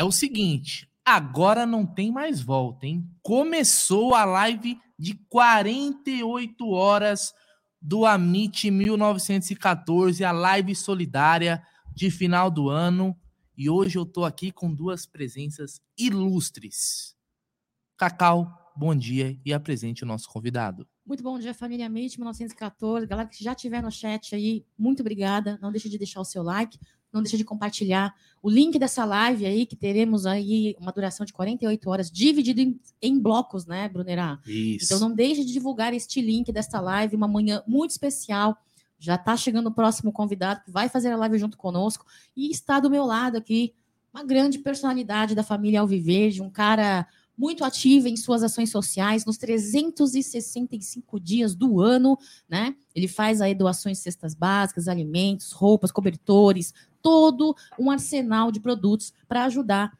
É o seguinte, agora não tem mais volta, hein? Começou a live de 48 horas do Amit 1914, a live solidária de final do ano. E hoje eu tô aqui com duas presenças ilustres. Cacau, bom dia e apresente o nosso convidado. Muito bom dia, família Amit 1914. Galera que já tiver no chat aí, muito obrigada. Não deixe de deixar o seu like, não deixe de compartilhar o link dessa live aí, que teremos aí uma duração de 48 horas, dividido em, em blocos, né, Brunerá? Isso. Então não deixe de divulgar este link desta live, uma manhã muito especial. Já está chegando o próximo convidado que vai fazer a live junto conosco e está do meu lado aqui uma grande personalidade da família Alviverde, um cara muito ativo em suas ações sociais nos 365 dias do ano, né? Ele faz aí doações de cestas básicas, alimentos, roupas, cobertores, todo um arsenal de produtos para ajudar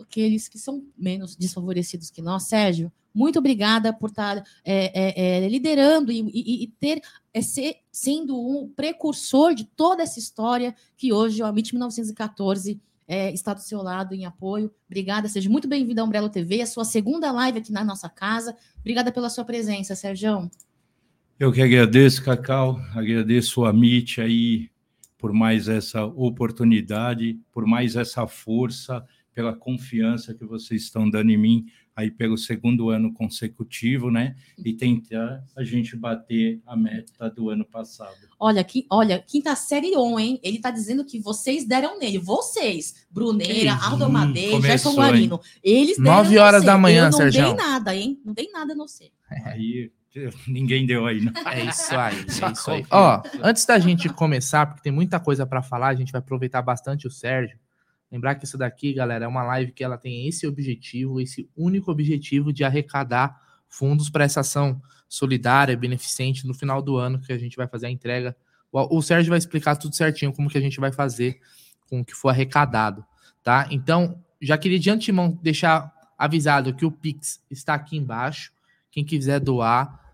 aqueles que são menos desfavorecidos que nós. Sérgio, muito obrigada por estar é, é, é, liderando e, e, e ter é, ser, sendo um precursor de toda essa história que hoje o Amit 1914 é, está do seu lado em apoio. Obrigada, seja muito bem-vindo à Umbrella TV, a sua segunda live aqui na nossa casa. Obrigada pela sua presença, Sérgio. Eu que agradeço, Cacau, agradeço o Amit aí por mais essa oportunidade, por mais essa força, pela confiança que vocês estão dando em mim aí pelo segundo ano consecutivo, né? E tentar a gente bater a meta do ano passado. Olha, que, olha, quinta série on, hein? Ele tá dizendo que vocês deram nele, vocês, Bruneira, Aldo Amadei, Gerson Guarino, eles deram Nove horas da manhã, Sérgio. Não dei nada, hein? Não dei nada, não sei. Aí ninguém deu aí, não. É isso aí, é isso aí. Ó, antes da gente começar, porque tem muita coisa para falar, a gente vai aproveitar bastante o Sérgio. Lembrar que isso daqui, galera, é uma live que ela tem esse objetivo, esse único objetivo de arrecadar fundos para essa ação solidária, beneficente no final do ano que a gente vai fazer a entrega. O, o Sérgio vai explicar tudo certinho como que a gente vai fazer com o que for arrecadado, tá? Então, já queria de antemão deixar avisado que o Pix está aqui embaixo. Quem quiser doar,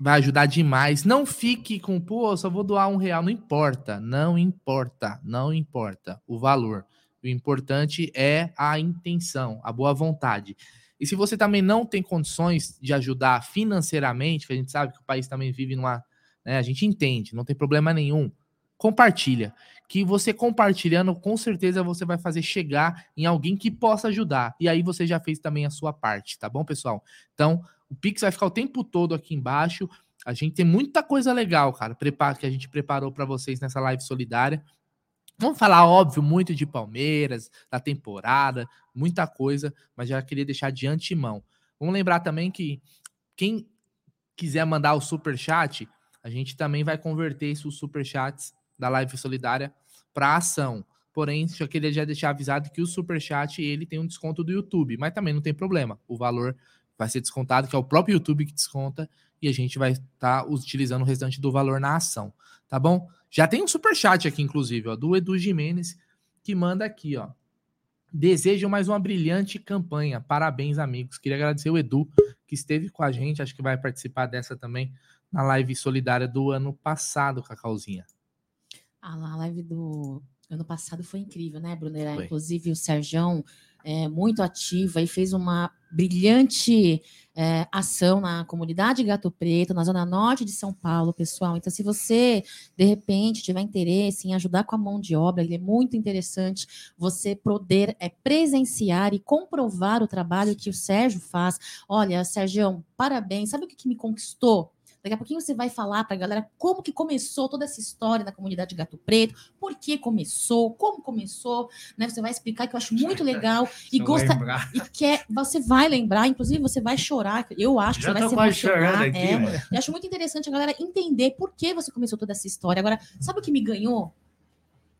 vai ajudar demais. Não fique com, pô, só vou doar um real. Não importa, não importa, não importa o valor. O importante é a intenção, a boa vontade. E se você também não tem condições de ajudar financeiramente, que a gente sabe que o país também vive numa. Né, a gente entende, não tem problema nenhum. Compartilha. Que você compartilhando, com certeza você vai fazer chegar em alguém que possa ajudar. E aí você já fez também a sua parte, tá bom, pessoal? Então, o Pix vai ficar o tempo todo aqui embaixo. A gente tem muita coisa legal, cara, que a gente preparou para vocês nessa live solidária. Vamos falar, óbvio, muito de Palmeiras, da temporada, muita coisa, mas já queria deixar de antemão. Vamos lembrar também que quem quiser mandar o super chat, a gente também vai converter esses super chats da live solidária para ação. Porém, já queria já deixar avisado que o super chat ele tem um desconto do YouTube, mas também não tem problema. O valor vai ser descontado, que é o próprio YouTube que desconta, e a gente vai estar tá utilizando o restante do valor na ação, tá bom? Já tem um super chat aqui, inclusive, ó, do Edu Jimenez, que manda aqui, ó. Desejo mais uma brilhante campanha. Parabéns, amigos. Queria agradecer o Edu, que esteve com a gente, acho que vai participar dessa também na live solidária do ano passado, Cacauzinha. Ah, a live do ano passado foi incrível, né, Brunera? Inclusive o Sérgio é, muito ativa e fez uma brilhante é, ação na comunidade Gato Preto, na zona norte de São Paulo, pessoal. Então, se você, de repente, tiver interesse em ajudar com a mão de obra, ele é muito interessante você poder é, presenciar e comprovar o trabalho que o Sérgio faz. Olha, Sérgio, parabéns. Sabe o que, que me conquistou? Daqui a pouquinho você vai falar para a galera como que começou toda essa história da comunidade Gato Preto, por que começou, como começou, né? Você vai explicar que eu acho muito legal e gosta e quer, você vai lembrar, inclusive você vai chorar. Eu acho que Já você vai se emocionar. Aqui, é. Eu acho muito interessante a galera entender por que você começou toda essa história. Agora, sabe o que me ganhou?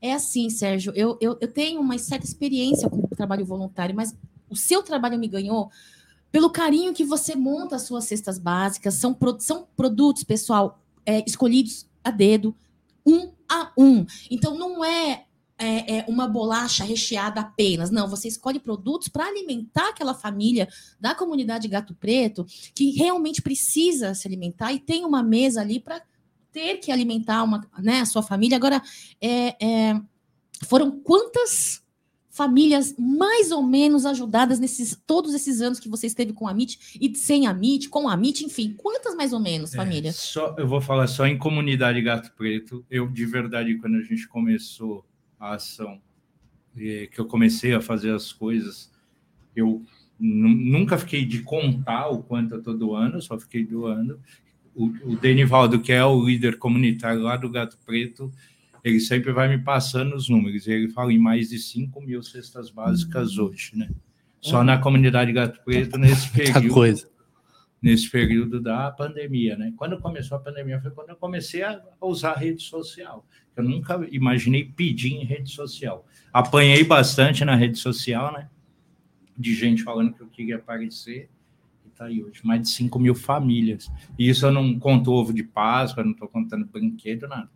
É assim, Sérgio, eu, eu, eu tenho uma certa experiência com o trabalho voluntário, mas o seu trabalho me ganhou pelo carinho que você monta as suas cestas básicas. São, são produtos, pessoal, é, escolhidos a dedo, um a um. Então, não é é, é, uma bolacha recheada apenas. Não, você escolhe produtos para alimentar aquela família da comunidade Gato Preto que realmente precisa se alimentar e tem uma mesa ali para ter que alimentar uma, né, a sua família. Agora, é, é, foram quantas famílias mais ou menos ajudadas nesses todos esses anos que você esteve com a MIT e sem a MIT, com a MIT, enfim, quantas mais ou menos é, famílias? É, só, eu vou falar só em comunidade Gato Preto. Eu, de verdade, quando a gente começou a ação, que eu comecei a fazer as coisas, eu nunca fiquei de contar o quanto eu estou doando, só fiquei doando. O, o Denivaldo, que é o líder comunitário lá do Gato Preto, ele sempre vai me passando os números. Ele fala em mais de 5 mil cestas básicas uhum. hoje, né? Só na comunidade Gato Preto, nesse período. Nesse período da pandemia, né? Quando começou a pandemia foi quando eu comecei a usar a rede social. Eu nunca imaginei pedir em rede social. Apanhei bastante na rede social, né? De gente falando que eu queria aparecer. E tá aí hoje, mais de 5 mil famílias. E isso eu não conto ovo de Páscoa, não estou contando brinquedo, nada.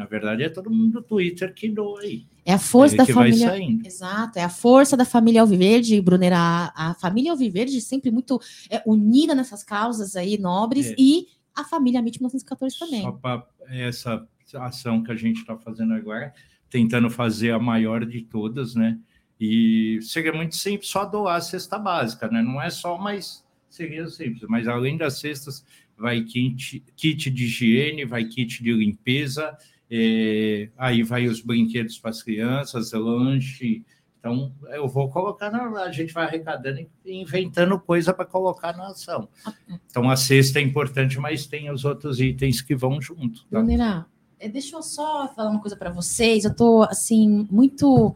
Na verdade, é todo mundo do Twitter que doa aí. É a força é da família. Exato, é a força da família Alviverde, Brunera. A, a família Alviverde sempre muito é, unida nessas causas aí nobres é. e a família MIT 1914 também. Só para essa ação que a gente está fazendo agora, tentando fazer a maior de todas, né? E seria muito simples só doar a cesta básica, né? Não é só, mas seria simples. Mas além das cestas, vai kit, kit de higiene, vai kit de limpeza, é, aí vai os brinquedos para as crianças, lanche. Então, eu vou colocar na. A gente vai arrecadando e inventando coisa para colocar na ação. Então, a cesta é importante, mas tem os outros itens que vão junto. Tá? É, deixa eu só falar uma coisa para vocês. Eu estou, assim, muito.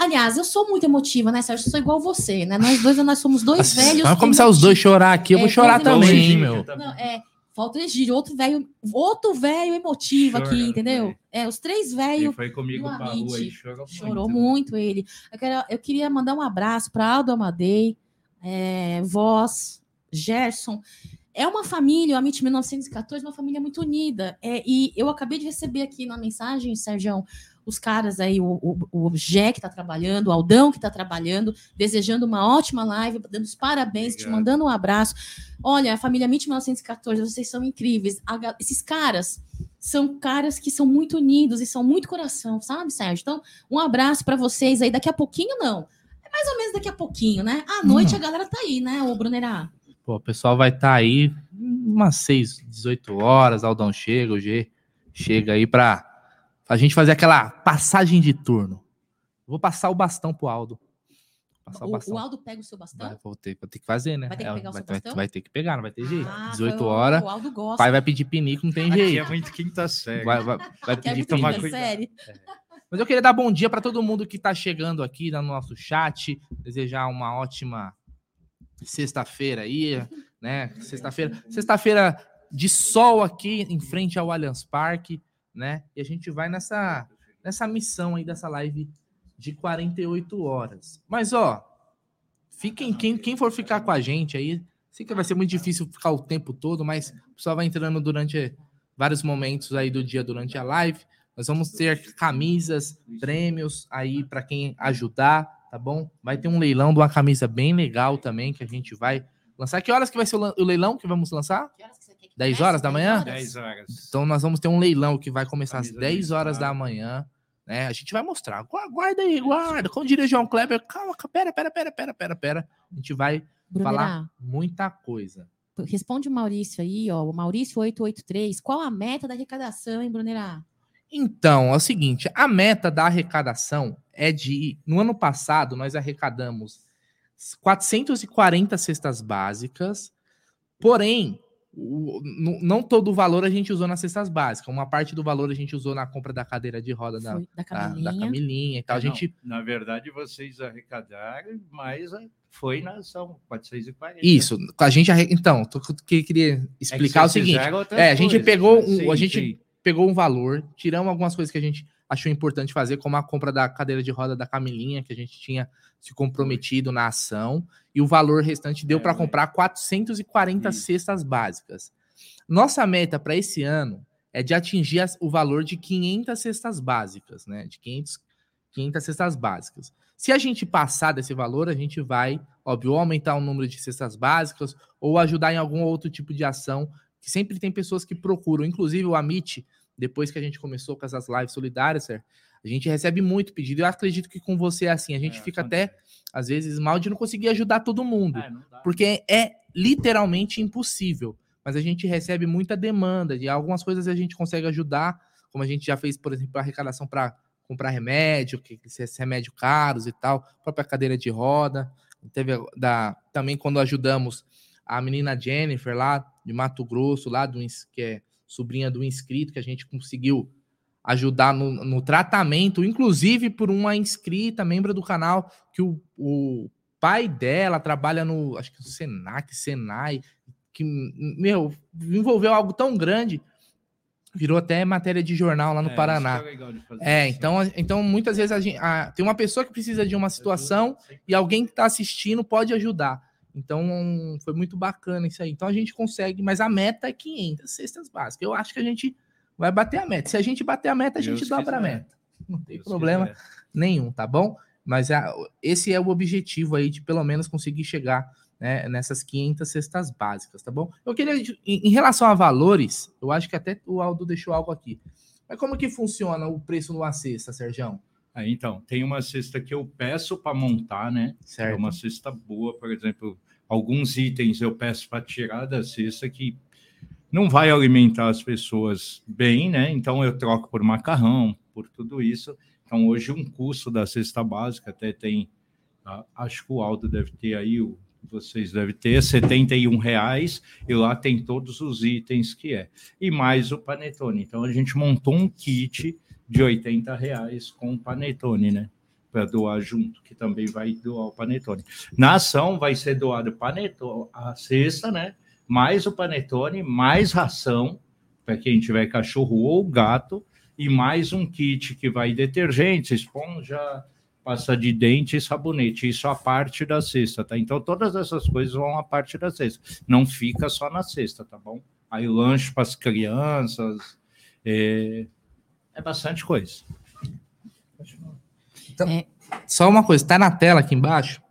Aliás, eu sou muito emotiva, né, Sérgio? Eu sou igual você, né? Nós dois, nós somos dois Nossa, velhos. Vamos começar os dois a chorar aqui. Eu é, vou chorar também, meu. Não, é, Falta o Egídio, outro velho, outro velho emotivo Chora, aqui, entendeu? É, os três velhos. Foi comigo pra rua e chorou, chorou muito. muito ele. Eu, quero, eu, queria mandar um abraço para Aldo Amadei, é, Voz, Gerson. É uma família, a MIT 1914, uma família muito unida. É, e eu acabei de receber aqui na mensagem, Sérgio, os caras aí, o, o, o Jé que está trabalhando, o Aldão que está trabalhando, desejando uma ótima live, dando os parabéns, Obrigado. te mandando um abraço. Olha, a família MIT 1914, vocês são incríveis. esses caras são caras que são muito unidos e são muito coração, sabe, Sérgio? Então, um abraço para vocês aí. Daqui a pouquinho, não. É mais ou menos daqui a pouquinho, né? À noite hum. a galera tá aí, né, o Brunerá? Pô, o pessoal vai estar tá aí umas 6, 18 horas, Aldão chega, o G chega aí para a gente fazer aquela passagem de turno. Vou passar o bastão pro Aldo. O, o, bastão. o, Aldo pega o seu bastão? Vai, vou, ter, vou ter que fazer, né? Vai ter que pegar é, o seu vai, bastão? Vai, ter que pegar, não vai ter jeito. Ah, 18 horas. O Aldo gosta. Pai vai pedir pinico, não tem Aqui jeito. é muito quinta série. Vai, vai, vai é pedir é tomar cuidado. Série. É. Mas eu queria dar bom dia para todo mundo que está chegando aqui no nosso chat, desejar uma ótima sexta-feira aí, né? Sexta-feira, sexta-feira de sol aqui em frente ao Allianz Parque né? E a gente vai nessa, nessa missão aí dessa live de 48 horas. Mas, ó, fiquem, quem, quem for ficar com a gente aí, sei que vai ser muito difícil ficar o tempo todo, mas o pessoal vai entrando durante vários momentos aí do dia durante a live. Nós vamos ter camisas, prêmios aí para quem ajudar, tá bom? Vai ter um leilão de uma camisa bem legal também que a gente vai lançar. Que horas que vai ser o leilão que vamos lançar? Que horas 10 horas da manhã? 10 horas. Então nós vamos ter um leilão que vai começar às 10 horas da manhã. Né? A gente vai mostrar. Guarda aí, guarda. Como diria João Kleber, calma, pera, pera, pera, pera, pera, pera. A gente vai falar muita coisa. Responde o Maurício aí, ó. O Maurício 883. Qual a meta da arrecadação, hein, Brunerá? Então, é o seguinte: a meta da arrecadação é de. No ano passado, nós arrecadamos 440 cestas básicas, porém, o, não todo o valor a gente usou nas cestas básicas. Uma parte do valor a gente usou na compra da cadeira de roda da, da, Camilinha. Da, da Camilinha e tal. a gente... na verdade, vocês arrecadaram, mas foi na ação 440. Isso, a gente então, que queria explicar é que o seguinte. É, a gente coisas, pegou um, sim, a gente sim. pegou um valor, tiramos algumas coisas que a gente achou importante fazer, como a compra da cadeira de roda da Camilinha, que a gente tinha se comprometido na ação, e o valor restante deu é, para comprar 440 isso. cestas básicas. Nossa meta para esse ano é de atingir o valor de 500 cestas básicas, né? De 500 500 cestas básicas. Se a gente passar desse valor, a gente vai, óbvio, aumentar o número de cestas básicas ou ajudar em algum outro tipo de ação, que sempre tem pessoas que procuram. Inclusive, o Amit, depois que a gente começou com essas lives solidárias, a gente recebe muito pedido. Eu acredito que com você é assim. A gente é, fica até, às vezes, mal de não conseguir ajudar todo mundo. É, porque é literalmente impossível. Mas a gente recebe muita demanda. De algumas coisas a gente consegue ajudar, como a gente já fez, por exemplo, a arrecadação para comprar remédio, que esses remédios caros e tal, própria cadeira de roda. Teve da, também quando ajudamos a menina Jennifer lá de Mato Grosso, lá do que é sobrinha do inscrito, que a gente conseguiu ajudar no, no tratamento, inclusive por uma inscrita, membro do canal, que o, o pai dela trabalha no, acho que no Senac, Senai, que, meu, envolveu algo tão grande Virou até matéria de jornal lá no é, Paraná. É, é então, então muitas vezes a gente, a, tem uma pessoa que precisa de uma situação e alguém que está assistindo pode ajudar. Então foi muito bacana isso aí. Então a gente consegue, mas a meta é 500 cestas básicas. Eu acho que a gente vai bater a meta. Se a gente bater a meta, a gente Deus dobra a meta. Não tem Deus problema quiser. nenhum, tá bom? Mas a, esse é o objetivo aí de pelo menos conseguir chegar né, nessas 500 cestas básicas, tá bom? Eu queria, em, em relação a valores, eu acho que até o Aldo deixou algo aqui. Mas como que funciona o preço numa cesta, Sérgio? Ah, então, tem uma cesta que eu peço para montar, né? É certo. É uma cesta boa, por exemplo, alguns itens eu peço para tirar da cesta que não vai alimentar as pessoas bem, né? Então eu troco por macarrão, por tudo isso. Então hoje um custo da cesta básica até tem, ah, acho que o Aldo deve ter aí vocês devem ter, 71 reais, e lá tem todos os itens que é. E mais o panetone. Então a gente montou um kit de 80 reais com panetone, né? Para doar junto, que também vai doar o panetone. Na ação vai ser doado panetone, a cesta, né? Mais o panetone, mais ração, para quem tiver cachorro ou gato, e mais um kit que vai detergente, esponja, pasta de dente e sabonete. Isso a parte da cesta, tá? Então todas essas coisas vão a parte da cesta. Não fica só na cesta, tá bom? Aí lanche para as crianças, é... é, bastante coisa. Então, é. Só uma coisa, tá na tela aqui embaixo,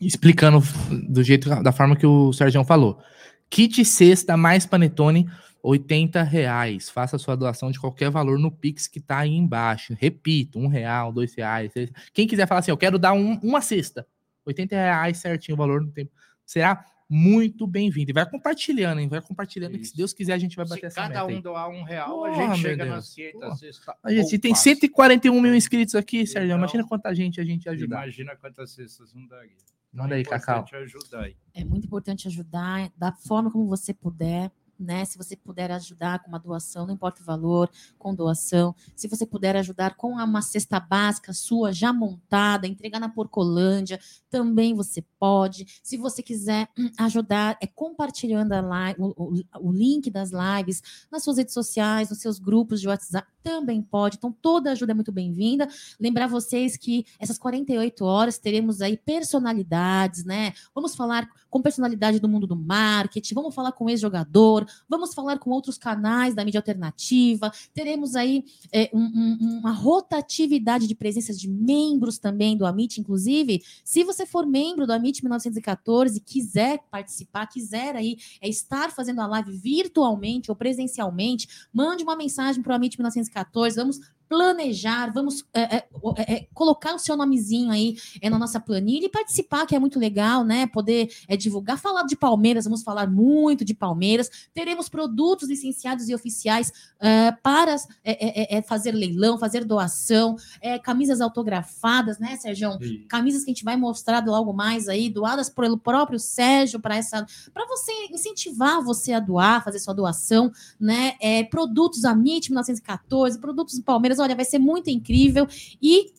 explicando do jeito, da forma que o Sérgio falou. Kit cesta mais panetone 80 reais. Faça sua doação de qualquer valor no Pix que está aí embaixo. Repito, um real, dois reais. Quem quiser falar assim, eu quero dar um, uma cesta. 80 reais certinho o valor no tempo. Será muito bem-vindo. E vai compartilhando, hein? Vai compartilhando, Isso. que se Deus quiser a gente vai bater se essa cada um doar um real, Porra, a gente chega nas 500 cestas. A gente tem 141 mil inscritos aqui, então, Sérgio. Imagina quanta gente a gente ajudar. Imagina quantas cestas não daria. Manda é aí, Cacau. Ajudar É muito importante ajudar da forma como você puder né? Se você puder ajudar com uma doação, não importa o valor, com doação. Se você puder ajudar com uma cesta básica sua já montada, entregar na Porcolândia, também você pode. Se você quiser hum, ajudar, é compartilhando a live, o, o, o link das lives nas suas redes sociais, nos seus grupos de WhatsApp, também pode. Então, toda ajuda é muito bem-vinda. Lembrar vocês que essas 48 horas teremos aí personalidades, né? Vamos falar com personalidade do mundo do marketing, vamos falar com ex-jogador, vamos falar com outros canais da mídia alternativa, teremos aí é, um, um, uma rotatividade de presenças de membros também do Amit, inclusive, se você for membro do Amit 1914 quiser participar, quiser aí é, estar fazendo a live virtualmente ou presencialmente, mande uma mensagem para o Amit 1914, vamos planejar, vamos é, é, é, é, colocar o seu nomezinho aí é, na nossa planilha e participar, que é muito legal, né? Poder é, divulgar, falar de Palmeiras, vamos falar muito de Palmeiras. Teremos produtos licenciados e oficiais é, para fazer leilão, fazer doação, camisas autografadas, né, Sérgio? Camisas que a gente vai mostrar logo mais aí, doadas pelo próprio Sérgio para essa, para você incentivar você a doar, fazer sua doação, né? produtos Amit 1914, produtos Palmeiras Olha, vai ser muito incrível e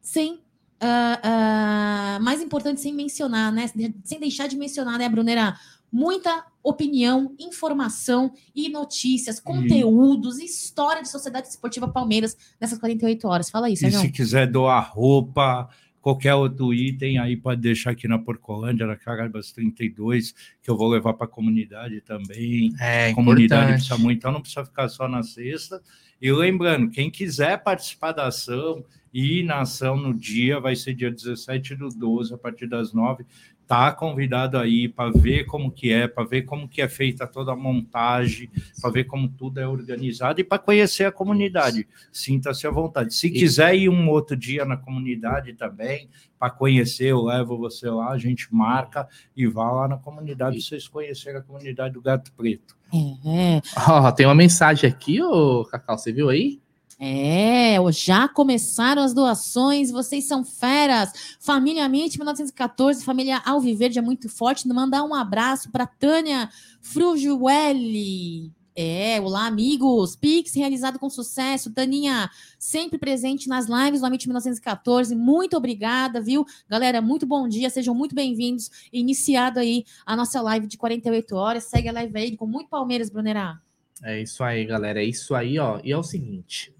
sem Uh, uh, mais importante sem mencionar, né? Sem deixar de mencionar, né, Brunera? Muita opinião, informação e notícias, conteúdos, e... história de Sociedade Esportiva Palmeiras nessas 48 horas. Fala isso, E se quiser doar roupa, qualquer outro item, aí pode deixar aqui na Porcolândia, na Carabas 32, que eu vou levar para a comunidade também. É, a comunidade importante. precisa muito, então não precisa ficar só na sexta. E lembrando, quem quiser participar da ação, E na ação no dia vai ser dia 17 do 12, a partir das 9 tá convidado aí para ver como que é, para ver como que é feita toda a montagem, para ver como tudo é organizado e para conhecer a comunidade. Sinta-se à vontade. Se quiser ir um outro dia na comunidade também, para conhecer, eu levo você lá, a gente marca e vá lá na comunidade para vocês conhecerem a comunidade do Gato Preto. É. Oh, tem uma mensagem aqui, ô Cacau, você viu aí? É, já começaram as doações, vocês são feras. Família Mente 1914, família Alviverde é muito forte. Mandar um abraço para Tânia Frujueli. É, olá, amigos. Pix realizado com sucesso. Taninha, sempre presente nas lives do Amit 1914. Muito obrigada, viu? Galera, muito bom dia. Sejam muito bem-vindos. Iniciado aí a nossa live de 48 horas. Segue a live aí com muito Palmeiras, Brunerá. É isso aí, galera. É isso aí, ó. E é o seguinte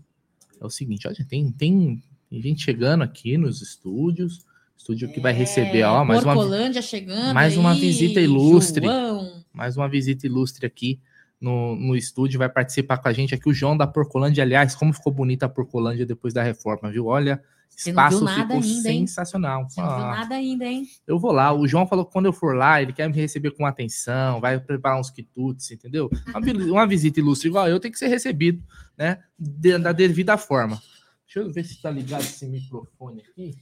é o seguinte, olha, tem, tem, tem gente chegando aqui nos estúdios, estúdio que vai receber, ó, mais uma chegando mais aí, uma visita ilustre, João. mais uma visita ilustre aqui no, no estúdio, vai participar com a gente aqui o João da Porcolândia, aliás, como ficou bonita a Porcolândia depois da reforma, viu? Olha, você espaço ficou ainda, sensacional. Você não ah, viu nada ainda, hein? Eu vou lá. O João falou que quando eu for lá, ele quer me receber com atenção, vai preparar uns quitutes, entendeu? Uma, uma visita ilustre igual eu tem que ser recebido, né? De, da devida forma. Deixa eu ver se tá ligado esse microfone aqui.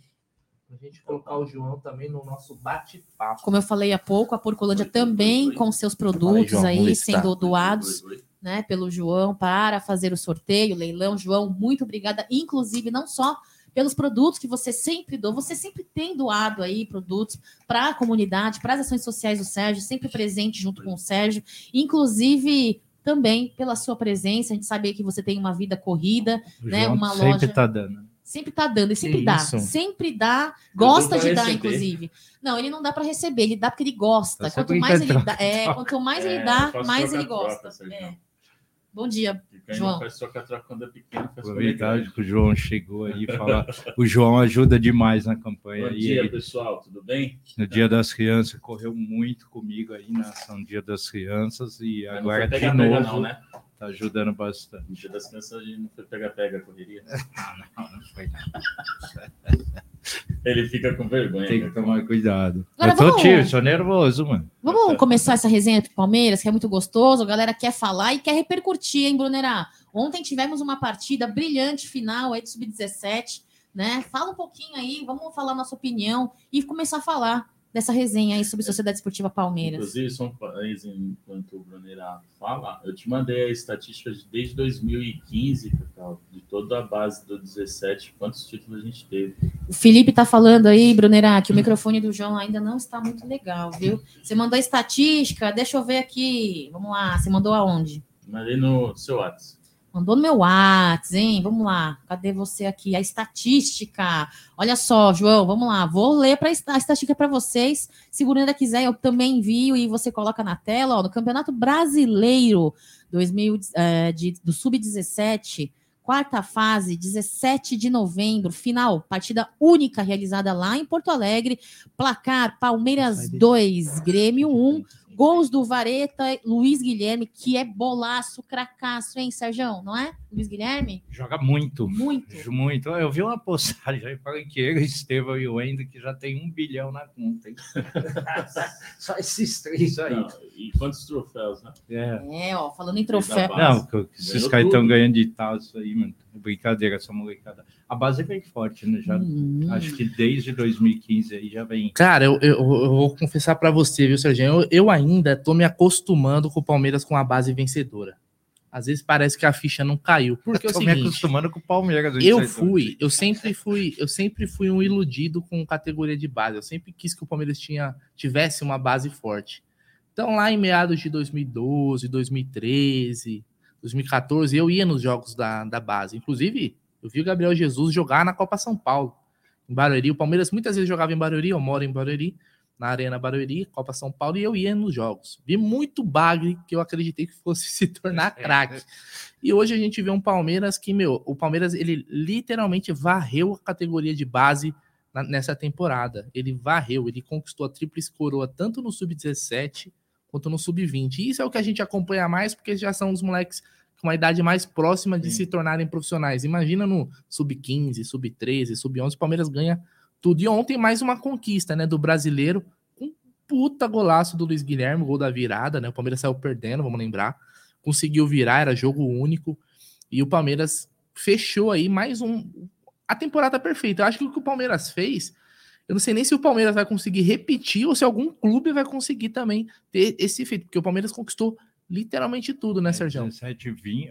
Pra gente colocar o João também no nosso bate-papo. Como eu falei há pouco, a Porcolândia oi, também oi, oi. com seus produtos aí, João, aí sendo tá. doados. Né, pelo João para fazer o sorteio, o leilão. João, muito obrigada. Inclusive, não só pelos produtos que você sempre doa. Você sempre tem doado aí produtos para a comunidade, para as ações sociais do Sérgio, sempre presente junto com o Sérgio, inclusive também pela sua presença. A gente sabe que você tem uma vida corrida, o né? João uma sempre loja. Sempre está dando. Sempre está dando, e sempre que dá. Isso? Sempre dá, gosta de dar, inclusive. Não, ele não dá para receber, ele dá porque ele gosta. Quanto mais ele dá, é, quanto mais é, ele dá, mais ele gosta. É. Bom dia, João. Faz troca-troca quando é pequeno. Faz que o João chegou aí falar. o João ajuda demais na campanha. Bom dia, pessoal. Tudo bem? No Dia das Crianças, correu muito comigo aí na ação Dia das Crianças e Mas agora de novo. Pega, não, né? Tá ajudando bastante. No Dia das Crianças a gente não foi pega-pega, correria. não, não, não foi Ele fica com vergonha. Tem que tomar cuidado. Agora, eu tô vamos... tio, sou nervoso, mano. Vamos começar essa resenha do Palmeiras, que é muito gostoso. A galera quer falar e quer repercutir, hein, Brunerá? Ontem tivemos uma partida brilhante final aí do Sub-17, né? Fala um pouquinho aí, vamos falar nossa opinião e começar a falar dessa resenha aí sobre Sociedade Esportiva Palmeiras. Inclusive, só enquanto o Bruneira fala, eu te mandei a estatística de, desde 2015, Cacau, de toda a base do 17, quantos títulos a gente teve. O Felipe tá falando aí, Bruneira, que o microfone do João ainda não está muito legal, viu? Você mandou a estatística, deixa eu ver aqui. Vamos lá, você mandou aonde? Mandei no seu WhatsApp. Mandou no meu WhatsApp, hein? Vamos lá. Cadê você aqui? A estatística. Olha só, João, vamos lá. Vou ler para a estatística para vocês. Se o quiser, eu também envio e você coloca na tela. Ó, no Campeonato Brasileiro 2000, é, de, do Sub-17, quarta fase, 17 de novembro, final, partida única realizada lá em Porto Alegre. Placar: Palmeiras 2, Grêmio 1. Gols do Vareta, Luiz Guilherme, que é bolaço, cracaço, hein, Sérgio? Não é? Luiz Guilherme? Joga muito. Muito. Muito. Eu vi uma postagem aí falando que ele, Estevão e o Wendel, que já tem um bilhão na conta. Só esses três aí. Não, e quantos troféus, né? É, é ó, falando em troféu. Não, esses caras estão ganhando de tal, isso aí, mano. Brincadeira, essa molecada. A base vem forte, né? Já, hum. Acho que desde 2015 aí já vem. Cara, eu, eu, eu vou confessar para você, viu, Serginho? Eu, eu ainda tô me acostumando com o Palmeiras com a base vencedora. Às vezes parece que a ficha não caiu. Porque eu tô é o seguinte, me acostumando com o Palmeiras. Eu fui, eu sempre fui, eu sempre fui um iludido com categoria de base. Eu sempre quis que o Palmeiras tinha, tivesse uma base forte. Então, lá em meados de 2012, 2013, 2014, eu ia nos jogos da, da base. Inclusive, eu vi o Gabriel Jesus jogar na Copa São Paulo, em Barueri. O Palmeiras muitas vezes jogava em Barueri, eu moro em Barueri, na Arena Barueri, Copa São Paulo, e eu ia nos jogos. Vi muito bagre que eu acreditei que fosse se tornar craque. E hoje a gente vê um Palmeiras que, meu, o Palmeiras, ele literalmente varreu a categoria de base na, nessa temporada. Ele varreu, ele conquistou a tríplice coroa tanto no Sub-17 quanto no Sub-20. E isso é o que a gente acompanha mais, porque já são os moleques com uma idade mais próxima de Sim. se tornarem profissionais. Imagina no sub-15, sub-13, sub-11, o Palmeiras ganha tudo. E ontem mais uma conquista, né, do brasileiro, um puta golaço do Luiz Guilherme, gol da virada, né? O Palmeiras saiu perdendo, vamos lembrar. Conseguiu virar, era jogo único. E o Palmeiras fechou aí mais um a temporada perfeita. Eu acho que o que o Palmeiras fez, eu não sei nem se o Palmeiras vai conseguir repetir ou se algum clube vai conseguir também ter esse efeito, porque o Palmeiras conquistou literalmente tudo, né, Sérgio? 17, 20,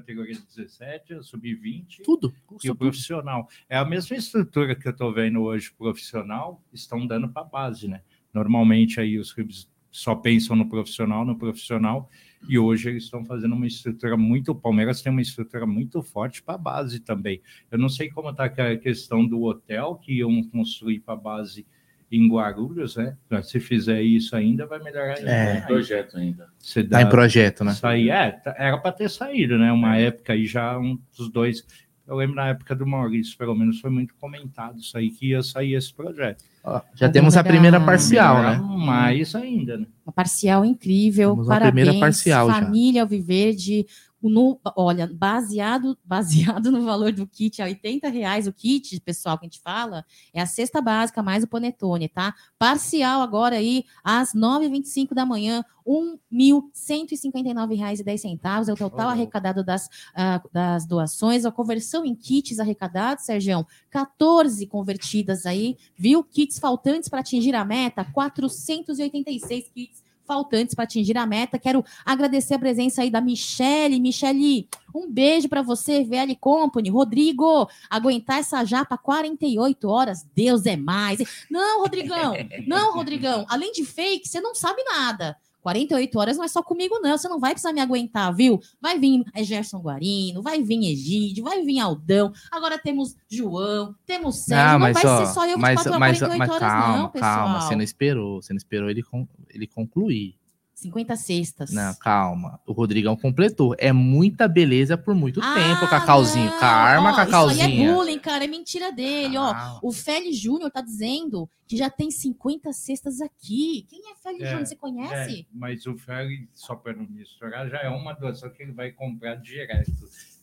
categoria 17, a sub-20 tudo, e o profissional. É a mesma estrutura que eu estou vendo hoje profissional, estão dando para a base, né? Normalmente aí os clubes só pensam no profissional, no profissional, e hoje eles estão fazendo uma estrutura muito. O Palmeiras tem uma estrutura muito forte para a base também. Eu não sei como está a questão do hotel que iam construir para a base em Guarulhos, né? Se fizer isso ainda, vai melhorar ainda. É, né? projeto ainda. Está em projeto, né? Sair, é, tá, era para ter saído, né? Uma é. época aí já um dos dois. Eu lembro na época do Maurício, pelo menos foi muito comentado isso aí, que ia sair esse projeto. Ó, já temos a primeira parcial, né? Mais ainda, né? Uma parcial incrível. Temos Parabéns, a primeira parcial família Alviverde, no, olha, baseado, baseado no valor do kit, a 80 reais o kit, pessoal, que a gente fala, é a cesta básica mais o panetone, tá? Parcial agora aí, às 9h25 da manhã, R$ 1.159,10 é o total arrecadado das, uh, das doações, a conversão em kits arrecadados, Sérgio, 14 convertidas aí, viu? Kits faltantes para atingir a meta, 486 kits faltantes para atingir a meta. Quero agradecer a presença aí da Michele. Michele, um beijo para você, VL Company. Rodrigo, aguentar essa japa 48 horas, Deus é mais. Não, Rodrigão, não, Rodrigão. Além de fake, você não sabe nada. 48 horas não é só comigo, não. Você não vai precisar me aguentar, viu? Vai vir Gerson Guarino, vai vir Egídio, vai vir Aldão. Agora temos João, temos Sérgio. Não, mas, não vai ó, ser só eu 24 mas, 48 mas, horas, calma, não, pessoal. Calma, você não esperou. Você não esperou ele, ele concluir. 50 cestas. Não, calma. O Rodrigão completou. É muita beleza por muito ah, tempo, Cacauzinho. Não. Calma, Ó, Cacauzinho. Isso aí é bullying, cara. É mentira dele. Ah. Ó, o Félix Júnior tá dizendo que já tem 50 cestas aqui. Quem é Félix é, Júnior? Você conhece? É, mas o Félix, só para não misturar, já é uma doação que ele vai comprar direto.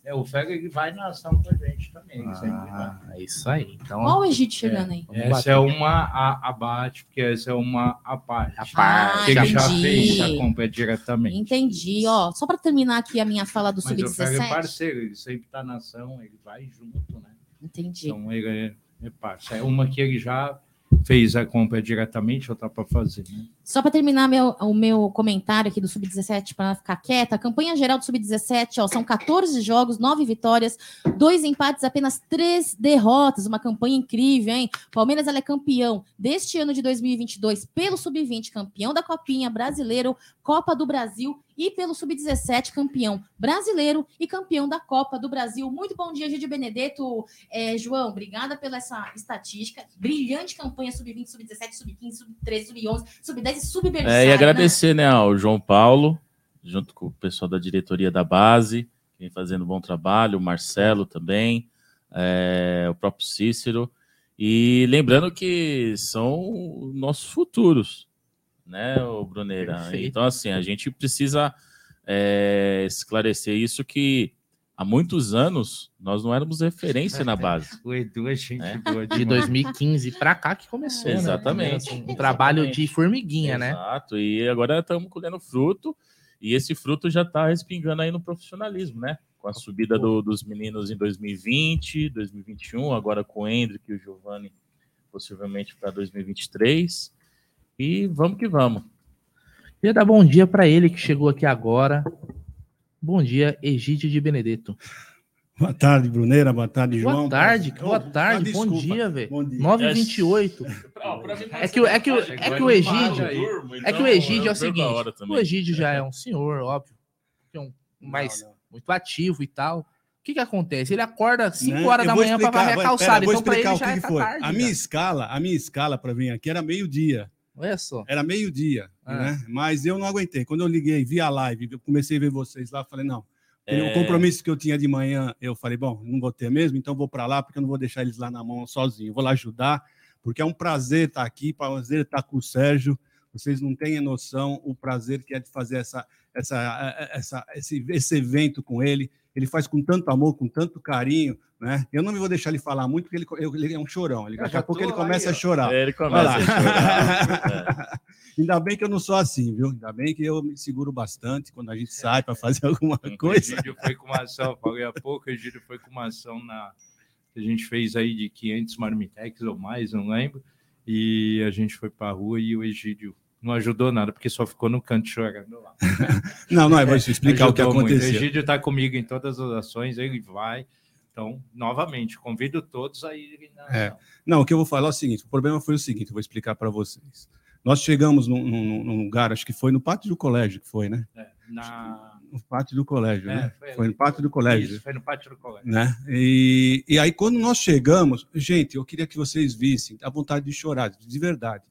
É, o Fega vai na ação com a gente também. Ah, é isso aí. Então, Olha o Egito chegando é, aí. Essa é uma abate, porque essa é uma a parte. A parte. ele já fez a compra diretamente. Entendi. Ó, só para terminar aqui a minha fala do Sub-17. O Fega é parceiro, ele sempre está na ação, ele vai junto, né? Entendi. Então ele é, é parceiro. É uma que ele já fez a compra diretamente ou está para fazer, né? Só para terminar meu, o meu comentário aqui do Sub-17, para ficar quieta, a campanha geral do Sub-17 são 14 jogos, 9 vitórias, 2 empates, apenas 3 derrotas. Uma campanha incrível, hein? Palmeiras é campeão deste ano de 2022 pelo Sub-20, campeão da Copinha Brasileiro, Copa do Brasil e pelo Sub-17, campeão brasileiro e campeão da Copa do Brasil. Muito bom dia, Gide Benedetto. É, João, obrigada pela essa estatística. Brilhante campanha Sub-20, Sub-17, Sub-15, Sub-13, Sub-11, Sub-10 subversar. É, e agradecer, né? né, ao João Paulo, junto com o pessoal da diretoria da base, que vem fazendo um bom trabalho, o Marcelo também, é, o próprio Cícero. E lembrando que são nossos futuros, né, o Bruneira? Perfeito. Então, assim, a gente precisa é, esclarecer isso que há muitos anos nós não éramos referência na base. O Edu é gente é? boa de 2015 para cá que começou. Né? Exatamente. Né? Um trabalho de formiguinha, Exato. né? Exato. E agora estamos colhendo fruto e esse fruto já está respingando aí no profissionalismo, né? Com a subida do, dos meninos em 2020, 2021, agora com o Hendrick e o Giovanni, possivelmente para 2023. E vamos que vamos. Queria dar bom dia para ele que chegou aqui agora. Bom dia, Egídio de Benedetto. Boa tarde, Bruneira. Boa tarde, João. Boa tarde, boa tarde. bom dia, velho. 9h28. É que, é, que, é que o Egídio. É que o Egídio é o seguinte: o Egídio já é um senhor, óbvio. É um mais muito ativo e tal. O que, que acontece? Ele acorda 5 né? horas da manhã para varrer a calçada. Então, para ele já é foi. Tarde, a minha escala, a minha escala para vir aqui era meio-dia. Olha só. Era meio-dia, ah. né? Mas eu não aguentei. Quando eu liguei via live, eu comecei a ver vocês lá, falei, não. É... O compromisso que eu tinha de manhã, eu falei, bom, não vou ter mesmo, então vou para lá, porque eu não vou deixar eles lá na mão sozinho. vou lá ajudar, porque é um prazer estar aqui, prazer estar com o Sérgio. Vocês não têm noção o prazer que é de fazer essa, essa, essa, esse, esse evento com ele. Ele faz com tanto amor, com tanto carinho, né? Eu não me vou deixar ele falar muito, porque ele, ele é um chorão. Ele, daqui a pouco ele começa aí, a chorar. É, ele começa a chorar. Ainda bem que eu não sou assim, viu? Ainda bem que eu me seguro bastante quando a gente sai para fazer alguma coisa. O Egídio foi com uma ação, falei há pouco, o Egídio foi com uma ação na, que a gente fez aí de 500 marmitex ou mais, não lembro, e a gente foi para a rua e o Egídio não ajudou nada, porque só ficou no canto chorando lá. não, não, é, vou explicar o que aconteceu. Muito. O Egídio está comigo em todas as ações, ele vai. Então, novamente, convido todos a irem na é. Não, o que eu vou falar é o seguinte: o problema foi o seguinte, vou explicar para vocês. Nós chegamos num, num, num, lugar, acho que foi no pátio do colégio que foi, né? É, na... No pátio do colégio, é, né? Foi, foi, no pátio do colégio. Isso, foi no pátio do colégio. Né? E, e aí, quando nós chegamos, gente, eu queria que vocês vissem a vontade de chorar, de verdade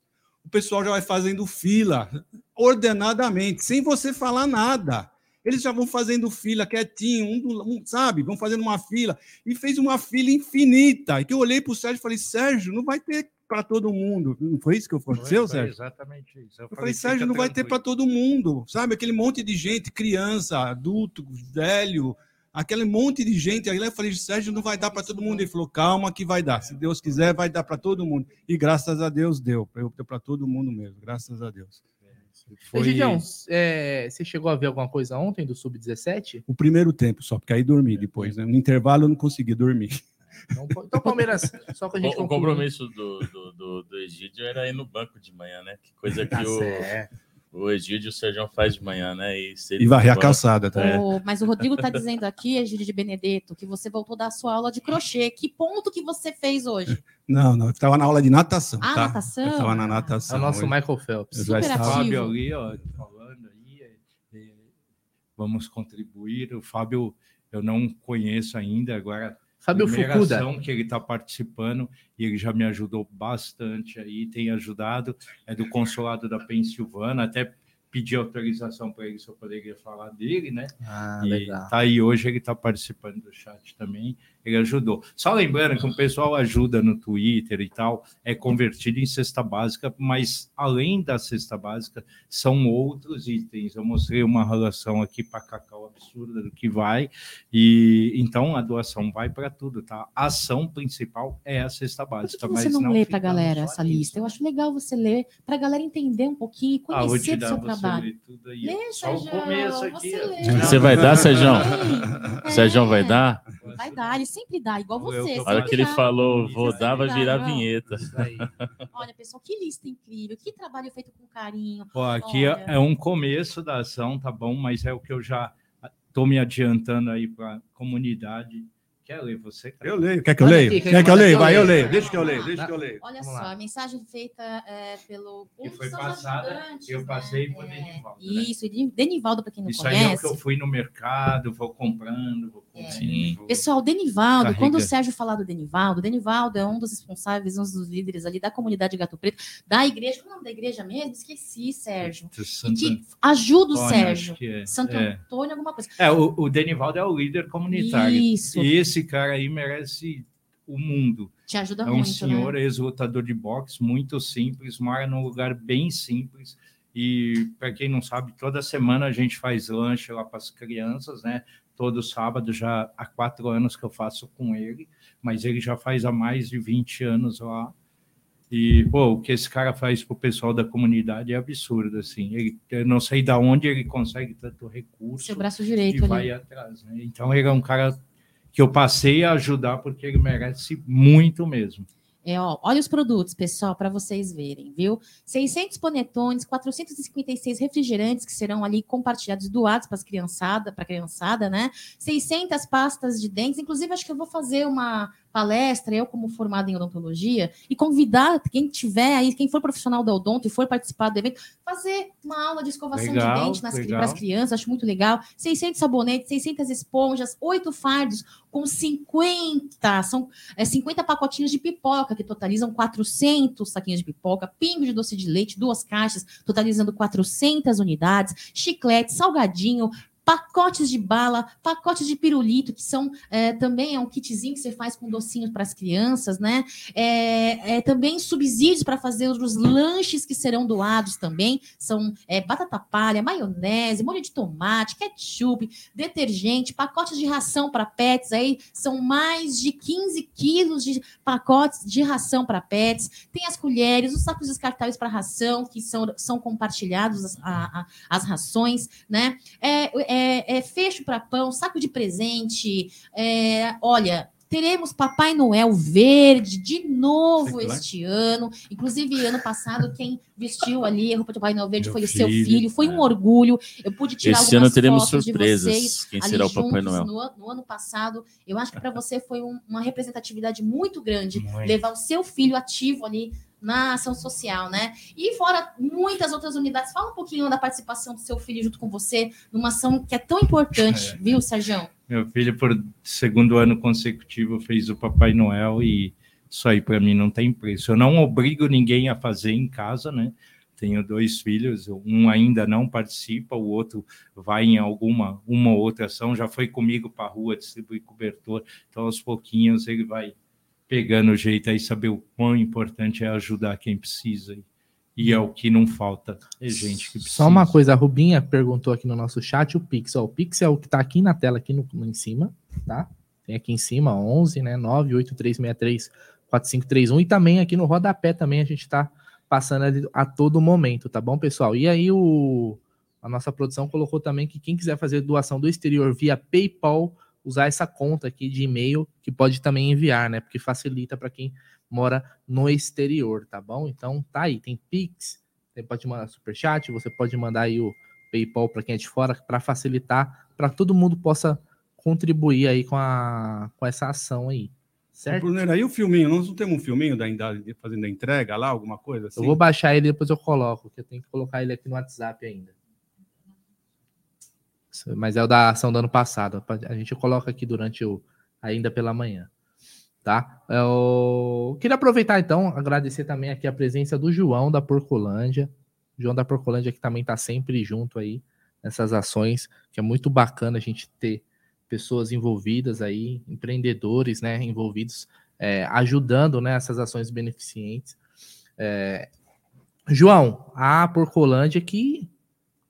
o pessoal já vai fazendo fila ordenadamente, sem você falar nada. Eles já vão fazendo fila quietinho, um, um, sabe? Vão fazendo uma fila. E fez uma fila infinita. E que eu olhei para o Sérgio e falei, Sérgio, não vai ter para todo mundo. Não foi isso que aconteceu, foi, foi Sérgio? Exatamente isso. Eu, eu falei, Sérgio, não vai ter para todo mundo. Sabe? Aquele monte de gente, criança, adulto, velho, aquele monte de gente. Aí eu falei, Sérgio, não vai dar para todo mundo. Ele falou, calma que vai dar. Se Deus quiser, vai dar para todo mundo. E graças a Deus deu. Deu para todo mundo mesmo, graças a Deus. Foi... É, você chegou a ver alguma coisa ontem do Sub-17? O primeiro tempo só, porque aí dormi depois. Né? No intervalo eu não consegui dormir. Então, então Palmeiras, só que a gente O, o compromisso do, do, do, do Egídio era ir no banco de manhã, né? Que coisa que tá o, o Egídio e o Sérgio faz de manhã, né? E, e varrer a calçada, tá? É. mas o Rodrigo tá dizendo aqui, Egídio de Benedetto, que você voltou da sua aula de crochê. Que ponto que você fez hoje? Não, não, eu estava na aula de natação. Ah, tá? natação? Eu estava na natação. É o nosso hoje. Michael Phelps. Super ativo. Fábio ali, ó, falando aí, é, é, vamos contribuir. O Fábio eu não conheço ainda, agora Fábio Fukuda. que ele está participando e ele já me ajudou bastante aí, tem ajudado, é do consulado da Pensilvânia, até pedi autorização para ele se eu poderia falar dele, né? Ah, e legal. Tá aí hoje, ele está participando do chat também ele ajudou. Só lembrando que o pessoal ajuda no Twitter e tal, é convertido em cesta básica, mas além da cesta básica, são outros itens. Eu mostrei uma relação aqui para Cacau absurda do que vai, e então a doação vai para tudo, tá? A ação principal é a cesta básica. Por que você não, não lê para a galera essa lista? Eu acho legal você ler, para a galera entender um pouquinho e ah, conhecer ah, o seu trabalho. Lê, Só o começo aqui. Você, você vai dar, Sérgio? É. Sérgio vai dar? Vai dar, ele sempre dá, igual você. Olha que ele falou, vou dar, vai virar vinheta. Olha, pessoal, que lista incrível, que trabalho feito com carinho. Pô, aqui é, é um começo da ação, tá bom? Mas é o que eu já estou me adiantando aí para a comunidade Quer ler você? Cara? Eu leio. Quer que eu leia? Quer, Quer que eu leia? Vai, eu leio. Deixa que eu leio. Deixa que eu leio. Olha Vamos só, lá. a mensagem feita é, pelo. Que foi passada. Eu passei né? por Denivaldo. Né? Isso, Denivaldo, para quem não Isso conhece. Isso aí é o que eu fui no mercado, vou comprando, vou é. Vou... Pessoal, Denivaldo, Carrega. quando o Sérgio falar do Denivaldo, Denivaldo é um dos responsáveis, um dos líderes ali da comunidade Gato Preto, da igreja. Qual é o nome da igreja mesmo? Esqueci, Sérgio. E que ajuda o Sérgio. É. Santo é. Antônio, alguma coisa. É, o, o Denivaldo é o líder comunitário. Isso. E esse cara aí merece o mundo. Te ajuda é muito. É um senhor né? ex-lutador de boxe, muito simples, mora num lugar bem simples. E para quem não sabe, toda semana a gente faz lanche lá para as crianças, né? Todo sábado, já há quatro anos que eu faço com ele, mas ele já faz há mais de 20 anos lá. E, pô, o que esse cara faz para o pessoal da comunidade é absurdo, assim. Ele, eu não sei de onde ele consegue tanto recurso. Seu braço direito. E ali. vai atrás, né? Então, ele é um cara que eu passei a ajudar porque ele merece muito mesmo. É, ó, olha os produtos, pessoal, para vocês verem, viu? 600 panetones, 456 refrigerantes que serão ali compartilhados, doados para criançada, para criançada, né? 600 pastas de dentes, inclusive acho que eu vou fazer uma palestra, eu como formada em odontologia, e convidar quem tiver aí, quem for profissional da odonto e for participar do evento, fazer uma aula de escovação legal, de dente para as crianças, acho muito legal. 600 sabonetes, 600 esponjas, oito fardos com 50, são é, 50 pacotinhos de pipoca, que totalizam 400 saquinhos de pipoca, pingo de doce de leite, duas caixas, totalizando 400 unidades, chiclete, salgadinho, pacotes de bala, pacotes de pirulito, que são é, também é um kitzinho que você faz com docinhos para as crianças, né? É, é também subsídios para fazer os lanches que serão doados também. São é, batata palha, maionese, molho de tomate, ketchup, detergente, pacotes de ração para pets. Aí são mais de 15 quilos de pacotes de ração para pets. Tem as colheres, os sacos descartáveis para ração, que são, são compartilhados as, a, a, as rações, né? É, é, é fecho para pão, saco de presente. É, olha, teremos Papai Noel verde de novo este ano. Inclusive, ano passado, quem vestiu ali a roupa de Papai Noel verde Meu foi filho, o seu filho. Foi é. um orgulho. Eu pude tirar Esse ano teremos surpresas. quem será o Papai Noel? No, no, ano passado, eu acho que para você foi um, uma representatividade muito grande muito. levar o seu filho ativo ali na ação social, né? E fora muitas outras unidades. Fala um pouquinho da participação do seu filho junto com você numa ação que é tão importante, é. viu, Sérgio? Meu filho, por segundo ano consecutivo, fez o Papai Noel e isso aí para mim não tem preço. Eu não obrigo ninguém a fazer em casa, né? Tenho dois filhos, um ainda não participa, o outro vai em alguma uma outra ação, já foi comigo para a rua distribuir cobertor, então aos pouquinhos ele vai pegando o jeito aí, saber o quão importante é ajudar quem precisa. E é o que não falta, é gente que precisa. Só uma coisa, a Rubinha perguntou aqui no nosso chat o Pix. Ó, o Pix é o que está aqui na tela, aqui no, no, em cima, tá? Tem aqui em cima, 11, né, 98363 4531 e também aqui no rodapé também a gente está passando ali a todo momento, tá bom, pessoal? E aí o a nossa produção colocou também que quem quiser fazer doação do exterior via PayPal usar essa conta aqui de e-mail que pode também enviar, né? Porque facilita para quem mora no exterior, tá bom? Então tá aí, tem Pix, você pode mandar super chat, você pode mandar aí o PayPal para quem é de fora para facilitar, para todo mundo possa contribuir aí com a com essa ação aí. Certo? Brunner, aí o filminho, nós não temos um filminho da, fazendo a entrega lá, alguma coisa assim? Eu vou baixar ele depois eu coloco, que eu tenho que colocar ele aqui no WhatsApp ainda. Mas é o da ação do ano passado. A gente coloca aqui durante o ainda pela manhã. Tá? Eu queria aproveitar então, agradecer também aqui a presença do João da Porcolândia. João da Porcolândia que também está sempre junto aí nessas ações, que é muito bacana a gente ter pessoas envolvidas aí, empreendedores, né, envolvidos, é, ajudando né, ações beneficentes. É, João, a Porcolândia que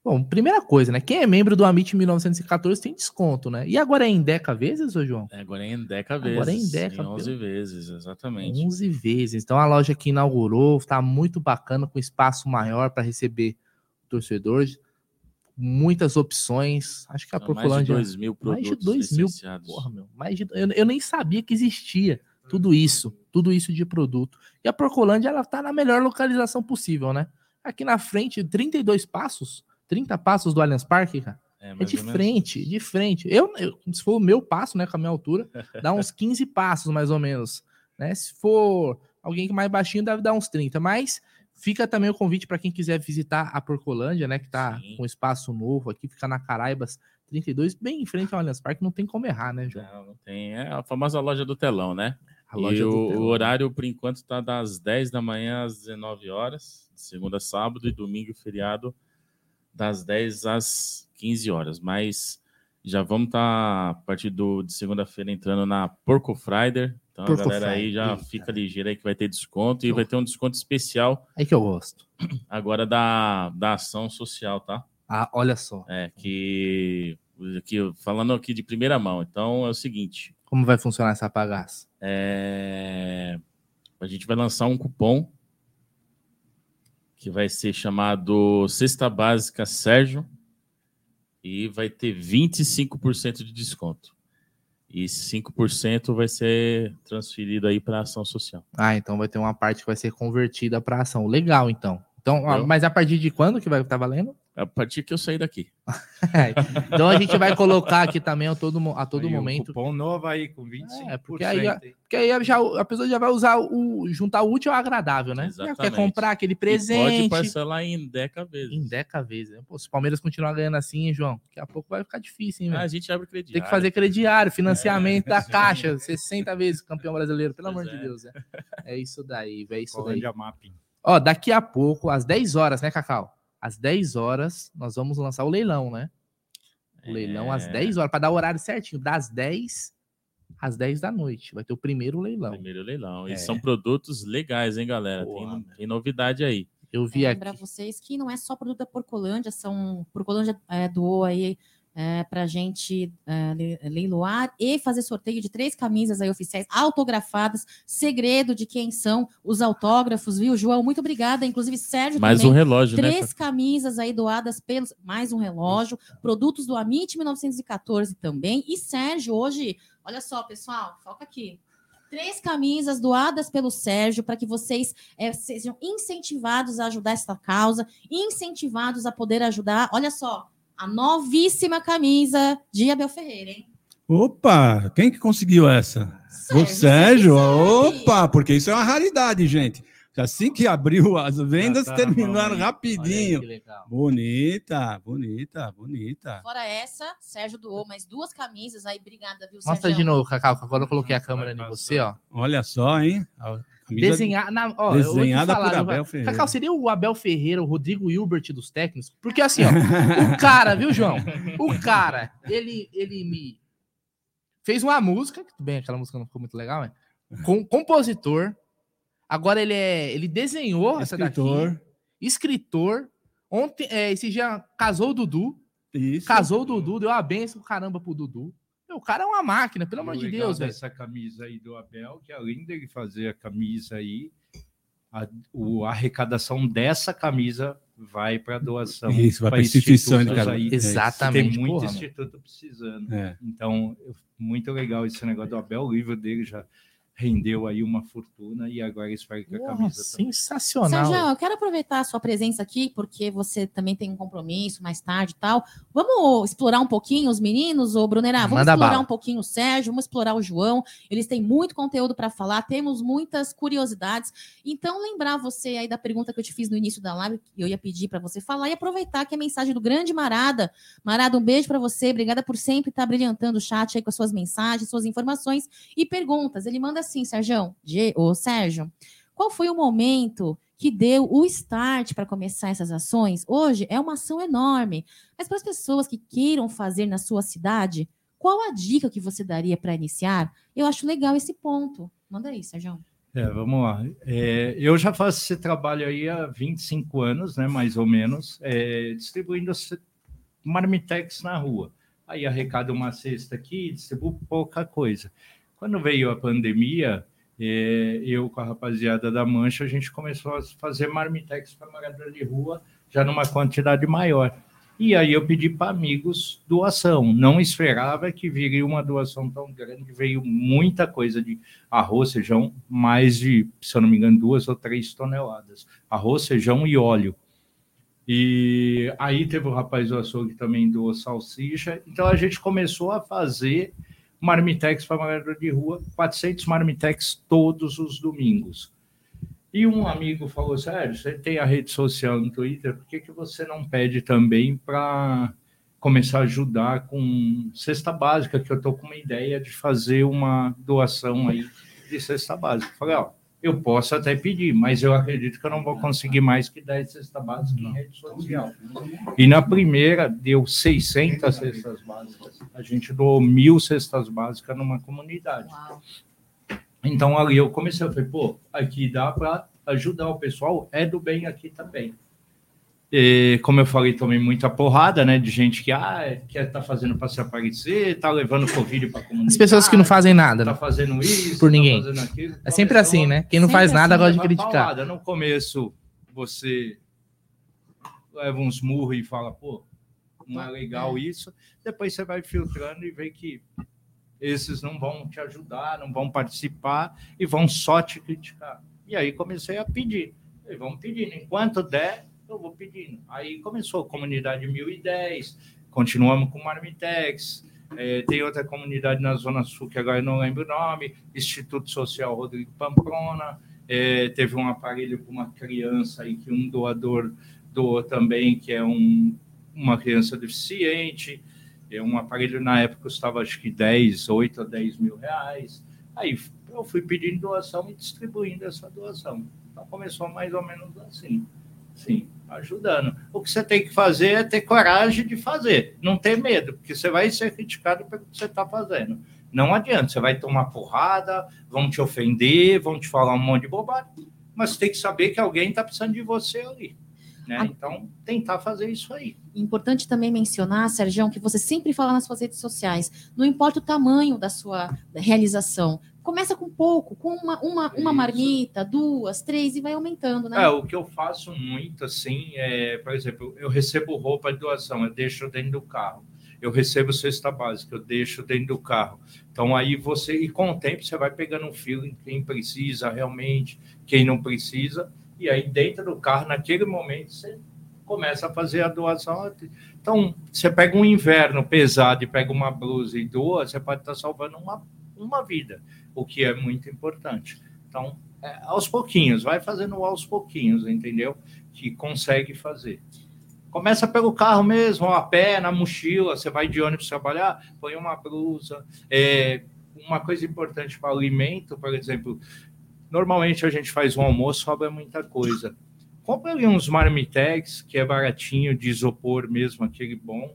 Bom, primeira coisa, né? Quem é membro do Amit 1914 tem desconto, né? E agora é em Deca vezes, ô João? É, agora é em Deca vezes. Agora é em Deca. Em 11 vezes, exatamente. 11 vezes. Então a loja que inaugurou está muito bacana, com espaço maior para receber torcedores. Muitas opções. Acho que a Porcolândia. Mais de 2 mil produtos. Mais de 2 mil. Porra, meu. Mais de, eu, eu nem sabia que existia tudo isso. Tudo isso de produto. E a Porcolândia, ela tá na melhor localização possível, né? Aqui na frente, 32 passos 30 passos do Allianz Parque, cara. É, é de frente, de frente. Eu, eu, se for o meu passo, né, com a minha altura, dá uns 15 passos mais ou menos. Né? Se for alguém que mais baixinho, deve dar uns 30. Mas fica também o convite para quem quiser visitar a Porcolândia, né, que está com espaço novo aqui, fica na Caraibas 32, bem em frente ao Allianz Parque, não tem como errar, né, João? Não, não tem. É a famosa loja do telão, né? A loja e do o, telão. o horário, por enquanto, está das 10 da manhã às 19 horas, segunda, sábado e domingo feriado das 10 às 15 horas, mas já vamos estar tá, a partir do, de segunda-feira entrando na Porco Friday. Então Porco a galera Friday. aí já Eita. fica ligeira aí que vai ter desconto e vai ter um desconto especial. Aí que eu gosto. Agora da, da ação social, tá? Ah, olha só. É, que, que falando aqui de primeira mão. Então é o seguinte. Como vai funcionar essa pagaça? É, a gente vai lançar um cupom que vai ser chamado Cesta Básica Sérgio e vai ter 25% de desconto. E 5% vai ser transferido aí para ação social. Ah, então vai ter uma parte que vai ser convertida para ação. Legal, então. Então, mas a partir de quando que vai estar tá valendo? A partir que eu sair daqui. então a gente vai colocar aqui também a todo, a todo aí, momento. cupom novo aí com 25%. É, porque aí, porque aí já, a pessoa já vai usar o juntar o útil ao agradável, né? Já quer comprar aquele presente. E pode parcelar em deca vezes. Em deca vezes. Pô, se o Palmeiras continuar ganhando assim, hein, João, daqui a pouco vai ficar difícil, hein, ah, a gente abre crediário. Tem que fazer crediário, financiamento é, da caixa, 60 vezes campeão brasileiro, pelo pois amor é. de Deus. É. é isso daí, velho. É isso daí. Mapping. Ó, daqui a pouco, às 10 horas, né, Cacau? Às 10 horas, nós vamos lançar o leilão, né? O leilão às 10 é. horas, para dar o horário certinho, das 10 às 10 da noite. Vai ter o primeiro leilão. Primeiro leilão. É. E são produtos legais, hein, galera? Boa, tem, tem, novidade aí. Eu vi é, aqui. Lembrar vocês que não é só produto da Porcolândia, são. Porcolândia é, doou aí é, para a gente é, leiloar e fazer sorteio de três camisas aí oficiais autografadas. Segredo de quem são os autógrafos, viu, João? Muito obrigada. Inclusive, Sérgio. Mais também, um relógio, três né? Três camisas aí doadas pelos. Mais um relógio. Produtos do Amit 1914 também. E Sérgio, hoje, olha só, pessoal, foca aqui três camisas doadas pelo Sérgio para que vocês é, sejam incentivados a ajudar essa causa, incentivados a poder ajudar. Olha só, a novíssima camisa de Abel Ferreira, hein? Opa, quem que conseguiu essa? Sérgio, o Sérgio? Opa, porque isso é uma raridade, gente. Assim que abriu as vendas, tá terminaram rapidinho. Aí, bonita, bonita, bonita. Fora essa, Sérgio doou mais duas camisas aí. Obrigada, viu, Mostra Sérgio? de novo, Cacau, agora eu coloquei a câmera em você, ó. Olha só, hein? Desenhar, na, ó, desenhada falar, por Abel Ferreira. Cacau, seria o Abel Ferreira, o Rodrigo Hilbert dos técnicos? Porque assim, ó, o cara, viu, João? O cara, ele, ele me fez uma música, tudo bem, aquela música não ficou muito legal, mas com compositor. Agora ele é, ele desenhou escritor. essa daqui. Escritor. Ontem, é, esse dia casou o Dudu. Isso. Casou o Dudu, deu a benção caramba pro Dudu. O cara é uma máquina, pelo amor de Deus, velho. Essa camisa aí do Abel, que além dele fazer a camisa aí, a, o, a arrecadação dessa camisa vai para doação. Isso, vai para instituição de aí. Exatamente. Tem muito porra, instituto mano. precisando. É. Então, muito legal esse negócio do Abel, o livro dele já rendeu aí uma fortuna e agora espero que a camisa sensacional. Sérgio, eu quero aproveitar a sua presença aqui porque você também tem um compromisso mais tarde e tal. Vamos explorar um pouquinho os meninos, ô Brunerá, vamos Manda explorar bala. um pouquinho o Sérgio, vamos explorar o João. Eles têm muito conteúdo para falar, temos muitas curiosidades. Então, lembrar você aí da pergunta que eu te fiz no início da live, que eu ia pedir para você falar e aproveitar que é a mensagem do grande Marada. Marada, um beijo para você, obrigada por sempre estar brilhantando o chat aí com as suas mensagens, suas informações e perguntas. Ele manda assim, Sérgio, ô Sérgio, qual foi o momento que deu o start para começar essas ações? Hoje é uma ação enorme, mas para as pessoas que queiram fazer na sua cidade, qual a dica que você daria para iniciar? Eu acho legal esse ponto. Manda aí, Sérgio. É, vamos lá. É, eu já faço esse trabalho aí há 25 anos, né, mais ou menos, é, distribuindo marmitex na rua. Aí arrecado uma cesta aqui, distribuo pouca coisa. Quando veio a pandemia, é, eu com a rapaziada da Mancha, a gente começou a fazer marmitex para morador de rua, já numa quantidade maior. E aí eu pedi para amigos doação. Não esperava que viria uma doação tão grande. Veio muita coisa de arroz, feijão, mais de, se eu não me engano, duas ou três toneladas. Arroz, feijão e óleo. E aí teve o rapaz do açougue também doou salsicha. Então a gente começou a fazer marmitex para morador de rua, 400 marmitex todos os domingos. E um amigo falou, Sérgio, você tem a rede social no Twitter, por que, que você não pede também para começar a ajudar com cesta básica, que eu estou com uma ideia de fazer uma doação aí de cesta básica. Falei, ó, eu posso até pedir, mas eu acredito que eu não vou conseguir mais que 10 cestas básicas em rede social. E na primeira deu 600 cestas básicas. A gente doou mil cestas básicas numa comunidade. Então ali eu comecei, eu falei, pô, aqui dá para ajudar o pessoal, é do bem aqui também. E, como eu falei, tomei muita porrada, né? De gente que ah, quer tá fazendo para se aparecer, tá levando Covid para comunidade. As pessoas que não fazem nada, tá né? fazendo isso, por tá ninguém. Aquilo, é sempre assim, né? Quem não faz nada assim, gosta de criticar. Paulada. No começo, você leva uns murros e fala, pô, não é legal isso. Depois você vai filtrando e vê que esses não vão te ajudar, não vão participar e vão só te criticar. E aí comecei a pedir. E vamos pedindo. Enquanto der, eu vou pedindo. Aí começou a comunidade 1010, continuamos com Marmitex, é, tem outra comunidade na Zona Sul, que agora eu não lembro o nome, Instituto Social Rodrigo Pamplona, é, teve um aparelho para uma criança aí que um doador doou também, que é um, uma criança deficiente, é um aparelho na época custava acho que 10, 8 a 10 mil reais. Aí eu fui pedindo doação e distribuindo essa doação. Então começou mais ou menos assim. Sim. Ajudando. O que você tem que fazer é ter coragem de fazer, não ter medo, porque você vai ser criticado pelo que você está fazendo. Não adianta, você vai tomar porrada, vão te ofender, vão te falar um monte de bobagem, mas tem que saber que alguém está precisando de você ali. Né? Ah. Então, tentar fazer isso aí. Importante também mencionar, Sérgio, que você sempre fala nas suas redes sociais, não importa o tamanho da sua realização, começa com pouco, com uma, uma, uma marmita, duas, três, e vai aumentando, né? É, o que eu faço muito, assim, é, por exemplo, eu recebo roupa de doação, eu deixo dentro do carro. Eu recebo cesta básica, eu deixo dentro do carro. Então, aí você, e com o tempo, você vai pegando um feeling, quem precisa realmente, quem não precisa, e aí dentro do carro, naquele momento, você começa a fazer a doação. Então, você pega um inverno pesado e pega uma blusa e doa, você pode estar salvando uma, uma vida o que é muito importante. Então, é, aos pouquinhos, vai fazendo aos pouquinhos, entendeu? Que consegue fazer. Começa pelo carro mesmo, a pé, na mochila, você vai de ônibus trabalhar, põe uma blusa. É, uma coisa importante para alimento, por exemplo, normalmente a gente faz um almoço, sobra muita coisa. Compre ali uns marmitex, que é baratinho, de isopor mesmo, aquele bom,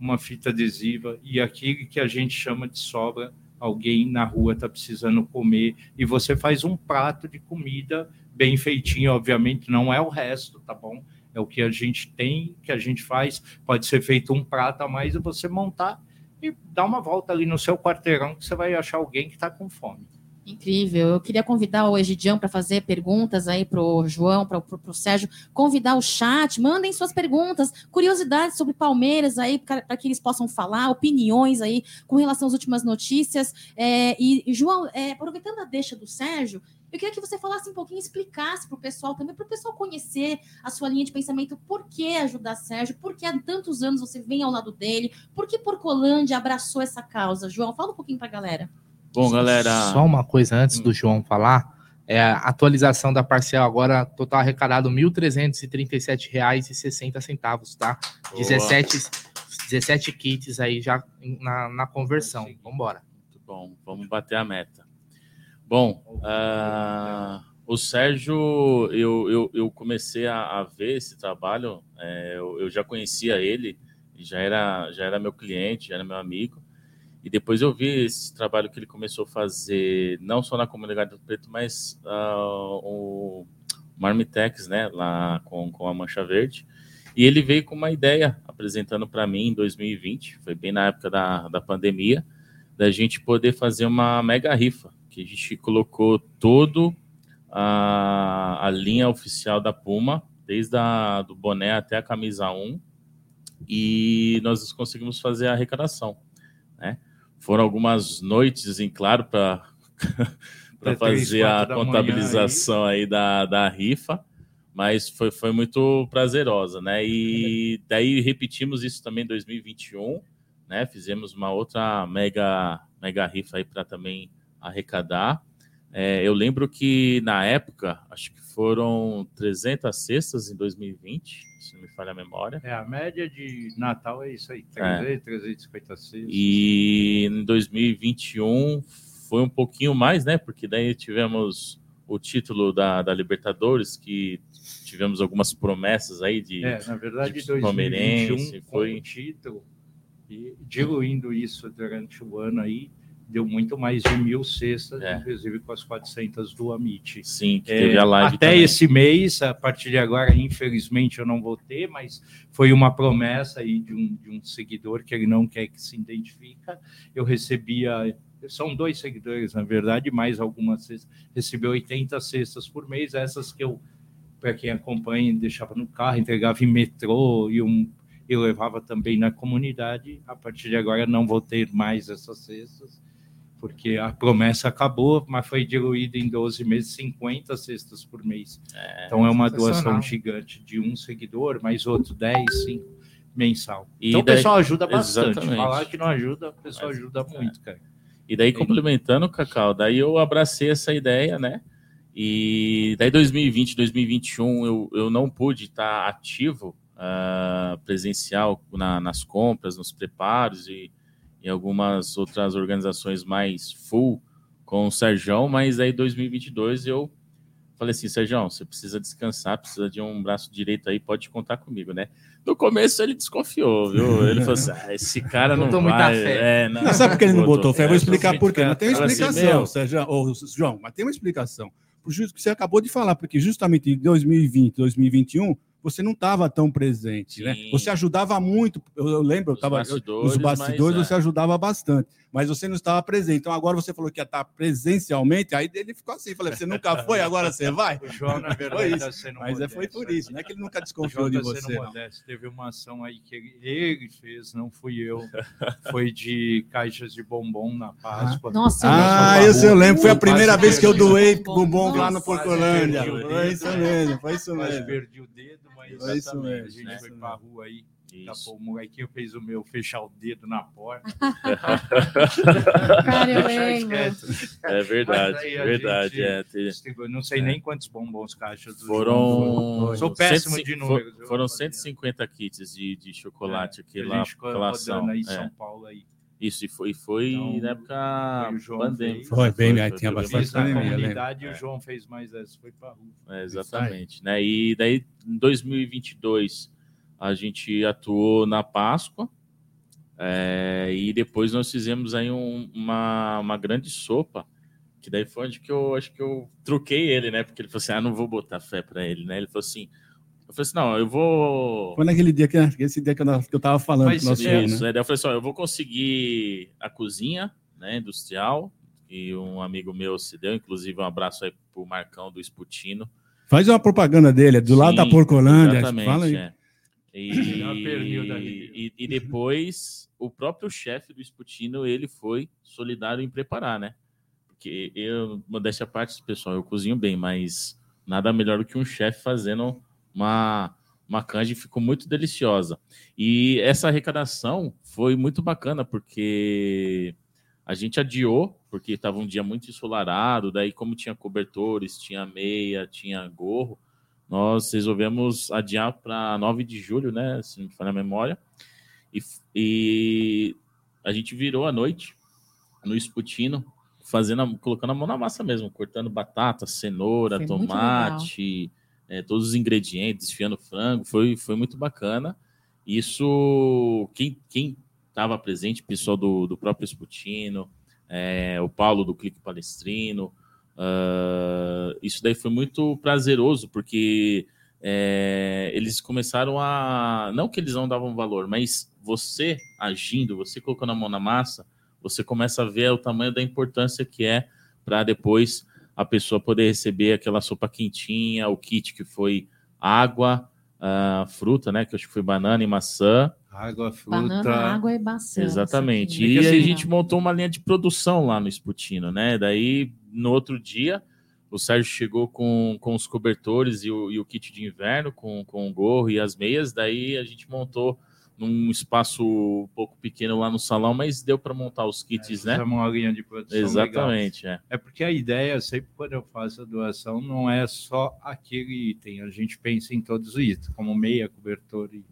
uma fita adesiva, e aquele que a gente chama de sobra, alguém na rua está precisando comer e você faz um prato de comida bem feitinho, obviamente não é o resto, tá bom? É o que a gente tem, que a gente faz. Pode ser feito um prato a mais e você montar e dar uma volta ali no seu quarteirão que você vai achar alguém que está com fome. Incrível. Eu queria convidar o Egidião para fazer perguntas aí para o João, para o Sérgio, convidar o chat, mandem suas perguntas, curiosidades sobre Palmeiras aí, para que eles possam falar, opiniões aí com relação às últimas notícias. É, e, João, é, aproveitando a deixa do Sérgio, eu queria que você falasse um pouquinho, explicasse para o pessoal também, para o pessoal conhecer a sua linha de pensamento, por que ajudar Sérgio, por que há tantos anos você vem ao lado dele, por que Porcolândia abraçou essa causa. João, fala um pouquinho para a galera. Bom, galera. Só uma coisa antes do. João falar. É a atualização da parcial agora, total arrecadado R$ 1.337,60, tá? 17, 17 kits aí já na, na conversão. Vamos embora. Muito bom, vamos bater a meta. Bom, uh, o Sérgio, eu, eu, eu comecei a, a, ver esse trabalho, é, eu, eu, já conhecia ele, já era, já era meu cliente, já era meu amigo, e depois eu vi esse trabalho que ele começou a fazer, não só na comunidade do Preto, mas uh, o Marmitex, né, lá com, com a Mancha Verde. E ele veio com uma ideia apresentando para mim em 2020, foi bem na época da, da pandemia, da gente poder fazer uma mega rifa, que a gente colocou todo a, a linha oficial da Puma, desde a, do boné até a camisa 1, e nós conseguimos fazer a arrecadação, né? Foram algumas noites em claro para fazer a contabilização aí. aí da, da rifa, mas foi, foi muito prazerosa, né? E daí repetimos isso também em 2021, né? Fizemos uma outra mega, mega rifa aí para também arrecadar. É, eu lembro que na época, acho que foram 300 cestas em 2020, se não me falha a memória. É, a média de Natal é isso aí, 300, é. 350 cestas. E em 2021 foi um pouquinho mais, né? Porque daí tivemos o título da, da Libertadores, que tivemos algumas promessas aí de, é, na verdade, de 2021 foi um título e diluindo isso durante o ano aí deu muito mais de mil cestas, é. inclusive com as 400 do Amit. Sim, que teve é, a live Até também. esse mês, a partir de agora, infelizmente eu não vou ter, mas foi uma promessa aí de um, de um seguidor que ele não quer que se identifica. Eu recebia, são dois seguidores, na verdade, mais algumas cestas, recebi 80 cestas por mês, essas que eu, para quem acompanha, deixava no carro, entregava em metrô e um eu levava também na comunidade. A partir de agora não vou ter mais essas cestas porque a promessa acabou, mas foi diluída em 12 meses, 50 cestas por mês. É, então é uma doação gigante de um seguidor, mais outro 10, 5 mensal. E então daí, o pessoal ajuda bastante. Exatamente. Falar que não ajuda, o pessoal mas, ajuda é. muito, cara. E daí, complementando, Cacau, daí eu abracei essa ideia, né? E daí 2020, 2021, eu, eu não pude estar ativo uh, presencial na, nas compras, nos preparos e e algumas outras organizações mais full com o Serjão, mas aí 2022 eu Falei assim, Sérgio, você precisa descansar, precisa de um braço direito aí, pode contar comigo, né? No começo ele desconfiou, viu? Ele falou assim: ah, esse cara não, não vai. É, não, não, sabe por que ele não botou fé? Vou explicar por quê. Mas tem uma explicação, assim, Sérgio, ou João, mas tem uma explicação. Por justo que você acabou de falar, porque justamente em 2020, 2021 você não estava tão presente, né? Sim. né? Você ajudava muito, eu, lembro, eu estava nos bastidores, mas, você é. ajudava bastante, mas você não estava presente. Então agora você falou que ia estar presencialmente, aí ele ficou assim, falei, você nunca foi, agora você vai? O João, na verdade, está sendo Mas modesto, foi por isso, não é que ele nunca desconfiou de tá você. Modesto. Teve uma ação aí que ele fez, não fui eu, foi de caixas de bombom na Páscoa. Nossa, ah, isso eu lembro, foi a primeira vez que eu doei bombom lá no Porcolândia. Foi isso mesmo, foi isso mesmo. perdi o dedo, mas isso mesmo, a gente né? foi pra rua aí. Isso. o molequinho fez o meu fechar o dedo na porta. Cara, eu lembro. É verdade, verdade. É, não sei é. nem quantos bombons caixas. Foram. Sou péssimo de números. Foram 150 kits de, de chocolate é, aqui lá. Aquela ação. aí em São Paulo aí. Isso, e foi, foi então, na época pandêmica. Foi, bem, foi, tinha bastante pandemia. comunidade e o João fez mais essa, foi para rua. É, exatamente. Né? E daí, em 2022, a gente atuou na Páscoa, é, e depois nós fizemos aí um, uma, uma grande sopa, que daí foi onde que eu acho que eu truquei ele, né? Porque ele falou assim: ah, não vou botar fé para ele, né? Ele falou assim: eu falei assim, não, eu vou. Foi naquele dia que, esse dia que eu, que eu tava falando Mas, com nosso filho, né? Daí eu falei assim, ó, eu vou conseguir a cozinha, né, industrial, e um amigo meu se deu, inclusive um abraço aí pro Marcão do Esputino. Faz uma propaganda dele, é do Sim, lado da Porcolândia. Exatamente, fala aí. É. E, e, e, depois o próprio chefe do Esputino ele foi solidário em preparar, né? Porque eu, modéstia à parte, pessoal, eu cozinho bem, mas nada melhor do que um chefe fazendo uma, uma canja ficou muito deliciosa. E essa arrecadação foi muito bacana, porque a gente adiou, porque estava um dia muito ensolarado, daí como tinha cobertores, tinha meia, tinha gorro, nós resolvemos adiar para 9 de julho, né, se não me falha a memória, e, e a gente virou a noite no Sputino, fazendo, colocando a mão na massa mesmo, cortando batata, cenoura, Foi tomate, é, todos os ingredientes, desfiando frango, foi, foi muito bacana. Isso, quem estava presente, pessoal do, do próprio Sputino, é, o Paulo do Clique Palestrino, uh, isso daí foi muito prazeroso, porque é, eles começaram a. Não que eles não davam valor, mas você agindo, você colocando a mão na massa, você começa a ver o tamanho da importância que é para depois a pessoa poder receber aquela sopa quentinha, o kit que foi água, uh, fruta, né? Que eu acho que foi banana e maçã. Água, fruta. Banana, água e maçã. Exatamente. E assim, a gente montou uma linha de produção lá no Sputino, né? Daí, no outro dia, o Sérgio chegou com, com os cobertores e o, e o kit de inverno, com, com o gorro e as meias. Daí a gente montou num espaço um pouco pequeno lá no salão, mas deu para montar os kits, é, né? uma linha de produção Exatamente, é. é. porque a ideia, sempre quando eu faço a doação, não é só aquele item, a gente pensa em todos os itens, como meia, cobertor e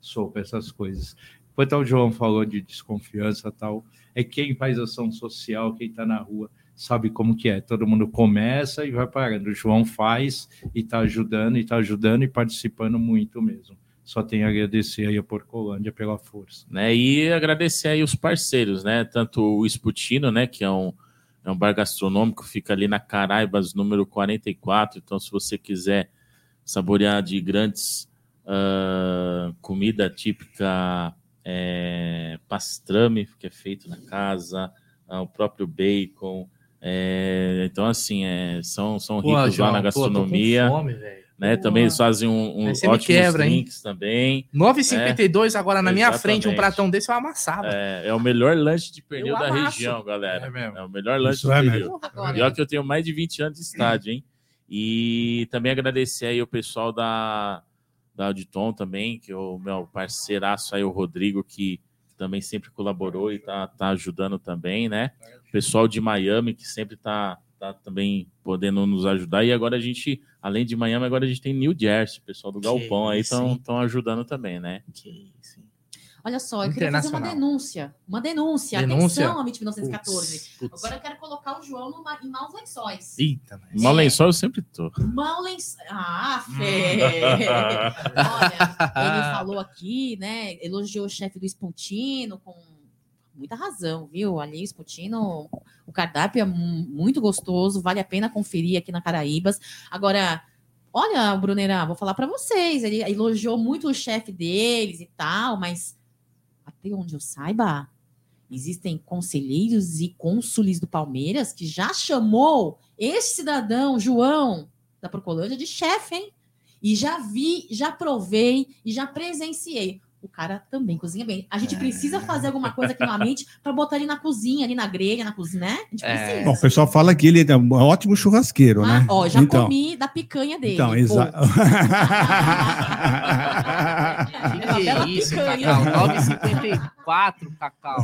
sopa, essas coisas. Enquanto o João falou de desconfiança tal, é quem faz ação social, quem está na rua, sabe como que é. Todo mundo começa e vai parando. O João faz e está ajudando, e está ajudando e participando muito mesmo só tenho a agradecer aí a Porcolândia pela força. Né? E agradecer aí os parceiros, né? Tanto o Sputino, né? Que é um, é um bar gastronômico, fica ali na Caraibas, número 44. Então, se você quiser saborear de grandes uh, comida típica é, pastrame, que é feito na casa, uh, o próprio bacon. É, então, assim, é, são, são ricos Pô, lá na gastronomia. Pô, fome, né? Também eles fazem um, um ótimos quebra, drinks hein? também. 9,52 agora na minha frente, um pratão desse eu amassava. É, é o melhor lanche de pernil eu da amasso. região, galera. É, mesmo. é o melhor lanche Isso de é pernil. Pior que eu tenho mais de 20 anos de estádio, hein? E também agradecer aí o pessoal da, da Auditon também, que é o meu parceiraço aí, o Rodrigo, que também sempre colaborou e tá, tá ajudando também, né? O pessoal de Miami, que sempre tá tá também podendo nos ajudar. E agora a gente, além de Miami, agora a gente tem New Jersey, o pessoal do Galpão aí estão ajudando também, né? sim. Olha só, eu queria fazer uma denúncia. Uma denúncia. denúncia? Atenção, Amit 1914. Putz, Agora eu quero colocar o João numa, em maus lençóis. Eita, mas... Mal lençol eu sempre tô. Mal lençóis. Ah, Fê! Olha, ele falou aqui, né? Elogiou o chefe do Espontino com muita razão, viu? Ali, Espontino, o cardápio é muito gostoso, vale a pena conferir aqui na Caraíbas. Agora, olha, Brunerá, vou falar para vocês, ele elogiou muito o chefe deles e tal, mas até onde eu saiba, existem conselheiros e cônsules do Palmeiras que já chamou esse cidadão, João, da Procolândia, de chefe, hein? E já vi, já provei e já presenciei. O cara também cozinha bem. A gente precisa é. fazer alguma coisa aqui na mente para botar ele na cozinha, ali na grelha, na cozinha, né? A gente é. precisa. Bom, o pessoal fala que ele é um ótimo churrasqueiro, ah, né? Ó, já então, comi da picanha dele. Então, exato. que isso, Cacau. 9h54, Cacau.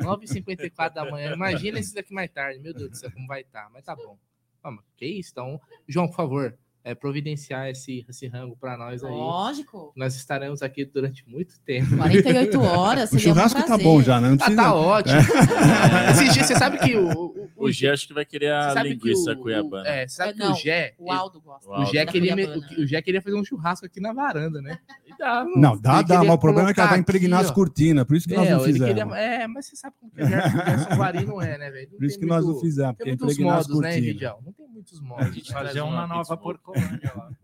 9h54 da manhã. Imagina esse daqui mais tarde. Meu Deus do céu, como vai estar. Tá. Mas tá bom. Vamos, que isso? Então, João, por favor, é, providenciar esse, esse rango para nós aí. Lógico. Nós estaremos aqui durante muito tempo. 48 horas. o churrasco tá bom já, né? Não precisa... ah, tá ótimo. É. Esses dias, você sabe que o. O, o, o Gé acho que vai querer a linguiça cuiabana. É, você sabe é, que não, o Gé. O Aldo gosta. O, Gé queria, o, Gé queria fazer um churrasco aqui na varanda, né? Dá, não, dá, dá, mas o problema é que ela vai impregnar aqui, as cortinas, por isso que é, nós não fizemos. Queria, é, mas você sabe como que o Gerson não é, né, velho? Por isso que nós não fizemos, porque impregnar as cortinas. Né, não tem muitos modos. A gente fazer uma nova porcolândia lá.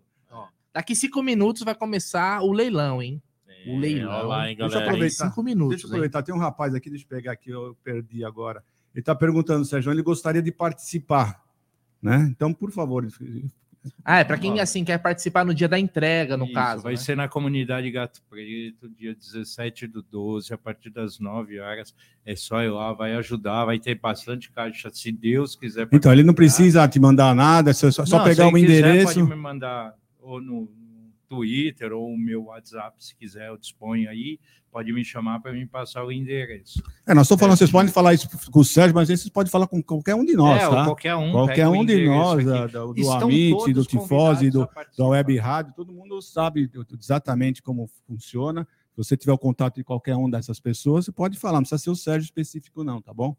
Daqui cinco minutos vai começar o leilão, hein? É, o leilão. Lá, hein, deixa eu aproveitar. Cinco minutos, deixa eu aproveitar. Hein? Tem um rapaz aqui, deixa eu pegar aqui, eu perdi agora. Ele está perguntando, Sérgio, ele gostaria de participar, né? Então, por favor. Ah, é para quem assim quer participar no dia da entrega, no Isso, caso. Vai né? ser na comunidade Gato Preto, dia 17 do 12, a partir das 9 horas. É só ir lá, vai ajudar, vai ter bastante caixa, se Deus quiser. Então, ele não precisa te mandar nada, é só, só não, pegar o endereço. Quiser, pode me mandar ou no Twitter ou o meu WhatsApp, se quiser, eu disponho aí. Pode me chamar para me passar o endereço. É, nós estamos falando, é, vocês podem falar isso com o Sérgio, mas vocês podem falar com qualquer um de nós, é, tá? qualquer um. Qualquer um de nós, da, do, do Amit, do Tifose, do, da Web Rádio, todo mundo sabe exatamente como funciona. Se você tiver o contato de qualquer um dessas pessoas, você pode falar, não precisa ser o Sérgio específico, não, tá bom?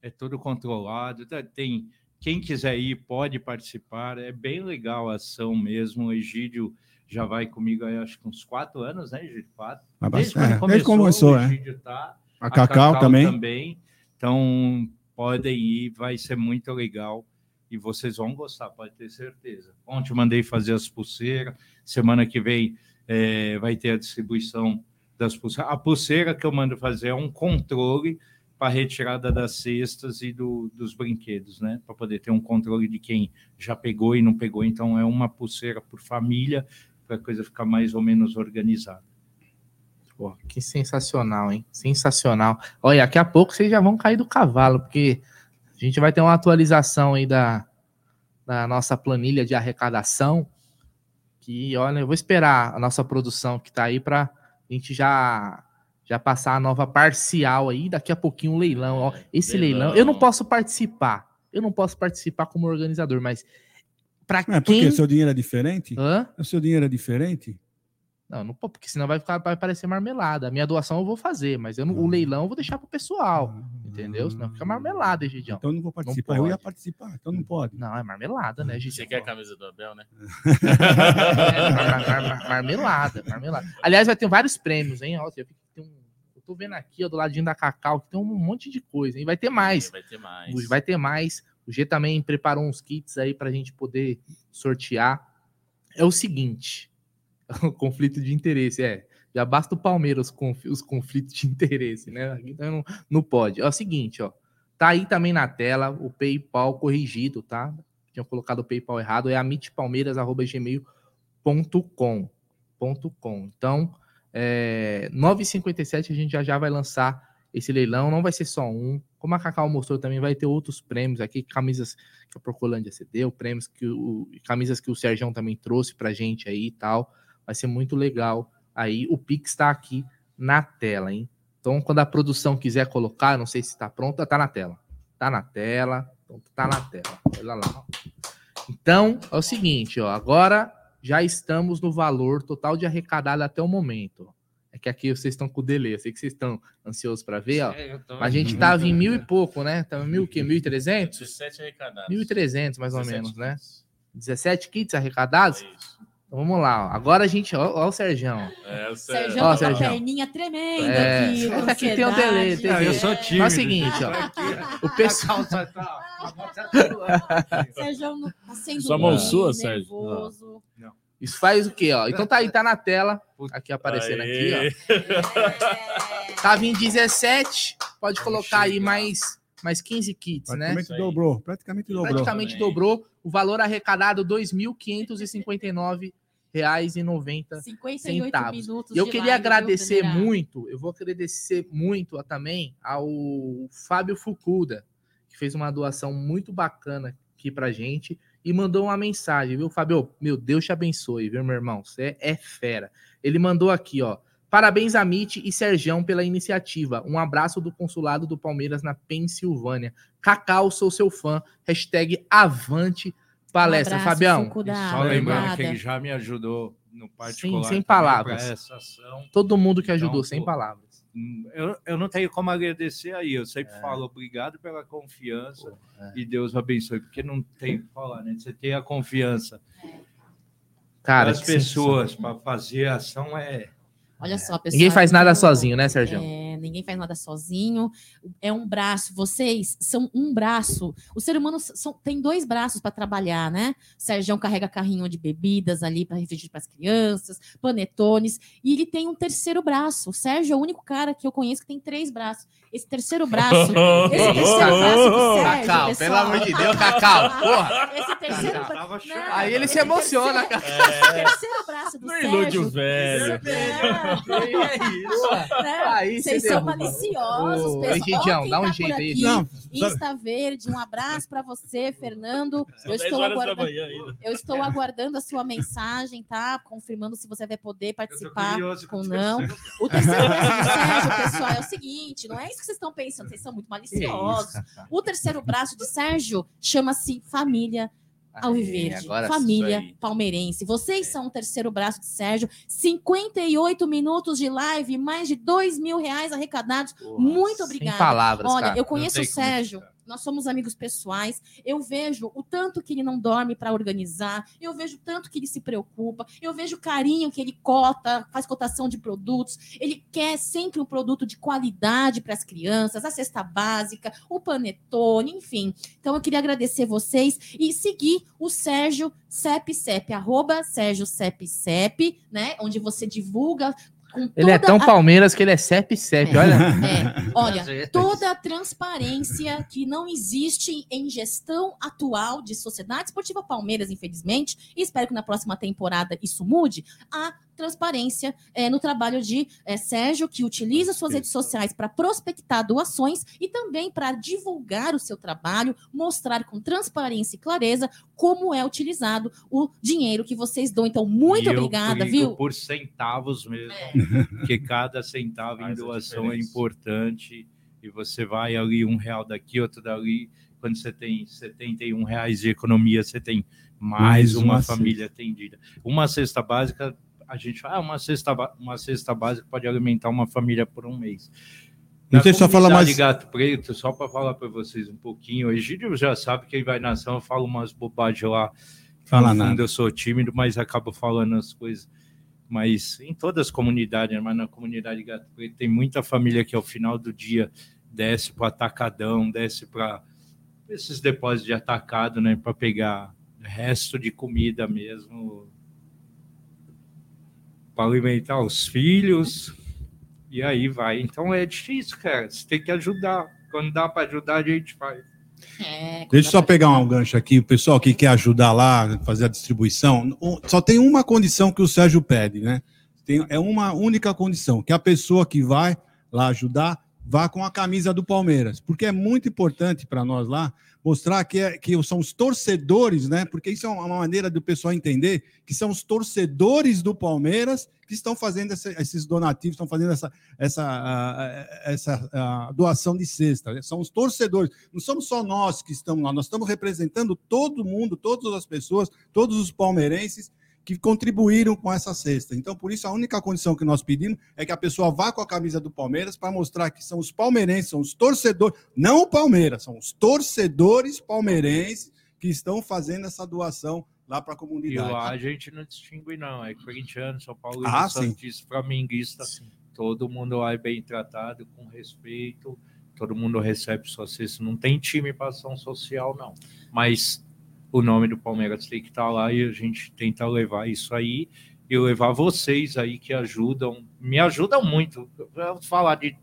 É tudo controlado, tem quem quiser ir pode participar, é bem legal a ação mesmo. O Egídio já vai comigo aí, acho que uns quatro anos, né, Egídio? Quatro. Desde quando é, começou, começou, o é. Tá. A, a Cacau, Cacau também. também. Então, podem ir, vai ser muito legal e vocês vão gostar, pode ter certeza. Ontem mandei fazer as pulseiras, semana que vem é, vai ter a distribuição das pulseiras. A pulseira que eu mando fazer é um controle para retirada das cestas e do, dos brinquedos, né? Para poder ter um controle de quem já pegou e não pegou. Então, é uma pulseira por família, para a coisa ficar mais ou menos organizada. Pô, que sensacional, hein? Sensacional. Olha, daqui a pouco vocês já vão cair do cavalo, porque a gente vai ter uma atualização aí da, da nossa planilha de arrecadação. Que, olha, eu vou esperar a nossa produção que está aí para a gente já já passar a nova parcial aí, daqui a pouquinho o um leilão. Ó, esse leilão. leilão, eu não posso participar. Eu não posso participar como organizador, mas para é, quem... Porque seu dinheiro é diferente? Hã? O seu dinheiro é diferente? Não, não porque senão vai ficar vai parecer marmelada. A minha doação eu vou fazer, mas eu não, o ah. leilão eu vou deixar pro pessoal. Ah, entendeu? Senão fica marmelada, Gidião. Então eu não vou participar. Não eu ia participar, então não pode. Não, é marmelada, né, Gidião? Você quer a camisa do Abel, né? é, mar, mar, mar, marmelada, marmelada. Aliás, vai ter vários prêmios, hein? Ó, eu tem um eu tô vendo aqui, ó, do ladinho da Cacau, que tem um monte de coisa, hein? Vai ter mais. Vai ter mais. Vai ter mais. O G também preparou uns kits aí para a gente poder sortear. É o seguinte: o conflito de interesse. É, já basta o Palmeiras com os conflitos de interesse, né? Então não, não pode. É o seguinte, ó. Tá aí também na tela o PayPal corrigido, tá? Tinha colocado o PayPal errado, é amitpalmeiras.gmail.com. Então, é, 9,57 a gente já já vai lançar esse leilão. Não vai ser só um. Como a Cacau mostrou também, vai ter outros prêmios aqui, camisas que a Procolândia cedeu, prêmios que o, camisas que o Sérgio também trouxe pra gente aí e tal. Vai ser muito legal. Aí o Pix está aqui na tela, hein? Então, quando a produção quiser colocar, não sei se está pronta, tá na tela. Tá na tela. Então, tá na tela. Olha lá. Então, é o seguinte, ó. Agora já estamos no valor total de arrecadado até o momento que aqui vocês estão com o delay. Eu sei que vocês estão ansiosos para ver, ó. É, a gente tava em mil e pouco, né? Tava mil o quê? 1.300? 17 arrecadados. 1.300, mais ou menos, né? 17 kits arrecadados? É. Então, vamos lá, ó. agora a gente, ó, ó o Sergião. É, o Sérgio ó, com a perninha tremenda é. aqui. Aqui tem um delay. Tem Não, eu sou tímido. É o seguinte, ó. o pessoal... Tá, Sérgio tá sendo Sua mão sua, Sérgio? Não. Isso faz o quê, ó? Então tá aí, tá na tela. Aqui aparecendo Aê. aqui, ó. Tava em 17. Pode colocar aí mais, mais 15 kits, praticamente né? Praticamente dobrou. Praticamente dobrou. Praticamente dobrou. O valor arrecadado, 2.559 reais e 90 centavos. eu queria agradecer muito, eu vou agradecer muito também ao Fábio Fukuda, que fez uma doação muito bacana aqui pra gente e mandou uma mensagem, viu, Fábio? Meu Deus te abençoe, viu, meu irmão? Você é fera. Ele mandou aqui, ó. Parabéns a Mitch e Sergião pela iniciativa. Um abraço do consulado do Palmeiras na Pensilvânia. Cacau, sou seu fã. Hashtag Avante palestra, um abraço, Fabião. Só lembrando que ele já me ajudou no particular. Sim, sem palavras. Todo mundo que ajudou, então, sem palavras. Eu, eu não tenho como agradecer aí. Eu sempre é. falo obrigado pela confiança Pô, é. e Deus abençoe, porque não tem o que falar, né? Você tem a confiança Cara, das pessoas para fazer a ação é. Olha só, pessoal. Ninguém faz nada sozinho, né, Sérgio? É ninguém faz nada sozinho. É um braço, vocês são um braço. O ser humano são, tem dois braços para trabalhar, né? O Sérgio carrega carrinho de bebidas ali para refrigerar para as crianças, panetones, e ele tem um terceiro braço. O Sérgio é o único cara que eu conheço que tem três braços. Esse terceiro braço, esse terceiro braço do Sérgio, Cacau, pessoal. pelo amor de Deus, Cacau, porra. Esse terceiro braço. Aí ele se emociona, Cacau. Esse terceiro braço do Sérgio. Ilude o velho. É, isso. Né? Aí Vocês são maliciosos. Ô, Egidião, dá um jeito aí. Não, Insta Verde, um abraço para você, Fernando. Eu estou, aguardando, eu estou aguardando a sua mensagem, tá? Confirmando se você vai poder participar ou não. O terceiro braço do Sérgio, pessoal, é o seguinte: não é isso que vocês estão pensando, vocês são muito maliciosos. O terceiro braço de Sérgio chama-se família Alviverde, família palmeirense. Vocês é. são o terceiro braço de Sérgio. 58 minutos de live, mais de 2 mil reais arrecadados. Porra, Muito obrigada. Sem palavras, Olha, cara. eu conheço o Sérgio nós somos amigos pessoais. Eu vejo o tanto que ele não dorme para organizar, eu vejo o tanto que ele se preocupa, eu vejo o carinho que ele cota, faz cotação de produtos. Ele quer sempre um produto de qualidade para as crianças, a cesta básica, o panetone, enfim. Então eu queria agradecer vocês e seguir o Sérgio Cep arroba Sérgio Cep né? Onde você divulga ele é tão a... Palmeiras que ele é CEP-CEP, é, olha. É, olha, toda a transparência que não existe em gestão atual de Sociedade Esportiva Palmeiras, infelizmente, e espero que na próxima temporada isso mude, a transparência é, no trabalho de é, Sérgio, que utiliza suas redes sociais para prospectar doações e também para divulgar o seu trabalho, mostrar com transparência e clareza como é utilizado o dinheiro que vocês dão. Então, muito e obrigada, viu? Por centavos mesmo, é. porque cada centavo em doação é importante e você vai ali um real daqui, outro dali. Quando você tem 71 reais de economia, você tem mais, mais uma, uma família atendida. Uma cesta básica a gente fala, ah, uma cesta, uma cesta básica pode alimentar uma família por um mês. Não sei só falar mais. Gato Preto, só para falar para vocês um pouquinho. O Egídio já sabe que ele vai na ação, eu falo umas bobagens lá. Fala no fundo, nada. Eu sou tímido, mas acabo falando as coisas. Mas em todas as comunidades, mas na comunidade Gato Preto, tem muita família que ao final do dia desce para atacadão, desce para esses depósitos de atacado, né, para pegar resto de comida mesmo, para alimentar os filhos, e aí vai. Então é difícil, cara. Você tem que ajudar. Quando dá para ajudar, a gente faz. É, Deixa eu só pegar um gancho aqui. O pessoal que quer ajudar lá, fazer a distribuição, só tem uma condição que o Sérgio pede, né? Tem, é uma única condição, que a pessoa que vai lá ajudar vá com a camisa do Palmeiras, porque é muito importante para nós lá mostrar que, é, que são os torcedores, né? Porque isso é uma maneira do pessoal entender que são os torcedores do Palmeiras que estão fazendo essa, esses donativos, estão fazendo essa, essa, essa doação de cesta. São os torcedores. Não somos só nós que estamos lá, nós estamos representando todo mundo, todas as pessoas, todos os palmeirenses que contribuíram com essa cesta. Então, por isso, a única condição que nós pedimos é que a pessoa vá com a camisa do Palmeiras para mostrar que são os palmeirenses, são os torcedores, não o Palmeiras, são os torcedores palmeirenses que estão fazendo essa doação lá para a comunidade. E lá a gente não distingue, não. É corintiano, São Paulo, ah, Santista, Flamenguista. Sim. Todo mundo lá é bem tratado, com respeito. Todo mundo recebe sua cesta. Não tem time para ação social, não. Mas o nome do Palmeiras tem que estar tá lá e a gente tenta levar isso aí e levar vocês aí que ajudam, me ajudam muito. Eu falar de,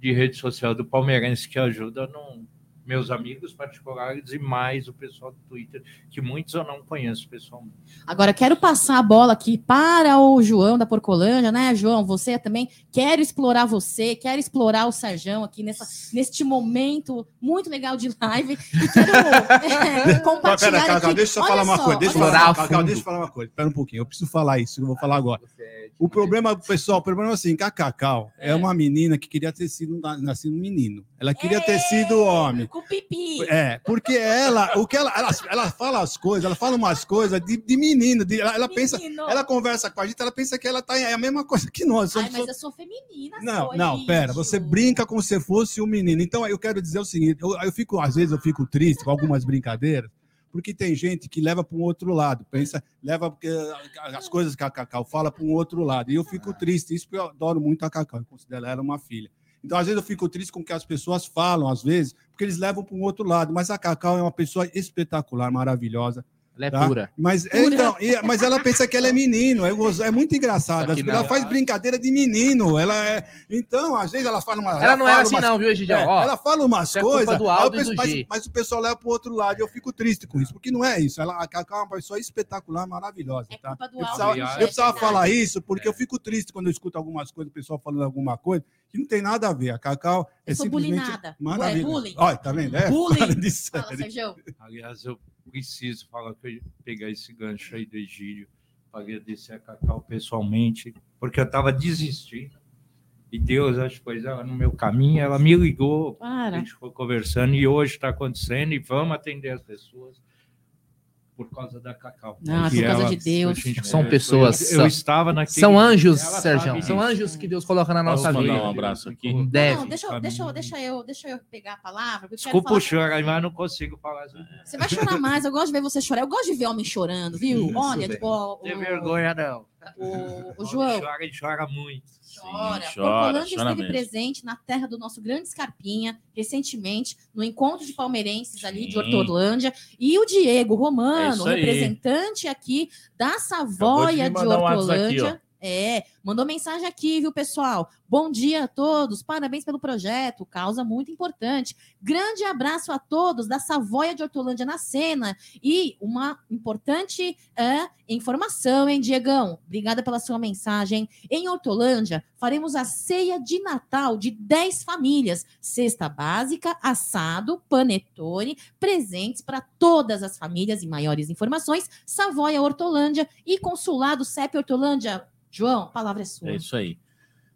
de rede social do Palmeirense que ajuda, não, meus amigos particulares e mais o pessoal do Twitter, que muitos eu não conheço pessoalmente. Agora, quero passar a bola aqui para o João da Porcolândia, né, João? Você também quero explorar você, quero explorar o Serjão aqui nessa, neste momento muito legal de live. E quero é, compartilhar. Pera, Cacau, deixa eu falar uma coisa. Deixa eu falar, Cacau, deixa eu falar uma coisa. Espera um pouquinho, eu preciso falar isso, eu vou falar agora. O problema, pessoal, o problema é assim, que a Cacau é. é uma menina que queria ter sido nascido menino. Ela queria ter sido homem. Com pipi. É, porque ela, o que ela, ela, ela fala as coisas, ela fala umas coisas de, de menino, de, ela, ela pensa, ela conversa com a gente, ela pensa que ela tá é a mesma coisa que nós. Ai, mas eu sou feminina. Não, não, isso. pera, você brinca como se fosse um menino. Então eu quero dizer o seguinte, eu, eu fico às vezes eu fico triste com algumas brincadeiras porque tem gente que leva para um outro lado, pensa, leva as coisas que a Cacau fala para um outro lado. E eu fico triste, isso porque eu adoro muito a Cacau, eu considero ela uma filha. Então, às vezes, eu fico triste com o que as pessoas falam, às vezes, porque eles levam para um outro lado. Mas a Cacau é uma pessoa espetacular, maravilhosa. Ela é tá? pura. Mas, pura. Então, mas ela pensa que ela é menino. É, é muito engraçado. Ela faz brincadeira de menino. Ela é. Então, às vezes ela fala uma. Ela, ela não é assim, umas, não, viu, Egidio? É, ela fala umas é coisas. Penso, mas, mas, o pessoal leva para o outro lado. E eu fico triste com isso, porque não é isso. Ela, a Cacau é uma pessoa espetacular, maravilhosa. É tá? eu precisava, eu precisava falar isso, porque eu fico triste quando eu escuto algumas coisas, o pessoal falando alguma coisa que não tem nada a ver. A Cacau é simplesmente maravilhosa. Olha, tá vendo? É, bullying. Fala, Sérgio. Aliás, eu preciso falar que pegar esse gancho aí do Egílio para agradecer a Cacau pessoalmente, porque eu estava desistindo. E Deus, as coisas no meu caminho, ela me ligou, Para. a gente ficou conversando e hoje está acontecendo e vamos atender as pessoas por causa da Cacau. Ah, por causa de Deus. Gente, são é, pessoas. Eu, eu estava naquele. São anjos, Sérgio. São anjos que Deus coloca na nossa vida. um abraço aqui. Deve. Não, deixa, deixa, deixa, eu, deixa eu pegar a palavra. Desculpa o choro, mas não consigo falar. Você vai chorar mais. Eu gosto de ver você chorar. Eu gosto de ver homem chorando, viu? Isso, Olha, tipo. Não tem vergonha, não. O, o João. Chora, ele chora muito. Chora. Sim, chora, esteve mesmo. presente na terra do nosso grande Scarpinha, recentemente, no encontro de palmeirenses ali Sim. de Hortolândia. E o Diego Romano, é representante aqui da Savoia de, de Hortolândia. Um aqui, é, mandou mensagem aqui, viu, pessoal? Bom dia a todos, parabéns pelo projeto, causa muito importante. Grande abraço a todos da Savoia de Hortolândia na cena. E uma importante é, informação, hein, Diegão? Obrigada pela sua mensagem. Em Hortolândia, faremos a ceia de Natal de 10 famílias. Cesta básica, assado, panetone, presentes para todas as famílias e maiores informações. Savoia Hortolândia e Consulado CEP Hortolândia João, a palavra é sua. É isso aí.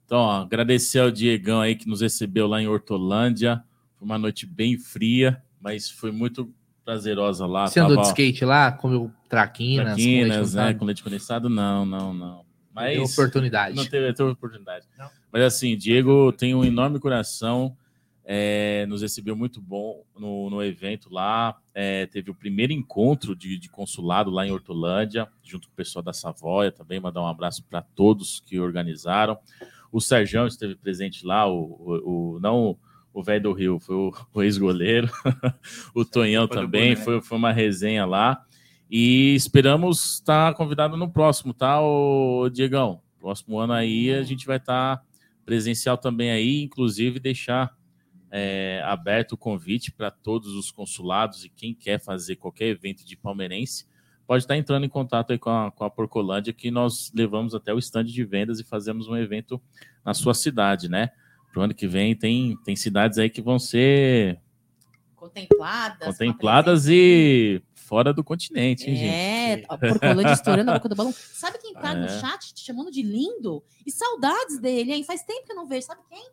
Então, ó, agradecer ao Diegão aí que nos recebeu lá em Hortolândia. Foi uma noite bem fria, mas foi muito prazerosa lá. Você Tava, andou de skate lá, comeu traquinas? Traquinas, com né? Com leite condensado? Não, não, não. Mas não teve oportunidade. Não teve, teve oportunidade. Não. Mas assim, Diego tem um enorme coração é, nos recebeu muito bom no, no evento lá. É, teve o primeiro encontro de, de, consulado lá em Hortolândia, junto com o pessoal da Savoia também. Mandar um abraço para todos que organizaram. O Sérgio esteve presente lá, o, o, o não o velho do Rio, foi o, o ex-goleiro. o Tonhão também, foi, foi uma resenha lá. E esperamos estar convidado no próximo, tá, o Diegão? Próximo ano aí a gente vai estar presencial também aí, inclusive deixar é, aberto o convite para todos os consulados e quem quer fazer qualquer evento de palmeirense pode estar entrando em contato aí com a, com a Porcolândia, que nós levamos até o stand de vendas e fazemos um evento na sua cidade, né? Para o ano que vem tem, tem cidades aí que vão ser contempladas, contempladas e fora do continente, hein, é, gente? É, Porcolândia estourando a boca do balão. Sabe quem tá é. no chat te chamando de lindo? E saudades dele, hein? Faz tempo que eu não vejo. Sabe quem?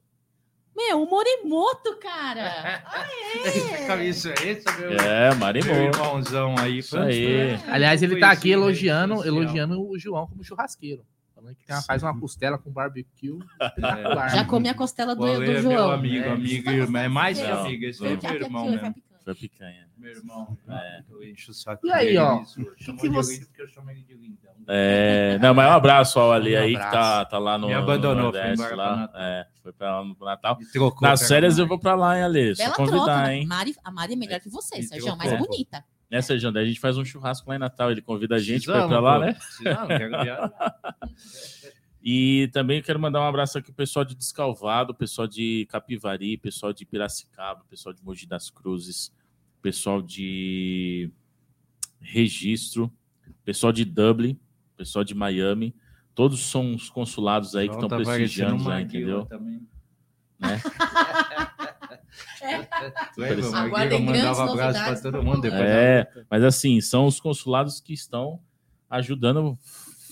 Meu, o Morimoto, cara! Esse camisa é esse, meu, É, meu Marimoto. irmãozão aí. Isso aí. Aliás, ele tá aqui elogiando, social. elogiando o João como churrasqueiro. Falando que faz uma costela com barbecue. espetacular. Já comi a costela do, do é meu João. amigo, É. amigo, irmão. É mais que amigo, esse é meu irmão mesmo. Foi picanha. Meu irmão. É. Eu encho o saco E aí, ó, que de você- lindo porque eu chamo ele de lindão. É, não, mas um abraço ao Ali Um aí, que tá, tá lá no, Me abandonou, no foi Nordeste, embora lá. pro Natal. É, foi pra lá no Natal. Trocou Nas férias eu vou pra lá, hein, Ale? Só Bela convidar, troca, né? hein? Mari, a Mari é melhor que você, Sérgio, mais trocou. bonita. Né, Sérgio? Daí a gente faz um churrasco lá em Natal. Ele convida a gente pra ir Precisamos, pra lá, pô. né? Precisamos, quero viajar. E também quero mandar um abraço aqui pro pessoal de Descalvado, pessoal de Capivari, pessoal de Piracicaba, pessoal de Mogi das Cruzes, pessoal de Registro, pessoal de Dublin, pessoal de Miami. Todos são os consulados aí que João estão prestigiando já, uma entendeu? também. Né? Lembra? Uma Aguardem guila grandes mandava abraço novidades para todo mundo depois. É, mas assim, são os consulados que estão ajudando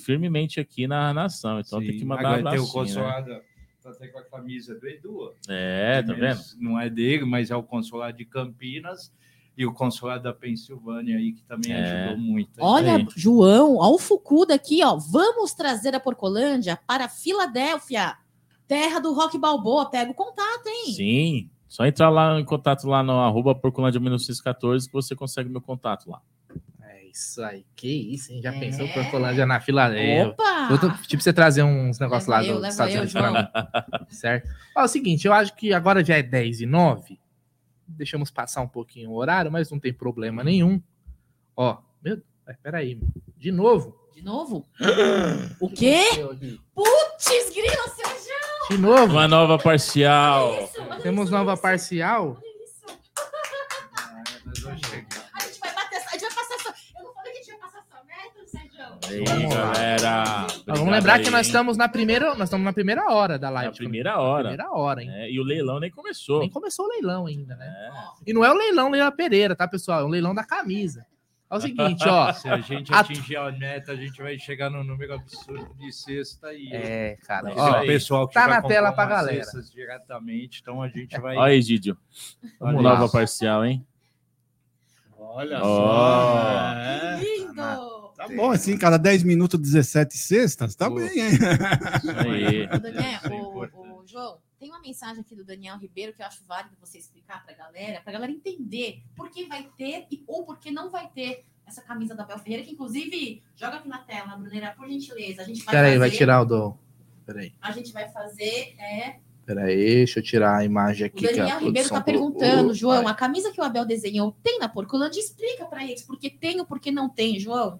firmemente aqui na nação. Então tem que mandar um Agora tem o abraço. Né? consulado, tá até com a camisa do Edu. É, tá vendo? Não é dele, mas é o consulado de Campinas e o consulado da Pensilvânia aí, que também É. ajudou muito. Olha, aí. João, ó o Fucuda aqui, ó. Vamos trazer a Porcolândia para Filadélfia, terra do rock balboa. Pega o contato, hein? Sim. Só entrar lá em contato lá no arroba Porcolândia 1914 que você consegue meu contato lá. É isso aí. Que isso, hein? Já É. pensou por Colândia na Filadélfia? Opa! Eu tô, tipo, você trazer uns negócios lá eu, dos Estados Unidos pra mim. Certo? Ó, é o seguinte, eu acho que agora já é 10 e 9. Deixamos passar um pouquinho o horário, mas não tem problema nenhum. Ó, meu Deus, peraí. De novo? De novo? o quê? Putz, grila, Sérgio! De novo? Uma nova parcial. Olha isso, olha Temos isso, nova isso, parcial? olha isso. Ah, nós vamos chegar. A gente vai bater essa. A gente vai passar essa. Eu não falei que a gente ia passar essa meta, Sérgio? Aí, Vamos galera. Vamos lembrar aí, que nós estamos na primeira, nós estamos na primeira hora da live. Na primeira hora. Primeira hora, hein? É, e o leilão nem começou. Nem começou o leilão ainda, né? É. E não é o leilão Leila Pereira, tá, pessoal? É o leilão da camisa. É o seguinte, ó. Se a gente A- atingir a meta, a gente vai chegar no número absurdo de cesta aí. É, cara. Ó, o pessoal que tá na tela pra galera. cestas diretamente, então a gente vai. Olha aí, Didio. Vamos Nova lá. parcial, hein? Olha Ó. só. É. Lindo! Tá bom, assim, cada 10 minutos, 17 sextas, tá Pô. bem, hein? Isso aí. Daniel, Isso é ô, importante. ô, João, tem uma mensagem aqui do Daniel Ribeiro que eu acho válido você explicar pra galera, pra galera entender por que vai ter e, ou por que não vai ter essa camisa da Bel Ferreira, que inclusive joga aqui na tela, Bruneira, por gentileza. A gente vai Peraí, fazer, vai tirar o do. Peraí, A gente vai fazer. É, peraí, deixa eu tirar a imagem o aqui. que a Daniel Ribeiro produção tá perguntando. João, Vai. a camisa que o Abel desenhou tem na Porcolândia? Explica pra eles por que tem ou por que não tem, João.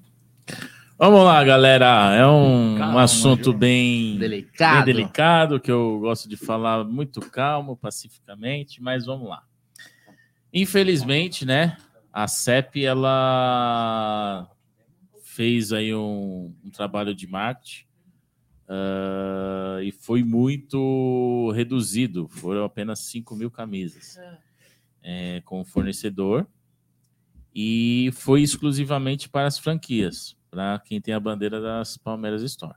Vamos lá, galera. É um, um Calma, assunto bem, Delicado. bem delicado, que eu gosto de falar muito calmo, pacificamente, mas vamos lá. Infelizmente, né, a CEP, ela fez aí um, um trabalho de marketing ah, e foi muito reduzido, foram apenas 5 mil camisas é, com o fornecedor e foi exclusivamente para as franquias, para quem tem a bandeira das Palmeiras Store.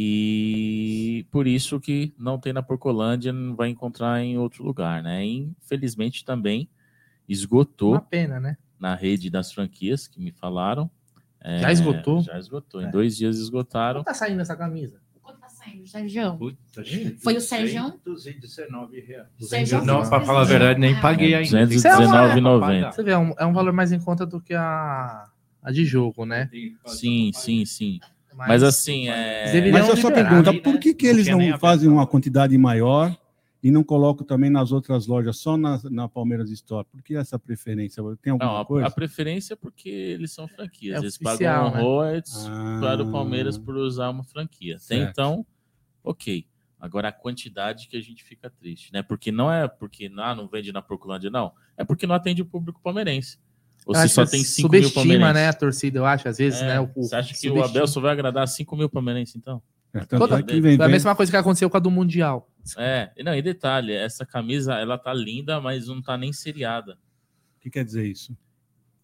E por isso que não tem na Porcolândia, não vai encontrar em outro lugar, né? Infelizmente também esgotou Uma pena, né? na rede das franquias que me falaram. É, Já esgotou? Já esgotou. É. Em dois dias esgotaram. Como tá saindo essa camisa? Quanto tá saindo, Sérgio? Puta, gente, Foi o Sérgio? 219 reais. Sérgio Não, pra falar a verdade, nem Ah. paguei ainda. é Tem que pagar. 219,90. Você vê, é um, é um valor mais em conta do que a, a de jogo, né? Sim, sim, sim. Mas assim, é... Mas eu só liberar, pergunta, né? por que, que eles Porque não a fazem uma quantidade maior e não colocam também nas outras lojas, só na, na Palmeiras Store? Por que essa preferência? Tem alguma Não, a, coisa? a preferência é porque eles são franquias. É eles oficial, pagam né? royalties Ah. para o Palmeiras por usar uma franquia. Até então, ok. Agora a quantidade que a gente fica triste, né? Porque não é porque ah, não vende na Porcolândia, não. É porque não atende o público palmeirense. Ou se só tem 5 mil Subestima, palmeirenses. né, a torcida, eu acho, às vezes, É, né? O, você acha que o. Abel só vai agradar 5 mil palmeirenses, então? É, Toda- é que vem, É a vem- mesma coisa que aconteceu com a do Mundial. É, e não, e detalhe, essa camisa, ela tá linda, mas não tá nem seriada. O que quer dizer isso?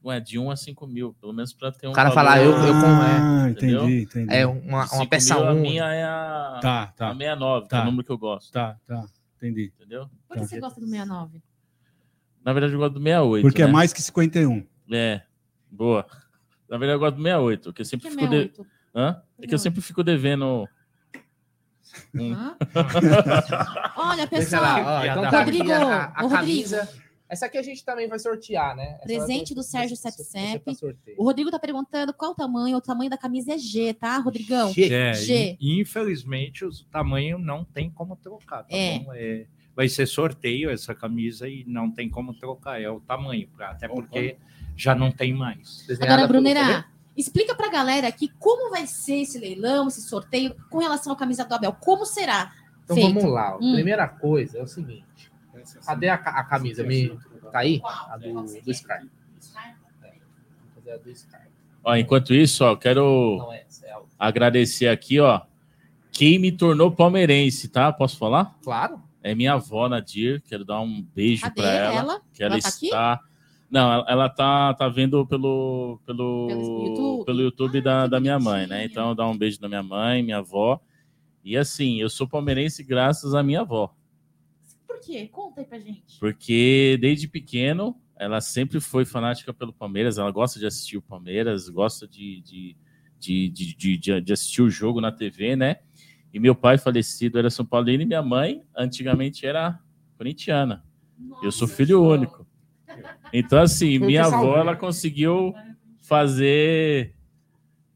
Ué, de 1 a 5 mil, pelo menos para ter um O cara valor- fala, eu- eu- com- Ah, entendeu? entendi, entendi. É uma, uma 5 peça mil, A única. minha é a, Tá, a tá, 69, que é Tá. o número que eu gosto. tá, tá. Entendi. Entendeu? Por que tá. você gosta do 69? Na verdade, eu gosto do 68. Porque é né? é mais que 51. É, boa. Na verdade, eu gosto do 68, porque eu sempre que fico. De... Hã? É que eu sempre fico devendo. Hum. Olha, pessoal. Lá, ó, então, tá Rodrigo, a, a camisa. Rodrigo. Essa aqui a gente também vai sortear, né? Essa Presente do Sérgio Sepsep. O Rodrigo tá perguntando qual o tamanho. O tamanho da camisa é G, tá, Rodrigão? G. É, G. Infelizmente, o tamanho não tem como trocar. Tá é. é. Vai ser sorteio essa camisa e não tem como trocar. É o tamanho, até porque já não tem mais. Agora, Brunera, explica pra galera aqui como vai ser esse leilão, esse sorteio, com relação à camisa do Abel. Como será? Então feito? vamos lá. Hum. Primeira coisa é o seguinte Cadê a, a camisa? Me... Tá aí? A do, do Scar. É. a do Scar. Ó, enquanto isso, ó, quero é, é agradecer aqui, ó, quem me tornou palmeirense, tá? Posso falar? Claro. É minha avó, Nadir. Quero dar um beijo para ela. ela. Que ela, ela tá está. Aqui? Não, ela, tá, tá vendo pelo, pelo, pelo YouTube, pelo YouTube ah, da, da minha mãe, né? Então, dá um beijo da minha mãe, minha avó. E assim, eu sou palmeirense graças à minha avó quê? Conta aí pra gente. Porque desde pequeno ela sempre foi fanática pelo Palmeiras, ela gosta de assistir o Palmeiras, gosta de, de, de, de, de, de assistir o jogo na TV, né? E meu pai falecido era São Paulino e minha mãe antigamente era corintiana. Nossa, eu sou filho único. Então, assim, minha avó ela conseguiu fazer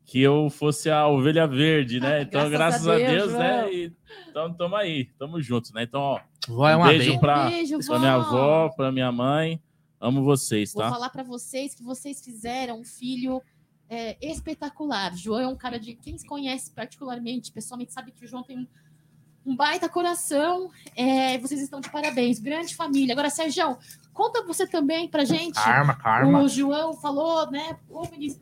que eu fosse a ovelha verde, né? Então, graças, graças a Deus, a Deus né? E, então, tamo aí, tamo juntos, né? Então, ó, Vó é um beijo para minha avó, para minha mãe. Amo vocês, tá? Vou falar para vocês que vocês fizeram um filho é, espetacular. João é um cara de quem se conhece particularmente, pessoalmente sabe que o João tem um baita coração. É, vocês estão de parabéns, grande família. Agora, Sérgio, conta você também pra gente. Karma, karma. O João falou, né, como ele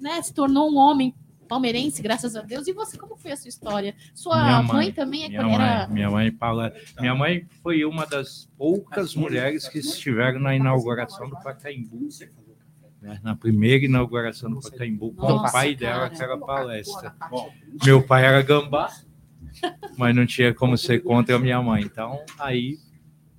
né, se tornou um homem palmeirense, graças a Deus. E você, como foi a sua história? Sua minha mãe, mãe também é minha era... mãe, minha mãe Paula, minha mãe foi uma das poucas mulheres que estiveram na inauguração do Pacaembu. Né? Na primeira inauguração do Pacaembu, com o pai dela, que era palestra. Meu pai era gambá, mas não tinha como ser contra a minha mãe. Então, aí,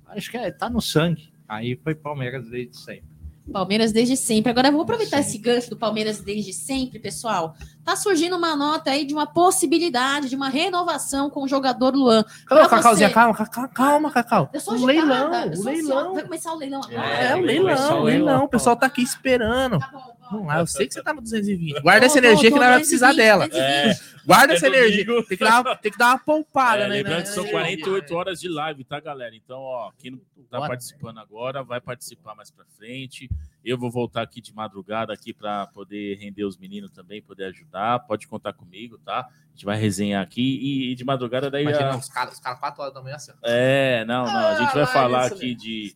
acho que é, tá no sangue. Aí foi Palmeiras desde sempre. Palmeiras desde sempre. Agora vou aproveitar esse gancho do Palmeiras desde sempre, pessoal. Tá surgindo uma nota aí de uma possibilidade de uma renovação com o jogador Luan. Calma, Cacauzinha, você... calma, calma, calma, Cacau. Eu sou o leilão, o leilão. Vai começar o leilão agora? É, é o leilão, o leilão. O pessoal tá aqui esperando. Tá bom, Vamos lá, eu sei que você tá no 220. Guarda essa energia que não vai precisar dela. É, Guarda é essa energia. Tem que, dar, tem que dar uma poupada, é, né? Lembrando que são 48 horas de live, tá, galera? Então, ó, quem não tá Bora. participando agora, vai participar mais pra frente. Eu vou voltar aqui de madrugada aqui para poder render os meninos também, poder ajudar. Pode contar comigo, tá? A gente vai resenhar aqui e, e de madrugada daí. Imagina, a... os caras cara 4 horas da manhã assim. É, não, não. A gente vai ah, falar aqui de,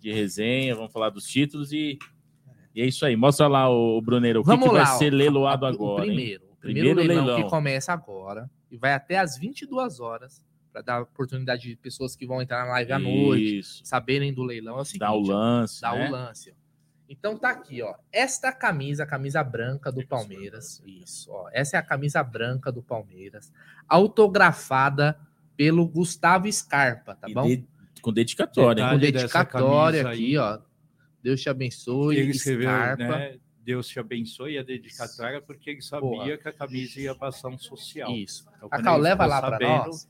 de resenha, vamos falar dos títulos e e é isso aí. Mostra lá, o Bruneiro, o que, que, vai lá, ser leiloado agora. O primeiro. O primeiro, primeiro leilão, leilão, que começa agora e vai até às 22 horas para dar oportunidade de pessoas que vão entrar na live à noite, saberem do leilão. É o seguinte, dá o lance. Dá né? o lance. Então tá aqui, ó. Esta camisa, a camisa branca do Palmeiras. Isso, ó. Essa é a camisa branca do Palmeiras, autografada pelo Gustavo Scarpa, tá e bom? De, com dedicatória. Com dedicatória aqui, aí. ó. Deus te abençoe. Ele escreveu, né? Deus te abençoe a dedicatória, porque ele sabia Porra. que a camisa ia passar um social. Isso. Então, Cacau leva lá para nós.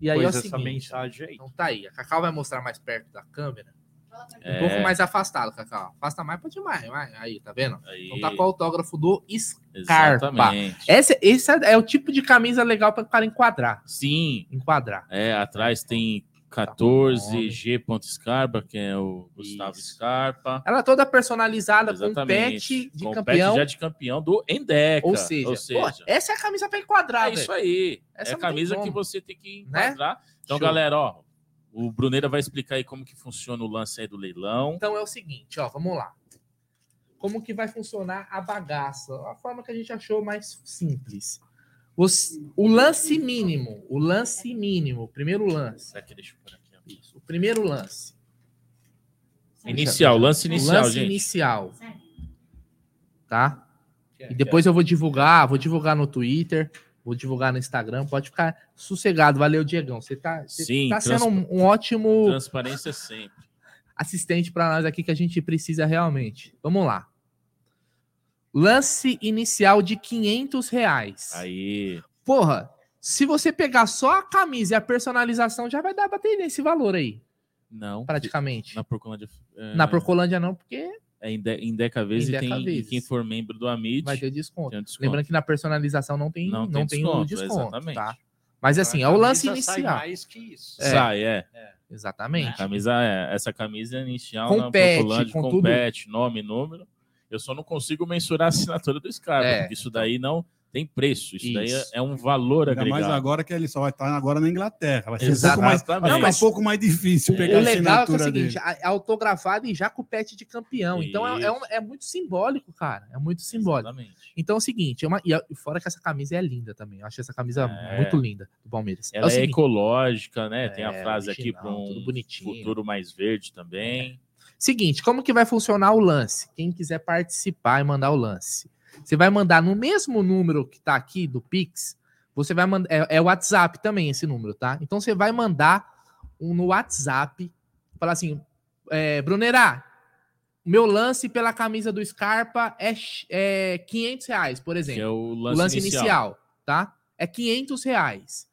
e aí é o seguinte, mensagem aí. Então tá aí. A Cacau vai mostrar mais perto da câmera. É... Um pouco mais afastado, Cacau. Afasta mais, pode mais. Vai. Aí, tá vendo? Aí. Então tá com o autógrafo do Scarpa. Exatamente. Esse, esse é o tipo de camisa legal para o cara enquadrar. Sim. Enquadrar. É, atrás tem 14 G. Scarpa, que é o Gustavo Isso. Scarpa. Ela é toda personalizada Exatamente. com pet de com campeão. Pet já de campeão do Endeca. Ou seja, ou seja pô, essa é a camisa para enquadrar, É isso aí. Essa é a camisa que você tem que né? enquadrar. Né? Então, Show. galera, ó, o Bruneira vai explicar aí como que funciona o lance aí do leilão. Então é o seguinte, ó, vamos lá. Como que vai funcionar a bagaça? A forma que a gente achou mais simples. Os, o lance mínimo, o lance mínimo, o primeiro lance. Aqui, deixa eu aqui. Isso, o primeiro lance. Inicial, lance inicial, lance gente. inicial. Tá? E depois eu vou divulgar, vou divulgar no Twitter. Vou divulgar no Instagram, pode ficar sossegado. Valeu, Diegão. Você tá, você Sim, tá sendo um, um ótimo Transparência sempre. assistente para nós aqui que a gente precisa realmente. Vamos lá. Lance inicial de 500 reais. Aí, Porra, se você pegar só a camisa e a personalização, já vai dar pra ter nesse valor aí, não. praticamente. Na Procolândia. é, Na Procolândia não, porque É em, de, em Deca vezes Em e, tem, Deca e vezes. quem for membro do Amit vai ter desconto. tem um desconto. Lembrando que na personalização não tem, não Não tem, tem o desconto, desconto, exatamente. tá? Mas assim, é A o lance camisa sai inicial. mais que isso. É. Sai, é. Exatamente. Camisa é. Essa camisa inicial Compete, na Procolândia com compete, nome, número. Eu só não consigo mensurar a assinatura do Scarpa, É, porque isso daí não tem preço. Isso, daí é, Isso. é um valor Ainda mais agregado. agora que ele só vai estar agora na Inglaterra. Vai ser um pouco mais, Exatamente. vai ficar Não, mas- um pouco mais difícil pegar O a legal é que é o assinatura seguinte, dele. é autografado e já com o pet de campeão. Então é, é um- é muito simbólico, cara. É muito simbólico. Exatamente. Então é o seguinte, é uma, e a- fora que essa camisa é linda também. Eu acho essa camisa É. muito linda do Palmeiras. Ela é, seguinte, ecológica, né? Tem a É, frase aqui original, para um tudo bonitinho. futuro mais verde também. Seguinte, como que vai funcionar o lance? Quem quiser participar e mandar o lance. Você vai mandar no mesmo número que tá aqui do Pix, você vai mandar. É, é WhatsApp também esse número, tá? Então você vai mandar um no WhatsApp, falar assim: é, Brunerá, meu lance pela camisa do Scarpa é, é 500 reais, por Que exemplo. é o o lance, lance inicial. inicial. tá? É 500 reais.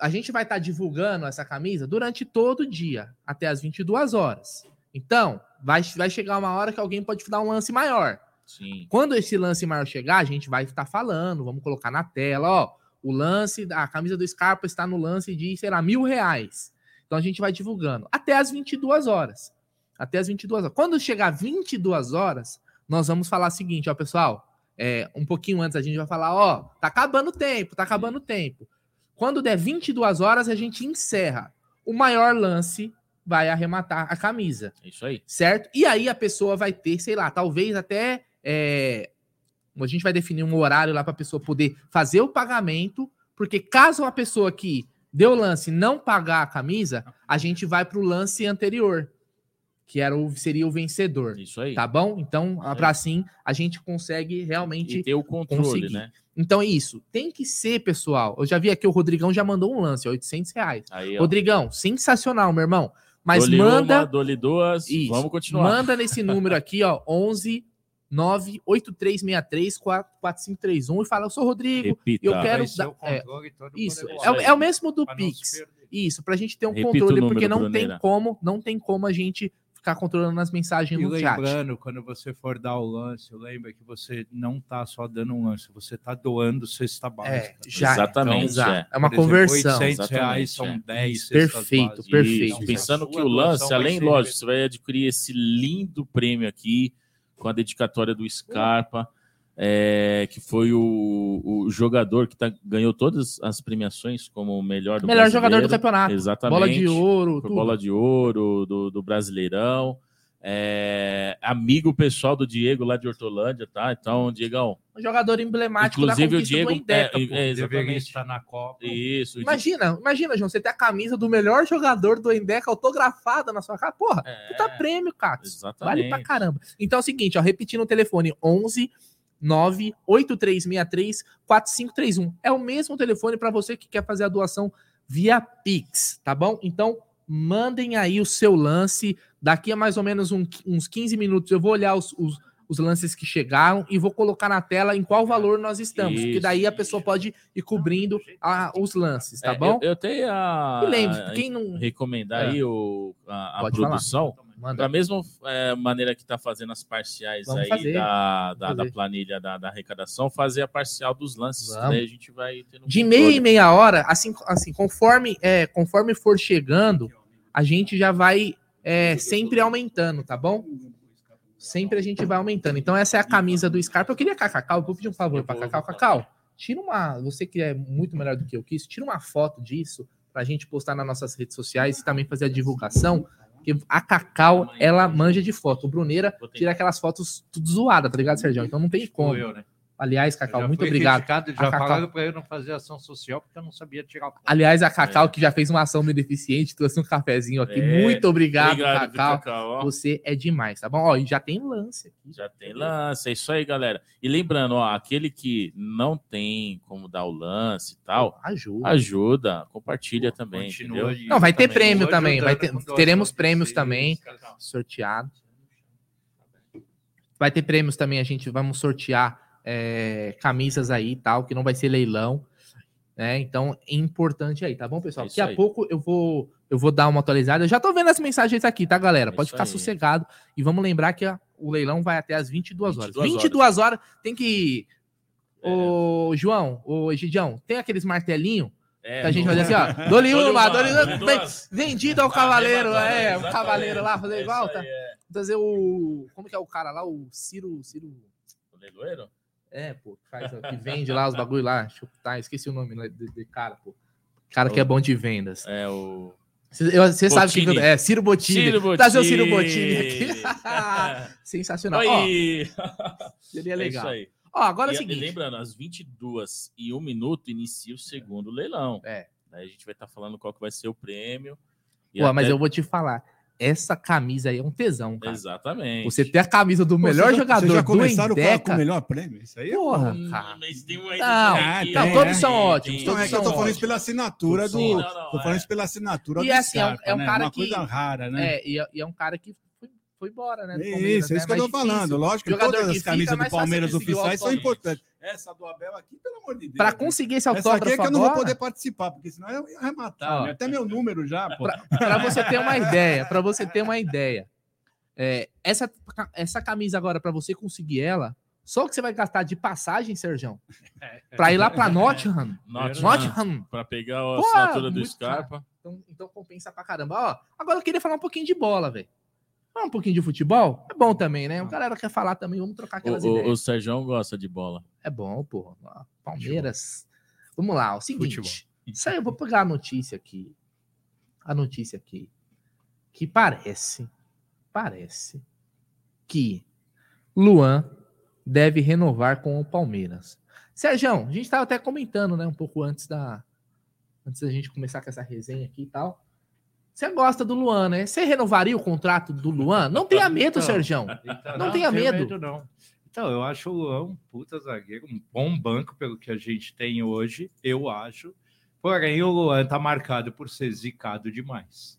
A gente vai estar divulgando essa camisa durante todo o dia, até as 22 horas. Então, vai, vai chegar uma hora que alguém pode dar um lance maior. Sim. Quando esse lance maior chegar, a gente vai estar falando, vamos colocar na tela, ó, o lance, a camisa do Scarpa está no lance de, sei lá, mil reais. Então a gente vai divulgando até as 22 horas. Até as 22 horas. Quando chegar 22 horas, nós vamos falar o seguinte, ó, pessoal, é, um pouquinho antes a gente vai falar, ó, tá acabando o tempo, tá acabando o tempo. Quando der 22 horas, a gente encerra. O maior lance vai arrematar a camisa É isso aí. certo? E aí a pessoa vai ter, sei lá, talvez até é, a gente vai definir um horário lá para a pessoa poder fazer o pagamento, porque caso a pessoa que deu o lance não pagar a camisa, a gente vai para o lance anterior, que era o, seria o vencedor, Isso aí. tá bom? Então, para assim a gente consegue realmente E ter o controle, conseguir. né? então é isso. Tem que ser, pessoal. Eu já vi aqui o Rodrigão já mandou um lance, 800 reais. Aí. Rodrigão, sensacional, meu irmão. Mas Dole manda uma, dole duas. Isso. Vamos continuar. Manda nesse número aqui, ó, 11 98363 4531 e fala, eu sou o Rodrigo, Repita. eu quero todo mundo isso, igual. é, o- é o mesmo do Pix. Isso, pra gente ter um Repita controle, porque não tem como, não tem como a gente ficar controlando as mensagens E no chat. lembrando, quando você for dar o lance, lembra que você não está só dando um lance, você está doando cesta básica. É, já Exatamente, exato. é. é uma exemplo, conversão. 800 reais são é. 10 cestas Perfeito, básicas. perfeito. Isso, pensando que o lance, além, lógico, você vai adquirir esse lindo prêmio aqui, com a dedicatória do Scarpa, é, que foi o, o jogador que tá, ganhou todas as premiações como o melhor do Melhor jogador do campeonato. Exatamente. Bola de ouro, bola de ouro do, do Brasileirão. É, amigo pessoal do Diego lá de Hortolândia, tá? Então, Diegão, Um jogador emblemático inclusive da o Diego. do Endeca, é, é, exatamente. estar na Copa. Isso. o Di- Imagina, imagina, João, você ter a camisa do melhor jogador do Endeca autografada na sua casa. Porra, é, puta prêmio, cara. Exatamente. Vale pra caramba. Então é o seguinte, ó, repetindo o telefone 11 98363 4531. É o mesmo telefone para você que quer fazer a doação via Pix, tá bom? Então mandem aí o seu lance. Daqui a mais ou menos um- uns 15 minutos eu vou olhar os, os- os lances que chegaram e vou colocar na tela em qual valor nós estamos, porque Isso. daí a pessoa pode ir cobrindo a- os lances, tá É, bom? Eu, eu tenho a. E lembre, quem não recomendar É. aí o, a, a Pode falar. Manda Da mesma é, maneira que está fazendo as parciais Vamos aí fazer, da, da, da planilha da, da arrecadação, fazer a parcial dos lances. Vamos. Daí a gente vai um De meia em meia hora, assim, assim conforme, é, conforme for chegando, a gente já vai é, sempre aumentando, tá bom? Sempre a gente vai aumentando. Então, essa é a camisa do Scarpa. Eu queria, Cacau, vou pedir um favor para Cacau. Cacau, tira uma. Você que é muito melhor do que eu quis, tira uma foto disso para a gente postar nas nossas redes sociais e também fazer a divulgação. Porque a Cacau, ela manja de foto. O Bruneira tira aquelas fotos tudo zoada, tá ligado, Sérgio? Então não tem como. Sou eu, né? Aliás, Cacau, muito obrigado. Já Cacau... falaram para eu não fazer ação social porque eu não sabia tirar. Aliás, a Cacau, é. que já fez uma ação beneficente, trouxe um cafezinho aqui. É. Muito obrigado, obrigado Cacau. Cacau Você é demais, tá bom? Ó, e já tem lance aqui. Já tem lance, é isso aí, galera. E lembrando, ó, aquele que não tem como dar o lance e tal, ajuda. Ajuda, compartilha Pô, também, entendeu? Não, vai ter também. prêmio também, vai ter, teremos prêmios também sorteados. Vai ter prêmios também, a gente vamos sortear é, camisas aí e tal, que não vai ser leilão. Né? Então é importante aí, tá bom, pessoal? É Daqui a aí. pouco eu vou eu vou dar uma atualizada. Eu já tô vendo as mensagens aqui, tá, galera? É Pode ficar aí. sossegado. E vamos lembrar que a, o leilão vai até as 22 horas. 22 22 horas, horas tem que. É. Ô, João, ô Egidião, tem aqueles martelinhos é, que a gente vai dizer assim, ó. Dole uma, dole Vendido ao cavaleiro, é, o cavaleiro lá, fazer igual, tá? Fazer o. Como que é o cara lá? O Ciro. Ciro. O leiloeiro? É, pô, que, faz, que vende lá os bagulho lá. Tá, esqueci o nome né, de, de cara, pô. Cara que é bom de vendas. É o. Você sabe que é Ciro Bottini. Ciro Bottini. Trazer o Ciro Bottini aqui. Sensacional. Oi. Ó, seria é legal. É Ó, agora é o seguinte. lembrando, às 22 e 1 minuto inicia o segundo leilão. É. Daí a gente vai estar tá falando qual que vai ser o prêmio. Pô, até... mas eu vou te falar essa camisa aí é um tesão, cara. Exatamente. Você ter a camisa do Pô, melhor já, jogador já começaram do com o melhor prêmio? Isso aí é Porra, hum, cara. Mas tem não, aqui, não, todos é, são ótimos. Então é que eu tô falando isso pela assinatura do... Sim, não, não, tô falando é. isso pela assinatura e, do assim, Scarpa, é um, é um cara uma que... coisa rara, né? É, e é, e é um cara que foi embora, né? Isso, é isso né? que eu tô falando. Lógico que todas as camisas do Palmeiras oficiais são importantes. Essa do Abel aqui, pelo amor de Deus. Para conseguir esse autógrafo Essa aqui é que eu não vou poder participar, porque senão eu ia arrematar. Né? Até meu número já, pô. Para você ter uma ideia, para você ter uma ideia. É, essa, essa camisa agora, para você conseguir ela, só que você vai gastar de passagem, Serjão, para ir lá para Nottingham. Nottingham. Para pegar a assinatura do Scarpa. Então, então compensa pra caramba. Ó, agora eu queria falar um pouquinho de bola, velho. Falar um pouquinho de futebol é bom também, né? O galera quer falar também, vamos trocar aquelas o, ideias. O Sérgio gosta de bola. É bom, pô. Palmeiras. Vamos lá, o seguinte. Futebol. Isso aí, eu vou pegar a notícia aqui. A notícia aqui. Que parece, parece que Luan deve renovar com o Palmeiras. Sérgio, a gente estava até comentando, né, um pouco antes da antes da gente começar com essa resenha aqui e tal. Você gosta do Luan, né? Você renovaria o contrato do Luan? Não tenha medo, então, Sérgio. Então, não, não tenha medo. medo. Não. Então, eu acho o Luan um puta zagueiro, um bom banco pelo que a gente tem hoje, eu acho. Porém, o Luan tá marcado por ser zicado demais.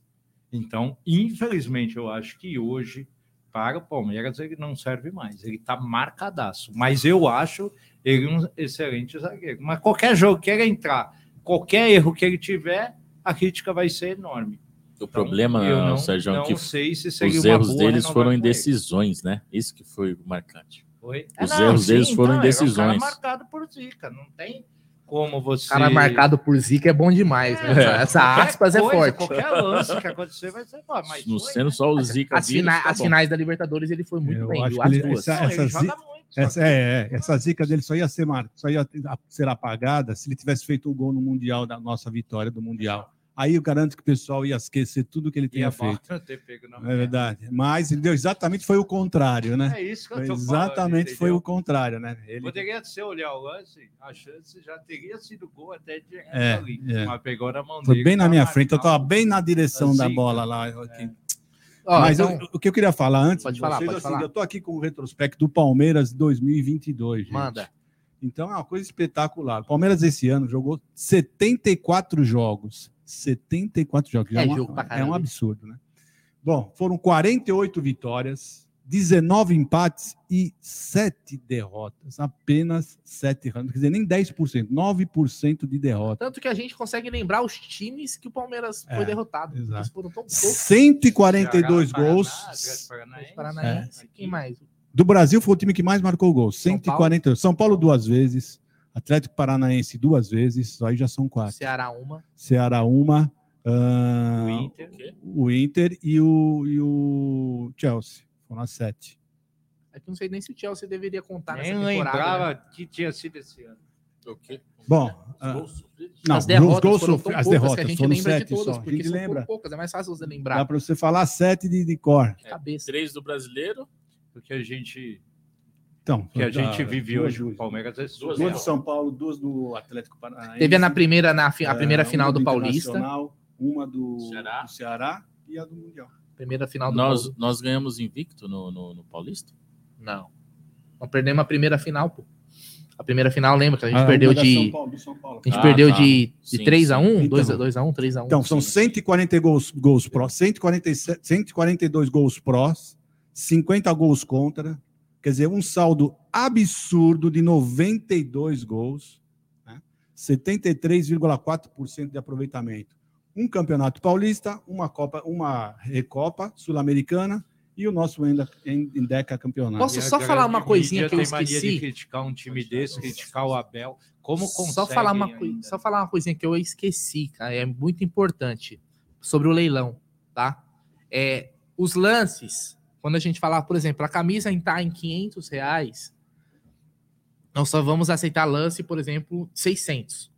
Então, infelizmente, eu acho que hoje, para o Palmeiras, ele não serve mais. Ele tá marcadaço. Mas eu acho ele um excelente zagueiro. Mas qualquer jogo que ele entrar, qualquer erro que ele tiver, a crítica vai ser enorme. O então, problema, não, Sérgio, é que se os erros deles foram em decisões, né? Isso que foi marcante. Foi? Os é, não, erros sim, deles foram decisões. É um cara marcado por zica, não tem como você. Cara marcado por zica é bom demais. É, né? Essa aspas é coisa, é forte. Qualquer lance que acontecer vai ser bom. Mas não sendo só o zica. As, fina tá as finais da Libertadores ele foi muito Eu bem. As ele, duas. Essa, essa, zica, essa, é, é, essa zica dele só ia ser mar, só ia ser apagada se ele tivesse feito o gol no Mundial da nossa vitória do Mundial. Aí eu garanto que o pessoal ia esquecer tudo que ele tinha feito. é verdade. Mas ele deu exatamente foi o contrário, né? É isso que eu tô Exatamente falando, foi o contrário, né? Ele... Poderia ser olhar o lance, a chance já teria sido gol até de é, ali. É. Mas pegou na mão foi dele. Foi bem na minha frente, eu estava bem na direção assim, da bola lá. É. Mas então, eu, o que eu queria falar antes, pode falar, vocês, pode assim, falar. eu estou aqui com o retrospecto do Palmeiras 2022. Gente. Manda. Então é uma coisa espetacular. O Palmeiras esse ano jogou 74 jogos. 74 jogos. É, é, uma, jogo é um absurdo, né? Bom, foram 48 vitórias, 19 empates e 7 derrotas. Apenas 7 quer dizer, nem 10%, 9% de derrota. Tanto que a gente consegue lembrar os times que o Palmeiras é, foi derrotado. Exato. Foram tão 142 gols. Paranaense, é. Quem mais? Do Brasil foi o time que mais marcou gols. 148. São Paulo duas vezes. Atlético Paranaense duas vezes, aí já são quatro. Ceará uma. Ceará uma. Uh, o, Inter. o Inter e o, e o Chelsea. Foram as sete. É que não sei nem se o Chelsea deveria contar nem nessa temporada. lembrava né? que tinha sido esse ano. O quê? Bom, uh, não, as derrotas, foram tão as derrotas que a gente lembra sete de todas, só. porque são lembra. poucas, é mais fácil você lembrar. Dá para você falar sete de, de cor. É, Três do brasileiro. Porque a gente Então, que a gente vive hoje o Palmeiras. É duas, duas do São Paulo, duas do Atlético Paranaense. Teve na primeira, na a primeira é, final do, do Paulista. Uma do Ceará. do Ceará e a do Mundial. Primeira final do nós, Paulista. Nós ganhamos invicto no, no, no Paulista? Não. Nós perdemos a primeira final, pô. A primeira final, lembra que a gente ah, perdeu de. São Paulo, São Paulo. A gente ah, perdeu tá. de, de 3x1, 2x1, 3x1. Então, são 140 gols, gols pró, 147, 142 gols prós, 50 gols contra. Quer dizer, um saldo absurdo de 92 gols, né? 73,4% de aproveitamento. Um campeonato paulista, uma Copa, uma Recopa Sul-Americana e o nosso ainda em, Deca campeonato. Posso só falar uma coisinha que eu esqueci? de criticar um time desse, criticar o Abel. Como só falar uma só falar uma coisinha que eu esqueci, cara, é muito importante sobre o leilão, tá? É os lances. Quando a gente falar, por exemplo, a camisa está em 500 reais, nós só vamos aceitar lance, por exemplo, 600.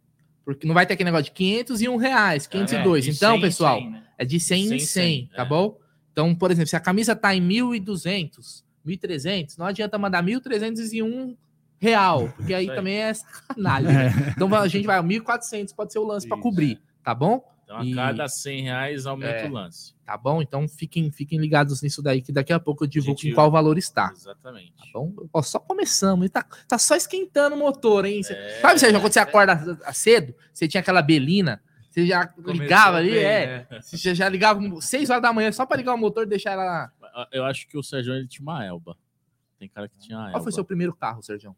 Porque não vai ter aquele negócio de 500 e 1 reais, 502. É, então, 100 pessoal, 100, né? é de 100 em 100, 100 tá é. bom? Então, por exemplo, se a camisa está em 1.200, 1.300, não adianta mandar 1.301 real, porque aí também é sacanagem. Né? É. Então a gente vai, 1.400 pode ser o lance para cobrir, tá bom? Então, a e... cada 100 reais aumenta é, o lance. Tá bom? Então fiquem, fiquem ligados nisso daí, que daqui a pouco eu divulgo gente... em qual valor está. Exatamente. Tá bom? Ó, só começamos, e tá, tá só esquentando o motor, hein? É, Sabe, Sérgio, quando você acorda cedo, você tinha aquela belina, você já Começou ligava ali, bem, é. Né? Você já ligava 6 horas da manhã só para ligar o motor e deixar ela. Eu acho que o Sérgio ele tinha uma Elba. Tem cara que tinha Elba. Qual foi seu primeiro carro, Sérgio?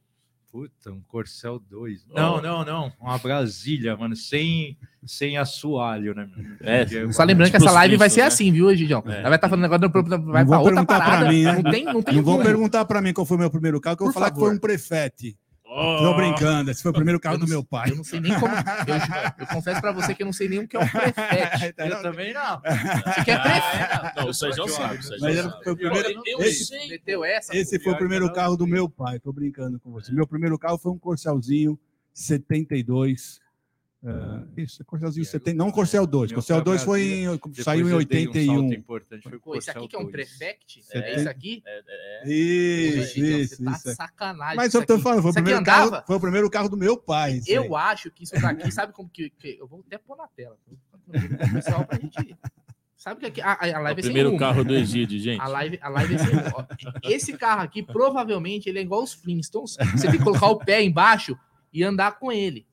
Puta, um Corcel 2. Não, oh. não, não. Uma Brasília, mano, sem, sem assoalho, né? É, só lembrando tipo que essa live vai ser né? assim, viu, Gidião? É. Ela vai estar tá falando negócio, vai para outra parada. Pra mim, né? Não tem, não tem Não vão perguntar para mim qual foi o meu primeiro carro, que eu vou falar que foi um Prefete. Oh. Tô brincando, esse foi o primeiro carro do meu pai. Eu não sei nem como. Eu, eu confesso pra você que eu não sei nem o que é um prefete. eu não, também não. Você quer prefete? Não, o Sérgio sabe. O Sérgio Foi o primeiro, eu, eu esse, sei. Essa, esse foi o primeiro carro do meu pai. Tô brincando com você. Meu primeiro carro foi um Corcelzinho 72 Uh, isso, Corcelzinho 70, não Corcel 2. Corcel 2 foi em, saiu em 81. Um importante, foi Pô, esse aqui que é um Prefect? É, é isso aqui? É, é, é. Isso, isso, tá isso. sacanagem. Mas eu tô falando, foi o, primeiro carro, foi o primeiro carro do meu pai. Eu acho que isso daqui, sabe como que, que, Eu vou até pôr na tela. Pessoal, pra gente. Sabe que aqui, a, a live é o primeiro carro do Egídio, gente. A live, a live é sem Esse carro aqui, provavelmente, ele é igual os Flintstones. Você tem que colocar o pé embaixo e andar com ele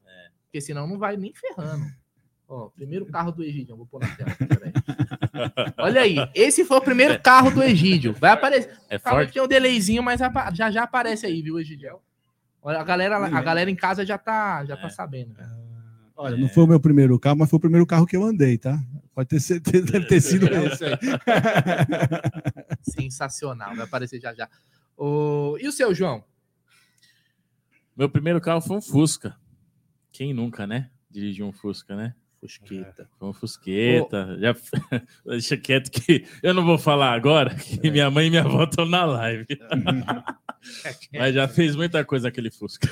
porque senão não vai nem ferrando. Ó, primeiro carro do Egídio, vou pôr na tela. Olha aí, esse foi o primeiro carro do Egídio. Vai aparecer. É forte. Tem um delayzinho, mas já já aparece aí, viu, Egídio? Olha, a galera, a galera em casa já tá, já tá é. sabendo. Né? Olha, não foi o meu primeiro carro, mas foi o primeiro carro que eu andei, tá? Pode ter certeza, deve ter sido esse aí. Sensacional, vai aparecer já já. O... E o seu, João? Meu primeiro carro foi um Fusca. Quem nunca, né? Dirigiu um Fusca, né? Fusqueta. É, foi um Fusqueta. Oh. Já... Deixa quieto que eu não vou falar agora, que é. minha mãe e minha avó estão na live. Mas já fez muita coisa aquele Fusca.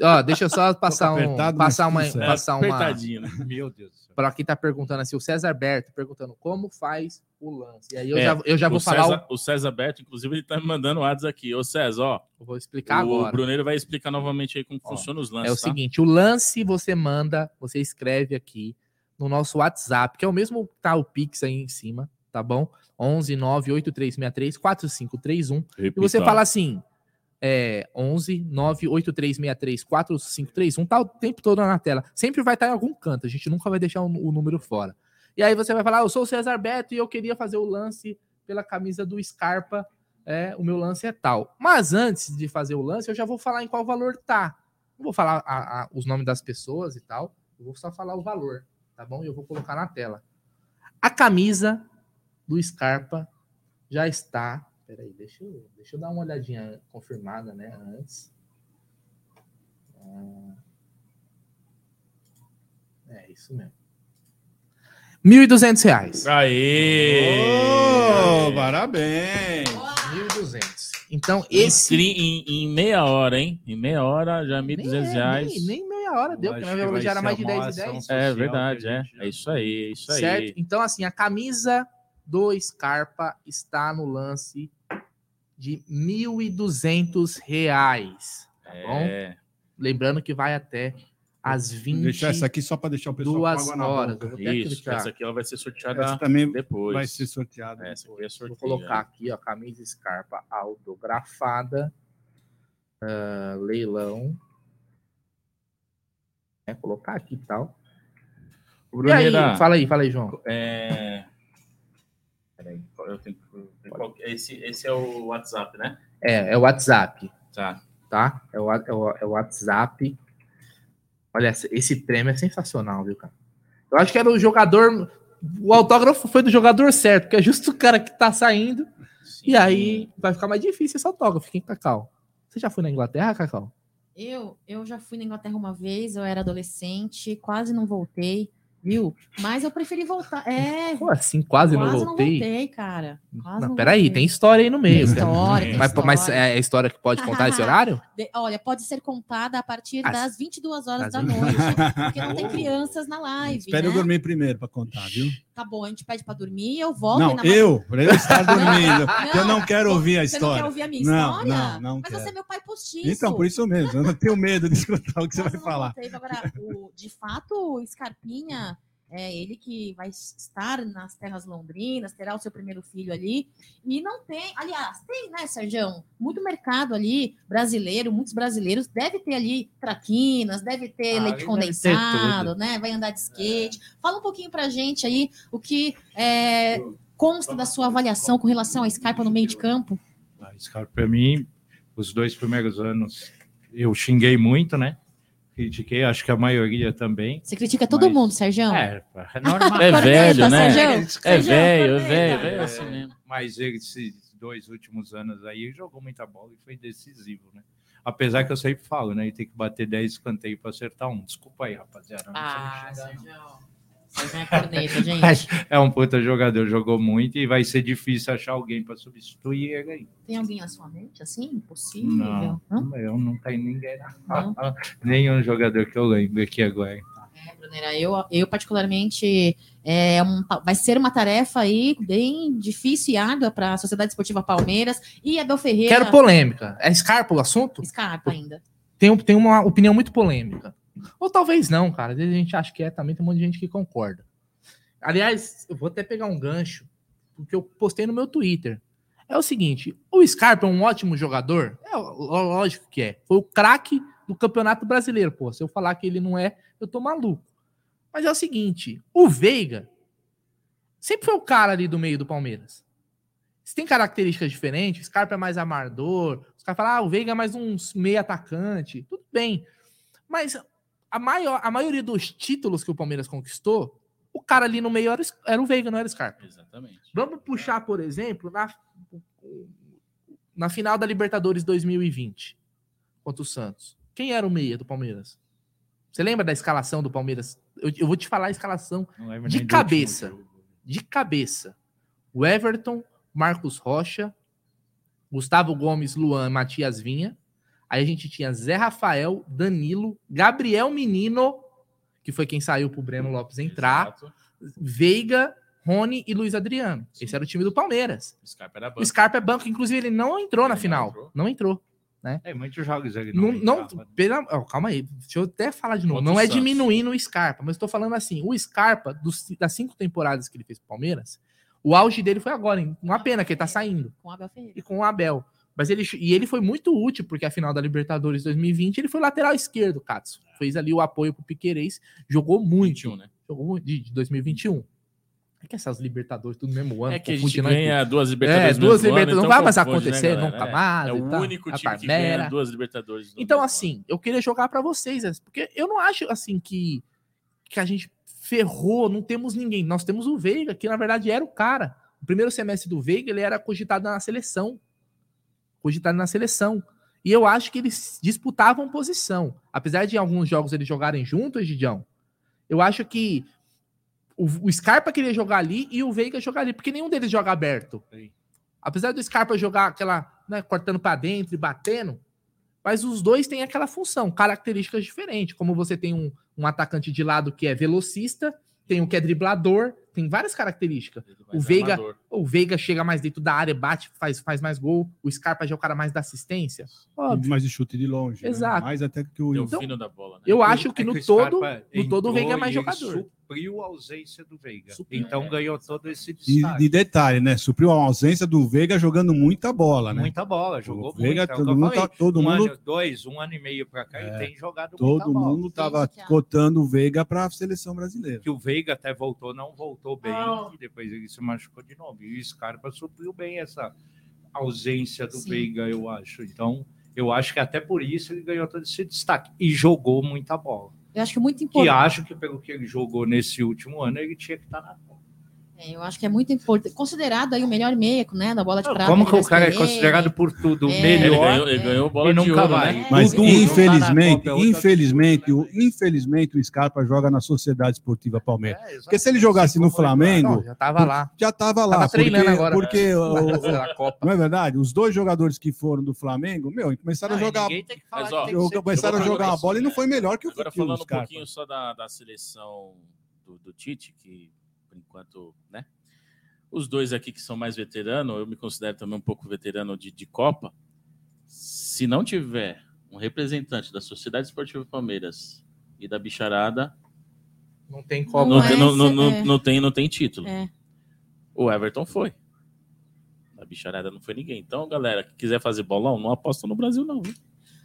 Ó, deixa eu só passar um, passar uma, passar uma, apertadinho, né? Meu Deus para quem está perguntando assim, o César Berto perguntando como faz o lance. E aí eu é, já, eu já vou falar. César, o... o César Berto, inclusive, ele está me mandando WhatsApp aqui. Ô, César, ó. Eu vou explicar o agora. O Bruneiro vai explicar novamente aí como ó, funciona os lances. É o tá? seguinte: o lance você manda, você escreve aqui no nosso WhatsApp, que é o mesmo que tá o Pix aí em cima, tá bom? 11 98363 4531. E você fala assim: é, 11 98363 4531, tá o tempo todo na tela. Sempre vai estar em algum canto, a gente nunca vai deixar o, o número fora. E aí você vai falar: Eu sou o César Beto e eu queria fazer o lance pela camisa do Scarpa. É, o meu lance é tal. Mas antes de fazer o lance, eu já vou falar em qual valor tá. Não vou falar a, a, os nomes das pessoas e tal. Eu vou só falar o valor, tá bom? E eu vou colocar na tela. A camisa do Scarpa já está Peraí, deixa eu, deixa eu dar uma olhadinha confirmada, né, antes. Ah, é isso mesmo. R$ 1.200. Aê! Oh, parabéns! R$ 1.200. Então, esse. Em, em, meia hora, hein? Em meia hora já 1.200 reais. Nem, nem, meia hora deu, porque na já era mais de 10 e 10. É verdade, é. É isso aí, é isso aí. Certo? Então, assim, a camisa do Scarpa está no lance de R$ 1.200, tá bom? É. Lembrando que vai até às 20 Deixar essa aqui só para deixar o pessoal com duas água na horas. boca. Eu vou até Isso, clicar. essa aqui ela vai ser sorteada Essa também depois. vai ser sorteada. Essa aqui é sorteio. Vou colocar aqui, ó, camisa Scarpa autografada, ah, leilão. É, colocar aqui e tal. E aí, Bruneira, fala aí, fala aí, João. é... Peraí, eu tenho que- esse, esse é o WhatsApp, né? É, é o WhatsApp, Tá. tá? É o, é o, é o WhatsApp. Olha, esse- prêmio é sensacional, viu, cara? Eu acho que era o jogador. O autógrafo foi do jogador certo, porque é justo o cara que tá saindo. Sim. E aí vai ficar mais difícil esse autógrafo, hein, Cacau? Você já foi na Inglaterra, Cacau? Eu, eu já fui na Inglaterra uma vez, eu era adolescente, quase não voltei, viu? Mas eu preferi voltar. É, Como assim? Quase, quase não voltei? cara. Quase Não, não peraí, voltei. tem história aí no meio. Tem história, tem mas, mas história. é a história que pode contar esse horário? De- olha, pode ser contada a partir As- das 22 horas das da 20. noite, porque não tem crianças na live, Espera eu né? dormir primeiro para contar, viu? Tá bom, a gente pede pra dormir, eu volto. Não, eu, para eu estar dormindo, porque eu não quero Você ouvir a Você não quer história. ouvir a minha Não, história? não, não Mas quero. você é meu pai postiço. Então, por isso mesmo, eu não tenho medo de escutar o que você Nossa, vai não falar. Agora, o- de fato, o Scarpinha é ele que vai estar nas terras londrinas, terá o seu primeiro filho ali. E não tem, aliás, tem, né, Sérgio? Muito mercado ali brasileiro, muitos brasileiros deve ter ali traquinas, deve ter Ah, leite deve ter condensado, né? Vai andar de skate. Fala um pouquinho pra gente aí o que é, consta da sua avaliação com relação à Scarpa no meio de campo. A Scarpa, para mim, os dois primeiros anos eu xinguei muito, né? Critiquei, acho que a maioria também. Você critica todo Mas- mundo, Sérgio. É, é normal. É velho, né? Sérgio, É Sérgio, velho, é velho, velho assim mesmo. Mas esses dois últimos anos aí, jogou muita bola e foi decisivo, né? Apesar que eu sempre falo, né? Ele tem que bater 10 escanteios para acertar um. Desculpa aí, rapaziada. Ah. Sérgio. Sérgio é corneta, gente. Mas é um puta jogador, jogou muito e vai ser difícil achar alguém para substituir ele aí. Tem alguém na sua mente assim? Possível? Não, Hã? eu não tenho ninguém. Não? Nenhum jogador que eu lembro aqui agora. É, Bruneira, eu, eu particularmente é um- vai ser uma tarefa aí bem difícil e árdua para a Sociedade Esportiva Palmeiras e Abel Ferreira. Quero polêmica. É Scarpa o assunto? Scarpa ainda. Tem, tem uma opinião muito polêmica. Ou talvez não, cara. Às vezes a gente acha que é, também tem um monte de gente que concorda. Aliás, eu vou até pegar um gancho, porque eu postei no meu Twitter. É o seguinte: o Scarpa é um ótimo jogador? É, lógico que é. Foi o craque do Campeonato Brasileiro. Pô, se eu falar que ele não é, eu tô maluco. Mas é o seguinte: o Veiga sempre foi o cara ali do meio do Palmeiras. Tem características diferentes, o Scarpa é mais amador, os caras falam, ah, o Veiga é mais um meio atacante, tudo bem. Mas a, maior, a maioria dos títulos que o Palmeiras conquistou, o cara ali no meio era, o- era o Veiga, não era o Scarpa. Exatamente. Vamos puxar, por exemplo, na, na final da Libertadores 2020, contra o Santos. Quem era o meia do Palmeiras? Você lembra da escalação do Palmeiras? Eu, eu vou te falar a escalação De cabeça. de cabeça. O Everton, Marcos Rocha, Gustavo Gomes, Luan, Matias Vinha. Aí a gente tinha Zé Rafael, Danilo, Gabriel Menino, que foi quem saiu pro Breno Lopes entrar, Exato. Veiga, Rony e Luiz Adriano. Esse era o time do Palmeiras. O Scarpa era O banco. Scarpa é banco, inclusive ele não entrou na Ele não final. entrou? Não entrou. É, muitos jogos ele Não, não, não, entrava. pela- ó, calma aí, deixa eu até falar de novo. Não o é Santos. diminuindo o Scarpa, mas estou falando assim: o Scarpa, dos- das cinco temporadas que ele fez pro Palmeiras, o auge dele foi agora. hein? Uma pena que ele tá saindo. Com Abel Ferreira. E com o Abel. Mas ele, e ele foi muito útil, porque a final da Libertadores 2020 ele foi lateral esquerdo, Katsu. Fez ali o apoio pro Piquerez, jogou muito. 21, né? Jogou muito de, de 2021. É que essas Libertadores, tudo no mesmo ano. É que a gente tudo. ganha duas Libertadores. É, duas mesmo ano, Libertadores. então não vai mais né, acontecer galera? nunca É. mais. É o tal. único A time que ganha duas Libertadores. Então, assim, eu queria jogar pra vocês, porque eu não acho assim que, que a gente ferrou, não temos ninguém. Nós temos o Veiga, que na verdade era o cara. O primeiro semestre do Veiga, ele era cogitado na seleção. Cogitado na seleção. E eu acho que eles disputavam posição. Apesar de em alguns jogos eles jogarem juntos, Gidião, eu acho que o, Scarpa queria jogar ali e o Veiga jogar ali, porque nenhum deles joga aberto. Sim. Apesar do Scarpa jogar aquela, né, cortando pra dentro e batendo, mas os dois têm aquela função, características diferentes. Como você tem um, um atacante de lado que é velocista, tem um que é driblador, tem várias características. O Veiga, o Veiga chega mais dentro da área, bate, faz, faz mais gol. O Scarpa já é o cara mais da assistência. Óbvio. Mais de chute de longe. Né? Exato. Né? Mais até que o. Então, bola, né? Eu acho que é no que todo, no todo o Veiga é mais jogador supriu a ausência do Veiga. Supriu, então é. ganhou todo esse destaque. E, de detalhe, né? Supriu a ausência do Veiga jogando muita bola, né? Muita bola, jogou o Veiga, muito. Todo mundo, tá, todo um mundo ano, dois, um ano e meio para cá, é, ele tem jogado Todo mundo estava cotando o Veiga para a seleção brasileira. Que o Veiga até voltou, não voltou bem, oh. e depois ele se machucou de novo. E o Scarpa supriu bem essa ausência do Sim. Veiga, eu acho. Então, eu acho que até por isso ele ganhou todo esse destaque e jogou muita bola. Eu acho que é muito importante. E acho que pelo que ele jogou nesse último ano, ele tinha que estar na é, eu acho que é muito importante. Considerado aí o melhor meio, né? Da bola de prata. Como que o cara é considerado por tudo é, melhor? Ele ganhou, ele ganhou bola e nunca de ouro, vai. Né? Mas tudo, infelizmente, tá infelizmente, o, infelizmente o Scarpa joga na Sociedade Esportiva Palmeiras. É, porque se ele jogasse no Flamengo, não, já estava lá. Já estava lá. Tava treinando porque, agora. Porque é. o, não é verdade? Os dois jogadores que foram do Flamengo, meu, começaram a jogar. Mas, ó, começaram a jogar uma bola e não foi melhor que o Agora falando um pouquinho só da, da seleção do, Tite, que enquanto, né? Os dois aqui que são mais veteranos, eu me considero também um pouco veterano de, de Copa. Se não tiver um representante da Sociedade Esportiva Palmeiras e da Bicharada, não tem Copa. Não, não, não, não, é. não, tem, não tem título. É. O Everton foi. A Bicharada não foi ninguém. Então, galera, que quiser fazer bolão, não aposta no Brasil, não. Viu?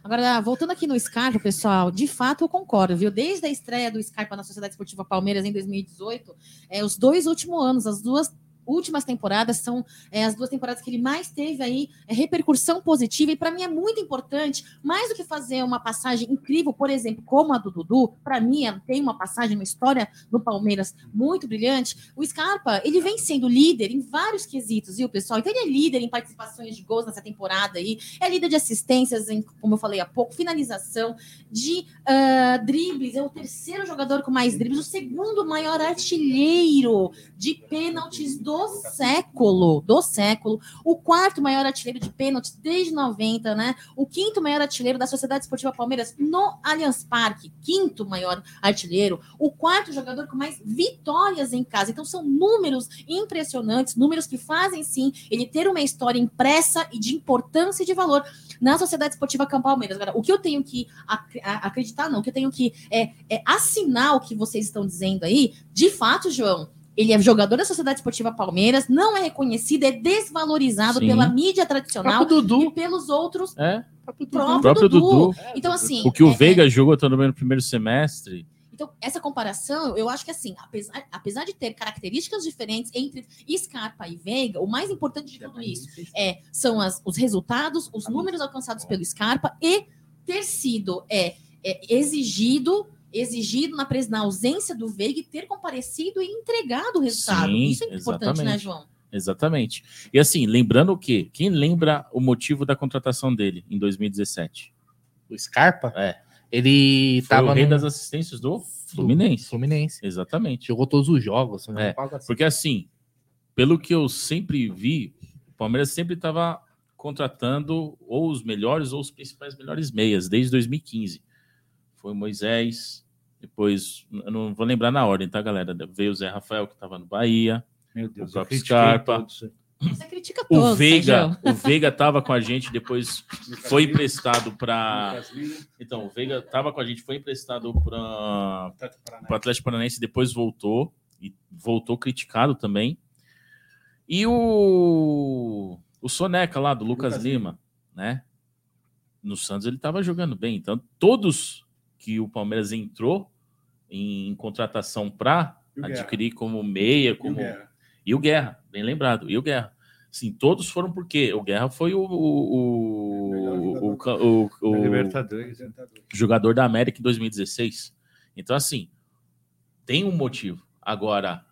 Agora, voltando aqui no Scarpa, pessoal, de fato eu concordo, viu? Desde a estreia do Scarpa na Sociedade Esportiva Palmeiras em 2018, é, os dois últimos anos, as duas últimas temporadas são é, as duas temporadas que ele mais teve aí é, repercussão positiva e para mim é muito importante, mais do que fazer uma passagem incrível, por exemplo, como a do Dudu, para mim tem uma passagem, uma história no Palmeiras muito brilhante. O Scarpa, ele vem sendo líder em vários quesitos, viu, pessoal? Então ele é líder em participações de gols nessa temporada aí, é líder de assistências, em, como eu falei há pouco, finalização, de uh, dribles, é o terceiro jogador com mais dribles, o segundo maior artilheiro de pênaltis do do século, do século, o quarto maior artilheiro de pênaltis desde 90, né? O quinto maior artilheiro da Sociedade Esportiva Palmeiras no Allianz Parque, quinto maior artilheiro, o quarto jogador com mais vitórias em casa. Então são números impressionantes, números que fazem sim ele ter uma história impressa e de importância e de valor na Sociedade Esportiva Campo Palmeiras. Agora, o que eu tenho que ac acreditar, não, o que eu tenho que é, é assinar o que vocês estão dizendo aí, de fato, João, ele é jogador da Sociedade Esportiva Palmeiras, não é reconhecido, é desvalorizado Sim. pela mídia tradicional e pelos outros. É. Próprio Dudu. Próprio Dudu. Dudu. Então, assim. O que o é, Veiga é... jogou também no primeiro semestre. Então, essa comparação, eu acho que assim, apesar, apesar de ter características diferentes entre Scarpa e Veiga, o mais importante de tudo isso é, são as, os resultados, os números alcançados pelo Scarpa e ter sido é, é exigido exigido na, na ausência do Veiga ter comparecido e entregado o resultado. Sim, Isso é importante, né, João? Exatamente. E assim, lembrando o quê? Quem lembra o motivo da contratação dele em 2017? O Scarpa? É. Ele estava o rei no... das assistências do Fluminense. Fluminense. Exatamente. Jogou todos os jogos. Né? É, assim. Porque assim, pelo que eu sempre vi, o Palmeiras sempre estava contratando ou os melhores ou os principais melhores meias, desde 2015. Foi Moisés, depois, eu não vou lembrar na ordem, tá, galera? Veio o Zé Rafael, que estava no Bahia. Meu Deus, o próprio Scarpa. Você critica todos, o Veiga, o Veiga estava com a gente, depois foi emprestado para. Então, o Veiga estava com a gente, foi emprestado para o Atlético Paranaense, depois voltou e voltou criticado também. E o o Soneca lá do Lucas, Lucas Lima, né? No Santos ele estava jogando bem, então todos que o Palmeiras entrou em contratação para adquirir como meia, como. E o, e o Guerra, bem lembrado, e o Guerra. Sim, todos foram porque o Guerra foi o, o, o, o, jogador da América em 2016. Então, assim, tem um motivo. Agora,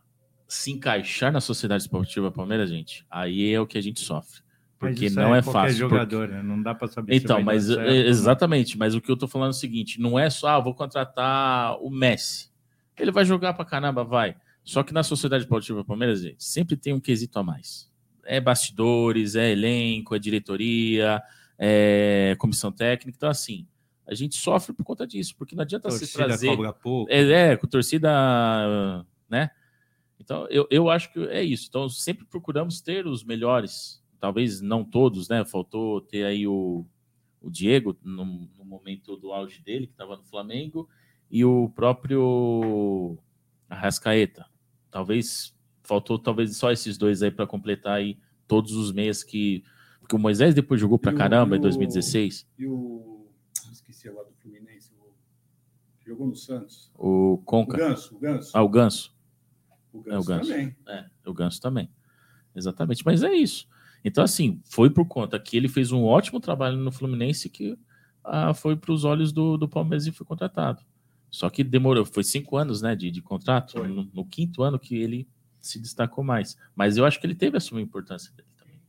se encaixar na Sociedade Esportiva Palmeiras, gente, aí é o que a gente sofre. Porque não é, é fácil. jogador, porque... né? não dá para saber. Então, mas certo, exatamente. Mas o que eu tô falando é o seguinte: não é só, ah, vou contratar o Messi. Ele vai jogar para caramba, vai. Só que na Sociedade Esportiva Palmeiras, gente, sempre tem um quesito a mais. É bastidores, é elenco, é diretoria, é comissão técnica. Então, assim, a gente sofre por conta disso, porque não adianta se trazer. Cobra pouco. É, é, com torcida, né? Então, eu, eu acho que é isso. Então, sempre procuramos ter os melhores. Talvez não todos, né? Faltou ter aí o, o Diego no, no momento do auge dele, que estava no Flamengo, e o próprio Arrascaeta. Talvez faltou talvez só esses dois aí para completar aí todos os meias que. Porque o Moisés depois jogou para caramba o, em 2016. E o. Esqueci agora do Fluminense. O, jogou no Santos. O Conca. O Ganso. O Ganso. Ah, o Ganso. O Ganso, é, o Ganso. também. É, o Ganso também. Exatamente. Mas é isso. Então, assim, foi por conta que ele fez um ótimo trabalho no Fluminense que ah, foi para os olhos do, do Palmeiras e foi contratado. Só que demorou, foi cinco anos né, de, de contrato. No, no, quinto ano que ele se destacou mais. Mas eu acho que ele teve a sua importância dele também.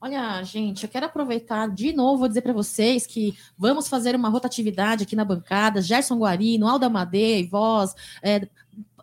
Olha, gente, eu quero aproveitar de novo, vou dizer para vocês que vamos fazer uma rotatividade aqui na bancada. Gerson Guarino, Alda Madeira, Voz, é,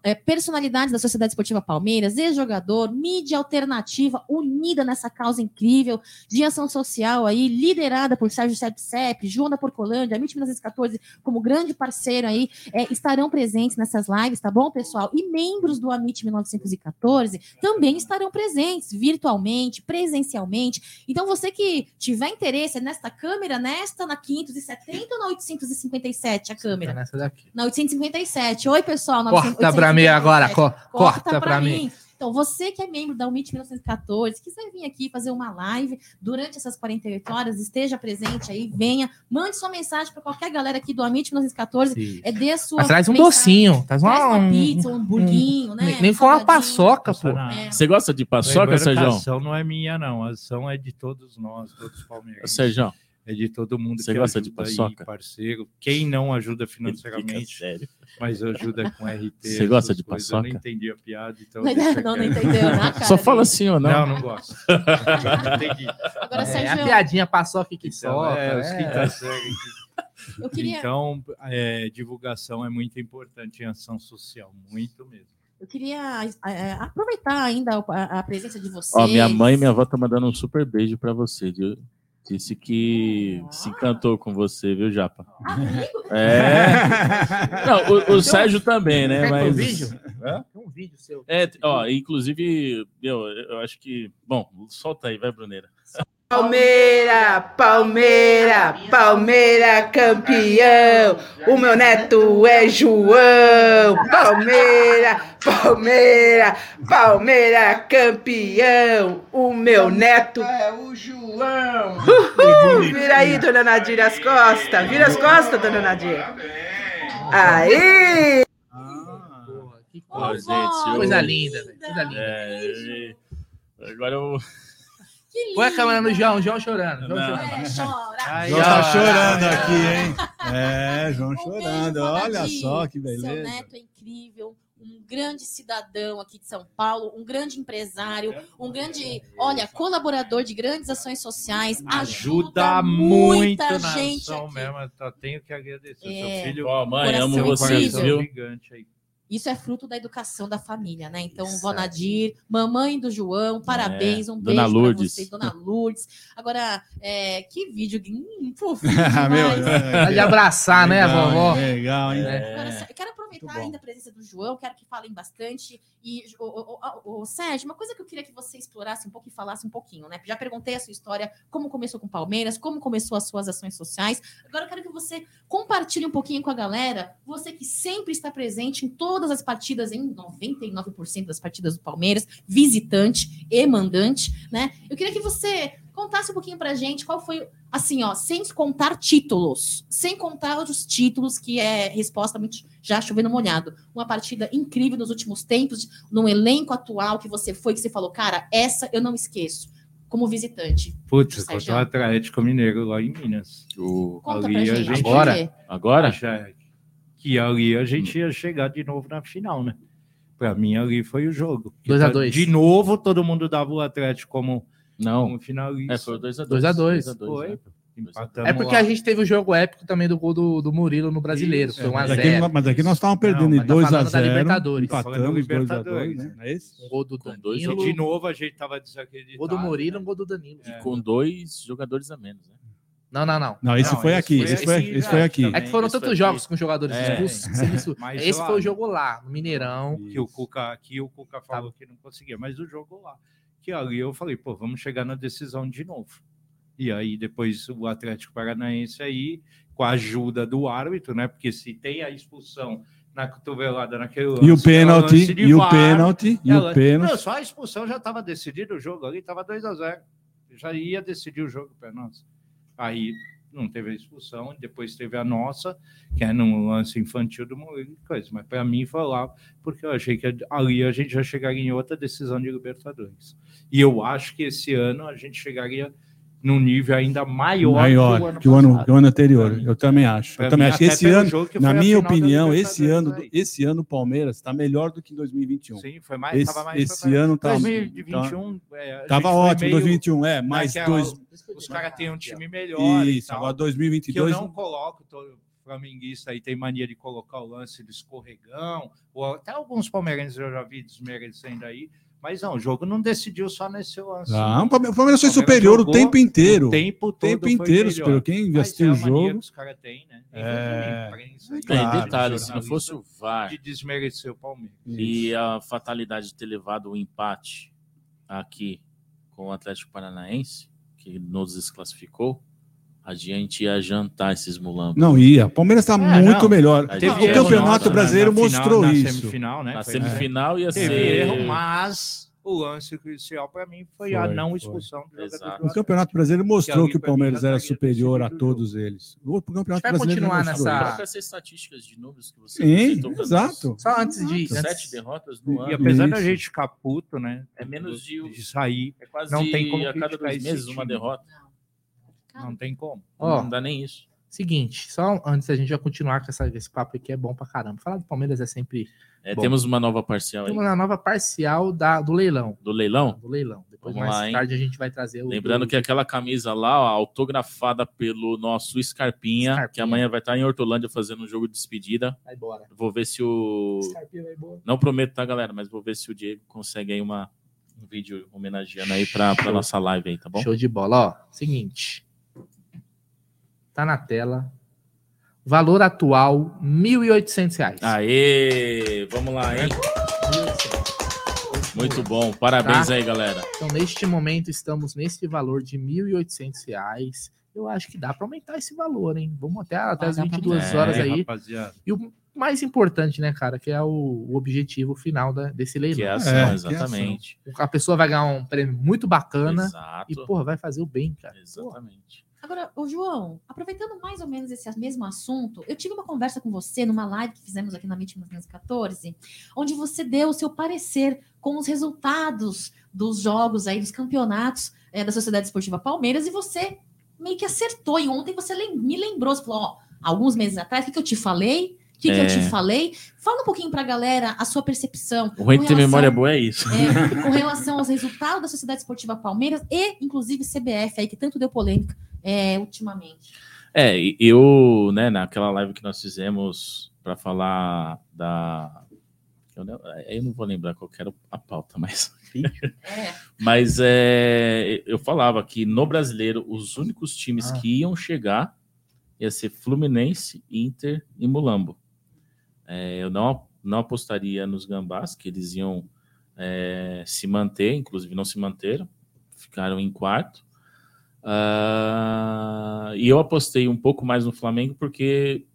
é, personalidades da Sociedade Esportiva Palmeiras, ex-jogador, mídia alternativa unida nessa causa incrível de ação social aí, liderada por Sérgio Sepp, Joana Porcolândia, a MIT 1914, como grande parceiro aí, é, estarão presentes nessas lives, tá bom, pessoal? E membros do Amit 1914 também estarão presentes, virtualmente, presencialmente. Então, você que tiver interesse nesta câmera, nesta na 570 ou na 857, a câmera? Nessa daqui. Na 857. Oi, pessoal, na Porta 857 para mim agora, é, co corta, para mim. mim. Então, você que é membro da UMIT 1914, quiser vir aqui fazer uma live durante essas 48 horas, esteja presente aí, venha, mande sua mensagem para qualquer galera aqui do UMIT 1914. É dê sua. Mas traz um mensagem, docinho, traz uma, traz uma pizza, um hamburguinho, um, né? Nem, nem foi uma paçoca, pô. É. Você gosta de paçoca, Sérgio? A ação não é minha, não. A ação é de todos nós, todos os palmeirenses. Sérgio é de todo mundo Você gosta de paçoca? Aí, parceiro. Quem não ajuda financeiramente, sério. mas ajuda com RT. Você gosta de paçoca? Eu não entendi a piada, então. Não, não, não entendeu, na cara Só fala assim ou não? Não, não gosto. entendi. Agora, é, Sérgio... a piadinha paçoca que então, soca. É, os que tá Queria... Então, é, divulgação é muito importante em ação social, muito mesmo. Eu queria é, aproveitar ainda a, a, presença de vocês. Ó, minha mãe e minha avó estão mandando um super beijo para você, viu? Disse que se encantou com você, viu, Japa? É. Não, o, o Sérgio também, né? Mas... Um vídeo? Um vídeo seu. É, ó, inclusive, meu, eu acho que. Bom, solta aí, vai, Bruneira. Palmeira, Palmeira, Palmeira campeão. O meu neto é João. Palmeira, Palmeira, Palmeira campeão. O meu neto é o João. Uhul, vira aí, dona Nadir, as costas. Vira as costas, dona Nadir. Aí! Gente, coisa linda, coisa linda. É, agora eu. Põe a câmera no João, João chorando. João chorando. É, chora. Ai, João tá chorando aqui, hein? É, João chorando. Olha só que beleza. Seu neto é incrível, um grande cidadão aqui de São Paulo, um grande empresário, um grande, olha, colaborador de grandes ações sociais, ajuda, ajuda muita gente na ação mesmo. Eu tenho que agradecer. É, Seu filho, oh, mãe, amo vocês, viu? Gigante aí. Isso é fruto da educação da família, né? Então, Isso Vó Nadir, mamãe do João, parabéns, um beijo para você, Dona Lourdes. Agora, é, que vídeo hum, fofinho Meu, de abraçar, né, legal, vovó? Legal, hein? É. Agora, eu quero aproveitar ainda a presença do João, quero que falem bastante. E, o, o, o, o, Sérgio, uma coisa que eu queria que você explorasse um pouco e falasse um pouquinho, né? Já perguntei a sua história, como começou com Palmeiras, como começou as suas ações sociais. Agora eu quero que você compartilhe um pouquinho com a galera, você que sempre está presente em todas todas as partidas, em 99% das partidas do Palmeiras, visitante e mandante, né? Eu queria que você contasse um pouquinho pra gente qual foi, assim, ó, sem contar títulos, sem contar os títulos, que é resposta já chovendo molhado. Uma partida incrível nos últimos tempos, num elenco atual que você foi, que você falou, cara, essa eu não esqueço como visitante. Putz, contra o Atlético Mineiro lá em Minas. O... Conta ali pra gente. Agora? Agora? Já, que ali a gente ia chegar de novo na final, né? Para mim, ali foi o jogo. 2x2. De novo, todo mundo dava o Atlético como, não. como finalista. É, foi 2x2. 2x2. Foi. Né? É porque lá. a gente teve o jogo épico também do gol do, do Murilo no brasileiro. Isso, foi 1 a 0 Mas aqui nós estávamos perdendo em 2x0. Da Libertadores. Empatamos Libertadores, né? É isso? Um gol do Danilo. De novo a gente estava desacreditado. Gol do Murilo, um gol do Danilo. É. E com dois jogadores a menos, né? Não, não, não. Não, esse Não, foi esse aqui. foi- Esse foi, esse esse foi aqui. É que foram tantos aqui. jogos com jogadores É. expulsos. Mas Esse lá- foi o jogo lá, no Mineirão. que o Cuca, que o Cuca falou que não conseguia, mas o jogo lá, que ali eu falei, pô, vamos chegar na decisão de novo. E aí depois o Atlético Paranaense aí, com a ajuda do árbitro, né? Porque se tem a expulsão na cotovelada naquele lance, E o é pênalti, e o pênalti, e o pênalti. Não, só a expulsão já estava decidido o jogo ali, estava 2 a 0 Já ia decidir o jogo para nós. Aí não teve a expulsão, depois teve a nossa, que é num lance infantil do Murilo e coisa. Mas para mim lá, porque eu achei que ali a gente já chegaria em outra decisão de Libertadores. E eu acho que esse ano a gente chegaria num nível ainda maior, Maior que o ano, que o ano anterior. Pra mim. Eu também acho. Pra Eu também mim, acho que até esse ano, na minha opinião, esse ano, aí. esse ano o Palmeiras está melhor do que em 2021. Sim, foi mais, Esse, mais esse ano tá, 2021 é, a gente tava foi ótimo, meio 2021 é, mas naquela- dois, Os caras têm um time melhor. e isso, tal. agora que eu 2022 não coloco, todo flamenguista aí tem mania de colocar o lance do escorregão, ou até alguns palmeirenses eu já vi desmerecendo aí, mas não, o jogo não decidiu só nesse lance. Ah, o Palmeiras foi Palmeiras superior o tempo inteiro. O tempo O todo tempo inteiro superior. Quem Mas assistiu é o jogo. que os caras têm, né? É. Tem Claro, detalhe, se não fosse o VAR de desmerecer o Palmeiras. e a fatalidade de ter levado o empate aqui com o Atlético Paranaense, que nos desclassificou, a gente ia jantar esses mulambos. Não ia. O Palmeiras está É, muito não. melhor. O teve erro Campeonato nosso, né, Brasileiro na final- mostrou na isso. Semifinal, né? Na Foi- semifinal ia Teve ser. erro, mas o lance crucial para mim foi, a Foi, não foi. expulsão do jogador. O Campeonato Brasileiro mostrou ali que o Palmeiras era superior a o todos eles. O Campeonato vai Brasileiro continuar mostrou nessa- essas estatísticas de números que você Sim, exato. Só antes de. Sete derrotas no E ano. apesar da Isso. gente ficar puto, né? É menos de- de sair, É quase não tem como a cada dois meses uma time. Derrota. não tem como. ó, Não dá nem isso. seguinte, só antes da gente já continuar com essa, esse papo aqui, é bom pra caramba. Falar do Palmeiras é sempre. É, Bom. temos uma nova parcial aí Temos uma nova parcial da, do leilão. do leilão. Do leilão. Depois, Vamos mais lá, hein? tarde, a gente vai trazer o. Lembrando do- que aquela camisa lá, ó, autografada pelo nosso Scarpinha, Scarpinha. que amanhã vai estar em Hortolândia fazendo um jogo de despedida. Vai embora. Vou ver se o. Scarpinha vai embora. Não prometo, tá, galera? Mas vou ver se o Diego consegue aí uma, um vídeo homenageando aí pra, pra nossa live aí, tá bom? Show de bola. Ó, seguinte. Tá na tela. Valor atual, 1.800 reais. Aê! Vamos lá, hein? Muito bom. Parabéns Tá. aí, galera. Então, neste momento, estamos nesse valor de 1.800 reais. Eu acho que dá para aumentar esse valor, hein? Vamos até, até as dá pra 22 aumentar. horas É, aí. rapaziada. E o mais importante, né, cara, que é o, o objetivo final da- desse Que é leilão. ação, É, que é exatamente. A pessoa vai ganhar um prêmio muito bacana Exato. e, porra, vai fazer o bem, cara. Exatamente. Agora, ô João, aproveitando mais ou menos esse mesmo assunto, eu tive uma conversa com você numa live que fizemos aqui na MIT 1914, onde você deu o seu parecer com os resultados dos jogos aí, dos campeonatos eh, da Sociedade Esportiva Palmeiras, e você meio que acertou. E ontem você me lembrou, você falou, ó, alguns meses atrás, o que, que eu te falei? O que, que eu É. te falei? Fala um pouquinho pra galera a sua percepção. O ruim de ter memória boa é isso. é, com relação aos resultados da Sociedade Esportiva Palmeiras e, inclusive, CBF, aí, que tanto deu polêmica é, ultimamente. É, eu, né, naquela live que nós fizemos para falar da. Eu não, eu não vou lembrar qual que era a pauta, mas. É, Mas é, eu falava que no brasileiro, os únicos times Ah. que iam chegar ia ser Fluminense, Inter e Mulambo. É, eu não, não apostaria nos Gambás, que eles iam é, se manter, inclusive não se manteram, ficaram em quarto. Ah, e eu apostei um pouco mais no Flamengo porque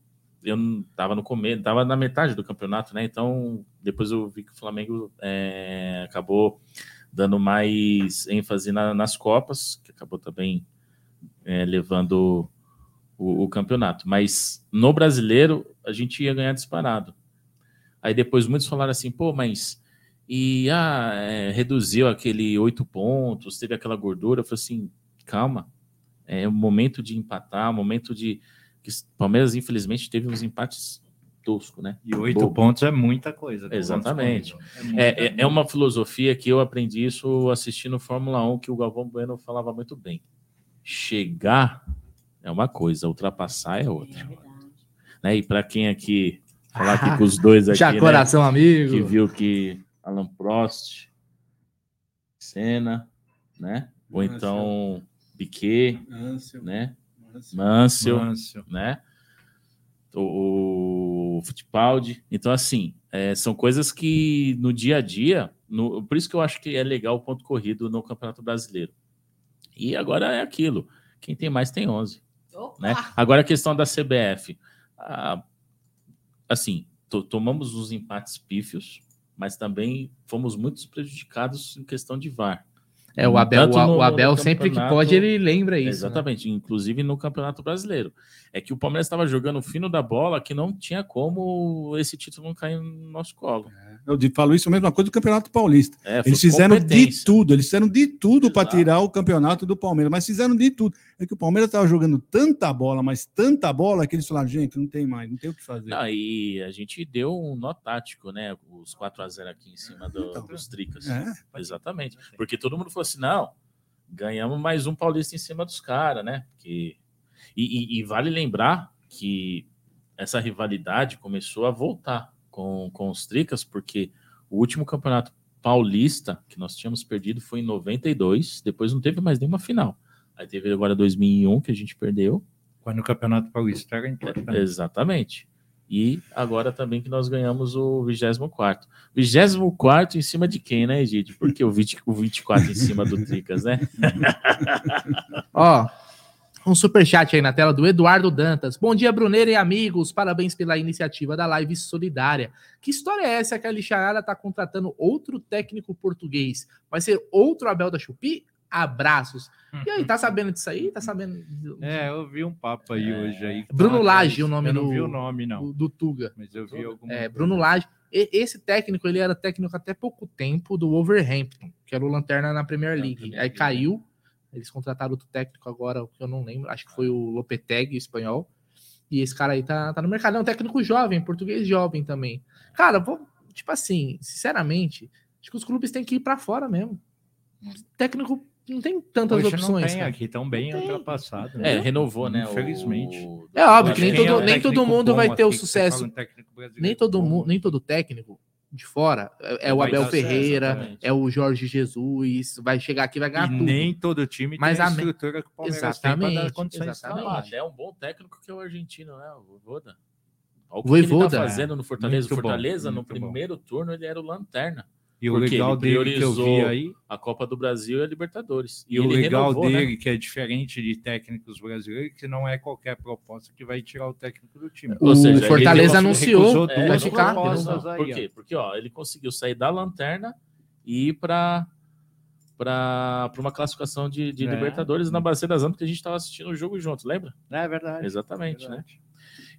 eu não tava no começo, tava na metade do campeonato, né? Então depois eu vi que o Flamengo é, acabou dando mais ênfase na- nas Copas, que acabou também é, levando o, o campeonato. Mas no brasileiro a gente ia ganhar disparado. Aí depois muitos falaram assim, pô, mas e ah, é, reduziu aquele oito pontos, teve aquela gordura. Eu falei assim, calma, é o momento de empatar, o momento de. que Palmeiras, infelizmente, teve uns empates toscos, né? E oito Bobo. pontos é muita coisa. Exatamente. muita É, é, é uma filosofia que eu aprendi isso assistindo Fórmula 1, que o Galvão Bueno falava muito bem. Chegar é uma coisa, ultrapassar é é outra. verdade. Né? E para quem aqui falar aqui com os dois aqui, Já né, coração, amigo. que viu que Alan Prost, Senna, né? Ou Nossa. então Piquet, Ansel, né? Mâncio, Mâncio. né? O, o Fittipaldi. Então, assim, é, são coisas que no dia a dia, no, por isso que eu acho que é legal o ponto corrido no Campeonato Brasileiro. E agora é aquilo: quem tem mais tem 11. Né? Agora a questão da CBF. Ah, assim, tomamos os empates pífios, mas também fomos muito prejudicados em questão de VAR. É, o Abel, o, o Abel sempre que pode, ele lembra isso. Né? Exatamente, né? inclusive no Campeonato Brasileiro. É que o Palmeiras estava jogando o fino da bola que não tinha como esse título não cair no nosso colo. É. Eu falo isso mesma coisa do Campeonato Paulista. É, eles fizeram de tudo, eles fizeram de tudo para tirar o campeonato do Palmeiras, mas fizeram de tudo. É que o Palmeiras estava jogando tanta bola, mas tanta bola, que eles falaram, gente, não tem mais, não tem o que fazer. Não, e a gente deu um nó tático, né? Os 4 a 0 aqui em cima do, então, dos Tricas. É. Exatamente. Porque todo mundo falou assim: não, ganhamos mais um Paulista em cima dos caras, né? Que... E, e, e vale lembrar que essa rivalidade começou a voltar com, com os Tricas, porque o último campeonato paulista que nós tínhamos perdido foi em 92, depois não teve mais nenhuma final. Aí teve agora 2001 que a gente perdeu. Quando o Campeonato Paulista era importante. Exatamente. E agora também que nós ganhamos o 24. 24 em cima de quem, né, Egide? Porque o, 20, o 24 em cima do Tricas, né? Ó, um superchat aí na tela do Eduardo Dantas. Bom dia, Bruneira e amigos. Parabéns pela iniciativa da live solidária. Que história é essa que a Lixarada está contratando outro técnico português? Vai ser outro Abel da Chupi? Abraços. E aí, tá sabendo disso aí? Tá sabendo? É, eu vi um papo aí é... hoje aí. Bruno Lage, o nome eu não do, vi o nome, não. Do, do Tuga. Mas eu vi algum. É, Bruno Lage. Esse técnico, ele era técnico até pouco tempo do Wolverhampton, que era o Lanterna na Premier League. Aí caiu eles contrataram outro técnico agora, que eu não lembro, acho que foi o Lopetegui, espanhol. E esse cara aí tá, tá no mercado. É um técnico jovem, português jovem também. Cara, vou, tipo assim, sinceramente, acho que os clubes têm que ir para fora mesmo. Técnico não tem tantas Hoje opções. Não tem cara. aqui, tão bem ultrapassado. Né? É, renovou, né? Infelizmente. O... É óbvio que nem todo, nem todo mundo vai ter o sucesso. Nem todo, mundo, nem todo técnico de fora. É, é o Abel Ferreira, é o Jorge Jesus, vai chegar aqui vai ganhar e tudo. Nem todo time Mas tem a estrutura que o Palmeiras exatamente, tem para dar condições exatamente. É um bom técnico que é o argentino, né? O. Olha o que Voivoda, ele tá fazendo no Fortaleza. Muito Fortaleza, bom, no primeiro bom. turno, ele era o lanterna. E o legal dele que eu vi aí. A Copa do Brasil e a Libertadores. E, e o legal renovou, dele, né? que é diferente de técnicos brasileiros, que não é qualquer proposta que vai tirar o técnico do time. O, o Fortaleza anunciou é, vai ficar. Por quê? Porque ó, ele conseguiu sair da lanterna e ir para para uma classificação de, de é. Libertadores na Bacia das Antas, que a gente estava assistindo o jogo junto, lembra? É verdade. Exatamente, né? verdade. né?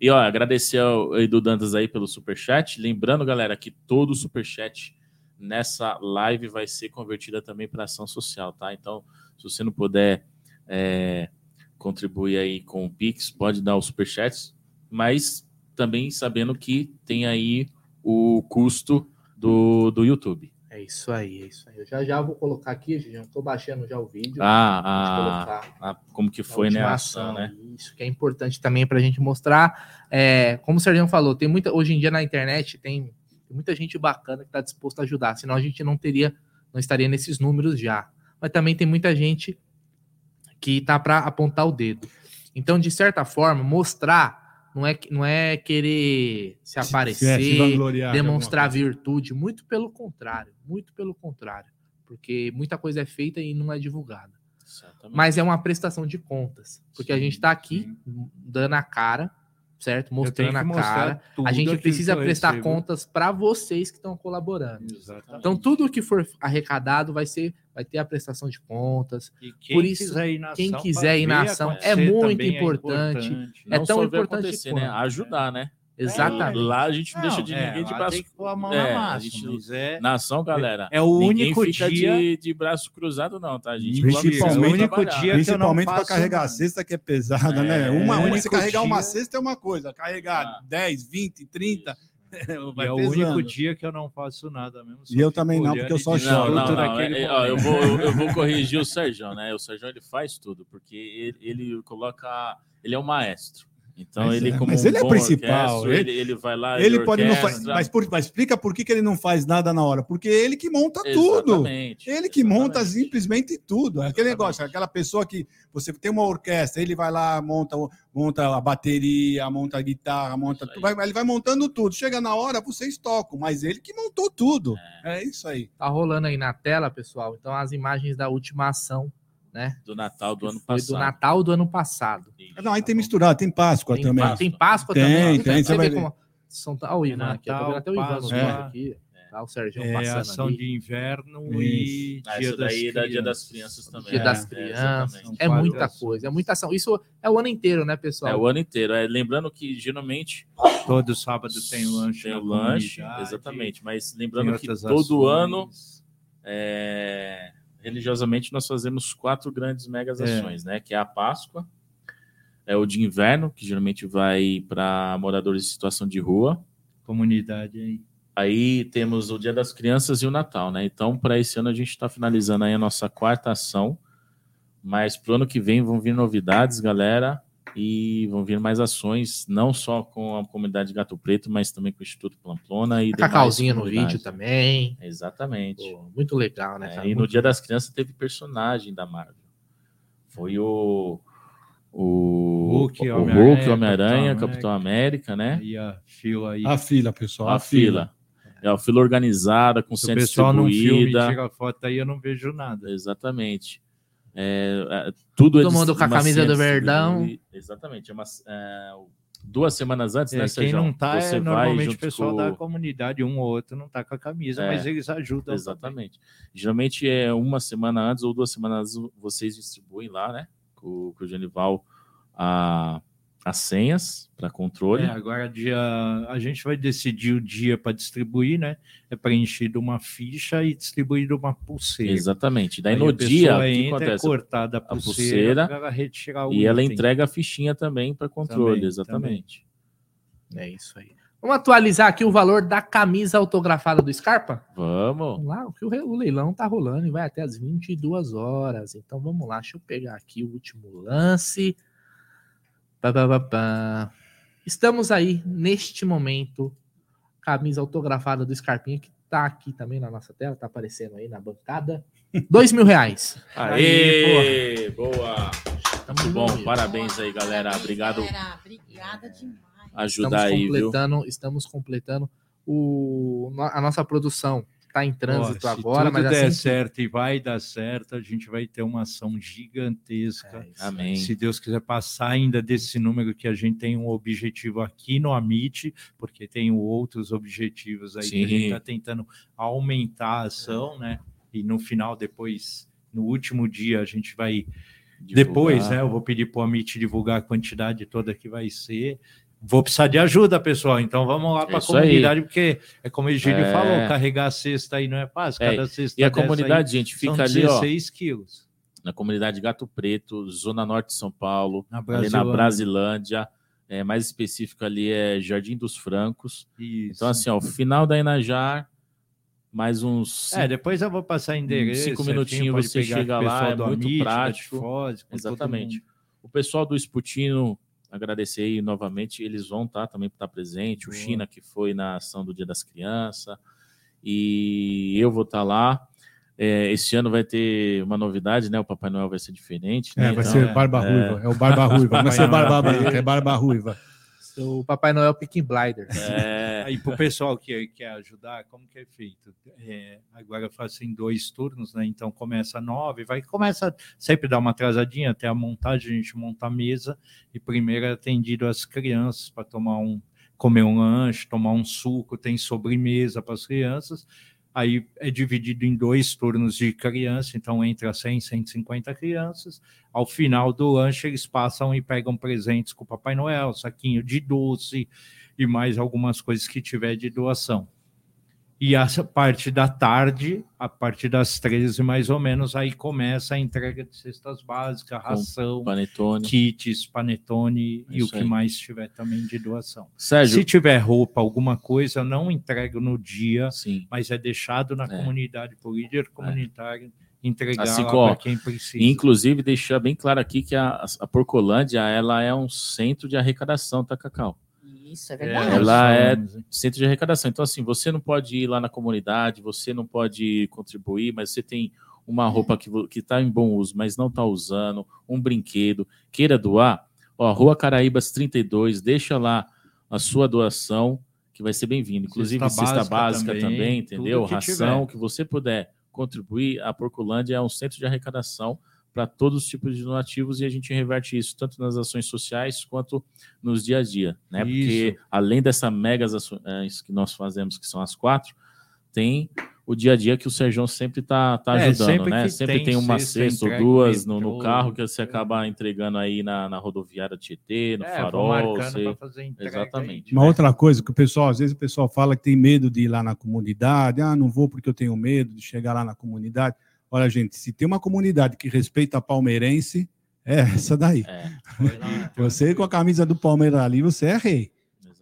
E ó, agradecer ao Edu Dantas aí pelo superchat. Lembrando, galera, que todo superchat nessa live vai ser convertida também para ação social, tá? Então, se você não puder é, contribuir aí com o Pix, pode dar os superchats, mas também sabendo que tem aí o custo do, do YouTube. É isso aí, é isso aí. Eu já já vou colocar aqui, já estou baixando já o vídeo. Ah, a, a, como que foi, né, a ação, né? Isso que é importante também para a gente mostrar. É, como o Serginho falou, tem muita hoje em dia na internet tem tem muita gente bacana que está disposta a ajudar, senão a gente não teria, não estaria nesses números já. Mas também tem muita gente que está para apontar o dedo. Então, de certa forma, mostrar não é, não é querer se aparecer, se, se demonstrar virtude, muito pelo contrário, muito pelo contrário, porque muita coisa é feita e não é divulgada. Exatamente. Mas é uma prestação de contas, porque sim, a gente está aqui sim. dando a cara certo? Mostrando a cara. A gente precisa prestar recebo. contas para vocês que estão colaborando. Exatamente. Então tudo que for arrecadado vai ser vai ter a prestação de contas. Por isso, quiser ir na quem ação, quiser ir na ação é muito importante. É, importante. é tão importante né? ajudar, né? Exatamente. É, lá a gente não, não deixa de ninguém é, de braço. Tem que pôr a mão é, na massa. Gente, é, nação, galera. É o único dia de, de braço cruzado, não, tá, gente? Principalmente, é o único dia principalmente para carregar a cesta que é pesada, né? Uma, uma você carregar uma cesta é uma coisa, carregar ah. 10, 20, 30. é o único dia que eu não faço nada mesmo. E eu também não, porque eu só choro. Não, não, não, é, ó, eu, vou, eu, eu, vou corrigir o Sérgio, né? O Sérgio ele faz tudo, porque ele, ele coloca. Ele é o maestro. Então mas, ele como mas um ele é principal. Ele, ele, vai lá. Ele, ele pode não fazer. Mas, por, mas explica por que, que ele não faz nada na hora? Porque é ele que monta tudo. Ele que exatamente. monta simplesmente tudo. É aquele exatamente. negócio, aquela pessoa que você tem uma orquestra, ele vai lá, monta, monta a bateria, monta a guitarra, monta tudo. Vai, ele vai montando tudo. Chega na hora, vocês tocam, mas ele que montou tudo. É, é isso aí. Tá rolando aí na tela, pessoal. Então as imagens da última ação né? Do Natal do ano passado. do Natal do ano passado. Não, aí tem misturado, tem Páscoa tem, também. Tem Páscoa tem, também. Tem, tem. Você vai ver como... São, ó, o Ivan aqui, Natal, até o Ivan é. aqui. Tá, o Sérgio é ação ali. de inverno e ah, dia, das daí, dia das crianças também. Dia das é, crianças. É, é muita coisa, é muita ação. Isso é o ano inteiro, né, pessoal? É o ano inteiro. É, lembrando que geralmente todo sábado tem lanche. Tem lanche, exatamente. Mas lembrando que todo ações. ano é, religiosamente nós fazemos quatro grandes megas é. ações, é. né? Que é a Páscoa, é o de inverno, que geralmente vai para moradores em situação de rua. Comunidade aí. Aí temos o Dia das Crianças e o Natal, né? Então, para esse ano a gente está finalizando aí a nossa quarta ação. Mas para o ano que vem vão vir novidades, galera e vão vir mais ações, não só com a comunidade Gato Preto, mas também com o Instituto Pamplona e Cacauzinha no vídeo também. Exatamente. Pô, muito legal, né? É, e no Dia das Crianças teve personagem da Marvel. Foi o o Hulk, o Hulk Homem-Aranha, Capitão, Capitão, América, né? E a fila aí. A fila, pessoal. A, a fila. fila. É a fila organizada, com Se o pessoal não filma tira foto aí, eu não vejo nada. Exatamente. É, é, tudo Todo mundo com a camisa do Verdão. Exatamente. É uma, é, duas semanas antes, é, né, Quem não tá é normalmente o pessoal com... da comunidade, um ou outro não tá com a camisa, é, mas eles ajudam. Exatamente. Também. Geralmente é uma semana antes ou duas semanas antes vocês distribuem lá, né? Com, com o Genival a, as senhas para controle. É, agora dia, a gente vai decidir o dia para distribuir, né? É preenchido uma ficha e distribuído uma pulseira. Exatamente. Daí Aí no dia que entra, acontece? É cortada a pulseira, a pulseira retirar o e item. ela entrega a fichinha também para controle, também, exatamente. Também. É isso aí. Vamos atualizar aqui o valor da camisa autografada do Scarpa? Vamos. Vamos lá, o, o leilão tá rolando e vai até as 22 horas. Então vamos lá, deixa eu pegar aqui o último lance. Pá, pá, pá, Estamos aí, neste momento, camisa autografada do Scarpinha, que tá aqui também na nossa tela, tá aparecendo aí na bancada. Dois mil reais. Aê, boa. Muito bom, parabéns aí, galera. Obrigado. Galera, obrigada demais. Ajudar aí, completando, viu? Estamos completando o, a nossa produção está em trânsito agora, mas se der assim certo e vai dar certo, a gente vai ter uma ação gigantesca. É Amém. Se Deus quiser passar ainda desse número que a gente tem um objetivo aqui no Amit, porque tem outros objetivos aí Sim. que a gente está tentando aumentar a ação, né? E no final, depois, no último dia, a gente vai Divulgar. Depois, né, eu vou pedir para o Amit divulgar a quantidade toda que vai ser vou precisar de ajuda, pessoal. Então vamos lá para a comunidade, aí. porque é como o Egílio é... falou, carregar a cesta aí não é fácil. É. Cada cesta e a comunidade, aí, gente, fica ali, 16 ó, quilos. Na comunidade Gato Preto, Zona Norte de São Paulo, na ali na Brasilândia. É, mais específico ali é Jardim dos Francos. Isso. Então, assim, ó, final da Inajar, mais uns. Cinco, é, depois eu vou passar endereço. Cinco minutinhos você chega lá, é muito prático. Foz, Exatamente. O pessoal do Sputino agradecer aí novamente, eles vão estar tá, também estar presente, o China que foi na ação do Dia das Crianças, e eu vou estar tá lá. É, esse ano vai ter uma novidade, né? O Papai Noel vai ser diferente. Né? É, vai então, ser Barba é, Ruiva. É o Barba Ruiva. Não vai ser Barba Branca, é Barba Ruiva o Papai Noel Pick Blinder. É, aí para o pessoal que quer ajudar, como que é feito? É, agora eu faço em dois turnos, né? Então começa nove, vai começa sempre dar uma atrasadinha até a montagem, a gente monta a mesa e primeiro é atendido as crianças para tomar um comer um lanche, tomar um suco, tem sobremesa para as crianças aí é dividido em dois turnos de criança, então entra 100, 150 crianças. Ao final do lanche, eles passam e pegam presentes com o Papai Noel, saquinho de doce e mais algumas coisas que tiver de doação. E a parte da tarde, a partir das 13 mais ou menos, aí começa a entrega de cestas básicas, ração, panetone. kits, panetone é e o que aí. mais tiver também de doação. Sérgio, Se tiver roupa, alguma coisa, não entrego no dia, Sim. mas é deixado na é. comunidade por líder comunitário. É entregar Assim, para quem precisa. Inclusive, deixar bem claro aqui que a, a Porcolândia ela é um centro de arrecadação, tá, Cacau? Isso, é É, verdade. É somos, hein? centro de arrecadação. Então, assim, você não pode ir lá na comunidade, você não pode contribuir, mas você tem uma roupa que está em bom uso, mas não está usando, um brinquedo, queira doar, ó, Rua Caraíbas 32, deixa lá a sua doação, que vai ser bem-vindo. Inclusive, Cesta cesta básica básica, também, também, entendeu? que Ração, tiver. que você puder contribuir, a Porcolândia é um centro de arrecadação para todos os tipos de donativos e a gente reverte isso tanto nas ações sociais quanto nos dia a dia, né? Porque Isso. além dessas megas ações que nós fazemos, que são as quatro, tem o dia a dia que o Sérgio sempre tá, tá É, ajudando, sempre né? Sempre tem tem uma cesta, ou duas no, no carro que você acaba entregando aí na, na rodoviária Tietê, no É, farol. você- pra fazer entrega. Exatamente. Uma outra coisa que o pessoal, às vezes o pessoal fala que tem medo de ir lá na comunidade, ah, não vou porque eu tenho medo de chegar lá na comunidade. Olha, gente, se tem uma comunidade que respeita a palmeirense, é essa daí. É, Você com a camisa do Palmeiras ali, você é rei.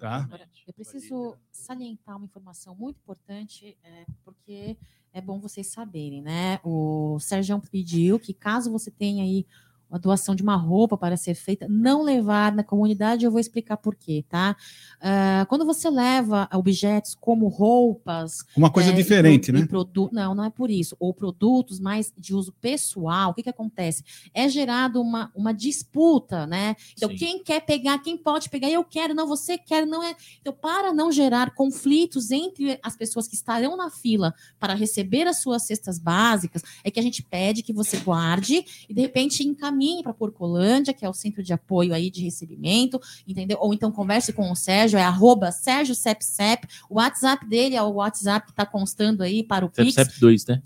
Agora, eu preciso salientar uma informação muito importante, é, porque é bom vocês saberem, né? O Sérgio pediu que caso você tenha aí a doação de uma roupa para ser feita, não levar na comunidade, eu vou explicar por quê, tá? Ah, quando você leva objetos como roupas, Uma coisa é, e diferente, e né? produ- Não, não é por isso. Ou produtos mais de uso pessoal, o que, que acontece? É gerado uma, uma disputa, né? Então, Sim. quem quer pegar, quem pode pegar, eu quero, não, você quer, não é. Então, para não gerar conflitos entre as pessoas que estarão na fila para receber as suas cestas básicas, é que a gente pede que você guarde e, de repente, encaminhe para Porcolândia, que é o centro de apoio aí de recebimento, entendeu? Ou então converse com o Sérgio, é arroba Sérgio Sepsep. O WhatsApp dele é o WhatsApp que está constando aí para o Pix. CEP 2, né?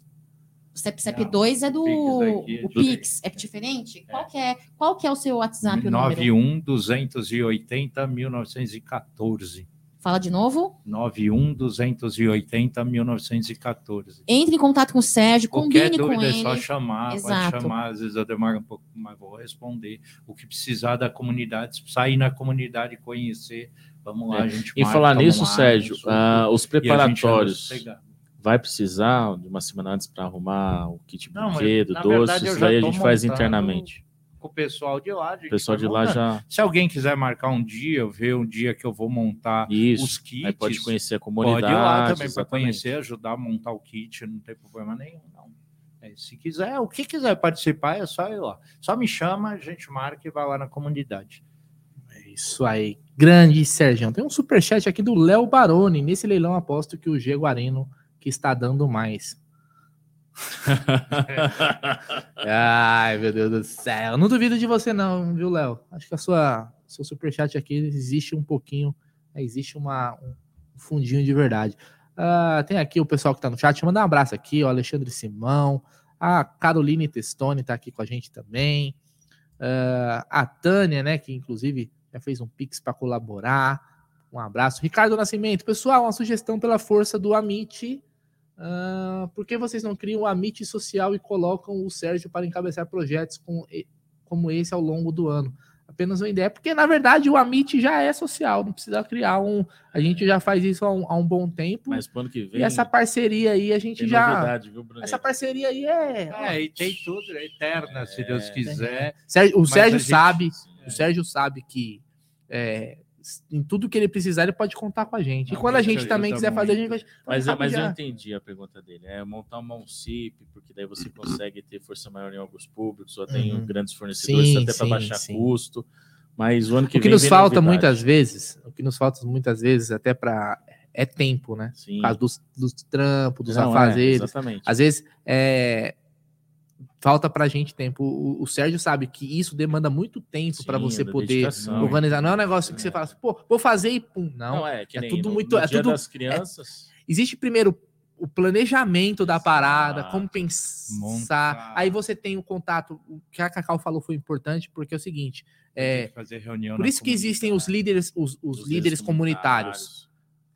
O CEP 2 é do Pix é o Pix, é diferente? Qual, que é, qual que é o seu WhatsApp, o número? 91 280 1914. Fala de novo. 91 280 1914. Entre em contato com o Sérgio, Qualquer combine com dúvida é ele. só chamar, Exato. pode chamar, às vezes eu demoro um pouco, mas vou responder. O que precisar da comunidade, sair na comunidade conhecer, vamos lá, É. a gente E marca, falar nisso, Sérgio, ah, os e preparatórios vai precisar de uma semana antes para arrumar o kit Não, brinquedo, na verdade, doce, eu isso já daí a gente faz montando internamente. Com o pessoal de lá. O pessoal de lá já. Se alguém quiser marcar um dia, ver um dia que eu vou montar Isso. os kits, Aí pode conhecer a pode comunidade. ir lá também para conhecer, ajudar a montar o kit, não tem problema nenhum, não. É, se quiser, o que quiser participar, é só ir lá. Só me chama, a gente marca e vai lá na comunidade. É isso aí. Grande Sérgio. Tem um superchat aqui do Léo Baroni. Nesse leilão aposto que o G Guarino que está dando mais. Ai, meu Deus do céu. Não duvido de você, não, viu, Léo? Acho que a sua seu superchat aqui existe um pouquinho. é, existe uma, um fundinho de verdade. Ah, tem aqui o pessoal que tá no chat. Manda um abraço aqui, ó. Alexandre Simão. A Caroline Testoni tá aqui com a gente também. Ah, a Tânia, né, que inclusive já fez um pix para colaborar. Um abraço. Ricardo Nascimento, pessoal, uma sugestão pela força do Amit. Ah, por que vocês não criam o Amit social e colocam o Sérgio para encabeçar projetos com como esse ao longo do ano? Apenas uma ideia, porque na verdade o Amit já é social, não precisa criar um. A gente já faz isso há um, há um bom tempo. Mas ano que vem e essa parceria aí a gente tem já. novidade, viu, Bruno? Essa parceria aí é. É, e tem tudo, é eterna, se Deus quiser. Sérgio- o Sérgio a gente- sabe, É. o Sérgio sabe que é, em tudo que ele precisar, ele pode contar com a gente. Não, e quando a gente também quiser fazer, a gente muito. vai. Mas, mas eu entendi a pergunta dele. É montar uma UNCIP, porque daí você consegue ter força maior em alguns públicos, ou tem Uhum. grandes fornecedores Sim, até para baixar sim. custo. Mas o ano que O que vem nos falta novidade. muitas vezes, o que nos falta muitas vezes, até para é tempo, né? Sim. Por causa dos, dos trampos, dos Não, é, afazeres. exatamente. Às vezes é, falta pra gente tempo. O, o Sérgio sabe que isso demanda muito tempo para você da poder dedicação. organizar. Não é um negócio que É. você fala assim, pô, vou fazer e pum. Não. Não, é, que é nem tudo no- muito- no é dia tudo- das crianças. Existe primeiro o planejamento da parada, como pensar. Montar. Aí você tem o contato. O que a Cacau falou foi importante, porque é o seguinte: é, fazer reunião por isso que existem os líderes, os, os líderes comunitários.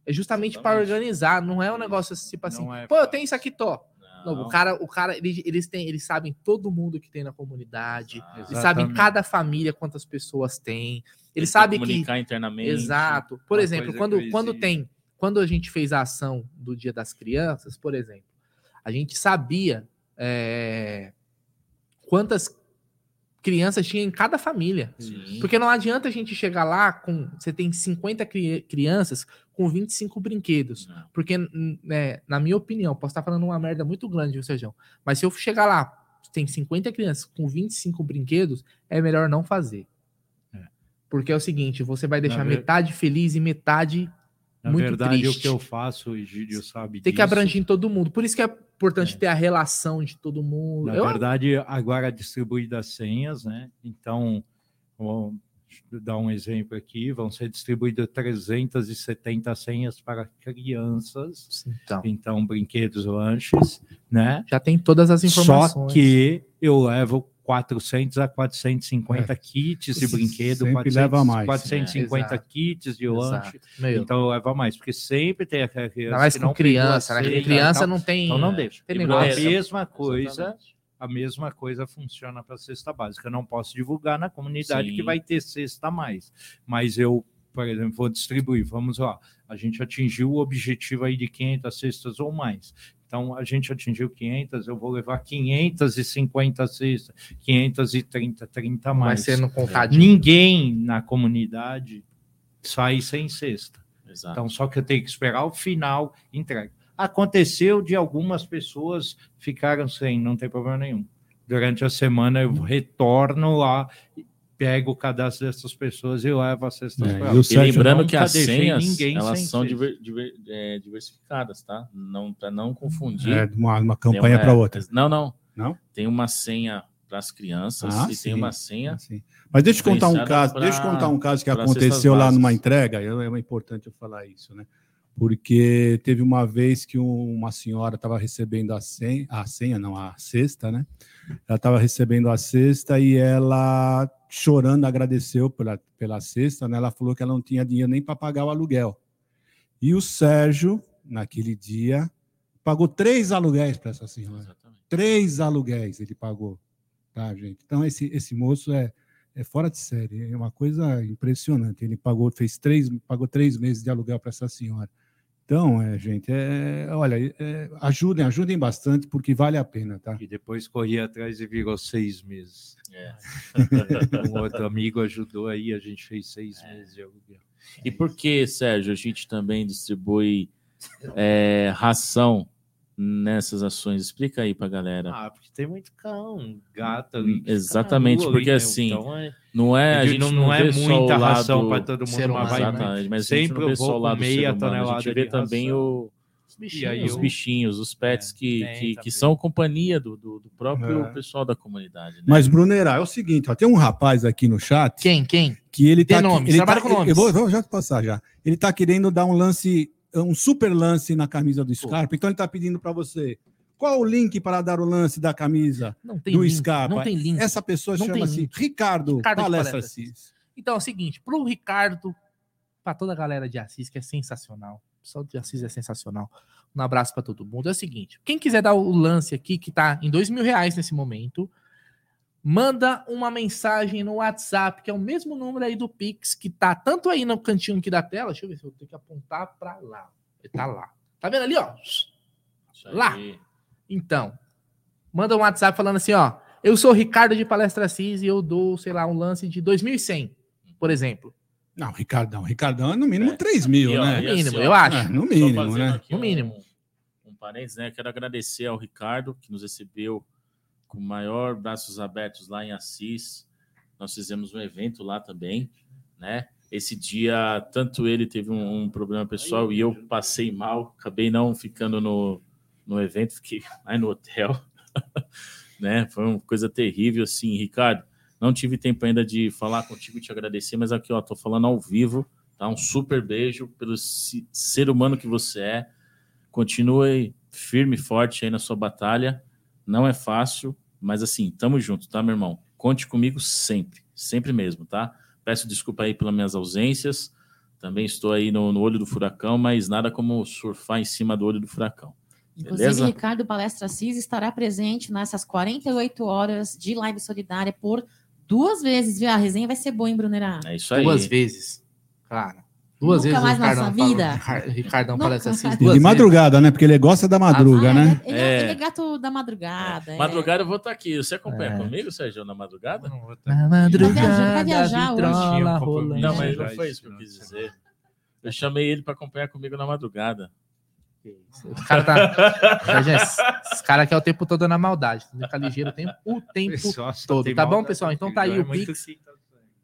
É justamente para organizar, não é um negócio assim, tipo assim, é pô, eu tenho isso aqui, tô. Não, o cara, o cara, eles, eles têm, eles sabem todo mundo que tem na comunidade. exato. Eles sabem cada família quantas pessoas tem. Eles que sabem que comunicar internamente. Exato. Por exemplo, quando, quando tem, quando a gente fez a ação do Dia das Crianças, por exemplo, a gente sabia é, quantas crianças tinha em cada família. Sim. Porque não adianta a gente chegar lá com. Você tem 50 cri crianças com 25 brinquedos. Não. Porque, né, na minha opinião, posso estar falando uma merda muito grande, viu, Sérgio? Mas se eu chegar lá, tem 50 crianças com 25 brinquedos, é melhor não fazer. É. Porque é o seguinte, você vai deixar metade feliz e metade na muito verdade, triste. o que eu faço, o Egídio sabe Tem disso. que abranger em todo mundo. Por isso que é importante é. ter a relação de todo mundo. Na eu... verdade, agora distribuídas as senhas, né? Então, vou dar um exemplo aqui, vão ser distribuídas 370 senhas para crianças. Então, então brinquedos, lanches, né? Já tem todas as informações. Só que eu levo 400 a 450 é. kits de brinquedo, sempre 400, leva mais. 450 é, kits de lanche. Então leva mais, porque sempre tem aquela criança mais que não criança, né? criança não tem. Então não deixa. Tem a mesma coisa, Exatamente. a mesma coisa funciona para cesta básica. Eu não posso divulgar na comunidade Sim. que vai ter cesta a mais, mas eu por exemplo, vou distribuir, vamos lá, a gente atingiu o objetivo aí de 500 cestas ou mais. Então, a gente atingiu 500, eu vou levar 550 cestas, 530, 30 mais. Vai ser no contadinho. Ninguém na comunidade sai sem cesta. Exato. Então, só que eu tenho que esperar o final entrega. Aconteceu de algumas pessoas ficaram sem, não tem problema nenhum. Durante a semana eu retorno lá pego o cadastro dessas pessoas e levo a cesta é, para E lembrando que as senhas elas são diver, diver, é, diversificadas, tá? Não para não confundir. É, uma, uma campanha para outra. Não, não. Não? Tem uma senha para as crianças ah, e sim, tem uma senha. Sim. Mas deixa eu contar um caso, pra, deixa eu contar um caso que aconteceu lá numa entrega, é, é importante eu falar isso, né? Porque teve uma vez que uma senhora estava recebendo a senha, a senha, não, a cesta, né? Ela estava recebendo a cesta e ela chorando, agradeceu pela, pela cesta, né? ela falou que ela não tinha dinheiro nem para pagar o aluguel. E o Sérgio, naquele dia, pagou três aluguéis para essa senhora. Exatamente. Três aluguéis ele pagou, tá, gente? Então, esse, esse moço é, é fora de série, é uma coisa impressionante. Ele pagou, fez três, pagou três meses de aluguel para essa senhora. Então, é, gente, é, olha, é, ajudem, ajudem bastante, porque vale a pena, tá? E depois corri atrás e virou seis meses. É. um outro amigo ajudou aí, a gente fez seis é. meses de aluguel. E por que, Sérgio, a gente também distribui é, ração nessas ações? Explica aí pra galera. Ah, porque tem muito cão, gato ali. Exatamente, porque ali, né? assim, então é... não é, a gente não, não é muita ração para todo mundo, mas, vai, né? mas sempre eu vou meia tonelada a gente vê também o os bichinhos, os, bichinhos, os pets é, que, que, que, são companhia do, do, do próprio é. pessoal da comunidade. Né? Mas, Brunerá, é o seguinte: ó, tem um rapaz aqui no chat. Quem? Quem? Que ele tem tá. Nome, ele trabalha tá, com nomes. Eu vou, vou já passar já. Ele tá querendo dar um lance, um super lance na camisa do Scarpa. Então ele tá pedindo para você. Qual o link para dar o lance da camisa do link, Scarpa? Não tem link. Essa pessoa chama-se Ricardo, Ricardo Palestra Assis. Então é o seguinte, pro Ricardo, para toda a galera de Assis, que é sensacional. O pessoal de Assis é sensacional. Um abraço para todo mundo. É o seguinte: quem quiser dar o lance aqui, que tá em dois mil reais nesse momento, manda uma mensagem no WhatsApp, que é o mesmo número aí do Pix, que tá tanto aí no cantinho aqui da tela. Deixa eu ver se eu tenho que apontar para lá. Ele tá lá. Tá vendo ali, ó? Lá. Então, manda um WhatsApp falando assim, ó. Eu sou o Ricardo de Palestra CIS e eu dou, sei lá, um lance de 2.100, por exemplo. Não, Ricardão. Ricardão é no mínimo é. 3 mil, né? No mínimo, eu acho. É, no mínimo, né? No mínimo. Um, um parênteses, né? Quero agradecer ao Ricardo, que nos recebeu com maior braços abertos lá em Assis. Nós fizemos um evento lá também, né? Esse dia, tanto ele teve um, um problema pessoal e eu passei mal, acabei não ficando no, no evento, fiquei aí no hotel, né? Foi uma coisa terrível, assim, Ricardo. Não tive tempo ainda de falar contigo e te agradecer, mas aqui, ó, tô falando ao vivo, tá? Um super beijo pelo ser humano que você é. Continue firme e forte aí na sua batalha. Não é fácil, mas assim, tamo junto, tá, meu irmão? Conte comigo sempre, sempre mesmo, tá? Peço desculpa aí pelas minhas ausências. Também estou aí no, no olho do furacão, mas nada como surfar em cima do olho do furacão. Inclusive, Beleza? Ricardo Palestra CIS estará presente nessas 48 horas de live solidária por Duas vezes, viu? A resenha vai ser boa, hein, Brunerá? É isso aí. Duas vezes. Claro. Duas Nunca vezes mais o na Ricardão sua fala- vida? Ricar- Ricardão Nunca parece assim. De vezes. madrugada, né? Porque ele gosta da madruga, Ah, né? Ele, ele É. ele é gato da madrugada. é. Madrugada eu vou estar aqui. Você acompanha É. comigo, Sérgio, na madrugada? Na Vai viajar- vai madrugada, viajar hoje. vitrola Não. Não, mas não foi isso que eu quis dizer. Eu chamei ele para acompanhar comigo na madrugada. Os cara tá. Esse cara aqui é o tempo todo na maldade. Ficar ligeiro o tempo, o tempo todo. Tá bom, pessoal? Então tá aí o Pix.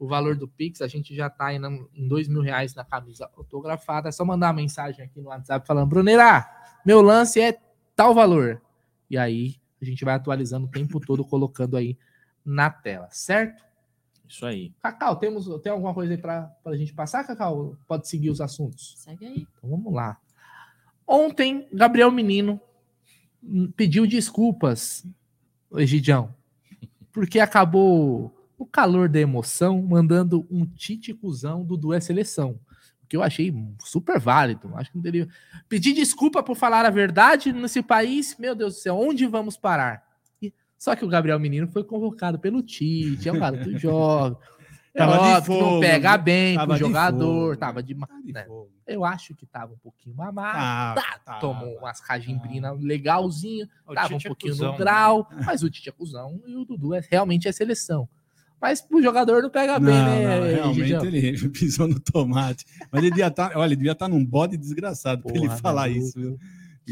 O valor do Pix, a gente já tá na- em dois mil reais na camisa autografada. É só mandar uma mensagem aqui no WhatsApp falando, Bruneira, meu lance é tal valor. E aí a gente vai atualizando o tempo todo, colocando aí na tela, certo? Isso aí. Cacau, temos, tem alguma coisa aí pra, pra gente passar, Cacau? Pode seguir os assuntos? Segue aí. Então vamos lá. Ontem, Gabriel Menino pediu desculpas, Egidião, porque acabou no calor da emoção mandando um tite cuzão do Dué Seleção. O que eu achei super válido. Acho que não teria. Pedir desculpa por falar a verdade nesse país, meu Deus do céu, onde vamos parar? E- Só que o Gabriel Menino foi convocado pelo Tite, é um garoto jovem. É Tava de óbvio não fogo, pega viu? bem Tava pro de jogador, fogo. tava de. Tá de né? Eu acho que tava um pouquinho mamado. Tá, tá, tá, tomou tá. umas cajimbrinas legalzinho, O tava um Tite é pouquinho cuzão, no né? grau, mas o Tite é cuzão e o Dudu é, realmente é seleção. Mas o jogador não pega Não, bem, não, né? realmente Gigião? ele pisou no tomate. Mas ele devia estar, olha, ele devia estar num bode desgraçado pra ele falar isso, viu?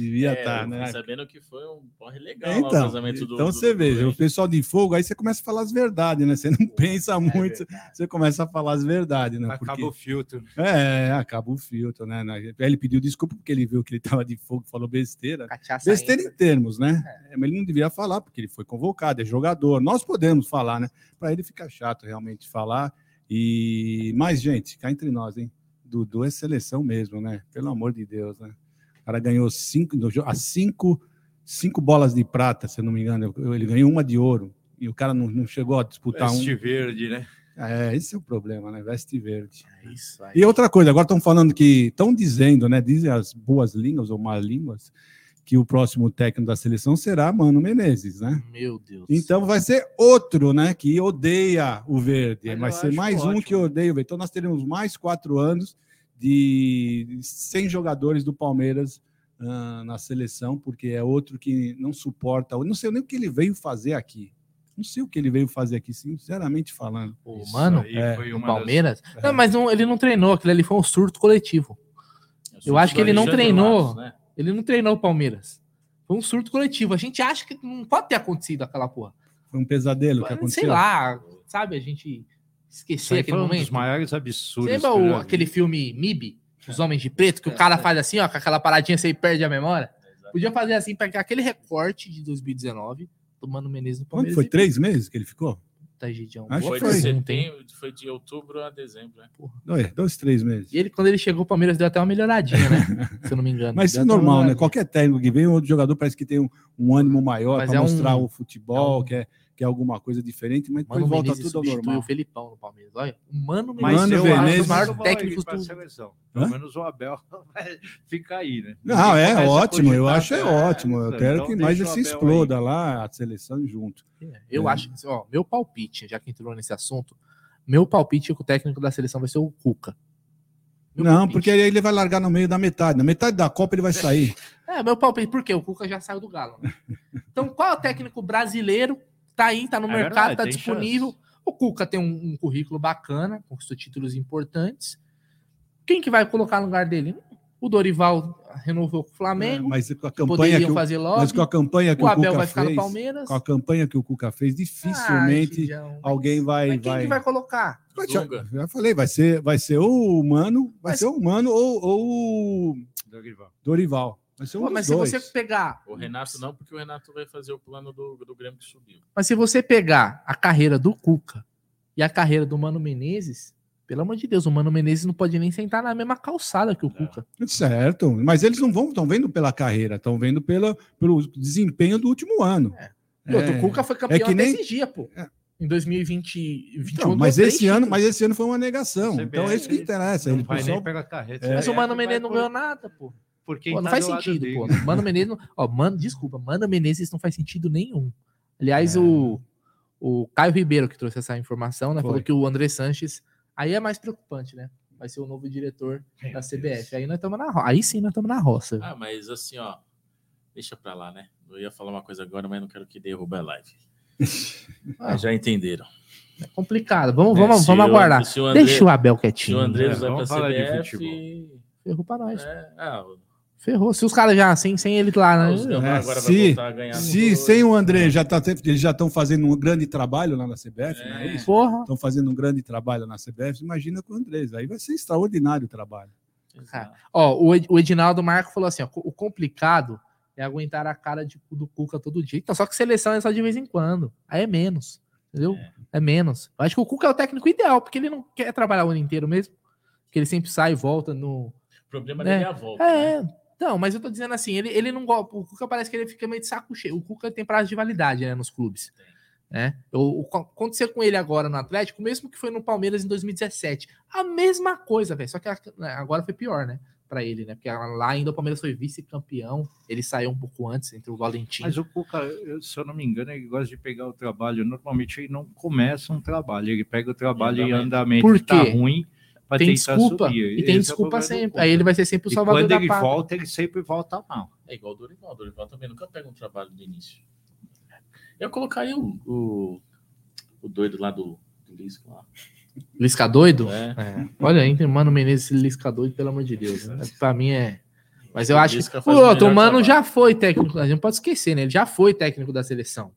Devia É, estar, eu né? fiquei sabendo que foi um porre legal lá, É, o então, casamento do então do- você do- veja, o pessoal de fogo, aí você começa a falar as verdades, né? Você não pensa muito, você começa a falar as verdades, né? Acaba Porque- o filtro. É, acaba o filtro, né? Ele pediu desculpa porque ele viu que ele tava de fogo, falou besteira. Cachaça Besteira entra. em termos, né? É, mas ele não devia falar, porque ele foi convocado, é jogador. Nós podemos falar, né? Para ele fica chato realmente falar. E mais, gente, cá entre nós, hein? Dudu é seleção mesmo, né? Pelo amor de Deus, né? O cara ganhou cinco, as cinco, cinco bolas de prata, se não me engano. Ele ganhou uma de ouro. E o cara não, não chegou a disputar Veste um. verde, né? É, esse é o problema, né? Veste verde. É Isso aí. E outra coisa, agora estão falando que estão dizendo, né? Dizem as boas línguas ou más línguas que o próximo técnico da seleção será Mano Menezes, né? Meu Deus. Então vai ser outro, né? Que odeia o verde. Mas vai ser mais um ótimo. que odeia o verde. Então nós teremos mais quatro anos de 100 jogadores do Palmeiras ah, na seleção, porque é outro que não suporta. eu Não sei nem o que ele veio fazer aqui. Não sei o que ele veio fazer aqui, sinceramente falando. o Isso mano, é, foi o uma das- Palmeiras. Não, mas não- ele não treinou, aquilo ali foi um surto coletivo. Eu acho que ele não treinou. Né? Ele não treinou o Palmeiras. Foi um surto coletivo. A gente acha que não pode ter acontecido aquela porra. Foi um pesadelo que aconteceu. Sei lá, sabe? A gente Aí aquele foi um dos momento. maiores Você absurdos. lembra que eu o- aquele filme MIB? Os Homens de Preto, que o cara faz assim, ó, com aquela paradinha, você perde a memória? Podia fazer assim, pegar aquele recorte de 2019, do Mano Menezes no Quando Palmeiras. foi? e- Três meses que ele ficou? Tá, Gidião. Acho que Foi de foi. setembro, foi de outubro a dezembro, né? Dois, dois três meses. E ele, quando ele chegou, o Palmeiras deu até uma melhoradinha, né? Se eu não me engano. Mas isso é normal, né? Qualquer técnico que vem, um outro jogador parece que tem um, um ânimo maior para é um- mostrar o futebol, é um- quer, quer alguma coisa diferente, mas depois Mano volta Menezes tudo ao normal. o Felipão no Palmeiras. Olha, o Mano Mas Mano eu Menezes é Menezes- bom ele técnicos pra do... seleção. Pelo Hã? menos o Abel vai ficar aí, né? Não, é ótimo, eu acho é até- ótimo. Eu Então, quero que mais o se exploda lá a seleção junto. Eu É. acho que, ó, meu palpite, já que entrou nesse assunto, meu palpite é que o técnico da seleção vai ser o Cuca. Meu Não, palpite. porque aí ele vai largar no meio da metade. Na metade da Copa ele vai sair. É, meu palpite, porque o Cuca já saiu do Galo. né? Então, qual é o técnico brasileiro? Tá aí, tá no É mercado, verdade, tá disponível. chance. O Cuca tem um, um currículo bacana, conquistou títulos importantes. Quem que vai colocar no lugar dele? O Dorival renovou com o É, Flamengo. mas com a campanha poderiam que o, fazer logo. mas com a campanha que O o, Abel Cuca vai ficar fez, no Palmeiras. com a campanha que o Cuca fez, dificilmente Gidião. alguém vai Mas quem vai que vai colocar? Dunga. Já falei, vai ser, vai ser ou o Mano, vai Mas- ser o Mano ou, ou o Dorival. Dorival. Vai ser um Pô, mas se dois. você pegar, O Renato não, porque o Renato vai fazer o plano do, do Grêmio que subiu. mas se você pegar a carreira do Cuca e a carreira do Mano Menezes, pelo amor de Deus, o Mano Menezes não pode nem sentar na mesma calçada que o Cuca. Certo, mas eles não vão, estão vendo pela carreira, estão vendo pela, pelo desempenho do último ano. Outro, É. o Cuca foi campeão que até nem- dias, pô. É. Em 2020, Então, mas esse ano, mas esse ano foi uma negação. CBF, então é isso que interessa. Não Ele, vai pessoal, nem pegar carreta. É. Mas o Mano Menezes não por- ganhou nada, pô. Por quem Pô, não tá faz sentido, pô. Mano Menezes, não... ó, mano, desculpa, Mano Menezes não faz sentido nenhum. Aliás, É. o, o Caio Ribeiro que trouxe essa informação, né, Foi. falou que o André Sanches aí é mais preocupante, né? vai ser o novo diretor Meu da CBF. Deus. Aí nós estamos na Aí sim nós estamos na roça. Ah, mas assim, ó, deixa pra lá, né? Eu ia falar uma coisa agora, mas não quero que derrube a live. ah, já entenderam. É complicado. Vamos, é, vamos, vamos aguardar. O André, Deixa o Abel quietinho. Se o André vai pra CBF... Ferrou pra nós. É, ah, Ferrou. Se os caras já, sem, sem ele lá, né? É, se se sem o André, já tá, eles já estão fazendo um grande trabalho lá na CBF, é. é Porra. Estão fazendo um grande trabalho na CBF. Imagina com o André. Aí vai ser extraordinário o trabalho. ó, o Edinaldo Marco falou assim: ó, o complicado é aguentar a cara de, do Cuca todo dia. Então, só que seleção é só de vez em quando. Aí é menos. Entendeu? É, é menos. Eu acho que o Cuca é o técnico ideal, porque ele não quer trabalhar o ano inteiro mesmo. Porque ele sempre sai e volta no. O problema né? dele é a volta. É, né? Não, mas eu tô dizendo assim, ele, ele não gosta. O Cuca parece que ele fica meio de saco cheio. O Cuca tem prazo de validade né, nos clubes. Né? O, o, aconteceu com ele agora no Atlético, mesmo que foi no Palmeiras em 2017. A mesma coisa, velho. Só que né, agora foi pior, né? Pra ele, né? Porque lá ainda o Palmeiras foi vice-campeão. Ele saiu um pouco antes entre o Valentim. Mas o Cuca, se eu não me engano, ele gosta de pegar o trabalho. Normalmente ele não começa um trabalho, ele pega o trabalho em andamento. Por tá quê? Tá ruim tem desculpa. Subir. E tem Esse é desculpa é sempre. Aí ele vai ser sempre o salvador e quando ele volta, ele sempre volta mal. É igual o Dorival. O Dorival também nunca pega um trabalho do início. Eu colocaria o, o, o doido lá do, do Lisca lá. Lisca doido? É. é. Olha, entre Mano Menezes e Lisca doido, pelo amor de Deus. Né? Pra mim é. Mas eu acho que o Mano já foi técnico. A gente pode esquecer, né? Ele já foi técnico da seleção.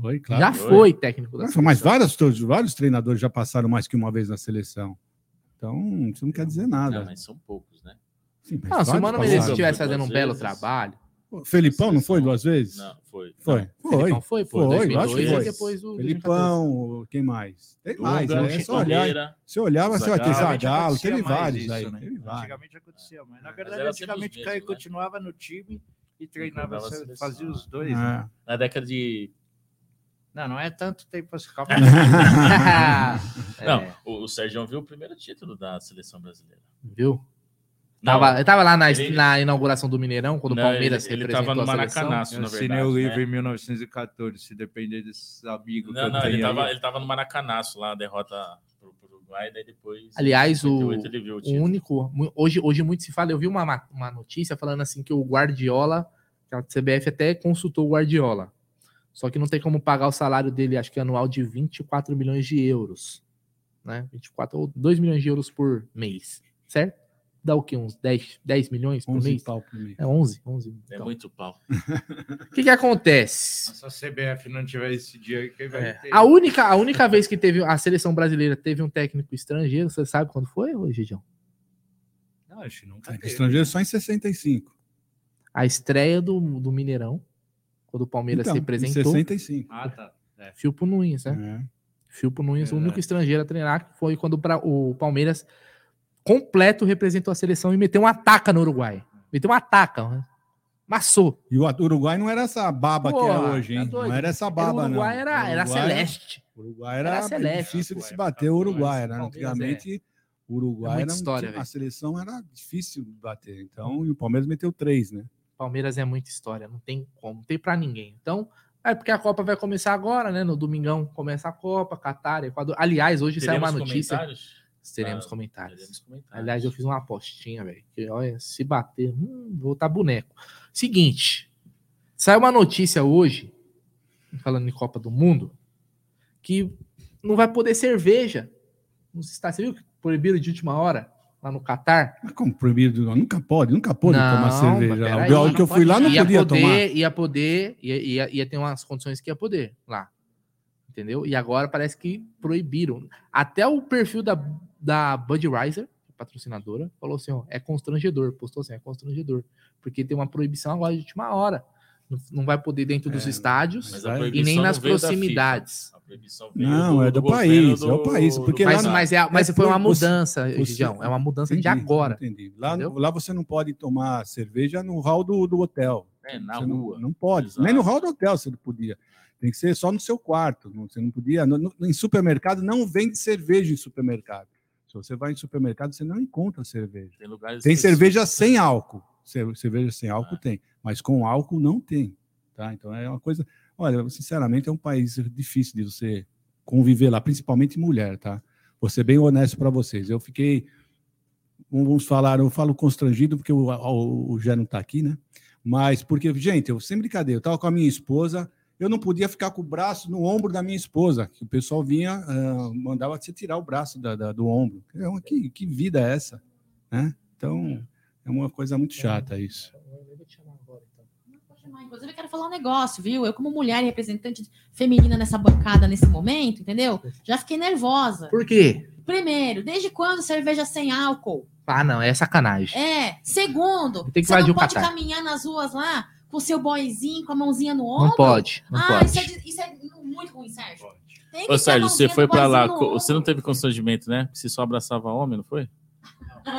Foi, claro. Já foi, foi técnico da seleção. Mas vários, todos, vários treinadores já passaram mais que uma vez na seleção. Então, isso não quer dizer nada. Não, mas são poucos, né? Sim, ah, se o Mano Menezes estivesse fazendo um belo trabalho. O Felipão não foi duas vezes? Não, foi. Foi. Foi. Felipão foi, foi. foi 2002, foi. Depois o Felipão, quem mais? Tem mais, né? É só olhar. Se olhar, você vai ter Zagallo, teve vários aí. Né? Teve vários. Antigamente acontecia, mas na verdade, antigamente o Caio né? continuava no time e treinava, fazia os dois. É. Né? Na década de não, não é tanto tempo assim. não, é. o, o Sérgio viu o primeiro título da seleção brasileira. Viu? Não, tava, eu tava lá na, ele, na inauguração do Mineirão, quando não, o Palmeiras ele, ele tava no Maracanaço, na verdade. Eu o livro né? em 1914, se depender desses amigos não, não, ele tava, ele tava no Maracanaço lá, a derrota pro, pro Uruguai, daí depois... Aliás, o, o, o único... Hoje, hoje muito se fala, eu vi uma, uma notícia falando assim que o Guardiola, que a CBF até consultou o Guardiola, só que não tem como pagar o salário dele, acho que anual de 24 milhões de euros. Né? 24 ou 2 milhões de euros por mês, certo? Dá o quê? Uns 10, 10 milhões por mês? Pau por mês. É 11, 11. É então. muito pau. O que, que acontece? Se a CBF não tiver esse dia, quem vai é. ter? A única, a única vez que teve a seleção brasileira teve um técnico estrangeiro, você sabe quando foi, Gigião? Não, acho que nunca teve. Estrangeiro só em 65. A estreia do, do Mineirão quando o Palmeiras então, se representou. Em 65. Ah, tá. É. Filpo Nunes, né? É. Filpo Nunes, é o único estrangeiro a treinar, foi quando o Palmeiras completo representou a seleção e meteu um ataca no Uruguai. Meteu um ataca, né? Massou. E o Uruguai não era essa baba Pô, que é hoje, hein? Tá não era essa baba, o Uruguai não. Era, Uruguai era celeste. O Uruguai era, era celeste, difícil de se bater o Uruguai. Era, antigamente, o Uruguai era história, a seleção era difícil de bater. Então, e o Palmeiras meteu três, né? Palmeiras é muita história, não tem como, não tem para ninguém. Então, é porque a Copa vai começar agora, né? No domingão começa a Copa, Catar, Equador. Aliás, hoje saiu uma notícia. Comentários? Teremos, ah, comentários. teremos comentários. Aliás, eu fiz uma apostinha, velho. Que olha, se bater, hum, vou estar boneco. Seguinte, saiu uma notícia hoje, falando em Copa do Mundo, que não vai poder cerveja. Não se está, você viu que proibiram de última hora? Lá no Catar. Mas como proibido? Nunca pode, nunca pode não, tomar cerveja. Lá. O que eu fui lá não ia podia poder, tomar. Ia poder, ia, ia, ia ter umas condições que ia poder lá. Entendeu? E agora parece que proibiram. Até o perfil da, da Budweiser, patrocinadora, falou assim: ó, é constrangedor. Postou assim: é constrangedor. Porque tem uma proibição agora de última hora não vai poder dentro dos é, estádios e nem nas proximidades. Não, é do, do país, do, é o país. Porque mas, lá, mas, é, mas é foi uma mudança, você, é uma mudança entendi, de agora. Entendi. Lá, lá você não pode tomar cerveja no hall do, do hotel. É, na você rua. Não, não pode. Exato. Nem no hall do hotel você não podia. Tem que ser só no seu quarto. Não, você não podia. No, no, em supermercado não vende cerveja em supermercado. Se você vai em supermercado, você não encontra cerveja. Tem, tem cerveja sem álcool cerveja sem álcool ah. tem, mas com álcool não tem. Tá? Então é uma coisa. Olha, sinceramente, é um país difícil de você conviver lá, principalmente mulher, tá? Vou ser bem honesto para vocês. Eu fiquei vamos falar, eu falo constrangido porque o, o, o Gé não está aqui, né? Mas porque, gente, eu sem brincadeira, eu estava com a minha esposa, eu não podia ficar com o braço no ombro da minha esposa, que o pessoal vinha, uh, mandava você tirar o braço da, da, do ombro. É que, que vida é essa? Né? Então, é uma coisa muito chata isso. Inclusive, eu quero falar um negócio, viu? Eu, como mulher e representante feminina nessa bancada nesse momento, entendeu? Já fiquei nervosa. Por quê? Primeiro, desde quando cerveja sem álcool? Ah, não, é sacanagem. É. Segundo, Tem que você não um pode catar. caminhar nas ruas lá com o seu boyzinho, com a mãozinha no ombro? Não pode, não ah, pode. Isso, é, isso é muito ruim, Sérgio. Tem que Ô, Sérgio, você foi pra lá, você não teve constrangimento, né? Você só abraçava homem, não foi?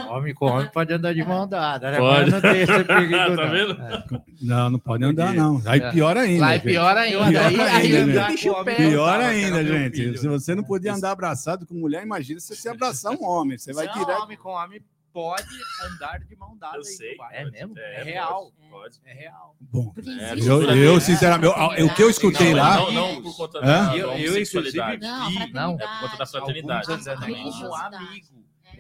Homem com homem pode andar de mão dada, né? Pode. Mas não tem esse perigo, Tá não. vendo? É. Não, não pode andar, não. Aí É. pior ainda. Lá é pior ainda. Pior aí, aí ainda, o né? bicho pega. Pior tava, ainda, gente. filho. Se você não podia andar abraçado com mulher, imagina se você abraçar um homem. Você vai Não, tirar. homem com homem pode andar de mão dada. Eu aí, sei. não vai. É mesmo? É real. Pode. É real. Bom, É, eu, eu sinceramente, eu- o que eu escutei Não, lá. Não, não por conta da, Eu- eu, inclusive, Não, vi- Não. É por conta da fraternidade. Alguns exatamente. como um amigo.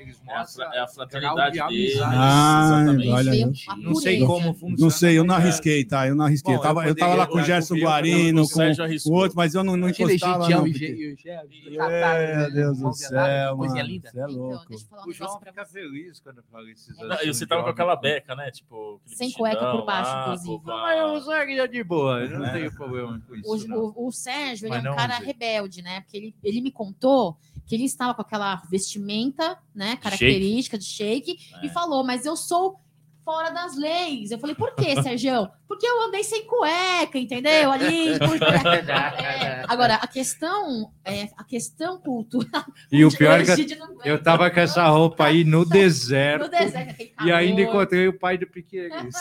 Eles É a, mostram é a fraternidade grau de deles. amizade. Ah, exatamente. olha a Não sei como funciona. Não sei, eu não é- arrisquei, tá? Eu não arrisquei. Bom, eu, tava, eu eu tava lá com o eu Gerson Guarino, o com Sérgio o outro, mas eu não, não encostava, não. porque- Meu Catar, Deus do céu, Coisinha mano. linda. Você é Então, louco. deixa eu falar O João fica você. feliz quando fala esses Não, e assuntos você tava com aquela beca, né? Tipo, Sem cueca por baixo, inclusive. a- Mas eu usaria de boa, eu não É. tenho problema com isso. O, Sérgio ele é um cara rebelde, né? Porque ele, ele me contou que ele estava com aquela vestimenta, né? Característica de shake, É. e falou: Mas eu sou fora das leis. Eu falei: Por quê, Sérgio? Porque eu andei sem cueca, entendeu? Ali. porque- É. Agora, a questão, é, a questão cultural. E o pior é que eu tava com essa roupa aí no deserto. no deserto, E ainda encontrei o pai do Piqueires.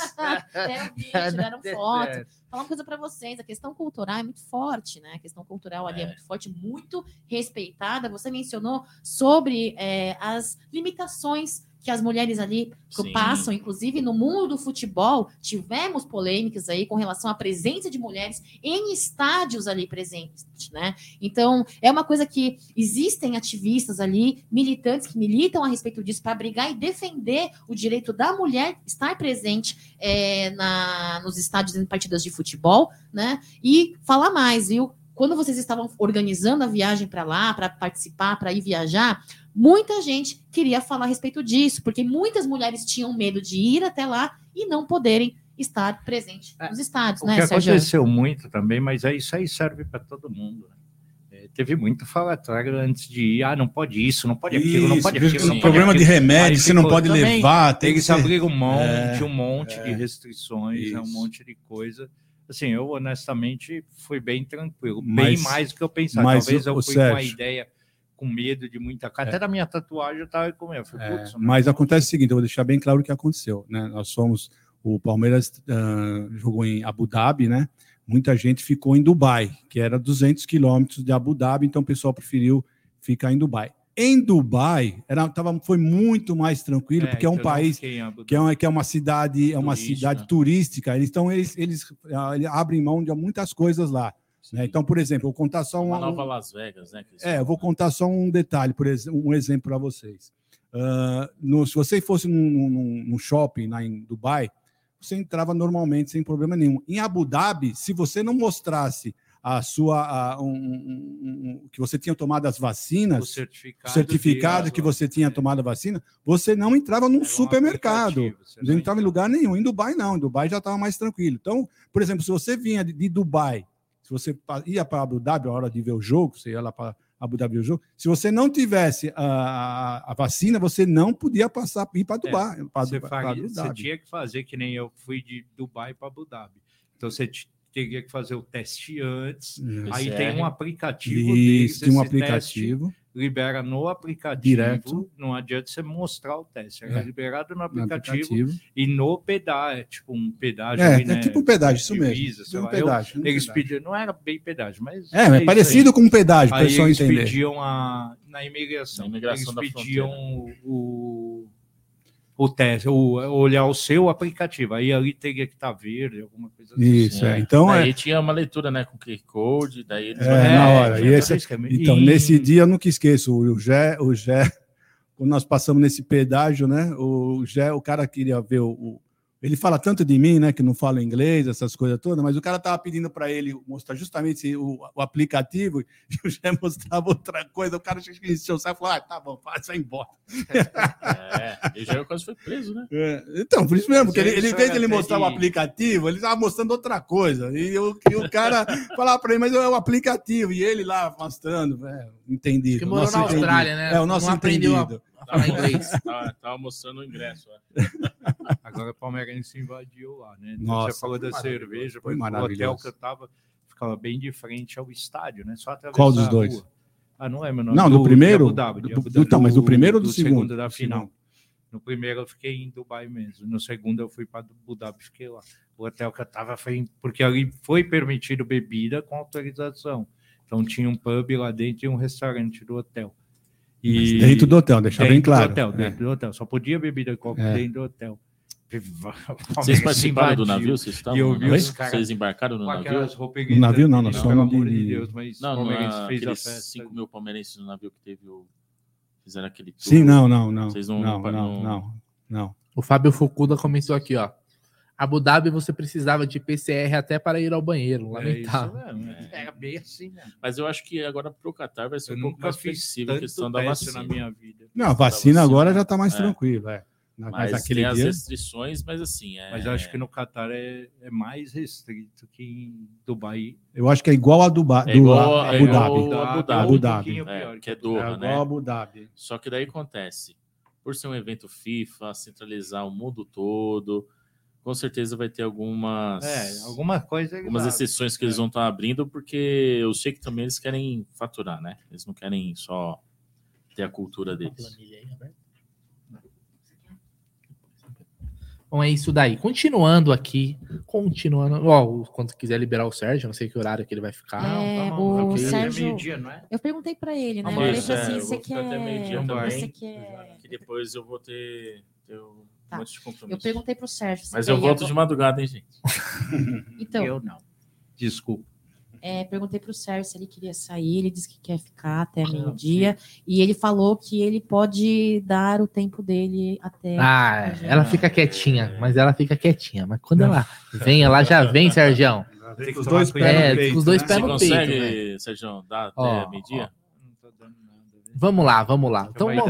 Deram vídeo, deram foto. falar uma coisa para vocês, a questão cultural é muito forte, né? A questão cultural ali é, É. muito forte, muito respeitada. Você mencionou sobre é, as limitações que as mulheres ali Sim. passam, inclusive no mundo do futebol, tivemos polêmicas aí com relação à presença de mulheres em estádios ali presentes, né? Então, é uma coisa que existem ativistas ali, militantes que militam a respeito disso para brigar e defender o direito da mulher estar presente é, na, nos estádios em partidas de futebol, né? E falar mais, viu? Quando vocês estavam organizando a viagem para lá, para participar, para ir viajar, muita gente queria falar a respeito disso, porque muitas mulheres tinham medo de ir até lá e não poderem estar presentes É, nos estádios, O né, que Sérgio? aconteceu muito também, mas é isso aí serve para todo mundo. né? É, teve muito falatório antes de ir, ah, não pode isso, não pode aquilo, não Isso, pode aquilo, não sim. pode problema de remédio, você não pode também, levar, tem que Eles ser... abriram mão É, de um monte de é. restrições, é um monte de coisa. Assim, eu honestamente fui bem tranquilo, bem Mas- mais do que eu pensava. Talvez eu o fui com a Sérgio- ideia, com medo de muita coisa. Até da minha tatuagem eu tava com medo. É, mas acontece o seguinte, eu vou deixar bem claro o que aconteceu, né? Nós fomos, o Palmeiras ah, jogou em Abu Dhabi, né? Muita gente ficou em Dubai, que era 200 quilômetros de Abu Dhabi, então o pessoal preferiu ficar em Dubai. Em Dubai, era, tava, foi muito mais tranquilo, porque é um não país que é uma, que é uma cidade, é uma cidade turística. Então eles, eles, ah, eles abrem mão de muitas coisas lá. Né? Então, por exemplo, eu vou contar só Uma um, nova Las Vegas, né? eles é, eu vou contar só um detalhe, por exemplo, um exemplo para vocês. Ah, no- se você fosse num, num- num shopping lá em Dubai, você entrava normalmente sem problema nenhum. Em Abu Dhabi, se você não mostrasse a sua a- um- um- um- que você tinha tomado as vacinas, o certificado, certificado que você tinha É. tomado a vacina, você não entrava num Era um supermercado. Não entrava em lugar nenhum. Em Dubai, não. Em Dubai já estava mais tranquilo. Então, por exemplo, se você vinha de, de Dubai, se você ia para Abu Dhabi a hora de ver o jogo, você ia lá para Abu Dhabi o jogo, se você não tivesse a, a- vacina, você não podia passar ir para Dubai. pra Você, Dubai- pra faria- Abu você tinha que fazer que nem eu fui de Dubai para Abu Dhabi. Então você teria que fazer o teste antes. É. Aí PCR. tem um aplicativo deles, Isso, tem um esse teste aplicativo. libera no aplicativo. Direto. Não adianta você mostrar o teste. É, É. liberado no no aplicativo, aplicativo. e no pedágio. É tipo um pedágio. É, ali, é né, tipo um pedágio, isso mesmo. divisa, um lá. Eu- pedágio, um eles pedágio. pediam, não era bem pedágio, mas. É, é isso parecido aí. com um pedágio, para o Aí pessoal eles entender. pediam a, na imigração. Na imigração da eles pediam o, o teste, o, olhar o seu aplicativo. Aí ali teria que estar verde, alguma coisa assim. Isso, É. é. Então, é, Daí tinha uma leitura, né, com QR Code, daí eles É, na hora. E esse-. Então, E- nesse dia eu nunca esqueço, o Gé, o Gé, quando nós passamos nesse pedágio, né? O, Gé, o cara queria ver o ele fala tanto de mim, né, que não falo inglês, essas coisas todas, mas o cara tava pedindo para ele mostrar justamente o, o, aplicativo e eu já mostrava outra coisa. O cara encheu o saco e falou: ah, tá bom, vai embora. É, ele já quase foi preso, né? É, então, por isso mesmo, que ele, ele em vez de ele mostrar o aplicativo, ele estava mostrando outra coisa. E, eu, e o cara falava para ele, mas é o aplicativo, e ele lá mostrando, é, entendido. Que morou na Austrália, entendido. né? É, o nosso não entendido. A falar inglês. tava, tava mostrando o ingresso. Agora o Palmeirense invadiu lá, né? Nossa, Você falou da cerveja, foi o hotel que eu tava ficava bem de frente ao estádio, né? Só Qual dos dois? Rua. Ah, não lembro. Não, do, do primeiro? Dhabi, do, do, então, mas do primeiro ou do, do segundo? segundo da final. No primeiro eu fiquei em Dubai mesmo. No segundo eu fui para Abu Dhabi e fiquei lá. O hotel que eu tava foi porque ali foi permitido bebida com autorização. Então tinha um pub lá dentro e um restaurante do hotel. E dentro do hotel, deixar bem claro. Do hotel, dentro é. do hotel. Só podia bebida copo é. dentro do hotel. Vocês participaram do navio? Vocês, estavam, eu vi os caras, vocês embarcaram no navio? No navio não, nós somos de... de Deus, mas não, não é aqueles 5 mil palmeirenses no navio que teve o... Fizeram aquele tour. Sim, não, não, não. Vocês não, não, não, não, não. O Fábio Fukuda começou aqui, ó. Abu Dhabi você precisava de PCR até para ir ao banheiro. Lamentável. É, mesmo, é. é bem assim, né? Mas eu acho que agora para o Qatar vai ser eu um pouco mais flexível a questão da vacina na minha vida. Não, a vacina, vacina agora já está mais é. tranquilo, é. Mas, mas aquele tem dia... as restrições, mas assim. É... Mas eu acho que no Qatar é, é mais restrito que em Dubai. Eu acho que é igual a Dubai. É igual, Abu, é igual Dhabi. Abu Dhabi. Abu Dhabi. É, que é Doha, é né? Abu Dhabi. Só que daí acontece. Por ser um evento FIFA, centralizar o mundo todo, com certeza vai ter algumas. É, alguma coisa. Algumas exceções que eles é. vão estar abrindo, porque eu sei que também eles querem faturar, né? Eles não querem só ter a cultura deles. Bom, é isso daí. Continuando aqui, continuando. Ó, quando quiser liberar o Sérgio, não sei que horário que ele vai ficar. É, tá o Sérgio. É eu perguntei para ele, né? eu falei assim, é, você quer. Você quer. Que depois eu vou ter, ter um tá. monte de compromisso. Eu perguntei para o Sérgio. Mas eu volto de madrugada, hein, gente? então. Eu não. Desculpa. É, perguntei para o Sérgio se ele queria sair, ele disse que quer ficar até meio-dia, e ele falou que ele pode dar o tempo dele até. Ah, ela fica quietinha, mas ela fica quietinha. Mas quando ela vem, ela já vem, Sérgio. Com os dois pés é, no peito. os dois né? pés no peito. consegue, Sérgio, dar até meio-dia? Vamos lá, vamos lá. Então, bom,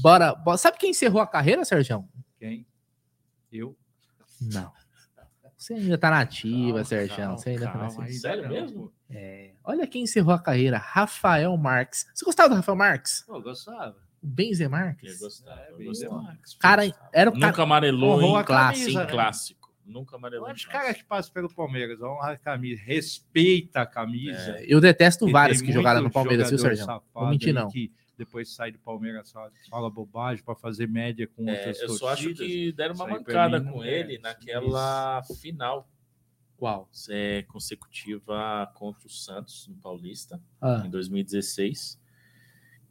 bora, bora. Sabe quem encerrou a carreira, Sérgio? Quem? Eu? Não. Você ainda tá nativa, calma, Sérgio. Você ainda calma, tá nativa. Sério mesmo? É. Olha quem encerrou a carreira, Rafael Marques. Você gostava do Rafael Marques? Eu gostava. O Benzer Marques? Eu gostava. Eu Benzer Marques. Cara, era o cara... Nunca amarelou em camisa, clássico. Né? clássico. Nunca amarelou. Os caras que passam pelo Palmeiras, honra a camisa, respeita a camisa. É. Eu detesto vários que jogaram no Palmeiras, viu, Sérgio? Não mentir, não. Que depois sai do Palmeiras, fala bobagem para fazer média com é, outras Eu torcidas. só acho que deram uma mancada com ele naquela isso. final qual? É consecutiva contra o Santos no Paulista, ah. em 2016.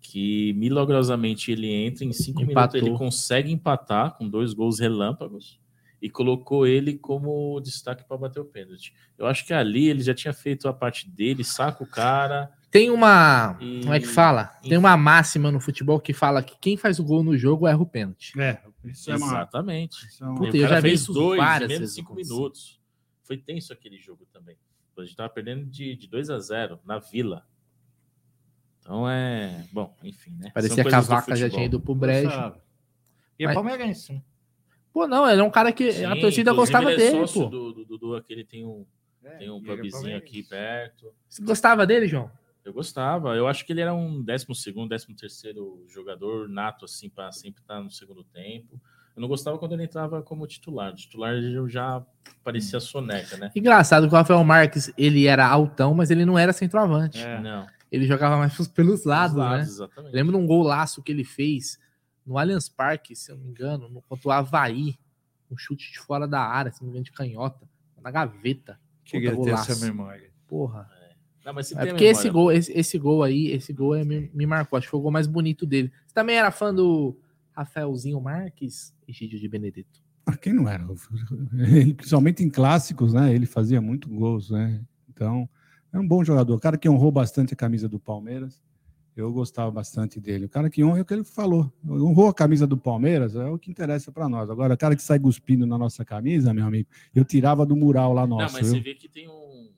Que milagrosamente ele entra em cinco Empatou. minutos, ele consegue empatar com dois gols relâmpagos e colocou ele como destaque para bater o pênalti. Eu acho que ali ele já tinha feito a parte dele, saca o cara. Tem uma. E... Como é que fala? Tem uma máxima no futebol que fala que quem faz o gol no jogo erra o pênalti. É, isso é Exatamente. É uma... Puta, eu já vi isso dois, várias menos vezes. cinco minutos. Foi tenso aquele jogo também. A gente estava perdendo de, de 2 a 0 na Vila. Então é. Bom, enfim, né? Parecia que a vaca já tinha ido pro brejo. E é palmeirense, né? Pô, não, ele é um cara que Sim, a torcida gostava ele é dele, pô. Do, do Dudu, aqui ele tem um, é, tem um é pubzinho aqui perto. Você gostava dele, João? Eu gostava. Eu acho que ele era um 12 º 13 terceiro jogador nato, assim, para sempre estar no segundo tempo. Eu não gostava quando ele entrava como titular. O titular eu já parecia soneca, né? Engraçado que o Rafael Marques, ele era altão, mas ele não era centroavante. É. Não. Ele jogava mais pelos lados, lados né? Exatamente. Lembro de um golaço que ele fez no Allianz Parque, se eu não me engano, no, contra o Havaí. Um chute de fora da área, se não me engano, de canhota. Na gaveta. Queria ter essa memória. Porra. É. Não, mas é porque esse gol, esse, esse, gol aí, esse gol é, me, me marcou. Acho que foi o gol mais bonito dele. Você também era fã do Rafaelzinho Marques? Egídio de Benedetto. Ah, quem não era? Ele, principalmente em clássicos, né? Ele fazia muito gols, né? Então, é um bom jogador. Cara que honrou bastante a camisa do Palmeiras. Eu gostava bastante dele. O cara que honra é o que ele falou. Honrou a camisa do Palmeiras, é o que interessa para nós. Agora, o cara que sai cuspindo na nossa camisa, meu amigo, eu tirava do mural lá nosso. Não, mas viu? você vê que tem um,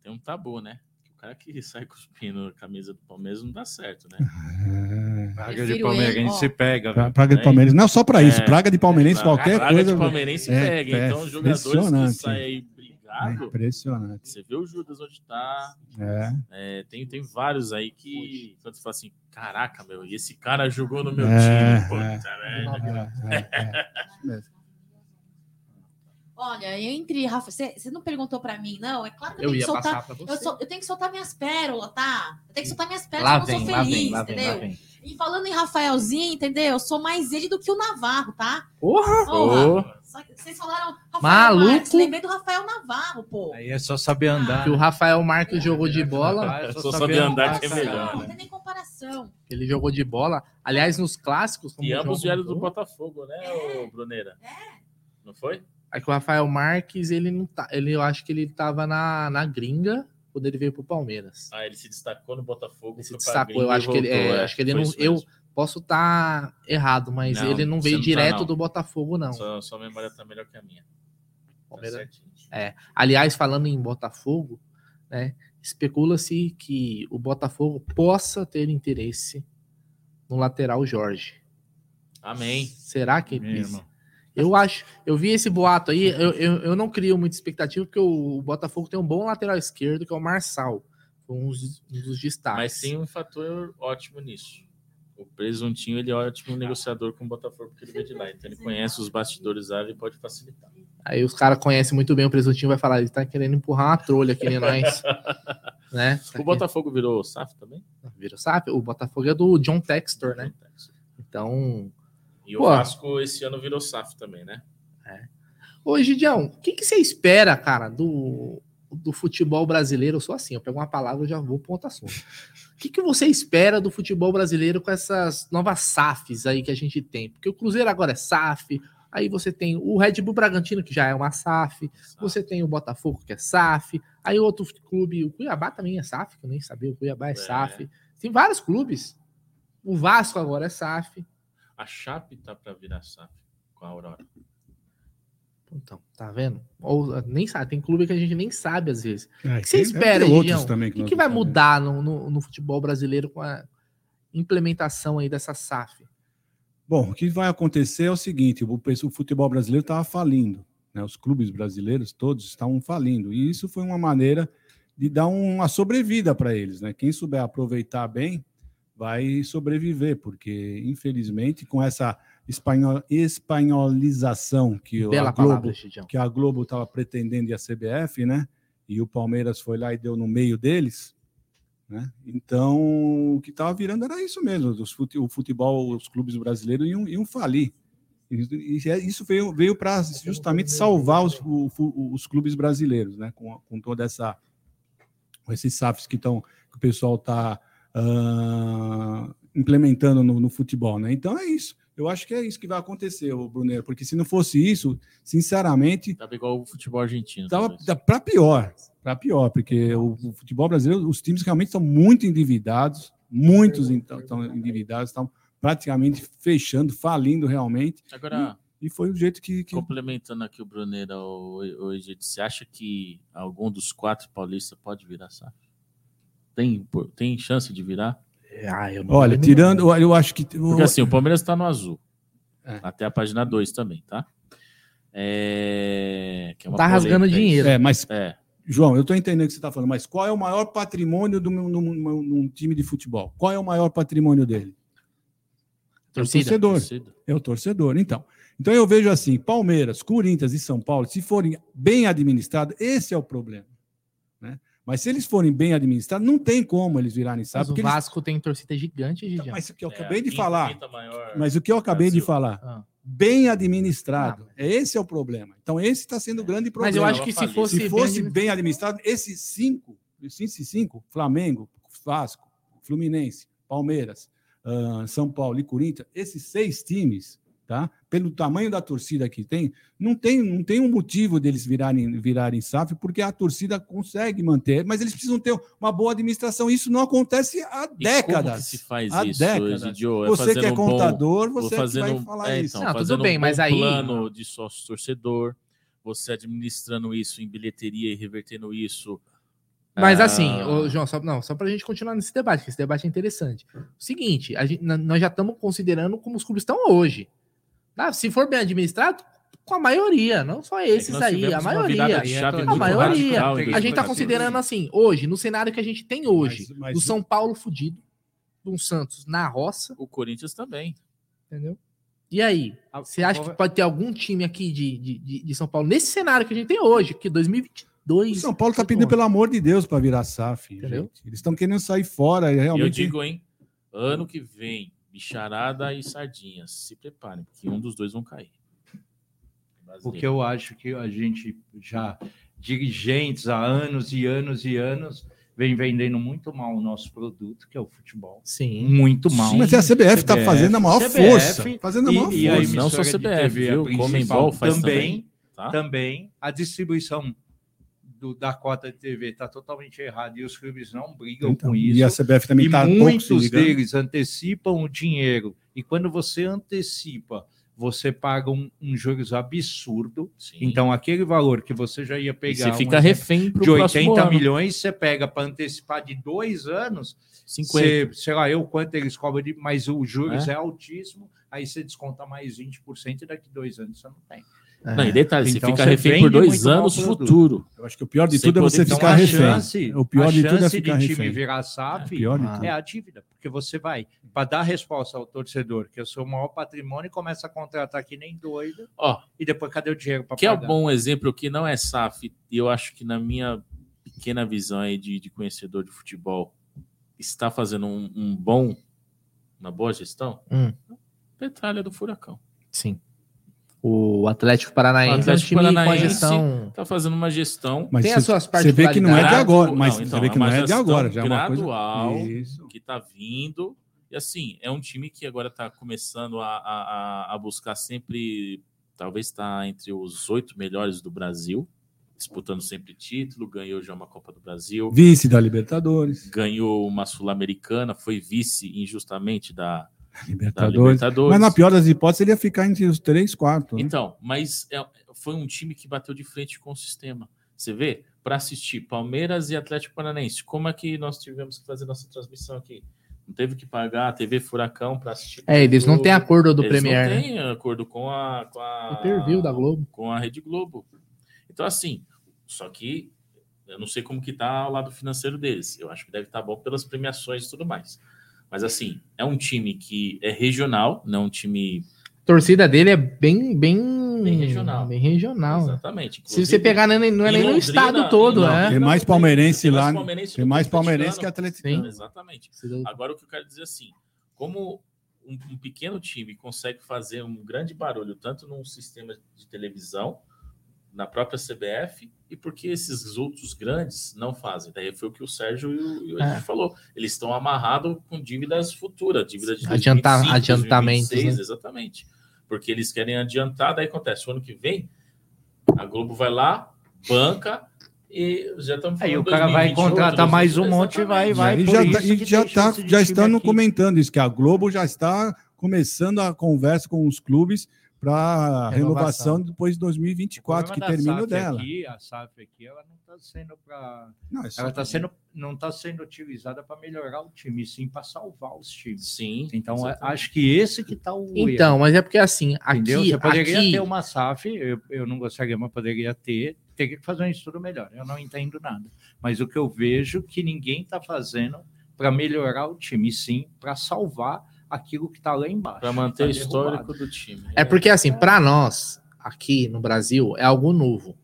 tem um tabu, né? O cara que sai cuspindo a camisa do Palmeiras não dá certo, né? É. Praga de palmeirense se pega. Pra, praga de palmeirense. Não só para isso, é, praga de palmeirense, qualquer praga coisa. Praga de palmeirense é, pega. É, então, os jogadores que saem aí brigado. É impressionante. Você vê o Judas onde está. É. é. tem, tem vários aí que. Quando você fala assim, caraca, meu, e esse cara jogou no meu time. Puta, velho. Olha, entre Rafa, você, você não perguntou para mim, não? É claro que eu, eu tenho que soltar. Eu, sou, eu, tenho que soltar minhas pérolas, tá? Eu tenho que soltar minhas pérolas, lá eu não sou feliz, lá vem, entendeu? Lá vem, e falando em Rafaelzinho, entendeu? Eu sou mais ele do que o Navarro, tá? Porra! Porra. Vocês falaram Rafael Maluco. Marques, lembrei do Rafael Navarro, pô. Aí é só saber andar. Que o Rafael Marques jogou de bola. É só, só saber andar, que é melhor. Não, né? tem nem comparação. Ele jogou de bola. Aliás, nos clássicos. e ambos vieram do Botafogo, né, é. Bruneira? É. Não foi? É que o Rafael Marques, ele não tá. Ele, eu acho que ele tava na, na gringa quando ele veio pro Palmeiras. Ah, ele se destacou no Botafogo. Ele se destacou. Eu acho que ele. É, é, acho que ele não. Eu posso estar tá errado, mas não, ele não veio não tá, direto tá, não. do Botafogo, não. Sua, sua memória tá melhor que a minha. Tá Palmeiras. é. Aliás, falando em Botafogo, né? Especula-se que o Botafogo possa ter interesse no lateral Jorge. Amém. Será que ele eu acho, eu vi esse boato aí, eu, eu, eu não crio muita expectativa, porque o, Botafogo tem um bom lateral esquerdo, que é o Marçal. Um dos, um dos destaques. Mas tem um fator ótimo nisso. O Presuntinho, ele é ótimo negociador com o Botafogo, porque ele veio de lá. Então ele conhece os bastidores lá e pode facilitar. Aí os caras conhecem muito bem o Presuntinho, vai falar, ele tá querendo empurrar uma trolha aqui em nós. né? O Botafogo virou SAF também? Virou SAF? O Botafogo é do John Textor, né? Então, e Pô. o Vasco esse ano virou SAF também, né? É. Ô, Gidião, o que, que você espera, cara, do, do futebol brasileiro? Eu sou assim, eu pego uma palavra e já vou para outro assunto. O que, que você espera do futebol brasileiro com essas novas SAFs aí que a gente tem? Porque o Cruzeiro agora é SAF, aí você tem o Red Bull Bragantino, que já é uma SAF, você tem o Botafogo, que é SAF, aí outro clube, o Cuiabá também é SAF, que eu nem sabia, o Cuiabá é, é. SAF. Tem vários clubes. O Vasco agora é SAF. A Chape tá para virar SAF com a Aurora. Então, tá vendo? Ou nem sabe, tem clube que a gente nem sabe às vezes. É, o que você espera, Gigião? O que, que vai mudar no, no, no, futebol brasileiro com a implementação aí dessa SAF? Bom, o que vai acontecer é o seguinte: o, o futebol brasileiro estava falindo. Né? Os clubes brasileiros todos estavam falindo. E isso foi uma maneira de dar uma sobrevida para eles. Né? Quem souber aproveitar bem vai sobreviver, porque infelizmente com essa espanhol, espanholização que a Globo que a Globo estava pretendendo e a CBF, né? E o Palmeiras foi lá e deu no meio deles, né? Então o que estava virando era isso mesmo, o futebol, os clubes brasileiros iam, iam falir. E é, isso veio, veio para justamente salvar os, os, os, clubes brasileiros, né? Com, com toda essa com esses SAFs que estão que o pessoal está uh, implementando no, no, futebol, né? Então é isso. Eu acho que é isso que vai acontecer, o Brunero, porque se não fosse isso, sinceramente. Tava igual o futebol argentino. Tava para pior, para pior, porque o, o, futebol brasileiro, os times realmente estão muito endividados, muitos estão endividados, estão praticamente fechando, falindo realmente. Agora. E, e foi o jeito que, que. Complementando aqui o Brunero hoje, você acha que algum dos quatro paulistas pode virar SAF? Tem, tem chance de virar? Ah, Olha, tirando, não. eu acho que. Porque assim, o Palmeiras está no azul. É. Até a página 2 também, tá? É... é tá rasgando dinheiro. É, mas. É. João, eu estou entendendo o que você está falando, mas qual é o maior patrimônio de um time de futebol? Qual é o maior patrimônio dele? Torcida. É o torcedor. Torcida. É o torcedor. Então, então eu vejo assim: Palmeiras, Corinthians e São Paulo, se forem bem administrados, esse é o problema. Né? Mas se eles forem bem administrados, não tem como eles virarem sábio. Mas o Vasco eles... tem torcida gigante, Gigião. Então, mas o que eu é, acabei de falar. Mas o que eu acabei de falar. Ah. Bem administrado. Ah, esse é o problema. Então, esse está sendo o grande problema. Mas eu acho que se fosse, se fosse bem, bem administrado, esses cinco, esses cinco, Flamengo, Vasco, Fluminense, Palmeiras, uh, São Paulo e Corinthians, esses seis times tá? Pelo tamanho da torcida que tem, não tem, não tem um motivo deles virarem, virarem SAF, porque a torcida consegue manter, mas eles precisam ter uma boa administração. Isso não acontece há E décadas. como que se faz há isso, décadas. Egidio? É você que é um bom- contador, Vou você é que fazendo, vai falar é, isso. então, Não, tudo bem, um mas bom aí- plano de sócio torcedor, você administrando isso em bilheteria e revertendo isso. Mas ah, assim, ô, João, só, não, só pra gente continuar nesse debate, que esse debate é interessante. O seguinte, a gente- nós já estamos considerando como os clubes estão hoje. Tá? Se for bem administrado, com a maioria, não só é esses nós aí, a maioria. A maioria. radical A gente tá 2014. considerando assim, hoje, no cenário que a gente tem hoje, Mas- mas- do São Paulo fudido, do Santos na roça, O Corinthians também. entendeu? E aí, A- você acha que pode ter algum time aqui de, de, de- de São Paulo nesse cenário que a gente tem hoje, que O 2022. São Paulo está pedindo, pelo amor de Deus, para virar SAF. Entendeu? gente. Eles estão querendo sair fora. e E eu Realmente, digo, hein? Ano que vem, bicharada e sardinhas. Se preparem, porque um dos dois vão cair. Porque eu acho que a gente já, dirigentes há anos e anos e anos, vem vendendo muito mal o nosso produto, que é o futebol. Sim. Muito mal. Mas a CBF está fazendo a maior CBF, força. Fazendo a maior E, e a força. Não só emissora de CBF, TV, a viu? Comembol faz também, também, tá? também a distribuição do- da cota de TV está totalmente errada e os clubes não brigam Então, com isso. e a CBF também E está muitos deles antecipam o dinheiro. E quando você antecipa, você paga um, um juros absurdo. Sim. Então, aquele valor que você já ia E pegar você um fica exemplo, refém pro de próximo 80 ano. milhões, você pega para antecipar de dois anos, 50. você, sei lá, eu quanto eles cobram, de, mas o juros É. é. altíssimo, aí você desconta mais 20% e daqui dois anos você não tem. Não, e detalhe, Então você fica você refém por dois anos futuro. Eu acho que o pior de Sem tudo é você Então, ficar a refém. chance, O pior a de tudo é ficar de time refém. virar SAF É, Ah. é a dívida, porque você vai, para dar resposta ao torcedor, que é o seu maior patrimônio, e começa a contratar que nem doido, Ó, e depois cadê o dinheiro para que é um pagar? bom exemplo que não é SAF, e eu acho que na minha pequena visão aí de, de conhecedor de futebol, está fazendo um, um bom, uma boa gestão, Hum. Petralha do Furacão. Sim. O Atlético Paranaense O Atlético é um time com a Paranaense gestão. Tá fazendo uma gestão Mas Tem você- as suas Você vê que não é de agora, mas Não, então, você vê que é não uma é de agora, já é uma gradual. coisa. Isso. que tá vindo. E assim, é um time que agora tá começando a, a, a- a buscar sempre, talvez está entre os oito melhores do Brasil, disputando sempre título, ganhou já uma Copa do Brasil, Vice da Libertadores. ganhou uma Sul-Americana, foi vice injustamente da, Libertadores. Libertadores. Mas na pior das hipóteses, ele ia ficar entre os três, quatro. né? Então, mas é- foi um time que bateu de frente com o sistema. Você vê, para assistir Palmeiras e Atlético Paranaense, como é que nós tivemos que fazer nossa transmissão aqui? Não teve que pagar a TV Furacão para assistir. É, eles não têm acordo do Eles Premier, não né? têm acordo com a com a da Globo. com a Rede Globo. Então assim, só que eu não sei como que tá o lado financeiro deles. Eu acho que deve estar bom pelas premiações e tudo mais. Mas assim, é um time que é regional, não um time A torcida dele é bem, bem, Bem regional. Bem regional. exatamente. Se você pegar, não é, não é em nem no Londrina, estado em todo, é. Tem mais palmeirense tem mais lá, palmeirense Tem mais palmeirense que atleticano. atleticano. Exatamente. Agora o que eu quero dizer assim, como um, um pequeno time consegue fazer um grande barulho tanto num sistema de televisão, na própria CBF, e porque esses outros grandes não fazem. Daí foi o que o Sérgio e o, e Edith É. falou. Eles estão amarrados com dívidas futuras, dívidas de Adianta- 2025, adiantamentos, 2026, né? Exatamente. Porque eles querem adiantar, daí acontece, o ano que vem, a Globo vai lá, banca, e já estamos Aí o cara vai contratar mais um monte e vai- vai- E por já, isso tá- e que já, tá, já estão aqui. comentando isso, que a Globo já está começando a conversa com os clubes para Renovação. renovação depois de 2024, que termina o dela. Aqui, a SAF aqui, ela não está sendo para. É Ela tá sendo, não está sendo utilizada para melhorar o time, sim para salvar os times. Sim. Então, é- exatamente. acho que esse que está o. erro. Então, mas é porque assim, Entendeu? aqui, Você poderia aqui ter uma SAF, eu, eu não gostaria, mas poderia ter, teria que fazer um estudo melhor. Eu não entendo nada. Mas o que eu vejo que ninguém está fazendo para melhorar o time, sim para salvar aquilo que está lá embaixo. Para manter o Tá histórico derrubado. do time. é porque assim, para nós aqui no Brasil é algo novo.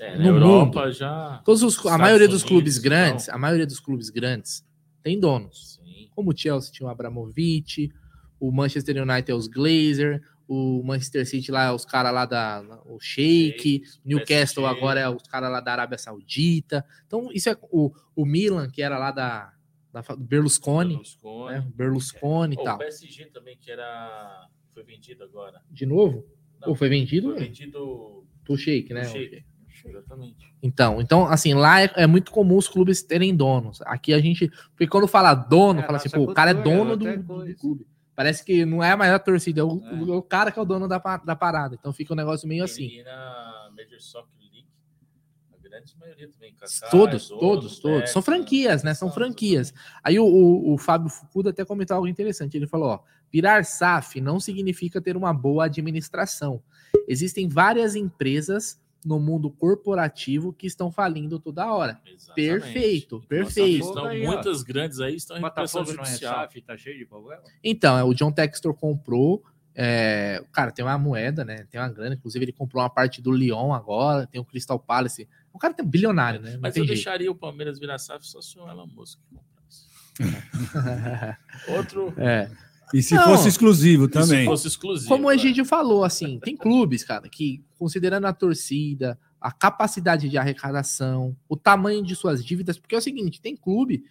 É, na no Europa já. Todos os, a maioria dos Unidos, clubes então. grandes, a maioria dos clubes grandes tem donos. Sim. Como o Chelsea tinha o Abramovich, o Manchester United é os Glazer, o Manchester City lá é os caras lá da o Sheik, Sheik, Newcastle PSG. agora é os caras lá da Arábia Saudita. Então, isso é o, o Milan, que era lá da, da do Berlusconi, Berlusconi. né? Berlusconi Pô, e tal. O PSG também, que era. Foi vendido agora. De novo? Não, Ou foi vendido? Foi vendido Pro Shake, né? Shake. Exatamente. Então, então, assim, lá é, é muito comum os clubes terem donos. Aqui a gente. Porque quando fala dono, É, fala assim, pô, o cara é cultura, dono do, outra do coisa. clube. Parece que não é a maior torcida, é o, É. o- o cara que é o dono da, da parada. Então fica um negócio meio assim. E na Major Soccer grande maioria também. Todos, dono, todos, todos. São franquias, né? São franquias. Aí o, o, o Fábio Fukuda até comentou algo interessante. Ele falou: ó, virar SAF não significa ter uma boa administração. Existem várias empresas no mundo corporativo que estão falindo toda hora. Exatamente. Perfeito, Então, perfeito. Estão, Aí, ó. muitas grandes aí estão em recuperação Botafogo não é judicial. SAF, tá cheio de problema. Então, é, o John Textor comprou. É, cara tem uma moeda, né? Tem uma grana. Inclusive, ele comprou uma parte do Lyon agora. Tem o Crystal Palace. O cara tem um bilionário, né? Não Mas eu jeito. deixaria o Palmeiras virar SAF só se o Elon Musk comprasse. Outro. é. E se Não. fosse exclusivo e Se também. fosse exclusivo. Como o é. Egidio falou, assim, tem clubes, cara, que considerando a torcida, a capacidade de arrecadação, o tamanho de suas dívidas, porque é o seguinte, tem clube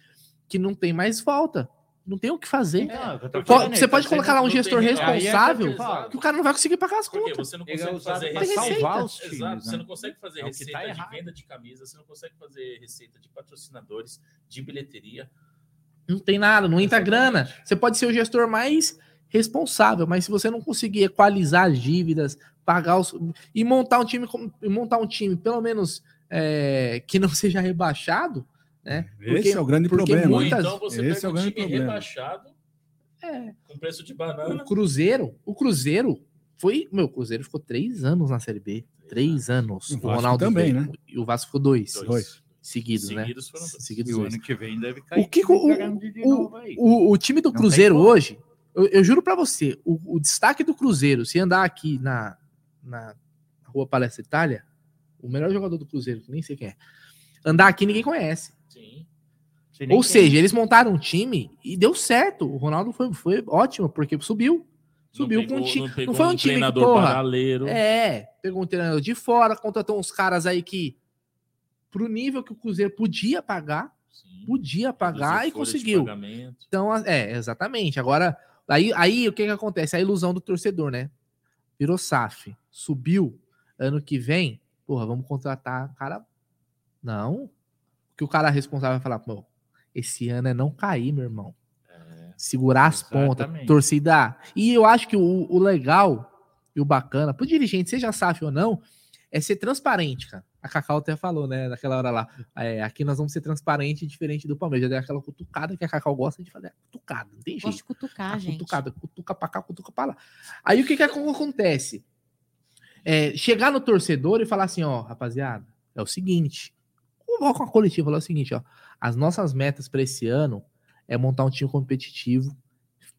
que não tem mais volta, não tem o que fazer. Então, é falando, você ele pode tá colocar lá um gestor real. responsável é que o cara não vai conseguir pagar as contas. Você não é consegue fazer receita. salvar os times, Exato, né? você não consegue fazer É que receita tá de errado. venda de camisa, você não consegue fazer receita de patrocinadores, de bilheteria. Não tem nada, não entra grana. Você pode ser o gestor mais responsável, mas se você não conseguir equalizar as dívidas, pagar os e montar um time como- e montar um time pelo menos é, que não seja rebaixado, né? Esse Porque- é o grande porque problema. Ou hein? muitas- então você esse pega é o um grande time problema. rebaixado É, com preço de o banana. Cruzeiro, o Cruzeiro foi, meu, o Cruzeiro ficou três anos na Série B, três anos. O O, Ronaldo também, veio, né? E o Vasco ficou dois, Dois. seguidos, né? Seguidos foram dois. Seguidos E o dois. ano que vem deve cair. O que o, grande o, o, o time do Não Cruzeiro hoje, eu, eu juro pra você, o, o destaque do Cruzeiro, se andar aqui na, na Rua Palestra Itália, o melhor jogador do Cruzeiro, que nem sei quem é, andar aqui ninguém conhece. Sim. Ou quem. seja, eles montaram um time e deu certo. O Ronaldo foi, foi ótimo, porque subiu. Subiu não com um pegou, time. Não, pegou foi um um time que, porra, paraleiro. É, pegou um treinador de fora, contratou uns caras aí que, pro nível que o Cruzeiro podia pagar, Sim. podia pagar e conseguiu. Então, é, exatamente. Agora, aí, aí o que que acontece? A ilusão do torcedor, né? Virou SAF, subiu, ano que vem, porra, vamos contratar cara. Não. Que o cara responsável vai falar, pô, esse ano é não cair, meu irmão. É. Segurar as pontas, torcida. E eu acho que o, o legal e o bacana, pro dirigente, seja SAF ou não, é ser transparente, cara. A Cacau até falou, né, naquela hora lá. é, aqui nós vamos ser transparente, diferente do Palmeiras. Já deu aquela cutucada que a Cacau gosta de fazer. Cutucada, não tem jeito. Gosto de cutucar, A gente. cutucada, cutuca pra cá, cutuca pra lá. Aí o que que acontece? É, chegar no torcedor e falar assim, ó, rapaziada, é o seguinte, convoca uma coletiva, falar o seguinte, ó, as nossas metas para esse ano é montar um time competitivo,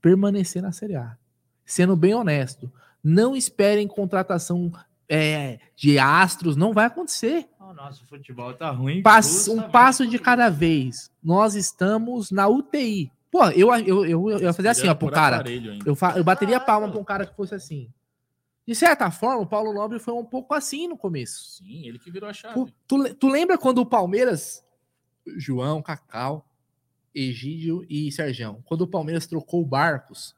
permanecer na Série A. Sendo bem honesto, não esperem contratação é, de astros, não vai acontecer. O nosso futebol tá ruim. Passo- um passo de cada vez. Nós estamos na UTI. Pô, eu, eu, eu, eu ia fazer assim, ó, pro cara. Eu, fa- eu bateria Claro. palma pra um cara que fosse assim. De certa forma, o Paulo Nobre foi um pouco assim no começo. Sim, ele que virou a chave. Tu, tu, tu lembra quando o Palmeiras, João, Cacau, Egídio e Sergião, quando o Palmeiras trocou o Barcos,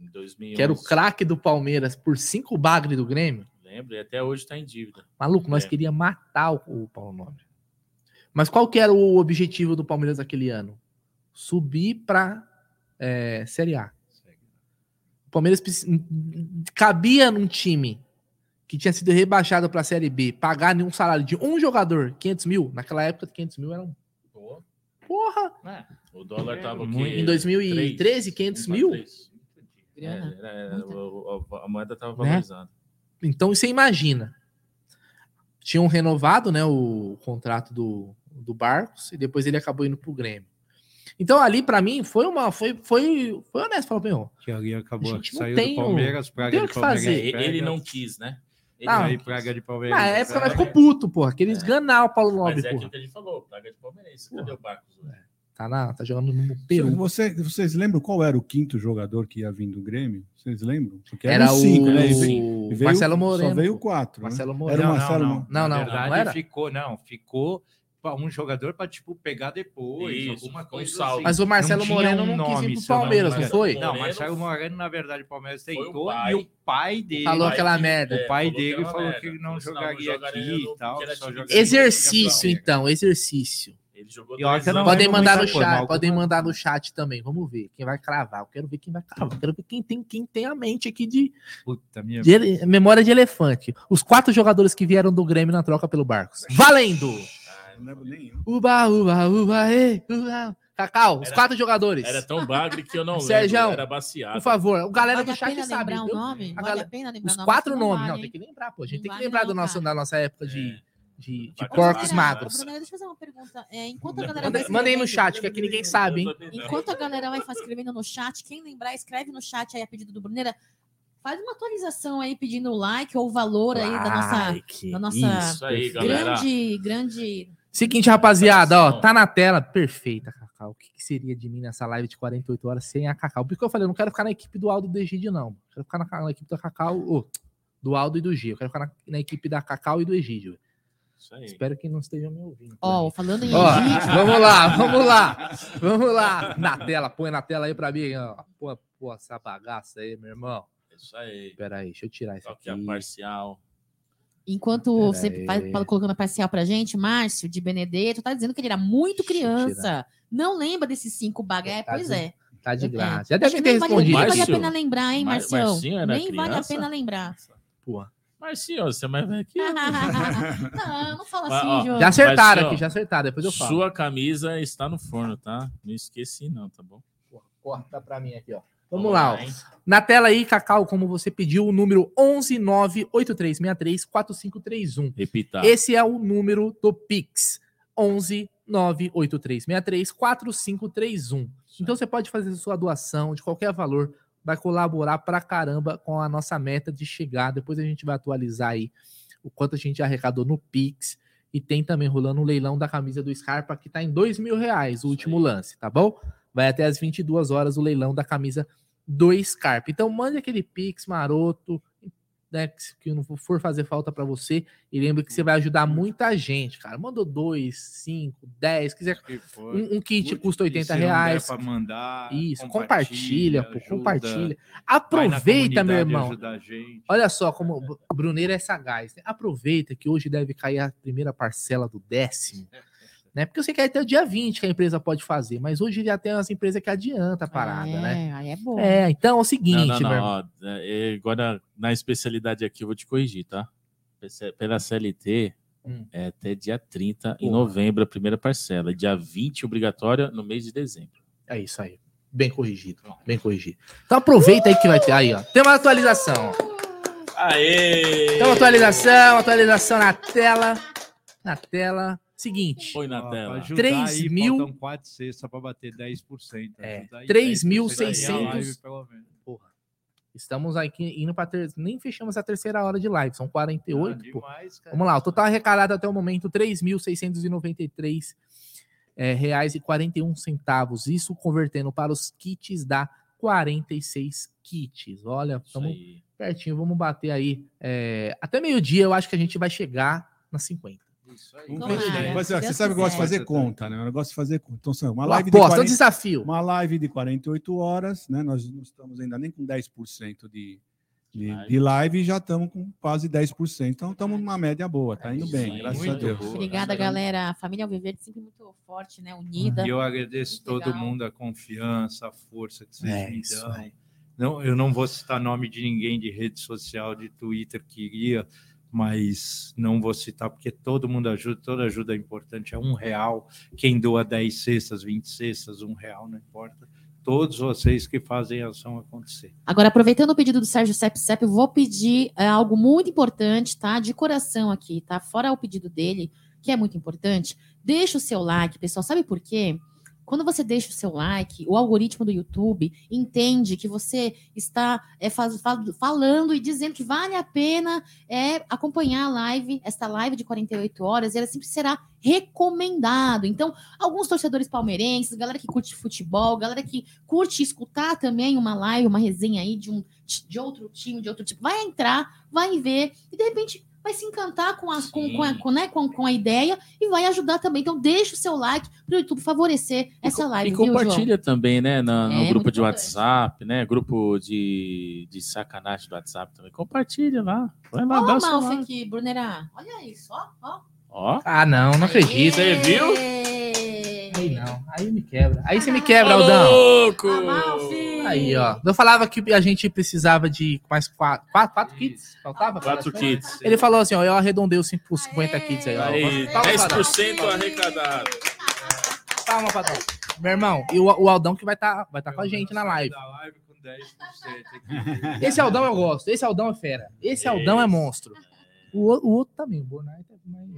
Em 2011. que era o craque do Palmeiras, por cinco bagre do Grêmio? Lembra? E até hoje tá em dívida. Maluco, nós É. queríamos matar o, o Paulo Nobre. Mas qual que era o objetivo do Palmeiras naquele ano? Subir pra é, Série A. O Palmeiras cabia num time que tinha sido rebaixado para a Série B pagar nenhum salário de um jogador, 500 mil. Naquela época, 500 mil era um. Pô, Porra! É. o dólar É, tava o muito. quê? Em 2013, Três? 500 Um pra mil. É, Grana. era- era- o- o- a moeda tava Né? valorizada. Então você imagina. Tinham renovado né, o contrato do, do Barcos e depois ele acabou indo pro Grêmio. Então ali, para mim, foi uma. Foi, foi, foi honesto. Falou, meu, Que ali acabou, A gente não saiu tem do o- Palmeiras, praga tem o de que Palmeiras. fazer. É, pega, ele não quis, né? Ele Ah, não Aí praga de Palmeiras. na época nós ficou puto, porra. Que eles ganhar o Paulo Nobre, Mas é aquilo que a gente falou, praga de palmeirense. Cadê o Barcos? hoje? Tá, na, tá jogando no Peru. Você- vocês lembram qual era o quinto jogador que ia vir do Grêmio? Vocês lembram? Porque Era eram cinco, né? O veio- e veio- Marcelo Moreno. Só veio pô. quatro. né? Marcelo Era Moreno. o Marcelo Mo- Não, não, Na não verdade, era? ficou, não, ficou um jogador para tipo pegar depois, Isso, alguma coisa um assim. Mas o Marcelo não Moreno um não quis ir pro Palmeiras, não, não foi? Não, Marcelo Moreno na verdade o Palmeiras tentou o e o pai dele falou aquela merda. O pai dele falou que ele não jogaria aqui e tal, Exercício então, exercício. Ele jogou podem mandar no chat, podem mandar no chat também. Vamos ver quem vai cravar. Eu quero ver quem vai cravar. Eu quero ver quem tem, quem tem a mente aqui de, Puta, minha... de memória de elefante. Os quatro jogadores que vieram do Grêmio na troca pelo Barcos. Valendo! Uba, uba, uba, ei, uba. Cacau, os quatro jogadores. Era tão bagre que eu não Sérgio, lembro. Era baciado. Por favor, o galera vale do chat sabe. O nome? Vale a pena lembrar Os quatro nomes. Não, tem que lembrar, pô. A gente tem que lembrar do nosso, da nossa época de é de, de porcos magros. Brunera, deixa eu fazer uma pergunta. É, enquanto a galera Manda, Mandem no chat, que aqui ninguém sabe, hein? Enquanto a galera vai escrevendo no chat, quem lembrar, escreve no chat aí a pedido do Bruneira. Faz uma atualização aí pedindo o like ou o valor aí da nossa, da nossa aí, grande, grande. Seguinte, rapaziada, ó, tá na tela. Perfeita, Cacau. O que, que, seria de mim nessa live de 48 horas sem a Cacau? Porque eu falei, eu não quero ficar na equipe do Aldo e do Egídio, não. Eu quero ficar na, na equipe da Cacau, oh, do Aldo e do G. Eu quero ficar na, na equipe da Cacau e do Egídio. Espero que não estejam me ouvindo. Ó, oh, falando em ó, Vamos lá, vamos lá. Vamos lá. Na tela, põe na tela aí pra mim. Ó. Pô, pô, essa bagaça aí, meu irmão. Isso aí. Espera aí, deixa eu tirar isso aqui. aqui. É parcial. Enquanto Pera você vai colocando a parcial pra gente, Márcio de Benedetto tá dizendo que ele era muito criança. Não lembra desses cinco bagaços? Tá pois de, é. Tá de é. graça. Já deve ter respondido. Nem vale a pena lembrar, hein, Marcião? Nem criança? vale a pena lembrar. Porra. Mas sim, você é mais velho que eu. não, não fala assim, João. Já acertaram Mas, aqui, já acertaram, depois eu falo. Sua camisa está no forno, tá? Não esqueci não, tá bom? Corta pra mim aqui, ó. Vamos, Vamos lá, lá Na tela aí, Cacau, como você pediu, o número 11983634531. Repita. Esse é o número do Pix. 11983634531. Então você pode fazer sua doação de qualquer valor vai colaborar pra caramba com a nossa meta de chegar. Depois a gente vai atualizar aí o quanto a gente arrecadou no Pix. E tem também rolando um leilão da camisa do Scarpa que tá em dois mil reais, o último lance, tá bom? Vai até as 22 horas o leilão da camisa do Scarpa. Então mande aquele Pix maroto, né, que não for fazer falta para você. E lembre que você vai ajudar muita gente, cara. Mandou dois, cinco, dez, quiser um, um, kit Muito custa 80 reais. Para mandar. Isso, compartilha, pô, compartilha. Aproveita, meu irmão. Olha só como Bruneira é sagaz. Né? Aproveita que hoje deve cair a primeira parcela do décimo. Né? Porque você quer até o dia 20 que a empresa pode fazer, mas hoje já tem umas empresas que adianta a parada, é, né? Aí é bom. É, então é o seguinte, não, não, não, ó, é, agora na especialidade aqui eu vou te corrigir, tá? Pela CLT, hum. é até dia 30 em novembro a primeira parcela, dia 20 obrigatória no mês de dezembro. É isso aí. Bem corrigido, bem corrigido. Então aproveita aí que vai ter aí, ó. Tem uma atualização. Aê! Tem uma atualização, atualização na tela. Na tela. Seguinte. Põe na tela. 3 mil. Faltam 4 cestas para bater 10%. É, 3.600. Porra. Estamos aqui indo para ter... nem fechamos a terceira hora de live, são 48. Ah, demais, Vamos lá, o total arrecadado até o momento 3.693 é, reais e 41 centavos. Isso convertendo para os kits da 46 kits. Olha, estamos pertinho, vamos bater aí é, até meio-dia. Eu acho que a gente vai chegar nas 50. Isso aí. Mas, você sabe que eu gosto de fazer conta, né? Eu gosto de fazer conta. Então, uma live aposta, de 40, desafio. Uma live de 48 horas, né? Nós não estamos ainda nem com 10% de, de, live. de live e já estamos com quase 10%. Então, estamos numa média boa, tá indo bem, graças a Deus. Boa, Obrigada, galera. A família Alviverde sempre muito forte, né? Unida. E eu agradeço muito todo legal. mundo a confiança, a força que vocês é, me dão. Não, eu não vou citar nome de ninguém de rede social, de Twitter, queria mas não vou citar porque todo mundo ajuda, toda ajuda é importante, é um real, quem doa 10 cestas, 20 cestas, um real, não importa, todos vocês que fazem a ação acontecer. Agora, aproveitando o pedido do Sérgio Sep Sep, eu vou pedir é, algo muito importante, tá, de coração aqui, tá, fora o pedido dele, que é muito importante, deixa o seu like, pessoal, sabe por quê? Quando você deixa o seu like, o algoritmo do YouTube entende que você está é, faz, falando e dizendo que vale a pena é, acompanhar a live, esta live de 48 horas, e ela sempre será recomendado. Então, alguns torcedores palmeirenses, galera que curte futebol, galera que curte escutar também uma live, uma resenha aí de, um, de outro time, de outro tipo, vai entrar, vai ver, e de repente vai se encantar com a, com, com, a, com, né, com, com, a ideia e vai ajudar também. Então, deixa o seu like para o YouTube favorecer e essa live. E compartilha também, né? No, no é, grupo de WhatsApp, né? Grupo de, de sacanagem do WhatsApp também. Compartilha lá. Vai lá, Olha o mouse aqui, Brunerá. Olha isso, ó, ó. Ó. Ah, não, não acredito. Você viu? Aí não, aí me quebra. Aí você me quebra, Aldão. louco! Aí, ó. Eu falava que a gente precisava de mais quatro, quatro, quatro kits. Faltava? Quatro kits. Ele falou assim, ó, eu arredondei os 50 kits aí, ó. Aí, 10% arrecadado. Palma, patrão. Meu irmão, e o, o Aldão que vai estar tá, vai tá com a gente na live. Esse Aldão eu gosto. Esse Aldão é fera. Esse Aldão é monstro. O, o outro também, o Bonai tá mais.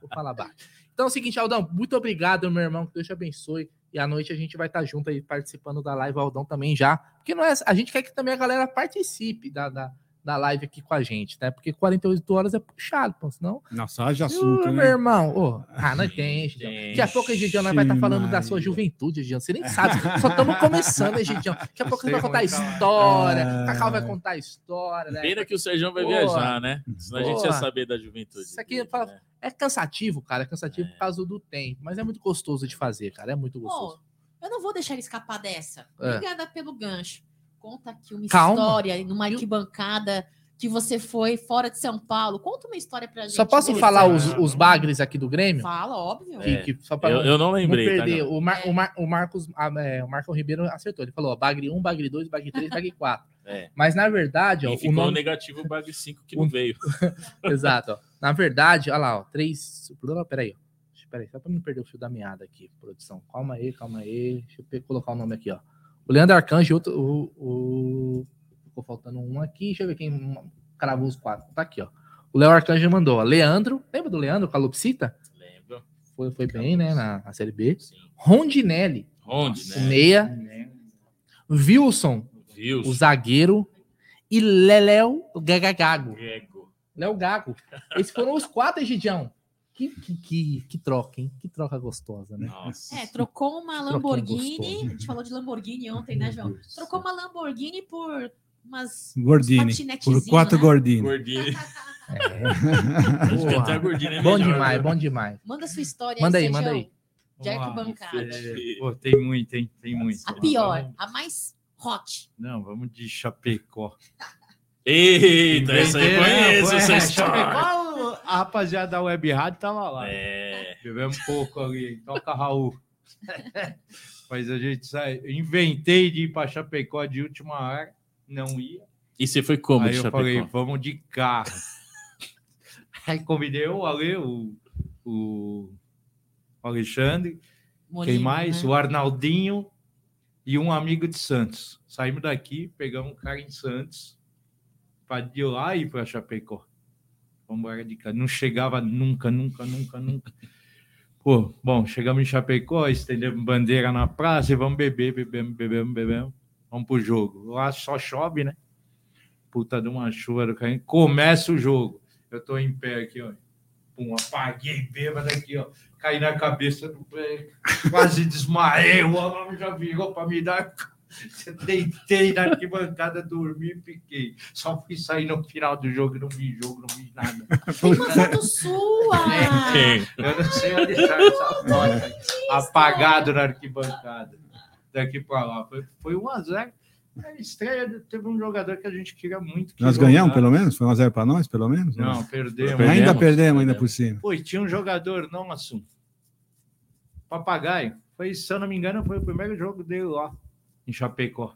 Vou falar baixo. Então é o seguinte, Aldão, muito obrigado, meu irmão, que Deus te abençoe. E à noite a gente vai estar junto aí participando da live, Aldão também já. Porque não é, a gente quer que também a galera participe da, da, da live aqui com a gente, né? Porque 48 horas é puxado, pô, senão. Nossa, haja assunto, uh, né? Meu irmão, oh, ah, não tem, Gidião. Daqui a pouco, Gidião, nós vai estar falando da sua juventude, Gidião. Você nem sabe, só estamos começando, Gidião. Daqui a pouco vai contar história, ah. Cacau vai contar história, né? Pena que o Sérgio vai viajar, né? Senão a gente ia saber da juventude. Isso aqui fala, né? é cansativo, cara, é cansativo é. por causa do tempo, mas é muito gostoso de fazer, cara, é muito gostoso. eu não vou deixar ele escapar dessa. É. Obrigada pelo gancho. Conta aqui uma Calma. história numa arquibancada que você foi fora de São Paulo. Conta uma história pra gente. Só posso falar os, os bagres aqui do Grêmio? Fala, óbvio. É, que, que, eu, eu, não lembrei. Não perder. Tá, não. O, Mar, o, Mar, o, Marcos, é, o Marco Ribeiro acertou. Ele falou: ó, bagre 1, bagre 2, bagre 3, bagre 4. É. Mas na verdade, ó, e ficou o nome... negativo o bagre 5 que não veio. Exato. Ó. Na verdade, olha lá, ó, 3. Peraí, ó. Peraí, só para não perder o fio da meada aqui, produção. Calma aí, calma aí. Deixa eu colocar o nome aqui, ó. O Leandro Arcanjo, outro, o, o... ficou faltando um aqui. Deixa eu ver quem cravou os quatro. Tá aqui, ó. O Léo Arcanjo mandou, ó. Leandro, lembra do Leandro Calopsita? Lembro. Foi, foi bem, né, na, na Série B. Sim. Rondinelli. Rondinelli. Meia. Wilson, Wilson, o zagueiro. E Leléo Gagagago. Léo Gago. Esses foram os quatro, Egidião. Que, que, que, que, troca, hein? Que troca gostosa, né? Nossa. É, trocou uma Lamborghini. A gente falou de Lamborghini ontem, né, João? Trocou uma Lamborghini por umas Gordini. Por quatro né? Gordini. Gordini. É. Gordini é bom demais, bom demais. Manda sua história manda aí, manda aí. Arquibancada. É, pô, tem muito, tem, tem muito. A pior, a mais hot. Não, vamos de Chapecó. Eita, essa aí conheço, essa Chapecó, a rapaziada da Web Rádio tava lá. É. Bebemos um pouco ali, toca Raul. Mas a gente sai. Inventei de ir para Chapecó de última hora não ia. E você foi como? Aí eu Chapecó? falei, vamos de carro. Aí convidei o Ale, o, o Alexandre, quem mais? Né? O Arnaldinho e um amigo de Santos. Saímos daqui, pegamos um cara em Santos para de lá ir para Chapecó. Vamos embora de cá. Não chegava nunca, nunca, nunca, nunca. Pô, bom, chegamos em Chapecó, estendemos bandeira na praça e vamos beber, bebemos, bebemos, bebemos. Vamos pro jogo. Lá só chove, né? Puta de uma chuva do carrinho. Começa o jogo. Eu tô em pé aqui, ó. Pum, apaguei bêbado aqui, ó. Caí na cabeça do pé. Quase desmaiei. O homem já virou para me dar. Deitei na arquibancada, dormi e fiquei. Só fui sair no final do jogo, não vi jogo, não vi nada. Tem uma foto sua! É, eu não sei onde está essa foto. Apagado na arquibancada daqui para lá. Foi, foi 1 a 0 a estreia teve um jogador que a gente queria muito. Que nós ganhamos, pelo menos? Foi 1x0 para nós, pelo menos? Não, não perdemos. Ainda perdemos, perdemos, ainda por cima. Pô, tinha um jogador, não assunto. Papagaio. Foi, se eu não me engano, foi o primeiro jogo dele lá, em Chapecó.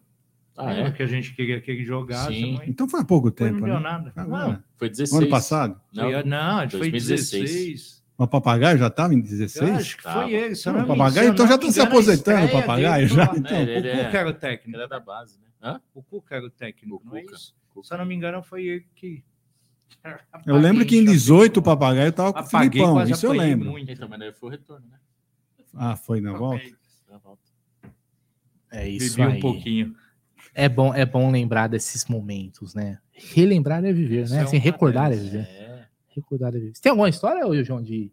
Ah, é? Que a gente queria que ele jogasse. Sim. Então foi há pouco tempo. Não deu né? nada. Ah, não, foi 16. Ano passado? Não, foi, não 2016. foi 16. O papagaio já estava em 16? Eu acho que foi ele. Não, o papagaio então já está se aposentando, o papagaio já. Então. É, o Cuca era o técnico. Ele é da base, né? Hã? O Cuca era o técnico, o não é isso? Se eu não me engano, foi ele que. Eu lembro que em 18 o papagaio estava com o Filipão, isso eu lembro. Muito. Então, mas foi o retorno, né? Ah, foi na volta? É isso Bebi aí. um pouquinho. É bom, é bom lembrar desses momentos, né? Relembrar é viver, né? É assim, recordar é viver. É recordar Você tem alguma história, João, de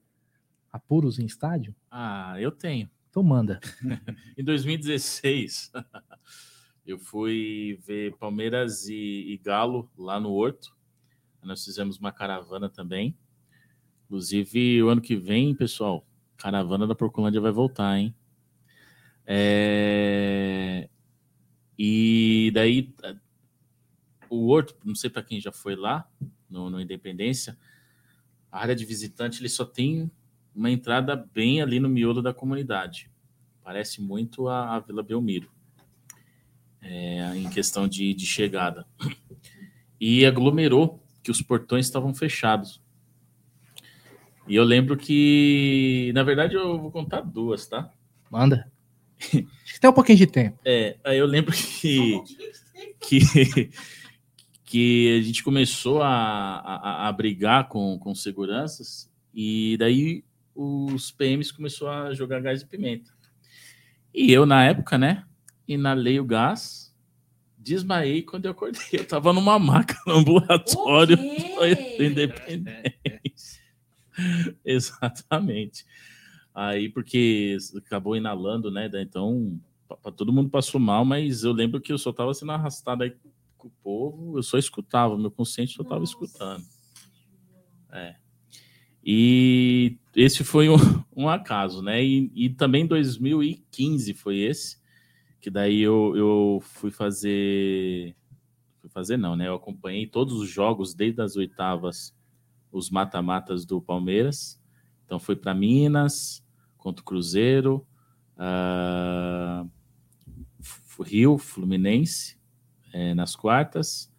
apuros em estádio? Ah, eu tenho. Então manda. em 2016, eu fui ver Palmeiras e, e, Galo lá no Horto. Nós fizemos uma caravana também. Inclusive, o ano que vem, pessoal, caravana da Porcolândia vai voltar, hein? É... E daí, o Horto, não sei para quem já foi lá, no, no Independência, a área de visitante ele só tem uma entrada bem ali no miolo da comunidade. Parece muito a, a Vila Belmiro, é, em questão de, de chegada. E aglomerou que os portões estavam fechados. E eu lembro que, na verdade, eu vou contar duas, tá? Manda. Acho que tem um pouquinho de tempo. É, aí eu lembro que, que, que a gente começou a, a, a brigar com, com seguranças e daí os PMs começou a jogar gás de pimenta. E eu, na época, né, inalei o gás, desmaiei quando eu acordei. Eu tava numa maca no ambulatório okay. independente. Exatamente. Aí, porque acabou inalando, né? Então, todo mundo passou mal, mas eu lembro que eu só tava sendo arrastado aí com o povo, eu só escutava, meu consciente só tava Nossa. escutando. É. E esse foi um, um acaso, né? E, e, também 2015 foi esse, que daí eu, eu fui fazer. Fui fazer, não, né? Eu acompanhei todos os jogos desde as oitavas, os mata-matas do Palmeiras. Então foi para Minas, contra o Cruzeiro, uh, Rio, Fluminense, é, nas quartas.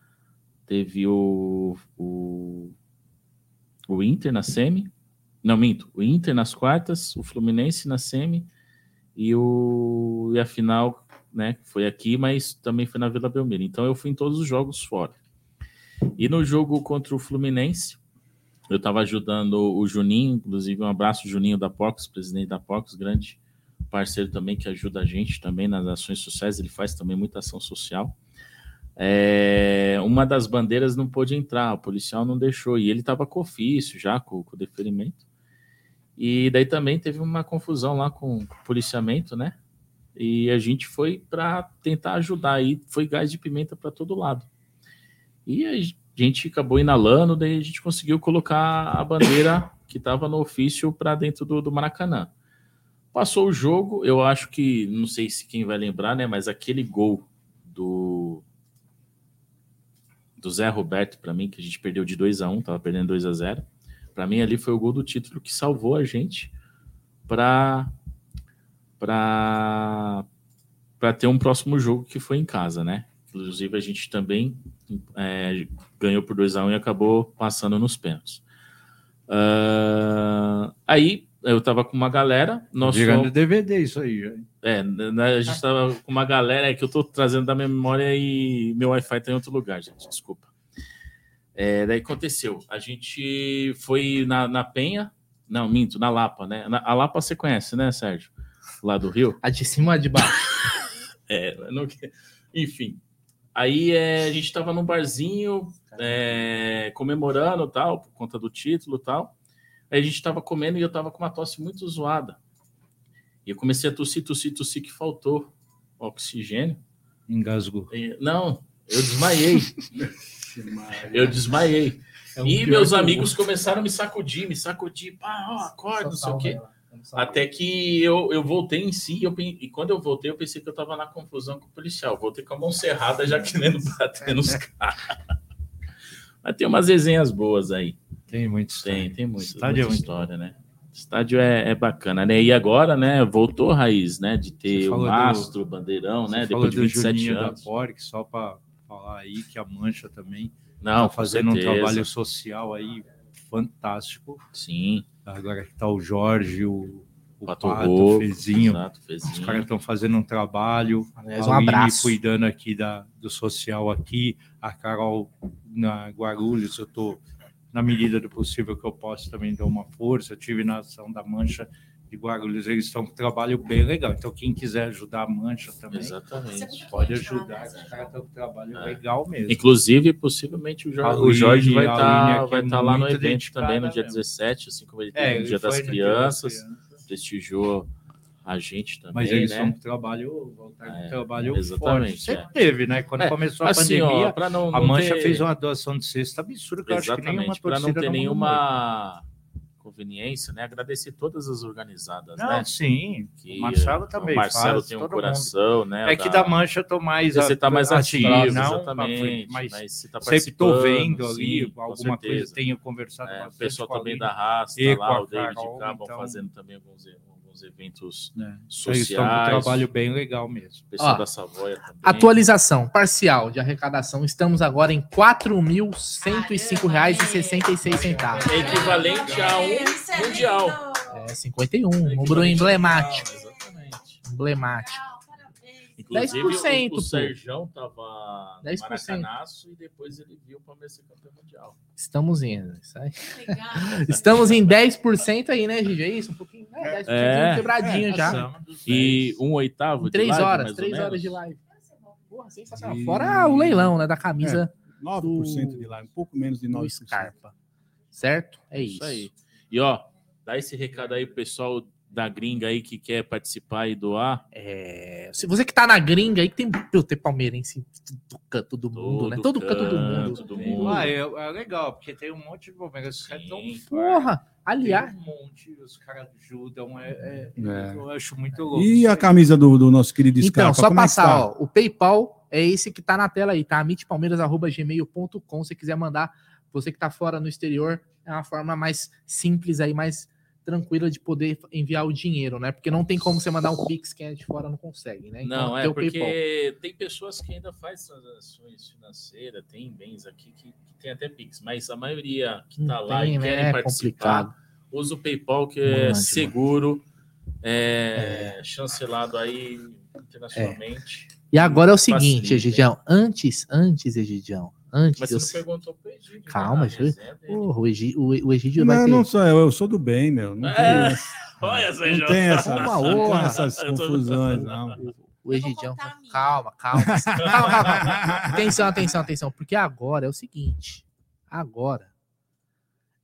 Teve o, o, o Inter na semi. Não, minto. O Inter nas quartas, o Fluminense na semi e, o, e a final né, foi aqui, mas também foi na Vila Belmiro. Então eu fui em todos os jogos fora. E no jogo contra o Fluminense, eu estava ajudando o Juninho, inclusive um abraço Juninho da Pox, presidente da Pox, grande parceiro também que ajuda a gente também nas ações sociais, ele faz também muita ação social. É, uma das bandeiras não pôde entrar, o policial não deixou, e ele estava com ofício já, com, com deferimento. E daí também teve uma confusão lá com, o policiamento, né? E a gente foi para tentar ajudar aí, foi gás de pimenta para todo lado. E a gente acabou inalando, daí a gente conseguiu colocar a bandeira que estava no ofício para dentro do, do Maracanã. Passou o jogo, eu acho que, não sei se quem vai lembrar, né? Mas aquele gol do do Zé Roberto, para mim, que a gente perdeu de 2 a 1 um, tava perdendo 2 a 0 Para mim, ali foi o gol do título que salvou a gente para para para ter um próximo jogo que foi em casa, né? Inclusive, a gente também é, ganhou por 2 a 1 um e acabou passando nos pênaltis. Uh, aí eu tava com uma galera. Nós Virando DVD isso aí. É, né, a gente tava com uma galera que eu tô trazendo da memória e meu Wi-Fi tá em outro lugar, gente. Desculpa. É, daí aconteceu. A gente foi na, na Penha. Não, minto, na Lapa, né? Na, a Lapa você conhece, né, Sérgio? Lá do Rio. A de cima ou a de baixo? é, não... enfim. Aí é, a gente tava num barzinho é, comemorando tal, por conta do título tal. Aí a gente estava comendo e eu estava com uma tosse muito zoada. E eu comecei a tossir, tossir, tossir, que faltou oxigênio. Engasgou. E, não, eu desmaiei. eu desmaiei. É um e meus amigos começaram a me sacudir, me sacudir, pá, ó, acorda, não sei o quê. Até que eu, eu voltei em si, eu, e quando eu voltei, eu pensei que eu estava na confusão com o policial. Voltei com a mão cerrada, já querendo bater nos caras. Mas tem umas resenhas boas aí. Tem muito Tem, tem muito, Estádio muita é história, né? Estádio é, é, bacana, né? E agora, né, voltou a raiz, né? De ter o mastro, do, bandeirão, né? Depois de 27 anos. da Porc, só para falar aí que a Mancha também não, tá fazendo um trabalho social aí fantástico. Sim. Agora que tá o Jorge, o, o Pato, Pato o Fezinho. Exato, Fezinho. Os caras estão fazendo um trabalho. Aliás, um abraço. cuidando aqui da, do social aqui. A Carol na Guarulhos, eu tô na medida do possível que eu posso também dar uma força. Eu tive na ação da Mancha de Guarulhos, eles estão com um trabalho bem legal. Então, quem quiser ajudar a Mancha também, Exatamente. pode ajudar. Os caras estão com um trabalho é. legal mesmo. Inclusive, possivelmente, o Jorge, o Jorge vai estar tá, vai tá lá no evento também no dia mesmo. 17, assim como ele teve é, no Dia das Crianças, das Crianças, prestigiou a gente também. Mas eles né? são um trabalho, voltar É, de trabalho exatamente, forte. Sempre é. teve, né? Quando É, começou a Assim, ó, pandemia, pra não, a Mancha ter- fez uma doação de cesta absurda, que eu acho que nenhuma Exatamente, para torcida não ter no mundo nenhuma conveniência, né? Agradecer todas as organizadas, Não, né? sim. Que, o Marcelo também O Marcelo faz, tem um coração, né? mundo. É que da Mancha eu tô mais Você está mais ativo, não, exatamente. mas Mas você tá sempre participando, vendo ali sim, com alguma coisa, tenho conversado É, o bastante pessoal com também da Rasta e lá, com o David Carol, então- fazendo também alguns, alguns eventos né? Eles sociais. estão com um trabalho bem legal mesmo. Pessoal Ó, da Savoia também. Atualização parcial de arrecadação. Estamos agora em R$ 4.105,66. É equivalente a um mundial. É 51, um número emblemático. Exatamente. Emblemático. Inclusive, 10%, o, o Serjão tava no 10%. Maracanaço e depois ele viu o Palmeiras ser campeão mundial. Estamos indo. Estamos em 10% aí, né, Gigi? É isso? Um pouquinho. É, 10% É. quebradinho já. E um oitavo Em de 3 live, horas, mais ou 3 horas menos? de live. Porra, sensacional. E- Fora o leilão, né, da camisa 9% de lá, um pouco menos de do 9%. Scarpa. Certo? É isso. Isso aí. E ó, dá esse recado aí pro pessoal da gringa aí que quer participar e doar. É, se você que tá na gringa aí, que tem, tem palmeirense em todo canto do mundo, né? Todo canto do mundo. canto do mundo. Ah, é, é legal, porque tem um monte de Palmeiras. Os caras Sim. tão Porra! Tem Aliás, um monte, os caras ajudam. É, é- É. Eu acho muito louco. E a camisa do, do nosso querido então, Scarpa? só como é que passar, tá? ó. O PayPal é esse que tá na tela aí, tá? mitpalmeiras.gmail.com. Se quiser mandar, você que tá fora no exterior, é uma forma mais simples aí, mais tranquila de poder enviar o dinheiro, né? Porque não tem como você mandar um Pix quem é de fora não consegue, né? Não, tem é o PayPal. porque tem pessoas que ainda fazem transações financeiras, tem bens aqui que, que tem até Pix, mas a maioria que tá Não lá tem, e né? querem É participar, complicado. usa o PayPal que é mano. seguro, é, chancelado aí internacionalmente. E agora é o seguinte, Egidião. Antes, antes, Egidião. Antes, Mas eu... você não perguntou pro Egídio. Calma, né? deixa eu- Resenha dele. Porra, o, Egi... o, o Egídio vai Não, ter... não sou eu, eu sou do bem, meu. Não tem, É. essa- Olha, não Sérgio. tem, essa, Uma não tem honra. essas Eu tô- confusões, não. O Eu Egidião. minha. Calma, calma. calma, calma, calma. Atenção, atenção, atenção. Porque agora é o seguinte. Agora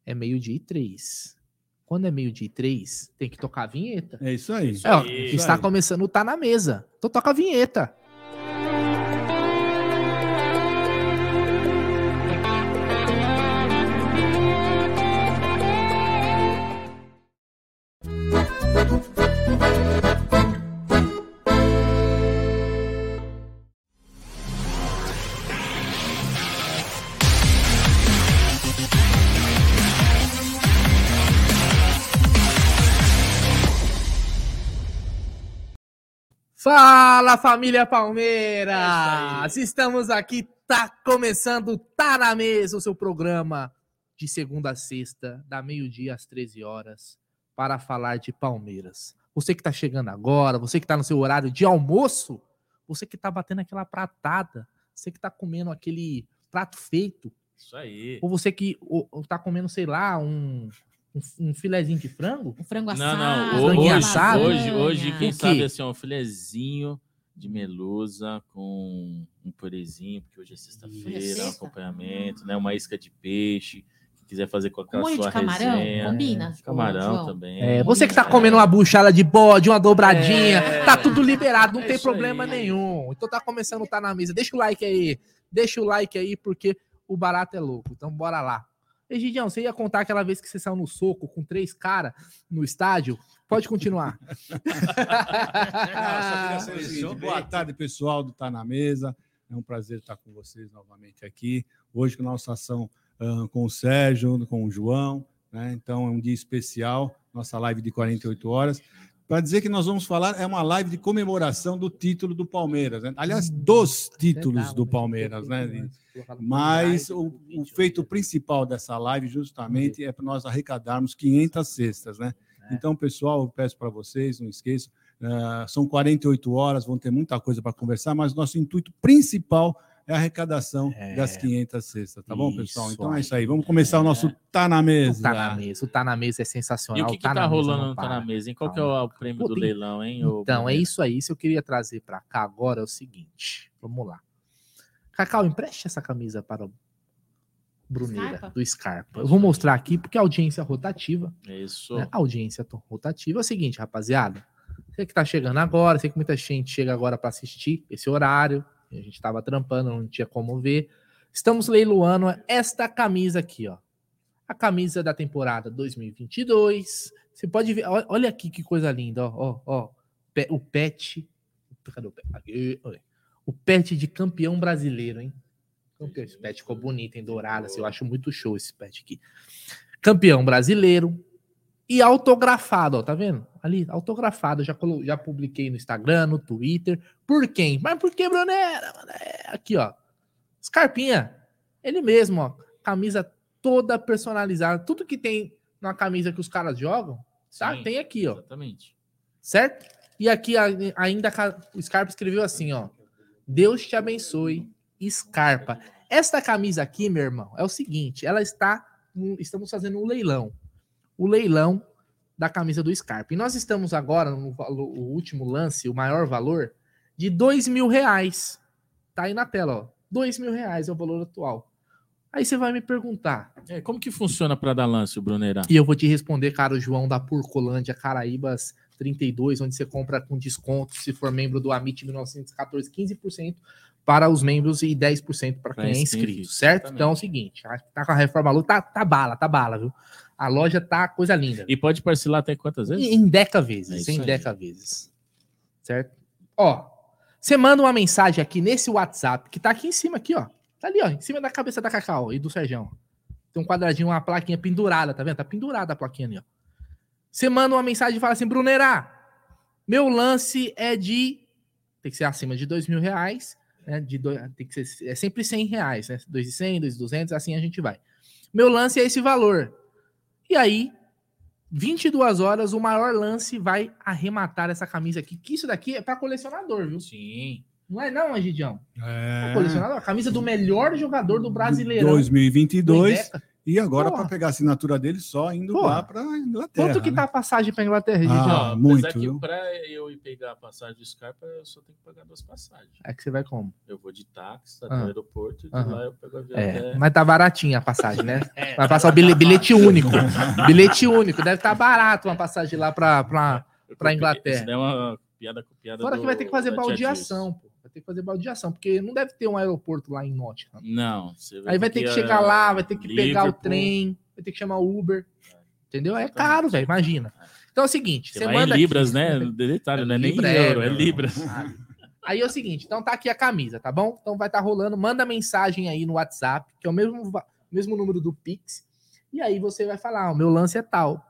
é meio-dia e três. Quando é meio-dia e três, tem que tocar a vinheta. É isso aí. É, ó, aí. está começando, tá na mesa. Então toca a vinheta. Fala família Palmeiras! Estamos aqui, tá começando, tá na mesa o seu programa de segunda a sexta, da meio-dia às 13 horas, para falar de Palmeiras. Você que tá chegando agora, você que tá no seu horário de almoço, você que tá batendo aquela pratada, você que tá comendo aquele prato feito, Isso aí. ou você que ou, ou tá comendo, sei lá, um, um, um filezinho de frango, Um frango Não, assado. não. franguinho Hoje, assado. hoje, hoje, quem sabe assim, um filezinho de melusa com um purezinho, porque hoje é Hoje é sexta-feira, um sexta? acompanhamento, né? Uma isca de peixe. Quem quiser fazer com aquela molho de camarão, resenha. combina? Camarão João? também. É, você que tá comendo uma buchada de bode, uma dobradinha, É. tá tudo liberado, não É tem problema aí. nenhum. Então tá começando, tá na mesa. Deixa o like aí, deixa o like aí, porque o barato é louco. Então bora lá. Egidião, você ia contar aquela vez que você saiu no soco com três caras no estádio? Pode continuar. Ah, boa tarde, pessoal do Tá na Mesa. É um prazer estar com vocês novamente aqui. Hoje com a nossa ação ah, com o Sérgio, com o João. né? Então é um dia especial, nossa live de 48 horas. Para dizer que nós vamos falar, é uma live de comemoração do título do Palmeiras. né? Aliás, dos títulos do Palmeiras, né? Mas o, o feito principal dessa live, justamente, é para nós arrecadarmos 500 cestas, né? Então, pessoal, eu peço para vocês, não esqueçam, ah, são 48 horas, vão ter muita coisa para conversar, mas nosso intuito principal é a arrecadação É. das 500 cestas, tá bom, Isso pessoal? Então é isso aí. Vamos começar o nosso Tá na O Mesa. tá na mesa, o tá na mesa é E sensacional. o que, que tá tá, na mesa rolando no Tá na mesa, hein? Qual que é o prêmio Pô, do tem- leilão, hein? Então, é isso aí. Isso eu queria trazer para cá agora é o seguinte. Vamos lá. Cacau, empreste essa camisa para o Bruneira, Scarpa? do Scarpa. Eu vou mostrar aqui porque a audiência é rotativa. É Isso. né? A audiência rotativa é o seguinte, rapaziada. Você que tá chegando agora, sei que muita gente chega agora para assistir esse horário. A gente estava trampando, não tinha como ver. Estamos leiloando esta camisa aqui, ó. A camisa da temporada 2022. Você pode ver, olha aqui que coisa linda, ó, ó, ó. O pet. Cadê o pet? O pet de campeão brasileiro, hein? Esse pet ficou bonito, em dourado. Assim, eu acho muito show esse pet aqui. Campeão brasileiro, e autografado, ó, tá vendo? Ali, autografado, já, já publiquei no Instagram, no Twitter. Por quem? Mas por que, Brunera? É, aqui, ó. Scarpinha, ele mesmo, ó. Camisa toda personalizada. Tudo que tem na camisa que os caras jogam, tá? Sim, tem aqui, ó. Exatamente. Certo? E aqui ainda o Scarpa escreveu assim, ó. Deus te abençoe, Scarpa. Esta camisa aqui, meu irmão, é o seguinte, ela está estamos fazendo um leilão o leilão da camisa do Scarpa. E nós estamos agora no, no último lance, o maior valor, de dois mil reais. Tá aí na tela, ó. Dois mil reais é o valor atual. Aí você vai me perguntar. É, como que funciona para dar lance, Brunerá? E eu vou te responder, cara, o João da Purcolândia, Caraíbas 32, onde você compra com desconto, se for membro do Amit 1914, 15% para os membros e 10% para quem é inscrito, certo? Exatamente. Então é o seguinte, tá com a reforma Lu, tá, tá bala, tá bala, viu? A loja tá coisa linda. E pode parcelar até quantas vezes? Em deca vezes, é em deca vezes. Certo? Ó, você manda uma mensagem aqui nesse WhatsApp, que tá aqui em cima, aqui, ó. Tá ali, ó, em cima da cabeça da Cacau e do Serjão. Tem um quadradinho, uma plaquinha pendurada, tá vendo? Tá pendurada a plaquinha ali, ó. Você manda uma mensagem e fala assim, Brunerá, meu lance é de. Tem que ser acima de dois mil reais. Né? De dois, tem que ser, é sempre 100 reais, né? 2,100, 2,200, assim a gente vai. Meu lance é esse valor. E aí, 22 horas, o maior lance vai arrematar essa camisa aqui. Que isso daqui é para colecionador, viu? Sim. Não é não, Egidião? É. é colecionador. A camisa do melhor jogador do Brasileirão. 2022. E agora, para pegar a assinatura dele, só indo Pô. lá para Inglaterra. Quanto que né? tá a passagem para Inglaterra, ah, muito. Mas para eu ir pegar a passagem de Scarpa, eu só tenho que pagar duas passagens. É que você vai como? Eu vou de táxi até ah. o aeroporto e de lá eu pego a viagem. É, até... Mas tá baratinha a passagem, né? é, vai passar o bilhete, bilhete único. bilhete único. Deve estar tá barato uma passagem lá para Inglaterra. Isso é uma piada copiada. Fora do, que vai ter que fazer baldeação, pô ter que fazer baldeação, porque não deve ter um aeroporto lá em Nottingham. Não. Aí vai ter que, chegar lá, vai ter que Liverpool. pegar o trem, vai ter que chamar o Uber. Entendeu? É caro, velho, imagina. Então é o seguinte, você, manda. Em libras, aqui, né? Detalhe, é não é nem é, euro, é, é libras. Aí é o seguinte, então tá aqui a camisa, tá bom? Então vai estar tá rolando, manda mensagem aí no WhatsApp, que é o mesmo, mesmo número do Pix, e aí você vai falar, ah, o meu lance é tal.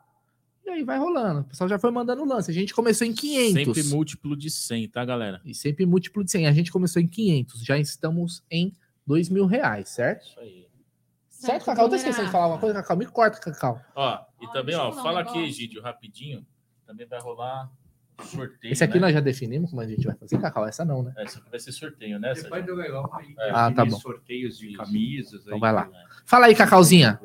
E aí vai rolando. O pessoal já foi mandando lance. A gente começou em 500. Sempre múltiplo de 100, tá, galera? E sempre múltiplo de 100. A gente começou em 500. Já estamos em 2 mil reais, certo? Isso aí. Certo, Cacau? Eu tô esquecendo de falar uma coisa, Cacau. Me corta, Cacau. Ó, e também, ó, fala aqui, Egídio, rapidinho. Também vai rolar sorteio. Esse aqui né? nós já definimos como a gente vai fazer, Cacau. Essa não, né? Essa aqui vai ser sorteio, né? Depois do legal, é. Ah, tá bom. sorteios de camisas. Então aí, vai lá. Fala aí, Cacauzinha.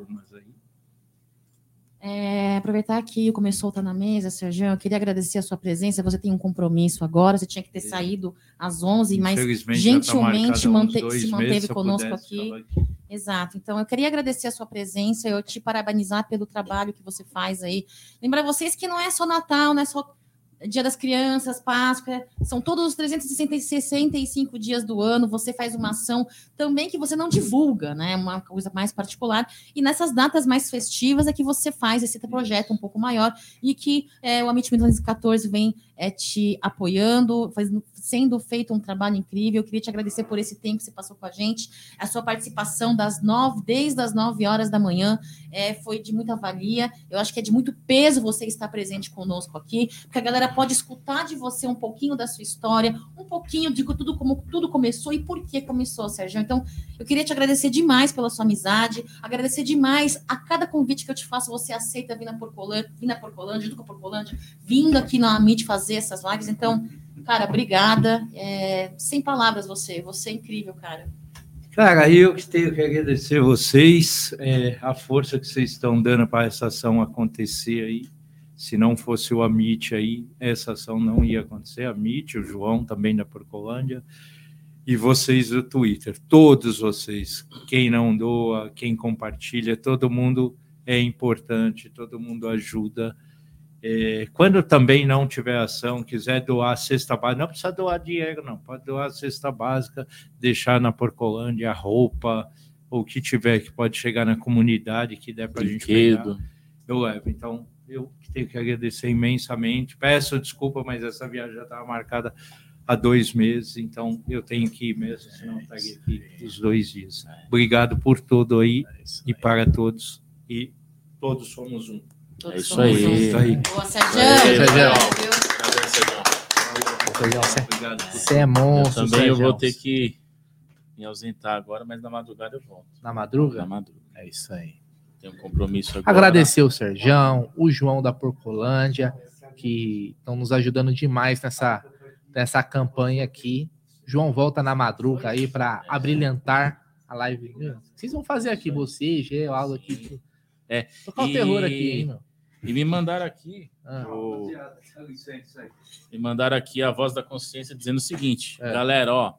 É, aproveitar que começou a estar na mesa, Sérgio, eu queria agradecer a sua presença. Você tem um compromisso agora, você tinha que ter saído às 11, mas tá gentilmente tá mante se manteve conosco aqui. aqui. Exato. Então, eu queria agradecer a sua presença, eu te parabenizar pelo trabalho que você faz aí. Lembrar vocês que não é só Natal, não é só Dia das Crianças, Páscoa, são todos os 365 dias do ano. Você faz uma ação também que você não divulga, né? Uma coisa mais particular. E nessas datas mais festivas é que você faz esse projeto um pouco maior e que é, o Amit 2014 vem é, te apoiando, faz, sendo feito um trabalho incrível. Eu queria te agradecer por esse tempo que você passou com a gente. A sua participação das nove, desde as nove horas da manhã, é, foi de muita valia. Eu acho que é de muito peso você estar presente conosco aqui, porque a galera pode escutar de você um pouquinho da sua história, um pouquinho de tudo como tudo começou e por que começou, Sérgio. Então, eu queria te agradecer demais pela sua amizade, agradecer demais a cada convite que eu te faço, você aceita vir na Porcolândia, vir a Porcolândia, vindo aqui na Amit fazer essas lives. Então, Cara, obrigada. É, sem palavras você. Você é incrível, cara. Cara, eu que tenho que agradecer vocês, é, a força que vocês estão dando para essa ação acontecer aí. Se não fosse o Amit aí, essa ação não ia acontecer. A Amit, o João também da Porcolândia e vocês do Twitter, todos vocês, quem não doa, quem compartilha, todo mundo é importante, todo mundo ajuda É, quando também não tiver ação, quiser doar a cesta básica, não precisa doar dinheiro, não. Pode doar a cesta básica, deixar na Porcolândia a roupa, ou o que tiver que pode chegar na comunidade, que der para a gente pegar, eu levo. Então, eu tenho que agradecer imensamente. Peço desculpa, mas essa viagem já estava marcada há dois meses, então eu tenho que ir mesmo, senão estaria aqui os dois dias. Obrigado por tudo aí e para todos. E todos somos um. É isso aí. É isso aí. Boa, Sérgio. Você é monstro. Eu também eu vou ter que me ausentar agora, mas na madrugada eu volto. Na madruga? Na madruga. É isso aí. Tem um compromisso agora. Agradecer o Serjão, o João da Porcolândia, que estão nos ajudando demais nessa, nessa campanha aqui. João volta na madruga aí para abrilhantar a live. Vocês vão fazer aqui, você, Gê, algo aqui. É. Tocar o terror aqui, hein, meu? E me mandaram aqui. Ah. O... Me mandaram aqui a voz da consciência dizendo o seguinte: é. galera, ó,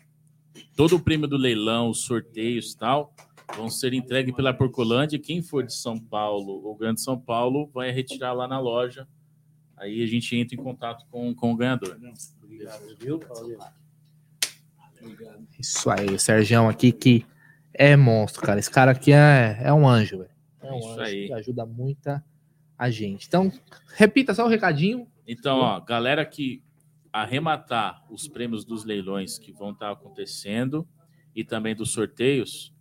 todo o prêmio do leilão, os sorteios tal, vão ser entregues pela Porcolândia. Quem for de São Paulo ou Grande São Paulo vai retirar lá na loja. Aí a gente entra em contato com, com o ganhador. Isso aí, o Sergião aqui que é monstro, cara. Esse cara aqui é, é um anjo, velho. É um Isso anjo aí. que ajuda muita a gente. Então, repita só o recadinho. Então, ó, galera que arrematar os prêmios dos leilões que vão estar acontecendo e também dos sorteios,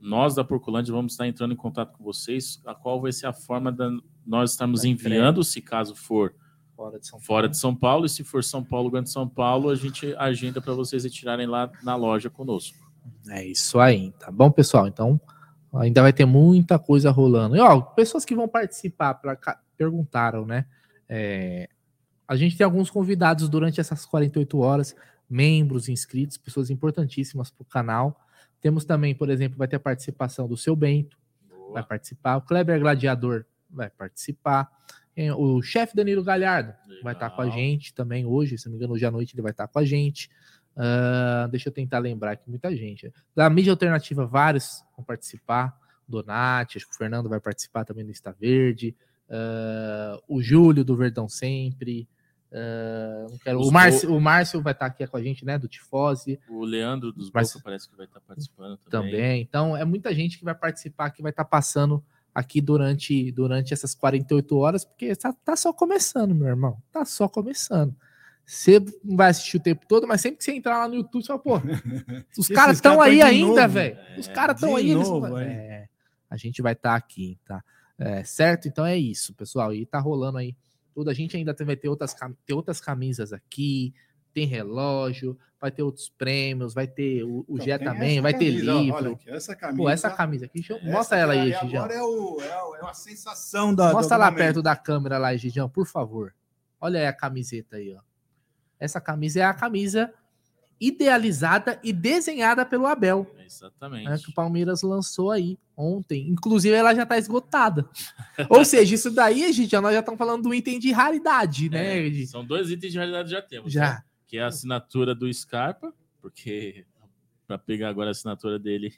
nós da Porcolândia vamos estar entrando em contato com vocês, a qual vai ser a forma de nós estarmos enviando, se caso for fora de, fora de São Paulo, e se for São Paulo, Grande São Paulo, a gente agenda para vocês retirarem lá na loja conosco. É isso aí, tá bom, pessoal? Então, ainda vai ter muita coisa rolando. E, ó, pessoas que vão participar, pra, perguntaram, né? É, a gente tem alguns convidados durante essas 48 horas, membros, inscritos, pessoas importantíssimas para o canal. Temos também, por exemplo, vai ter a participação do seu Bento, Boa. vai participar, o Kleber Gladiador vai participar, o chefe Danilo Galhardo Legal. vai estar com a gente também hoje, se não me engano, hoje à noite ele vai estar com a gente. Uh, deixa eu tentar lembrar aqui, muita gente. Da mídia alternativa, vários vão participar. Donati, acho que o Fernando vai participar também do Está Verde. Uh, o Júlio do Verdão Sempre. Uh, quero... o, Márcio, o Márcio vai estar aqui com a gente, né? Do Tifose. O Leandro dos Márcio... parece que vai estar participando também. Também. Então, é muita gente que vai participar, que vai estar passando aqui durante, durante essas 48 horas, porque tá, tá só começando, meu irmão. Tá só começando. Você não vai assistir o tempo todo, mas sempre que você entrar lá no YouTube, você fala, pô, os caras estão aí ainda, velho. É, os caras estão aí. Novo, eles... é, a gente vai estar tá aqui, tá? É, certo? Então é isso, pessoal. E tá rolando aí tudo. A gente ainda vai ter outras, ter outras camisas aqui, tem relógio, vai ter outros prêmios, vai ter o, o Gé também, vai camisa, ter livro. Olha aqui, essa camisa. Pô, essa camisa aqui, mostra ela aí, Gigião. Agora é, o, é, é uma sensação da. Mostra lá momento. perto da câmera lá, Gigião, por favor. Olha aí a camiseta aí, ó. Essa camisa é a camisa idealizada e desenhada pelo Abel. Exatamente. Né, que o Palmeiras lançou aí ontem. Inclusive, ela já está esgotada. Ou seja, isso daí, gente, nós já estamos falando do item de raridade, né? É, são dois itens de raridade já temos. Já. Né? Que é a assinatura do Scarpa, porque para pegar agora a assinatura dele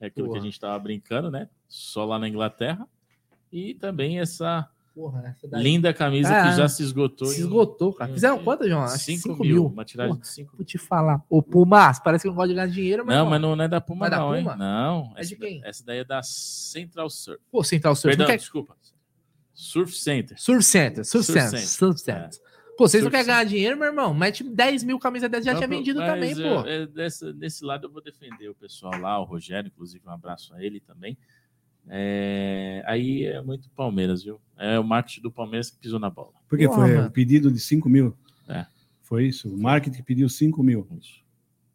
é aquilo Porra. que a gente estava brincando, né? Só lá na Inglaterra. E também essa Porra, Linda camisa é, que já se esgotou. Se esgotou, cara. Fizeram quantas, João? 5 mil, mil. Uma tiragem Porra, de 5 Vou te falar. O Puma, parece que não gosta de ganhar dinheiro, mas. Não, não, mas não é da Puma, é não, da Puma? hein? Não. É essa, de quem? Essa daí é da Central Surf. Pô, Central Surf. Perdão, quer... desculpa. Surf Center. Surf Center. Surf, Surf Center. Surf Center. É. Pô, vocês não querem ganhar dinheiro, meu irmão? Mete 10 mil camisas dessas, já tinha vendido também, pô. É, dessa, desse lado eu vou defender o pessoal lá, o Rogério, inclusive um abraço a ele também. É, aí é muito Palmeiras, viu? É o marketing do Palmeiras que pisou na bola. Porque Porra, foi o pedido de 5 mil. É. Foi isso. O marketing pediu 5 mil. Isso.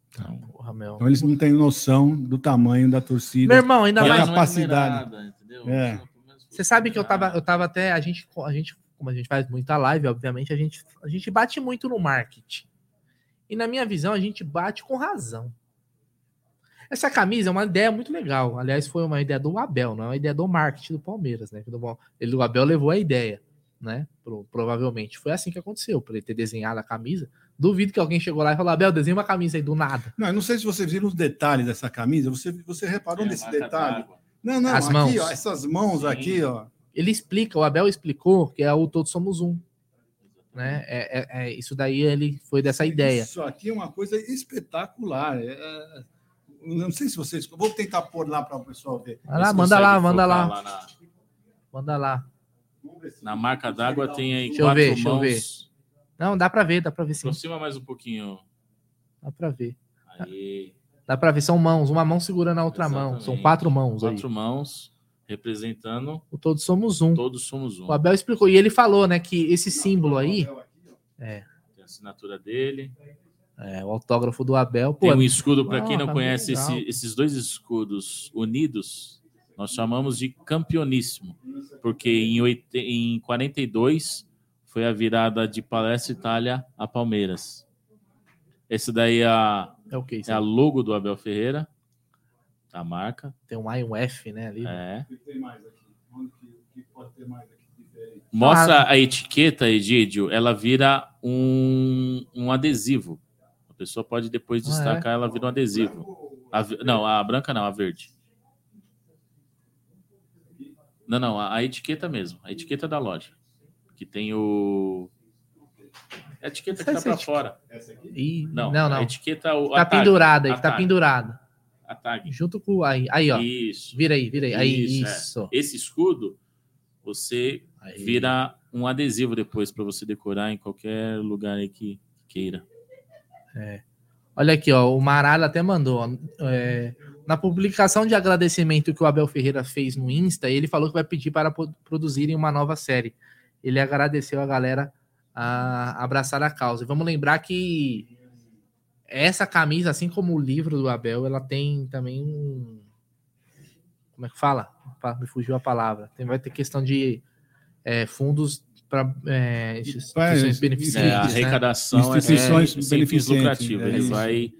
Então, Porra, então, eles não têm noção do tamanho da torcida. Meu irmão, ainda mais capacidade. É. Você sabe que eu tava, eu tava até a gente, a gente, como a gente faz muita live, obviamente a gente, a gente bate muito no marketing. E na minha visão a gente bate com razão. Essa camisa é uma ideia muito legal. Aliás, foi uma ideia do Abel, não é uma ideia do marketing do Palmeiras, né? Ele, o Abel levou a ideia, né? Pro, provavelmente. Foi assim que aconteceu, para ele ter desenhado a camisa. Duvido que alguém chegou lá e falou: Abel, desenha uma camisa aí do nada. Não, eu não sei se vocês viram os detalhes dessa camisa. Você, você reparou é, nesse detalhe? Não, não, As aqui, mãos. ó, essas mãos Sim. aqui, ó. ele explica, o Abel explicou que é o Todos Somos Um. Né? É, é, é isso daí ele foi dessa ideia. Isso aqui é uma coisa espetacular. É, é não sei se vocês. Vou tentar pôr lá para o pessoal ver. Vai lá, manda lá, manda lá. lá na... Manda lá. Na marca d'água tem aí deixa quatro eu ver, mãos. Deixa eu ver. Não, dá para ver, dá para ver sim. Aproxima mais um pouquinho. Dá para ver. Aí. Dá para ver, são mãos, uma mão segurando a outra Exatamente. mão. São quatro mãos quatro aí. Quatro mãos representando o Todos Somos Um. Todos Somos Um. O Abel explicou, e ele falou, né, que esse símbolo aí. É. Tem a assinatura dele. É, o autógrafo do Abel. Pô, Tem um escudo, para quem não tá conhece esse, esses dois escudos unidos, nós chamamos de campeoníssimo, porque em, 8, em 42 foi a virada de Palestra Itália a Palmeiras. Esse daí é a, é, okay, é a logo do Abel Ferreira, a marca. Tem um A e um F, né? Ali. É. tem mais aqui? Onde que, pode ter mais aqui? Mostra ah, a etiqueta, Egídio, ela vira um, um adesivo. A pessoa pode depois destacar, ah, é? ela vira um adesivo. A, não, a branca não, a verde. Não, não, a, a etiqueta mesmo, a etiqueta da loja. Que tem o. A etiqueta que tá para fora. Essa aqui? não, não, não. A etiqueta. O, tá pendurada aí, tá pendurada. A tag. Junto com. Aí, aí ó. Isso. Vira aí, vira aí. aí isso. É. Esse escudo, você aí. vira um adesivo depois para você decorar em qualquer lugar aí que queira. É. Olha aqui, ó. O Maralho até mandou. É, na publicação de agradecimento que o Abel Ferreira fez no Insta, ele falou que vai pedir para produzirem uma nova série. Ele agradeceu a galera a abraçar a causa. E vamos lembrar que essa camisa, assim como o livro do Abel, ela tem também um. Como é que fala? Me fugiu a palavra. Tem, vai ter questão de é, fundos para é, instituições beneficentes. É, a né? arrecadação né? instituições é, lucrativos. É ele vai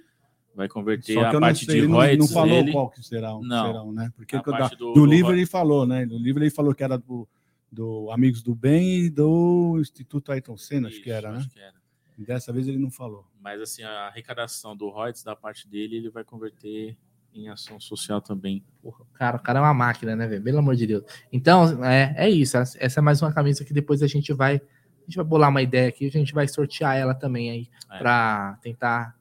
vai converter a parte sei, de royalties. Não falou dele. qual que será, não, serão, né? Porque da, do, do, livro ele falou, né? No livro ele falou que era do, do Amigos do Bem e do Instituto Ayrton Senna, Isso, acho que era, né? Que era. Dessa vez ele não falou. Mas assim, a arrecadação do royalties da parte dele, ele vai converter em ação social também. Porra, cara, o cara é uma máquina, né, velho? Pelo amor de Deus. Então, é, é isso. Essa é mais uma camisa que depois a gente vai. A gente vai bolar uma ideia aqui, a gente vai sortear ela também aí é. para tentar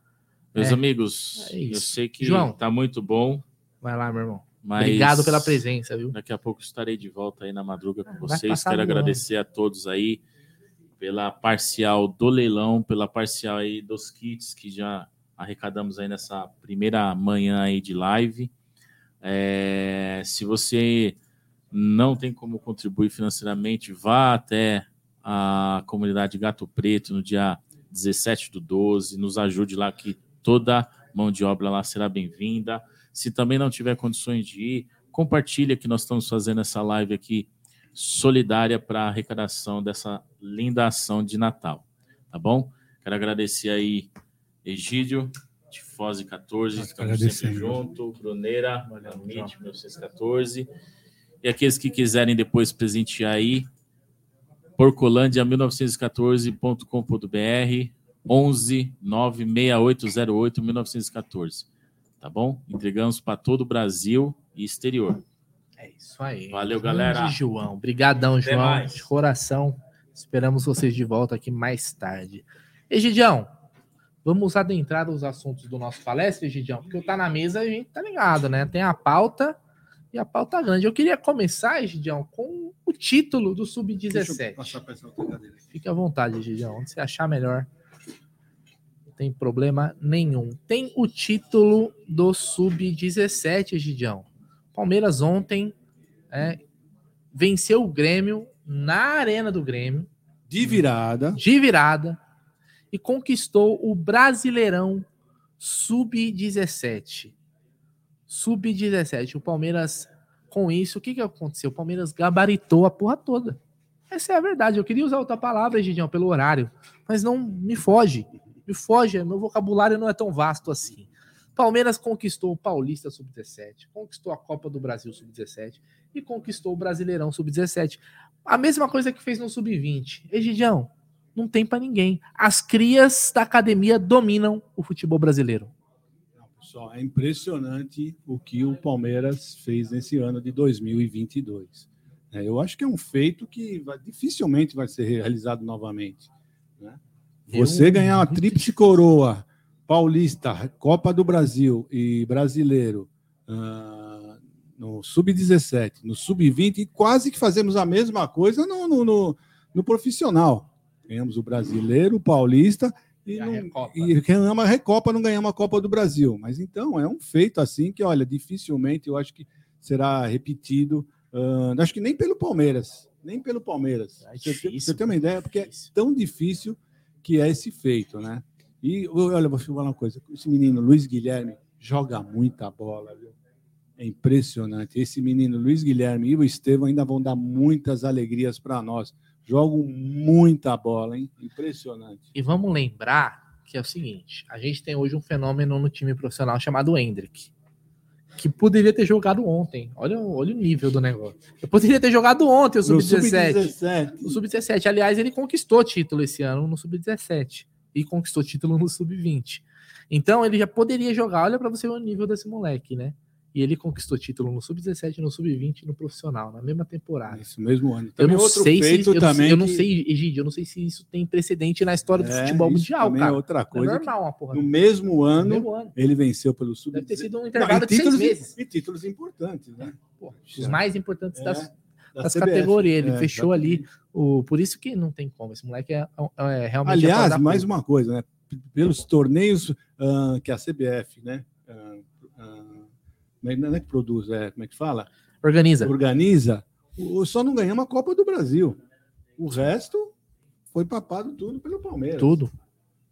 meus é, amigos, é eu sei que João, tá muito bom. Vai lá, meu irmão. Obrigado pela presença, viu? Daqui a pouco estarei de volta aí na madruga com vocês. Quero agradecer a todos aí pela parcial do leilão, pela parcial aí dos kits que já arrecadamos aí nessa primeira manhã aí de live. É, se você não tem como contribuir financeiramente, vá até a comunidade Gato Preto no dia 17 do 12, nos ajude lá que toda mão de obra lá será bem-vinda. Se também não tiver condições de ir, compartilha que nós estamos fazendo essa live aqui solidária para a arrecadação dessa linda ação de Natal, tá bom? Quero agradecer aí Egídio, Tifose 14, estamos sempre junto, Bruneira, Amit 1914, e aqueles que quiserem depois presentear aí, porcolândia1914.com.br, 11 96808 1914. Tá bom? Entregamos para todo o Brasil e exterior. É isso aí. Valeu, galera. João. Obrigadão, João. Mais. De coração. Esperamos vocês de volta aqui mais tarde. Egidião, vamos adentrar os assuntos do nosso palestra, Egidião, porque o Tá na Mesa a gente tá ligado, né? Tem a pauta e a pauta grande. Eu queria começar, Egidião, com o título do Sub-17. Fique à vontade, Egidião, onde você achar melhor tem problema nenhum. Tem o título do Sub-17, Gidião. Palmeiras ontem é, venceu o Grêmio na Arena do Grêmio. De virada. De virada. E conquistou o Brasileirão Sub-17. Sub-17. O Palmeiras, com isso, o que, que aconteceu? O Palmeiras gabaritou a porra toda. Essa é a verdade. Eu queria usar outra palavra, Gidião, pelo horário, mas não me foge me foge, meu vocabulário não é tão vasto assim. Palmeiras conquistou o Paulista Sub-17, conquistou a Copa do Brasil Sub-17 e conquistou o Brasileirão Sub-17. A mesma coisa que fez no Sub-20. Egidião, não tem para ninguém. As crias da academia dominam o futebol brasileiro. pessoal, é impressionante o que o Palmeiras fez nesse ano de 2022. É, eu acho que é um feito que vai, dificilmente vai ser realizado novamente. Né? Você eu... ganhar uma tríplice coroa, paulista, Copa do Brasil e brasileiro, uh, no sub-17, no sub-20, e quase que fazemos a mesma coisa no, no, no, no profissional. Ganhamos o brasileiro, o paulista e, não, e ganhamos a Recopa, não ganhamos a Copa do Brasil. Mas então é um feito assim que, olha, dificilmente eu acho que será repetido. Uh, acho que nem pelo Palmeiras, nem pelo Palmeiras. É difícil, você, tem uma ideia, porque é tão difícil que é esse feito, né? E olha, vou falar uma coisa: esse menino Luiz Guilherme joga muita bola, viu? É impressionante. Esse menino Luiz Guilherme e o Estevão ainda vão dar muitas alegrias para nós jogam muita bola, hein? Impressionante. E vamos lembrar que é o seguinte: a gente tem hoje um fenômeno no time profissional chamado Hendrick, que poderia ter jogado ontem. Olha, olha o nível do negócio. Eu poderia ter jogado ontem o Sub-17. Sub o Sub-17. Aliás, ele conquistou título esse ano no Sub-17 e conquistou título no Sub-20. Então ele já poderia jogar. Olha para você o nível desse moleque, né? E ele conquistou título no Sub-17, no Sub-20 e no profissional, na mesma temporada. Isso mesmo ano. eu não sei se eu, também eu não sei, Egidio, eu não sei se isso tem precedente na história do é, futebol mundial, cara. É outra coisa. É normal, uma porra. No mesmo, ano, no mesmo ano, ele venceu pelo Sub-17. Deve ter sido um intervalo não, de títulos, seis meses. E títulos importantes, né? Os mais importantes é, das, das categorias. Ele é, fechou ali. O, por isso que não tem como. Esse moleque é, é realmente. Aliás, mais uma coisa, né? Pelos torneios uh, que a CBF, né? É, não é que produz, é, como é que fala? Organiza. Organiza. Só não ganhamos a Copa do Brasil. O resto foi papado tudo pelo Palmeiras. Tudo.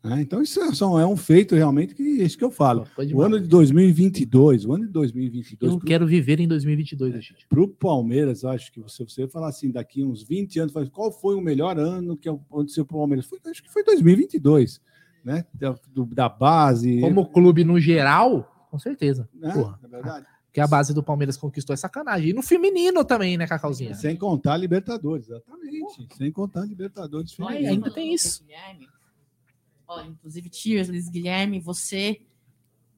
É, então isso é, só é um feito realmente que é isso que eu falo. o ano de 2022, o ano de 2022. Eu pro, quero viver em 2022, gente. Para o Palmeiras, acho que você você falar assim daqui uns 20 anos, qual foi o melhor ano que aconteceu para o Palmeiras? Foi, acho que foi 2022, né? Da, do, da base. Como clube no geral, com certeza. É, Porra. é verdade. Que a base do Palmeiras conquistou é sacanagem. E no feminino também, né, Cacauzinha? Sem contar a Libertadores, exatamente. Porra. Sem contar a Libertadores. Olha, ainda tem isso. Olha, inclusive, Tiers, Luiz Guilherme, você.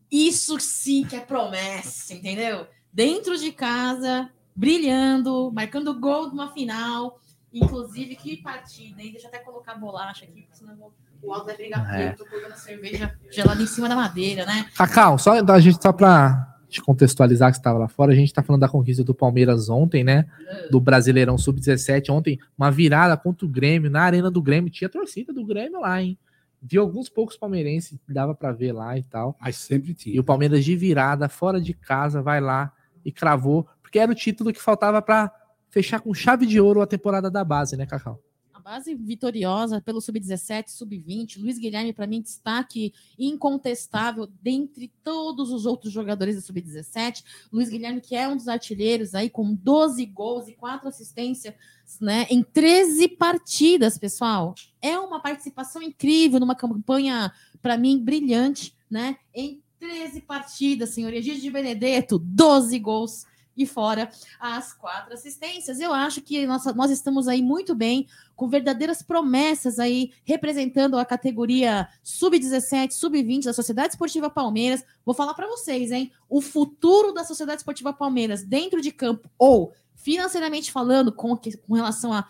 Isso sim que é promessa, entendeu? Dentro de casa, brilhando, marcando gol de uma final. Inclusive, que partida, hein? Deixa eu até colocar a bolacha aqui, porque senão eu vou o vai brigar é. eu tô colocando cerveja gelada em cima da madeira, né? Cacau, só a gente só pra te contextualizar que você estava lá fora, a gente tá falando da conquista do Palmeiras ontem, né? Do Brasileirão Sub-17 ontem, uma virada contra o Grêmio, na arena do Grêmio, tinha torcida do Grêmio lá, hein? Vi alguns poucos palmeirenses, dava para ver lá e tal. Mas sempre tinha. E o Palmeiras de virada, fora de casa, vai lá e cravou, porque era o título que faltava para fechar com chave de ouro a temporada da base, né, Cacau? Base vitoriosa pelo sub-17, sub-20. Luiz Guilherme, para mim, destaque incontestável dentre todos os outros jogadores do sub-17. Luiz Guilherme, que é um dos artilheiros aí, com 12 gols e 4 assistências né, em 13 partidas, pessoal. É uma participação incrível numa campanha, para mim, brilhante, né? Em 13 partidas, senhor Egídio de Benedetto, 12 gols e fora as quatro assistências. Eu acho que nós, nós estamos aí muito bem, com verdadeiras promessas aí, representando a categoria sub-17, sub-20 da Sociedade Esportiva Palmeiras. Vou falar para vocês, hein? O futuro da Sociedade Esportiva Palmeiras dentro de campo ou financeiramente falando, com, com relação a,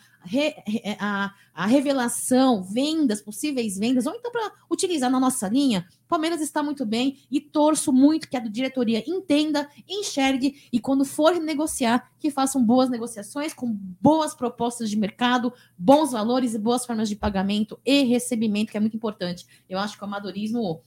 a, a revelação, vendas, possíveis vendas, ou então para utilizar na nossa linha, Palmeiras está muito bem e torço muito que a diretoria entenda, enxergue e quando for negociar, que façam boas negociações com boas propostas de mercado, bons valores e boas formas de pagamento e recebimento, que é muito importante. Eu acho que o amadorismo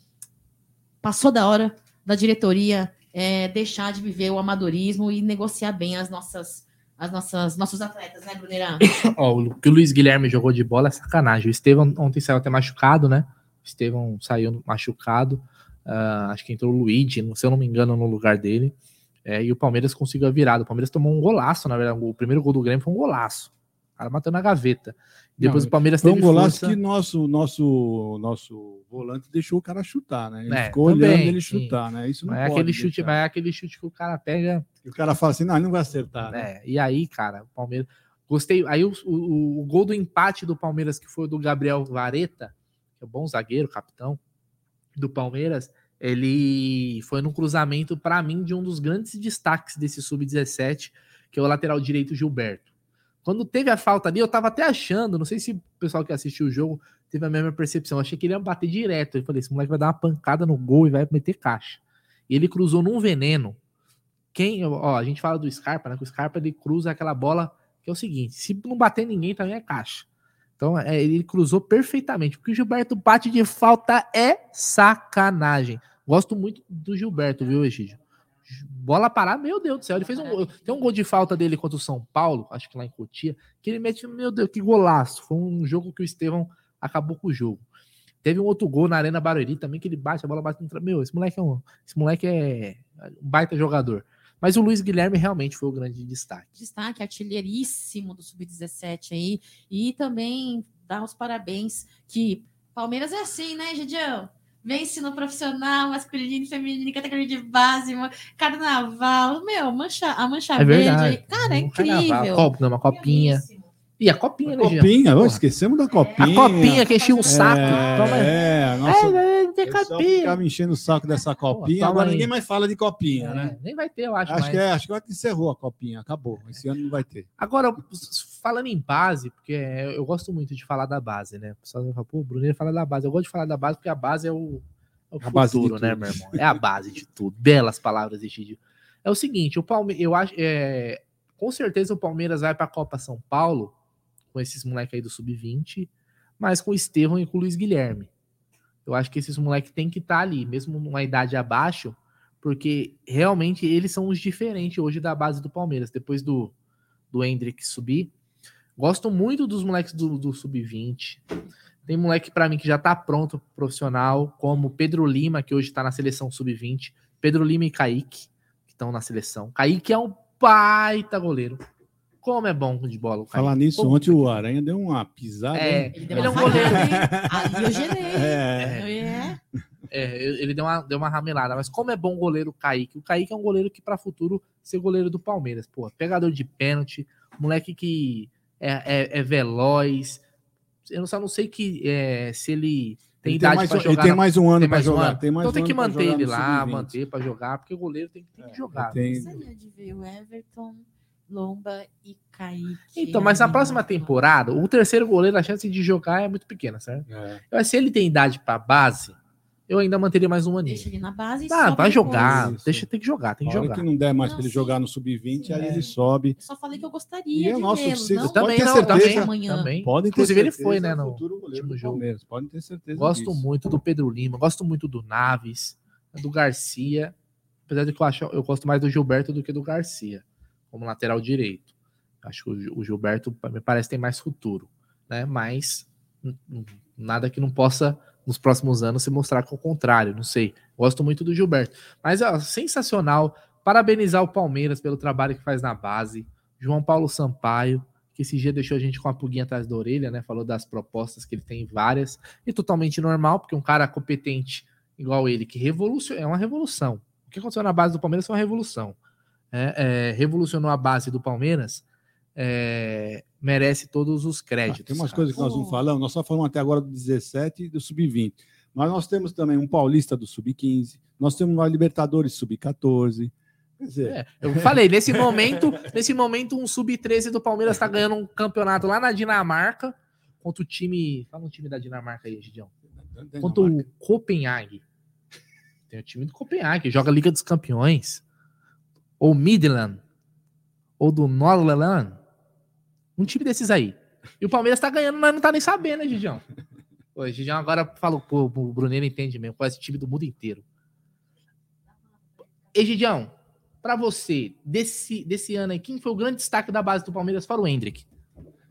passou da hora da diretoria é, deixar de viver o amadorismo e negociar bem as nossas as nossas nossos atletas, né, Brunerá? Ó, o que o Luiz Guilherme jogou de bola é sacanagem. O Estevão ontem saiu até machucado, né? O Estevão saiu machucado. Uh, acho que entrou o Luigi, se eu não me engano, no lugar dele. É, e o Palmeiras conseguiu a virada. O Palmeiras tomou um golaço, na verdade. O primeiro gol do Grêmio foi um golaço. O cara matando a gaveta. Depois não, o Palmeiras foi um golaço força... que nosso, nosso, nosso volante deixou o cara chutar, né? Ele é, ficou também, olhando ele chutar, sim. né? Isso não, é aquele chute, mas é aquele chute que o cara pega. E o cara fala assim: não, ele não vai acertar. Né? É, e aí, cara, o Palmeiras. Gostei. Aí o, o, o, gol do empate do Palmeiras, que foi do Gabriel Vareta, que é um bom zagueiro, capitão do Palmeiras, ele foi num cruzamento, para mim, de um dos grandes destaques desse sub-17, que é o lateral direito Gilberto. Quando teve a falta ali, eu tava até achando, não sei se o pessoal que assistiu o jogo teve a mesma percepção. Eu achei que ele ia bater direto. Eu falei, esse moleque vai dar uma pancada no gol e vai meter caixa. E ele cruzou num veneno. Quem, ó, a gente fala do Scarpa, né? Que o Scarpa ele cruza aquela bola que é o seguinte: se não bater ninguém, também é caixa. Então é, ele cruzou perfeitamente. Porque o Gilberto bate de falta é sacanagem. Gosto muito do Gilberto, viu, Egídio? Bola parada, meu Deus do céu. Ele fez um. Tem um gol de falta dele contra o São Paulo, acho que lá em Cotia, que ele mete, meu Deus, que golaço. Foi um jogo que o Estevão acabou com o jogo. Teve um outro gol na Arena Barueri também, que ele bate, a bola bate no. Meu, esse moleque é um. Esse moleque é um baita jogador. Mas o Luiz Guilherme realmente foi o grande destaque. Destaque, artilheiríssimo do Sub-17 aí. E também dá os parabéns que Palmeiras é assim, né, Gidião? Vence no profissional, masculino, feminino, categoria de base, carnaval, meu, mancha, a mancha é verde, cara, é incrível. Copa, uma copinha. E a copinha, né, Copinha, oh, esquecemos da copinha. A copinha que enchia o saco. É, toma... é, nossa, é, é, tem copinha. ficava enchendo o saco dessa copinha, Pô, agora aí. ninguém mais fala de copinha, é, né? Nem vai ter, eu acho. Acho mais. que, é, acho que encerrou a copinha, acabou. Esse ano não vai ter. Agora, falando em base, porque eu gosto muito de falar da base, né? O pessoal fala, pô, o Bruno fala da base. Eu gosto de falar da base porque a base é o, é o a futuro, né, meu irmão? É a base de tudo. Belas palavras, Egidio. É o seguinte, o Palmeiras, eu acho, é, com certeza o Palmeiras vai para a Copa São Paulo com esses moleques aí do Sub-20, mas com o Estevão e com o Luiz Guilherme. Eu acho que esses moleques têm que estar tá ali, mesmo numa idade abaixo, porque realmente eles são os diferentes hoje da base do Palmeiras. Depois do, do Hendrick subir, gosto muito dos moleques do, do Sub-20. Tem moleque para mim que já tá pronto profissional, como Pedro Lima, que hoje tá na seleção Sub-20. Pedro Lima e Kaique, que estão na seleção. Kaique é um baita goleiro. Como é bom de bola. Falar nisso, Como... ontem o Aranha deu uma pisada. É, ele, ele é um goleiro. Ali eu gelei. É. é. é. ele deu uma, deu uma ramelada. Mas como é bom o goleiro Kaique. O Kaique é um goleiro que, para futuro, ser goleiro do Palmeiras. Pô, pegador de pênalti, moleque que é, é, é veloz. Eu só não sei que, é, se ele tem ele idade para jogar. Ele tem mais um ano para jogar. Tem mais então um tem que manter ele lá, manter para jogar, porque o goleiro tem, tem que é, jogar. Tem... Gostaria de ver o Everton Lomba e Kaique. Então, mas na próxima temporada, o terceiro goleiro, a chance de jogar é muito pequena, certo? É. Se ele tem idade para base, eu ainda manteria mais um aninho. Deixa ele na base e ah, vai jogar. Isso. Deixa, tem que jogar, tem que jogar. que não der mais para ele jogar no sub-20, é. aí ele sobe. Eu só falei que eu gostaria e de nosso, vocês não, também, ter não, certeza. Também, também. Podem ter Inclusive, certeza, ele foi, né, no último jogo. Podem ter certeza Gosto disso. muito do Pedro Lima, gosto muito do Naves, do Garcia. Apesar de que eu, acho, eu gosto mais do Gilberto do que do Garcia, como lateral direito. Acho que o Gilberto me parece tem mais futuro, né? Mas nada que não possa nos próximos anos se mostrar é o contrário, não sei. Gosto muito do Gilberto. Mas ó, sensacional. Parabenizar o Palmeiras pelo trabalho que faz na base. João Paulo Sampaio, que esse dia deixou a gente com a pulguinha atrás da orelha, né? Falou das propostas que ele tem várias. E totalmente normal, porque um cara competente igual ele, que revoluciona, é uma revolução. O que aconteceu na base do Palmeiras foi uma revolução. É, é, revolucionou a base do Palmeiras é, merece todos os créditos. Ah, tem umas cara. coisas que nós não falamos, nós só falamos até agora do 17 e do Sub-20. Mas nós temos também um paulista do Sub-15, nós temos uma Libertadores Sub-14. É, eu falei, nesse momento, nesse momento, um Sub-13 do Palmeiras está ganhando um campeonato lá na Dinamarca contra o time. Fala um time da Dinamarca aí, Gidião. Contra o Copenhague. Tem o time do Copenhague, joga a Liga dos Campeões. Ou Midland. Ou do Norland. Um time desses aí. E o Palmeiras tá ganhando, mas não tá nem sabendo, né, Gigião? O Gigião agora falou, pô, o Bruneiro entende mesmo, quase time do mundo inteiro. E Gigião, para você, desse, desse ano aí, quem foi o grande destaque da base do Palmeiras fora o Hendrick?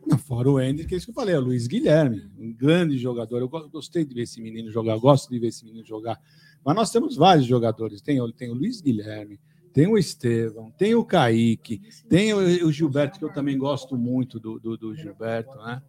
Não, fora o Hendrick, é isso que eu falei, é o Luiz Guilherme, um grande jogador. Eu gostei de ver esse menino jogar, gosto de ver esse menino jogar. Mas nós temos vários jogadores. Tem, tem o Luiz Guilherme, tem o Estevão, tem o Kaique, tem o, o Gilberto, que eu também gosto muito do, do, do Gilberto, né?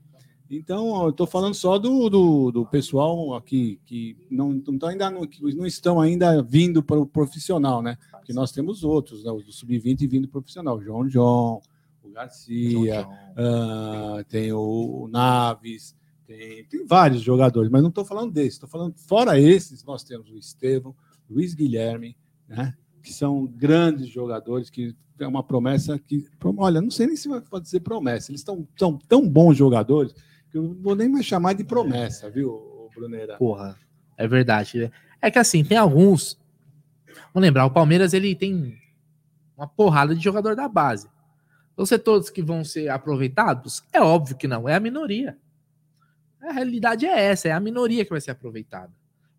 Então, eu estou falando só do, do, do, pessoal aqui que não, não, tá ainda, não, não estão ainda vindo para o profissional, né? Porque nós temos outros, né? Os do Sub-20 vindo profissional. O João John, o Garcia, uh, tem o Naves, tem, tem vários jogadores, mas não estou falando desses. Estou falando, fora esses, nós temos o Estevão, Luiz Guilherme, né? Que são grandes jogadores, que é uma promessa que. Olha, não sei nem se vai dizer promessa. Eles tão, são tão bons jogadores que eu não vou nem mais chamar de promessa, viu, Bruneira? Porra, é verdade. É que assim, tem alguns. Vamos lembrar, o Palmeiras ele tem uma porrada de jogador da base. Vão ser todos que vão ser aproveitados? É óbvio que não, é a minoria. A realidade é essa, é a minoria que vai ser aproveitada.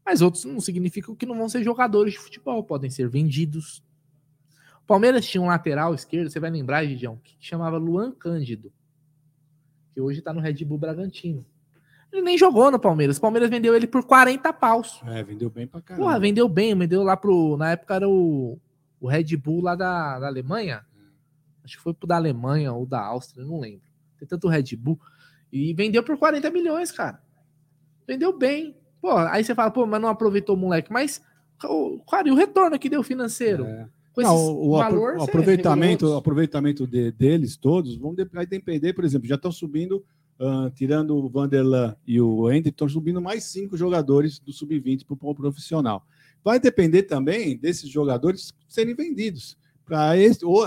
Mas outros não significam que não vão ser jogadores de futebol, podem ser vendidos. O Palmeiras tinha um lateral esquerdo, você vai lembrar, Gidião, que chamava Luan Cândido, que hoje tá no Red Bull Bragantino. Ele nem jogou no Palmeiras. O Palmeiras vendeu ele por 40 paus. É, vendeu bem pra caramba. Porra, vendeu bem, vendeu lá pro. Na época era o, o Red Bull lá da, da Alemanha. Acho que foi pro da Alemanha ou da Áustria, não lembro. Tem tanto Red Bull. E vendeu por 40 milhões, cara. Vendeu bem. Pô, aí você fala, pô, mas não aproveitou o moleque. Mas, cara, e o retorno que deu financeiro? É. Com não, o, valor, o aproveitamento, o aproveitamento de, deles todos vão depender, por exemplo, já estão subindo, uh, tirando o Vanderlan e o Andy, estão subindo mais cinco jogadores do sub-20 para o profissional. Vai depender também desses jogadores serem vendidos para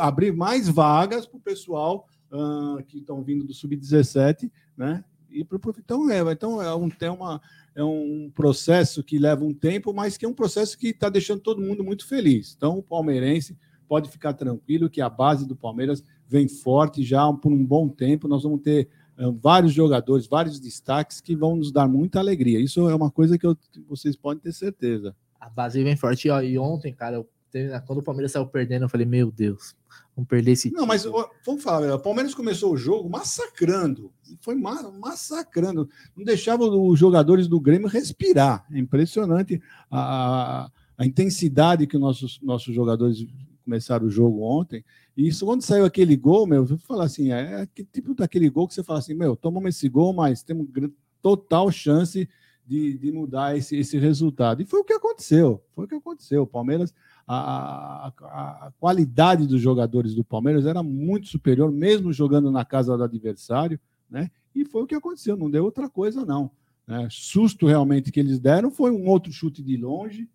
abrir mais vagas para o pessoal uh, que estão vindo do sub-17, né? E pro, então é, então é um tema é um processo que leva um tempo, mas que é um processo que está deixando todo mundo muito feliz. Então o palmeirense pode ficar tranquilo que a base do Palmeiras vem forte já por um bom tempo. Nós vamos ter uh, vários jogadores, vários destaques que vão nos dar muita alegria. Isso é uma coisa que eu, vocês podem ter certeza. A base vem forte. E ontem, cara, eu quando o Palmeiras saiu perdendo, eu falei, meu Deus, vamos perder esse. Não, mas vamos falar, o Palmeiras começou o jogo massacrando. Foi massacrando. Não deixava os jogadores do Grêmio respirar. É impressionante a, a intensidade que nossos, nossos jogadores começaram o jogo ontem. E isso, quando saiu aquele gol, meu, eu falar assim, é, que tipo daquele gol que você fala assim, meu, tomamos esse gol, mas temos total chance de, de mudar esse, esse resultado. E foi o que aconteceu. Foi o que aconteceu. O Palmeiras a, a, a, qualidade dos jogadores do Palmeiras era muito superior, mesmo jogando na casa do adversário, né? E foi o que aconteceu, não deu outra coisa, não. Né? Susto realmente que eles deram foi um outro chute de longe,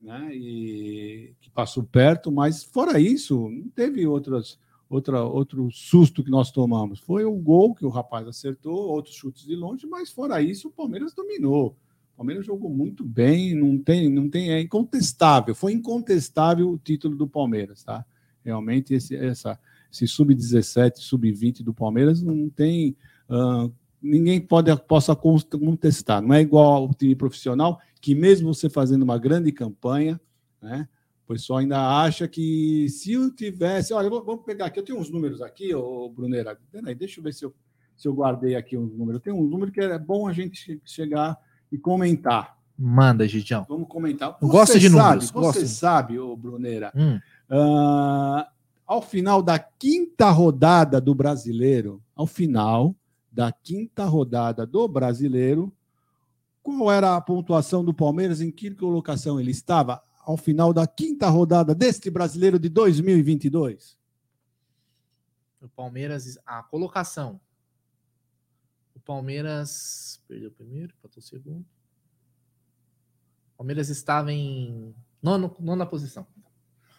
né? E que passou perto, mas fora isso, não teve outras, outra, outro susto que nós tomamos. Foi o gol que o rapaz acertou, outros chutes de longe, mas fora isso, o Palmeiras dominou. O Palmeiras jogou muito bem, não tem, não tem, é incontestável. Foi incontestável o título do Palmeiras, tá? Realmente esse, essa, esse sub-17, sub-20 do Palmeiras não tem, uh, ninguém pode possa contestar. Não é igual ao time profissional que mesmo você fazendo uma grande campanha, né? O pessoal ainda acha que se eu tivesse, olha, vamos pegar aqui, eu tenho uns números aqui, ô Brunera, peraí, deixa eu ver se eu, se eu guardei aqui uns números. Tem um número que é bom a gente chegar e comentar. Manda, Gidião. Vamos comentar. Você Gosta de números. Sabe, você sabe, ô Bruneira, hum. uh, ao final da quinta rodada do Brasileiro, ao final da quinta rodada do Brasileiro, qual era a pontuação do Palmeiras? Em que colocação ele estava ao final da quinta rodada deste Brasileiro de 2022? O Palmeiras, a colocação Palmeiras perdeu o primeiro, empatou o segundo. Palmeiras estava em nono, nona posição.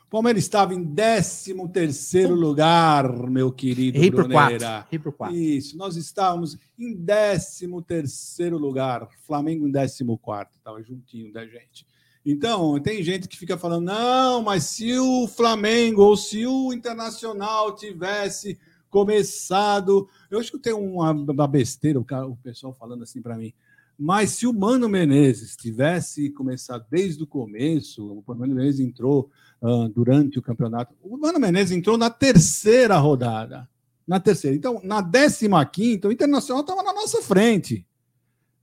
Palmeiras estava em 13 terceiro lugar, meu querido Errei por quatro. Errei por quatro. Isso, nós estávamos em 13 terceiro lugar. Flamengo em 14 quarto, estava juntinho da gente. Então, tem gente que fica falando, não, mas se o Flamengo ou se o Internacional tivesse começado. Eu escutei uma, uma besteira, o, cara, o pessoal falando assim para mim. Mas se o Mano Menezes tivesse começado desde o começo, o Mano Menezes entrou uh, durante o campeonato. O Mano Menezes entrou na terceira rodada. Na terceira. Então, na 15 o Internacional estava na nossa frente.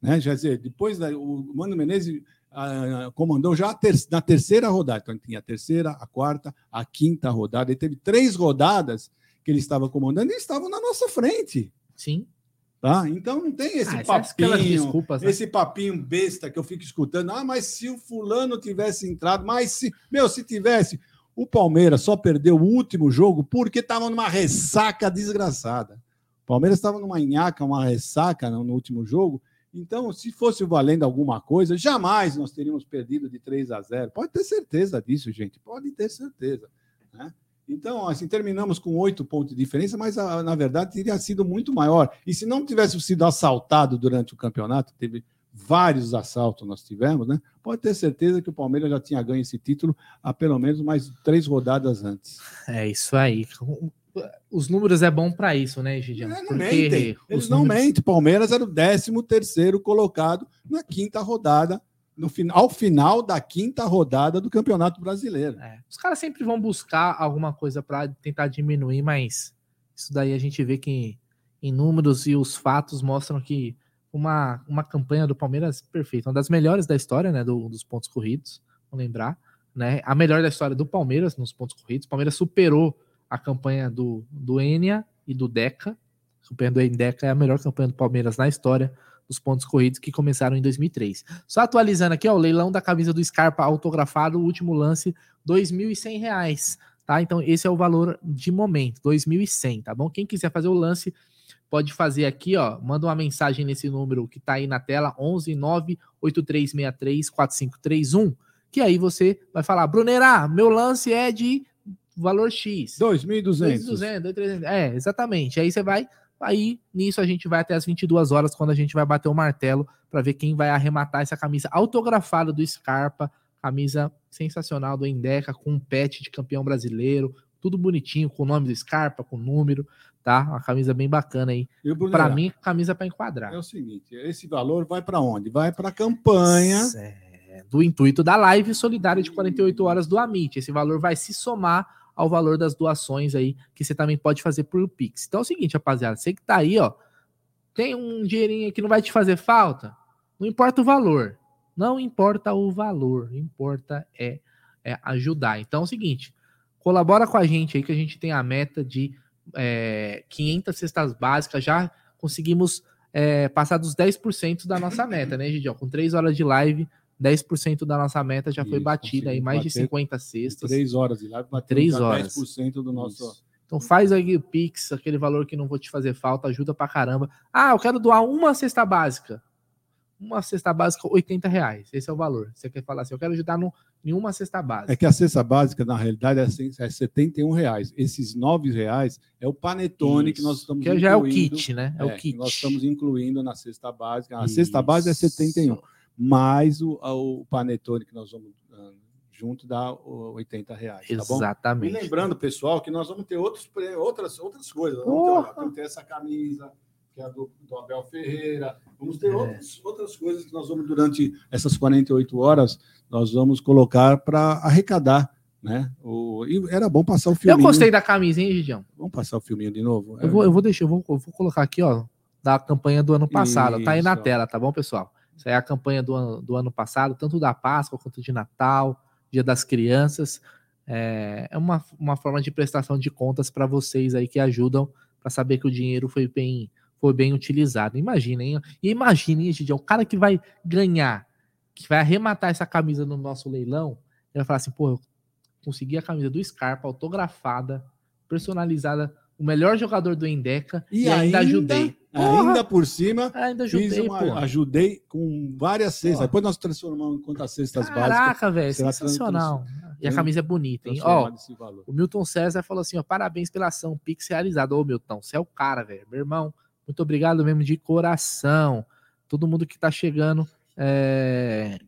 Né? Quer dizer, depois da, o Mano Menezes uh, comandou já ter, na terceira rodada. Então, tinha a terceira, a quarta, a quinta rodada. Ele teve três rodadas que ele estava comandando e estavam na nossa frente. Sim. Tá? Então não tem esse ah, papinho, desculpas, né? esse papinho besta que eu fico escutando. Ah, mas se o fulano tivesse entrado, mas se, meu, se tivesse, o Palmeiras só perdeu o último jogo porque estava numa ressaca desgraçada. O Palmeiras estava numa nhaca, uma ressaca no, no último jogo Então, se fosse valendo alguma coisa, jamais nós teríamos perdido de 3 a 0. Pode ter certeza disso, gente. Pode ter certeza. Né? Então, assim, terminamos com oito pontos de diferença, mas na verdade teria sido muito maior. E se não tivesse sido assaltado durante o campeonato, teve vários assaltos nós tivemos, né? Pode ter certeza que o Palmeiras já tinha ganho esse título há pelo menos mais três rodadas antes. É isso aí os números é bom para isso, né, Gigião? É, não mentem. Eles não números... mentem. Palmeiras era o 13 terceiro colocado na quinta rodada, no final, ao final da quinta rodada do Campeonato Brasileiro. É, os caras sempre vão buscar alguma coisa para tentar diminuir, mas isso daí a gente vê que em números e os fatos mostram que uma, uma campanha do Palmeiras perfeita, uma das melhores da história, né, do, dos pontos corridos, vamos lembrar, né, a melhor da história do Palmeiras nos pontos corridos. O Palmeiras superou a campanha do, do Enia e do Deca. A campanha do Deca é a melhor campanha do Palmeiras na história dos pontos corridos que começaram em 2003. Só atualizando aqui, ó, o leilão da camisa do Scarpa autografado, o último lance, R$ 2.100, tá? Então esse é o valor de momento, R$ 2.100, tá bom? Quem quiser fazer o lance, pode fazer aqui, ó, manda uma mensagem nesse número que tá aí na tela, 11 98363 4531, que aí você vai falar, Brunerá, meu lance é de valor X. 2.200. 2.200, É, exatamente. Aí você vai. Aí nisso a gente vai até as 22 horas, quando a gente vai bater o martelo para ver quem vai arrematar essa camisa autografada do Scarpa, camisa sensacional do Endeca, com um pet de campeão brasileiro, tudo bonitinho, com o nome do Scarpa, com o número, tá? Uma camisa bem bacana aí. Para mim, camisa para enquadrar. É o seguinte, esse valor vai para onde? Vai para a campanha. É, do intuito da live solidária de 48 horas do Amit. Esse valor vai se somar ao valor das doações aí que você também pode fazer por Pix. Então é o seguinte, rapaziada, você que tá aí, ó, tem um dinheirinho que não vai te fazer falta, não importa o valor, não importa o valor, importa é, é ajudar. Então é o seguinte, colabora com a gente aí que a gente tem a meta de é, 500 cestas básicas, já conseguimos é, passar dos 10% da nossa meta, né, Gidião? Com 3 horas de live, 10% da nossa meta já Isso, foi batida aí, mais de 50 cestas. 3 horas de live, 3 horas. 10% do nosso. Isso. Então faz aí o Pix, aquele valor que não vou te fazer falta, ajuda pra caramba. Ah, eu quero doar uma cesta básica. Uma cesta básica, 80 reais. Esse é o valor. Você quer falar assim, eu quero ajudar no, em uma cesta básica. É que a cesta básica, na realidade, é, é 71 reais. Esses 9 reais é o panetone Isso. que nós estamos que incluindo. Que já é o kit, né? É, é o kit. Nós estamos incluindo na cesta básica. A Isso. cesta básica é 71 mais o, o panetone que nós vamos uh, junto dá 80 reais. Tá Exatamente. Bom? E lembrando, pessoal, que nós vamos ter outros, outras, outras coisas. Vamos ter, vamos ter essa camisa, que é do, do Abel Ferreira. Vamos ter é. outras, outras coisas que nós vamos, durante essas 48 horas, nós vamos colocar para arrecadar. Né? O, e era bom passar o filme. Eu gostei da camisa, hein, Gidião? Vamos passar o filminho de novo? Eu, vou, eu vou deixar, eu vou, eu vou colocar aqui, ó, da campanha do ano passado. Isso. Tá aí na tela, tá bom, pessoal? Isso é a campanha do ano, do ano passado, tanto da Páscoa quanto de Natal, Dia das Crianças. É, é uma, uma forma de prestação de contas para vocês aí que ajudam para saber que o dinheiro foi bem, foi bem utilizado. Imaginem, e imaginem, Gideon, o cara que vai ganhar, que vai arrematar essa camisa no nosso leilão, ele vai falar assim, pô, eu consegui a camisa do Scarpa autografada, personalizada o melhor jogador do Endeca e, e ainda, ainda, ajudei. Ainda por cima, ainda ajudei, uma, ajudei com várias cestas. Porra. Depois nós transformamos em quantas cestas Caraca, básicas. Caraca, velho, sensacional. E a camisa é bonita, hein? Ó, o Milton César falou assim: ó, parabéns pela ação Pix realizada. Ô, Milton, você é o cara, velho. Meu irmão, muito obrigado mesmo de coração. Todo mundo que tá chegando é...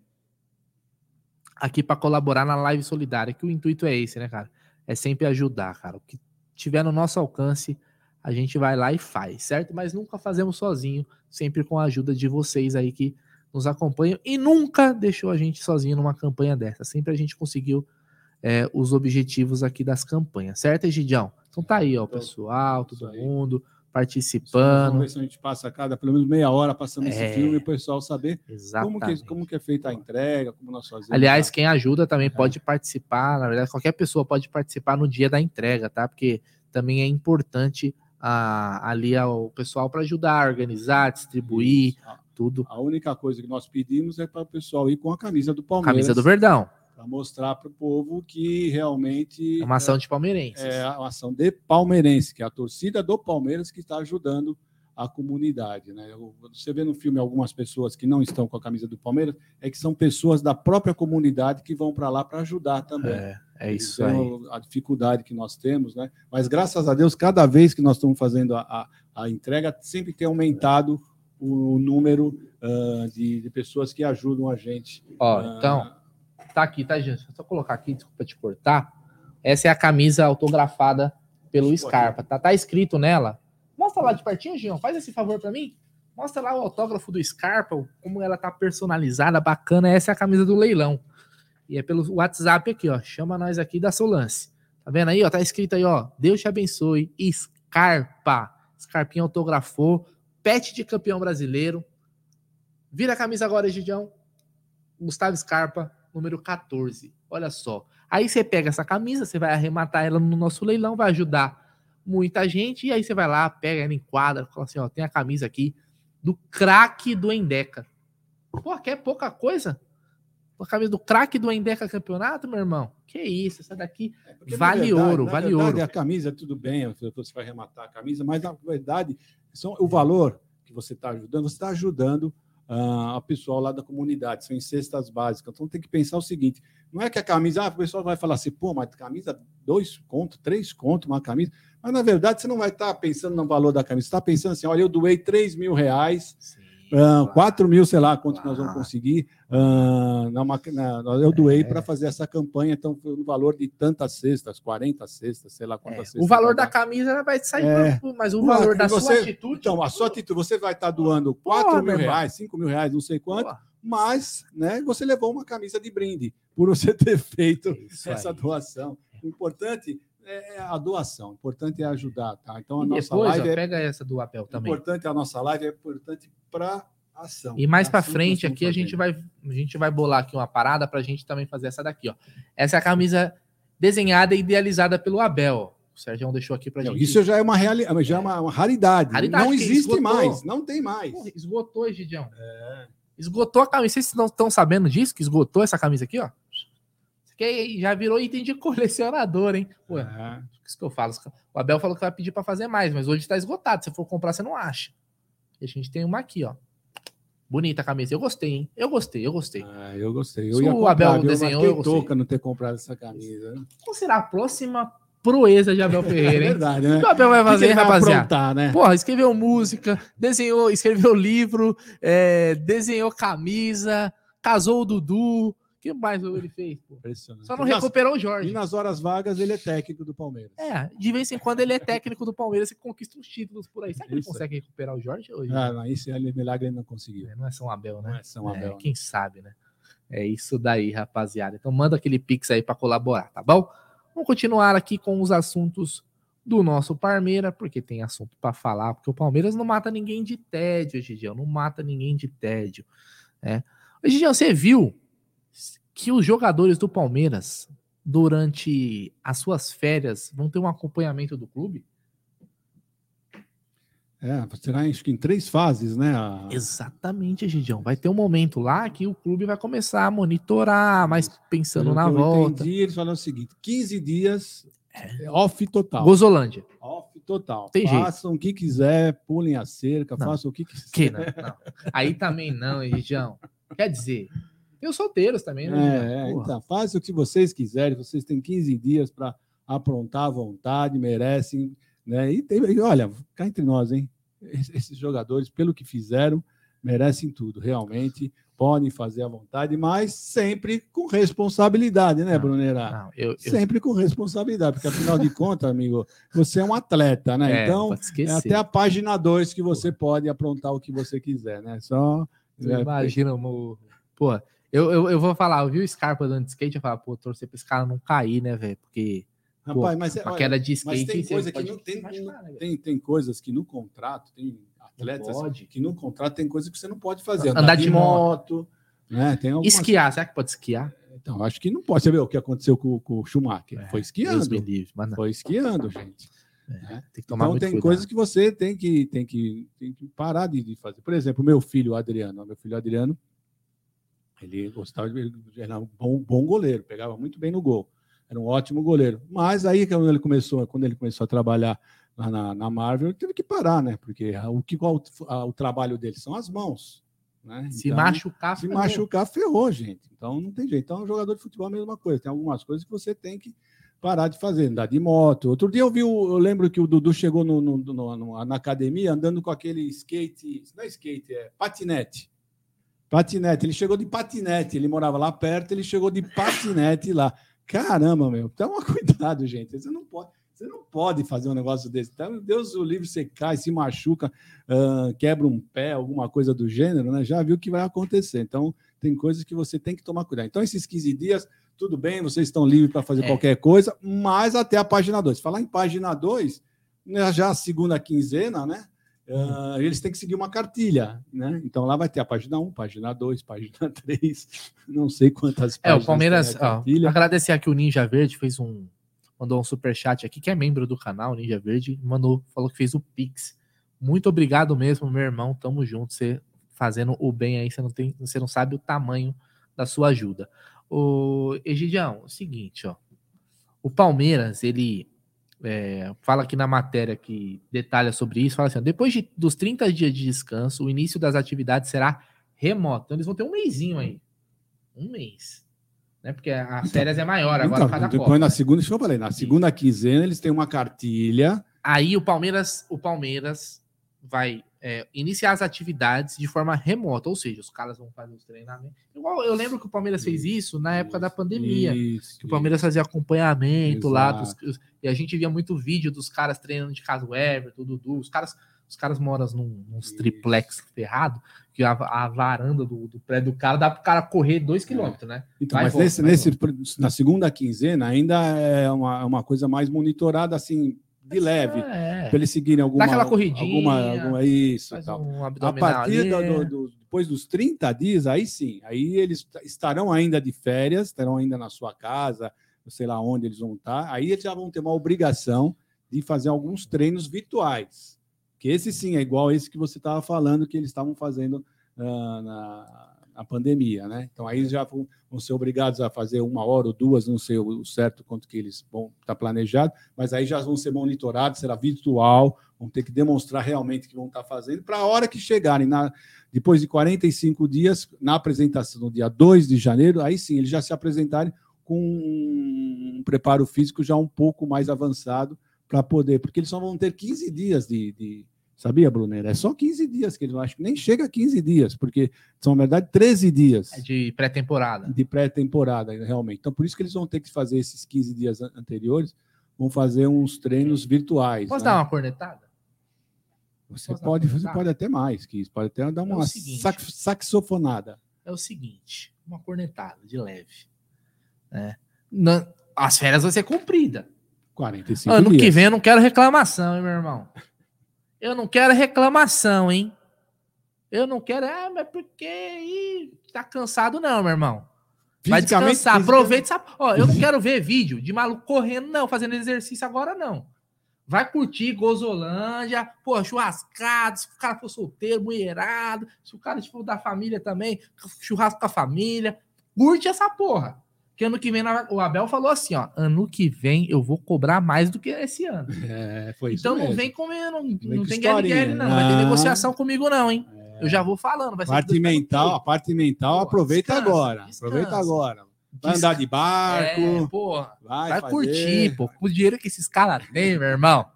aqui para colaborar na live solidária, que o intuito é esse, né, cara? É sempre ajudar, cara. O que tiver no nosso alcance, a gente vai lá e faz, certo? Mas nunca fazemos sozinho, sempre com a ajuda de vocês aí que nos acompanham e nunca deixou a gente sozinho numa campanha dessa. Sempre a gente conseguiu é, os objetivos aqui das campanhas, certo, Egidião? Então tá aí, ó, o pessoal, todo mundo participando. Vamos ver se a gente passa cada pelo menos meia hora passando é, esse filme e o pessoal saber como que, como que é feita a entrega, como nós fazemos. Aliás, tá? quem ajuda também é. pode participar, na verdade, qualquer pessoa pode participar no dia da entrega, tá? Porque também é importante a, ali o pessoal para ajudar a organizar, distribuir, Isso. tudo. A única coisa que nós pedimos é para o pessoal ir com a camisa do Palmeiras. Camisa do Verdão para mostrar para o povo que realmente é uma ação de palmeirense. É uma ação de palmeirense, que é a torcida do Palmeiras que está ajudando à comunidade. Né? Você vê no filme algumas pessoas que não estão com a camisa do Palmeiras, é que são pessoas da própria comunidade que vão para lá para ajudar também. É, é isso então, aí. A dificuldade que nós temos, né? Mas graças a Deus, cada vez que nós estamos fazendo a, a, a entrega, sempre tem aumentado o número uh, de, de, pessoas que ajudam a gente. Ó, uh, então, tá aqui, tá, gente? Só colocar aqui, desculpa te cortar. Essa é a camisa autografada pelo Scarpa. Tá, tá escrito nela Mostra lá de pertinho, Gion. Faz esse favor para mim. Mostra lá o autógrafo do Scarpa, como ela tá personalizada, bacana. Essa é a camisa do leilão. E é pelo WhatsApp aqui, ó. Chama nós aqui da Solance. Tá vendo aí, ó? Tá escrito aí, ó. Deus te abençoe. Scarpa. Scarpinha autografou. Pet de campeão brasileiro. Vira a camisa agora, Gidião. Gustavo Scarpa, número 14. Olha só. Aí você pega essa camisa, você vai arrematar ela no nosso leilão, vai ajudar muita gente, e aí você vai lá, pega ela, enquadra, fala assim, ó, tem a camisa aqui do craque do Endeca. Pô, quer pouca coisa? A camisa do craque do Endeca campeonato, meu irmão? Que isso, essa daqui é vale verdade, ouro, vale verdade, ouro. A camisa, tudo bem, você vai rematar a camisa, mas na verdade, são, o valor que você está ajudando, você está ajudando uh, a pessoal lá da comunidade, são em cestas básicas. Então tem que pensar o seguinte: não é que a camisa, ah, o pessoal vai falar assim, pô, mas camisa, dois conto, três conto, uma camisa. Mas, na verdade, você não vai estar pensando no valor da camisa. Você está pensando assim, olha, eu doei 3 mil reais, Sim, uh, 4 mil, sei lá, quanto claro. nós vamos conseguir. Uh, na, na, eu doei é. para fazer essa campanha, então foi no valor de tantas cestas, 40 cestas, sei lá quantas é. cestas. O valor da camisa vai sair, é. mas o valor da você, sua atitude... Então, a sua atitude, você vai estar doando 4 Porra, mil reais, 5 mil reais, não sei quanto, Porra. mas né, você levou uma camisa de brinde por você ter feito Isso essa aí. doação. O importante é, é a doação. O importante é ajudar, tá? Então a e nossa depois, live ó, é, pega essa do Apel também. Importante a nossa live é importante para ação. E mais para frente aqui a gente vai a gente vai bolar aqui uma parada para a gente também fazer essa daqui, ó. Essa é a camisa desenhada e idealizada pelo Abel. O Sérgio deixou aqui para gente. Isso já é uma realidade, já é uma, uma raridade. raridade. Não existe esgotou. mais, não tem mais. Pô, esgotou, Gidião. É. Esgotou a camisa. Vocês não estão sabendo disso? Que esgotou essa camisa aqui, ó? Que já virou item de colecionador, hein? Pô, é. isso que eu falo. O Abel falou que vai pedir para fazer mais, mas hoje está esgotado. Se for comprar, você não acha. E a gente tem uma aqui, ó. Bonita a camisa. Eu gostei, hein? Eu gostei, eu gostei. Ah, eu gostei. Eu Se o comprar, Abel desenhou, eu toca não ter comprado essa camisa. Qual será a próxima proeza de Abel Ferreira, hein? É verdade, né? O que o Abel vai fazer, rapaziada? Aprontar, né? Porra, escreveu música, desenhou, escreveu livro, é, desenhou camisa, casou o Dudu, que mais ele fez? Pô? Só não recuperou o Jorge. E nas horas vagas ele é técnico do Palmeiras. É, de vez em quando ele é técnico do Palmeiras e conquista uns títulos por aí. Será que ele consegue recuperar o Jorge hoje? Ah, não, isso é milagre ele não conseguiu. É, não é São Abel, né? Não é São Abel. É, quem sabe, né? É isso daí, rapaziada. Então manda aquele pix aí para colaborar, tá bom? Vamos continuar aqui com os assuntos do nosso Palmeiras, porque tem assunto para falar, porque o Palmeiras não mata ninguém de tédio, Gigião, não mata ninguém de tédio, né? Gigião, você viu que os jogadores do Palmeiras, durante as suas férias, vão ter um acompanhamento do clube? É, será acho que em três fases, né? A... Exatamente, Gidião. Vai ter um momento lá que o clube vai começar a monitorar, mas pensando na volta. Entendi, eles falaram o seguinte: 15 dias é. off total. Gozolândia. Off total. Tem façam jeito. o que quiser, pulem a cerca, não. façam o que quiser. Que não, não. Aí também não, Gidião. Quer dizer, tem os solteiros também, né? É, então, façam o que vocês quiserem, vocês têm 15 dias para aprontar à vontade, merecem, né? E, tem, e olha, cá entre nós, hein? Esses jogadores, pelo que fizeram, merecem tudo, realmente podem fazer à vontade, mas sempre com responsabilidade, né, Brunera? Sempre com responsabilidade, porque afinal de contas, amigo, você é um atleta, né? É, então, é até a página 2 que você pode aprontar o que você quiser, né? Só. É, imagina, amor. Pô, eu, eu, eu vou falar, eu vi o Scarpa andando de skate, eu falo, pô, torcer pra esse cara não cair, né, velho? Porque. Rapaz, pô, mas é, a queda de skate. Mas tem, coisa que não, tem, né, tem, tem coisas que no contrato, tem atletas que no contrato tem coisas que você não pode fazer. Andar, Andar de, de moto. moto né? tem algumas... Esquiar, será que pode esquiar? Então, acho que não pode. Você vê o que aconteceu com, com o Schumacher. É, foi esquiando. Livre, Foi esquiando, gente. É, né? tem então tem cuidado. coisas que você tem que, tem que, tem que parar de, de fazer. Por exemplo, meu filho Adriano. Meu filho Adriano, ele gostava de. Era um bom, bom goleiro, pegava muito bem no gol. Era um ótimo goleiro. Mas aí, quando ele começou, quando ele começou a trabalhar lá na, na Marvel, teve que parar, né? Porque o que o, o trabalho deles são as mãos. Né? Se então, machucar, se ferrou. machucar, ferrou, gente. Então não tem jeito. Então, jogador de futebol é a mesma coisa. Tem algumas coisas que você tem que parar de fazer, andar de moto. Outro dia eu vi, eu lembro que o Dudu chegou no, no, no, na academia andando com aquele skate, não é skate, é patinete. Patinete, ele chegou de patinete, ele morava lá perto, ele chegou de patinete lá. Caramba, meu, toma cuidado, gente. Você não pode. Você não pode fazer um negócio desse. Então, Deus o livre, você cai, se machuca, uh, quebra um pé, alguma coisa do gênero, né? Já viu o que vai acontecer. Então, tem coisas que você tem que tomar cuidado. Então, esses 15 dias, tudo bem, vocês estão livres para fazer é. qualquer coisa, mas até a página 2. Falar em página 2, né, já a segunda quinzena, né? Uh, eles têm que seguir uma cartilha, né? Então lá vai ter a página 1, página 2, página 3, não sei quantas páginas. É, o Palmeiras, ó, agradecer aqui o Ninja Verde, fez um mandou um super chat aqui, que é membro do canal Ninja Verde, mandou, falou que fez o Pix. Muito obrigado mesmo, meu irmão. Tamo junto. Você fazendo o bem aí, você não tem, você não sabe o tamanho da sua ajuda. O Egidião, o seguinte, ó. O Palmeiras, ele é, fala aqui na matéria que detalha sobre isso, fala assim, ó, depois de, dos 30 dias de descanso, o início das atividades será remoto. Então eles vão ter um mêsinho aí. Um mês né? Porque as então, férias é maior agora então, cada Depois Copa. na segunda, deixa eu falar, na segunda quinzena eles têm uma cartilha. Aí o Palmeiras, o Palmeiras vai é, iniciar as atividades de forma remota, ou seja, os caras vão fazer os treinamentos. Igual eu lembro que o Palmeiras fez isso na época da pandemia, isso, que o Palmeiras fazia acompanhamento Exato. lá dos, e a gente via muito vídeo dos caras treinando de casa, o Everton, o Dudu, os caras os caras moram num, nos triplex ferrado, que a, a varanda do, do, prédio do cara dá para o cara correr dois é. quilômetros, né? Então, vai mas volta, nesse, nesse na segunda quinzena ainda é uma, uma coisa mais monitorada assim de leve, é. para eles seguirem alguma, Dá aquela corridinha, alguma, alguma isso, tal. Um a partir do, do, depois dos 30 dias, aí sim, aí eles estarão ainda de férias, estarão ainda na sua casa, sei lá onde eles vão estar, aí eles já vão ter uma obrigação de fazer alguns treinos virtuais. Que esse sim é igual esse que você estava falando que eles estavam fazendo uh, na, na, pandemia, né? Então aí já vão, vão, ser obrigados a fazer uma hora ou duas, não sei o certo quanto que eles vão estar tá planejado, mas aí já vão ser monitorados, será virtual, vão ter que demonstrar realmente que vão estar tá fazendo para a hora que chegarem na depois de 45 dias na apresentação no dia 2 de janeiro, aí sim eles já se apresentarem com um preparo físico já um pouco mais avançado para poder, porque eles só vão ter 15 dias de, de sabia, Brunera? É só 15 dias que eles acho que nem chega a 15 dias, porque são, na verdade, 13 dias. É de pré-temporada. De pré-temporada, realmente. Então, por isso que eles vão ter que fazer esses 15 dias anteriores, vão fazer uns treinos virtuais. Posso né? dar uma cornetada? Você pode, você pode até mais que isso, pode até dar é uma é seguinte, saxofonada. É o seguinte, uma cornetada de leve. Né? Na, as férias vão ser cumpridas. 45 Ano dias. que vem eu não quero reclamação, hein, meu irmão? Eu não quero reclamação, hein? Eu não quero, ah, mas porque ih, tá cansado, não, meu irmão. Vai descansar, aproveita. Ó, eu não quero ver vídeo de maluco correndo, não, fazendo exercício agora, não. Vai curtir Gozolândia, pô, churrascado, se o cara for solteiro, mulherado, se o cara for da família também, churrasco com a família. Curte essa porra que ano que vem o Abel falou assim, ó, ano que vem eu vou cobrar mais do que esse ano. É, foi isso então não vem comigo, não, não tem guerra não, não, vai ter negociação comigo não, hein? É. Eu já vou falando, vai parte mental, a parte mental, Pô, aproveita descansa, agora, descansa. aproveita agora. Vai andar de barco. É, porra, vai, vai curtir, pô. Com o dinheiro que esses caras têm, meu irmão.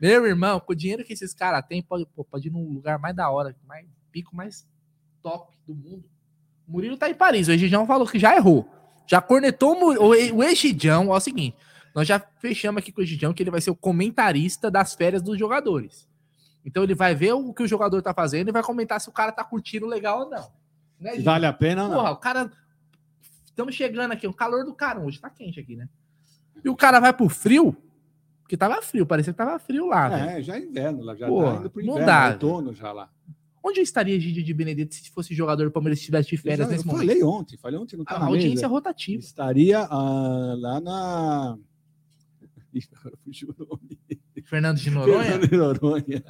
Meu irmão, com o dinheiro que esses caras têm, pode, pô, pode ir num lugar mais da hora, mais pico mais top do mundo. O Murilo tá em Paris. O Egidião falou que já errou. Já cornetou o, Egidião. É o seguinte: nós já fechamos aqui com o Egidião que ele vai ser o comentarista das férias dos jogadores. Então ele vai ver o que o jogador tá fazendo e vai comentar se o cara tá curtindo legal ou não. Né, vale a pena ou não? Porra, o cara. Estamos chegando aqui, o calor do cara. Hoje tá quente aqui, né? E o cara vai pro frio, porque tava frio, parecia que tava frio lá. É, velho. já é inverno, lá já Porra, tá indo pro inverno, não dá, outono já lá. Onde estaria Gigi de Benedetto se fosse jogador do Palmeiras estivesse de férias eu nesse eu momento? Falei ontem, falei ontem, não tá A audiência mesa. rotativa. Estaria uh, lá na. Fernando de Noronha? Fernando de Noronha.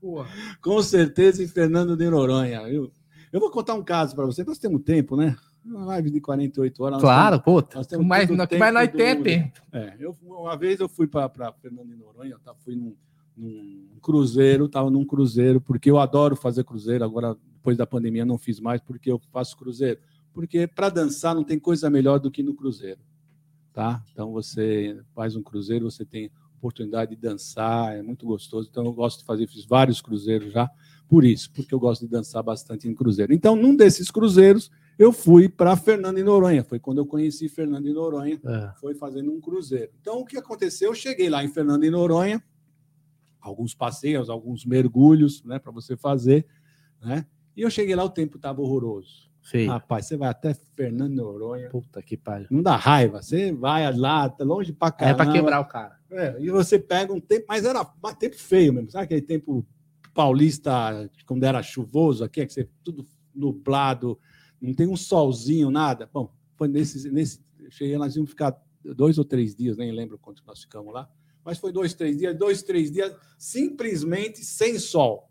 Porra. Com certeza em Fernando de Noronha. Eu, eu vou contar um caso para você. Nós temos tempo, né? Uma live de 48 horas. Claro, pô. Nós mas, mas nós temos tempo. É, eu, uma vez eu fui para Fernando de Noronha, tá? fui num num cruzeiro, estava num cruzeiro, porque eu adoro fazer cruzeiro, agora depois da pandemia não fiz mais, porque eu faço cruzeiro. Porque para dançar não tem coisa melhor do que no cruzeiro. Tá? Então você faz um cruzeiro, você tem oportunidade de dançar, é muito gostoso. Então eu gosto de fazer, fiz vários cruzeiros já, por isso, porque eu gosto de dançar bastante em cruzeiro. Então, num desses cruzeiros, eu fui para Fernando de Noronha. Foi quando eu conheci Fernando de Noronha, é. foi fazendo um cruzeiro. Então, o que aconteceu? Eu cheguei lá em Fernando de Noronha, alguns passeios, alguns mergulhos, né, para você fazer, né? E eu cheguei lá, o tempo estava horroroso. Feio. Rapaz, você vai até Fernando Noronha. Puta que pariu. Não dá raiva. Você vai lá, tá longe pra caramba. É para quebrar o cara. É, e você pega um tempo, mas era um tempo feio mesmo. Sabe aquele tempo paulista, quando era chuvoso aqui, é que você tudo nublado, não tem um solzinho, nada. Bom, foi nesse, nesse cheguei, nós íamos ficar dois ou três dias, nem lembro quanto nós ficamos lá, mas foi dois, três dias, dois, três dias, simplesmente sem sol.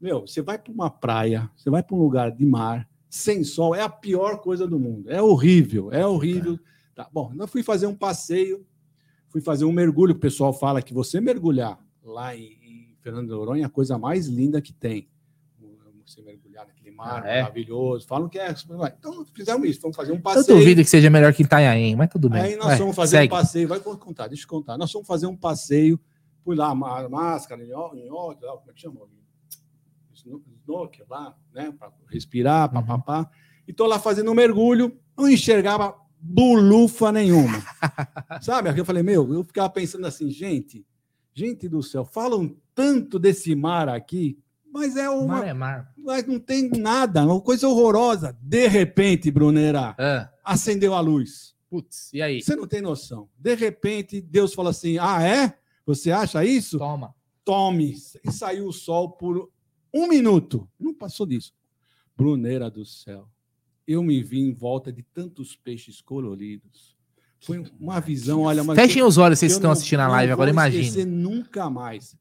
Meu, você vai para uma praia, você vai para um lugar de mar, sem sol, é a pior coisa do mundo. É horrível, é horrível. Tá, bom, eu fui fazer um passeio, fui fazer um mergulho. O pessoal fala que você mergulhar lá em, em Fernando de Noronha é a coisa mais linda que tem. Você mergulhar naquele mar ah, é? maravilhoso. Falam que é. Então, fizemos isso, vamos fazer um passeio. Eu duvido que seja melhor que Itanhaém, mas tudo bem. Aí nós fomos fazer segue. um passeio, vai contar, deixa eu contar. Nós fomos fazer um passeio, fui lá, máscara, nhoque, como é que chama? Snorkel lá, né, para respirar, uhum. papapá. E tô lá fazendo um mergulho, não enxergava bulufa nenhuma. Sabe? Aqui eu falei, meu, eu ficava pensando assim, gente, gente do céu, falam tanto desse mar aqui, mas é uma. Mar é mar. Mas não tem nada, uma coisa horrorosa. De repente, Brunera, é. acendeu a luz. Putz, e aí? Você não tem noção. De repente, Deus fala assim: ah, é? Você acha isso? Toma. Tome. E saiu o sol por um minuto. Não passou disso. Brunera do céu eu me vi em volta de tantos peixes coloridos. Foi uma visão, olha... Mas Fechem os olhos, vocês estão assistindo a live agora, imagina. nunca mais.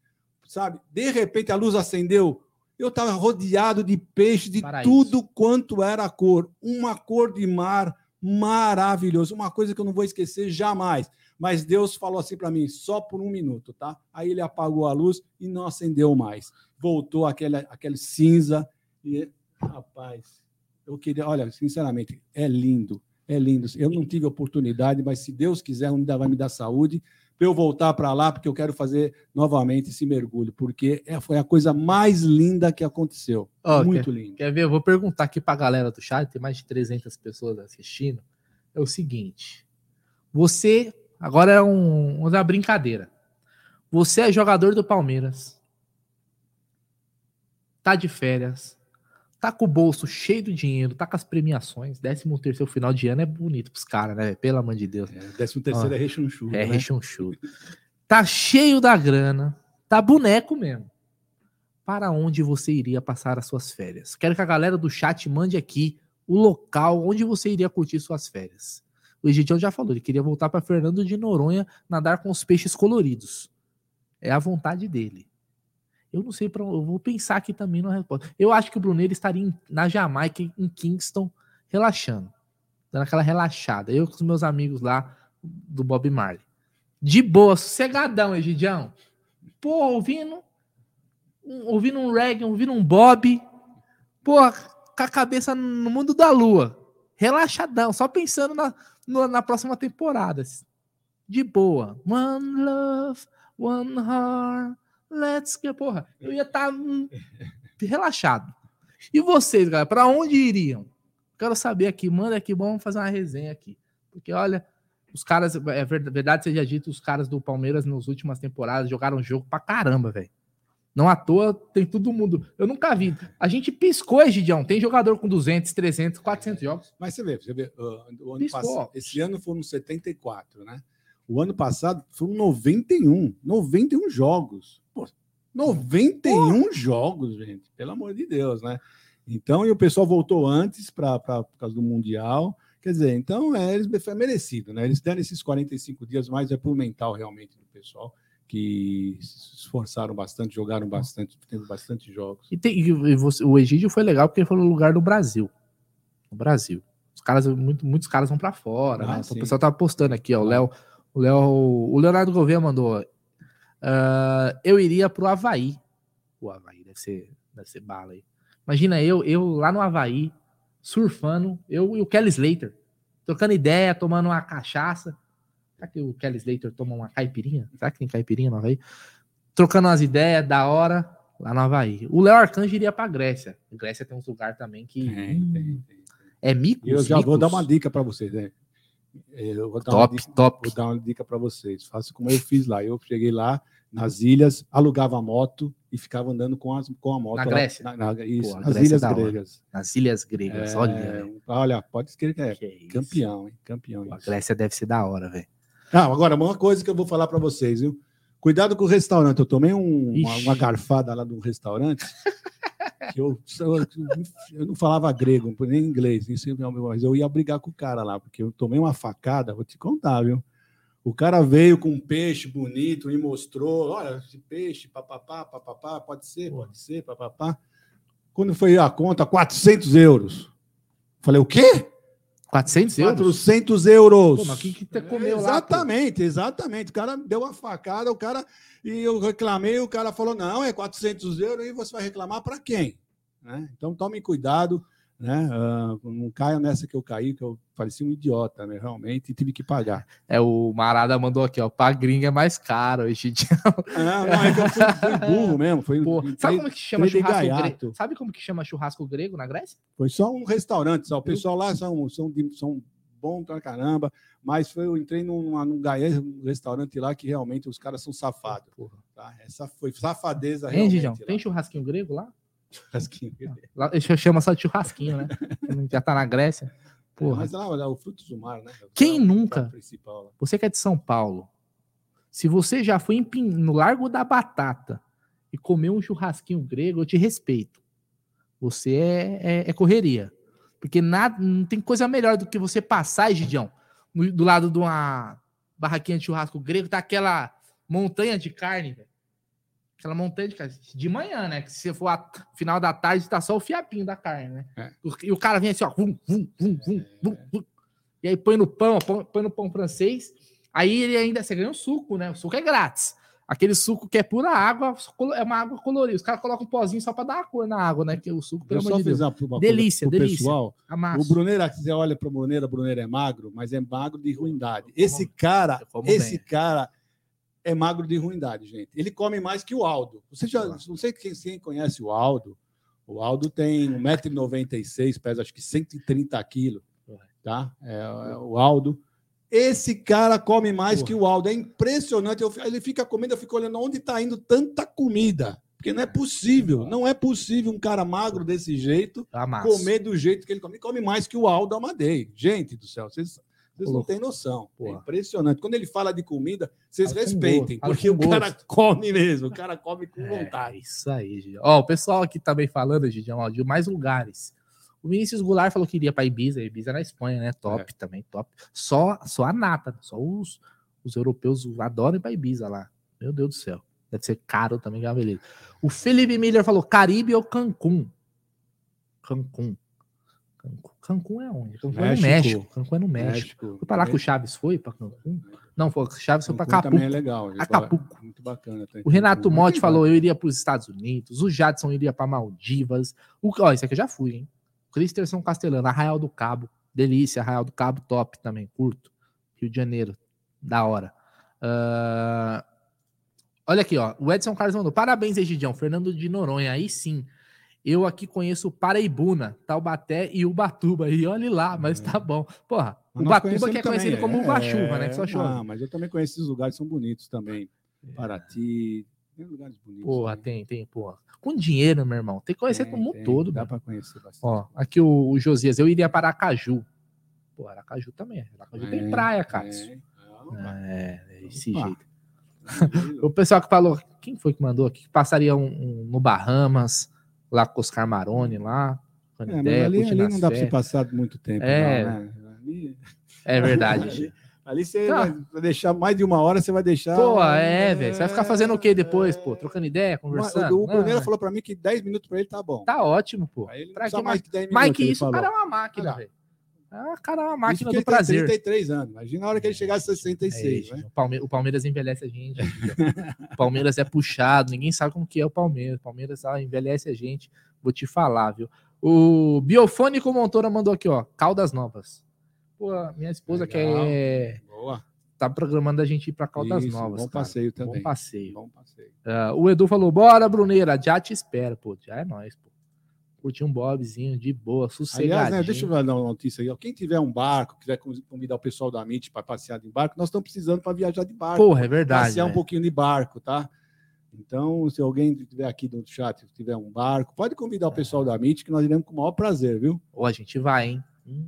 Sabe? De repente a luz acendeu, eu estava rodeado de peixe de Para tudo quanto era cor. Uma cor de mar maravilhoso, uma coisa que eu não vou esquecer jamais. Mas Deus falou assim para mim, só por um minuto, tá? Aí ele apagou a luz e não acendeu mais. Voltou aquele, aquele cinza e rapaz, eu queria, olha, sinceramente, é lindo, é lindo. Eu não tive oportunidade, mas se Deus quiser, ainda vai me dar saúde para eu voltar para lá, porque eu quero fazer novamente esse mergulho, porque é, foi a coisa mais linda que aconteceu. Oh, Muito quer, lindo. Quer ver? Eu vou perguntar aqui para a galera do chat, tem mais de 300 pessoas assistindo. É o seguinte: você, agora é um, uma brincadeira. Você é jogador do Palmeiras, tá de férias, tá com o bolso cheio de dinheiro, tá com as premiações, 13 terceiro final de ano é bonito pros caras, né? Pelo amor de Deus. É, 13 terceiro é rechonchudo. É né? rechonchudo. Tá cheio da grana, tá boneco mesmo. Para onde você iria passar as suas férias? Quero que a galera do chat mande aqui o local onde você iria curtir suas férias. O Egidião já falou, ele queria voltar para Fernando de Noronha nadar com os peixes coloridos. É a vontade dele. Eu não sei para eu vou pensar aqui também na resposta. Eu acho que o Bruneiro estaria em, na Jamaica, em Kingston, relaxando, dando aquela relaxada. Eu com os meus amigos lá do Bob Marley. De boa, sossegadão, Egidião. Pô, ouvindo um, ouvindo um reggae, ouvindo um Bob. Pô, com a cabeça no mundo da lua. Relaxadão, só pensando na, na, na próxima temporada. De boa. One love, one heart. Let's get, porra. Eu ia estar tá, hum, relaxado. E vocês, galera, para onde iriam? Quero saber aqui, manda aqui, vamos fazer uma resenha aqui. Porque olha, os caras, é verdade seja dito, os caras do Palmeiras nas últimas temporadas jogaram jogo pra caramba, velho. Não à toa, tem todo mundo. Eu nunca vi. A gente piscou, Egidião. Tem jogador com 200, 300, 400 jogos. Mas você vê, você vê uh, ano passado, esse ano foram 74, né? O ano passado foram 91, 91 jogos. Pô, 91 Pô. jogos, gente, pelo amor de Deus, né? Então, e o pessoal voltou antes para por causa do Mundial. Quer dizer, então é, eles foi merecido, né? Eles deram esses 45 dias mais é pro mental realmente do pessoal que se esforçaram bastante, jogaram bastante, tendo bastante jogos. E, tem, e você, o Egídio foi legal porque ele foi no lugar do Brasil. No Brasil. Os caras, muito, muitos caras vão para fora, ah, né? Então, o pessoal tá postando aqui, ó, o Léo o, Leo, o Leonardo Gouveia mandou. Uh, eu iria pro Havaí. O Havaí deve ser, deve ser bala aí. Imagina eu, eu lá no Havaí, surfando, eu e o Kelly Slater, trocando ideia, tomando uma cachaça. Será que o Kelly Slater toma uma caipirinha? Será que tem caipirinha no Havaí? Trocando umas ideias da hora lá no Havaí. O Léo Arcanjo iria pra Grécia. A Grécia tem uns lugares também que. Tem, tem, tem. É mico. Eu já micos. vou dar uma dica para vocês, né? Eu vou dar top, dica, top. Vou dar uma dica para vocês. Faça como eu fiz lá. Eu cheguei lá nas ilhas, alugava a moto e ficava andando com, as, com a moto. Na Grécia? Lá, na, na, isso, Pô, nas Grécia Ilhas Gregas. Nas Ilhas Gregas, é, olha. Olha, pode escrever que é que campeão, hein? Campeão. Pô, a Grécia deve ser da hora, velho. Não, agora, uma coisa que eu vou falar para vocês, viu? Cuidado com o restaurante. Eu tomei um, uma, uma, garfada lá no restaurante. eu, eu, eu, não falava grego, nem inglês, mas eu ia brigar com o cara lá, porque eu tomei uma facada, vou te contar, viu? O cara veio com um peixe bonito e mostrou, olha, esse peixe, papapá, papapá, pode ser, pode ser, papapá. Quando foi a conta, 400 euros. Falei, o quê? 400 euros? 400 euros. Pô, mas que, que você comeu lá? Exatamente, exatamente. O cara deu uma facada, o cara. E eu reclamei, o cara falou: não, é 400 euros, e você vai reclamar para quem? Né? Então tome cuidado né? Uh, não caia nessa que eu caí, que eu parecia um idiota, né? Realmente, e tive que pagar. É, o Marada mandou aqui, ó, pra gringa é mais caro hoje Não, não, é que eu fui, fui burro mesmo. Foi, Pô, sabe como que chama churrasco grego? Sabe como que chama churrasco grego na Grécia? Foi só um restaurante, só. O pessoal lá são, são, são bom pra caramba, mas foi, eu entrei num, num, num restaurante lá que realmente os caras são safados. Porra. Tá? Essa foi safadeza hein, realmente. Tem churrasquinho grego lá? Churrasquinho. Lá, chama só de churrasquinho, né? Já tá na Grécia. Porra. Mas lá, é o frutos do mar, né? Quem nunca? Você que é de São Paulo, se você já foi em, no Largo da Batata e comeu um churrasquinho grego, eu te respeito. Você é, é, é correria. Porque nada, não tem coisa melhor do que você passar, Gidião, do lado de uma barraquinha de churrasco grego, tá aquela montanha de carne, velho aquela montanha de carne. De manhã, né? Que se for a final da tarde, tá só o fiapinho da carne, né? É. E o cara vem assim, ó. Vum, vum, vum, vum, vum, vum. E aí põe no pão, põe no pão francês. Aí ele ainda. Você ganha um suco, né? O suco é grátis. Aquele suco que é pura água, é uma água colorida. Os caras colocam um pozinho só para dar a cor na água, né? Que o suco, pelo amor de Deus. Uma delícia, delícia. Pessoal, o Bruneira, você olha para o Bruneira, o Bruneira é magro, mas é magro de ruindade. Esse cara, esse bem. cara é magro de ruindade, gente. Ele come mais que o Aldo. Você já, não sei quem, quem conhece o Aldo. O Aldo tem 1,96m, pesa acho que 130 quilos. Tá? É, é, o Aldo. Esse cara come mais Porra. que o Aldo. É impressionante. Eu, ele fica comendo, eu fico olhando onde está indo tanta comida. Porque não é possível. Não é possível um cara magro desse jeito comer do jeito que ele come. Ele come mais que o Aldo Amadei. Gente do céu, vocês vocês não têm noção. É impressionante. Quando ele fala de comida, vocês respeitem, porque o cara come mesmo, o cara come com é, vontade. É isso aí, Gideon. Ó, o pessoal aqui também falando, Gideon, ó, de mais lugares. O Vinícius Goulart falou que iria para Ibiza, Ibiza na Espanha, né? Top é. também, top. Só, só a nata, só os, os europeus adoram ir para Ibiza lá. Meu Deus do céu. Deve ser caro também, é beleza. O Felipe Miller falou Caribe ou Cancún? Cancún. Cancún é onde? Cancún é no México. Cancún é no México. México. Foi para lá que o Chaves foi, para Cancún? Não, foi, o Chaves foi para Acapulco. também é legal. Acapulco. Muito bacana. O Renato Motti falou, eu iria para os Estados Unidos. O Jadson iria para Maldivas. O, ó, esse aqui eu já fui, hein? Cristerson Castelano, Arraial do Cabo. Delícia, Arraial do Cabo, top também, curto. Rio de Janeiro, da hora. Uh... Olha aqui, ó. O Edson Carlos mandou. Parabéns, Egidião. Fernando de Noronha. Aí sim. Eu aqui conheço Paraibuna, Taubaté e Ubatuba. E olhe lá, mas tá é. bom. Porra, mas Ubatuba que é conhecido também, como é, Ubachuva, né? Que só chove. Ah, mas eu também conheço esses lugares, são bonitos também. É. Paraty, tem lugares bonitos. Porra, tem, tem, porra. Com dinheiro, meu irmão. Tem que conhecer tem, o mundo tem, todo. Dá para conhecer bastante. Ó, aqui o, o, Josias, eu iria para Aracaju. Pô, Aracaju também. Aracaju é, tem praia, Cássio. É, é, esse Opa. jeito. o pessoal que falou, quem foi que mandou aqui? Que passaria um, um, no Bahamas lá com Oscar Maroni lá. É, ideia, ali, ali não dá para você passar muito tempo. É, não, né? ali... é verdade. ali, você tá. vai deixar mais de uma hora, você vai deixar. Pô, é, velho. Você vai ficar fazendo o quê depois, pô? Trocando ideia, conversando? O, o Bruneiro falou para mim que 10 minutos para ele tá bom. Tá ótimo, pô. Pra que mais, mais que 10 minutos. Mais que isso, o cara é uma máquina, velho. Ah, cara, é uma máquina do prazer. 33 anos. Imagina a hora que ele chegar a 66. É, né? o, Palmeiras envelhece a gente. o Palmeiras é puxado, ninguém sabe como que é o Palmeiras. O Palmeiras ah, envelhece a gente. Vou te falar, viu? O Biofônico Montora mandou aqui, ó. Caldas Novas. Pô, minha esposa Legal. quer. Boa. Tá programando a gente ir para Caldas Isso, Novas. Bom cara. passeio também. Bom passeio. Bom passeio. Uh, o Edu falou: bora, Bruneira, já te espera. Pô, já é nós, pô curtir um bobzinho de boa, sossegadinho. Aliás, né, deixa eu dar uma notícia aí. Quem tiver um barco, quiser convidar o pessoal da MIT para passear de barco, nós estamos precisando para viajar de barco. Porra, é verdade. Passear um pouquinho de barco, tá? Então, se alguém tiver aqui no chat, tiver um barco, pode convidar o pessoal da MIT, que nós iremos com o maior prazer, viu? Ou a gente vai, hein? Hum.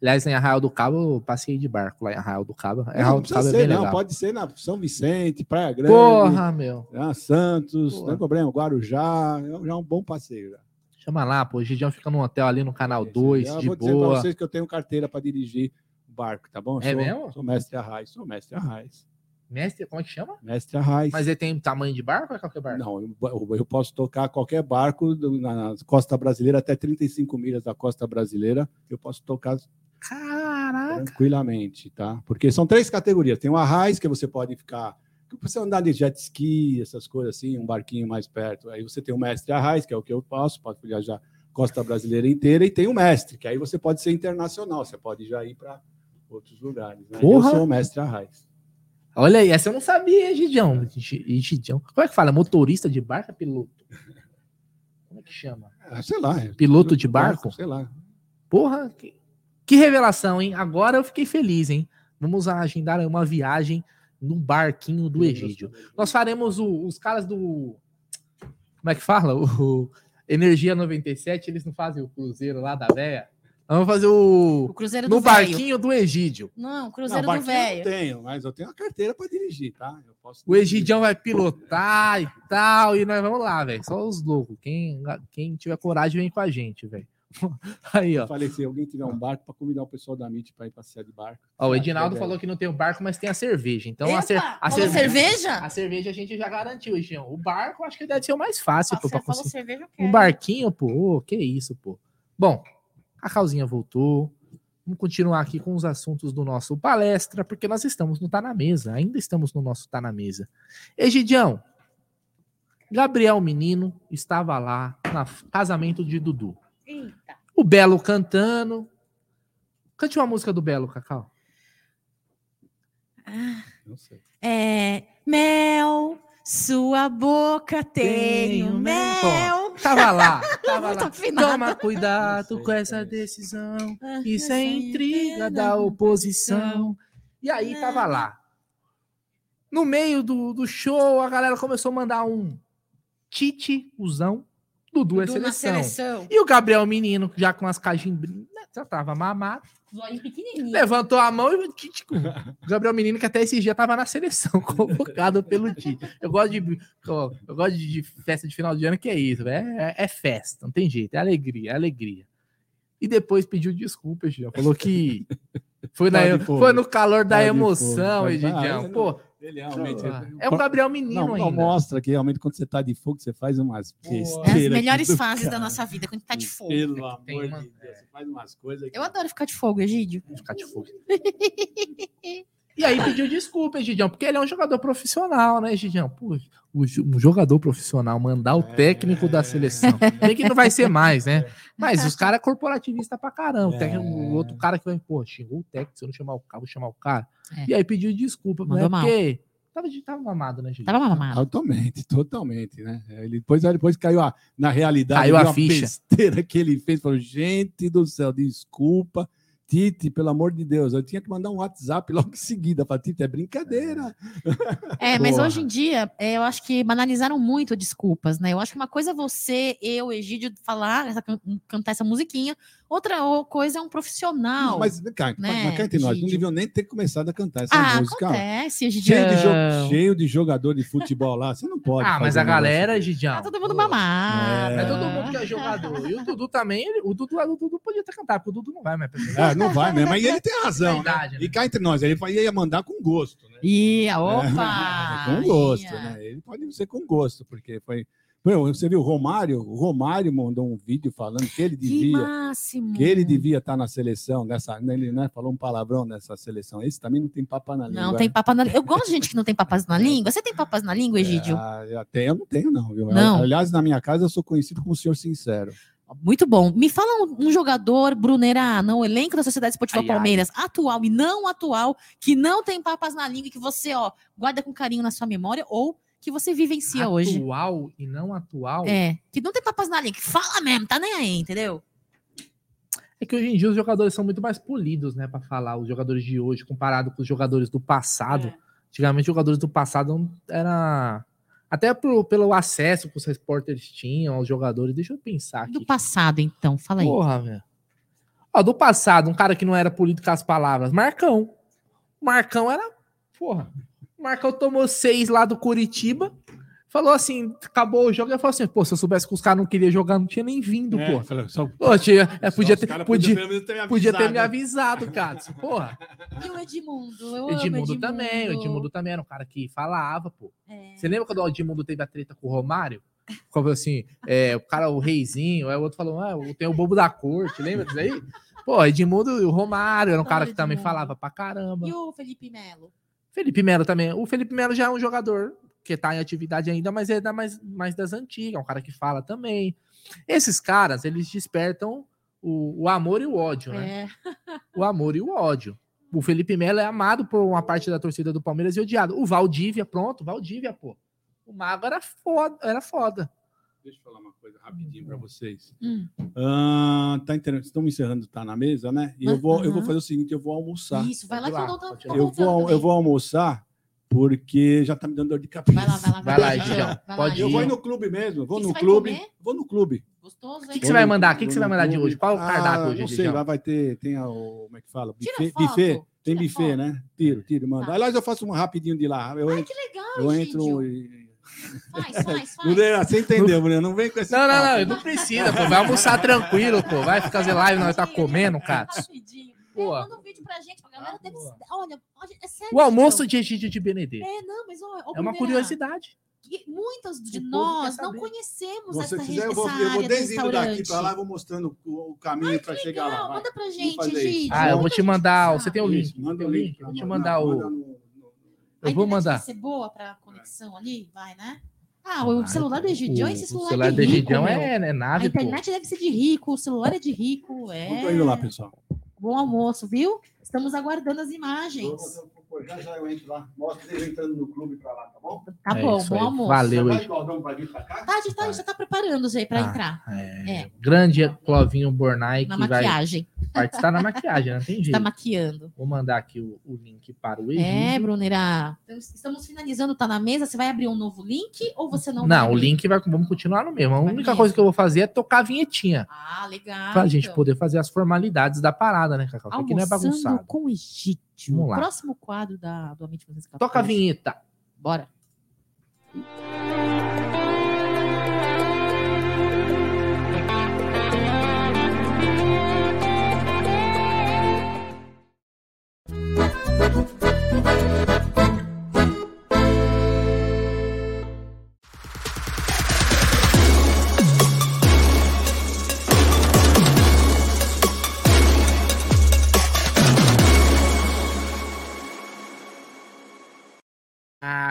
Aliás, em Arraial do Cabo, eu passei de barco lá em Arraial do Cabo. Arraial do Cabo é ser, é bem não, legal. Pode ser na São Vicente, Praia Grande. Porra, meu. Santos, Porra. não tem problema. Guarujá, é já é um bom passeio. Já. Chama lá, pô. O Gidião fica num hotel ali no canal 2, de vou boa. dizer pra vocês que eu tenho carteira para dirigir o barco, tá bom? É sou, mesmo? Sou mestre Arraiz, sou mestre Arraiz. Mestre, como é que chama? Mestre Arraiz. Mas ele tem tamanho de barco ou é qualquer barco? Não, eu, eu posso tocar qualquer barco na costa brasileira, até 35 milhas da costa brasileira, eu posso tocar Caraca. tranquilamente, tá? Porque são três categorias. Tem o Arraiz, que você pode ficar você andar de jet ski, essas coisas assim, um barquinho mais perto. Aí você tem o mestre Arraiz, que é o que eu posso, pode viajar costa brasileira inteira, e tem o mestre, que aí você pode ser internacional, você pode já ir para outros lugares. Né? Eu sou o mestre Arraiz. Olha aí, essa eu não sabia, Gidião. Gidião. Como é que fala? Motorista de barco é piloto? Como é que chama? Ah, sei lá. É piloto de barco? Sei lá. Porra, que, que revelação, hein? Agora eu fiquei feliz, hein? Vamos agendar uma viagem no barquinho do Egídio. Nós faremos o, os caras do. Como é que fala? O, Energia 97, eles não fazem o cruzeiro lá da véia? Vamos fazer o, o cruzeiro no barquinho do Egídio. Não, o cruzeiro não, do velho. Eu tenho, mas eu tenho a carteira para dirigir, tá? o Egidião vai pilotar e tal, e nós vamos lá, velho. Só os loucos. Quem, quem tiver coragem vem com a gente, velho. Aí, ó. Eu falei, se alguém tiver um barco para convidar o pessoal da MIT para ir passear de barco. Ó, o Edinaldo falou que não tem o barco, mas tem a cerveja. Então Epa, a, cer a cerveja, cerveja? A cerveja a gente já garantiu, Gião. O barco acho que deve ser o mais fácil, pô, conseguir. Cerveja, um barquinho, pô, oh, que isso, pô. Bom, a Calzinha voltou. Vamos continuar aqui com os assuntos do nosso palestra, porque nós estamos no Tá na Mesa, ainda estamos no nosso Tá na Mesa. Egidião, Gabriel Menino estava lá no casamento de Dudu. Eita. O Belo cantando. Cante uma música do Belo, Cacau. Ah, Não sei. É, mel, sua boca tem, um mel. mel. tava lá, tava lá. Toma cuidado com essa decisão. Ah, Isso é intriga da oposição. E aí tava lá. No meio do, do show, a galera começou a mandar um Tite, usão, Dudu, é Dudu é seleção. seleção. E o Gabriel Menino, já com as cajimbrinhas, né, já tava mamado. Levantou a mão e Tite. O Gabriel Menino, que até esse dia tava na seleção, convocado pelo Tite. Eu gosto de, eu gosto de festa de final de ano, que é isso, é, é, festa, não tem jeito, é alegria, é alegria. E depois pediu desculpas, já falou que foi, na, foi no calor da emoção, Egidião. Pô, ele realmente. É o Gabriel Menino não, ainda. mostra que realmente quando você tá de fogo, você faz umas É as melhores fases da nossa vida, quando tá de fogo. Pelo amor de Deus, você faz umas coisas. Eu adoro ficar de fogo, Egídio. Ficar de fogo. E aí pediu desculpa, Egidião, porque ele é um jogador profissional, né, Egidião? Pô, um jogador profissional mandar o é. técnico da seleção. Bem que não vai ser mais, né? Mas os caras é corporativistas pra caramba. É. O outro cara que vai, pô, xingou o técnico, se eu não chamar o cara, vou chamar o cara. É. E aí pediu desculpa, Mandou né? Porque tava, tava mamado, né, Egidião? Tava mamado. Totalmente, totalmente, né? Ele, depois, depois caiu a, na realidade, caiu a ficha. besteira que ele fez. Falou, gente do céu, desculpa Tite, pelo amor de Deus, eu tinha que mandar um WhatsApp logo em seguida para Tite, é brincadeira. É, mas Porra. hoje em dia, é, eu acho que banalizaram muito desculpas, né? Eu acho que uma coisa é você, eu, Egídio, falar, essa, cantar essa musiquinha, outra coisa é um profissional. Não, mas, cara, né? mas cá entre nós, não deviam nem ter começado a cantar essa ah, música. Acontece, Egidião. Cheio de, cheio de jogador de futebol lá, você não pode. Ah, mas a galera, Egidião. Tá todo mundo mamado. É... é todo mundo que é jogador. E o Dudu também, o Dudu, o Dudu podia ter cantado, porque o Dudu não vai mais. É, não vai mesmo. Mas ele tem razão. Verdade, né? né? E cá entre nós, ele ia mandar com gosto. Né? Ia, opa! É, com gosto, né? Ele pode ser com gosto, porque foi, Você viu o Romário? O Romário mandou um vídeo falando que ele devia. Que. Que ele devia estar na seleção, nessa, ele né, falou um palavrão nessa seleção. Esse também não tem papa na língua. Não tem papa na língua. Eu gosto de gente que não tem papas na língua. Você tem papas na língua, Egídio? É, eu, tenho, eu não tenho, não, viu? Não. Aliás, na minha casa eu sou conhecido como senhor sincero. Muito bom. Me fala um, um jogador, Brunera, não elenco da Sociedade Esportiva Ai, ai. Palmeiras, atual e não atual, que não tem papas na língua e que você, ó, guarda com carinho na sua memória ou que você vivencia hoje. Atual e não atual. É, que não tem papas na língua, que fala mesmo, tá nem aí, entendeu? É que hoje em dia os jogadores são muito mais polidos, né, Pra falar. Os jogadores de hoje, comparado com os jogadores do passado. É. Antigamente, os jogadores do passado era. Até pro- pelo acesso que os repórteres tinham aos jogadores. Deixa eu pensar aqui. Do passado, então, fala aí. Porra, velho. Ó, do passado, um cara que não era polido com as palavras. Marcão. Marcão era. Porra. Marcão tomou seis lá do Curitiba. Falou assim, acabou o jogo. Ele falou assim: pô, se eu soubesse que os caras não queriam jogar, não tinha nem vindo, É, só- Pô, tinha, é, podia ter, podia, podia ter me avisado. cara. Porra. E o Edmundo? Eu Edmundo, amo também. O Edmundo também era um cara que falava, pô. É. Você lembra quando o Edmundo teve a treta com o Romário? Falou assim, é, o cara, o reizinho, aí o outro falou, ah, tem o bobo da corte, lembra disso aí? Pô, Edmundo e o Romário era um cara que também Edmundo. falava pra caramba. E o Felipe Melo? Felipe Melo também. O Felipe Melo já é um jogador que tá em atividade ainda, mas é da mais, mais das antigas, é um cara que fala também. Esses caras, eles despertam o, o amor e o ódio, né? É. O amor e o ódio. O Felipe Melo é amado por uma parte da torcida do Palmeiras e odiado. O Valdívia, pronto, Valdívia, pô. O Mago era foda, era foda. Deixa eu falar uma coisa rapidinho para vocês. Hum. Ah, tá interessante. Estamos encerrando, tá na mesa, né? E eu vou, eu vou fazer o seguinte: eu vou almoçar. Isso, vai lá que eu. Eu vou, eu vou almoçar porque já tá me dando dor de cabeça. Vai lá, vai lá. Vai lá, Gigião. Gigião. Vai lá, Pode Eu vou ir ir. no clube mesmo, vou Que que no vai clube. comer? Vou no clube. Gostoso, O hein? que, que você vai mandar? O que, que você vai mandar de hoje? Qual o cardápio Ah, hoje, Não sei, Gigião? lá vai ter, tem a, o, como é que fala? Tira Buffet. Tem tira buffet, foto. né? Tiro, tiro, manda. Tá. Aliás, eu faço um rapidinho de lá. Eu Ai, entro, que legal, eu entro e... Faz, faz, faz. Brunera, Você entendeu, Brunera? Não vem com esse Não, não, papo. não, não precisa, pô. Vai almoçar tranquilo, pô. Vai fazer live, nós tá comendo, cara. Rapidinho. Pô. É, manda um vídeo pra gente, pra galera. Deve... boa. Olha, é sério. O almoço de Egídio de Benedetto. É, não, mas ó, ó, É uma curiosidade. que Muitas de O nós não conhecemos essa, você re- quiser, eu vou, essa eu vou do indo daqui para lá, vou mostrando o, o caminho para chegar lá. Vai. manda pra Vamos gente. Egídio. Ah, eu vou te mandar. Você tem o link? Manda o o link. Vou te mandar o. A Eu vou mandar. Vai ser boa pra conexão ali? Vai, né? Ah, o celular do Egidião, O- esse o celular, celular é do de rico, Egidião meu. é, é A nave, pô. internet deve ser de rico, o celular é de rico. É. Tô indo lá, pessoal. Bom almoço, viu? Estamos aguardando as imagens. Já já eu entro lá. Mostra ele entrando no clube para lá, tá bom? Tá É bom, bom aí. almoço. Valeu, Você aí. vai pra vir pra cá? Tá, já tá, já tá preparando já aí pra Ah, entrar. É, É. Grande Clovinho Bornai Na que vai maquiagem. participar na maquiagem, não tem Tá jeito. maquiando. Vou mandar aqui o, o link para o É, Egídio. Brunera. Então, Estamos finalizando, tá na mesa. Você vai abrir um novo link ou você não vai Não, o link vai. Vamos continuar no mesmo. A Vai única mesmo. coisa que eu vou fazer é tocar a vinhetinha. Ah, legal. Pra gente poder fazer as formalidades da parada, né, Cacau? Porque aqui não é bagunçado. com o Lá. Próximo quadro da, do Amite 1914. Toca a vinheta. Bora. Ah,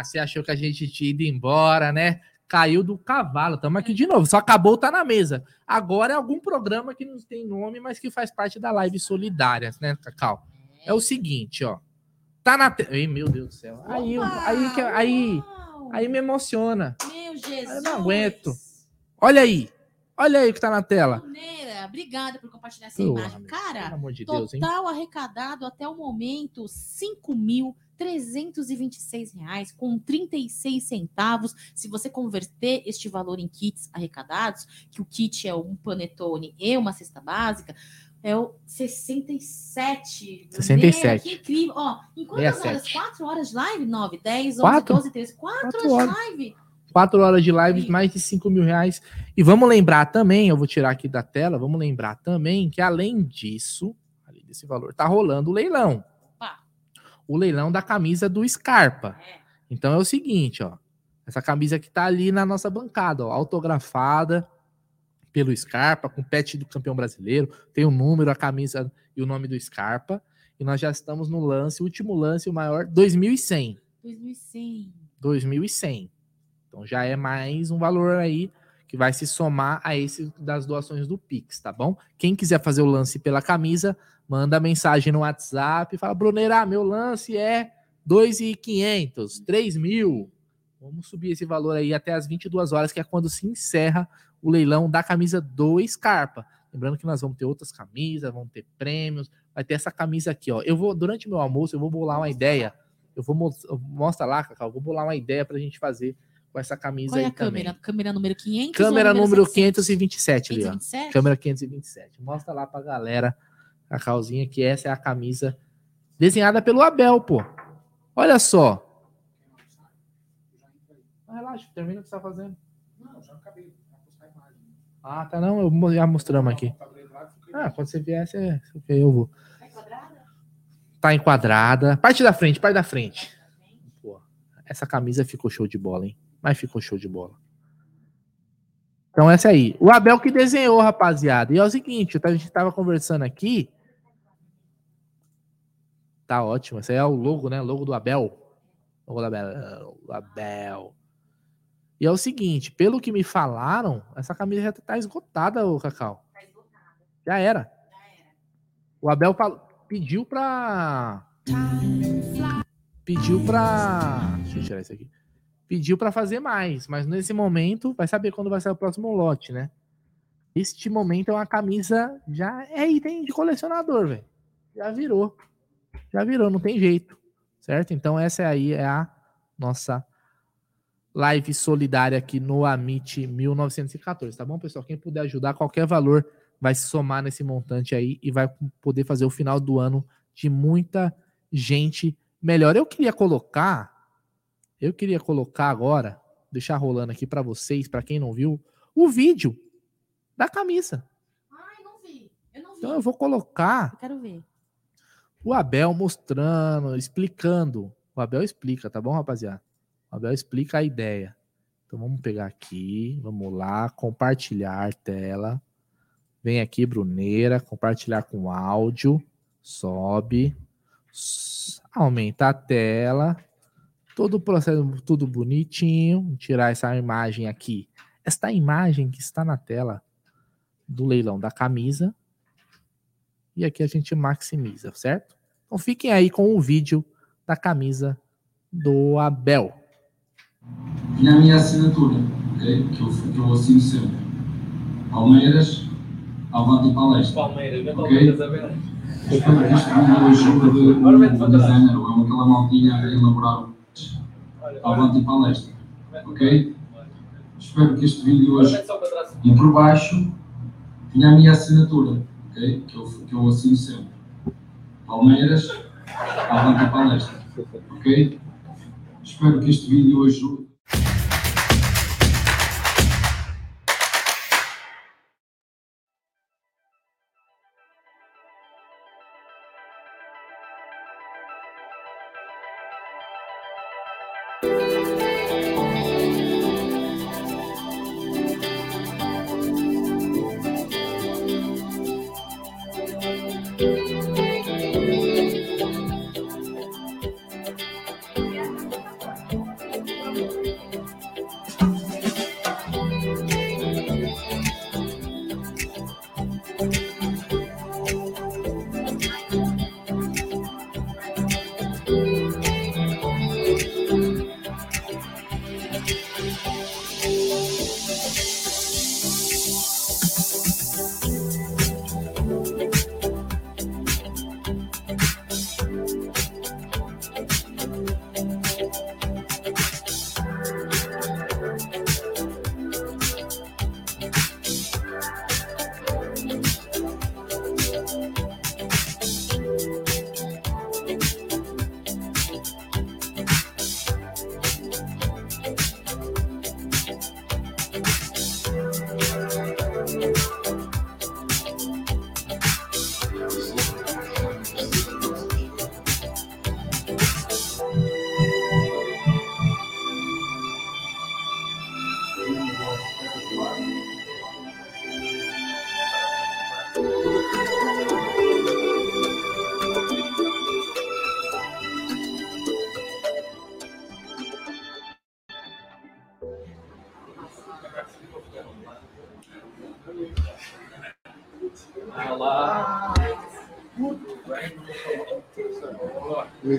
você achou que a gente tinha ido embora, né? Caiu do cavalo. Estamos aqui de novo. Só acabou, tá na mesa. Agora é algum programa que não tem nome, mas que faz parte da live solidária, né, Cacau? É o seguinte, ó. Tá na tela. Ei, meu Deus do céu. Aí, aí, aí, Uau! aí me emociona. Meu Jesus. Eu não aguento. Olha aí. Olha aí o que tá na tela. Brunera, obrigada por compartilhar essa Pô, imagem. Cara, de Deus? Total arrecadado até o momento, 5.326 reais com 36 centavos. Se você converter este valor em kits arrecadados, que o kit é um panetone e uma cesta básica, é o 67. 67. Meu, Que incrível. Ó, em quantas 67. horas? 4 horas de live? 9, 10, 11, Quatro? 12, 13. 4 Quatro horas, horas. de live. Quatro horas de live, Sim. mais de 5 mil reais. E vamos lembrar também, eu vou tirar aqui da tela, vamos lembrar também que além disso, além desse valor, tá rolando o leilão. Opa. O leilão da camisa do Scarpa. É. Então é o seguinte, ó. Essa camisa que tá ali na nossa bancada, ó, autografada pelo Scarpa, com o pet do campeão brasileiro, tem o número, a camisa e o nome do Scarpa. E nós já estamos no lance, o último lance, o maior, 2100. 2100. 2100. Então já é mais um valor aí que vai se somar a esse das doações do Pix, tá bom? Quem quiser fazer o lance pela camisa, manda mensagem no WhatsApp, fala, Brunerá, meu lance é 2.500, 3 mil. Vamos subir esse valor aí até as 22 horas, que é quando se encerra o leilão da camisa do Scarpa. Lembrando que nós vamos ter outras camisas, vamos ter prêmios, vai ter essa camisa aqui, ó. Eu vou, durante meu almoço, eu vou bolar uma ideia. Eu vou mostra lá, Cacau, eu vou bolar uma ideia pra gente fazer com essa camisa Qual é aí a câmera? também. Câmera número 500 Câmera número 527 ali, ó. 527? Câmera 527. Mostra lá pra galera, Cacauzinha, que essa é a camisa desenhada pelo Abel, pô. Olha só. Ah, relaxa, termina o que você tá fazendo. Não, já acabei. Ah, tá não, eu já mostramos aqui. Ah, quando você vier, você, eu vou. Tá enquadrada. Parte da frente, parte da frente. Pô, essa camisa ficou show de bola, hein? Mas ficou show de bola. Então, essa aí. O Abel que desenhou, rapaziada. E é o seguinte, a gente tava conversando aqui. Tá ótimo. Esse aí é o logo, né? Logo do Abel. Logo do Abel. Abel. E é o seguinte, pelo que me falaram, essa camisa já tá esgotada, o Cacau. Já era. O Abel pediu pra. Pediu pra. Deixa eu tirar isso aqui. Pediu pra fazer mais, mas nesse momento, vai saber quando vai sair o próximo lote, né? Este momento é uma camisa já é item de colecionador, velho. Já virou. Já virou, não tem jeito. Certo? Então essa aí é a nossa live solidária aqui no Amit 1914, tá bom, pessoal? Quem puder ajudar, qualquer valor vai se somar nesse montante aí e vai poder fazer o final do ano de muita gente melhor. Eu queria colocar, eu queria colocar agora, deixar rolando aqui para vocês, para quem não viu, o vídeo da camisa. Ai, não vi. Eu não vi. Então eu vou colocar Eu quero ver. o Abel mostrando, explicando. O Abel explica, tá bom, rapaziada? O Abel explica a ideia. Então vamos pegar aqui, vamos lá, compartilhar tela. Vem aqui, Bruneira, compartilhar com áudio. Sobe. Aumenta a tela. Todo o processo, tudo bonitinho. Tirar essa imagem aqui. Esta imagem que está na tela do leilão da camisa. E aqui a gente maximiza, certo? Então fiquem aí com o vídeo da camisa do Abel. Tinha a minha assinatura, ok? Que eu, que eu assino sempre. Palmeiras, Avante e Palestra. Palmeiras, Ok? Espero que isto me ajude o designer, ou aquela maltinha a elaborar Avante e Palestra. Ok? Espero que este vídeo hoje. E por baixo tinha a minha assinatura, ok? Que eu, que eu assino sempre. Palmeiras, Avante e Palestra. Ok? Espero que este vídeo ajude.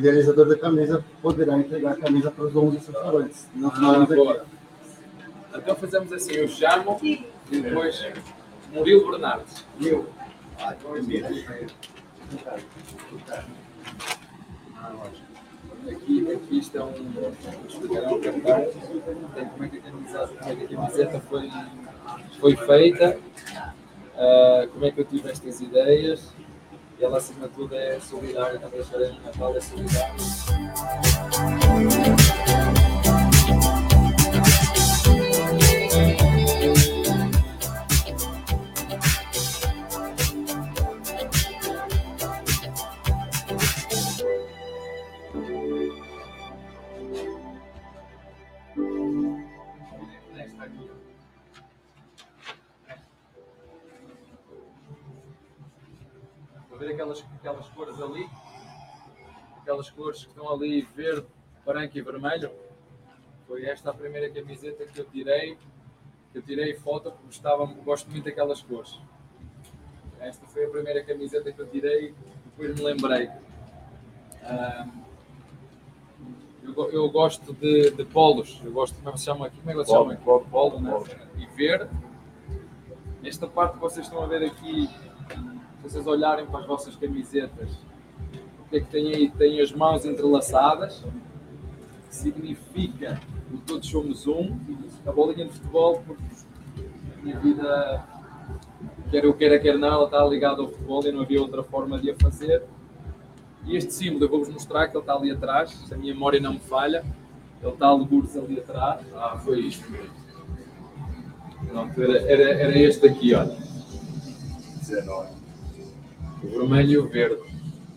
Idealizador da camisa poderá entregar a camisa para os 11 assessorantes. Ah, então fazemos assim, eu chamo e depois Murilo Bernardo. Eu. Aqui, aqui estão explicarão o cartão, como é que a camiseta, como é que a camiseta foi, foi feita, uh, como é que eu tive estas ideias, e ela acima de tudo é solidária, também a de Natal é solidária. Aquelas cores que estão ali, verde, branco e vermelho. Foi esta a primeira camiseta que eu tirei, que eu tirei foto porque gostava, gosto muito daquelas cores. Esta foi a primeira camiseta que eu tirei, depois me lembrei. Um, eu, eu, gosto de, de, polos, eu gosto, como é que se chama aqui? Como é que se chama aqui? Polo, polo, né? E verde. Esta parte que vocês estão a ver aqui vocês olharem para as vossas camisetas, que é que tem aí? Tem as mãos entrelaçadas, que significa que todos somos um, a bolinha de futebol, porque a minha vida, quer eu queira, quer não, ela está ligada ao futebol e não havia outra forma de a fazer. E este símbolo eu vou-vos mostrar que ele está ali atrás, se a minha memória não me falha, ele está algures ali atrás. Ah, foi isto mesmo. Era, era, era este aqui, olha. 19 o vermelho e o verde.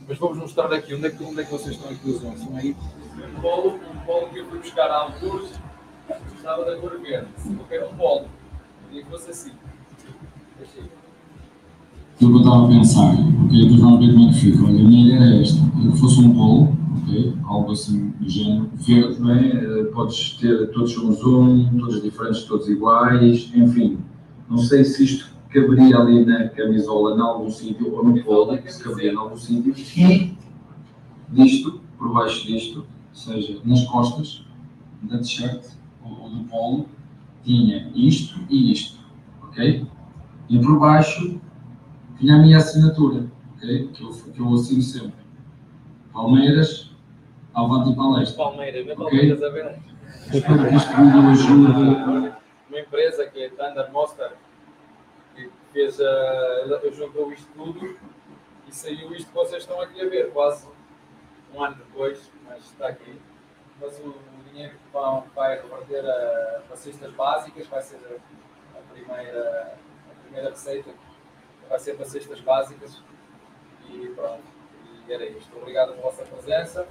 Mas vou-vos mostrar aqui onde é, que, onde é que vocês estão aqui os Estão aí um polo, um polo que eu fui buscar há alguns, estava da cor verde. Quero um polo. Queria que fosse assim. Deixa aí. Eu estava a pensar, ok? Depois vamos ver como é que fica. A minha ideia era esta: que fosse um polo, ok? Algo assim do género. Verde, não é? Eh, podes ter, todos somos um, todos diferentes, todos iguais, enfim. Não sei se isto caberia ali na camisola em algum sítio, ou no polo, se caberia em algum sítio, e disto, por baixo disto, ou seja, nas costas da t-shirt ou do polo, tinha isto e isto, ok? E por baixo tinha a minha assinatura, ok? Que eu, que eu assino sempre. Palmeiras, Avante e Palestra. Palmeiras, não é Palmeiras a ver. Espero que isto me ajude. Uma empresa que é Thunder Monster fez a, eu juntou isto tudo e saiu isto que vocês estão aqui a ver, quase um ano depois, mas está aqui. Mas o, dinheiro que vão, vai reverter a, para cestas básicas vai ser a, a, primeira, a primeira receita, vai ser para cestas básicas e pronto. E era isto. Obrigado pela vossa presença.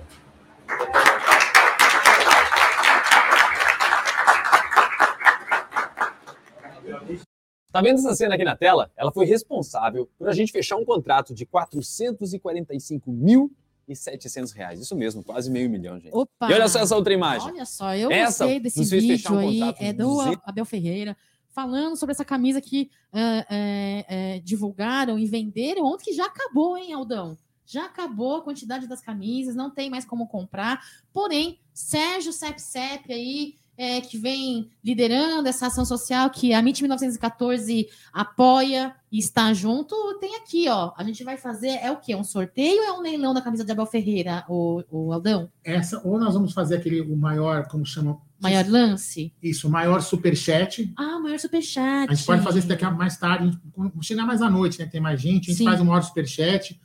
Tá vendo essa cena aqui na tela? Ela foi responsável por a gente fechar um contrato de 445 mil e 700 reais. Isso mesmo, quase meio milhão, gente. Opa! E olha só essa outra imagem. Olha só, eu essa gostei desse vídeo um aí. É do Abel Ferreira, falando sobre essa camisa que uh, uh, uh, divulgaram e venderam ontem, que já acabou, hein, Aldão? Já acabou a quantidade das camisas, não tem mais como comprar. Porém, Sérgio Sep Sep aí é, que vem liderando essa ação social que a MIT 1914 apoia e está junto, tem aqui, ó. A gente vai fazer, é o quê? Um sorteio ou é um leilão da camisa de Abel Ferreira, o, o Aldão? Essa, ou nós vamos fazer aquele, o maior, como chama? Maior lance? Isso, o maior superchat. Ah, o maior superchat. A gente pode fazer isso daqui mais tarde, chegar mais à noite, né? Tem mais gente, a gente Sim. faz o maior superchat.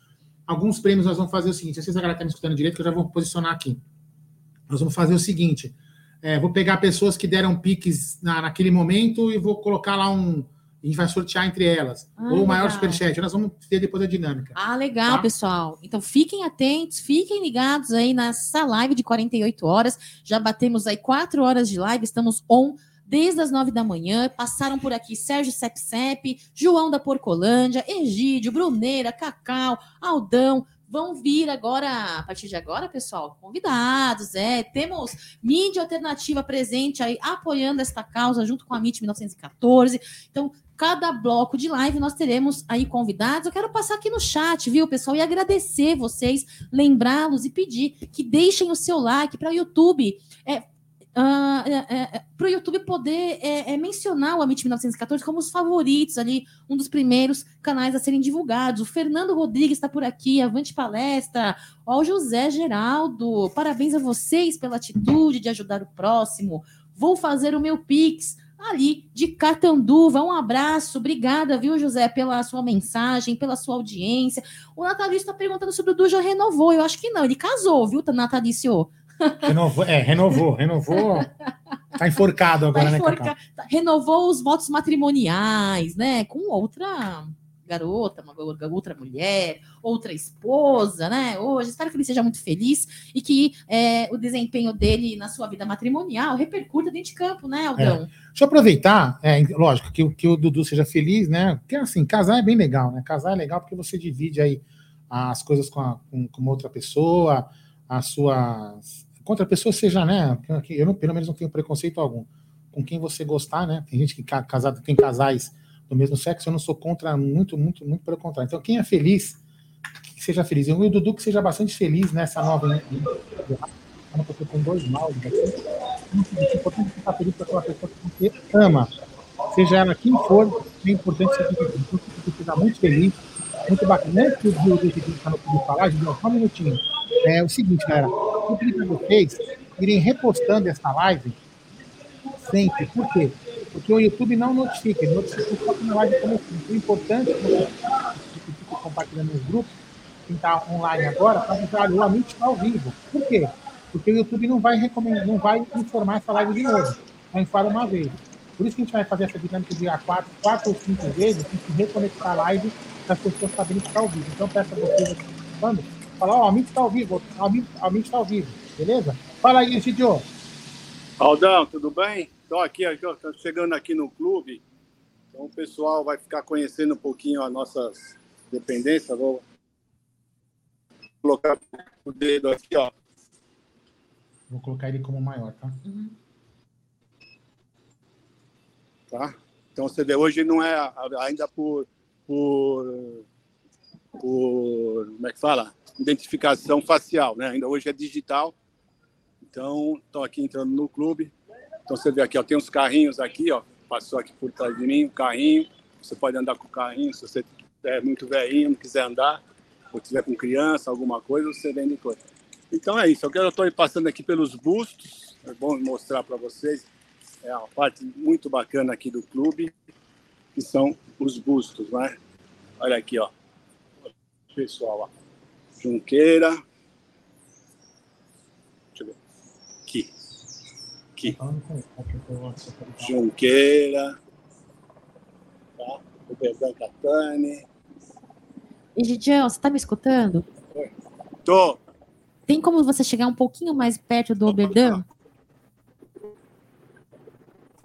Alguns prêmios nós vamos fazer o seguinte, vocês agora estão me escutando direito, que eu já vou posicionar aqui. Nós vamos fazer o seguinte, é, vou pegar pessoas que deram piques na, naquele momento e vou colocar lá um. A gente vai sortear entre elas. Ah, ou o maior superchat. Nós vamos ter depois a dinâmica. Ah, legal, tá? pessoal. Então fiquem atentos, fiquem ligados aí nessa live de 48 horas. Já batemos aí 4 horas de live, estamos on desde as nove da manhã. Passaram por aqui Sérgio Sepsep, João da Porcolândia, Egídio, Bruneira, Cacau, Aldão, vão vir agora, a partir de agora, pessoal, convidados, é, temos mídia alternativa presente aí, apoiando esta causa, junto com a MIT 1914, então, cada bloco de live nós teremos aí convidados. Eu quero passar aqui no chat, viu, pessoal, e agradecer vocês, lembrá-los e pedir que deixem o seu like para o YouTube. É, Uh, é, é, para o YouTube poder é, é mencionar o Amit 1914 como os favoritos ali, um dos primeiros canais a serem divulgados. O Fernando Rodrigues está por aqui, avante palestra. Ó, o José Geraldo, parabéns a vocês pela atitude de ajudar o próximo. Vou fazer o meu Pix ali de Catanduva. Um abraço, obrigada, viu, José, pela sua mensagem, pela sua audiência. O Natalício está perguntando sobre o Du já renovou. Eu acho que não, ele casou, viu, Natalício? Renovou, é, renovou, renovou. Tá enforcado agora, tá enforca... né, Cacau? Renovou os votos matrimoniais, né? Com outra garota, uma outra mulher, outra esposa, né? Hoje, espero que ele seja muito feliz e que é, o desempenho dele na sua vida matrimonial repercuta dentro de campo, né, Aldão? É. Deixa eu aproveitar, é, lógico, que, que o Dudu seja feliz, né? Porque assim, casar é bem legal, né? Casar é legal porque você divide aí as coisas com, a, com, com outra pessoa, as suas. Contra a pessoa seja, né? Eu não, pelo menos não tenho preconceito algum. Com quem você gostar, né? Tem gente que casado tem casais do mesmo sexo, eu não sou contra, muito, muito, muito pelo contrário. Então, quem é feliz, que seja feliz. E o Dudu que seja bastante feliz nessa nova. Né? Eu estou com dois maus aqui. É importante ficar feliz com aquela pessoa que você ama. Seja ela quem for, é importante ficar feliz. Então, você ficar muito feliz, muito bacana. Antes Dudu está no clube falar, Julião, só um minutinho. É o seguinte, galera. Eu pedi para vocês irem repostando essa live sempre. Por quê? Porque o YouTube não notifica, ele notifica só quando a live começou. Então é importante que você fique compartilhando nos grupos, quem está online agora, para avisar, o Amit está ao vivo. Por quê? Porque o YouTube não vai recomendar, não vai informar essa live de novo. Vai informar uma vez. Por isso que a gente vai fazer essa dinâmica de quatro, quatro ou cinco vezes, tem que reconectar a live para as pessoas saberem que está ao vivo. Então peço a vocês aqui, falar, ó, oh, o Amit está ao vivo, o Amit está ao vivo, beleza? Fala aí, Gidio. Aldão, tudo bem? Estou aqui, estou chegando aqui no clube, então o pessoal vai ficar conhecendo um pouquinho as nossas dependências. Vou colocar o dedo aqui, ó. Vou colocar ele como maior, tá? Uhum. Tá? Então você vê, hoje não é ainda por, por, por como é que fala? Identificação facial, né? Ainda hoje é digital. Então, estou aqui entrando no clube. Então você vê aqui, ó, tem uns carrinhos aqui, ó, passou aqui por trás de mim, um carrinho. Você pode andar com o carrinho, se você é muito velhinho, não quiser andar, ou tiver com criança, alguma coisa, você vende coisa. Então é isso. Eu estou passando aqui pelos bustos. É bom mostrar para vocês. É uma parte muito bacana aqui do clube, que são os bustos, né? Olha aqui, ó. Pessoal, ó. Junqueira. Deixa eu ver. Aqui aqui. Junqueira, tá? o Bebão Catani. E, Gidião, você está me escutando? Oi. Tô. Tem como você chegar um pouquinho mais perto do Oberdan?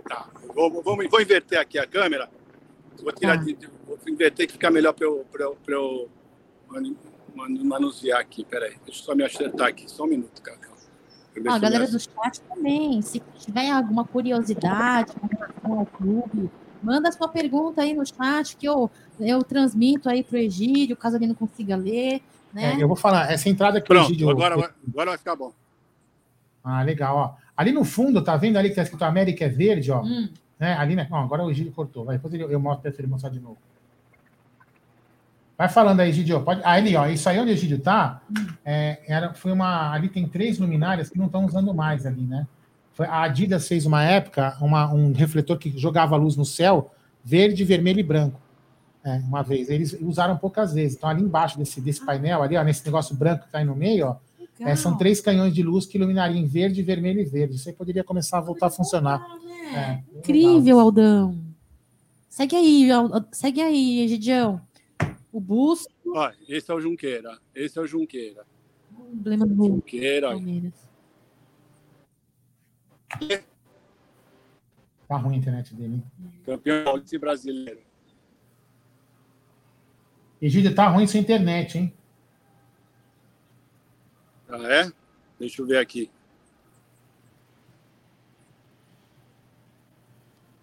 Tá, vou, vou, vou, inverter aqui a câmera. Vou tirar tá. de, vou inverter que fica melhor para eu, eu, eu manusear aqui. Peraí, deixa eu só me acertar aqui, só um minuto, cara. Ah, a galera do chat também, se tiver alguma curiosidade com relação ao clube, manda sua pergunta aí no chat que eu, eu transmito aí para o Egídio, caso ele não consiga ler. Né? É, eu vou falar, essa entrada aqui, Pronto, Egídio. Agora, vai, agora vai ficar bom. Ah, legal, ó. Ali no fundo, tá vendo ali que tá escrito América é verde, ó? Hum. Né? Ali, né? Ó, agora o Egídio cortou. Vai, depois eu, eu mostro para ele mostrar de novo. Vai falando aí, Gidio. Pode... Ah, ali, ó, isso aí onde o Gidio tá, é, era, foi uma. Ali tem três luminárias que não estão usando mais ali, né? Foi, a Adidas fez uma época uma, um refletor que jogava luz no céu, verde, vermelho e branco. É, uma vez. Eles usaram poucas vezes. Então, ali embaixo desse, desse painel, ali, ó, nesse negócio branco que tá aí no meio, ó, é, são três canhões de luz que iluminariam em verde, vermelho e verde. Isso aí poderia começar a voltar a funcionar. Né? É, Incrível, Aldão. Segue aí, segue aí, Egidião. O busto. Ó, esse é o Junqueira. Esse é o Junqueira. O emblema do Junqueira. Palmeiras. Tá ruim a internet dele, hein? Campeão brasileiro. Egídio, tá ruim sua internet, hein? Ah, é? Deixa eu ver aqui.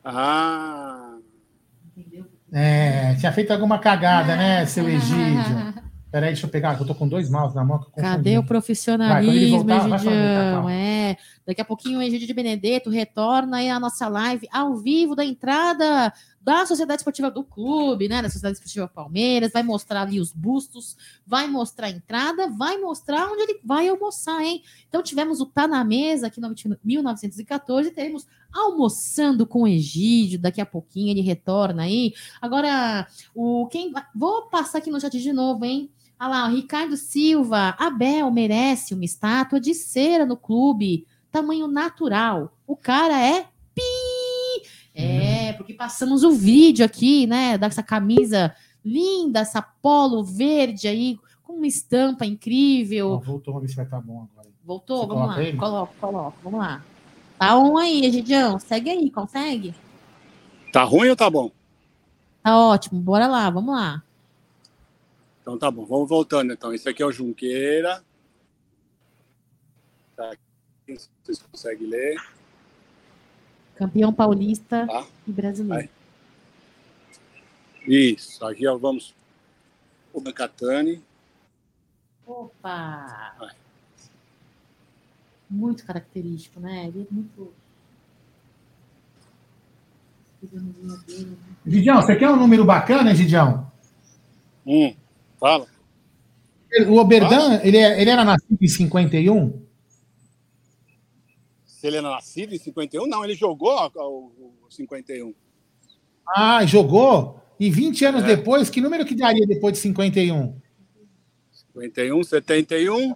Ah. É, tinha feito alguma cagada, né, seu Egídio? Peraí, deixa eu pegar, eu tô com dois mouse na mão. Cadê o profissionalismo, vai, voltar, Egidião? É, daqui a pouquinho o Egídio de Benedetto retorna aí a nossa live ao vivo da entrada da Sociedade Esportiva do Clube, né? Da Sociedade Esportiva Palmeiras, vai mostrar ali os bustos, vai mostrar a entrada, vai mostrar onde ele vai almoçar, hein? Então tivemos o Tá na Mesa aqui no 1914, teremos almoçando com o Egídio, daqui a pouquinho ele retorna aí. Agora, o quem vou passar aqui no chat de novo, hein? Olha lá, o Ricardo Silva, Abel merece uma estátua de cera no clube, tamanho natural. O cara é pi é, uhum. porque passamos o vídeo aqui, né, dessa camisa linda, essa polo verde aí, com uma estampa incrível. Oh, voltou, vamos ver se vai estar tá bom agora. Voltou? Você vamos lá. Ele? Coloca, coloca, vamos lá. Tá um aí, Egidião. Segue aí, consegue? Tá ruim ou tá bom? Tá ótimo, bora lá, vamos lá. Então tá bom, vamos voltando então. Esse aqui é o Junqueira. Tá aqui, vocês conseguem ler. Campeão paulista tá. e brasileiro. Vai. Isso, aqui vamos. O Bancatani. Opa! Vai. Muito característico, né? Ele é muito. Gidião, você quer um número bacana, Gidião? Hum, fala. O Oberdan, ele, é, ele era nascido em 51? Se ele é nascido em 51, não, ele jogou o 51. Ah, jogou? E 20 anos é. depois, que número que daria depois de 51? 51, 71.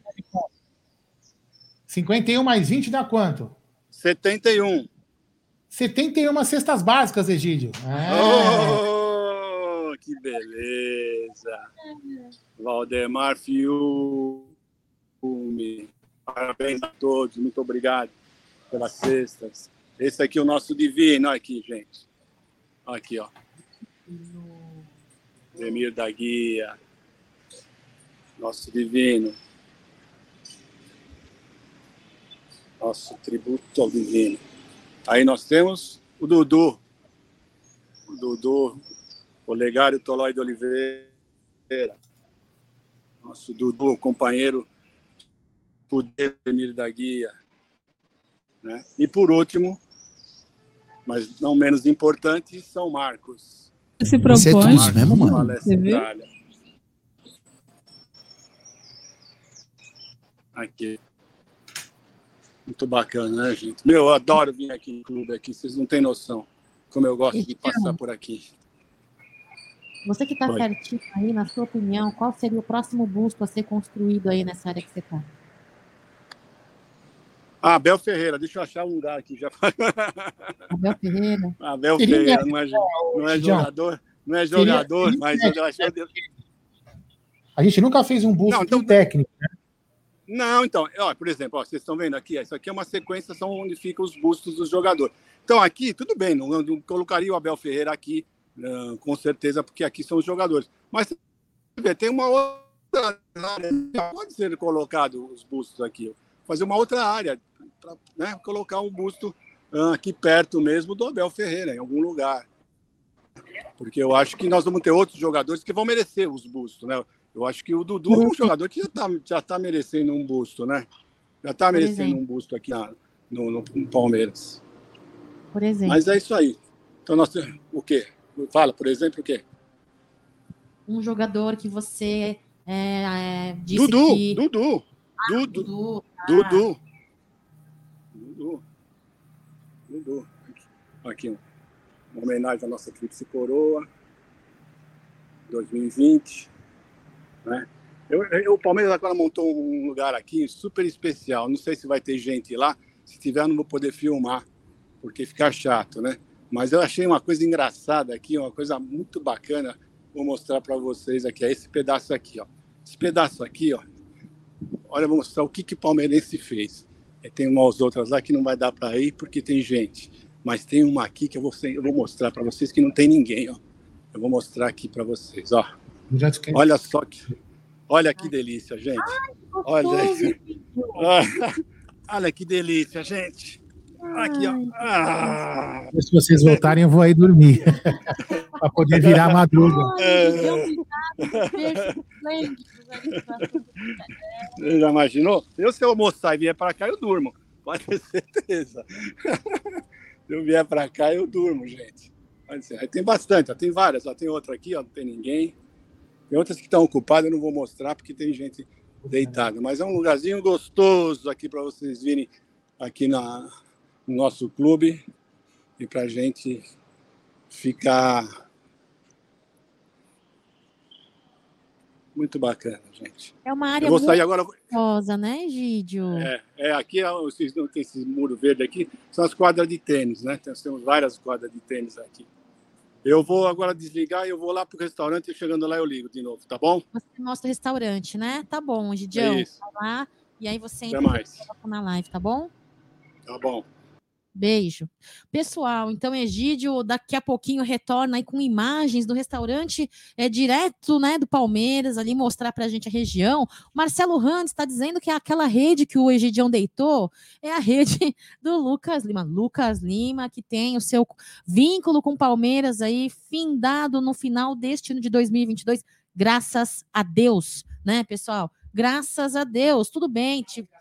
51 mais 20 dá quanto? 71. 71 cestas básicas, Egídio. É. Oh, que beleza. Valdemar Fiume. Parabéns a todos, muito obrigado pelas cestas. Esse aqui é o nosso divino, aqui, gente. Aqui, ó. Emir da Guia. Nosso divino. Nosso tributo ao divino. Aí nós temos o Dudu. O Dudu, o Legário Tolói de Oliveira. Nosso Dudu, companheiro poder Emir da Guia. Né? E por último, mas não menos importante, São Marcos. Se propõe. Você é tudo mesmo, mano? Aqui. Muito bacana, né, gente? Meu, eu adoro vir aqui em clube aqui, vocês não têm noção como eu gosto de passar por aqui. Você que está pertinho aí, na sua opinião, qual seria o próximo busto a ser construído aí nessa área que você está? Ah, Abel Ferreira, deixa eu achar um lugar aqui já. Abel Ferreira. Abel Ferreira, não é, não é jogador, não é jogador, mas eu achei. A gente nunca fez um busto então, técnico, né? Não, então, ó, por exemplo, ó, vocês estão vendo aqui, isso aqui é uma sequência, são onde ficam os bustos dos jogadores. Então, aqui, tudo bem, não, não colocaria o Abel Ferreira aqui, não, com certeza, porque aqui são os jogadores. Mas tem uma outra área, pode ser colocado os bustos aqui, fazer uma outra área, para né, colocar um busto uh, aqui perto mesmo do Abel Ferreira, em algum lugar. Porque eu acho que nós vamos ter outros jogadores que vão merecer os bustos, né? Eu acho que o Dudu é um jogador que já está já tá merecendo um busto, né? Já está merecendo um busto aqui na, no, no, no, Palmeiras. Por exemplo. Mas é isso aí. Então, nós o quê? Fala, por exemplo, o quê? Um jogador que você é, é, disse Dudu, que... Dudu, ah, Dudu, Dudu, ah. Dudu, Dudu. Dudu. Aqui, uma homenagem à nossa Tríplice Coroa, 2020. Né? Eu, eu, o Palmeiras agora montou um lugar aqui super especial. Não sei se vai ter gente lá. Se tiver, não vou poder filmar, porque fica chato, né? Mas eu achei uma coisa engraçada aqui, uma coisa muito bacana. Vou mostrar para vocês aqui. É esse pedaço aqui, ó. Esse pedaço aqui, ó. Olha, vou mostrar o que, que o palmeirense fez. Tem umas outras lá que não vai dar para ir porque tem gente. Mas tem uma aqui que eu vou, eu vou mostrar para vocês que não tem ninguém. Ó. Eu vou mostrar aqui para vocês. Ó. Olha só que. Olha que delícia, gente. Olha. Olha que delícia, gente. Aqui, ó. Ah. Se vocês voltarem, eu vou aí dormir. para poder virar a madruga. Você já imaginou? Eu, se eu almoçar e vier para cá, eu durmo. Pode ter certeza. Se eu vier para cá, eu durmo, gente. Aí tem bastante, ó, tem várias. Ó, tem outra aqui, ó, não tem ninguém. Tem outras que estão ocupadas, eu não vou mostrar porque tem gente deitada. Mas é um lugarzinho gostoso aqui para vocês virem aqui na, no nosso clube e para gente ficar muito bacana, gente. É uma área muito sair agora. gostosa, né, Gídio? É, é aqui, vocês não tem esse muro verde aqui, são as quadras de tênis, né? Nós temos várias quadras de tênis aqui. Eu vou agora desligar e eu vou lá pro restaurante e chegando lá eu ligo de novo, tá bom? Você mostra o restaurante, né? Tá bom, Gidião. É isso. Vai lá e aí você Até entra mais. na live, tá bom? Tá bom. Beijo. Pessoal, então Egídio daqui a pouquinho retorna aí com imagens do restaurante é direto, né, do Palmeiras ali mostrar pra gente a região. Marcelo Randes está dizendo que aquela rede que o Egidião deitou é a rede do Lucas Lima. Lucas Lima que tem o seu vínculo com o Palmeiras aí findado no final deste ano de 2022. Graças a Deus, né, pessoal? Graças a Deus. Tudo bem, tipo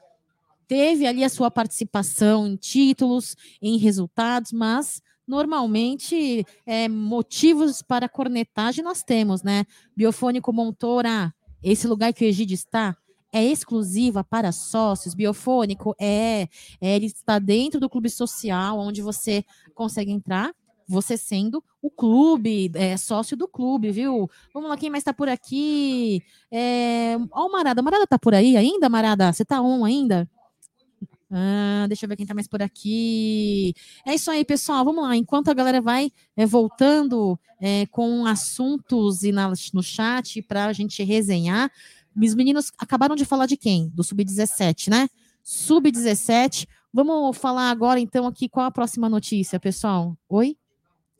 teve ali a sua participação em títulos, em resultados, mas normalmente é, motivos para cornetagem nós temos, né? Biofônico Montora, esse lugar que o Egídio está é exclusiva para sócios. Biofônico é, é ele está dentro do clube social, onde você consegue entrar. Você sendo o clube, é, sócio do clube, viu? Vamos lá, quem mais está por aqui? É... Ó, o Marada. Marada tá por aí ainda, Marada? Você tá on ainda? Ah, deixa eu ver quem tá mais por aqui. É isso aí, pessoal. Vamos lá. Enquanto a galera vai é, voltando é, com assuntos e na, no chat para a gente resenhar, os meninos acabaram de falar de quem? Do Sub-17, né? Sub-17. Vamos falar agora, então, aqui qual a próxima notícia, pessoal? Oi?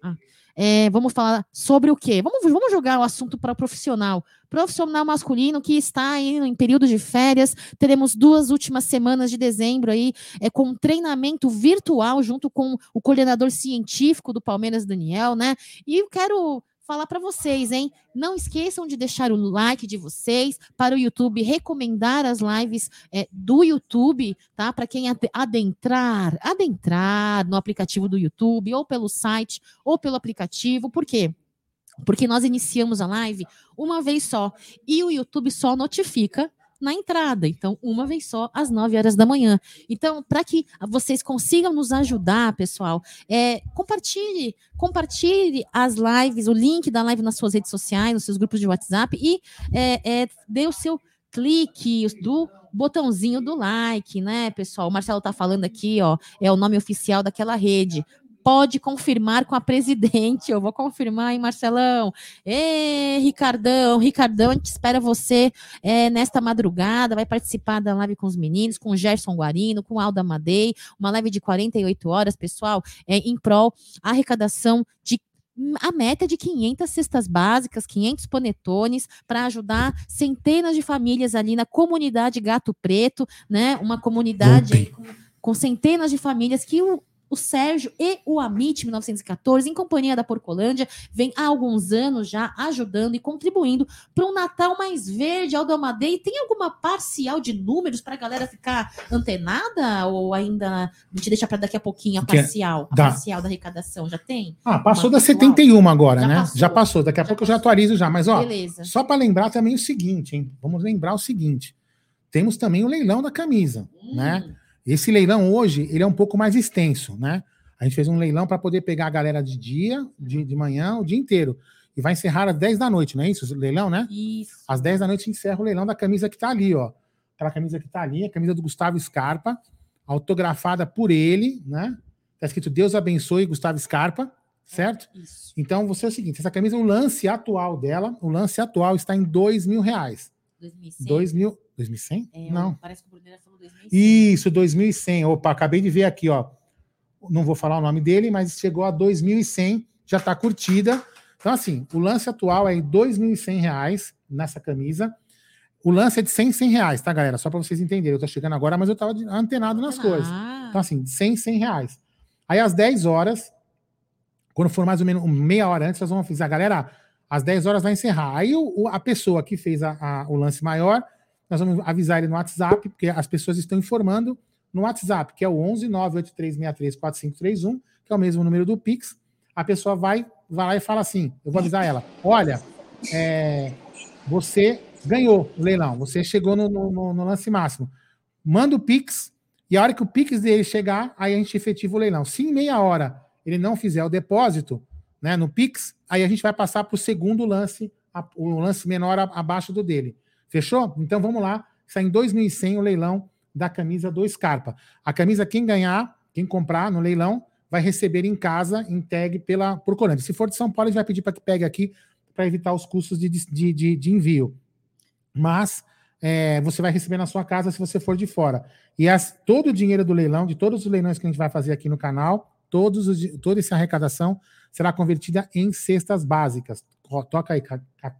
Ah. É, vamos falar sobre o quê? Vamos, vamos jogar o assunto para profissional. Profissional masculino que está aí em período de férias. Teremos duas últimas semanas de dezembro aí, é, com treinamento virtual junto com o coordenador científico do Palmeiras, Daniel, né? E eu quero falar para vocês, hein? Não esqueçam de deixar o like de vocês para o YouTube, recomendar as lives é, do YouTube, tá? Para quem adentrar, adentrar no aplicativo do YouTube, ou pelo site, ou pelo aplicativo. Por quê? Porque nós iniciamos a live uma vez só e o YouTube só notifica na entrada. Então, uma vez só, às 9 horas da manhã. Então, para que vocês consigam nos ajudar, pessoal, é, compartilhe, compartilhe as lives, o link da live nas suas redes sociais, nos seus grupos de WhatsApp e é, é, dê o seu clique do botãozinho do like, né, pessoal? O Marcelo tá falando aqui, ó, é o nome oficial daquela rede pode confirmar com a presidente. Eu vou confirmar, hein, Marcelão? Ê, Ricardão, Ricardão, a gente espera você é, nesta madrugada. Vai participar da live com os meninos, com o Gerson Guarino, com o Alda Madei, uma live de 48 horas, pessoal, é, em prol arrecadação de a meta é de 500 cestas básicas, 500 panetones, para ajudar centenas de famílias ali na comunidade Gato Preto, né? Uma comunidade com, com, centenas de famílias que o, o Sérgio e o Amit 1914, em companhia da Porcolândia, vem há alguns anos já ajudando e contribuindo para um Natal mais verde, Aldo Amadei. Tem alguma parcial de números para a galera ficar antenada? Ou ainda a gente deixa para daqui a pouquinho a parcial? A da... parcial da arrecadação já tem? Ah, passou da 71 agora, já né? Passou. Já passou. Daqui a pouco passou. eu já atualizo já. Mas, ó, Beleza. só para lembrar também o seguinte, hein? Vamos lembrar o seguinte. Temos também o leilão da camisa, hum. né? Esse leilão hoje, ele é um pouco mais extenso, né? A gente fez um leilão para poder pegar a galera de dia, de, de manhã, o dia inteiro. E vai encerrar às 10 da noite, não é isso? O leilão, né? Isso. Às 10 da noite encerra o leilão da camisa que tá ali, ó. Aquela camisa que tá ali, a camisa do Gustavo Scarpa, autografada por ele, né? Tá escrito Deus abençoe Gustavo Scarpa, certo? Isso. Então, você é o seguinte: essa camisa, o lance atual dela, o lance atual está em dois mil reais. 2100? Dois mil, 2100? É, não. Parece que o Bruneira falou 2100. Isso, 2100. Opa, acabei de ver aqui, ó. Não vou falar o nome dele, mas chegou a 2100, já está curtida. Então, assim, o lance atual é em 2.100 reais nessa camisa. O lance é de 100, 100 reais, tá, galera? Só para vocês entenderem. Eu tô chegando agora, mas eu tava antenado nas ah. coisas. Então, assim, 100, 100 reais. Aí, às 10 horas, quando for mais ou menos meia hora antes, nós vamos avisar, galera, às 10 horas vai encerrar. Aí, o, a pessoa que fez a, a, o lance maior, nós vamos avisar ele no WhatsApp, porque as pessoas estão informando no WhatsApp, que é o 11 98363 4531, que é o mesmo número do Pix. A pessoa vai, vai lá e fala assim: eu vou avisar ela, olha, é, você ganhou o leilão, você chegou no, no, no, lance máximo. Manda o Pix, e a hora que o Pix dele chegar, aí a gente efetiva o leilão. Se em meia hora ele não fizer o depósito né, no Pix, aí a gente vai passar para o segundo lance, o lance menor abaixo do dele. Fechou? Então vamos lá. Sai em 2.100 o leilão da camisa do Scarpa. A camisa, quem ganhar, quem comprar no leilão, vai receber em casa, entregue pela, por Colômbia. Se for de São Paulo, a gente vai pedir para que pegue aqui para evitar os custos de, de, de, de envio. Mas é, você vai receber na sua casa se você for de fora. E as, todo o dinheiro do leilão, de todos os leilões que a gente vai fazer aqui no canal, todos os, toda essa arrecadação será convertida em cestas básicas. Toca aí,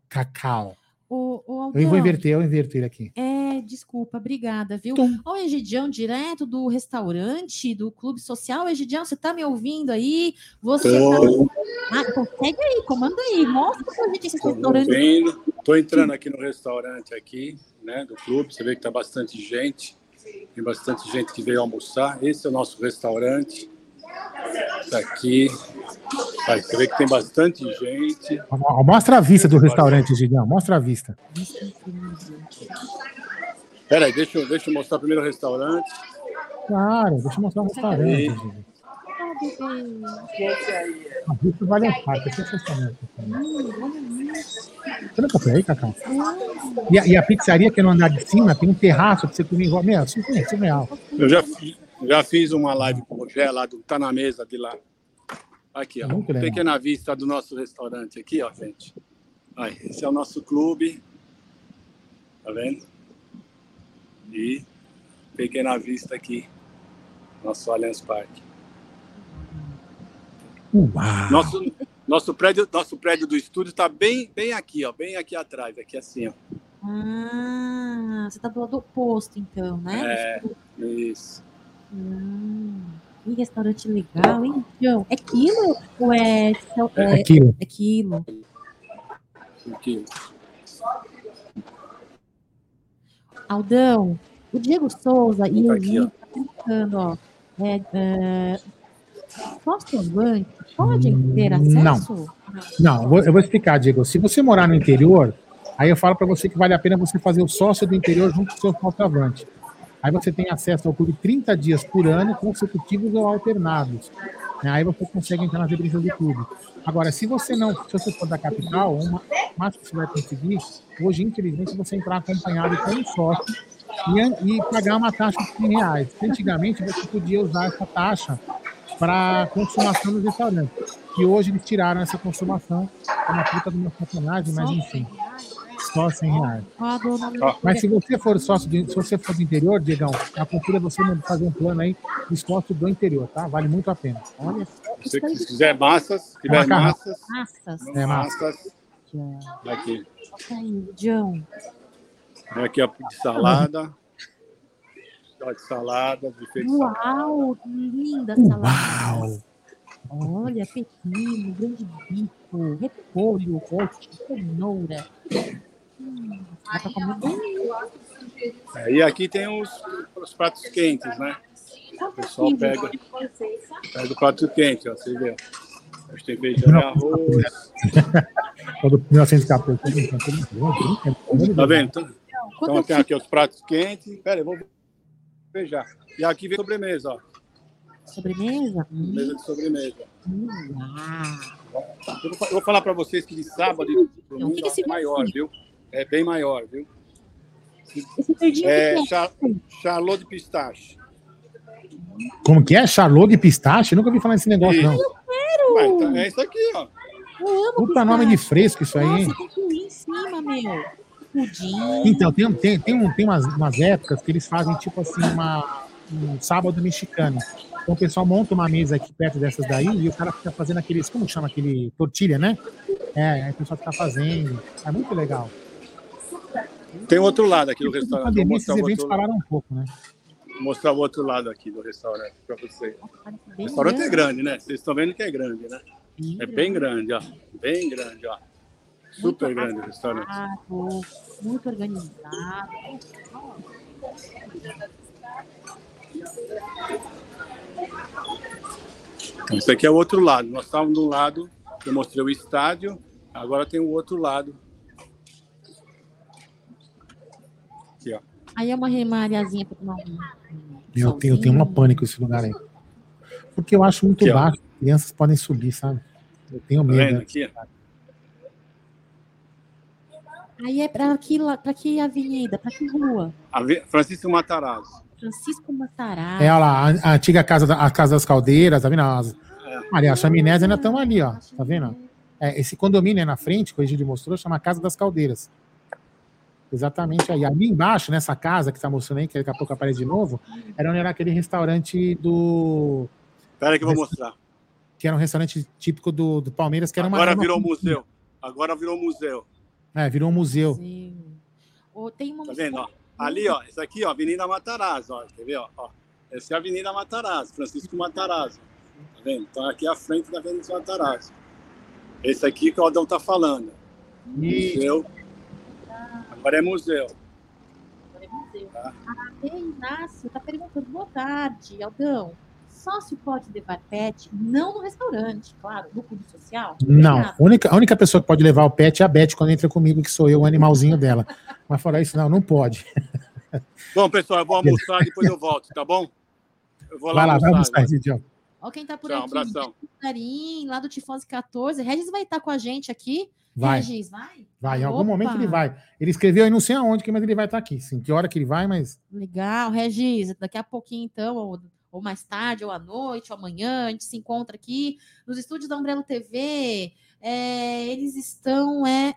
Cacau. O, o eu vou inverter, eu inverter aqui. É, desculpa, obrigada, viu? Tum. O Egidião, direto do restaurante, do Clube Social. Egidião, você tá me ouvindo aí? Você tá... ah, consegue aí, comanda aí, mostra pra gente esse restaurante. Vendo. Tô entrando aqui no restaurante aqui, né, do clube, você vê que tá bastante gente, tem bastante gente que veio almoçar. Esse é o nosso restaurante. Tá aqui. Vai, vê que tem bastante gente. Mostra a vista do restaurante, Gideão. Mostra a vista. Peraí, deixa, eu, deixa eu mostrar primeiro o restaurante. Claro, deixa eu mostrar o restaurante. A vista vale um parque, é sensacional. Você nunca foi aí, Cacau? E a, e a pizzaria que é no andar de cima tem um terraço para você comer igual. Meu, isso é surreal. Eu já, já fiz uma live com o Rogé lá, do, tá na mesa de lá. Aqui, ó. Pequena vista do nosso restaurante aqui, ó, gente. Aí, esse é o nosso clube. Tá vendo? E pequena vista aqui. Nosso Allianz Parque. Uau. Nosso, nosso, prédio, nosso prédio do estúdio está bem, bem aqui, ó. Bem aqui atrás, aqui assim, ó. Ah, você está do lado oposto, então, né? É, isso. Hum. Que restaurante legal, hein, João? É quilo ou é. É, é quilo. É quilo. quilo. Aldão, o Diego Souza e o Gui tá perguntando, ó. É, é, pode ter acesso? Não, não eu vou explicar, Diego. Se você morar no interior, aí eu falo para você que vale a pena você fazer o sócio do interior junto com o seu faltavante. Aí você tem acesso ao clube 30 dias por ano, consecutivos ou alternados. Né? Aí você consegue entrar nas rebriças do clube. Agora, se você não, se você for da capital, o máximo que você vai conseguir, hoje, infelizmente, você entrar acompanhado com um sócio e, e pagar uma taxa de 100 reais. Antigamente, você podia usar essa taxa para consumação nos restaurantes. E hoje eles tiraram essa consumação, é uma puta do meu personagem, mas enfim. Só 100 reais. Mas se você for sócio, de, se você for do interior, Diegão, aconselho você fazer um plano aí de sócio do interior, tá? Vale muito a pena. Olha Se, se quiser massas, se tiver é massas. Massas. É, massas. Aqui. Aí, John. Aqui a de salada. De salada, de Uau, linda salada. Uau! Olha, pepino, grande bico, repolho, roxo, cenoura. É, e aqui tem os, os pratos quentes, né? O pessoal pega, pega o prato quente, ó, você vê. A gente tem feijão e arroz. Quando 1914. Tá vendo? Então, então tem aqui os pratos quentes. Pera aí, vou já. E aqui vem sobremesa, ó. Sobremesa? Mesa de sobremesa. Hum, eu vou falar para vocês que de sábado e domingo é maior, viu? É bem maior, viu? É, char, charlot de pistache. Como que é? Charlot de pistache? Eu nunca ouvi falar nesse negócio, não. Eu quero! então é isso aqui, ó. Puta nome de fresco isso aí. Nossa, tem em cima, meu. Pudim. Então, tem, tem, tem, um, tem umas, umas épocas que eles fazem, tipo assim, uma, um sábado mexicano. Então o pessoal monta uma mesa aqui perto dessas daí e o cara fica fazendo aqueles, como chama aquele tortilha, né? É, aí o pessoal fica fazendo. É muito legal. Tem outro lado aqui do restaurante. Vou Pandemia, esses eventos outro, pararam um pouco, né? vou mostrar o outro lado aqui do restaurante para você. O restaurante é grande, né? Vocês estão vendo que é grande, né? É bem grande, ó. Bem grande, ó. Super grande o restaurante. Muito organizado. Esse aqui é o outro lado. Nós estávamos de um lado, eu mostrei o estádio, agora tem o outro lado. Aqui, ó. Aí é uma remalhazinha para tomar um. Eu tenho, eu tenho uma pânico esse lugar aí. Porque eu acho muito Aqui, ó. baixo. Crianças podem subir, sabe? Eu tenho Tá medo. vendo aqui? ó? Aí é para que, pra que avenida? Para que rua? Ave- Francisco Matarazzo. Francisco Matarazzo. É, olha lá, a, a antiga casa, da, a casa das caldeiras, tá vendo? As, ali, as chaminés ainda estão ali, ó. Tá vendo? É, esse condomínio aí na frente, que o Egídio mostrou, chama Casa das Caldeiras. Exatamente aí. Ali embaixo, nessa casa que tá mostrando aí, que daqui a pouco aparece de novo, era onde era aquele restaurante do. Espera que eu vou mostrar. Que era um restaurante típico do, do Palmeiras, que era uma. Agora uma- virou museu. Agora virou museu. É, virou um museu. Ou tem uma Tá vendo? Ó? Ali, ó, esse aqui, ó, Avenida Matarazzo, ó, quer ver, ó, ó? Essa é a Avenida Matarazzo, Francisco Matarazzo. Tá vendo? Então aqui é a frente da Avenida Matarazzo. Esse aqui que o Aldão tá falando. Museu. Agora é museu. Tá? Ah, tem Inácio, tá perguntando, boa tarde, Aldão. Sócio pode levar pet, não no restaurante, claro, no clube social. Não, a única, a única pessoa que pode levar o pet é a Beth quando entra comigo, que sou eu, o animalzinho dela. Mas fora isso, não, não pode. Bom, pessoal, eu vou almoçar, depois eu volto, tá bom? Eu vou lá Vai lá, vai almoçar. almoçar, Egidião. Ó, quem tá por Tchau, aqui, abração. Carim, lá do Tifose 14. Regis vai estar com a gente aqui. Vai. Regis, vai? Vai, em algum Opa! momento ele vai. Ele escreveu aí não sei aonde, mas ele vai estar aqui. Sim, que hora que ele vai, mas. Legal, Regis, daqui a pouquinho então, ou, ou mais tarde, ou à noite, ou amanhã, a gente se encontra aqui nos estúdios da Umbrella TV. É, eles estão, é...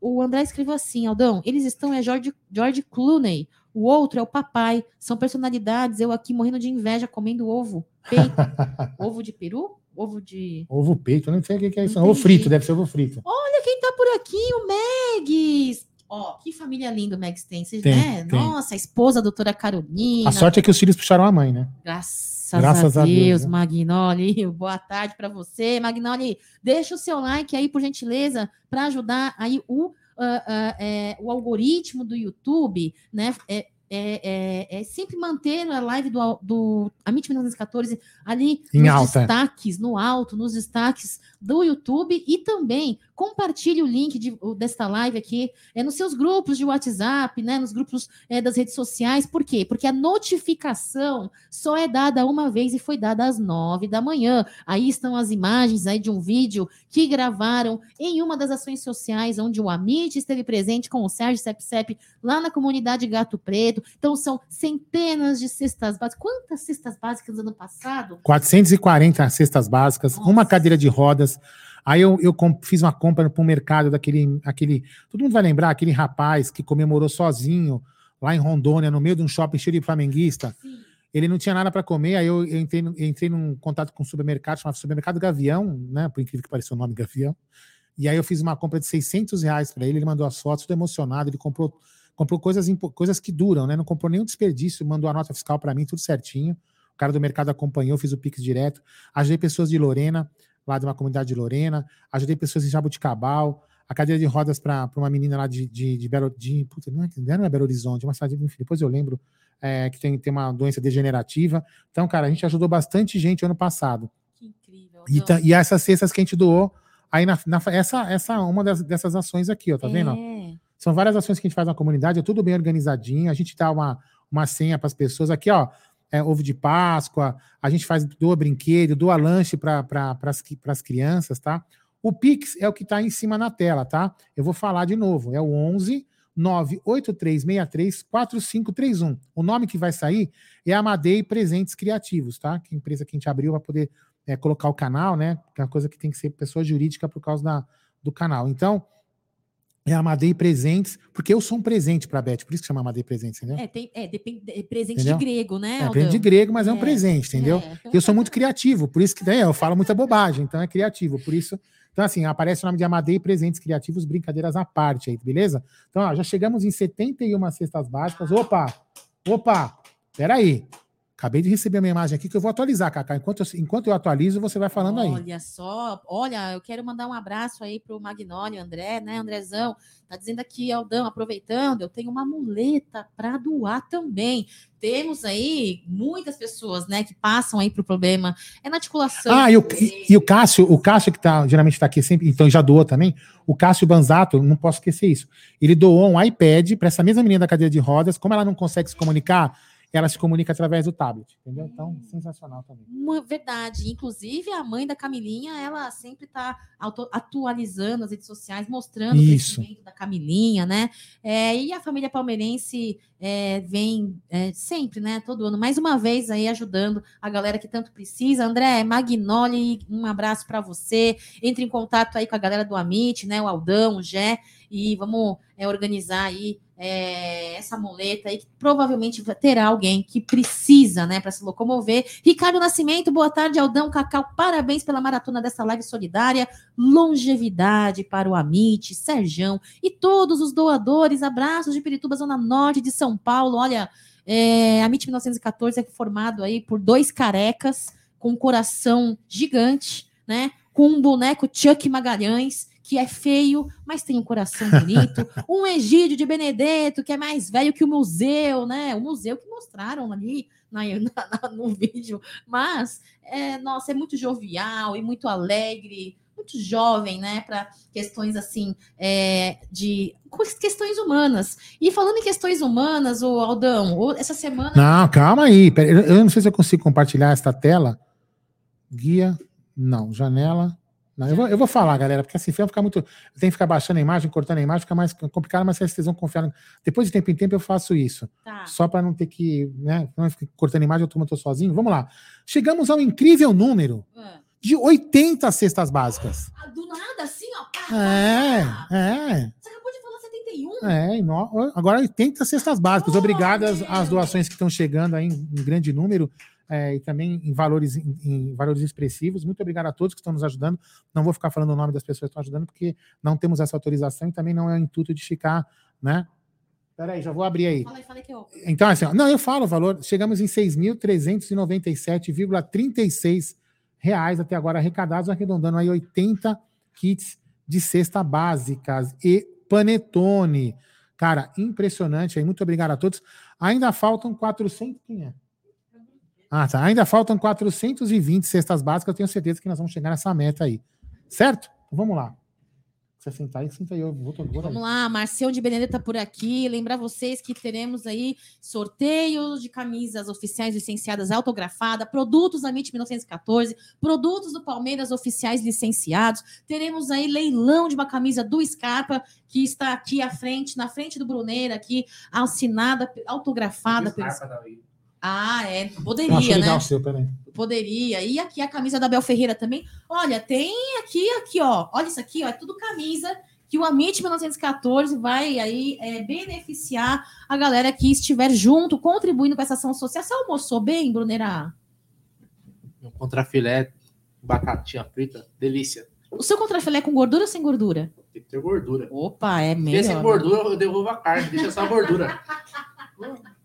O André escreveu assim, Aldão, eles estão, é George, George Clooney, o outro é o papai, são personalidades, eu aqui morrendo de inveja, comendo ovo, peito, ovo de peru? Ovo de... Ovo peito, eu não sei o que é isso. Ovo frito, deve ser ovo frito. Olha quem tá por aqui, o Megs! Ó, que família linda o Megs tem, vocês, Tem, né? tem. Nossa, a esposa, a doutora Carolina. A sorte é que os filhos puxaram a mãe, né? Graças, Graças a a Deus, Deus, né? Magnoli. Boa tarde para você, Magnoli. Deixa o seu like aí, por gentileza, para ajudar aí o, ah, ah, é, o algoritmo do YouTube, né? É, é, é- é sempre manter a live do, do Amit 1914 ali Em nos alta. destaques, no alto, nos destaques do YouTube e também compartilhe o link de- desta live aqui é, nos seus grupos de WhatsApp, né, nos grupos é, das redes sociais. Por quê? Porque a notificação só é dada uma vez e foi dada às nove da manhã. Aí estão as imagens aí de um vídeo que gravaram em uma das ações sociais onde o Amit esteve presente com o Sérgio Sepsep lá na comunidade Gato Preto. Então são centenas de cestas básicas. Quantas cestas básicas ano passado? 440 cestas básicas, uma cadeira de rodas. Aí eu, eu fiz uma compra para o mercado daquele. Aquele, todo mundo vai lembrar aquele rapaz que comemorou sozinho lá em Rondônia, no meio de um shopping cheio de flamenguista. Ele não tinha nada para comer, aí eu, eu entrei, eu entrei num contato com um supermercado, chamado Supermercado Gavião, né? Por incrível que pareça o nome Gavião. E aí eu fiz uma compra de 600 reais para ele, ele mandou as fotos, tudo emocionado, ele comprou, comprou coisas, coisas que duram, né? Não comprou nenhum desperdício, mandou a nota fiscal para mim, tudo certinho. O cara do mercado acompanhou, fiz o Pix direto. Ajudei pessoas de Lorena, lá de uma comunidade de Lorena. Ajudei pessoas em Jabuticabal. A cadeira de rodas para uma menina lá de, de, de Belo de, puta, não, é, não é Belo Horizonte, é uma cidade, enfim, depois eu lembro, é, que tem, tem uma doença degenerativa. Então, cara, a gente ajudou bastante gente ano passado. E, ta- e essas cestas que a gente doou, aí na, na- essa, essa é uma das, dessas ações aqui, ó, tá vendo? É. São várias ações que a gente faz na comunidade, é tudo bem organizadinho, a gente dá uma, uma senha para as pessoas. Aqui, ó, é, ovo de Páscoa, a gente faz, doa brinquedo, doa lanche para pra, as crianças, tá? O Pix é o que está em cima na tela, tá? Eu vou falar de novo, é o 11 98363 4531. O nome que vai sair é Amadei Presentes Criativos, tá? Que é a empresa que a gente abriu para poder é, colocar o canal, né? Que é uma coisa que tem que ser pessoa jurídica por causa da, do canal. Então, é Amadei Presentes, porque eu sou um presente para a Beth, por isso que chama Amadei Presentes, entendeu? É, tem, é, depende, é presente Entendeu? de grego, né? É, presente de grego, mas é um É, presente, entendeu? é. Eu sou muito criativo, por isso que daí eu falo muita bobagem, então é criativo, por isso Então, assim, aparece o nome de Amadei Presentes Criativos, brincadeiras à parte aí, beleza? Então, ó, já chegamos em 71 cestas básicas. Opa! Opa! Peraí. Acabei de receber uma imagem aqui que eu vou atualizar, Cacá. Enquanto eu, enquanto eu atualizo, você vai falando olha aí. Olha só, olha, eu quero mandar um abraço aí para o Magnólio André, né, Andrezão? Tá dizendo aqui, Aldão, aproveitando, eu tenho uma muleta para doar também. Temos aí muitas pessoas, né, que passam aí pro problema. É na articulação. Ah, e o, e, e o Cássio, o Cássio que tá, geralmente está aqui sempre, então já doou também. O Cássio Banzato, não posso esquecer isso. Ele doou um iPad para essa mesma menina da cadeira de rodas. Como ela não consegue se comunicar, ela se comunica através do tablet, entendeu? Então, sensacional também. Uma verdade. Inclusive, a mãe da Camilinha, ela sempre está atualizando as redes sociais, mostrando Isso. o crescimento da Camilinha, né? É, e a família palmeirense é, vem é, sempre, né? Todo ano, mais uma vez aí ajudando a galera que tanto precisa. André Magnoli, um abraço para você. Entre em contato aí com a galera do Amit, né? O Aldão, o Gé, e vamos é, organizar aí é, essa muleta aí, que provavelmente terá alguém que precisa, né, para se locomover. Ricardo Nascimento, boa tarde, Aldão Cacau, parabéns pela maratona dessa live solidária, longevidade para o Amit, Serjão e todos os doadores, abraços de Pirituba, Zona Norte de São Paulo, olha, é, a MIT 1914 é formado aí por dois carecas com um coração gigante, né, com um boneco Chuck Magalhães, que é feio, mas tem um coração bonito. um Egídio de Benedetto, que é mais velho que o museu, né? O museu que mostraram ali na, na, no vídeo. Mas, é, nossa, é muito jovial e muito alegre, muito jovem, né? Para questões assim, é, de questões humanas. E falando em questões humanas, o Aldão, essa semana. Não, calma aí. Eu não sei se eu consigo compartilhar esta tela. Guia. Não, janela. Não, eu, vou, eu vou falar, galera, porque assim, vai ficar muito. Tem que ficar baixando a imagem, cortando a imagem, fica mais complicado, mas vocês vão confiar. Depois de tempo em tempo eu faço isso. Tá. Só para não ter que. Né, não ficar cortando a imagem, eu tô, eu tô sozinho. Vamos lá. Chegamos ao incrível número ah. de 80 cestas básicas. Ah, do nada, assim, ó. É, é. Você acabou de falar 71. É, no, agora 80 cestas básicas. Oh, Obrigado às, às doações que estão chegando aí em, em grande número é, e também em valores, em, em, valores expressivos. Muito obrigado a todos que estão nos ajudando. Não vou ficar falando o nome das pessoas que estão ajudando, porque não temos essa autorização e também não é o intuito de ficar, né? Peraí, já vou abrir aí. Fala, fala que eu... Então, assim, ó, não, eu falo o valor. Chegamos em 6.397,36 reais até agora arrecadados, arredondando aí 80 kits de cesta básicas e panetone. Cara, impressionante aí. Muito obrigado a todos. Ainda faltam 400. Quem é? Ah, tá. Ainda faltam 420 cestas básicas. Eu tenho certeza que nós vamos chegar nessa meta aí. Certo? Então, vamos lá. Você sentar aí, senta aí. Eu vou, vou Vamos aí. lá, Marcel de Benedetta por aqui. Lembrar vocês que teremos aí sorteios de camisas oficiais licenciadas autografada, produtos da MIT 1914, produtos do Palmeiras oficiais licenciados. Teremos aí leilão de uma camisa do Scarpa, que está aqui à frente, na frente do Bruneira, aqui, assinada, autografada. pelo... Ah, é. Poderia, né? O seu, peraí. Poderia. E aqui a camisa da Bel Ferreira também. Olha, tem aqui, aqui, ó. Olha isso aqui, ó. É tudo camisa que o Amit 1914 vai aí é, beneficiar a galera que estiver junto, contribuindo com essa ação social. Você almoçou bem, Brunerá? Um contrafilé, batatinha frita, delícia. O seu contrafilé é com gordura ou sem gordura? Tem que ter gordura. Opa, é mesmo. Se sem gordura, eu devolvo a carne, deixa só a gordura.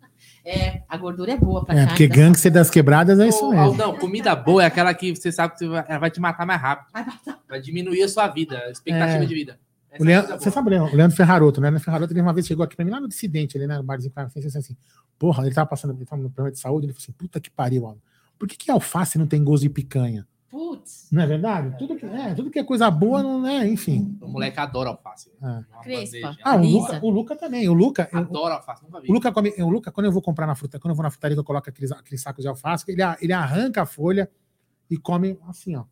É, a gordura é boa pra É, porque gangster das quebradas é isso mesmo. Não, comida boa é aquela que você sabe que ela vai te matar mais rápido. Vai diminuir a sua vida, a expectativa é. de vida. O Leandro, é você sabe o Leandro Ferraroto, né? O Leandro Ferraroto, ele uma vez chegou aqui pra mim lá no Dissidente, ali, né? No barzinho, assim, assim, porra, ele tava passando, ele tava no problema de saúde, ele falou assim, puta que pariu, mano. Por que, que alface não tem gosto de picanha? Putz. Não é verdade? Tudo que é, tudo que é coisa boa, não é, enfim. O moleque adora alface. É. Crespa. Ah, o Luca, o Luca também. O Luca. Adora alface, nunca vi. O Luca, come, o Luca, quando eu vou comprar na fruta, quando eu vou na frutaria, eu coloco aqueles, aqueles sacos de alface, ele, ele arranca a folha e come assim, ó.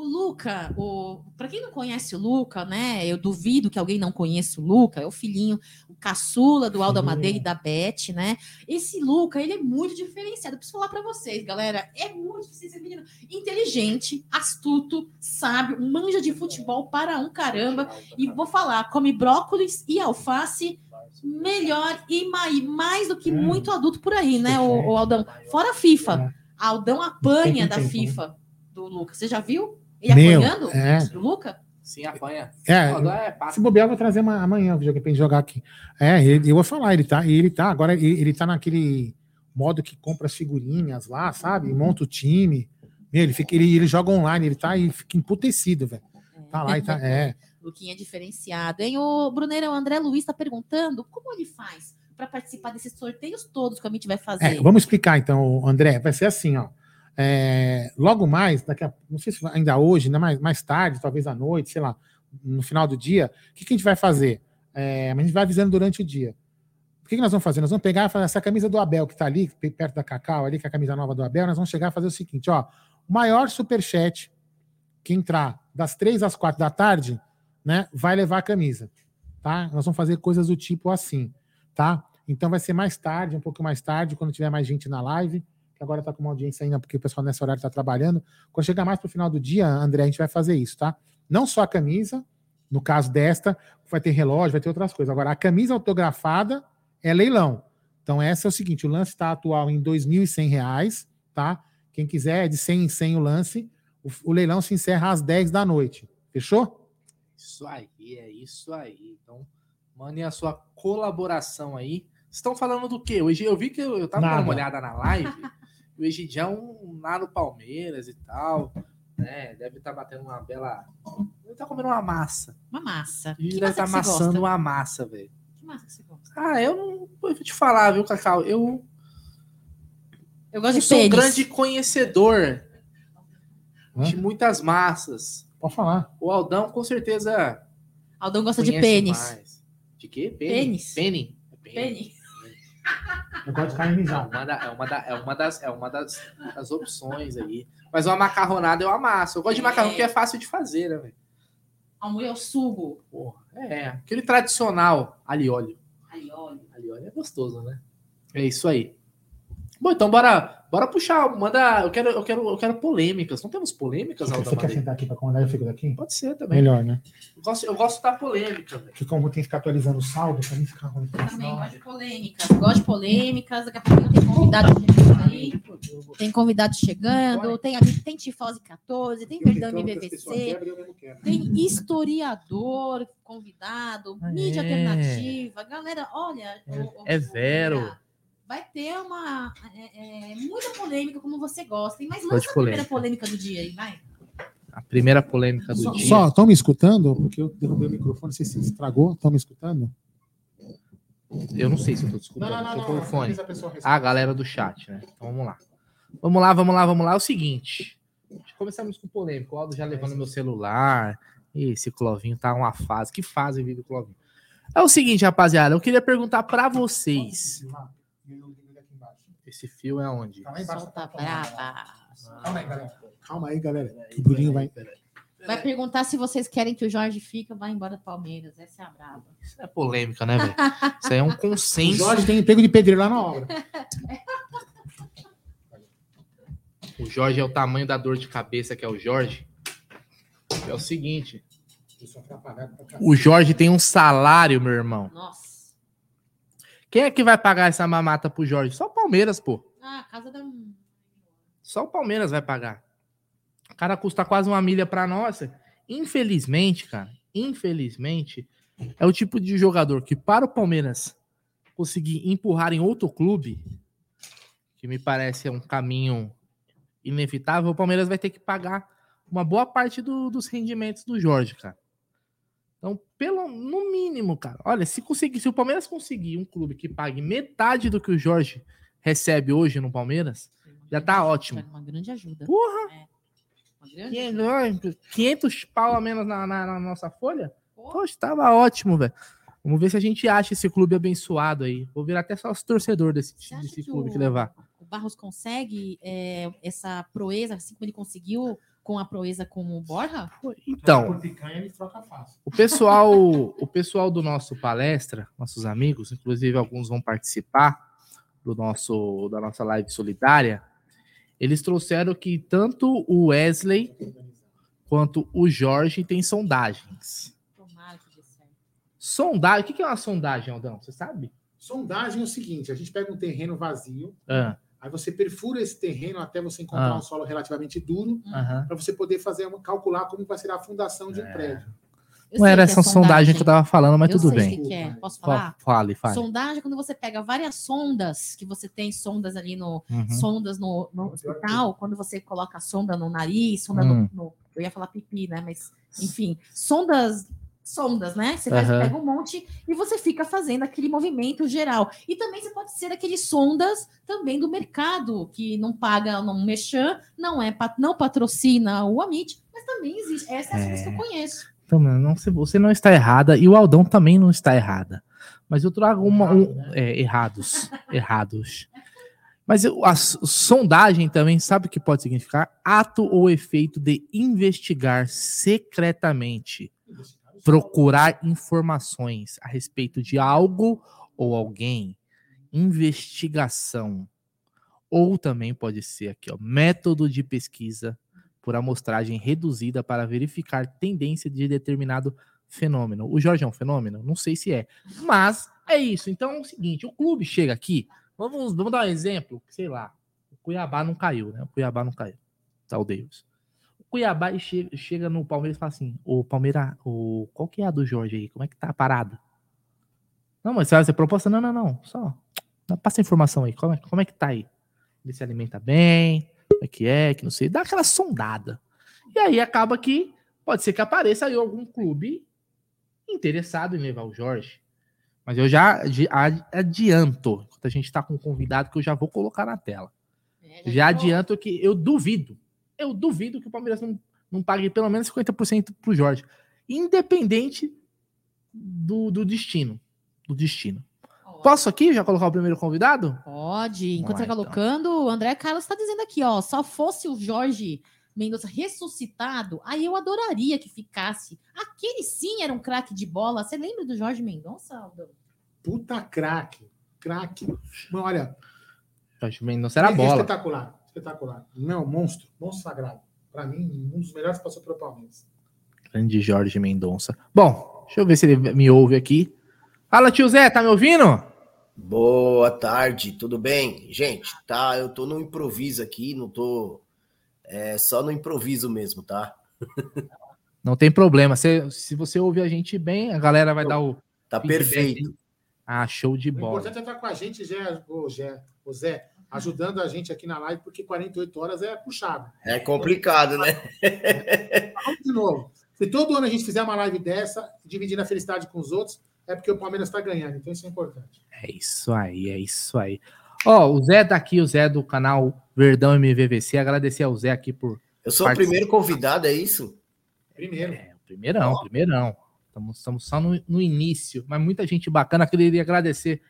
O Luca, o... para quem não conhece o Luca, né? Eu duvido que alguém não conheça o Luca, é o filhinho, o caçula do Aldo Amadei e da Beth, né? Esse Luca, ele é muito diferenciado. preciso falar para vocês, galera. É muito menino inteligente, astuto, sábio, manja de futebol para um caramba. E vou falar, come brócolis e alface melhor e mais, mais do que muito adulto por aí, né, o, o Aldão? Fora a FIFA. É. Aldão apanha da FIFA do Luca. Você já viu? Ele Meu, apanhando? é. Do Luca? Sim, apanha. É, Ó, é se bobear, eu vou trazer uma, amanhã o videogame pra gente jogar aqui. É, ele- eu vou falar, ele tá, ele tá, agora ele, ele tá naquele modo que compra as figurinhas lá, sabe? Monta o time. Meu, ele, fica, ele, ele joga online, ele tá e fica emputecido, velho. Tá lá e tá. É. Luquinha é diferenciado. Hein? O Bruneiro, o André Luiz está perguntando como ele faz para participar desses sorteios todos que a gente vai fazer. É, vamos explicar então, André. Vai ser assim, ó. É, logo mais, daqui a, não sei se ainda hoje, né, mais, mais tarde, talvez à noite, sei lá, no final do dia, o que, que a gente vai fazer? É, a gente vai avisando durante o dia. O que, que nós vamos fazer? Nós vamos pegar fazer essa camisa do Abel que tá ali, perto da Cacau, ali, que é a camisa nova do Abel, nós vamos chegar e fazer o seguinte, ó. O maior superchat que entrar das três às quatro da tarde, né, vai levar a camisa, tá? Nós vamos fazer coisas do tipo assim, tá? Então vai ser mais tarde, um pouco mais tarde, quando tiver mais gente na live, que agora tá com uma audiência ainda, porque o pessoal nesse horário tá trabalhando. Quando chegar mais pro final do dia, André, a gente vai fazer isso, tá? Não só a camisa, no caso desta, vai ter relógio, vai ter outras coisas. Agora, a camisa autografada é leilão. Então, essa é o seguinte: o lance está atual em R$ 2.100, tá? Quem quiser, é de 100 em 100 o lance. O, o leilão se encerra às 10 da noite. Fechou? Isso aí, é isso aí. Então, mandem a sua colaboração aí. Estão falando do quê? Hoje eu vi que eu, eu tava dando Nada. uma olhada na live. e o Egidião lá no Palmeiras e tal. Né? Deve estar batendo uma bela. Deve estar comendo uma massa. Uma massa. Ele Que deve massa estar você amassando gosta? uma massa, velho. Que massa que você gosta? Ah, eu não. Eu vou te falar, viu, Cacau? Eu Eu gosto não de sou um pênis. grande conhecedor Hã? de muitas massas. Pode falar. O Aldão, com certeza. Aldão gosta de pênis. mais. De quê? Pênis. Pênis. Pênis. Eu gosto de carne É rijada. uma, da- é uma, da- é uma das, é uma das, das opções aí. Mas uma macarronada eu amasso. Eu gosto de É. macarrão porque é fácil de fazer, né, velho? Amor, eu sugo. Porra, É, aquele tradicional ali óleo. Aí, olha. Ali óleo é gostoso, né? É isso aí. Bom, então bora, bora puxar. Manda. Eu quero, eu quero, eu quero polêmicas. Não temos polêmicas, Você, quer sentar aqui para comandar eu fico daqui? Pode ser também. Melhor, né? Eu gosto, eu gosto da polêmica, velho. Porque como tem que ficar atualizando o saldo, pra mim ficar ruim. Também gosto de polêmicas. Gosto de polêmicas. Daqui a pouquinho tem convidado chegando aí. Tem convidado chegando. Tem, tem Tifose 14, tem Verdame VVC. Tem historiador convidado, mídia É. alternativa. Galera, olha. É- ô- ô- é Vero. Vera, Vai ter uma é, é, muita polêmica, como você gosta. hein? Mas lança a primeira polêmica. do dia aí, vai. A primeira polêmica do Só, dia. só estão me escutando? Porque eu derrubei o microfone, não sei se estragou. Estão me escutando? Eu não sei se eu tô desculpando. Não, não, não, não, o fone. a. A galera do chat, né? Então vamos lá. Vamos lá, vamos lá, vamos lá. É o seguinte. Começamos com polêmica. O Aldo já levando meu celular. Esse Clovinho tá uma fase. Que fase vive o Clovinho? É o seguinte, rapaziada. Eu queria perguntar pra vocês. Esse fio é onde? Tá lá embaixo. Solta brava. Calma aí, galera. Calma aí, galera. Que o Bruninho vai. Vai perguntar se vocês querem que o Jorge fica, vai embora do Palmeiras. Essa é a brava. Isso é polêmica, né, velho? Isso aí é um O consenso. Jorge tem emprego de pedreiro lá na obra. O Jorge é o tamanho da dor de cabeça que é o Jorge. É o seguinte. O Jorge tem um salário, meu irmão. Nossa. Quem é que vai pagar essa mamata pro Jorge? Só o Palmeiras, pô. Ah, casa da. Só o Palmeiras vai pagar. O cara custa quase uma milha pra nós. Infelizmente, cara, infelizmente, é o tipo de jogador que para o Palmeiras conseguir empurrar em outro clube, que me parece é um caminho inevitável, o Palmeiras vai ter que pagar uma boa parte do- dos rendimentos do Jorge, cara. Então, pelo no mínimo, cara, olha, se conseguir, se o Palmeiras conseguir um clube que pague metade do que o Jorge recebe hoje no Palmeiras, já tá ótimo. Uma grande ajuda. Porra! É. Uma grande 500, ó, 500 pau a menos na, na- na nossa folha? Poxa, tava ótimo, velho. Vamos ver se a gente acha esse clube abençoado aí. Vou virar até sócio torcedor desse, desse que clube o- que levar. O Barros consegue é, essa proeza, assim como ele conseguiu com a proeza com o Borja? Então, Por picanha ele troca fácil. o pessoal, o pessoal do nosso palestra, nossos amigos, inclusive alguns vão participar do nosso da nossa live solidária. Eles trouxeram que tanto o Wesley quanto o Jorge têm sondagens. Sondagem, o que que é uma sondagem, Aldão? Você sabe? Sondagem é o seguinte: a gente pega um terreno vazio, Ah, Aí você perfura esse terreno até você encontrar Ah. um solo relativamente duro, Aham. para você poder fazer uma- calcular como vai ser a fundação de um prédio. Eu Não era é essa sondagem que eu tava falando, mas Eu tudo sei bem. que que é. Posso Fa- falar? Fale, fale. Sondagem é quando você pega várias sondas, que você tem sondas ali no. Uhum. Sondas no, no hospital, quando você coloca a sonda no nariz, sonda Hum. no, no- Eu ia falar pipi, né? Mas, enfim, sondas. Sondas, né? Você faz- Aham. pega um monte e você fica fazendo aquele movimento geral. E também você pode ser aqueles sondas também do mercado, que não paga, não mexer, não é não patrocina o Amit, mas também existe. Essa é a sonda que eu conheço. Então, não, você- não está errada e o Aldão também não está errada. Mas eu trago uma. um- é, errados. errados. Mas eu- a sondagem também, sabe o que pode significar? Ato ou efeito de investigar secretamente, procurar informações a respeito de algo ou alguém. Investigação. Ou também pode ser aqui, ó, método de pesquisa por amostragem reduzida para verificar tendência de determinado fenômeno. O Jorge é um fenômeno? Não sei se é. Mas é isso. Então é o seguinte: o clube chega aqui. Vamos, vamos dar um exemplo. Sei lá. O Cuiabá não caiu, né? O Cuiabá não caiu. Tá o Davis. O Cuiabá e chega, chega no Palmeiras e fala assim: Ô Palmeiras, o, qual que é a do Jorge aí? Como é que tá a parada? Não, mas você proposta? Não, não, não. Só passa a informação aí. Como é, como é que tá aí? Ele se alimenta bem? Como é que é? Que não sei. Dá aquela sondada. E aí acaba que pode ser que apareça aí algum clube interessado em levar o Jorge. Mas eu já adi- ad- adianto, enquanto a gente está com um convidado que eu já vou colocar na tela. Já adianto que eu duvido, eu duvido que o Palmeiras não, não pague pelo menos 50% pro Jorge. Independente do, do destino. Do destino. Posso aqui já colocar o primeiro convidado? Pode. Enquanto você tá colocando, o André Carlos está dizendo aqui, ó, só fosse o Jorge Mendonça ressuscitado, aí eu adoraria que ficasse. Aquele sim era um craque de bola. Você lembra do Jorge Mendonça, Aldo? Puta craque. Craque. Olha, Jorge Mendonça era é bola. Espetacular. Espetacular. Não, monstro. Monstro sagrado. Pra mim, um dos melhores que passou pelo Palmeiras. Grande Jorge Mendonça. Bom, deixa eu ver se ele me ouve aqui. Fala, tio Zé, tá me ouvindo? Boa tarde, tudo bem? Gente, tá, eu tô no improviso aqui, não tô. É só no improviso mesmo, tá? Não tem problema. Se, se você ouvir a gente bem, a galera vai dar o. Tá perfeito. aí. Ah, show de O bola. importante é estar com a gente, Zé, o Zé, o Zé, ajudando a gente aqui na live, porque 48 horas é puxado. É complicado, né? Vamos de novo. Se todo ano a gente fizer uma live dessa, dividindo a felicidade com os outros, é porque o Palmeiras está ganhando. Então isso é importante. É isso aí, é isso aí. Ó, o Zé tá aqui, o Zé do canal Verdão MVVC. Agradecer ao Zé aqui por. Eu sou o primeiro convidado, é isso? Primeiro. É, primeirão, primeirão. Estamos, estamos só no, no início, mas muita gente bacana. Queria agradecer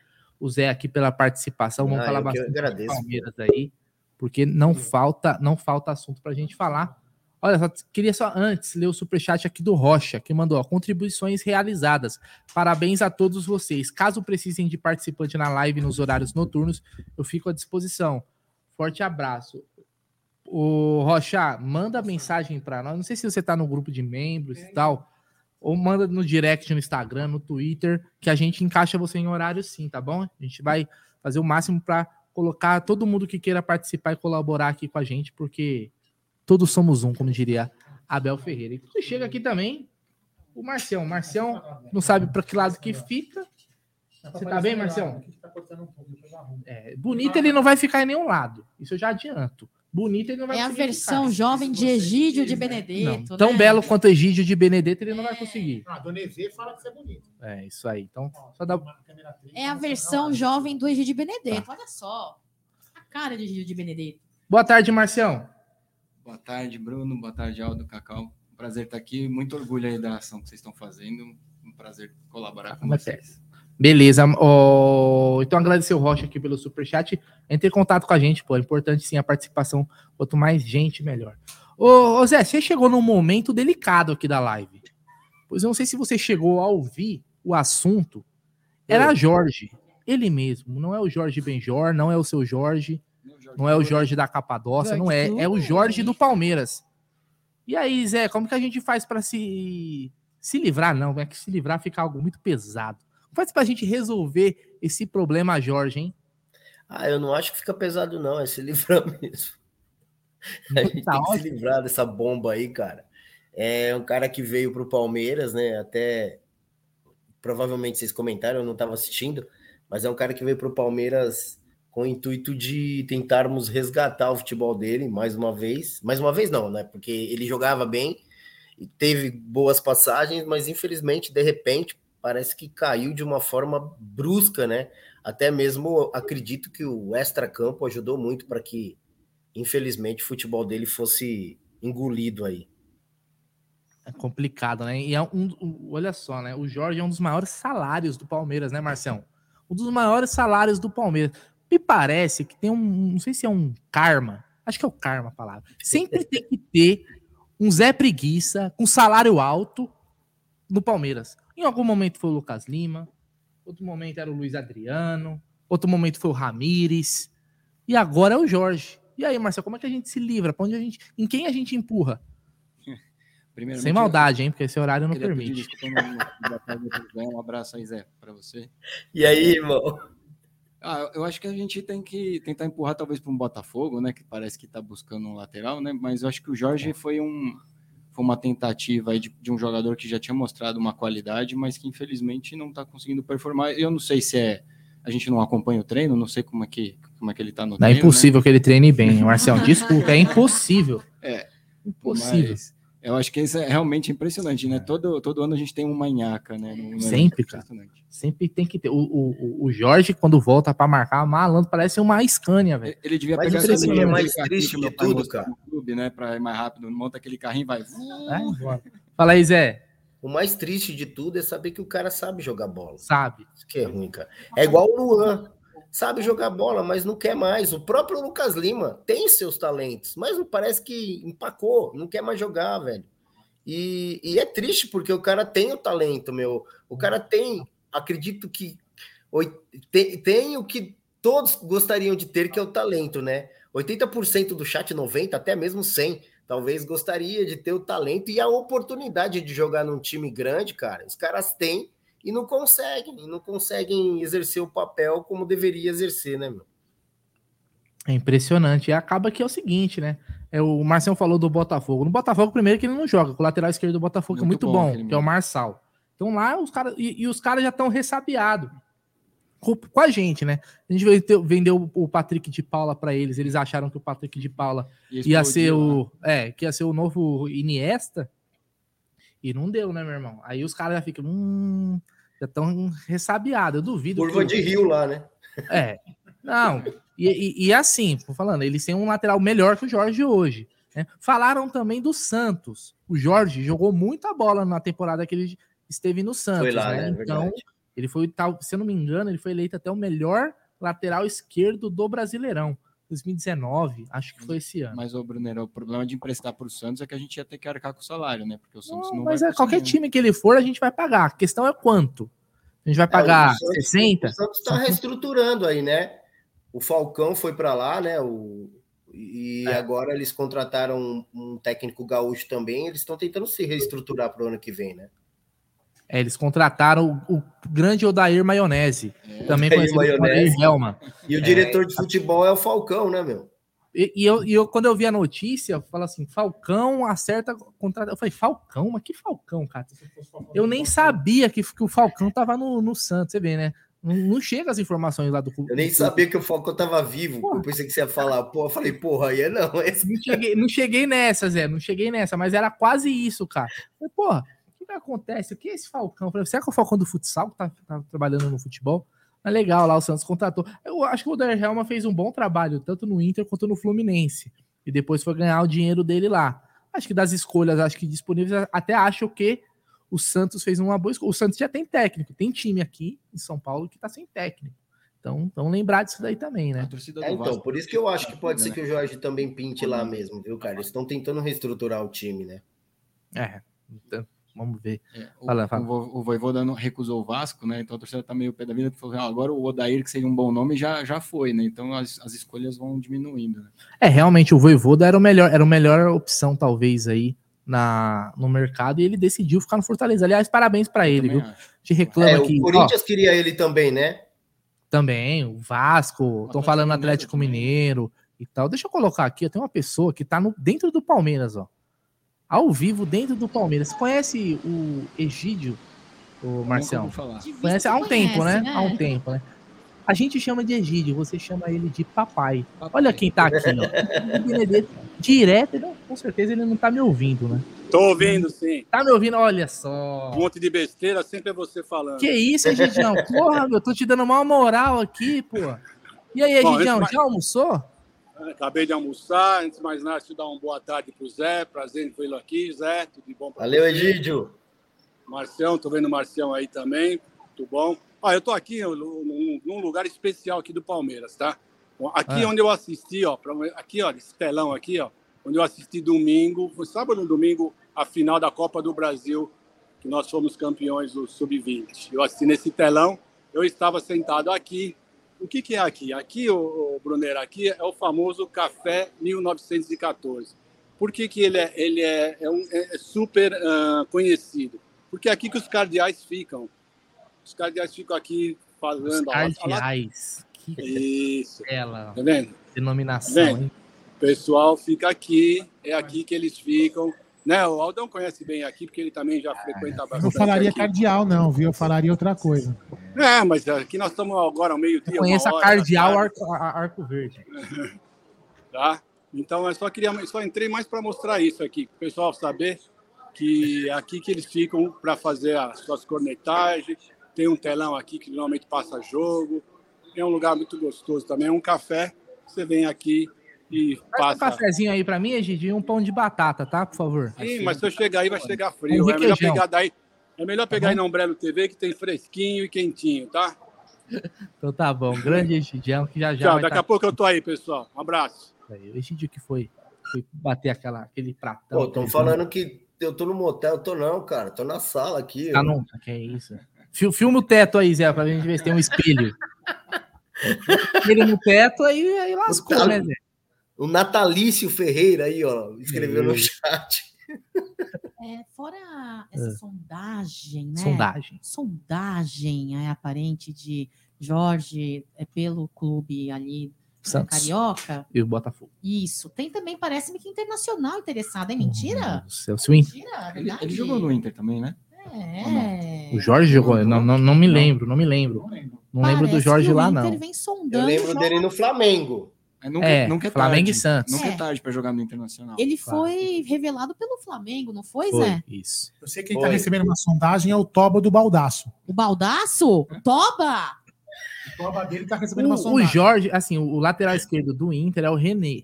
o Zé aqui pela participação. Vamos Ah, falar bastante agradeço. Palmeiras aí, porque não falta, não falta assunto pra gente falar. Olha, só, queria só antes ler o superchat aqui do Rocha, que mandou ó, contribuições realizadas. Parabéns a todos vocês. Caso precisem de participante na live nos horários noturnos, eu fico à disposição. Forte abraço. O Rocha, manda mensagem para nós. Não sei se você tá no grupo de membros e tal, ou manda no direct no Instagram, no Twitter, que a gente encaixa você em horário sim, tá bom? A gente vai fazer o máximo para colocar todo mundo que queira participar e colaborar aqui com a gente, porque todos somos um, como diria Abel Ferreira. E chega aqui também o Marcião. Marcião não sabe para que lado que fica. Você tá bem, Marcião? É, bonito ele não vai ficar em nenhum lado. Isso eu já adianto. Bonito ele não vai É a conseguir versão ficar. jovem de Egídio de Benedetto. Não, tão né? belo quanto Egídio de Benedetto ele não vai conseguir. Ah, Dona Evê fala que você é bonito. É isso aí. Então, só dá. É a versão jovem do Egídio de Benedetto. Olha só. A cara de Egídio de Benedetto. Boa tarde, Marcião. Boa tarde, Bruno. Boa tarde, Aldo, Cacau. Um prazer estar aqui. Muito orgulho aí da ação que vocês estão fazendo. Um prazer colaborar com Mas vocês. Beleza. ó, então, agradecer o Rocha aqui pelo superchat. Entre em contato com a gente, pô. É importante sim a participação. Quanto mais gente, melhor. Ô, ô Zé, você chegou num momento delicado aqui da live. Pois eu não sei se você chegou a ouvir o assunto. Era Jorge. Ele mesmo. Não é o Jorge Benjor, não é o seu Jorge. Não é o Jorge da Capadócia, não é. É o Jorge do Palmeiras. E aí, Zé, como que a gente faz para se se livrar? Não, é que se livrar fica algo muito pesado. Faz pra gente resolver esse problema, Jorge, hein? Ah, eu não acho que fica pesado, não. É se livrar mesmo. A gente tá tem que se livrar dessa bomba aí, cara. É um cara que veio para o Palmeiras, né? Até provavelmente vocês comentaram, eu não estava assistindo, mas é um cara que veio para o Palmeiras com o intuito de tentarmos resgatar o futebol dele mais uma vez. Mais uma vez, não, né? Porque ele jogava bem e teve boas passagens, mas infelizmente, de repente, parece que caiu de uma forma brusca, né? Até mesmo acredito que o extra-campo ajudou muito para que, infelizmente, o futebol dele fosse engolido aí. É complicado, né? E é um, um, olha só, né? O Jorge é um dos maiores salários do Palmeiras, né, Marcião? Um dos maiores salários do Palmeiras. Me parece que tem um, não sei se é um karma, acho que é o karma a palavra. Sempre tem que ter um Zé Preguiça com salário alto no Palmeiras. Em algum momento foi o Lucas Lima, outro momento era o Luiz Adriano, outro momento foi o Ramires, e agora é o Jorge. E aí, Marcelo, como é que a gente se livra? Pra onde a gente, em quem a gente empurra? Sem maldade, hein? Porque esse horário não permite. um abraço aí, Zé, para você. E aí, irmão? Ah, eu acho que a gente tem que tentar empurrar talvez para um Botafogo, né? Que parece que está buscando um lateral, né? Mas eu acho que o Jorge é. foi um foi uma tentativa de, de, um jogador que já tinha mostrado uma qualidade, mas que infelizmente não está conseguindo performar. Eu não sei se é a gente não acompanha o treino, não sei como é que como é que ele está no não treino. É impossível né? que ele treine bem, Marcelo. Desculpa, é impossível. É impossível. Mas eu acho que isso é realmente impressionante, né? Todo, todo ano a gente tem uma manhaca, né? Sempre, cara. Sempre tem que ter. O, o, o Jorge, quando volta para marcar, malandro, parece uma Scania, velho. Ele devia Mas pegar esse é mais triste de tudo, cara. Clube, né? Para ir mais rápido, monta aquele carrinho e vai. É, Fala aí, Zé. O mais triste de tudo é saber que o cara sabe jogar bola. Sabe. Isso que é ruim, cara. É igual o Luan sabe jogar bola, mas não quer mais. O próprio Lucas Lima tem seus talentos, mas não parece que empacou, não quer mais jogar, velho. E, e é triste porque o cara tem o talento, meu. O cara tem, acredito que tem, tem o que todos gostariam de ter, que é o talento, né? 80% do chat, 90%, até mesmo 100%, talvez gostaria de ter o talento e a oportunidade de jogar num time grande, cara. Os caras têm e não conseguem, e não conseguem exercer o papel como deveria exercer, né, meu? É impressionante. E acaba que é o seguinte, né? É, o Marcelo falou do Botafogo. No Botafogo, primeiro que ele não joga, o lateral esquerdo do Botafogo muito é muito bom, bom que é o Marçal. Então lá os caras. E, e, os caras já estão ressabiados com, com, a gente, né? A gente vendeu o Patrick de Paula para eles. Eles acharam que o Patrick de Paula ia ser o. Né? É, que ia ser o novo Iniesta. E não deu, né, meu irmão? Aí os caras já ficam. Hum, já estão ressabiados. Eu duvido. Curva que... de rio lá, né? É. Não. E, e, e assim, falando, eles têm um lateral melhor que o Jorge hoje. Né? Falaram também do Santos. O Jorge jogou muita bola na temporada que ele esteve no Santos. Lá, né? É então, ele foi, se eu não me engano, ele foi eleito até o melhor lateral esquerdo do Brasileirão. 2019, acho que foi esse ano. Mas, o Brunero, o problema de emprestar para o Santos é que a gente ia ter que arcar com o salário, né? Porque o Santos não, não Mas é, qualquer time que ele for, a gente vai pagar. A questão é quanto. A gente vai pagar é, Santos, 60? O Santos está reestruturando aí, né? O Falcão foi para lá, né? O, e é. agora eles contrataram um, um, técnico gaúcho também. Eles estão tentando se reestruturar para o ano que vem, né? É, eles contrataram o, o grande Odair Maionese, é. também conhecido como Odair Helma. E o diretor de futebol é o Falcão, né, meu? E, e, eu, e eu, quando eu vi a notícia, eu falo assim: Falcão acerta contrato. Eu falei, Falcão? Mas que Falcão, cara? Eu nem sabia que, que o Falcão tava no, no Santos, você vê, né? Não, não chega as informações lá do clube. Eu nem sabia que o Falcão tava vivo. Porra. Eu pensei que você ia falar, pô, eu falei, porra, aí é não. Esse... Não, cheguei, não cheguei nessa, Zé, não cheguei nessa, mas era quase isso, cara. falei, porra, que, acontece? O que é esse Falcão? Eu falei, será que é o Falcão do futsal que tá, tá trabalhando no futebol? Mas legal, lá o Santos contratou. Eu acho que o Der Helma fez um bom trabalho, tanto no Inter quanto no Fluminense. E depois foi ganhar o dinheiro dele lá. Acho que das escolhas, acho que disponíveis, até acho que o Santos fez uma boa escolha. O Santos já tem técnico, tem time aqui em São Paulo que tá sem técnico. Então, então lembrar disso daí também, né? É, então, por isso que eu acho que pode ser que o Jorge também pinte lá mesmo, viu, cara? Eles estão tentando reestruturar o time, né? É, então, vamos ver. É, o, fala, fala. O, o Voivoda recusou o Vasco, né? Então a torcida tá meio pé da vida, que falou, ah, agora o Odair, que seria um bom nome, já, já foi, né? Então as, as escolhas vão diminuindo. Né? É, realmente o Voivoda era o melhor, era a melhor opção, talvez, aí, na, no mercado e ele decidiu ficar no Fortaleza. Aliás, parabéns para ele, viu? Te reclama é, que. O Corinthians ó, queria ele também, né? Também, o Vasco, estão falando Atlético Mineiro e tal. Deixa eu colocar aqui, tem uma pessoa que tá no, dentro do Palmeiras, ó. Ao vivo, dentro do Palmeiras. Você conhece o Egídio, o Marcelo? Conhece há um conhece, tempo, né? né? Há um tempo, né? A gente chama de Egídio, você chama ele de papai. papai. Olha quem tá aqui, ó. Direto, não, com certeza ele não tá me ouvindo, né? Tô ouvindo, sim. Tá me ouvindo? Olha só. Um monte de besteira, sempre é você falando. Que isso, Egidião? Porra, meu, tô te dando uma moral aqui, pô. E aí, Egidião, já almoçou? Acabei de almoçar. Antes de mais nada, eu dar uma boa tarde pro Zé. Prazer em vê-lo aqui, Zé. Tudo bom pra Valeu, você? Egídio. Marcião, tô vendo o Marcião aí também. Tudo bom? Ah, eu tô aqui num, num lugar especial aqui do Palmeiras, tá? Aqui ah. onde eu assisti, ó, pra, aqui, ó, esse telão aqui, ó, onde eu assisti domingo, foi sábado ou domingo, a final da Copa do Brasil, que nós fomos campeões do Sub-20. Eu assisti nesse telão, eu estava sentado aqui. O que, que é aqui? Aqui, o, Brunner, aqui é o famoso Café 1914. Por que, que ele é, ele é, é, um, é super uh, conhecido? Porque é aqui que os cardeais ficam. Os cardeais ficam aqui fazendo... Os cardeais. Que Isso. Ela. Tá vendo? Denominação, tá vendo? O pessoal fica aqui, é aqui que eles ficam. Né? O Aldão conhece bem aqui, porque ele também já frequenta bastante. Eu não falaria aqui. cardeal, não, viu? Eu falaria outra coisa. É, mas aqui nós estamos agora ao meio-dia. Conheço a cardeal arco, arco Verde. tá? Então, eu só, queria, só entrei mais para mostrar isso aqui, para o pessoal saber que aqui que eles ficam para fazer as suas cornetagens. Tem um telão aqui que normalmente passa jogo. É um lugar muito gostoso também. É um café. Você vem aqui e passa. um cafezinho aí para mim, Egidi, e um pão de batata, tá? Por favor. Sim, mas se eu chegar aí, vai chegar frio. É melhor pegar daí. É melhor pegar tá aí na Umbrella TV que tem fresquinho e quentinho, tá? Então tá bom. Grande Egidião, que já já. Tchau, daqui tá... a pouco eu tô aí, pessoal. Um abraço. O Egidio que foi? Foi bater aquela, aquele pratão. Pô, estão falando que eu tô no motel, eu tô não, cara. Tô na sala aqui. Tá não, que é isso. Filma o teto aí, Zé, pra gente ver se tem um espelho. Ele no teto, aí, aí lascou, o né, Zé? O Natalício Ferreira aí, ó, escreveu no chat. É, fora essa é. sondagem, né? Sondagem. Sondagem é, aparente de Jorge é, pelo clube ali Santos. Carioca. E o Botafogo. Isso. Tem também, parece-me que internacional interessado. É mentira? Seu, seu mentira, ele, ele, jogou no Inter também, né? É. O Jorge jogou, não, não, não me lembro, não me lembro. Não lembro do Jorge lá, não. Eu lembro dele no Flamengo. É, nunca, é, nunca é Flamengo tarde. e Santos. Nunca é, é tarde para jogar no Internacional. Ele claro. foi revelado pelo Flamengo, não foi, foi Zé? Isso. Eu sei que quem está recebendo uma sondagem é o Toba do Baldaço. O Baldaço? O Toba? O Toba dele está recebendo o, uma sondagem. O Jorge, assim, o lateral esquerdo do Inter é o René,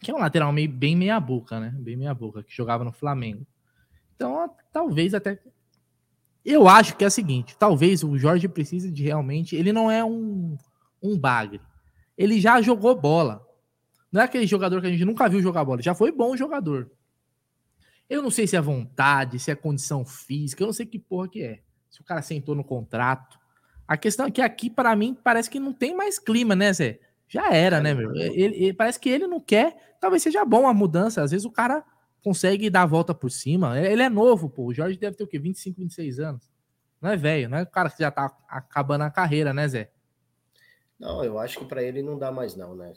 que é um lateral meio, bem meia-boca, né? Bem meia-boca, que jogava no Flamengo. Então, talvez até eu acho que é o seguinte: talvez o Jorge precise de realmente. Ele não é um, um bagre. Ele já jogou bola. Não é aquele jogador que a gente nunca viu jogar bola. Já foi bom jogador. Eu não sei se é vontade, se é condição física, eu não sei que porra que é. Se o cara sentou no contrato. A questão é que aqui, para mim, parece que não tem mais clima, né, Zé? Já era, né, meu? Ele, ele, parece que ele não quer. Talvez seja bom a mudança. Às vezes o cara consegue dar a volta por cima. Ele é novo, pô. O Jorge deve ter o quê? 25, 26 anos. Não é velho, não é o cara que já tá acabando a carreira, né, Zé? Não, eu acho que para ele não dá mais, não, né?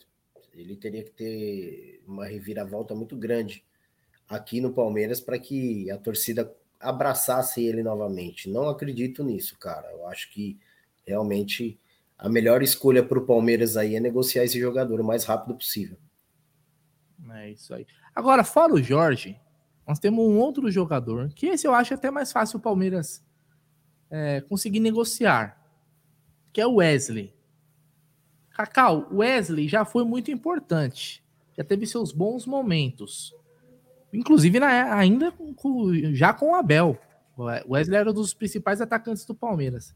Ele teria que ter uma reviravolta muito grande aqui no Palmeiras para que a torcida abraçasse ele novamente. Não acredito nisso, cara. Eu acho que realmente a melhor escolha para o Palmeiras aí é negociar esse jogador o mais rápido possível. É isso aí. Agora, fora o Jorge, nós temos um outro jogador, que esse eu acho até mais fácil o Palmeiras é, conseguir negociar, que é o Wesley. Cacau, Wesley já foi muito importante, já teve seus bons momentos, inclusive na, ainda com, já com o Abel. O Wesley era um dos principais atacantes do Palmeiras.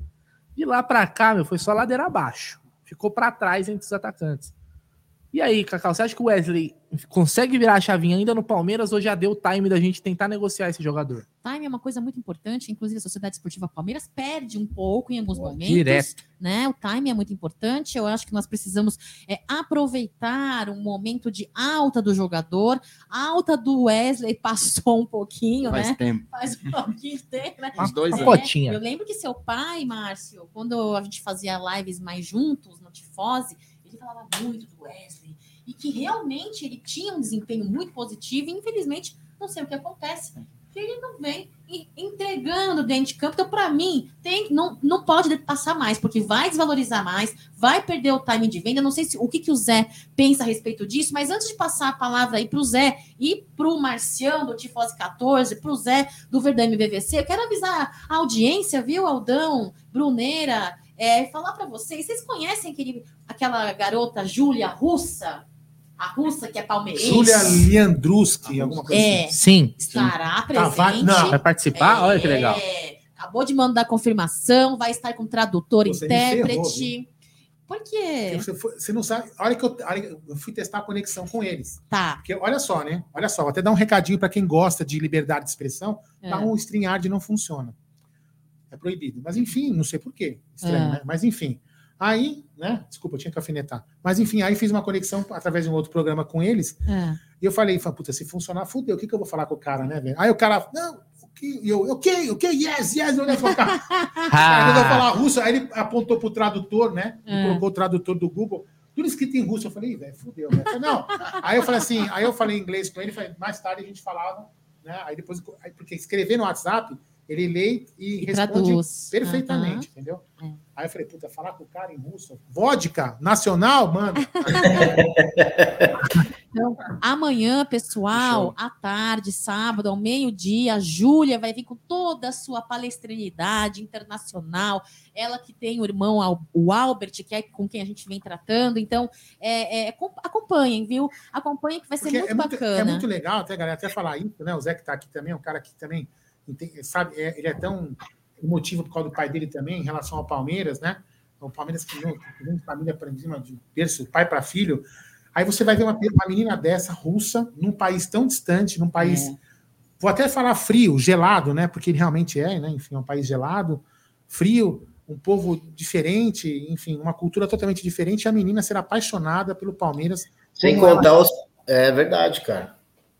De lá para cá, meu, foi só ladeira abaixo. Ficou para trás entre os atacantes. E aí, Cacau, você acha que o Wesley consegue virar a chavinha ainda no Palmeiras ou já deu o time da gente tentar negociar esse jogador? Time é uma coisa muito importante, inclusive a Sociedade Esportiva Palmeiras perde um pouco em alguns momentos. Direto. Né? O time é muito importante. Eu acho que nós precisamos é, aproveitar um momento de alta do jogador. A alta do Wesley passou um pouquinho, Faz né? tempo. Faz um pouquinho de tempo, né? Uns dois É, anos. Eu lembro que seu pai, Márcio, quando a gente fazia lives mais juntos no Tifose, ele falava muito do Wesley e que realmente ele tinha um desempenho muito positivo e infelizmente não sei o que acontece que ele não vem entregando dentro de campo. Então, para mim, tem, não, não pode passar mais, porque vai desvalorizar mais, vai perder o time de venda. Não sei se, o que, que o Zé pensa a respeito disso, mas antes de passar a palavra aí para o Zé e para o Marcião do Tifose 14, para o Zé do Verdame BVC, eu quero avisar a audiência, viu, Aldão, Bruneira, é, falar para vocês, vocês conhecem aquele, aquela garota Júlia Russa? A russa que é palmeirense? Júlia Leandruski, alguma coisa É. assim. Sim. Estará Tá, vai- presente. não. Vai participar? Olha que legal. É, acabou de mandar a confirmação, vai estar com tradutor, Você intérprete. Por quê? Você, foi- você não sabe. Olha que eu, eu fui testar a conexão com eles. Tá. Porque olha só, né? Olha só, vou até dar um recadinho para quem gosta de liberdade de expressão. É. Tá, um StreamYard não funciona. É proibido. Mas enfim, não sei por quê. Estranho, É. né? Mas enfim. Aí, né? Desculpa, eu tinha que alfinetar. Mas enfim, aí fiz uma conexão através de um outro programa com eles. É. E eu falei, puta, se funcionar, fudeu. O que, que eu vou falar com o cara, né, velho? Aí o cara, não, o que? E eu, ok, ok, yes, yes. Eu olhei e falei, cara, Aí quando eu falar russo, aí ele apontou pro tradutor, né? É. colocou o tradutor do Google. Tudo escrito em russo. Eu falei, "Ih, velho, fudeu, velho. Eu falei, Não. Aí eu falei assim, aí eu falei inglês com ele, falei, mais tarde a gente falava, né? Aí depois, aí, porque escrever no WhatsApp, ele lê e, E responde traduz. perfeitamente, entendeu? É. Aí eu falei, puta, falar com o cara em russo, vodka, nacional, mano. Então, amanhã, pessoal, à tarde, sábado, ao meio-dia, a Júlia vai vir com toda a sua palestrinidade internacional. Ela que tem o irmão, o Albert, que é com quem a gente vem tratando. Então, é, é, acom- acompanhem, viu? Acompanhem que vai ser muito, é, muito, bacana. é muito legal, até, galera, até falar isso, né? O Zé que tá aqui também, é um cara que também sabe, é- ele é tão emotivo por causa do pai dele também, em relação ao Palmeiras, né? O Palmeiras que vem de família para cima de berço, pai para filho. Aí você vai ver uma, uma menina dessa, russa, num país tão distante, num país. É. Vou até falar frio, gelado, né? Porque ele realmente é, né? Enfim, é um país gelado, frio, um povo diferente, enfim, uma cultura totalmente diferente. E a menina ser apaixonada pelo Palmeiras. Sem como ela contar os. É verdade, cara.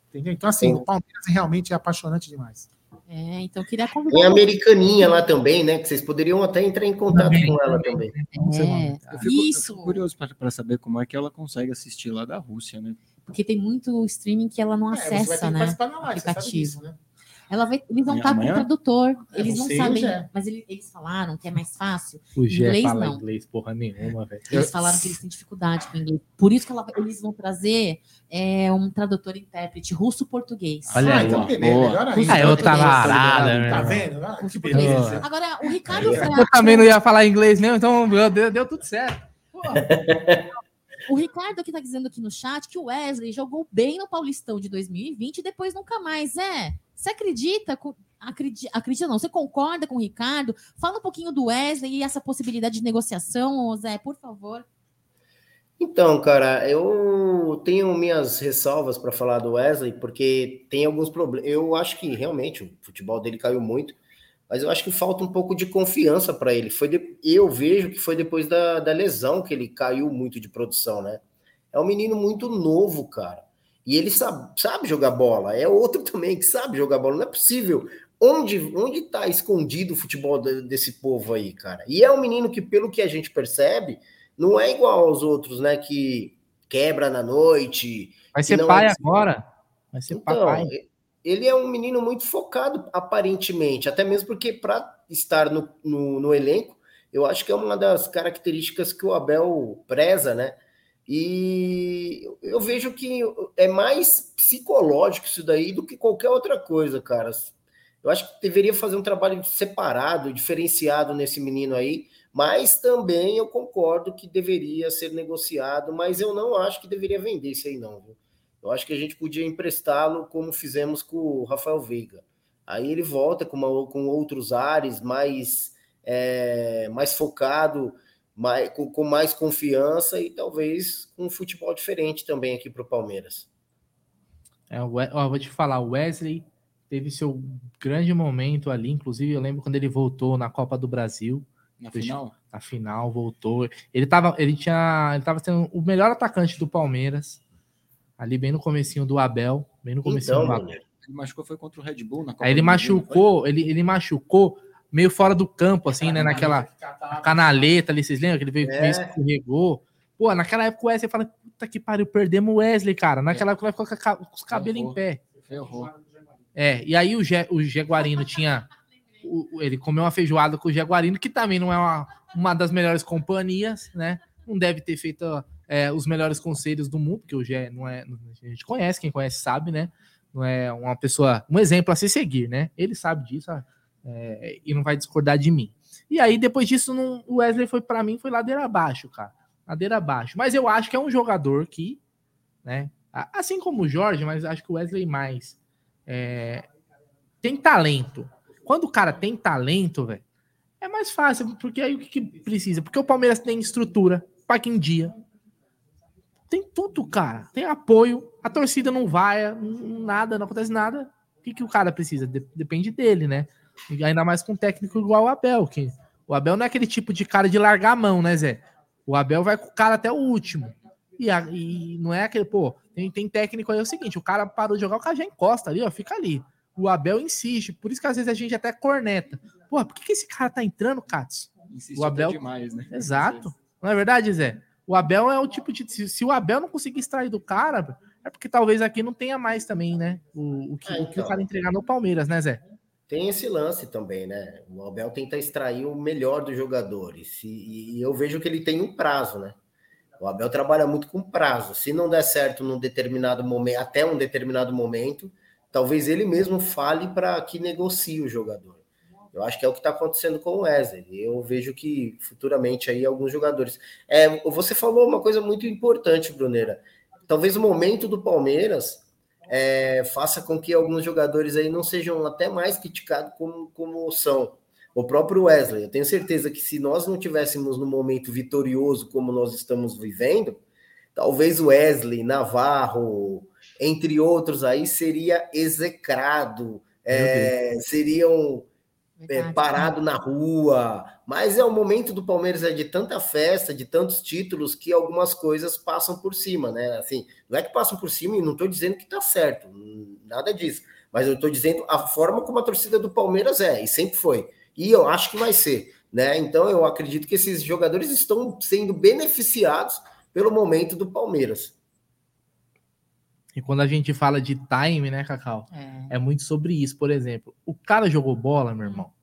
Entendeu? Então, assim, Sim. o Palmeiras realmente é apaixonante demais. É, então eu queria convidar. Tem a americaninha lá também, né? Que vocês poderiam até entrar em contato com ela também. É, Eu fico, eu isso, fico curioso para saber como é que ela consegue assistir lá da Rússia, né? porque tem muito streaming que ela não É, você vai ter acessa, que né? participar da live, você sabe aplicativo. disso, né? Ela vai, eles vão estar com o tradutor. É, Eles não você e o sabem, mas ele- eles falaram que é mais fácil. O Gé Inglês, fala não. inglês porra nenhuma, velho. Eles falaram que eles têm dificuldade com inglês. Por isso que ela- eles vão trazer é, um tradutor intérprete russo-português. Olha ah, aí, então melhor ainda. é outra Português. parada, meu Tá vendo? Ah, que beleza. Agora, o Ricardo Eu também não ia falar inglês, não, então deu, deu tudo certo. O Ricardo aqui tá dizendo aqui no chat que o Wesley jogou bem no Paulistão de 2020 e depois nunca mais. É, você acredita? com- Acredita, acredita não, você concorda com o Ricardo? Fala um pouquinho do Wesley e essa possibilidade de negociação, Zé, por favor. Então, cara, eu tenho minhas ressalvas para falar do Wesley, porque tem alguns problemas. Eu acho que realmente o futebol dele caiu muito, mas eu acho que falta um pouco de confiança para ele. Foi de- Eu vejo que foi depois da, da lesão que ele caiu muito de produção, né? É um menino muito novo, cara. E ele sabe, sabe jogar bola. É outro também que sabe jogar bola. Não é possível. Onde onde está escondido o futebol de- desse povo aí, cara? E é um menino que, pelo que a gente percebe, não é igual aos outros, né? Que quebra na noite. Vai ser não pai é- agora. Vai ser Então, papai. ele é um menino muito focado, aparentemente, até mesmo porque para estar no, no, no elenco, eu acho que é uma das características que o Abel preza, né? E eu vejo que é mais psicológico isso daí do que qualquer outra coisa, cara. Eu acho que deveria fazer um trabalho separado, diferenciado nesse menino aí, mas também eu concordo que deveria ser negociado, mas eu não acho que deveria vender isso aí, não. Viu? Eu acho que a gente podia emprestá-lo como fizemos com o Rafael Veiga. Aí ele volta com, uma- com outros ares, mais, é, mais focado. Mais, com, com mais confiança e talvez com um futebol diferente também aqui para o Palmeiras. É, ó, vou te falar, o Wesley teve seu grande momento ali, inclusive eu lembro quando ele voltou na Copa do Brasil. Na final? Na final, voltou. Ele tava, ele tinha, ele tava sendo o melhor atacante do Palmeiras, ali bem no comecinho do Abel, bem no comecinho Então, do Abel. Ele machucou foi contra o Red Bull na Copa Aí ele do Brasil, machucou, ele, ele machucou meio fora do campo, assim, né? Naquela canaleta ali, vocês lembram? Que ele veio É. meio escorregou. Pô, naquela época o Wesley fala, puta que pariu, perdemos o Wesley, cara. Naquela época ele ficou com a os cabelos em pé. Ferrou. É, e aí o, Ge, o Jaguarino tinha. o- ele comeu uma feijoada com o Jaguarino, que também não é uma, uma das melhores companhias, né? Não deve ter feito é, os melhores conselhos do mundo, porque o Gé não é. A gente conhece, quem conhece sabe, né? Não é uma pessoa, um exemplo a se seguir, né? Ele sabe disso é, e não vai discordar de mim. E aí, depois disso, o Wesley foi, para mim, foi ladeira abaixo, cara. Ladeira abaixo. Mas eu acho que é um jogador que, né? Assim como o Jorge, mas acho que o Wesley mais. é, tem talento. Quando o cara tem talento, velho, é mais fácil, porque aí o que, que precisa? Porque o Palmeiras tem estrutura, paga em dia. Tem tudo, cara. Tem apoio, a torcida não vai, nada, não acontece nada. O que, que o cara precisa? De- depende dele, né? Ainda mais com um técnico igual o Abel, que o Abel não é aquele tipo de cara de largar a mão, né, Zé? O Abel vai com o cara até o último. E, a- e não é aquele, pô, tem, tem técnico aí, é o seguinte, o cara parou de jogar, o cara já encosta ali, ó, fica ali. O Abel insiste, por isso que às vezes a gente até corneta. Pô, por que, que esse cara tá entrando, Katz? Insiste O Abel. demais, né? Exato. Não é verdade, Zé? O Abel é o tipo de. Se, se o Abel não conseguir extrair do cara, é porque talvez aqui não tenha mais também, né? O, o, que, É, o que o então. cara entregar no Palmeiras, né, Zé? Tem esse lance também, né? O Abel tenta extrair o melhor dos jogadores. E, e eu vejo que ele tem um prazo, né? O Abel trabalha muito com prazo. Se não der certo num determinado momento, até um determinado momento, talvez ele mesmo fale para que negocie o jogador. Eu acho que é o que está acontecendo com o Wesley. Eu vejo que futuramente aí alguns jogadores. É, você falou uma coisa muito importante, Bruneira. Talvez o momento do Palmeiras é, faça com que alguns jogadores aí não sejam até mais criticados como, como são. O próprio Wesley, eu tenho certeza que se nós não tivéssemos no momento vitorioso como nós estamos vivendo, talvez o Wesley, Navarro, entre outros aí, seria execrado, é, seriam é, parado na rua. Mas é o momento do Palmeiras é de tanta festa, de tantos títulos, que algumas coisas passam por cima, né? Assim, não é que passam por cima e não estou dizendo que tá certo, nada disso. Mas eu estou dizendo a forma como a torcida do Palmeiras é, e sempre foi. E eu acho que vai ser, né? Então eu acredito que esses jogadores estão sendo beneficiados pelo momento do Palmeiras. E quando a gente fala de time, né, Cacau? É. É muito sobre isso. Por exemplo, o cara jogou bola, meu irmão.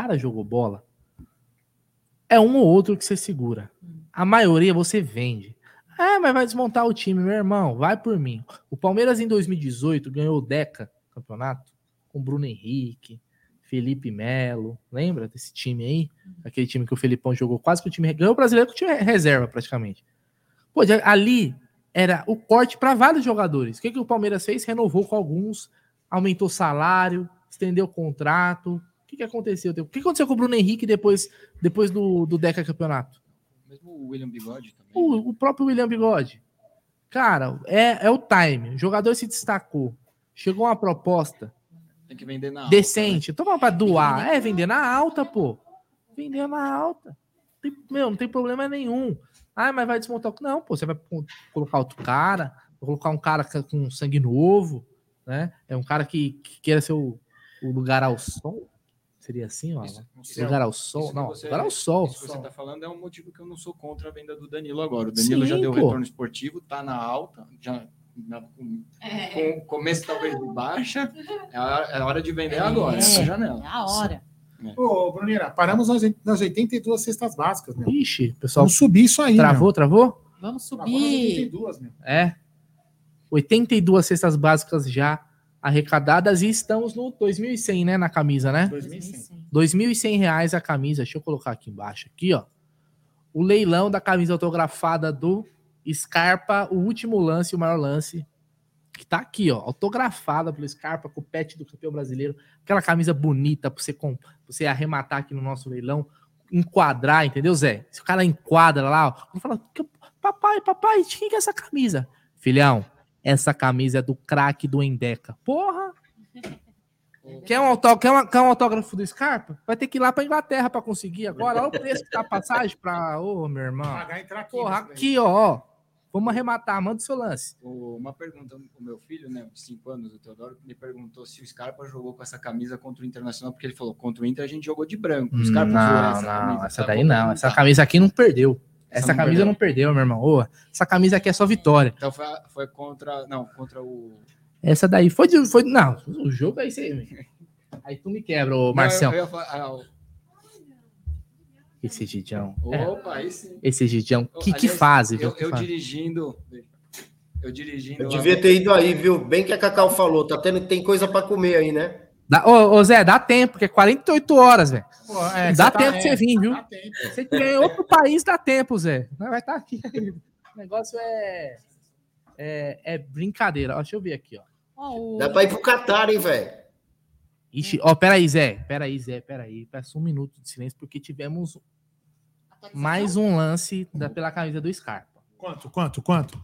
Cara jogou bola. É um ou outro que você segura. A maioria você vende. É, mas vai desmontar o time, meu irmão. Vai por mim. O Palmeiras em 2018 ganhou o Deca campeonato com Bruno Henrique, Felipe Melo. Lembra desse time aí? Aquele time que o Felipão jogou quase que o time ganhou o brasileiro com o time reserva praticamente. Pô, ali era o corte para vários jogadores. O que, que o Palmeiras fez? Renovou com alguns, aumentou salário, estendeu o contrato. O que, que aconteceu? O que aconteceu com o Bruno Henrique depois, depois do, do Deca Campeonato? Mesmo o William Bigode também. O, o próprio William Bigode. Cara, é, é o time. O jogador se destacou. Chegou uma proposta Tem que vender na alta, decente. Toma pra doar. É, vender na alta, pô. Vender na alta. Tem- meu, não tem problema nenhum. Ah, mas vai desmontar. o- Não, pô, você vai co- colocar outro cara, colocar um cara ca- com sangue novo, né? É um cara que, que queira ser o, o lugar ao sol. Seria assim, ó. Isso, não sei. lugar ao sol. Não, você- lugar ao sol. Isso que você está falando é um motivo que eu não sou contra a venda do Danilo agora. O Danilo Sim, já deu pô. retorno esportivo, tá na alta, já na- com, com começo talvez de baixa. É a hora, é a hora de vender agora, essa janela. É a hora. Ô, Bruneira, paramos nas, nas 82 cestas básicas, meu. Ixi, pessoal. Vamos subir isso aí, Travou, meu. travou? Vamos Travou nas subir. 82, meu. É. 82 cestas básicas já arrecadadas e estamos no 2.100, né, na camisa, né? 2100. 2.100 reais a camisa. Deixa eu colocar aqui embaixo, aqui, ó. O leilão da camisa autografada do Scarpa, o último lance, o maior lance, que tá aqui, ó, autografada pelo Scarpa com o pet do campeão brasileiro. Aquela camisa bonita pra você, comp- pra você arrematar aqui no nosso leilão. enquadrar, entendeu, Zé? Se o cara enquadra lá, ó, fala, papai, papai, de quem que é essa camisa? Filhão, essa camisa é do craque do Endeca. Porra! Quer um, autógrafo, quer, uma, quer um autógrafo do Scarpa? Vai ter que ir lá pra Inglaterra pra conseguir agora. Olha o preço que tá a passagem pra. Ô, oh, meu irmão. Pagar entrar aqui. Porra, aqui, ó. Vamos arrematar, manda o seu lance. Uma pergunta, o meu filho, né, de 5 anos, o Teodoro, me perguntou se o Scarpa jogou com essa camisa contra o Internacional, porque ele falou, contra o Inter a gente jogou de branco. O Scarpa não, essa não, camisa, essa tá daí não. Essa camisa aqui não perdeu. Essa, essa não camisa perdeu. não perdeu, meu irmão. Ô, essa camisa aqui é só vitória. Então foi, foi contra, não, contra o... Essa daí foi, de, foi não, o jogo é isso aí. Aí tu me quebra, ô Marcelo. Ah, esse Gidião. Opa, é. esse. Esse Gidião. Que, que fase, viu? Eu, eu dirigindo. Eu dirigindo. Eu devia ter ido aí, viu? Bem que a Cacau falou. Tá tendo, tem coisa para comer aí, né? Dá, ô, ô, Zé, dá tempo, porque é 48 horas, velho. É, dá tempo tá, você vir, viu? Se você tiver em outro país, dá tempo, Zé. Vai estar tá aqui. O negócio é, é, é brincadeira. Ó, deixa eu ver aqui, ó. Dá pra ir pro Catar, hein, velho? Ixi, ó, peraí, Zé. Peraí, Zé, peraí. Peço um minuto de silêncio, porque tivemos mais um lance da, pela camisa do Scarpa. Quanto, quanto, quanto?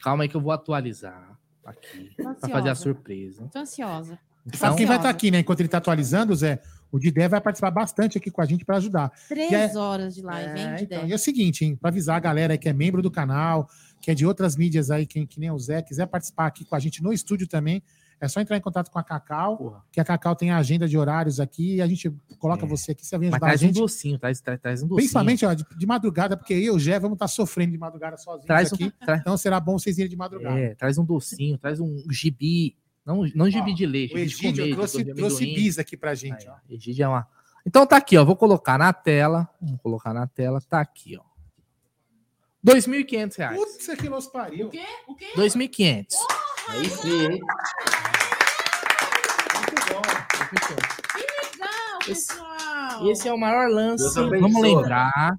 Calma aí que eu vou atualizar aqui para fazer a surpresa. Tô ansiosa. Então, quem vai estar tá aqui, né? Enquanto ele está atualizando, Zé, o Didé vai participar bastante aqui com a gente para ajudar. Três é... horas de live, hein, é, Didé? Então, e é o seguinte, hein? Para avisar a galera aí que é membro do canal, que é de outras mídias aí, quem que nem o Zé, quiser participar aqui com a gente no estúdio também, é só entrar em contato com a Cacau, Porra. que a Cacau tem a agenda de horários aqui e a gente coloca é. você aqui, você vem ajudar traz a gente. um docinho, traz, traz, traz um docinho. Principalmente ó, de, de, madrugada, porque eu e o Gé vamos estar sofrendo de madrugada sozinhos traz aqui. Um, traz... Então será bom vocês irem de madrugada. É, traz um docinho, traz um gibi. Não, não gibi de leite. O Egídio comer, trouxe, trouxe bis aqui pra gente. Aí, ó. Egídio é uma... Então tá aqui, ó. Vou colocar na tela. Vamos colocar na tela. Tá aqui, ó. R$ 2.500. Putz, que nos pariu. O quê? O quê? 2.500. Aí sim, hein? Que legal, pessoal! Esse, é o maior lance. Vamos lembrar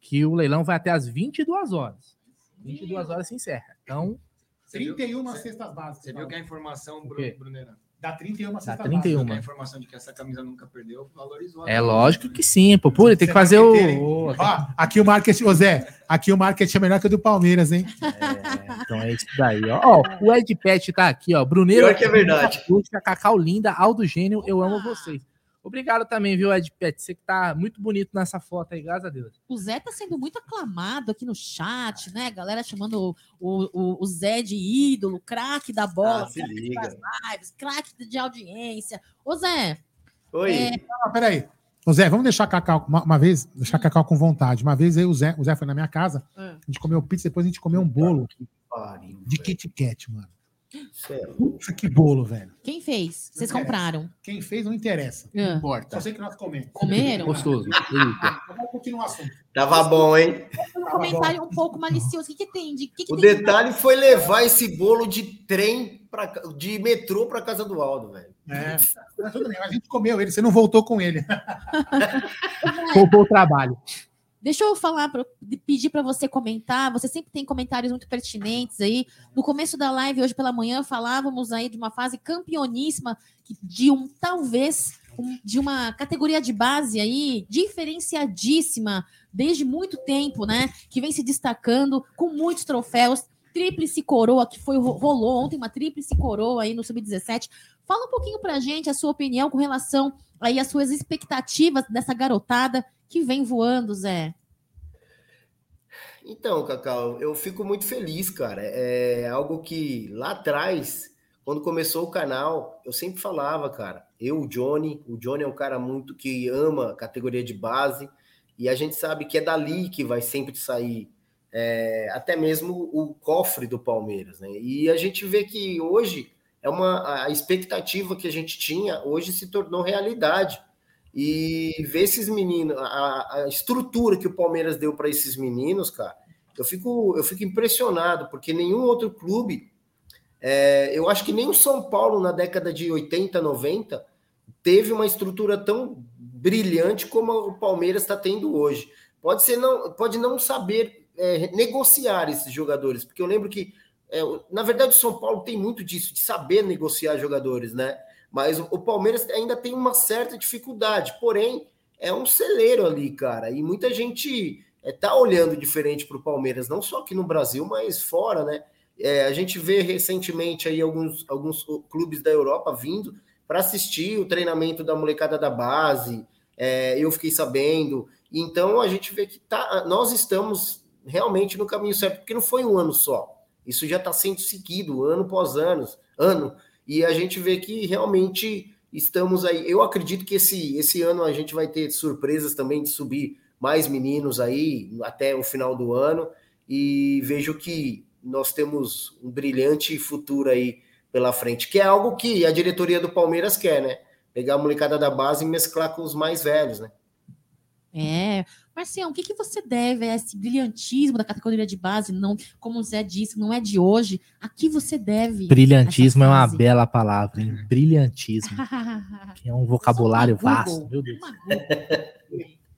que o leilão vai até as 22 horas. 22 horas se encerra. Então. 31 viu, cestas básicas. Você viu que a informação, Bruneira? Dá 31 Dá 31. A informação de que essa camisa nunca perdeu valorizou. É lógico que sim, pô. Pura, tem que fazer o. Ó, aqui o marketing, ô Zé, aqui o marketing é melhor que o do Palmeiras, hein? É, então é isso daí, ó. ó o Ed Pet tá aqui, ó. Bruneiro. Pior que é verdade. Cacau Linda, Aldo Gênio, eu amo vocês. Obrigado também, viu, Ed Pet? Você que tá muito bonito nessa foto aí, graças a Deus. O Zé tá sendo muito aclamado aqui no chat, né? Galera chamando o, o, o Zé de ídolo, craque da bola, ah, craque das lives, craque de audiência. Ô, Zé. Oi. É... Ah, peraí. Ô, Zé, vamos deixar a Cacau uma, uma, vez, deixar a Cacau com vontade. Uma vez aí o Zé, o Zé foi na minha casa, é. a gente comeu pizza, depois a gente comeu um bolo de Kit Kat, mano. Puxa, que bolo, velho. Quem fez? Vocês compraram? Quem fez não interessa. Não ah. importa. Só sei que nós comemos. Comeram? Gostoso. Vamos continuar o assunto. Tava bom, hein? Um comentário um pouco malicioso. O que, que tem? De, que que o tem detalhe foi levar esse bolo de trem, pra, de metrô para casa do Aldo, velho. É, tudo bem. A gente comeu ele, você não voltou com ele. Poupou o trabalho. Deixa eu falar, pra, pedir para você comentar. Você sempre tem comentários muito pertinentes aí. No começo da live, hoje pela manhã, falávamos aí de uma fase campeoníssima, de um talvez um, de uma categoria de base aí diferenciadíssima desde muito tempo, né? Que vem se destacando com muitos troféus. Tríplice coroa, que foi rolou ontem, uma tríplice coroa aí no Sub-17. Fala um pouquinho pra gente a sua opinião com relação aí às suas expectativas dessa garotada que vem voando, Zé? Então, Cacau, eu fico muito feliz, cara. É algo que lá atrás, quando começou o canal, eu sempre falava, cara. Eu, o Johnny, o Johnny é um cara muito que ama categoria de base, e a gente sabe que é dali que vai sempre sair é, até mesmo o cofre do Palmeiras, né? E a gente vê que hoje é uma a expectativa que a gente tinha hoje se tornou realidade e ver esses meninos, a, a estrutura que o Palmeiras deu para esses meninos, cara, eu fico, eu fico impressionado, porque nenhum outro clube, é, eu acho que nem o São Paulo na década de 80, 90, teve uma estrutura tão brilhante como o Palmeiras está tendo hoje. Pode ser não, pode não saber é, negociar esses jogadores, porque eu lembro que, é, na verdade, o São Paulo tem muito disso, de saber negociar jogadores, né? Mas o Palmeiras ainda tem uma certa dificuldade, porém, é um celeiro ali, cara. E muita gente é, tá olhando diferente para o Palmeiras, não só aqui no Brasil, mas fora, né? É, a gente vê recentemente aí alguns, alguns clubes da Europa vindo para assistir o treinamento da molecada da base. É, eu fiquei sabendo. Então a gente vê que tá, nós estamos realmente no caminho certo, porque não foi um ano só. Isso já está sendo seguido ano após ano, ano. E a gente vê que realmente estamos aí. Eu acredito que esse, esse ano a gente vai ter surpresas também de subir mais meninos aí até o final do ano. E vejo que nós temos um brilhante futuro aí pela frente, que é algo que a diretoria do Palmeiras quer, né? Pegar a molecada da base e mesclar com os mais velhos, né? É, Marcião, o que, que você deve a esse brilhantismo da categoria de base? Não, como o Zé disse, não é de hoje. A que você deve? Brilhantismo é uma bela palavra, hein? Brilhantismo. que é um vocabulário vasto, meu Deus.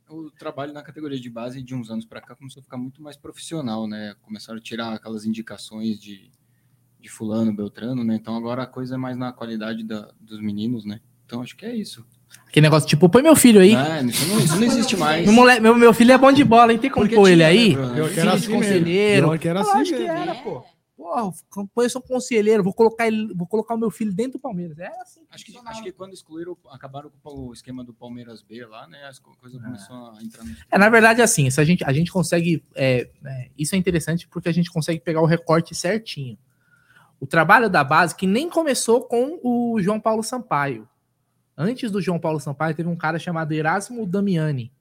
o trabalho na categoria de base de uns anos para cá começou a ficar muito mais profissional, né? Começaram a tirar aquelas indicações de, de fulano, beltrano, né? Então agora a coisa é mais na qualidade da, dos meninos, né? Então acho que é isso. Aquele negócio, tipo, põe meu filho aí. É, isso, não, isso não existe mais. Meu, moleque, meu, meu filho é bom de bola, hein? Tem como pôr ele aí? Eu quero assim conselheiro. Eu quero assim acho que era, pô. Porra, põe um conselheiro, vou colocar, ele, vou colocar o meu filho dentro do Palmeiras. É assim. Acho que, acho que quando excluíram, acabaram com o esquema do Palmeiras B lá, né? As coisas é. começaram a entrar no. É, na verdade, assim, se a gente, a gente consegue. É, é, isso é interessante porque a gente consegue pegar o recorte certinho. O trabalho da base, que nem começou com o João Paulo Sampaio. Antes do João Paulo Sampaio, teve um cara chamado Erasmo Damiani,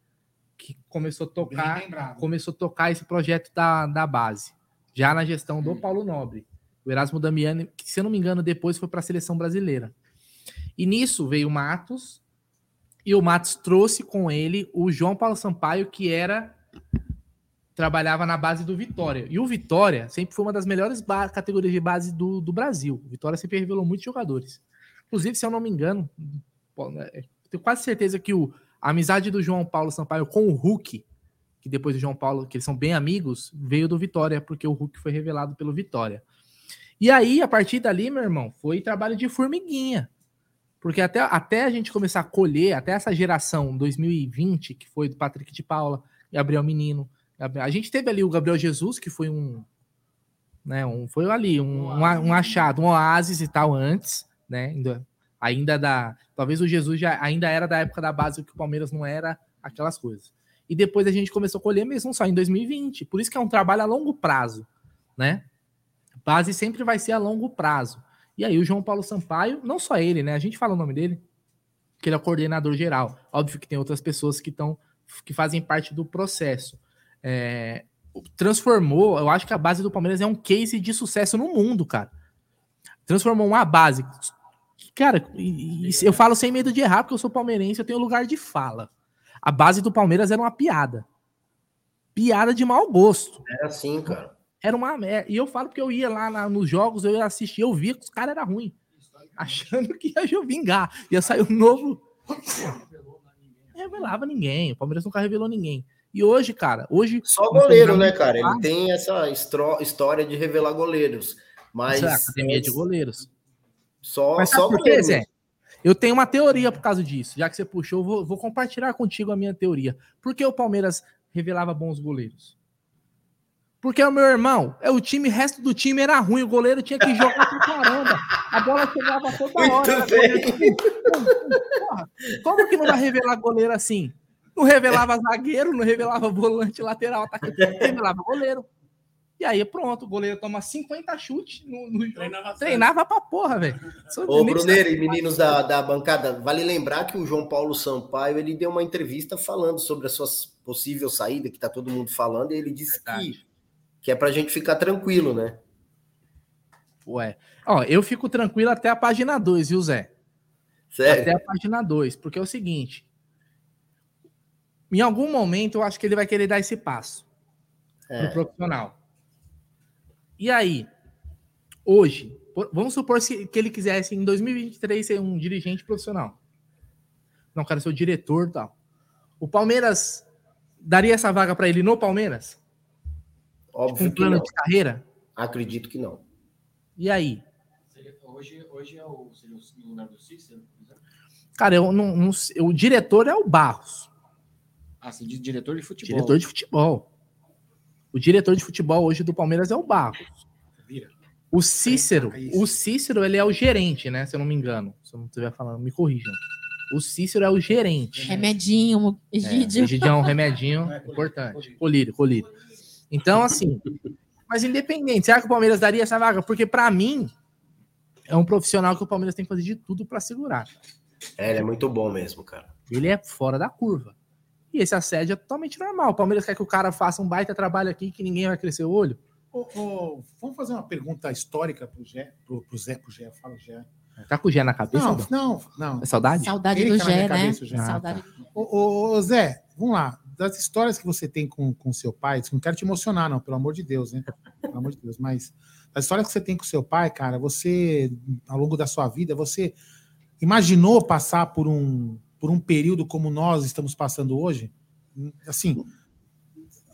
que começou a tocar, começou a tocar esse projeto da, da base, já na gestão do Paulo Nobre. O Erasmo Damiani, que se eu não me engano, depois foi para a seleção brasileira. E nisso veio o Matos, e o Matos trouxe com ele o João Paulo Sampaio, que era trabalhava na base do Vitória. E o Vitória sempre foi uma das melhores categorias de base do, do Brasil. O Vitória sempre revelou muitos jogadores. Inclusive, se eu não me engano, tenho quase certeza que o, a amizade do João Paulo Sampaio com o Hulk, que depois do João Paulo, que eles são bem amigos, veio do Vitória, porque o Hulk foi revelado pelo Vitória. E aí, a partir dali, meu irmão, foi trabalho de formiguinha. Porque até, até a gente começar a colher, até essa geração 2020, que foi do Patrick de Paula, Gabriel Menino. A gente teve ali o Gabriel Jesus, que foi um. Né, um foi ali, um, um, um achado, um oásis e tal antes, né? Ainda, da. Talvez o Jesus já ainda era da época da base que o Palmeiras não era aquelas coisas. E depois a gente começou a colher mesmo só em 2020. Por isso que é um trabalho a longo prazo, né? Base sempre vai ser a longo prazo. E aí o João Paulo Sampaio, não só ele, né? A gente fala o nome dele, que ele é coordenador geral. Óbvio que tem outras pessoas que estão que fazem parte do processo. É, transformou, eu acho que a base do Palmeiras é um case de sucesso no mundo, cara. Transformou uma base Cara, eu falo sem medo de errar, porque eu sou palmeirense, eu tenho lugar de fala. A base do Palmeiras era uma piada. Piada de mau gosto. Era assim, cara. Era uma merda. E eu falo porque eu ia lá na, nos jogos, eu ia assistir, eu via que os caras eram ruins. Achando que ia vingar. Ia sair um novo. Revelava ninguém. O Palmeiras nunca revelou ninguém. E hoje, cara, hoje. Só goleiro, né, cara? Ele tem essa história de revelar goleiros. Mas. Essa academia de goleiros. Só, Mas só por quê, Zé? Eu tenho uma teoria por causa disso. Já que você puxou, vou, vou compartilhar contigo a minha teoria. Por que o Palmeiras revelava bons goleiros? Porque o meu irmão, é o time, o resto do time era ruim, o goleiro tinha que jogar pra caramba. A bola chegava toda hora. Muito bem. Porra, como que não vai revelar goleiro assim? Não revelava zagueiro, não revelava volante lateral, atacante, revelava goleiro. E aí, pronto, o goleiro toma 50 chutes no, no treinava, treinava pra porra, velho. Ô, Bruneiro e meninos da, da bancada, vale lembrar que o João Paulo Sampaio ele deu uma entrevista falando sobre a sua possível saída, que tá todo mundo falando, e ele disse que, que é pra gente ficar tranquilo, né? Ué. Ó, eu fico tranquilo até a página 2, viu, Zé? Sério? Até a página 2, porque é o seguinte. Em algum momento eu acho que ele vai querer dar esse passo é. pro profissional. E aí, hoje, vamos supor que ele quisesse em 2023 ser um dirigente profissional. Não, quero ser o diretor e tal. O Palmeiras daria essa vaga para ele no Palmeiras? Óbvio tipo, um plano de carreira? Acredito que não. E aí? Hoje, hoje é o, seria o lugar do Cícero? Cara, eu não, não, o diretor é o Barros. Ah, sim, de diretor de futebol. Diretor de futebol. O diretor de futebol hoje do Palmeiras é o Barros. O Cícero, o Cícero, ele é o gerente, né? Se eu não me engano. Se eu não estiver falando, me corrijam. O Cícero é o gerente. Remedinho. É, Egídio é um remedinho importante. Colírio, colírio. Então, assim, mas independente, será que o Palmeiras daria essa vaga? Porque, para mim, é um profissional que o Palmeiras tem que fazer de tudo para segurar. É, ele é muito bom mesmo, cara. Ele é fora da curva. E esse assédio é totalmente normal. O Palmeiras quer que o cara faça um baita trabalho aqui que ninguém vai crescer o olho. Ô, ô, vamos fazer uma pergunta histórica pro, Gé, pro, pro Zé, pro Gé, fala Gé. Tá com o Gé na cabeça? Não, não, não. É saudade? Saudade Ele do tá Gé, né? cabeça, Gé. Saudade. Ô, ô, ô, Zé, vamos lá. Das histórias que você tem com, com seu pai, não quero te emocionar, não, pelo amor de Deus, né? Pelo amor de Deus, mas as histórias que você tem com seu pai, cara, você, ao longo da sua vida, você imaginou passar por um, por um período como nós estamos passando hoje? Assim,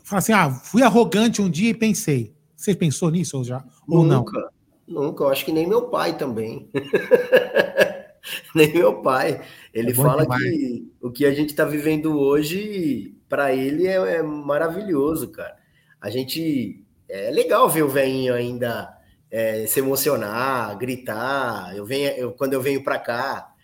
fala assim, ah, fui arrogante um dia e pensei. Você pensou nisso ou já? Ou não? Nunca, nunca. Eu acho que nem meu pai também. nem meu pai. Ele É fala demais. que o que a gente está vivendo hoje, para ele, é, é maravilhoso, cara. A gente. É legal ver o velhinho ainda é, se emocionar, gritar. Eu venho, eu, quando eu venho para cá,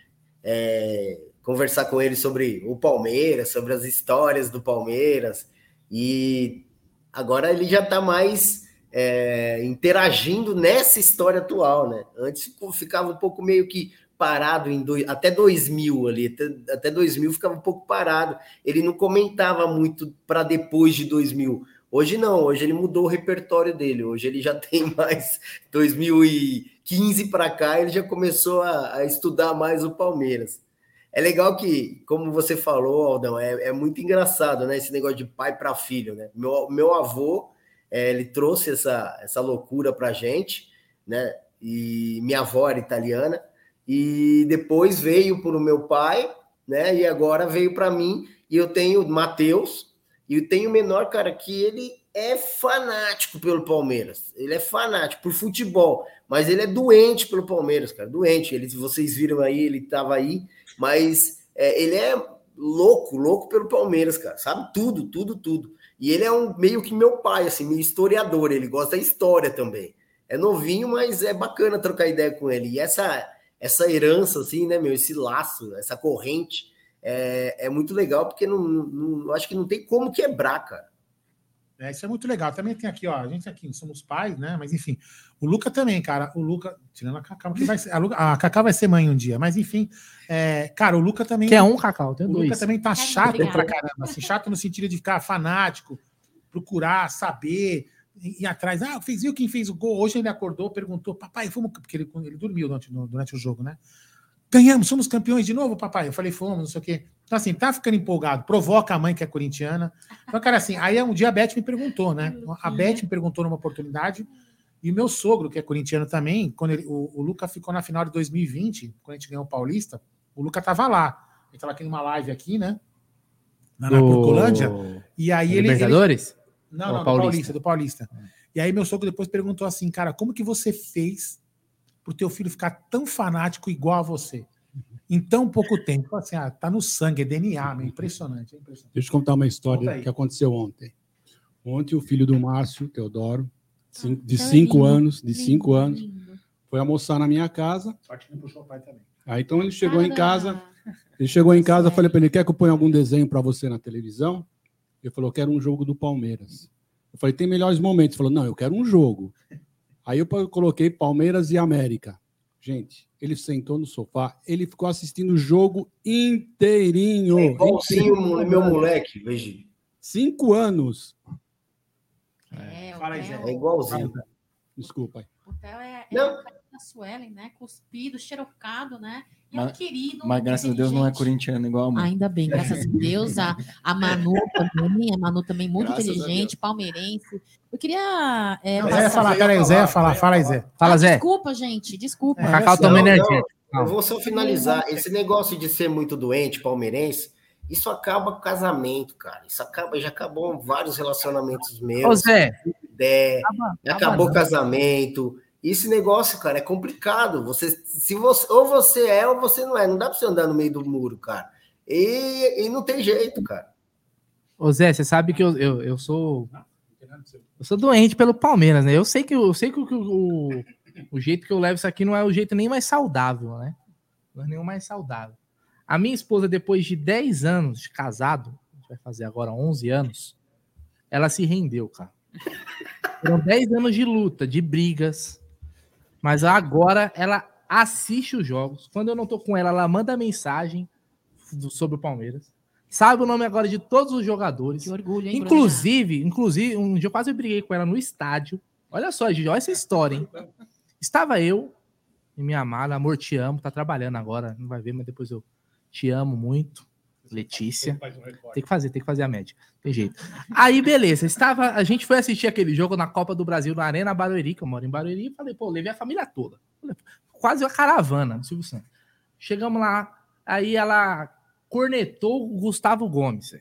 é, conversar com ele sobre o Palmeiras, sobre as histórias do Palmeiras. E agora ele já está mais é, interagindo nessa história atual, né? Antes ficava um pouco meio que parado em dois, até 2000 ali, até, até 2000 ficava um pouco parado. Ele não comentava muito para depois de 2000. Hoje não, hoje ele mudou o repertório dele. Hoje ele já tem mais 2015 para cá, ele já começou a, a estudar mais o Palmeiras. É legal que, como você falou, Aldão, é, é muito engraçado, né? Esse negócio de pai para filho, né? Meu, meu avô, é, ele trouxe essa, essa loucura pra gente, né? E minha avó era italiana, e depois veio para o meu pai, né? E agora veio para mim, e eu tenho Matheus, e eu tenho o menor, cara, que ele é fanático pelo Palmeiras. Ele é fanático por futebol, mas ele é doente pelo Palmeiras, cara, doente. Ele, vocês viram aí, ele estava aí, mas é, ele é louco, louco pelo Palmeiras, cara. Sabe tudo, tudo, tudo. E ele é um meio que meu pai, assim, meu historiador. Ele gosta da história também. É novinho, mas é bacana trocar ideia com ele. E essa essa herança, assim, né, meu, esse laço, essa corrente, é, é muito legal porque não, não, acho que não tem como quebrar, cara. É, isso é muito legal. Também tem aqui, ó, a gente aqui somos pais, né? Mas enfim, o Luca também, cara. O Luca, tirando a Cacá, que vai ser, a, Luca, a Cacá vai ser mãe um dia, mas enfim, é, cara, o Luca também. Quer um, Cacau? Tem o dois. Luca também tá chato obrigada. pra caramba, assim, chato no sentido de ficar fanático, procurar, saber, ir ir atrás. Ah, fez viu quem fez o gol? Hoje ele acordou, perguntou, papai, fomos. Porque ele, ele dormiu durante, durante o jogo, né? Ganhamos, somos campeões de novo, papai. Eu falei, fomos, não sei o quê. Então, assim, tá ficando empolgado, provoca a mãe que é corintiana. Então, cara, assim, aí um dia a Beth me perguntou, né? A Beth me perguntou numa oportunidade, e o meu sogro, que é corintiano também, quando ele, o, o Luca ficou na final de 2020, quando a gente ganhou o Paulista, o Luca tava lá. Ele tava aqui numa live aqui, né? Na, na Do-. E aí ele. ele Libertadores? não, Ou não, do Paulista? Paulista, do Paulista. E aí meu sogro depois perguntou assim, cara, como que você fez pro teu filho ficar tão fanático igual a você? Em tão pouco tempo. Assim, ah, tá no sangue, é DNA, meu, impressionante, é impressionante. Deixa eu contar uma história que aconteceu ontem. Ontem o filho do Márcio, Teodoro, cin- de Tá cinco lindo, anos, de lindo, cinco anos, foi almoçar na minha casa. Sorte que não puxou o pai também. Aí então ele chegou em casa, ele chegou em casa, eu falei para ele, quer que eu ponha algum desenho para você na televisão? Ele falou, quero um jogo do Palmeiras. Eu falei, tem melhores momentos. Ele falou, não, eu quero um jogo. Aí eu coloquei Palmeiras e América. Gente, ele sentou no sofá, ele ficou assistindo o jogo inteirinho. É igualzinho o mo- Inteirinho. meu moleque, veja. Cinco anos. É, Zé. É igualzinho. Desculpa. O Theo é, é Não. Da Suelen, né? Cuspido, xerocado, né? E Mas- querido. Mas graças a Deus não é corintiano igual a mãe. Ainda bem, graças a Deus. A, a Manu também, a Manu também muito Graças a inteligente, palmeirense. Eu queria. é, Não, Zé ia falar, peraí, Zé falar, fala aí, Zé. Fala, Ah, Zé. Desculpa, gente, desculpa. É, Cacau toma energia. eu vou só finalizar. Esse negócio de ser muito doente, palmeirense, isso acaba com casamento, cara. Isso acaba, já acabou vários relacionamentos meus. Ô, Zé, É, acaba- acabou acaba o casamento. Esse negócio, cara, é complicado. Você, se você, ou você é ou você não é. Não dá pra você andar no meio do muro, cara. E, e não tem jeito, cara. Ô Zé, você sabe que eu, eu, eu sou. Eu sou doente pelo Palmeiras, né? Eu sei que, eu sei que o, o, o jeito que eu levo isso aqui não é o jeito nem mais saudável, né? Não é o mais saudável. A minha esposa, depois de 10 anos de casado, vai fazer agora 11 anos, ela se rendeu, cara. Foram 10 anos de luta, de brigas. Mas agora ela assiste os jogos. Quando eu não tô com ela, ela manda mensagem sobre o Palmeiras. Sabe o nome agora de todos os jogadores. Que orgulho, hein, Inclusive, inclusive, um dia eu quase briguei com ela no estádio. Olha só, gente, olha essa história, hein? Estava eu e minha amada, amor, te amo, tá trabalhando agora, não vai ver, mas depois eu te amo muito. Letícia. Tem que fazer, tem que fazer a média. Tem jeito. Aí, beleza. Estava, a gente foi assistir aquele jogo na Copa do Brasil na Arena Barueri, que eu moro em Barueri, e falei, pô, levei a família toda. Quase uma caravana no Silvio Santos. Chegamos lá, aí ela cornetou o Gustavo Gomes.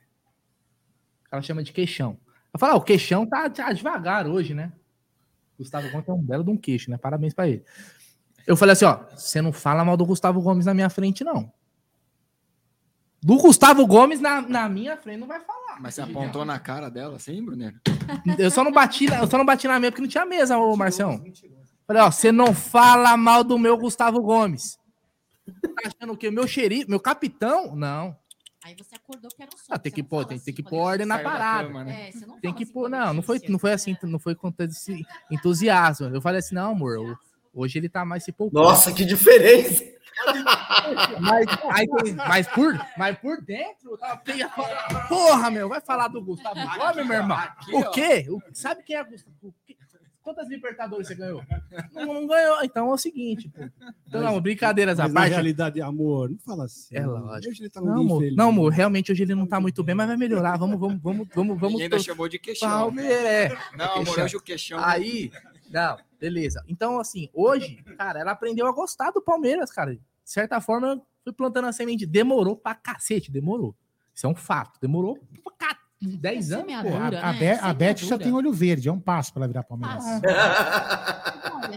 Ela chama de queixão. Eu falei, ah, o queixão tá, tá devagar hoje, né? Gustavo Gomes é um belo de um queixo, né? Parabéns para ele. Eu falei assim, ó, você não fala mal do Gustavo Gomes na minha frente, não. Do Gustavo Gomes na, na minha frente não vai falar. Mas você apontou na cara dela assim, Bruneiro? Eu só não bati, eu só não bati na mesa porque não tinha mesa, ô Marcião. Falei, ó, você não fala mal do meu Gustavo Gomes. Tá achando o quê? Meu xerife, meu capitão? Não. Aí você acordou que era um Ah, tem que pôr, tem, tem que pôr ordem na parada. cama, né? É, você não tem que assim pôr, quando não, não foi, não foi assim, não foi com tanto esse entusiasmo. Eu falei assim, não, amor, hoje ele tá mais se poupando. Nossa, que diferença! Mas, aí mas por, mas por dentro, tá porra, meu, vai falar do Gustavo Gomes, meu irmão? o quê? O- sabe quem é Gustavo? Quantas Libertadores você ganhou? Não, não ganhou. Então é o seguinte, pô. Então, não, brincadeiras à parte. realidade, amor, não fala assim. É lógico. Hoje ele tá Não, amor, não, amor, realmente hoje ele não tá muito bem, mas vai melhorar. Vamos, vamos, vamos, vamos, vamos. Ninguém ainda chamou de queixão. Palmeiras, é. Não, amor, Queixão. hoje o queixão- Aí, não, beleza. Então, assim, hoje, cara, ela aprendeu a gostar do Palmeiras, cara. De certa forma, fui plantando a semente. Demorou pra cacete, demorou. Isso é um fato. Demorou pra 10 anos, pô. A, né? a, Be- a Beth já tem olho verde, é um passo para ela virar Palmeiras.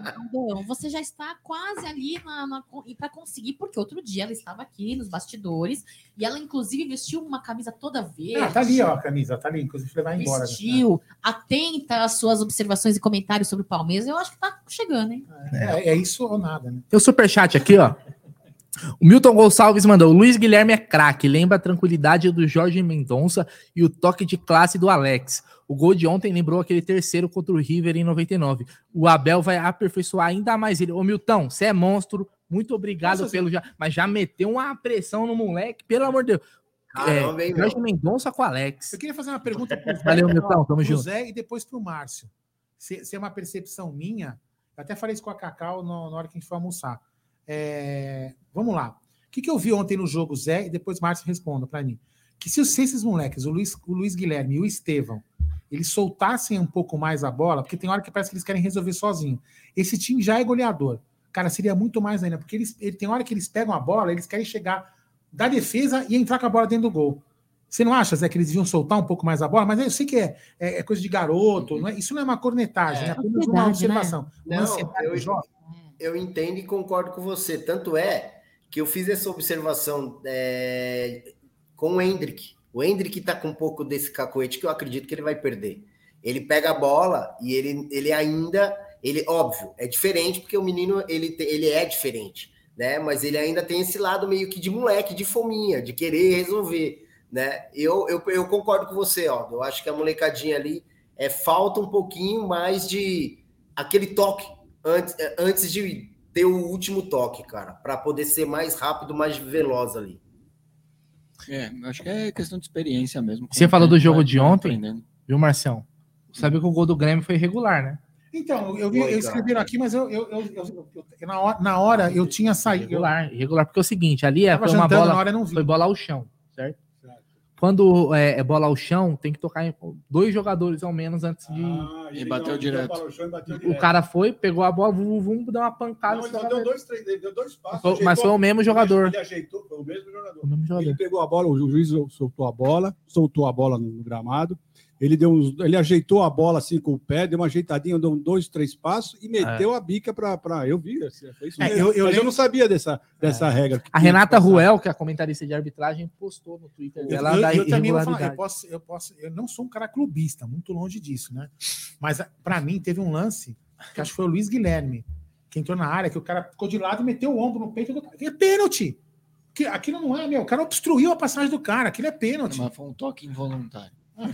Naldão, você já está quase ali na, na, para conseguir, porque outro dia ela estava aqui nos bastidores e ela, inclusive, vestiu uma camisa toda verde. Ah, tá ali, ó, a camisa, tá ali, inclusive levar embora. né? Vestiu, atenta às suas observações e comentários sobre o Palmeiras. Eu acho que tá chegando, hein? É, é isso ou nada, né? Tem o superchat aqui, ó. O Milton Gonçalves mandou: o Luiz Guilherme é craque, lembra a tranquilidade do Jorge Mendonça e o toque de classe do Alex. O gol de ontem lembrou aquele terceiro contra o River em 99. O Abel vai aperfeiçoar ainda mais ele. Ô, Milton, você é monstro. Muito obrigado Nossa, pelo já. Mas já meteu uma pressão no moleque, pelo amor de Deus. Caramba, hein, é, meu? Jorge Mendonça com o Alex. Eu queria fazer uma pergunta pro Zé, Valeu, Milton, tamo junto. Zé e depois pro Márcio. Se, se é uma percepção minha, eu até falei isso com a Cacau no- na hora que a gente foi almoçar. É, vamos lá. O que, que eu vi ontem no jogo, Zé, e depois Márcio responda para mim. Que se, se esses moleques, o Luiz, o Luiz Guilherme e o Estevão, eles soltassem um pouco mais a bola, porque tem hora que parece que eles querem resolver sozinho. Esse time já é goleador. Cara, seria muito mais ainda, porque eles, ele, tem hora que eles pegam a bola, eles querem chegar da defesa e entrar com a bola dentro do gol. Você não acha, Zé, que eles deviam soltar um pouco mais a bola? Mas eu sei que é, é- é coisa de garoto, não é- isso não é uma cornetagem, é, apenas uma Ansiedade, observação. Uma Não, ansiedade eu, jovem. Eu entendo e concordo com você. Tanto é que eu fiz essa observação é, com o Hendrick. O Hendrick tá com um pouco desse cacoete que eu acredito que ele vai perder. Ele pega a bola e ele, ele ainda, ele óbvio, é diferente porque o menino ele, ele é diferente, né? Mas ele ainda tem esse lado meio que de moleque, de fominha, de querer resolver, né? Eu, eu, eu concordo com você, ó. Eu acho que a molecadinha ali é falta um pouquinho mais de aquele toque antes, eh, antes de ter o último toque, cara, para poder ser mais rápido, mais veloz ali. É, acho que é questão de experiência mesmo. Você falou do jogo de ontem, aprendendo. viu, Marcião? Sabe que o gol do Grêmio foi irregular, né? Então, eu, vi, eu escreveram aqui, mas eu, eu, eu- eu- eu- na, hora, na hora eu tinha saído. Irregular, irregular, porque é o seguinte, ali é, foi uma bola, na hora, foi bola ao chão? Quando é, é bola ao chão, tem que tocar em dois jogadores ao menos antes de. E bateu direto. o cara foi, pegou a bola, vum, vum, deu uma pancada. Não, ele só só na- deu dois, três, ele deu dois passos. Foi- mas foi o mesmo jogador. Ele ajeitou, foi o mesmo jogador. O mesmo jogador. Ele pegou a bola, o juiz soltou a bola, soltou a bola no gramado. Ele deu uns, ele ajeitou a bola assim com o pé, deu uma ajeitadinha, deu um dois, três passos e meteu a bica para. Eu vi, assim, foi isso É, eu- eu Mas eu não sabia dessa, dessa regra. A Renata Ruel, que é a comentarista de arbitragem, postou no Twitter Eu, dela eu- da eu também vou falar, eu, posso, eu posso, eu não sou um cara clubista, muito longe disso, né? Mas para mim teve um lance que acho que foi o Luiz Guilherme que entrou na área, que o cara ficou de lado e meteu o ombro no peito do cara. É pênalti! Que, aquilo não é, meu. O cara obstruiu a passagem do cara, aquilo é pênalti. Mas foi um toque involuntário. Ah.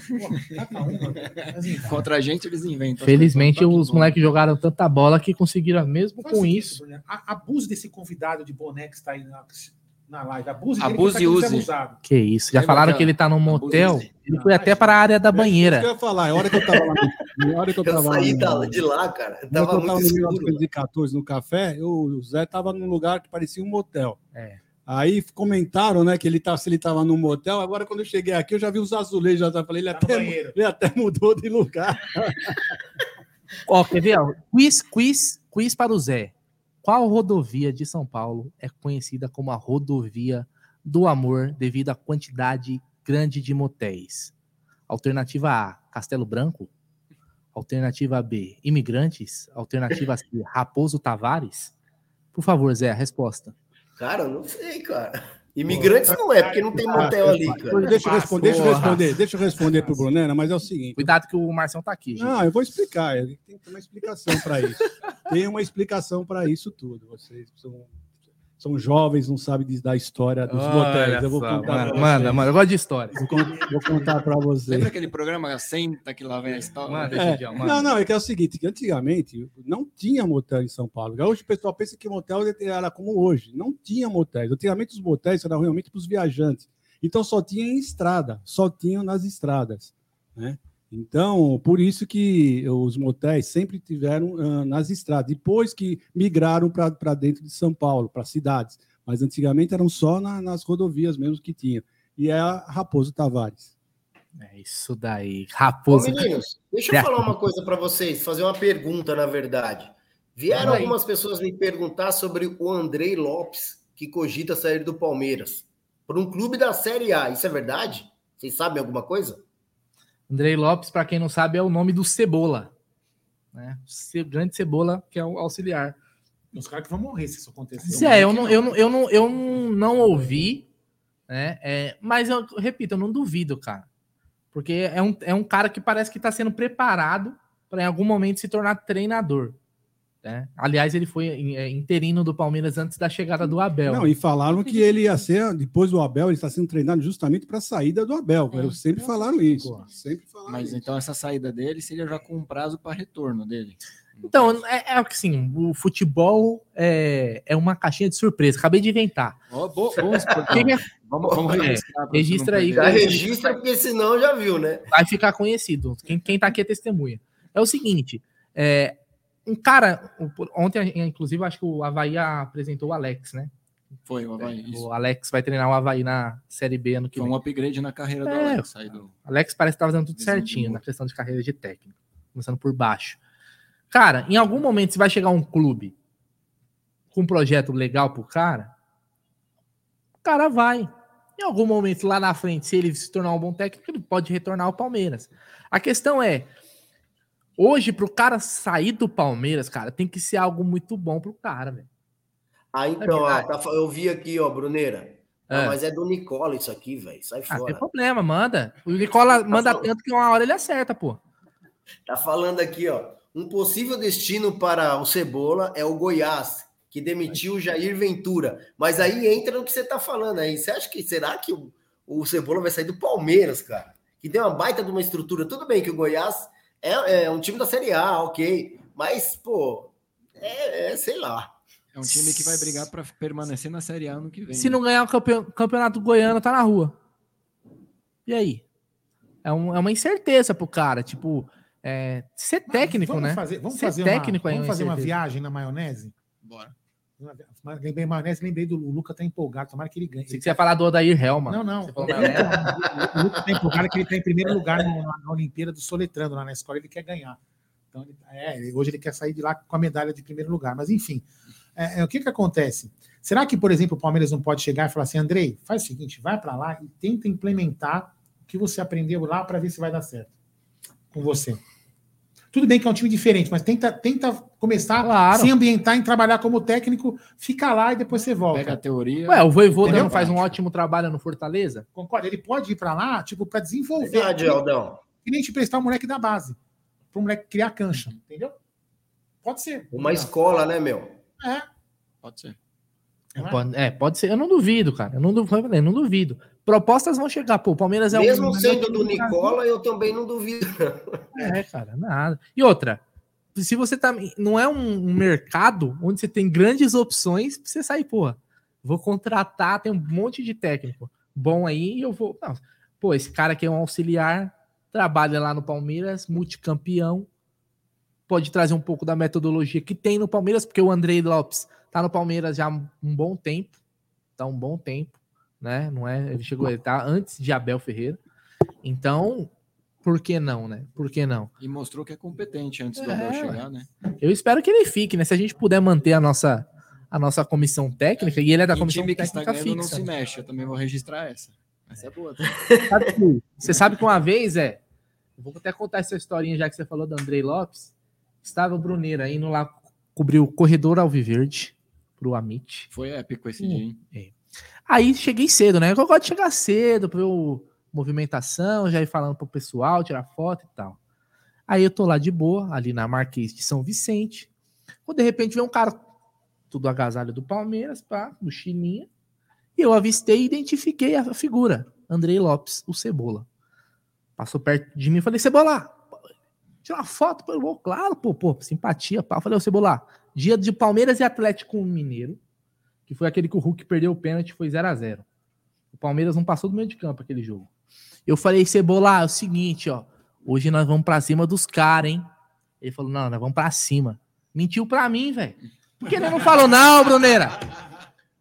Contra a gente, eles inventam. Felizmente, os moleques jogaram tanta bola que conseguiram, mesmo Faz com seguinte, isso. A- Abuse desse convidado de boné que está aí na, na live. Abuse, Abuse que e use. Que isso. Já Lembra falaram aquela- que ele tá num motel. Abuse. Ele foi até para a área da É isso que eu banheira. ia falar. A hora que eu tava lá, no- na hora que eu Eu saí no- da- de lá, cara. que Tava eu muito tava no escuro. 1914 no café, eu, o Zé tava num lugar que parecia um motel. É. Aí comentaram, né, que ele tá, se ele tava num motel. Agora, quando eu cheguei aqui, eu já vi os azulejos. Já falei, ele Tá no até, ele até mudou de lugar. Ó, quer ver? ó? Quiz, quiz, quiz para o Zé. Qual rodovia de São Paulo é conhecida como a rodovia do amor devido à quantidade grande de motéis? Alternativa A, Castelo Branco. Alternativa B, Imigrantes. Alternativa C, Raposo Tavares. Por favor, Zé, a resposta. Cara, eu não sei, cara. Imigrantes não é, porque não tem motel ali, cara. Deixa eu responder, deixa eu responder, deixa eu responder pro Brunera, mas é o seguinte. Cuidado que o Marcão tá aqui, gente. Não, eu vou explicar. Tem uma explicação para isso. Tem uma explicação para isso tudo. Vocês são, são jovens, não sabem da história dos motéis. Eu vou só, contar mano, manda, mano, eu gosto de história. Vou, con- vou contar para vocês. Lembra aquele programa Senta que lá vem a história? Manda, É, manda. não, não, é que é o seguinte, que antigamente não tinha motel em São Paulo. Hoje o pessoal pensa que motel era como hoje. Não tinha motéis. Antigamente os motéis eram realmente para os viajantes. Então só tinha em estrada, só tinham nas estradas. Né? Então, por isso que os motéis sempre tiveram ah, nas estradas. Depois que migraram para dentro de São Paulo, para cidades. Mas antigamente eram só na- nas rodovias mesmo que tinham. E é a Raposo Tavares. É isso daí. Ô, Raposo. meninos, deixa eu falar uma coisa para vocês, fazer uma pergunta, na verdade. Vieram algumas pessoas me perguntar sobre o Andrei Lopes, que cogita sair do Palmeiras, para um clube da Série A. Isso é verdade? Vocês sabem alguma coisa? Andrei Lopes, para quem não sabe, é o nome do Cebola. Né? Grande Cebola, que é o auxiliar. Os caras que vão morrer se isso acontecer. Zé, eu não, eu não, eu não, eu não ouvi, né? É, mas eu repito, eu não duvido, cara. Porque é um, é um cara que parece que está sendo preparado para em algum momento se tornar treinador. Né? Aliás, ele foi é, interino do Palmeiras antes da chegada do Abel. Não, e falaram que ele ia ser, depois do Abel, ele está sendo treinado justamente para a saída do Abel. É. Sempre falaram isso. Sempre falaram Mas isso. então essa saída dele seria já com um prazo para retorno dele. Então, é, é que assim, o futebol é, é uma caixinha de surpresa. Acabei de inventar. Ó, bo- vamos, Quem é- vamos, vamos É, registrar. registra aí, Já registra, porque senão já viu, né? vai ficar conhecido. Quem, quem tá aqui é testemunha. É o seguinte, é, cara, o- ontem, inclusive, acho que o Havaí apresentou o Alex, né? Foi, o Havaí. isso. O Alex vai treinar o Havaí na Série B ano que Foi vem. um upgrade na carreira do É. Alex. Aí do... Alex parece que tá fazendo tudo Visão de certinho na questão de carreira de técnico. Começando por baixo. Cara, em algum momento, se vai chegar um clube com um projeto legal pro cara, o cara vai. Em algum momento lá na frente, se ele se tornar um bom técnico, ele pode retornar ao Palmeiras. A questão é, hoje, pro cara sair do Palmeiras, cara, tem que ser algo muito bom pro cara, velho. Ah, então, ó, tá fa- eu vi aqui, ó, Bruneira. Ah, É. mas é do Nicola isso aqui, velho. Sai Ah, tem fora. problema, manda. O Nicola manda falando. tanto que uma hora ele acerta, pô. Tá falando aqui, ó. Um possível destino para o Cebola é o Goiás, que demitiu o Jair Ventura. Mas aí entra no que você tá falando aí. Você acha que será que o, o Cebola vai sair do Palmeiras, cara? Que tem uma baita de uma estrutura. Tudo bem que o Goiás é, é um time da Série A, ok. Mas, pô, é, é, sei lá. É um time que vai brigar para permanecer na Série A ano que vem. Se né? não ganhar o campe- campeonato goiano, tá na rua. E aí? É, um- é uma incerteza pro cara. Tipo, é, ser técnico, vamos né? Fazer, vamos ser fazer técnico uma, é vamos fazer uma viagem na maionese? Bora. Lembrei maionese, lembrei do Luca tá empolgado, tomara que ele ganhe. Se você ia falar do Odair Helma. Não, não. Você falou maionese? O Luca tá empolgado que ele tá em primeiro lugar no- na, na Olimpíada do Soletrando, lá na escola, ele quer ganhar. Então, ele- é, hoje ele quer sair de lá com a medalha de primeiro lugar. Mas, enfim, é, é, o que que acontece? Será que, por exemplo, o Palmeiras não pode chegar e falar assim, Andrei, faz o seguinte, vai para lá e tenta implementar o que você aprendeu lá para ver se vai dar certo. com você. Tudo bem que é um time diferente, mas tenta, tenta começar claro. se ambientar em trabalhar como técnico, fica lá e depois você volta. Pega a teoria. Ué, o Voivoda não faz um ótimo trabalho no Fortaleza? Concordo, ele pode ir para lá, tipo, para desenvolver. Verdade, Aldão. E nem te prestar o moleque da base, para o moleque criar cancha, entendeu? Pode ser. Uma escola, né, meu? É. Pode ser. É, pode, é, pode ser. Eu não duvido, cara. Eu não duvido. Eu não duvido. Propostas vão chegar. Pô, o Palmeiras é Mesmo um... sendo do Nicola, eu também não duvido. É, cara, nada. E outra, se você tá. Não é um mercado onde você tem grandes opções pra você sair, porra. Vou contratar, tem um monte de técnico bom aí e eu vou. Não, pô, esse cara aqui é um auxiliar, trabalha lá no Palmeiras, multicampeão. Pode trazer um pouco da metodologia que tem no Palmeiras, porque o Andrei Lopes tá no Palmeiras já há um bom tempo. Tá um bom tempo, né? Não é? Ele chegou, ele tá antes de Abel Ferreira. Então, por que não, né? Por que não? E mostrou que é competente antes do é, Abel chegar, né? Eu espero que ele fique, né? Se a gente puder manter a nossa, a nossa comissão técnica, e ele é da e comissão time que técnica está fixa. não se mexe, eu também vou registrar essa. Essa é boa. Tá? você sabe que uma vez, é, vou até contar essa historinha já que você falou do Andrei Lopes, estava o Bruneira indo lá cobrir o corredor Alviverde pro Amit. Foi épico esse dia, hein? É. Aí cheguei cedo, né? Eu gosto de chegar cedo, para eu movimentação, já ir falando pro pessoal, tirar foto e tal. Aí eu tô lá de boa, ali na Marquês de São Vicente. Quando de repente vem um cara, tudo agasalho do Palmeiras, pá, mochilinha. E eu avistei e identifiquei a figura, Andrei Lopes, o Cebola. Passou perto de mim e falei, Cebola, tira uma foto gol, claro, pô, pô, simpatia, pá. Eu falei, ô Cebola, dia de Palmeiras e Atlético Mineiro, que foi aquele que o Hulk perdeu o pênalti, foi 0 a 0 O Palmeiras não passou do meio de campo aquele jogo. Eu falei, Cebola, é o seguinte, ó. Hoje nós vamos pra cima dos caras, hein? Ele falou, não, nós vamos pra cima. Mentiu pra mim, velho. Por que ele não falou, não, Bruneira?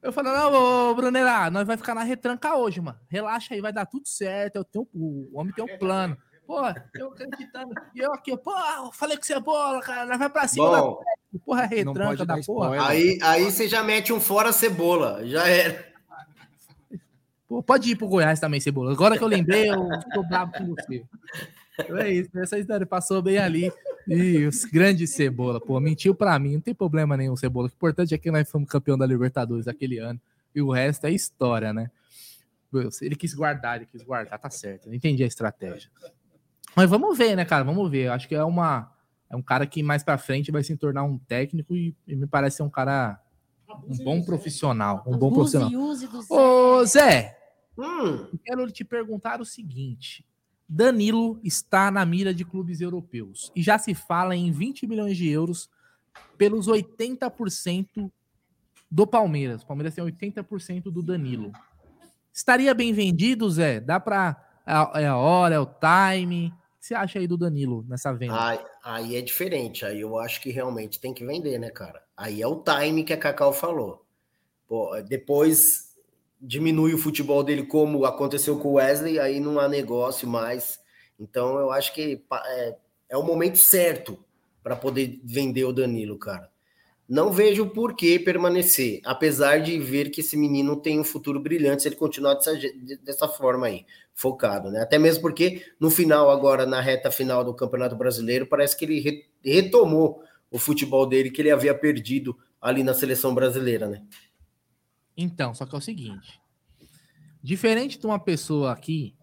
Eu falei, não, ô, Bruneira, nós vai ficar na retranca hoje, mano. Relaxa aí, vai dar tudo certo. Eu tenho, o homem tem um plano. Pô, eu acreditando. E eu aqui, pô, falei que você é bola, cara. Nós vai pra cima Bom, porra retranca da porra. Aí, aí você já mete um fora cebola. Já era. Pô, pode ir pro Goiás também, Cebola. Agora que eu lembrei, eu tô bravo com você. Então é isso, essa história passou bem ali. E os grandes Cebola, pô, mentiu pra mim, não tem problema nenhum, Cebola. O importante é que nós fomos campeão da Libertadores aquele ano. E o resto é história, né? Ele quis guardar, ele quis guardar, tá certo. Eu entendi a estratégia. Mas vamos ver, né, cara? Vamos ver. Acho que é uma é um cara que mais para frente vai se tornar um técnico e, e me parece ser um cara um bom profissional, um bom profissional. Ô, Zé, Hum. Quero te perguntar o seguinte: Danilo está na mira de clubes europeus e já se fala em 20 milhões de euros pelos 80% do Palmeiras. O Palmeiras tem 80% do Danilo. Estaria bem vendido, Zé? Dá para é, é a hora, é o time? Que você acha aí do Danilo nessa venda? Aí, aí é diferente. Aí eu acho que realmente tem que vender, né, cara? Aí é o time que a Cacau falou. Pô, depois diminui o futebol dele, como aconteceu com o Wesley, aí não há negócio mais. Então eu acho que é, é o momento certo para poder vender o Danilo, cara. Não vejo por que permanecer, apesar de ver que esse menino tem um futuro brilhante se ele continuar dessa, dessa forma aí, focado, né? Até mesmo porque no final, agora, na reta final do Campeonato Brasileiro, parece que ele retomou o futebol dele que ele havia perdido ali na seleção brasileira, né? Então, só que é o seguinte: diferente de uma pessoa aqui,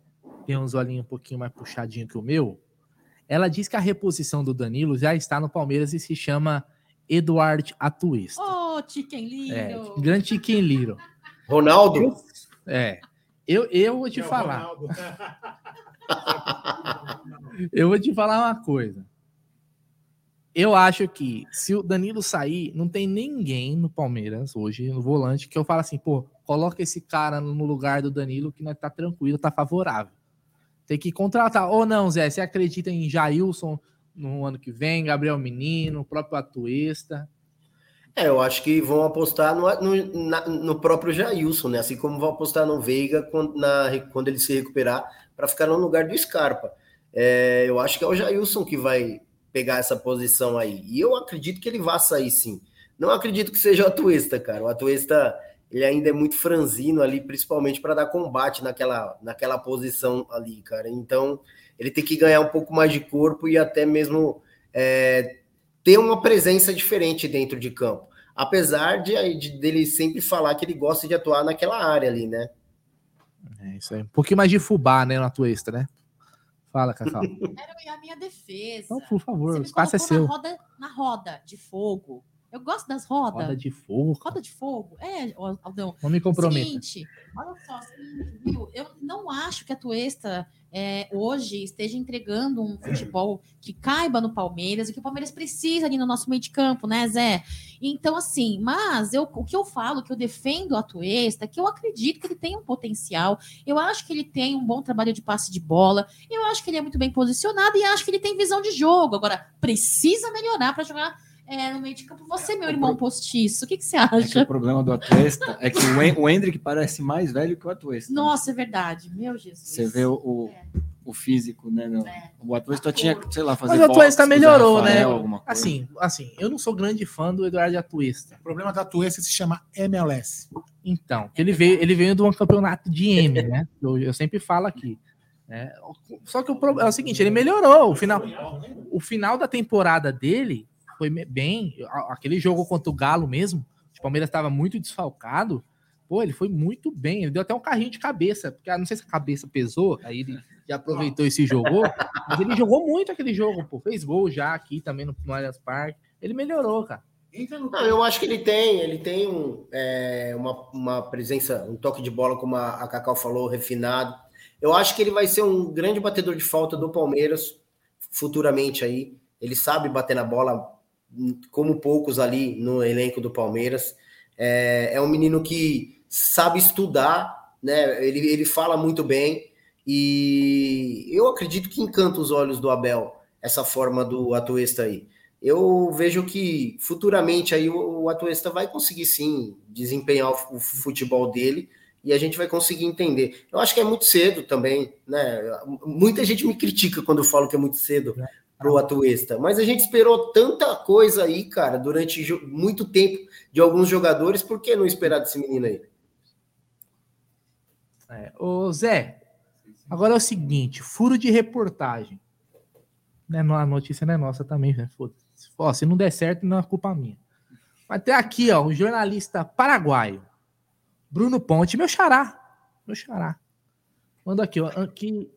tem uns olhinhos um pouquinho mais puxadinho que o meu, ela diz que a reposição do Danilo já está no Palmeiras e se chama Eduardo Atuista. Oh, Chicken Little! É, grande Chicken Little. Ronaldo? É. Eu, eu vou te é falar. eu vou te falar uma coisa. Eu acho que se o Danilo sair, não tem ninguém no Palmeiras hoje, no volante, que eu falo assim, pô, coloca esse cara no lugar do Danilo que nós tá tranquilo, tá favorável. Tem que contratar. Ou não, Zé, você acredita em Jailson no ano que vem, Gabriel Menino, o próprio Atuesta? É, eu acho que vão apostar no, no, na, no próprio Jailson, né? Assim como vão apostar no Veiga quando, na, quando ele se recuperar para ficar no lugar do Scarpa. É, eu acho que é o Jailson que vai pegar essa posição aí. E eu acredito que ele vá sair sim. Não acredito que seja o Atuesta, cara. O Atuesta ele ainda é muito franzino ali, principalmente para dar combate naquela, naquela posição ali, cara. Então, ele tem que ganhar um pouco mais de corpo e até mesmo é, ter uma presença diferente dentro de campo. Apesar de, de dele sempre falar que ele gosta de atuar naquela área ali, né? É isso aí. Um pouquinho mais de fubá, né, na tua extra, né? Fala, Cacau. Era a minha defesa. Então, por favor, o espaço é seu. Na roda, na roda de fogo. Eu gosto das rodas. Roda de fogo. Roda de fogo. É, Aldão. Não me comprometa. Seguinte, olha só, seguinte, viu? Eu não acho que a Tuesta é, hoje esteja entregando um futebol que caiba no Palmeiras e que o Palmeiras precisa ali no nosso meio de campo, né, Zé? Então, assim, mas eu, o que eu falo, que eu defendo a Tuesta, é que eu acredito que ele tem um potencial, eu acho que ele tem um bom trabalho de passe de bola, eu acho que ele é muito bem posicionado e acho que ele tem visão de jogo. Agora, precisa melhorar para jogar é, no meio de campo. Você, meu irmão postiço, o que, que você acha? É que o problema do Atuesta é que o Hendrick parece mais velho que o Atuesta. Nossa, é verdade. Meu Jesus. Você vê o, o, é. o físico, né? Meu? É. O Atuesta tinha, sei lá, fazer Mas o Atuesta melhorou, né? Assim, assim, eu não sou grande fã do Eduardo Atuesta. O problema do Atuesta se chama MLS. Então, ele veio, ele veio de um campeonato de M, né? Eu, eu sempre falo aqui. É, só que o problema é o seguinte, ele melhorou. O final, o final da temporada dele foi bem. Aquele jogo contra o Galo mesmo, o Palmeiras estava muito desfalcado. Pô, ele foi muito bem. Ele deu até um carrinho de cabeça, porque ah, não sei se a cabeça pesou, aí ele já aproveitou e se jogou. Mas ele jogou muito aquele jogo, pô. Fez gol já aqui também no, no Allianz Parque. Ele melhorou, cara. Não, eu acho que ele tem, ele tem um, é, uma, uma presença, um toque de bola, como a, a Cacau falou, refinado. Eu acho que ele vai ser um grande batedor de falta do Palmeiras futuramente aí. Ele sabe bater na bola como poucos ali no elenco do Palmeiras. É, é um menino que sabe estudar, né? Ele, ele fala muito bem e eu acredito que encanta os olhos do Abel essa forma do Atuesta aí. Eu vejo que futuramente aí o, o Atuesta vai conseguir sim desempenhar o, o futebol dele e a gente vai conseguir entender. Eu acho que é muito cedo também, né? Muita gente me critica quando eu falo que é muito cedo, pro Atuesta. Mas a gente esperou tanta coisa aí, cara, durante muito tempo de alguns jogadores, por que não esperar desse menino aí? É, ô Zé, agora é o seguinte, furo de reportagem. Né, a notícia não é nossa também, né? Ó, se não der certo, não é culpa minha. Mas tem aqui, ó, um jornalista paraguaio, Bruno Ponte, meu xará, meu xará. Manda aqui, ó, aqui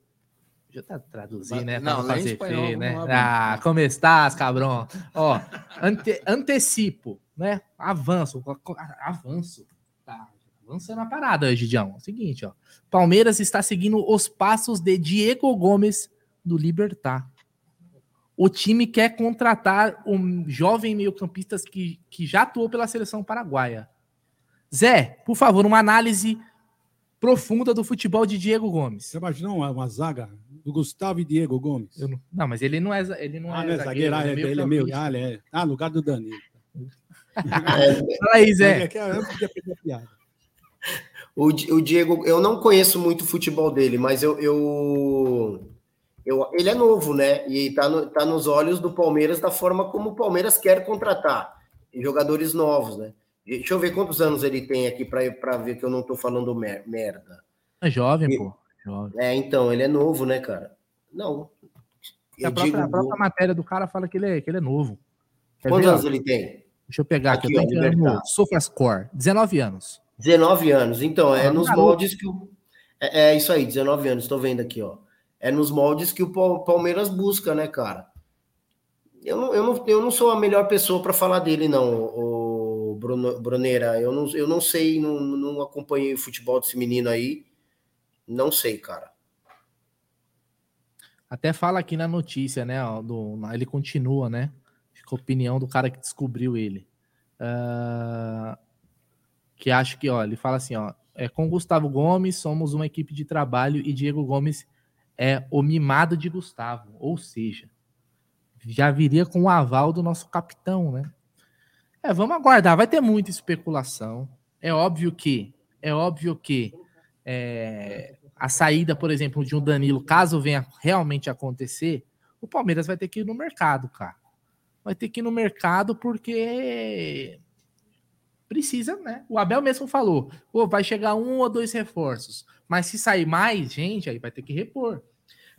já tá traduzir, né? Não, não fazer espanhol, feio, né? Ah, como estás, cabrão? Ó, ante, antecipo, né? Avanço, avanço. Tá, avançando a parada, Gidião. É o seguinte, ó. Palmeiras está seguindo os passos de Diego Gomes do Libertar. O time quer contratar um jovem meio-campista que, que já atuou pela seleção paraguaia. Zé, por favor, uma análise profunda do futebol de Diego Gomes. Você imaginou uma, uma zaga do Gustavo e Diego Gomes. Não, não, mas ele não é, ele não ah, é, não é zagueiro. Ah, ele, é, ele é meio. Ah, ele é. Ah, lugar do Danilo. Fala aí, Zé. O, o Diego, eu não conheço muito o futebol dele, mas eu, eu, eu, ele é novo, né? E tá, no, tá nos olhos do Palmeiras da forma como o Palmeiras quer contratar jogadores novos, né? Deixa eu ver quantos anos ele tem aqui para ver que eu não tô falando merda. É jovem, e, É, então, ele é novo, né, cara? Não. A própria, digo... a própria, matéria do cara fala que ele é, que ele é novo. Quer Quantos ver, anos ó? ele tem? Deixa eu pegar aqui. aqui eu tô no SofaScore. 19 anos. 19 anos. Então, é ah, nos garoto. moldes que o. É, é, isso aí, 19 anos, estou vendo aqui, ó. É nos moldes que o Palmeiras busca, né, cara? Eu não, eu não, eu não sou a melhor pessoa para falar dele, não, o Bruno, Bruneira. Eu não, eu não sei, não, não acompanhei o futebol desse menino aí. Não sei, cara. Até fala aqui na notícia, né? Do, ele continua, né? Com a opinião do cara que descobriu ele. Uh, que acho que, ó, ele fala assim, ó. É, com Gustavo Gomes, somos uma equipe de trabalho e Diego Gomes é o mimado de Gustavo. Ou seja, já viria com o aval do nosso capitão, né? É, vamos aguardar. Vai ter muita especulação. É óbvio que, é óbvio que é, a saída, por exemplo, de um Danilo, caso venha realmente acontecer, o Palmeiras vai ter que ir no mercado, cara. Vai ter que ir no mercado porque precisa, né? O Abel mesmo falou, vai chegar um ou dois reforços, mas se sair mais gente, aí vai ter que repor.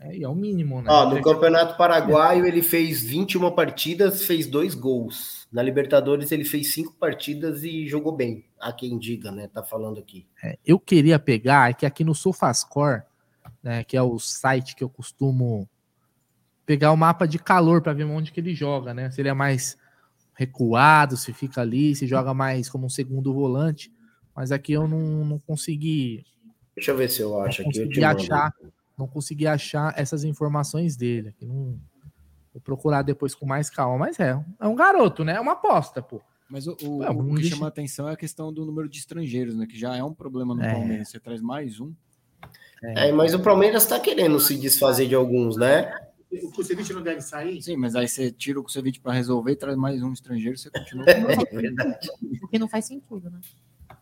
É, é o mínimo, né? Ó, no Campeonato Paraguaio ele fez 21 partidas, fez dois gols. Na Libertadores ele fez cinco partidas e jogou bem. Há quem diga, né? Tá falando aqui. É, eu queria pegar, é que aqui no Sofascore, né, que é o site que eu costumo pegar o mapa de calor para ver onde que ele joga, né? Se ele é mais recuado, se fica ali, se joga mais como um segundo volante. Mas aqui eu não, não consegui. Deixa eu ver se eu acho aqui. Consegui achar, não consegui achar essas informações dele. Aqui não, vou procurar depois com mais calma. Mas é, é um garoto, né? É uma aposta, pô. Mas o, o, é, o que chama a atenção é a questão do número de estrangeiros, né? Que já é um problema no é. Palmeiras. Você traz mais um. É, mas o Palmeiras está querendo se desfazer de alguns, né? O Kusevich não deve sair? Sim, mas aí você tira o Kusevich para resolver e traz mais um estrangeiro, você continua. É verdade. Porque não faz sentido, né?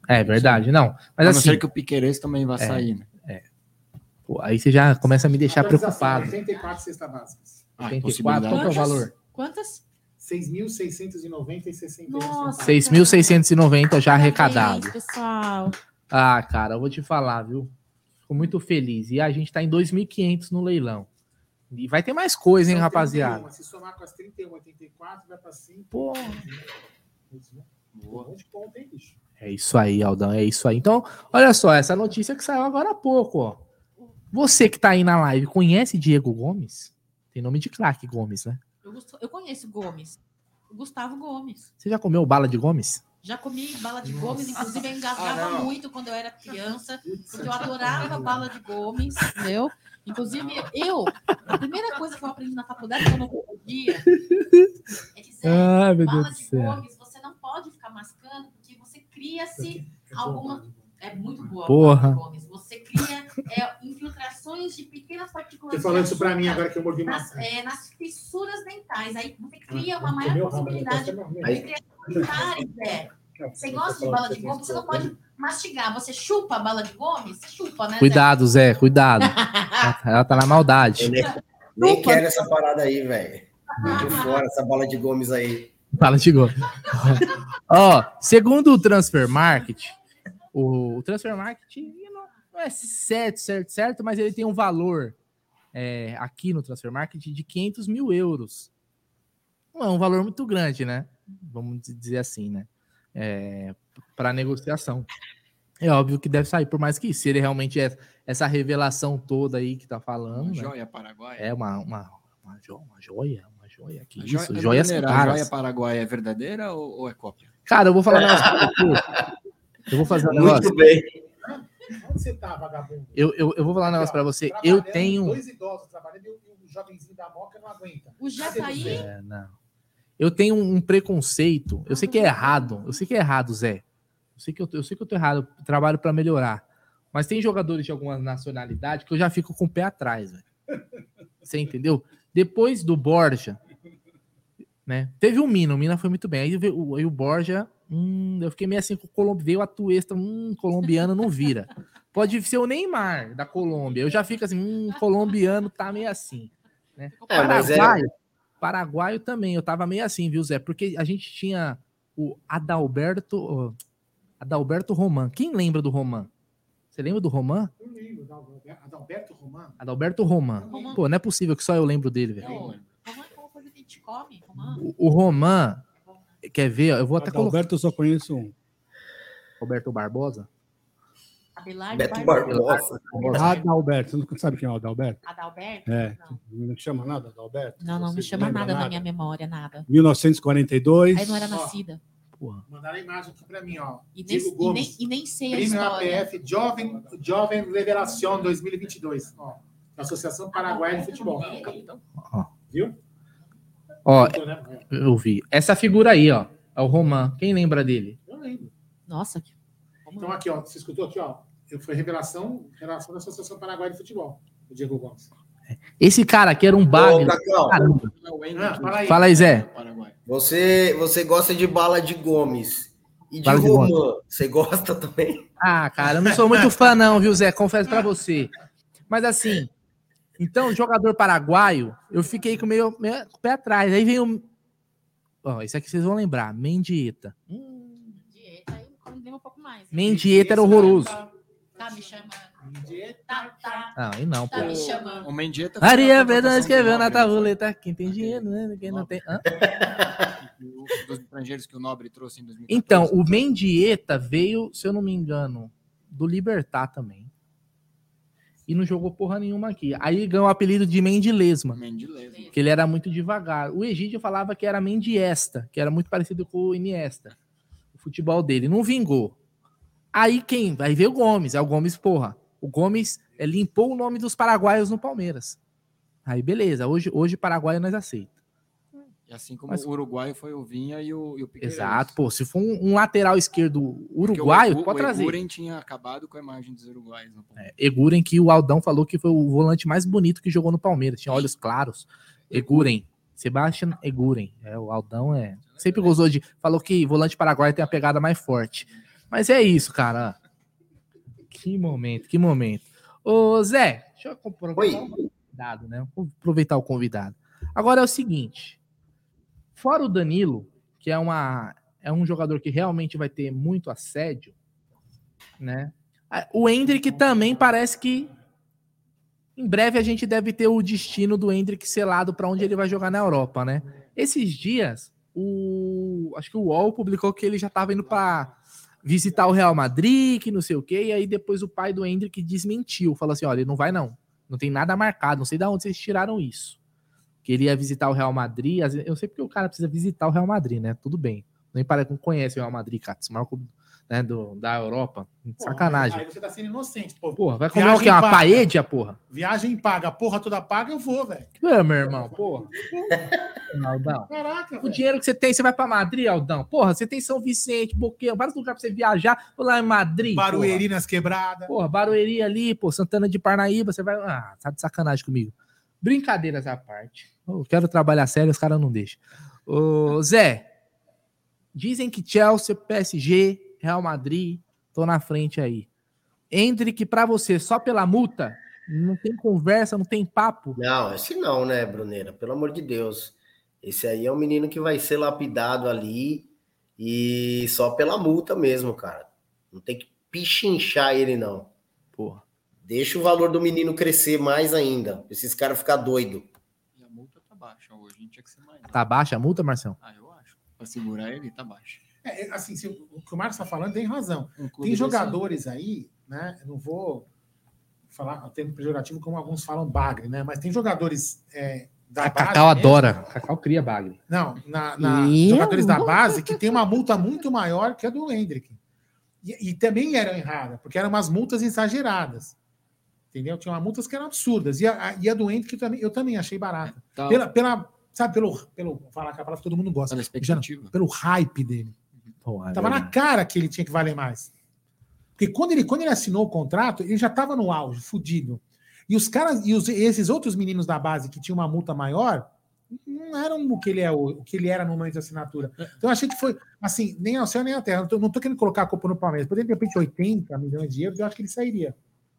É verdade, não. Mas a não assim, ser que o Piqueires também vá é, sair, né? Pô, aí você já começa a me deixar preocupado. 84 cestas básicas. Ah, 84, qual é o valor? Quantas? 6.690 e 60 Nossa, 6.690 já arrecadado. Parabéns, pessoal. Ah, cara, eu vou te falar, viu? Fico muito feliz. E a gente tá em 2.500 no leilão. E vai ter mais coisa, hein, São rapaziada? 31, se somar com as 31, 84, vai para 5. Pô. Boa. de ponto, hein, bicho? É isso aí, Aldão, é isso aí. Então, olha só, essa notícia que saiu agora há pouco, ó. Você que tá aí na live, conhece Diego Gomes? Tem nome de craque Gomes, né? Eu, eu conheço Gomes. O Gustavo Gomes. Você já comeu bala de Gomes? Já comi bala de Gomes, inclusive eu engasgava Ah, muito quando eu era criança, porque eu adorava bala de Gomes, entendeu? Inclusive, eu, a primeira coisa que eu aprendi na faculdade, que eu não podia, é Ai, meu bala de céu. Gomes, você não pode ficar mascando, porque você cria-se alguma. É muito boa a Porra. bala Gomes. Você cria é, infiltrações de pequenas partículas. Você falando de isso pra mim agora que eu mordi nas, maçã. é, nas fissuras dentais. Aí você cria uma maior possibilidade de criar Zé. Você gosta de bala de Gomes, você não pode mastigar. Você chupa a bala de Gomes? Você chupa, né? Zé? Cuidado, Zé, cuidado. Ela tá- na maldade. Nem, nem quero essa parada aí, velho. Fora essa bola de Gomes aí. Fala de gol. Ó, segundo o Transfer Market, o, Transfer Market não, é certo, certo, certo, mas ele tem um valor é, aqui no Transfer Market de 500 mil euros. Não é um valor muito grande, né? Vamos dizer assim, né? É, Para negociação. É óbvio que deve sair por mais que. Se ele realmente é essa revelação toda aí que tá falando. Uma né? joia paraguaia. É uma, uma, uma, jo- uma joia, uma joia. Que isso, joia, sem Brunera, a caras. joia paraguaia é verdadeira ou, ou é cópia? Cara, eu vou falar Eu vou fazer um Muito negócio. bem. Onde você tá, vagabundo? Eu, eu, eu vou falar um negócio pra você. Eu tenho. Dois idosos trabalhando e o e o jovenzinho da moca não aguenta. O já tá aí? É, não. Eu tenho um preconceito. Eu sei que é errado. Eu sei que é errado, Zé. Eu sei que eu, tô- eu sei que eu tô errado. Eu trabalho pra melhorar. Mas tem jogadores de alguma nacionalidade que eu já fico com o pé atrás, velho. Você entendeu? Depois do Borja, né? Teve o Mina, o Mina foi muito bem. Aí, veio o- aí o Borja, hum, eu fiquei meio assim com o Colombo, veio a Tuesta, hum, colombiano não vira. Pode ser o Neymar da Colômbia. Eu já fico assim, hum, colombiano tá meio assim, né? É, mas é- Paraguaio, paraguaio também, eu tava meio assim, viu, Zé? Porque a gente tinha o Adalberto, Adalberto Roman. Quem lembra do Roman? Você lembra do Roman? Não lembro, Adalberto- Romano. Adalberto Roman. Roman. Pô, não é possível que só eu lembro dele, velho. Romã é uma coisa que a gente come, Romã. O, o Roman, quer ver? Eu vou até colocar. Alberto eu só conheço um. Roberto Barbosa? Abelardo Beto Barbosa. Barbosa. Adalberto. Você não sabe quem é o Adalberto? Adalberto? É. Não chama nada, Adalberto? Não, não me Você chama lembra nada na minha memória, nada. 1942. Aí não era nascida. Porra. Mandaram a imagem aqui pra mim, ó. E nem, Diego e, nem, Gomes. e nem sei a Prêmio história. APF Jovem, Jovem Revelação 2022. Ó, Associação Paraguaia de Futebol. Viu? Ó, né? eu vi. Essa figura aí, ó. É o Roman. Quem lembra dele? Eu lembro. Nossa, que... Então aqui, ó. Você escutou aqui, ó. Eu foi revelação, revelação da Associação Paraguaia de Futebol. O Diego Gomes. Esse cara aqui era um Ô, bagre. Ah, fala aí. Fala aí, Zé. você, você gosta de bala de Gomes. E de Bala de Romã, você gosta também? Ah, cara, eu não sou muito fã, não, viu, Zé? Confesso pra você. Mas assim, então, jogador paraguaio, eu fiquei com meio, meio com o pé atrás. Aí veio. Ó, isso aqui vocês vão lembrar. Mendieta. Dieta aí mais. Mendieta era horroroso. Tá me chamando. Tá, tá. Não, e não, pô. Tá me chamando. O Mendieta. Maria Verdão escreveu na tabuleta. Quem tem dinheiro, né? Quem não tem. Hã? Dos estrangeiros que o Nobre trouxe em 2014. Então, o Mendieta veio, se eu não me engano, do Libertar também. E não jogou porra nenhuma aqui. Aí ganhou o apelido de Mendilesma. Mendilesma. Que ele era muito devagar. O Egídio falava que era Mendiesta, que era muito parecido com o Iniesta. O futebol dele. Não vingou. Aí quem? Vai ver o Gomes. É o Gomes, porra. O Gomes é, limpou o nome dos paraguaios no Palmeiras. Aí beleza. Hoje, hoje paraguaio nós aceita. E assim como Mas- o uruguaio foi o Vinha e o, e o Piqueires. Exato. Pô, se for um, um lateral esquerdo uruguaio, o, pode o trazer. Eguren tinha acabado com a imagem dos uruguaios. No Palmeiras. Eguren, que o Aldão falou que foi o volante mais bonito que jogou no Palmeiras. Tinha olhos claros. Eguren. Sebastian Eguren. É, o Aldão é. Sempre gozou de. Falou que volante paraguaio tem a pegada mais forte. Mas é isso, cara. Que momento, que momento. Ô, Zé, deixa eu aproveitar o convidado, né? Vou aproveitar o convidado. Agora é o seguinte. Fora o Danilo, que é, uma, é um jogador que realmente vai ter muito assédio, né? O Hendrick também parece que em breve a gente deve ter o destino do Hendrick selado para onde ele vai jogar na Europa, né? Esses dias, o acho que o UOL publicou que ele já estava indo para visitar o Real Madrid, que não sei o quê, e aí depois o pai do Hendrick desmentiu, falou assim: olha, ele não vai não, não tem nada marcado, não sei de onde vocês tiraram isso. Que ele ia visitar o Real Madrid, eu sei porque o cara precisa visitar o Real Madrid, né? Tudo bem. Nem parece que não conhece o Real Madrid, cara, esse maior clube, né, do, da Europa. Sacanagem. Aí você tá sendo inocente, pô. Porra, vai comer o quê? Uma paella, porra? Viagem paga, porra toda paga, eu vou, velho. É, meu irmão, porra. Aldão. Caraca, O dinheiro que você tem, você vai pra Madrid, Aldão. Porra, você tem São Vicente, Boqueiro, vários lugares pra você viajar. Vou lá em Madrid. Barueri nas quebradas. Porra, Barueri ali, pô, Santana de Parnaíba, você vai. Ah, tá de sacanagem comigo. Brincadeiras à parte. Eu quero trabalhar sério, os caras não deixam. Ô, Zé, dizem que Chelsea, PSG, Real Madrid, tô na frente aí. Hendrick, pra você, só pela multa, não tem conversa, não tem papo. Não, esse não, né, Bruneira? Pelo amor de Deus. Esse aí é um menino que vai ser lapidado ali e só pela multa mesmo, cara. Não tem que pichinchar ele, não. Porra. Deixa o valor do menino crescer mais ainda. Esses caras ficar doido. E a multa tá baixa hoje. A gente tinha que ser mais. Tá baixa a multa, Marcelo? Ah, eu acho. Pra segurar ele, tá baixa. É, é, assim, se o que o Marcos está falando tem razão. Um tem desse- jogadores aí, né? Eu não vou falar o termo pejorativo como alguns falam bagre, né? Mas tem jogadores é, da A base. Cacau mesmo- adora. Cacau cria bagre. Não, na, na- jogadores da base que tem uma multa muito maior que a do Hendrick. E, e também eram erradas, porque eram umas multas exageradas. Entendeu? Tinha multas que eram absurdas. E a, a- e a do Hendrick eu também, eu também achei barata. Tá. Pela, pela, sabe, pelo, pelo. Vou falar que a palavra que todo mundo gosta. Pela expectativa. Pelo hype dele. Porra, Tava na cara que ele tinha que valer mais. Porque quando ele, quando ele assinou o contrato, ele já estava no auge, fudido. E os caras, e os- esses outros meninos da base que tinham uma multa maior, não eram o que ele é o, o que ele era no momento da assinatura. Então eu achei que foi assim, nem ao céu nem à terra. Não tô, não tô querendo colocar a culpa no Palmeiras. Por exemplo, de repente 80 milhões de euros, eu acho que ele sairia.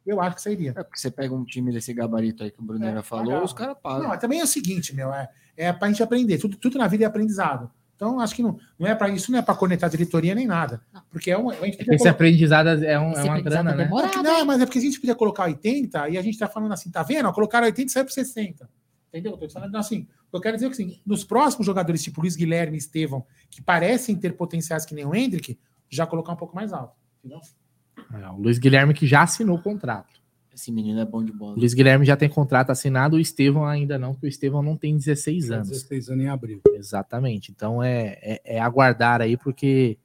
Eu acho que sairia. É porque você pega um time desse gabarito aí que o Bruneira falou, pagar. os caras pagam. Não, também é o seguinte, meu, é, é pra gente aprender. Tudo, tudo na vida é aprendizado. Então, acho que não, não é para isso, não é para conectar a diretoria nem nada. Porque é um, a gente podia Esse colocar- aprendizado é, um- é uma grana, é né? demorado. não, mas é porque a gente podia colocar 80 e a gente tá falando assim, tá vendo? Colocaram 80 e saiu para 60. Entendeu? Tô te falando assim. Eu quero dizer que assim, nos próximos jogadores, tipo Luiz Guilherme e Estevão, que parecem ter potenciais que nem o Hendrick, já colocar um pouco mais alto. Entendeu? É, o Luiz Guilherme que já assinou o contrato. Esse menino é bom de bola. O Luiz Guilherme já tem contrato assinado, o Estevão ainda não, porque o Estevão não tem 16 anos. 16 anos em abril. Exatamente. Então é, é, é aguardar aí, porque,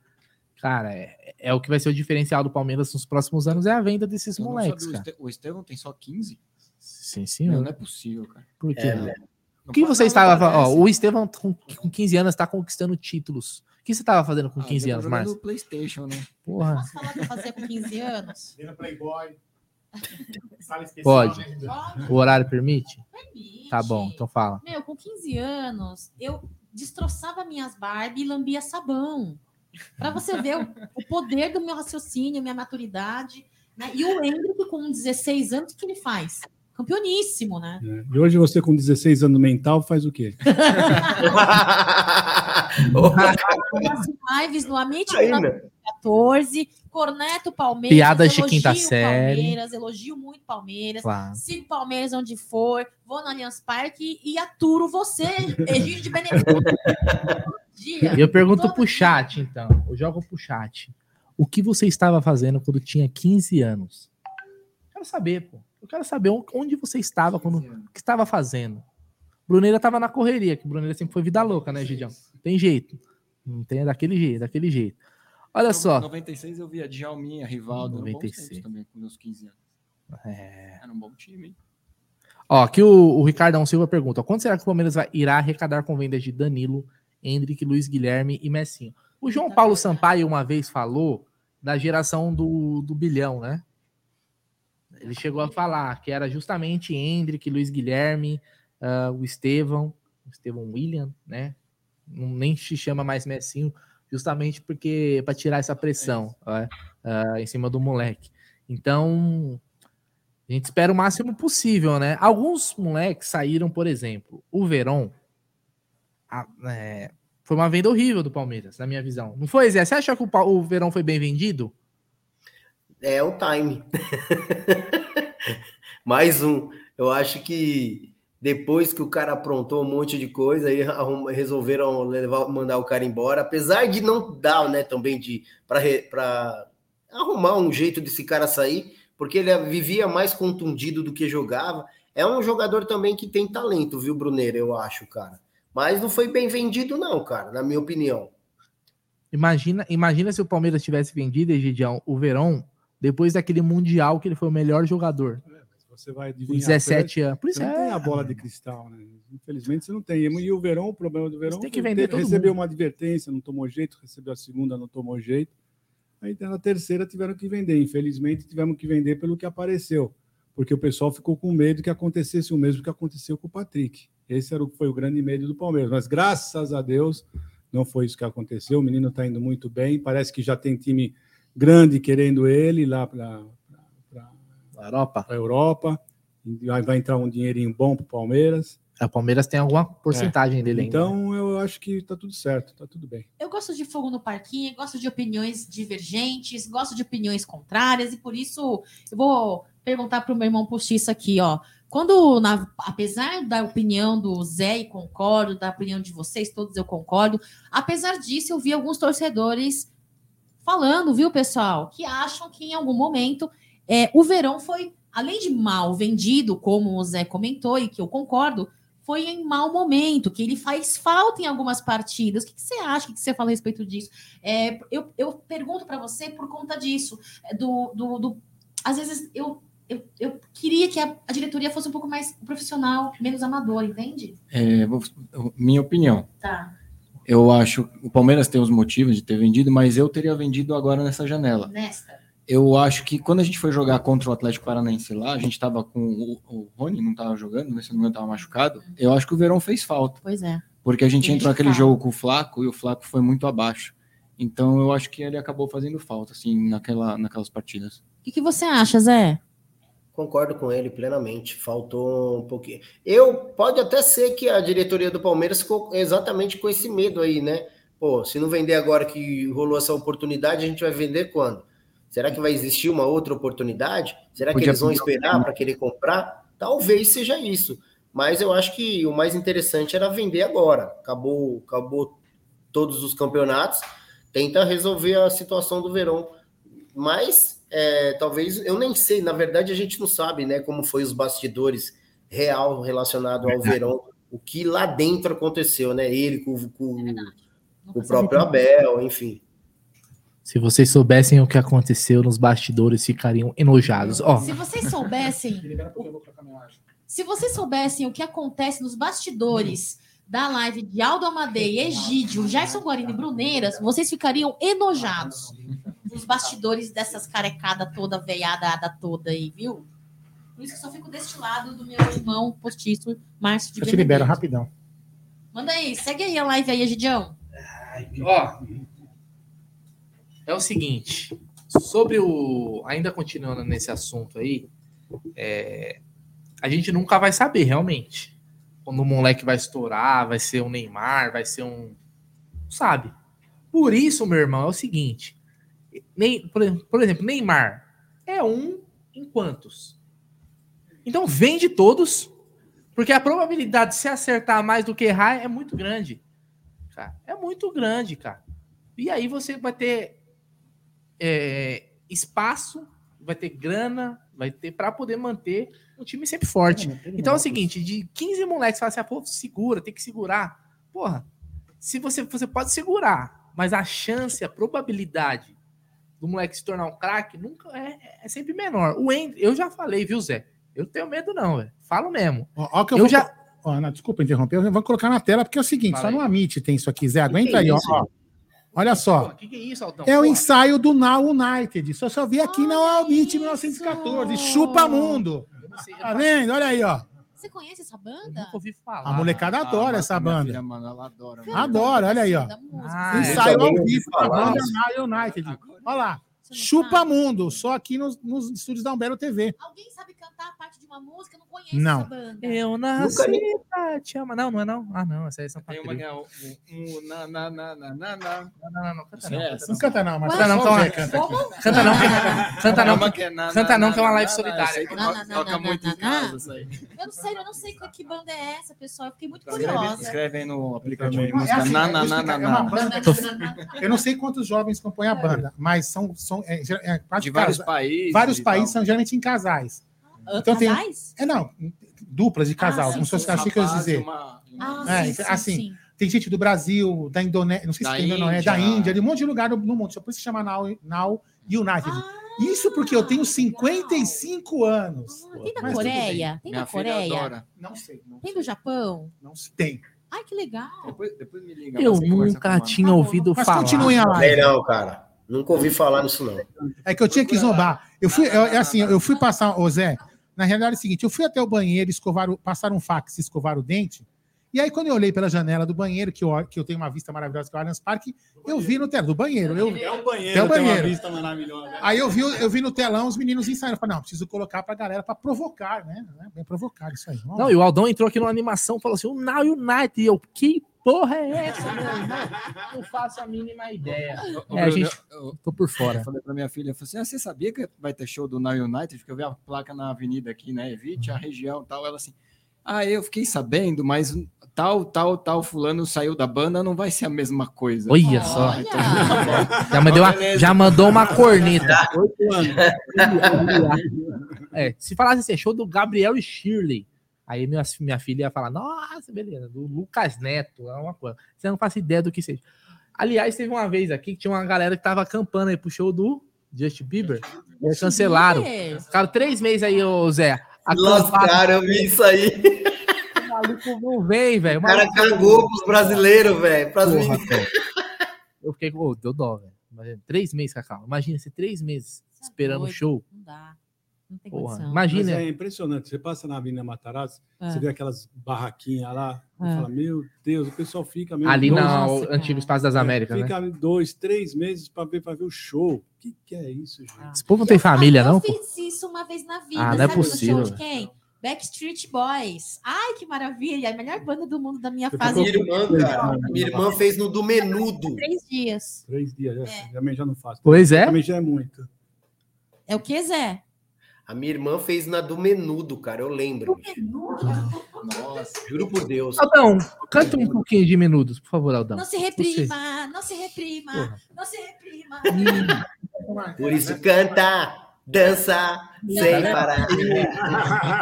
cara, é, é o que vai ser o diferencial do Palmeiras nos próximos anos, é a venda desses Eu não moleques, cara. O Estevão tem só 15? Sim, senhor. não é possível, cara. Por quê? É, né? O que Não você não estava. Ó, o Estevão com, com 15 anos está conquistando títulos. O que você estava fazendo com Ah, 15 eu tô anos, Márcio? PlayStation, né? Porra. Posso falar o que eu fazia com 15 anos? Vendo Playboy. Sala especial, Pode. O horário permite? Permite. Tá bom, então fala. Meu, com 15 anos, eu destroçava minhas Barbie e lambia sabão. Pra você ver o, o poder do meu raciocínio, minha maturidade. Né? E o Hendrick, com 16 anos, o que ele faz? Campeoníssimo, né? né? E hoje você com 16 anos mental faz o quê? As lives no Amit Ainda. 14. Corneto Palmeiras. Piadas de quinta série. Palmeiras, elogio muito Palmeiras. Claro. Sigo Palmeiras onde for. Vou no Allianz Parque e aturo você, Egídio de Benedito. E eu pergunto pro chat, então. Eu jogo pro chat. O que você estava fazendo quando tinha 15 anos? Quero saber, pô. Eu quero saber onde você estava quando. O que estava fazendo? Bruneira estava na correria, que Bruneira sempre foi vida louca, né, Gidião? Tem jeito. Não tem daquele jeito, daquele jeito. Olha só. Em 96 eu via Djalminha, Rivaldo, 96 também, com meus 15 anos. É. Era um bom time. Ó, aqui o, o Ricardão Silva pergunta: quando será que o Palmeiras vai, irá arrecadar com vendas de Danilo, Hendrick, Luiz Guilherme e Messinho? O João Paulo Sampaio uma vez falou da geração do, do bilhão, né? Ele chegou a falar que era justamente Hendrick, Luiz Guilherme, uh, o Estevão, o Estevão William, né? Não, nem se chama mais Messinho, justamente porque para tirar essa pressão é uh, em cima do moleque. Então, a gente espera o máximo possível, né? Alguns moleques saíram, por exemplo, o Verón. A, é, foi uma venda horrível do Palmeiras, na minha visão. Não foi, Zé? Você acha que o, o Verão foi bem vendido? É o time. Mais um. Eu acho que depois que o cara aprontou um monte de coisa, aí resolveram levar, mandar o cara embora, apesar de não dar, né, também de para arrumar um jeito desse cara sair, porque ele vivia mais contundido do que jogava. É um jogador também que tem talento, viu, Bruneiro? Eu acho, cara. Mas não foi bem vendido, não, cara, na minha opinião. Imagina, imagina se o Palmeiras tivesse vendido, Egidião, o Verão, depois daquele Mundial que ele foi o melhor jogador. Você vai adivinhar. 17 anos. Por isso você é... tem a bola de cristal, né? Infelizmente você não tem. E o Verão, o problema do Verão, tem que vender recebeu mundo. uma advertência, não tomou jeito, recebeu a segunda, não tomou jeito. Aí na terceira tiveram que vender. Infelizmente tivemos que vender pelo que apareceu, porque o pessoal ficou com medo que acontecesse o mesmo que aconteceu com o Patrick. Esse era o, foi o grande medo do Palmeiras. Mas graças a Deus não foi isso que aconteceu. O menino está indo muito bem. Parece que já tem time grande querendo ele lá para a Europa. Europa. Vai entrar um dinheirinho bom para o Palmeiras. A Palmeiras tem alguma porcentagem é. dele ainda. Então eu acho que está tudo certo, está tudo bem. Eu gosto de fogo no parquinho, gosto de opiniões divergentes, gosto de opiniões contrárias, e por isso eu vou perguntar para o meu irmão postiço aqui, ó. Quando, na, apesar da opinião do Zé, e concordo, da opinião de vocês, todos eu concordo, apesar disso, eu vi alguns torcedores falando, viu, pessoal, que acham que em algum momento é, o Verão foi, além de mal vendido, como o Zé comentou e que eu concordo, foi em mau momento, que ele faz falta em algumas partidas. O que, que você acha? O que você fala a respeito disso? É, eu, eu pergunto para você por conta disso. É, do, do, do, às vezes eu, eu, eu queria que a, a, diretoria fosse um pouco mais profissional, menos amador, entende? É, minha opinião. Tá. Eu acho que o Palmeiras tem os motivos de ter vendido, mas eu teria vendido agora nessa janela. Nesta eu acho que quando a gente foi jogar contra o Atlético Paranaense lá, a gente estava com o, o Rony, não estava jogando, se não me engano, estava machucado. Eu acho que o Verão fez falta. Pois é. Porque a gente entrou naquele jogo com o Flaco e o Flaco foi muito abaixo. Então eu acho que ele acabou fazendo falta, assim, naquela, naquelas partidas. O que, que você acha, Zé? Concordo com ele plenamente. Faltou um pouquinho. Eu pode até ser que a diretoria do Palmeiras ficou exatamente com esse medo aí, né? Pô, se não vender agora que rolou essa oportunidade, a gente vai vender quando? Será que vai existir uma outra oportunidade? Será que eles vão esperar para querer comprar? Talvez seja isso. Mas eu acho que o mais interessante era vender agora. Acabou, acabou todos os campeonatos. Tenta resolver a situação do verão. Mas é, talvez eu nem sei. Na verdade, a gente não sabe, né, como foi os bastidores real relacionado ao verão, o que lá dentro aconteceu, né? Ele com, com, com o próprio Abel, enfim. Se vocês soubessem o que aconteceu nos bastidores, ficariam enojados. Ó. Se vocês soubessem. se vocês soubessem o que acontece nos bastidores da live de Aldo Amadei, Egídio, Gerson Guarino e Bruneiras, vocês ficariam enojados. Nos bastidores dessas carecadas toda, veiada toda aí, viu? Por isso que eu só fico deste lado do meu irmão postiço, Márcio de Eu te libero rapidão. Manda aí, segue aí a live aí, Egidião. Ó, é o seguinte, sobre o. Ainda continuando nesse assunto aí, é, a gente nunca vai saber realmente. Quando o moleque vai estourar, vai ser um Neymar, vai ser um. Sabe? Por isso, meu irmão, é o seguinte. Por exemplo, Neymar é um em quantos? Então vende todos, porque a probabilidade de se acertar mais do que errar é muito grande. Cara, é muito grande, cara. E aí você vai ter é, espaço, vai ter grana, vai ter para poder manter um time sempre forte. Então é o seguinte, de 15 moleques fala assim, ah, pô, segura, tem que segurar. Porra, se você você pode segurar, mas a chance, a probabilidade do moleque se tornar um craque nunca é, é sempre menor. O End, eu já falei, viu, Zé? Eu não tenho medo não, velho. Falo mesmo. Ó, ó que eu, eu vou... já ó, não, desculpa interromper, eu vou colocar na tela porque é o seguinte, Fala só aí. no Amit tem isso aqui, Zé, aguenta aí, é ó, ó. Olha só. Que que é, isso, é, o ensaio do Now United. Só só vi aqui na Amit 1914. Chupa mundo. Tá vendo? Olha aí, ó. Você conhece essa banda? nunca ouvi falar. A molecada adora ah, essa banda. Filha, mano, ela adora. Adora, olha aí, ó. Ah, ensaio ao vivo da banda Now United. Olha lá. Chupa Mundo, só aqui nos, nos estúdios da Umbelo TV. Alguém sabe cantar a parte de uma música? Não conheço não. essa banda. Eu nasci pra te amar. Não, não é não? Ah, não, essa aí é São Tem uma que é o... Na, na, na, na, na, na. Não, não, não, canta não. Não canta não, mas... Canta não, que é uma... Canta não, canta não, canta não, que é uma live solidária. Toca muito em casa, isso aí. Eu não sei, eu não sei que banda é essa, pessoal. Eu fiquei muito curiosa. Escreve aí no aplicativo de música. Na, na, na, na, na. Eu não sei quantos jovens compõem a banda, mas são... são é, é, de vários países. Vários países são geralmente em casais. Então casais? Tem, é, não, duplas de casal, ah, como se fosse assim que eu dizer. Uma... Ah, é, sim, assim, sim. tem gente do Brasil, da Indonésia, não sei se da tem Indonésia, da Índia, de um monte de lugar no, mundo, só por isso se chama Now, Now United. Ah, isso porque eu tenho 55 legal. anos. Ah, tem da Coreia? Tem da Coreia? Não sei. Não tem sei. do Japão? Não sei. Tem. Ai, que legal. Depois, depois me liga. Eu nunca tinha ouvido Mas falar. Mas continuem a live. Não, cara. Nunca ouvi falar nisso, não. É que eu tinha que zombar. Eu fui, eu, é assim, eu fui passar, ô Zé, na realidade é o seguinte, eu fui até o banheiro, escovar o, passar um fax, escovar o dente, e aí, quando eu olhei pela janela do banheiro, que eu, que eu tenho uma vista maravilhosa que é o Allianz Parque, eu vi no telão do banheiro. Eu, é o banheiro, é o banheiro. Tem uma vista maravilhosa. Aí eu vi, eu vi no telão os meninos ensaiando. Eu falei, não, preciso colocar pra galera pra provocar, né? Bem provocar isso aí. Vamos não, e o Aldão entrou aqui numa animação falou assim: o Now United. E eu, que porra é essa, meu irmão? Não faço a mínima ideia. É, a gente, eu, tô por fora. Eu falei pra minha filha, eu falei assim, ah, você sabia que vai ter show do Now United? Porque eu vi a placa na avenida aqui, né, Evite, a região e tal. Ela assim, ah, eu fiquei sabendo, mas tal, tal, tal fulano saiu da banda, não vai ser a mesma coisa. Olha só. Então, já, mandou uma, já mandou uma corneta. é, se falasse assim, é show do Gabriel e Shirley. Aí minha, minha filha ia falar, nossa, beleza, do Lucas Neto, é uma coisa. Você não faz ideia do que seja. Aliás, teve uma vez aqui que tinha uma galera que tava acampando aí pro show do Justin Bieber. E cancelaram. Ficaram três meses aí, ô Zé. Nossa, cara, eu vi isso aí. O maluco não vem, velho. O cara cagou pros brasileiros, velho. Eu fiquei, oh, deu dó, velho. Três meses, Cacau. Imagina, se três meses é esperando o show. Não dá. Não tem Porra, condição. Imagina. Mas é impressionante. Você passa na Avenida Matarazzo, é. você vê aquelas barraquinhas lá, é. fala, meu Deus, o pessoal fica mesmo. Ali no antigo Espaço das é, Américas. Fica né? dois, três meses para ver, ver o show. O que, que é isso, gente? Esse povo não tem família, não? Eu fiz isso uma vez na vida. Ah, não é possível. show de quem? Backstreet Boys. Ai, que maravilha! A melhor banda do mundo da minha fase. Minha irmã, cara. Minha irmã fez no do Menudo. Três dias. Três dias, é. Também já não faço. Pois é. Também já é muito. É o que, Zé? A minha irmã fez na do Menudo, cara, eu lembro. Do Menudo? Nossa, juro por Deus. Aldão, canta um pouquinho de Menudos, por favor, Aldão. Não se reprima, Você. não se reprima, Porra. não se reprima. por isso canta, dança, sem parar.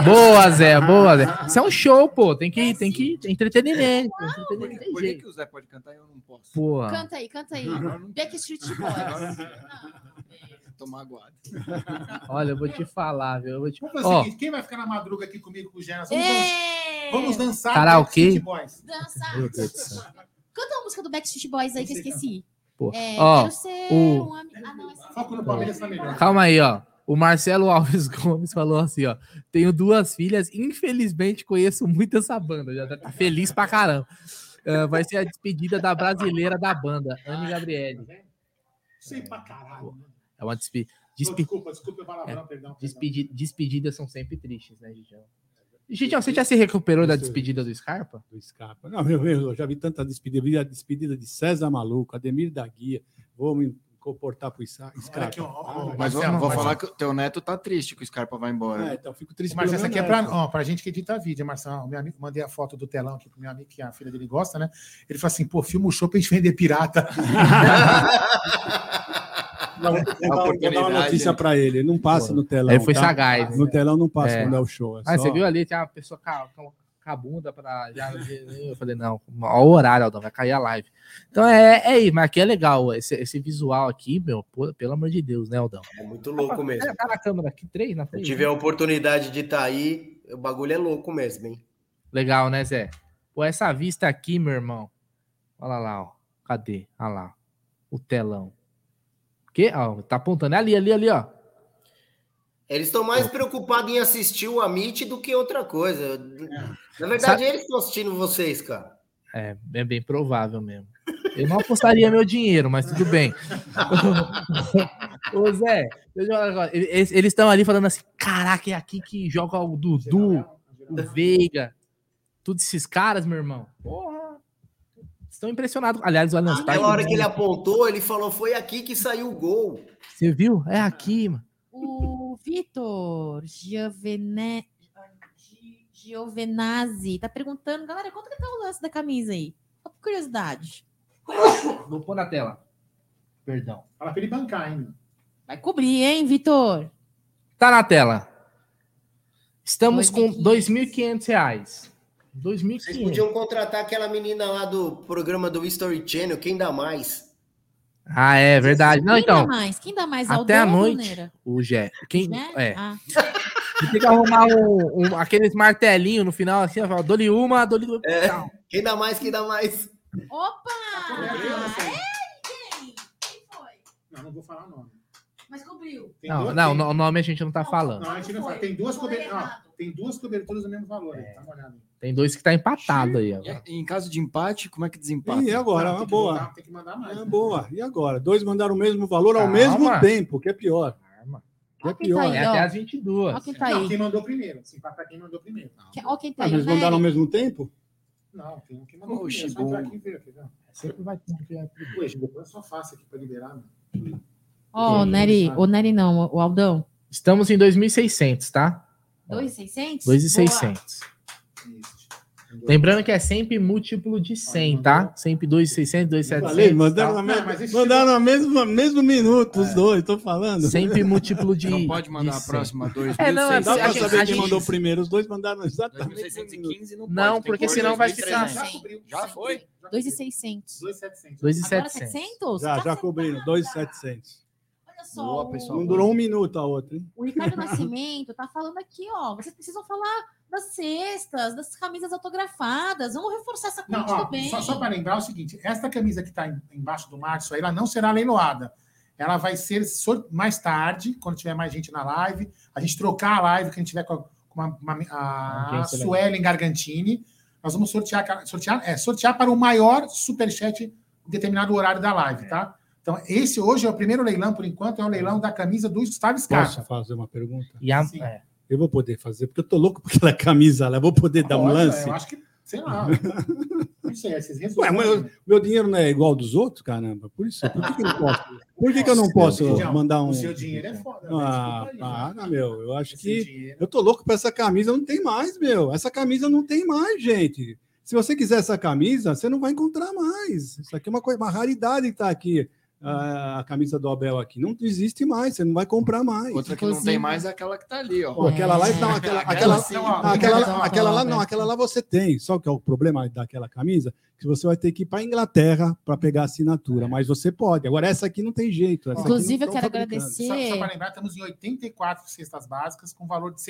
Boa, Zé, boa, Zé. Isso é um show, pô. Tem que, é tem que entretenimento. entretenimento por que, que o Zé pode cantar e eu não posso? Porra. Canta aí, canta aí. Backstreet Boys. Tomar aguado. Olha, eu vou te falar, viu? Eu vou te... Vamos fazer o seguinte, quem vai ficar na madruga aqui comigo com o Genas? Vamos, vamos dançar Karaokê? Boys. Dançar. Canta a música do Backstreet Boys aí que eu esqueci. Pô. É, ó, o... um am... ah, não, Palmeiras tá melhor. Calma aí, ó. O Marcelo Alves Gomes falou assim, ó. Tenho duas filhas, infelizmente conheço muito essa banda. Já tá feliz pra caramba. Uh, vai ser a despedida da brasileira da banda, Anne Gabriele. Sei pra caralho. É uma despe... Despe... Desculpa, desculpa palavrão, é, perdão. Despedi... Despedidas são sempre tristes, né, Gigião? Gigião, você já se recuperou da despedida do Scarpa? Do Scarpa. Não, meu, eu já vi tanta despedida. Vi a despedida de César Maluco, Ademir da Guia. Vou me comportar pro Scarpa. Aqui, ó, ó, Mas Marcelo, vou, vou Marcelo. falar que o teu neto tá triste que o Scarpa vai embora. É, então eu fico triste pelo essa aqui meu é pra, neto. ó, pra gente que edita vídeo, Marcelo. Meu amigo, mandei a foto do telão aqui pro meu amigo, que a filha dele gosta, né? Ele falou assim: pô, filma o show pra gente vender pirata. Dar, vou dar uma notícia pra ele. Não passa no telão. Ele foi tá? sagaz. No telão não passa É. quando é o show. é Ah, só- você viu ali, tinha uma pessoa com a, com a bunda pra. Já, eu falei, não, olha o horário, Aldão, vai cair a live. Então é, é isso, mas aqui é legal. Esse, esse visual aqui, meu, pô, pelo amor de Deus, né, Aldão? É muito louco mesmo. Tá na câmera aqui, três na Se frente. tiver a oportunidade de estar aí, o bagulho é louco mesmo, hein? Legal, né, Zé? Pô, essa vista aqui, meu irmão. Olha lá, ó. Cadê? Olha lá. O telão. Que? Ó, tá apontando. É ali, ali, ali, ó. Eles estão mais preocupados em assistir o Amit do que outra coisa. Na verdade, Sabe- eles estão assistindo vocês, cara. É, é bem provável mesmo. Eu não apostaria meu dinheiro, mas tudo bem. Ô, Zé, eles estão ali falando assim: caraca, é aqui que joga o Dudu, o Veiga, todos esses caras, meu irmão. Porra. Estão impressionados. Aliás, o Allianz Aquela hora que ele apontou, ele falou: foi aqui que saiu o gol. Você viu? É aqui, mano. O Vitor Giovene... Gi- Giovenazzi tá perguntando, galera, quanto que tá o lance da camisa aí? Só por curiosidade. Vou pôr na tela. Perdão. Fala pra ele bancar, hein? Vai cobrir, hein, Vitor? Tá na tela. Estamos com R$ 2.500 reais. Vocês 2.500. podiam contratar aquela menina lá do programa do History Channel, quem dá mais? Ah, é verdade. Não, Quem então. dá mais? Quem dá mais? Até a noite. O Gé. Quem, Né? é. Ah. Tem que arrumar um, um- aqueles martelinhos no final, assim, ó. Dou-lhe uma, dou-lhe duas. É. Quem dá mais, quem dá mais? Opa! Não, não vou falar o nome. Mas cobriu. Tem Não, não, tem- o nome a gente não tá falando. Não, a gente não fala. Tem duas, cober... ó, tem duas coberturas do mesmo valor. aí, Dá uma olhada. Tem dois que tá empatado aí, agora. E em caso de empate, como é que desempata? E agora? Não, Uma tem que boa. mandar- tem que mandar mais. É né? boa. E agora? Dois mandaram o mesmo valor ao Calma. mesmo tempo, que é pior. Que é quem tá pior. aí, É até as 22. Ó quem tá Não, aí. quem mandou primeiro. Se empatar quem mandou primeiro. Que- Ó quem tá Ah, aí. mas mandaram ao mesmo tempo? Não, tem um que mandou Oxe, primeiro. Só entrar bom. aqui e ver aqui, não. Sempre vai ter que. Ué, depois é só faça aqui pra liberar. Meu. Ó, o Nery, o Nery não, o Aldão. Estamos em 2.600, tá? 2,600? 2.600. Lembrando que é sempre múltiplo de 100, tá? Sempre 2.600, 2.700. Falei, mandaram, tá? na, Não, mas esse mandaram na mesma, mesmo minuto os dois, tô falando. Sempre múltiplo de. Não pode mandar a 100. próxima dois. É, não, é Dá pra saber a quem gente- mandou primeiro. Os dois mandaram exatamente. 2615 não, Não, pode, tem porque que senão vai 2300. ficar- Já cobriu. Já foi? 2,600. 2,700. 2.700. Agora 700? Já, Tá já cobriram. 2,700. Olha só. Boa, pessoal. Não durou um minuto a outra, hein? O Ricardo Nascimento tá falando aqui, ó. Vocês precisam falar das cestas, das camisas autografadas. Vamos reforçar essa Não, ó, também. só, só para lembrar o seguinte: esta camisa que está embaixo do Márcio aí, ela não será leiloada. Ela vai ser mais tarde, quando tiver mais gente na live. A gente trocar a live que a gente tiver com a, com uma- uma- a legal. Suelen Gargantini. Nós vamos sortear, sortear, é, sortear para o maior superchat em determinado horário da live, tá? Então, esse hoje é o primeiro leilão, por enquanto, é o leilão da camisa do Gustavo Scarpa. Posso fazer uma pergunta? E a, Sim. é. Eu vou poder fazer, porque eu tô louco por aquela camisa lá. Eu vou poder dar um Olha, lance. Eu acho que, sei lá. não sei, Ué, resolvem. mas eu- meu dinheiro não é igual dos outros, caramba. Por isso, por que, que eu não posso? Por que, que eu não posso mandar um. O seu dinheiro é foda. né? Ah, para, meu. Eu acho Esse que. dinheiro- Eu tô louco pra essa camisa, não tem mais, meu. Essa camisa não tem mais, gente. Se você quiser essa camisa, você não vai encontrar mais. Isso aqui é uma coisa, uma raridade que tá aqui. A, a camisa do Abel aqui. Não existe mais, você não vai comprar mais. Outra que não tem mais é aquela que tá ali, ó. Pô, aquela lá, não, aquela, Aquela aquela, aquela, lá não, aquela lá você tem. Só que é o problema daquela camisa que você vai ter que ir para Inglaterra para pegar a assinatura, mas você pode. Agora essa aqui não tem jeito. Inclusive, eu quero fabricando. agradecer. Só, só para lembrar, estamos em 84 cestas básicas com valor de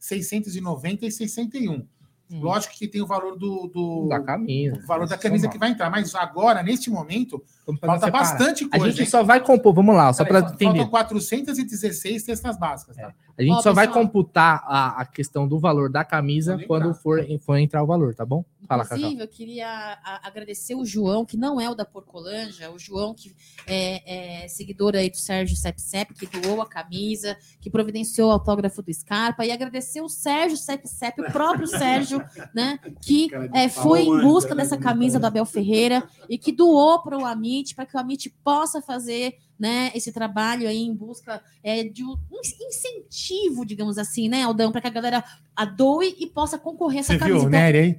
6.690 e 61. Lógico que tem o valor do, do- Da camisa. o valor da camisa que vai entrar, mas agora, neste momento, falta bastante A coisa. gente hein? só vai compor, vamos lá, só para entender. Faltam 416 cestas básicas, tá? A gente Ó, só vai pessoal. computar a, a questão do valor da camisa quando for, for entrar o valor, tá bom? Fala, Inclusive, Cacau. eu queria a- agradecer o João, que não é o da Porcolândia, o João, que é, é seguidor aí do Sérgio Sepsep, que doou a camisa, que providenciou o autógrafo do Scarpa, e agradecer o Sérgio Sepsep, o próprio Sérgio, né, que é, foi em busca dessa camisa do Abel Ferreira e que doou para o Amit, para que o Amit possa fazer né, esse trabalho aí em busca é, de um incentivo, digamos assim, né, Aldão, para que a galera a doe e possa concorrer a essa Você viu camisa. o Nery aí?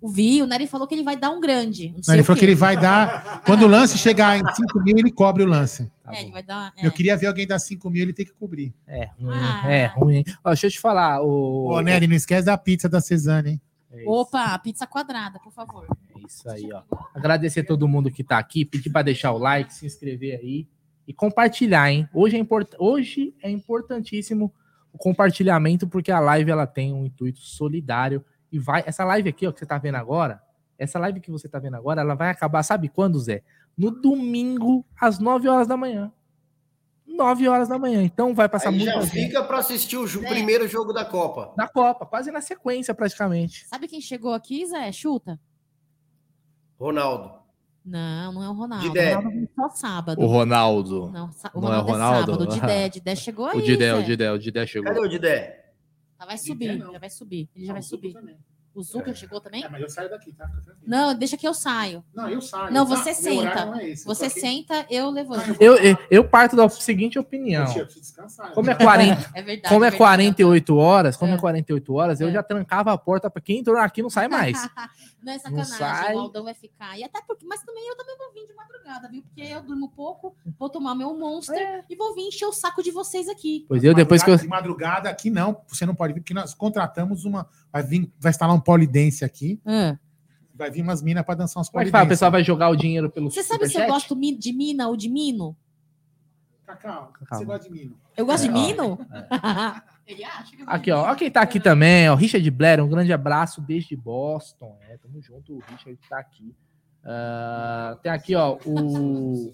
O Vi, o Nery falou que ele vai dar um grande. Não Não, sei ele o falou que ele vai dar. Quando o lance chegar em 5 mil, ele cobre o lance. É, ele vai dar. Eu queria ver alguém dar 5 mil, ele tem que cobrir. É, ruim. Ah. É, ruim. Ó, deixa eu te falar. O... Ô, Nery, não esquece da pizza da Cezanne, hein? Opa, pizza quadrada, por favor. É isso aí, ó. Agradecer a todo mundo que tá aqui, pedir para deixar o like, se inscrever aí e compartilhar, hein? Hoje é, import... Hoje é importantíssimo o compartilhamento, porque a live ela tem um intuito solidário e vai. Essa live aqui, ó, que você tá vendo agora, essa live que você tá vendo agora, ela vai acabar, sabe quando, Zé? No domingo, às 9 horas da manhã. 9 horas da manhã. Então vai passar Aí muito. já fica para assistir o ju- primeiro jogo da Copa. Da Copa, quase na sequência, praticamente. Sabe quem chegou aqui, Zé? Chuta. Ronaldo. Não, não é o Ronaldo. Didé. O Ronaldo só sábado. O Ronaldo. Não, sa- o Não é o Ronaldo é, Ronaldo? sábado. O Didé, Didé chegou aí. O Didé, o. Didé, o Didé chegou. Cadê o Didé? Já vai subir, já vai subir. Ele já vai subir. O Zucker chegou também? É, mas eu saio daqui, tá? Não, deixa que eu saio. Não, eu saio. Não, tá? você horário senta. não é esse, eu Você aqui. senta, eu levanto. Eu, eu, eu parto da seguinte opinião. Eu preciso descansar. Como é 40, É verdade, como é é verdade. 48 horas, como é 48 horas, eu já trancava a porta para quem entrou aqui não sai mais. Não é sacanagem, o Aldão vai ficar. E até porque, mas também eu também vou vir de madrugada, viu? Porque eu durmo pouco, vou tomar meu monster e vou vir encher o saco de vocês aqui. Pois eu, depois que eu. De madrugada aqui não, você não pode vir, porque nós contratamos uma. Vai vir, vai instalar um polidense aqui. Vai vir umas minas para dançar uns Como é que fala? O pessoal vai jogar o dinheiro pelo Você sabe se eu gosto de mina ou de mino? Cacau, você Calma. gosta de mino? Eu gosto É, de ó, mino? Ele acha que Aqui, ó. Ó quem tá aqui também, ó. Richard Blair, um grande abraço desde Boston. É, tamo junto, o Richard tá aqui. Ah, tem aqui, ó, o,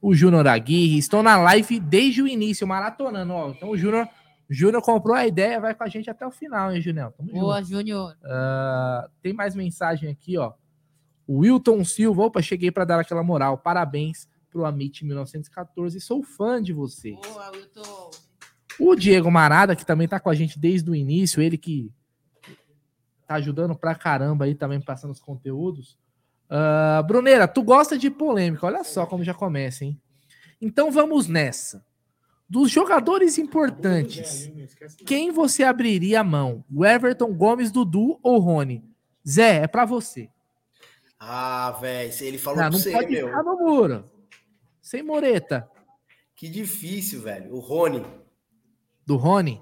o Júnior Aguirre. Estou na live desde o início, maratonando, ó. Então o Júnior, Júnior comprou a ideia, vai com a gente até o final, hein, Júnior? Tamo Boa, junto. Júnior. Ah, tem mais mensagem aqui, ó. O Wilton Silva, opa, cheguei para dar aquela moral. Parabéns pro Amit 1914. Sou fã de você. Boa, Wilton. O Diego Marada, que também tá com a gente desde o início, ele que tá ajudando pra caramba aí também, passando os conteúdos. Ah, Bruneira, tu gosta de polêmica, olha só como já começa, hein? Então vamos nessa. Dos jogadores importantes, quem você abriria a mão? O Everton, Gomes, Dudu ou Rony? Zé, é pra você. Ah, velho, ele falou Ah, pra não você, pode meu. no muro. Sem moreta. Que difícil, velho. O Rony. Do Rony?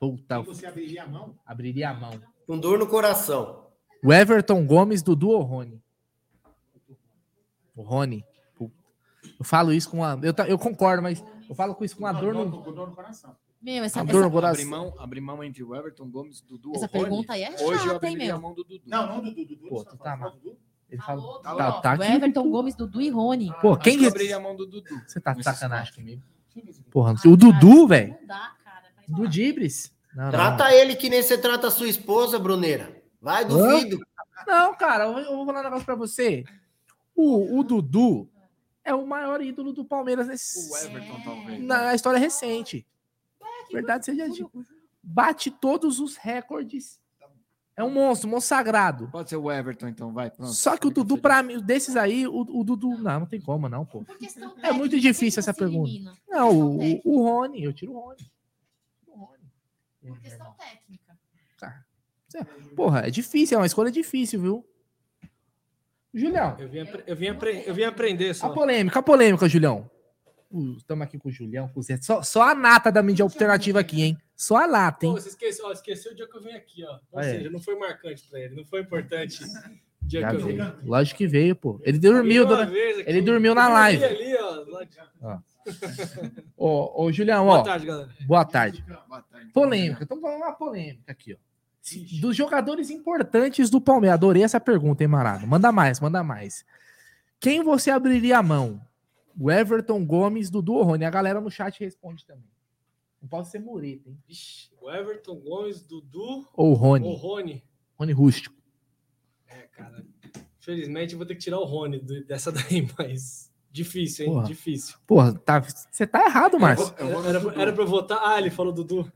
Puta, Você abriria a mão? abriria a mão. Com dor no coração. O Everton Gomes, Dudu ou Rony? O Rony. Puta. Eu falo isso com uma. Eu, eu concordo, mas eu falo com isso com uma dor no. Com dor no coração. Meu, essa, A dor no essa, coração. Abrir mão, abrir mão entre o Everton Gomes, Dudu essa Rony? pergunta aí é Hoje eu chata, hein, abriria a meu? mão do Dudu. Não, não do Dudu. Dudu Pô, tu tá mal. Ele fala. Tá Tá, tá o. Everton Gomes, Dudu e Rony. Pô, quem que abriria a mão do Dudu. Você tá de sacanagem comigo? Porra, o Dudu, velho. Do Dibris. Não, não. Trata ele que nem você trata a sua esposa, Bruneira. Vai, duvido. Não, cara, eu, eu vou falar um negócio pra você. O, o Dudu é o maior ídolo do Palmeiras nesse, O Everton, talvez. na história recente. Verdade seja dita. Bate todos os recordes. É um monstro, um monstro sagrado. Pode ser o Everton, então, vai. Pronto. Só que o Dudu, pra mim, desses aí, o, o Dudu. Não, não tem como, não, pô. É muito difícil essa pergunta. Não, o, o, o Rony, eu tiro o Rony. Tiro o Rony. Por questão técnica. Cara, cê- Porra, é difícil, é uma escolha difícil, viu? Julião, Eu vim, apre- eu vim, apre- eu vim aprender a só. polêmica, a polêmica, Julião. Estamos aqui com o Julião, com o Zé. Só, só a nata da mídia alternativa aqui, hein? Só a nata, Pô, hein? você esqueceu, ó, esqueceu o dia que eu vim aqui, ó. Ou É. seja, não foi marcante pra ele, não foi importante o dia Já que eu vim. veio. Lógico que veio, pô. Ele dormiu, dona- ele dormiu na live. Ali, ó, lá de- Ó. Ô, ô, Julião, Boa ó. tarde, galera. Boa tarde. Boa tarde. Polêmica. Estamos falando uma polêmica aqui, ó. Se- Dos jogadores importantes do Palmeiras. Adorei essa pergunta, hein, Marado? Manda mais, manda mais. Quem você abriria a mão? O Everton Gomes, Dudu ou Rony? A galera no chat responde também. Não pode ser Mureta, hein? Ixi, o Everton Gomes, Dudu Ou Rony. ou Rony. Rony Rústico. É, cara. Felizmente eu vou ter que tirar o Rony dessa daí, mas difícil, hein? Porra. Difícil. Porra, tá, você tá errado, Márcio. Era, era, era pra eu votar. Ah, ele falou Dudu.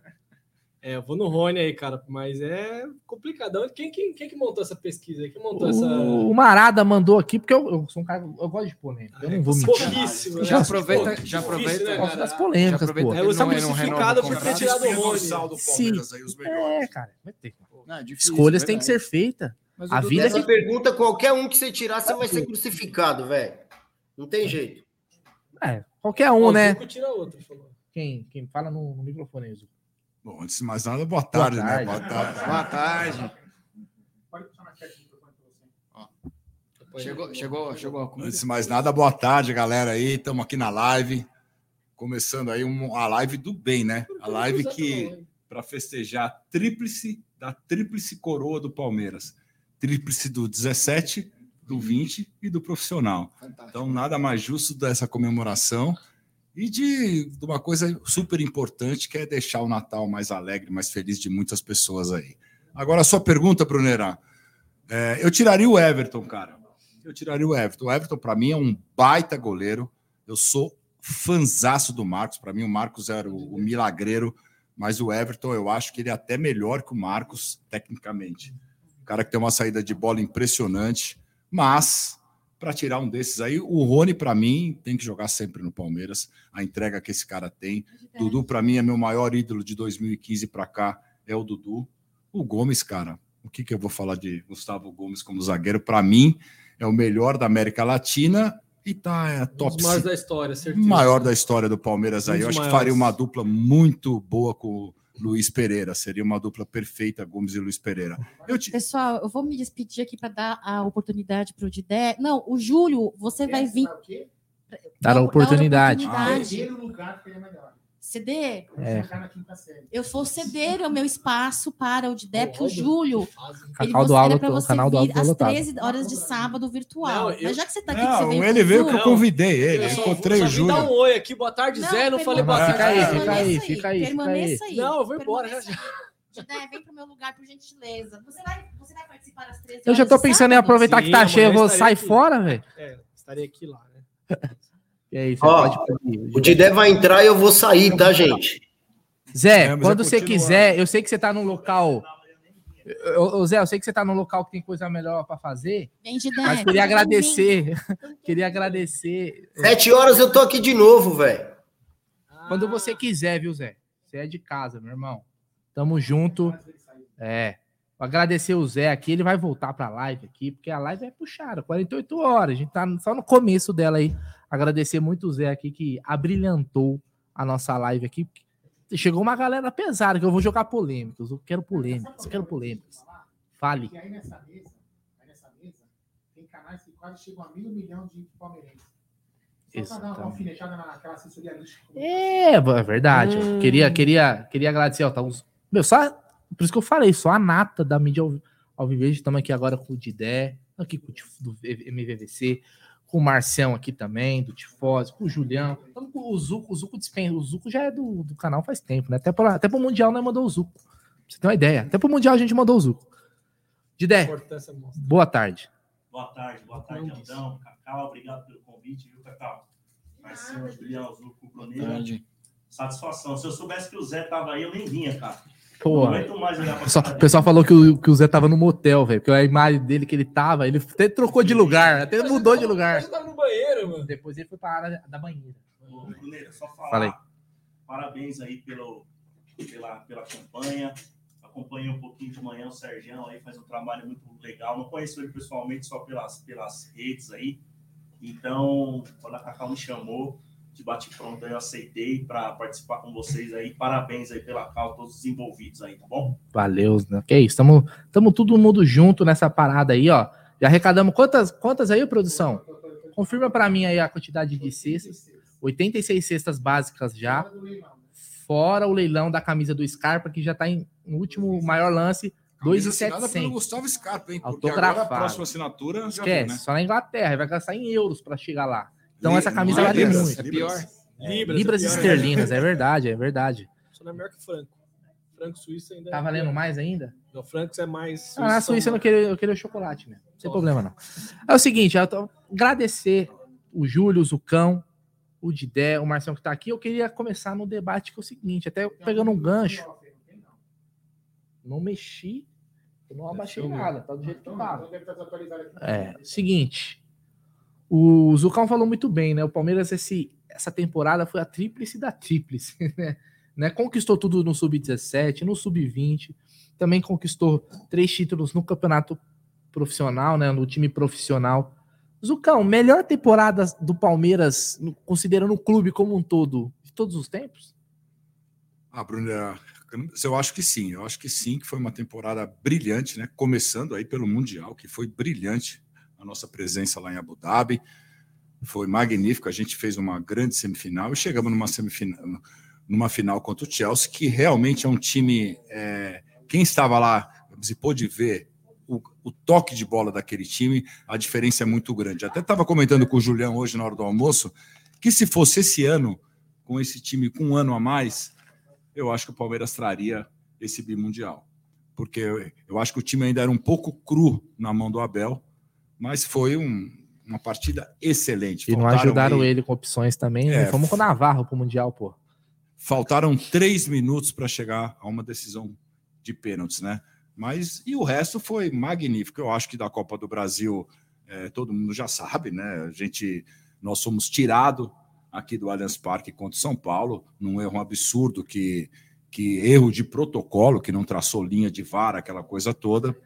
É, eu vou no Rony aí, cara, mas é complicadão. Quem, quem, quem que montou essa pesquisa aí? Quem montou essa. O, o Marada mandou aqui, porque eu, eu sou um cara. Eu gosto de polêmica. Eu não vou mentir. Pouquíssimo, né? Já aproveita- aproveita, já aproveita- Eu gosto das Já polêmicas, aproveita pô. que ele Eu sou não- não crucificado o por ter tirado o Rony. Sim. É, cara. Vai ter. Não, é difícil, Escolhas é têm que ser feitas. Mas A o vida é essa que pergunta, qualquer um que você tirar, você vai ser crucificado, velho. Não tem jeito. É, qualquer um, né? Outro, falou. Quem, quem fala no, no microfone aí, Zuco. Bom, antes de mais nada, boa tarde, Boa né? tarde. Boa tarde. Boa tarde. Chegou, chegou, chegou a comida. Antes de mais nada, boa tarde, galera aí. Estamos aqui na live. Começando aí um- a live do bem, né? A live que, para festejar a tríplice da tríplice coroa do Palmeiras. Tríplice do 17, do 20 e do profissional. Então, nada mais justo dessa comemoração e de, uma coisa super importante que é deixar o Natal mais alegre, mais feliz de muitas pessoas aí. Agora, a sua pergunta, Brunerá. É, eu tiraria o Everton, cara. Eu tiraria o Everton. O Everton, para mim, é um baita goleiro. Eu sou fanzaço do Marcos. Para mim, o Marcos era o, o milagreiro, mas o Everton, eu acho que ele é até melhor que o Marcos, tecnicamente. O cara que tem uma saída de bola impressionante, mas para tirar um desses aí, o Rony, para mim, tem que jogar sempre no Palmeiras. A entrega que esse cara tem. Dudu, para mim, é meu maior ídolo de 2015 para cá, é o Dudu. O Gomes, cara, o que, que eu vou falar de Gustavo Gomes como zagueiro? Para mim, é o melhor da América Latina e tá é, Um top maiores cinco- da história, certeza. maior da história do Palmeiras Um aí. Eu acho que maiores. faria uma dupla muito boa com o Luiz Pereira. Seria uma dupla perfeita, Gomes e Luiz Pereira. Eu te... Pessoal, eu vou me despedir aqui para dar a oportunidade para o Didé. Não, o Júlio, você vai vir. Dar a oportunidade. oportunidade. no lugar que ele é É. Eu vou ceder o meu espaço para o Didé, porque o Júlio. Ele Cacau do você- canal do vir tá às lotado. 13 horas de sábado virtual. Não, eu- Mas já que você tá aqui, que você Não, veio ele veio que eu convidei ele. Eu encontrei só o Júlio. dar um oi aqui, boa tarde, Zé. Não falei boa Não, tarde. fica aí, fica aí, fica aí, Permaneça aí. Não, eu vou embora já. Didé, vem pro meu lugar, por gentileza. Você vai, você vai participar às 13 Eu já tô pensando em sábado? aproveitar que Sim, tá amanhã cheio, eu vou sair aqui. fora, velho. É, estarei aqui lá, né? E aí, você Ó, pode pedir. O Didé vai entrar e eu vou sair, tá, gente? Zé, É, quando você continuar. quiser, eu sei que você tá num local. Ô, Zé, eu sei que você tá num local que tem coisa melhor pra fazer, Vem, Didé. mas queria agradecer. queria agradecer. Sete horas eu tô aqui de novo, velho. Quando você quiser, viu, Zé? Você é de casa, meu irmão. Tamo junto. É. Vou Agradecer o Zé aqui, ele vai voltar pra live aqui, porque a live é puxada, 48 horas. A gente tá só no começo dela aí. Agradecer muito o Zé aqui que abrilhantou a nossa live aqui. Chegou uma galera pesada que eu vou jogar polêmicas. Eu quero polêmicas, eu quero polêmicas. Fale. E aí nessa mesa, aí nessa mesa, tem canais que quase chegam a meio milhão de palmeirenses. Só pra dar uma naquela assessoria. É, é verdade. Hum. Queria, queria, queria agradecer. Ó, tá uns... Meu, só. Por isso que eu falei, só a nata da mídia ao, ao vivejo. Estamos aqui agora com o Didé, aqui com o do MVVC, com o Marcião aqui também, do Tifose, com o Julião. Estamos com o Zuco, o Zuco dispensa. O Zuco já é do, do canal faz tempo, né? Até, pra, até pro Mundial nós mandou o Zuco. Pra você ter uma ideia. Até pro Mundial a gente mandou o Zuco. Didé, boa tarde. Boa tarde, boa tarde, Andão, Cacau, obrigado pelo convite, viu, Cacau? Marcinho, Julião, Zuco, Bruneira. Tarde. Satisfação. Se eu soubesse que o Zé tava aí, eu nem vinha, cara. Pô, Só- o pessoal falou que o, que o Zé tava no motel, velho. Porque a imagem dele que ele tava, ele até trocou de lugar, até mudou de lugar. Tava no banheiro, mano. Depois ele foi pra área da banheira. Ô, Bruneira, só falar. Falei. Parabéns aí pelo, pela, pela campanha. Acompanhei um pouquinho de manhã o Sergião aí, faz um trabalho muito legal. Não conheço ele pessoalmente, só pelas, pelas redes aí. Então, quando a Cacau me chamou, de bate-pronto, eu aceitei para participar com vocês aí. Parabéns aí pela causa, todos os envolvidos aí, tá bom? Valeu, né? Que isso, tamo, tamo todo mundo junto nessa parada aí, ó. Já arrecadamos quantas, quantas aí, produção? Confirma pra mim aí a quantidade de cestas. 86 cestas básicas já. Fora o leilão da camisa do Scarpa, que já tá em no último maior lance, Camisa assinada pelo 2,700. Gustavo Scarpa, hein? Porque agora a próxima assinatura já Esquece, viu, né? só na Inglaterra, vai gastar em euros pra chegar lá. Então essa camisa não é vale libras, muito. é pior. É, Libras, libras é pior. esterlinas, é verdade, é verdade. Só não é melhor que Franco. Franco Suíço ainda. Tá é valendo pior. mais ainda? O Francos é mais. Ah, na Suíça eu não queria, eu queria chocolate mesmo. Sem problema, não. É o seguinte, eu tô, agradecer o Júlio, o Cão, o Didé, o Marcelo que tá aqui. Eu queria começar no debate que é o seguinte, até pegando um gancho. Não mexi, eu não abaixei nada, tá do jeito que tava. É, seguinte. O Zucão falou muito bem, né? O Palmeiras, esse, essa temporada foi a tríplice da tríplice, né? né? Conquistou tudo no Sub-17, no Sub-20, também conquistou três títulos no campeonato profissional, né? No time profissional. Zucão, melhor temporada do Palmeiras, considerando o clube como um todo, de todos os tempos? Ah, Bruno, é, eu acho que sim, eu acho que sim, que foi uma temporada brilhante, né? Começando aí pelo Mundial, que foi brilhante a nossa presença lá em Abu Dhabi. Foi magnífico, a gente fez uma grande semifinal e chegamos numa semifinal, numa final contra o Chelsea, que realmente é um time. É, quem estava lá se pôde ver o, o, toque de bola daquele time, a diferença é muito grande. Até estava comentando com o Julião hoje na hora do almoço que se fosse esse ano, com esse time com um ano a mais, eu acho que o Palmeiras traria esse bimundial. Porque eu, eu acho que o time ainda era um pouco cru na mão do Abel, mas foi um, uma partida excelente. E não ajudaram aí... ele com opções também. Né? É, Fomos com o Navarro para o Mundial, pô. Faltaram três minutos para chegar a uma decisão de pênaltis, né? Mas e o resto foi magnífico. Eu acho que da Copa do Brasil é, todo mundo já sabe, né? A gente, nós somos tirado aqui do Allianz Parque contra São Paulo, num erro absurdo que, que erro de protocolo, que não traçou linha de vara, aquela coisa toda.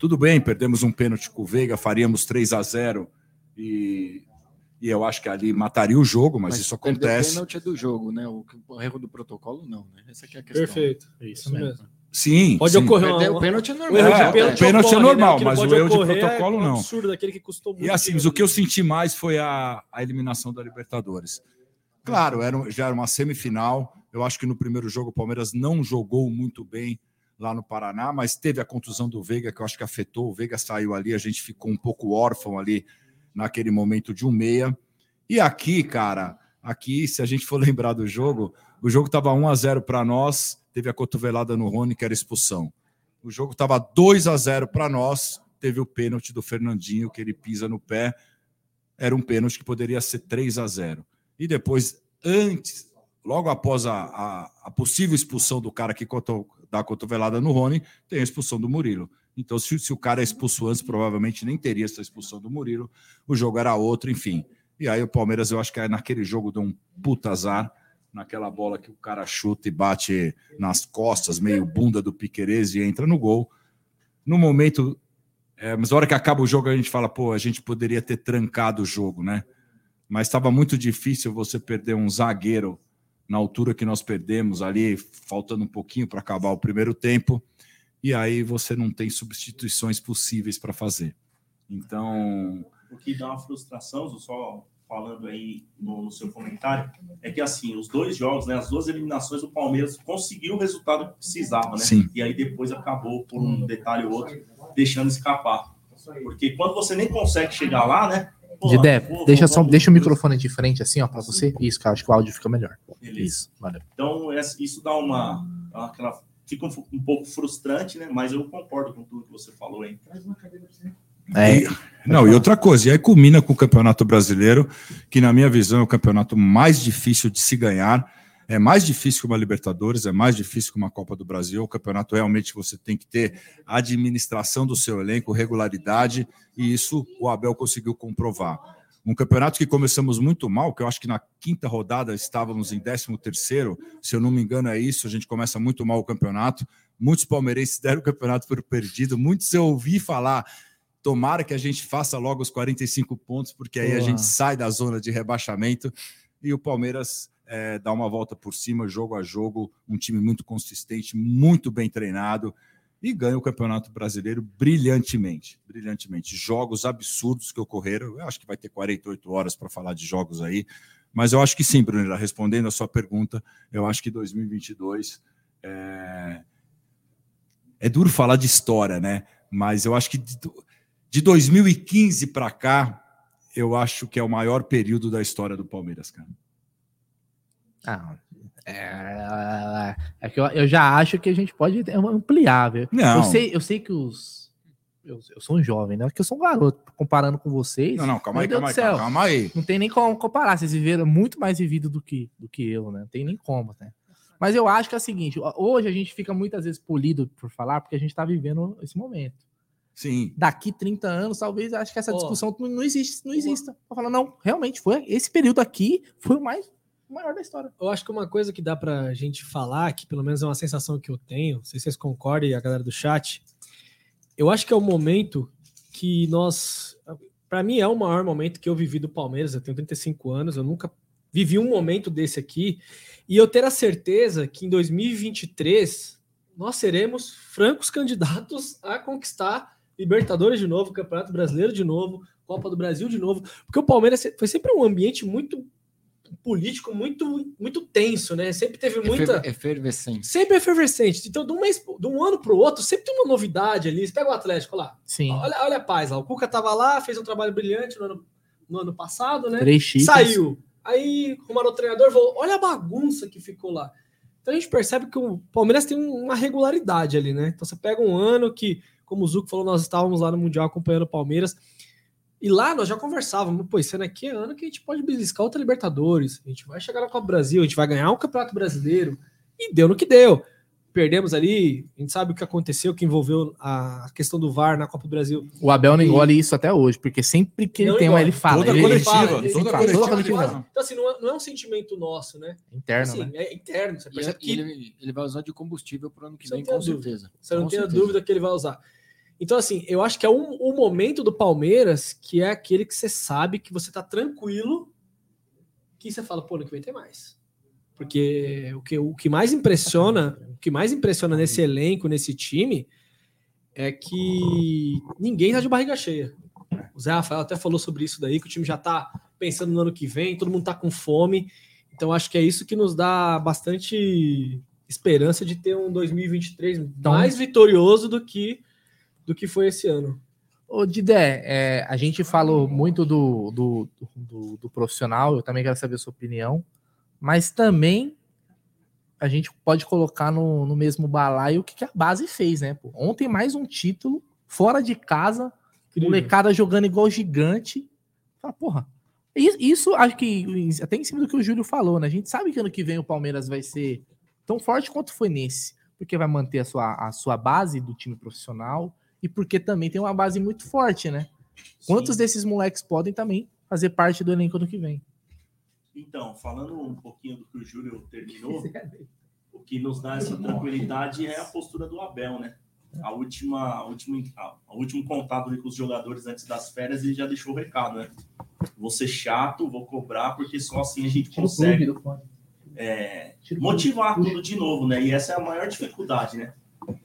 Tudo bem, perdemos um pênalti com o Veiga, faríamos 3 a 0 e, e eu acho que ali mataria o jogo, mas, mas isso acontece. O pênalti é do jogo, né? O, o, erro do protocolo, não, né? Essa aqui é a questão. Perfeito. É isso, mesmo. mesmo. Sim. Pode sim. ocorrer. Uma... O pênalti é normal. É, o pênalti, pênalti é normal, né? mas o erro de protocolo é não. absurdo daquele que custou muito. E assim, o que eu senti mais foi a, a eliminação da Libertadores. Claro, era, já era uma semifinal. Eu acho que no primeiro jogo o Palmeiras não jogou muito bem lá no Paraná, mas teve a contusão do Veiga, que eu acho que afetou. O Veiga saiu ali, a gente ficou um pouco órfão ali naquele momento de um meia. E aqui, cara, aqui, se a gente for lembrar do jogo, o jogo estava 1 a 0 para nós teve a cotovelada no Rony, que era expulsão. O jogo estava 2 a 0 para nós, teve o pênalti do Fernandinho, que ele pisa no pé. Era um pênalti que poderia ser 3 a 0 E depois, antes, logo após a, a, a possível expulsão do cara que cotou, dá a cotovelada no Rony, tem a expulsão do Murilo. Então, se, se o cara é expulso antes, provavelmente nem teria essa expulsão do Murilo. O jogo era outro, enfim. E aí o Palmeiras, eu acho que é naquele jogo de um puta azar naquela bola que o cara chuta e bate nas costas, meio bunda do Piquerez e entra no gol. No momento, é, mas na hora que acaba o jogo, a gente fala, pô, a gente poderia ter trancado o jogo, né? Mas estava muito difícil você perder um zagueiro na altura que nós perdemos ali, faltando um pouquinho para acabar o primeiro tempo, e aí você não tem substituições possíveis para fazer. Então. O que dá uma frustração, só falando aí no, no, seu comentário, é que assim, os dois jogos, né, as duas eliminações do Palmeiras conseguiu o resultado que precisava, né? Sim. E aí depois acabou por um detalhe ou outro, deixando escapar. Porque quando você nem consegue chegar lá, né? De deixa, só, deixa o microfone de frente assim, ó, para você. Isso, que eu acho que o áudio fica melhor. Beleza. Isso, valeu. Então, isso dá uma. Aquela, fica um, um pouco frustrante, né? Mas eu concordo com tudo que você falou aí. Traz uma cadeira pra você. É. E, não, e outra coisa, e aí culmina com o Campeonato Brasileiro, que na minha visão é o campeonato mais difícil de se ganhar. É mais difícil que uma Libertadores, é mais difícil que uma Copa do Brasil. O campeonato realmente você tem que ter administração do seu elenco, regularidade, e isso o Abel conseguiu comprovar. Um campeonato que começamos muito mal, que eu acho que na quinta rodada estávamos em 13 terceiro, se eu não me engano é isso, a gente começa muito mal o campeonato. Muitos palmeirenses deram o campeonato por perdido, muitos eu ouvi falar Tomara que a gente faça logo os 45 pontos, porque aí a gente sai da zona de rebaixamento e o Palmeiras é, dá uma volta por cima, jogo a jogo, um time muito consistente, muito bem treinado e ganha o Campeonato Brasileiro brilhantemente. Brilhantemente. Jogos absurdos que ocorreram. Eu acho que vai ter 48 horas para falar de jogos aí. Mas eu acho que sim, Brunera, respondendo a sua pergunta, eu acho que 2022 é... é duro falar de história, né? Mas eu acho que de 2015 para cá, eu acho que é o maior período da história do Palmeiras, cara. Ah, É, é que eu, eu, já acho que a gente pode ampliar, viu? Não. Eu sei, eu sei que os. Eu, eu sou um jovem, né? Porque eu sou um garoto, comparando com vocês. Não, não, calma aí, calma aí, calma aí. Não tem nem como comparar. Vocês viveram muito mais vivido do que, do que eu, né? Não tem nem como, né? Mas eu acho que é o seguinte: hoje a gente fica muitas vezes polido por falar, porque a gente tá vivendo esse momento. Sim. Daqui 30 anos, talvez, acho que essa discussão oh, não existe, não exista. Tô falando, não, realmente foi. Esse período aqui foi o mais o maior da história. Eu acho que uma coisa que dá pra gente falar, que pelo menos é uma sensação que eu tenho, não sei se vocês concordam e a galera do chat, eu acho que é o momento que nós. Para mim, é o maior momento que eu vivi do Palmeiras. Eu tenho 35 anos, eu nunca vivi um momento desse aqui. E eu ter a certeza que em 2023 nós seremos francos candidatos a conquistar Libertadores de novo, Campeonato Brasileiro de novo, Copa do Brasil de novo, porque o Palmeiras foi sempre um ambiente muito político muito muito tenso, né? Sempre teve muita efervescente. Sempre efervescente. Então, de um mês, de um ano para o outro, sempre tem uma novidade ali. Você pega o Atlético lá. Sim. Olha, olha a paz lá. O Cuca tava lá, fez um trabalho brilhante no ano, no ano passado, né? Três chiques. Saiu. Aí arrumaram o treinador, falou: olha a bagunça que ficou lá. Então a gente percebe que o Palmeiras tem uma regularidade ali, né? Então você pega um ano que, como o Zuco falou, nós estávamos lá no Mundial acompanhando o Palmeiras. E lá nós já conversávamos, pô, esse ano aqui é ano que a gente pode beliscar outra Libertadores, a gente vai chegar na Copa Brasil, a gente vai ganhar um Campeonato Brasileiro. E deu no que deu. Perdemos ali, a gente sabe o que aconteceu, que envolveu a questão do VAR na Copa do Brasil. O Abel não engole isso até hoje, porque sempre que ele tem uma, ele fala. Toda ele, coletiva, ele, ele, toda, coletiva, toda coletiva. Então, assim, não é, não é, um sentimento nosso, né? Interno, assim, né? É interno. Você percebe que ele, ele vai usar de combustível para o ano que vem, com certeza. Você não com tem a dúvida que ele vai usar. Então, assim, eu acho que é um, um momento do Palmeiras que é aquele que você sabe que você tá tranquilo, que você fala, pô, no que vem tem mais. Porque o que, o que mais impressiona, o que mais impressiona nesse elenco, nesse time, é que ninguém tá de barriga cheia. O Zé Rafael até falou sobre isso daí, que o time já tá pensando no ano que vem, todo mundo tá com fome. Então, acho que é isso que nos dá bastante esperança de ter um 2023 então, mais vitorioso do que do que foi esse ano. Ô, Didé, é, a gente falou muito do, do, do, do, profissional, eu também quero saber a sua opinião, mas também a gente pode colocar no, no mesmo balaio o que, que a base fez, né? Pô? Ontem mais um título, fora de casa, Incrível. molecada jogando igual gigante. Fala, porra, isso acho que até em cima do que o Júlio falou, né? A gente sabe que ano que vem o Palmeiras vai ser tão forte quanto foi nesse, porque vai manter a sua, a sua base do time profissional, e porque também tem uma base muito forte, né? Sim. Quantos desses moleques podem também fazer parte do elenco do que vem? Então, falando um pouquinho do que o Júlio terminou, o que nos dá essa tranquilidade é a postura do Abel, né? A última, a última, a, último contato com os jogadores antes das férias, ele já deixou o recado, né? Vou ser chato, vou cobrar, porque só assim a gente consegue é, motivar tudo de novo, né? E essa é a maior dificuldade, né?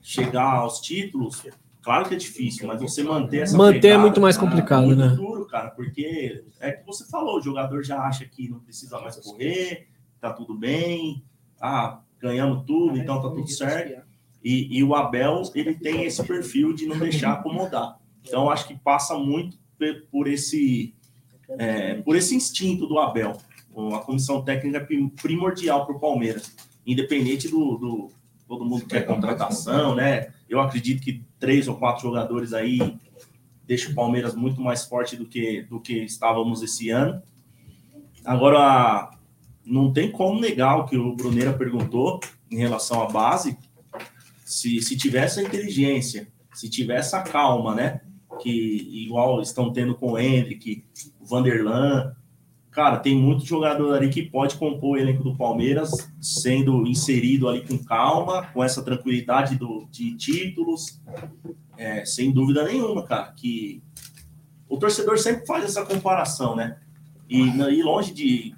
Chegar aos títulos, Claro que é difícil, mas você manter essa. Manter pegada, é muito mais complicado, é muito né? duro, cara, porque é que você falou, o jogador já acha que não precisa mais correr, tá tudo bem, ah, ganhamos tudo, então tá tudo certo. E, e o Abel, ele tem esse perfil de não deixar acomodar. Então, acho que passa muito por esse, é, por esse instinto do Abel. A comissão técnica é primordial para o Palmeiras, independente do, do todo mundo quer contratação, né? Eu acredito que três ou quatro jogadores aí deixa o Palmeiras muito mais forte do que, do que estávamos esse ano. Agora, não tem como negar o que o Bruneira perguntou em relação à base. Se, se tivesse a inteligência, se tivesse a calma, né? Que igual estão tendo com o Hendrick, o Vanderlan, cara, tem muito jogador ali que pode compor o elenco do Palmeiras, sendo inserido ali com calma, com essa tranquilidade do, de títulos, é, sem dúvida nenhuma, cara, que o torcedor sempre faz essa comparação, né? E, e longe de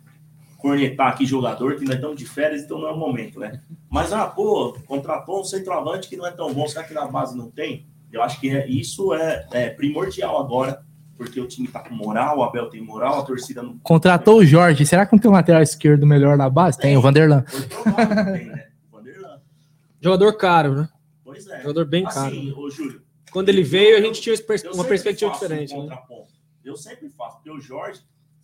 cornetar aqui jogador, que nós estamos de férias, então não é o momento, né? Mas, ah, pô, contratou um centroavante que não é tão bom, será que na base não tem? Eu acho que é, isso é, é primordial agora porque o time tá com moral, o Abel tem moral, a torcida não. Contratou o Jorge. Será que não tem um lateral esquerdo melhor na base? Tem, tem o Vanderlan. Tem, né? Vanderlan. Jogador caro, né? Pois é. Jogador bem caro. Assim, ô, Júlio. Quando ele veio, a gente tinha uma perspectiva diferente. Um né? Eu sempre faço, porque o Jorge,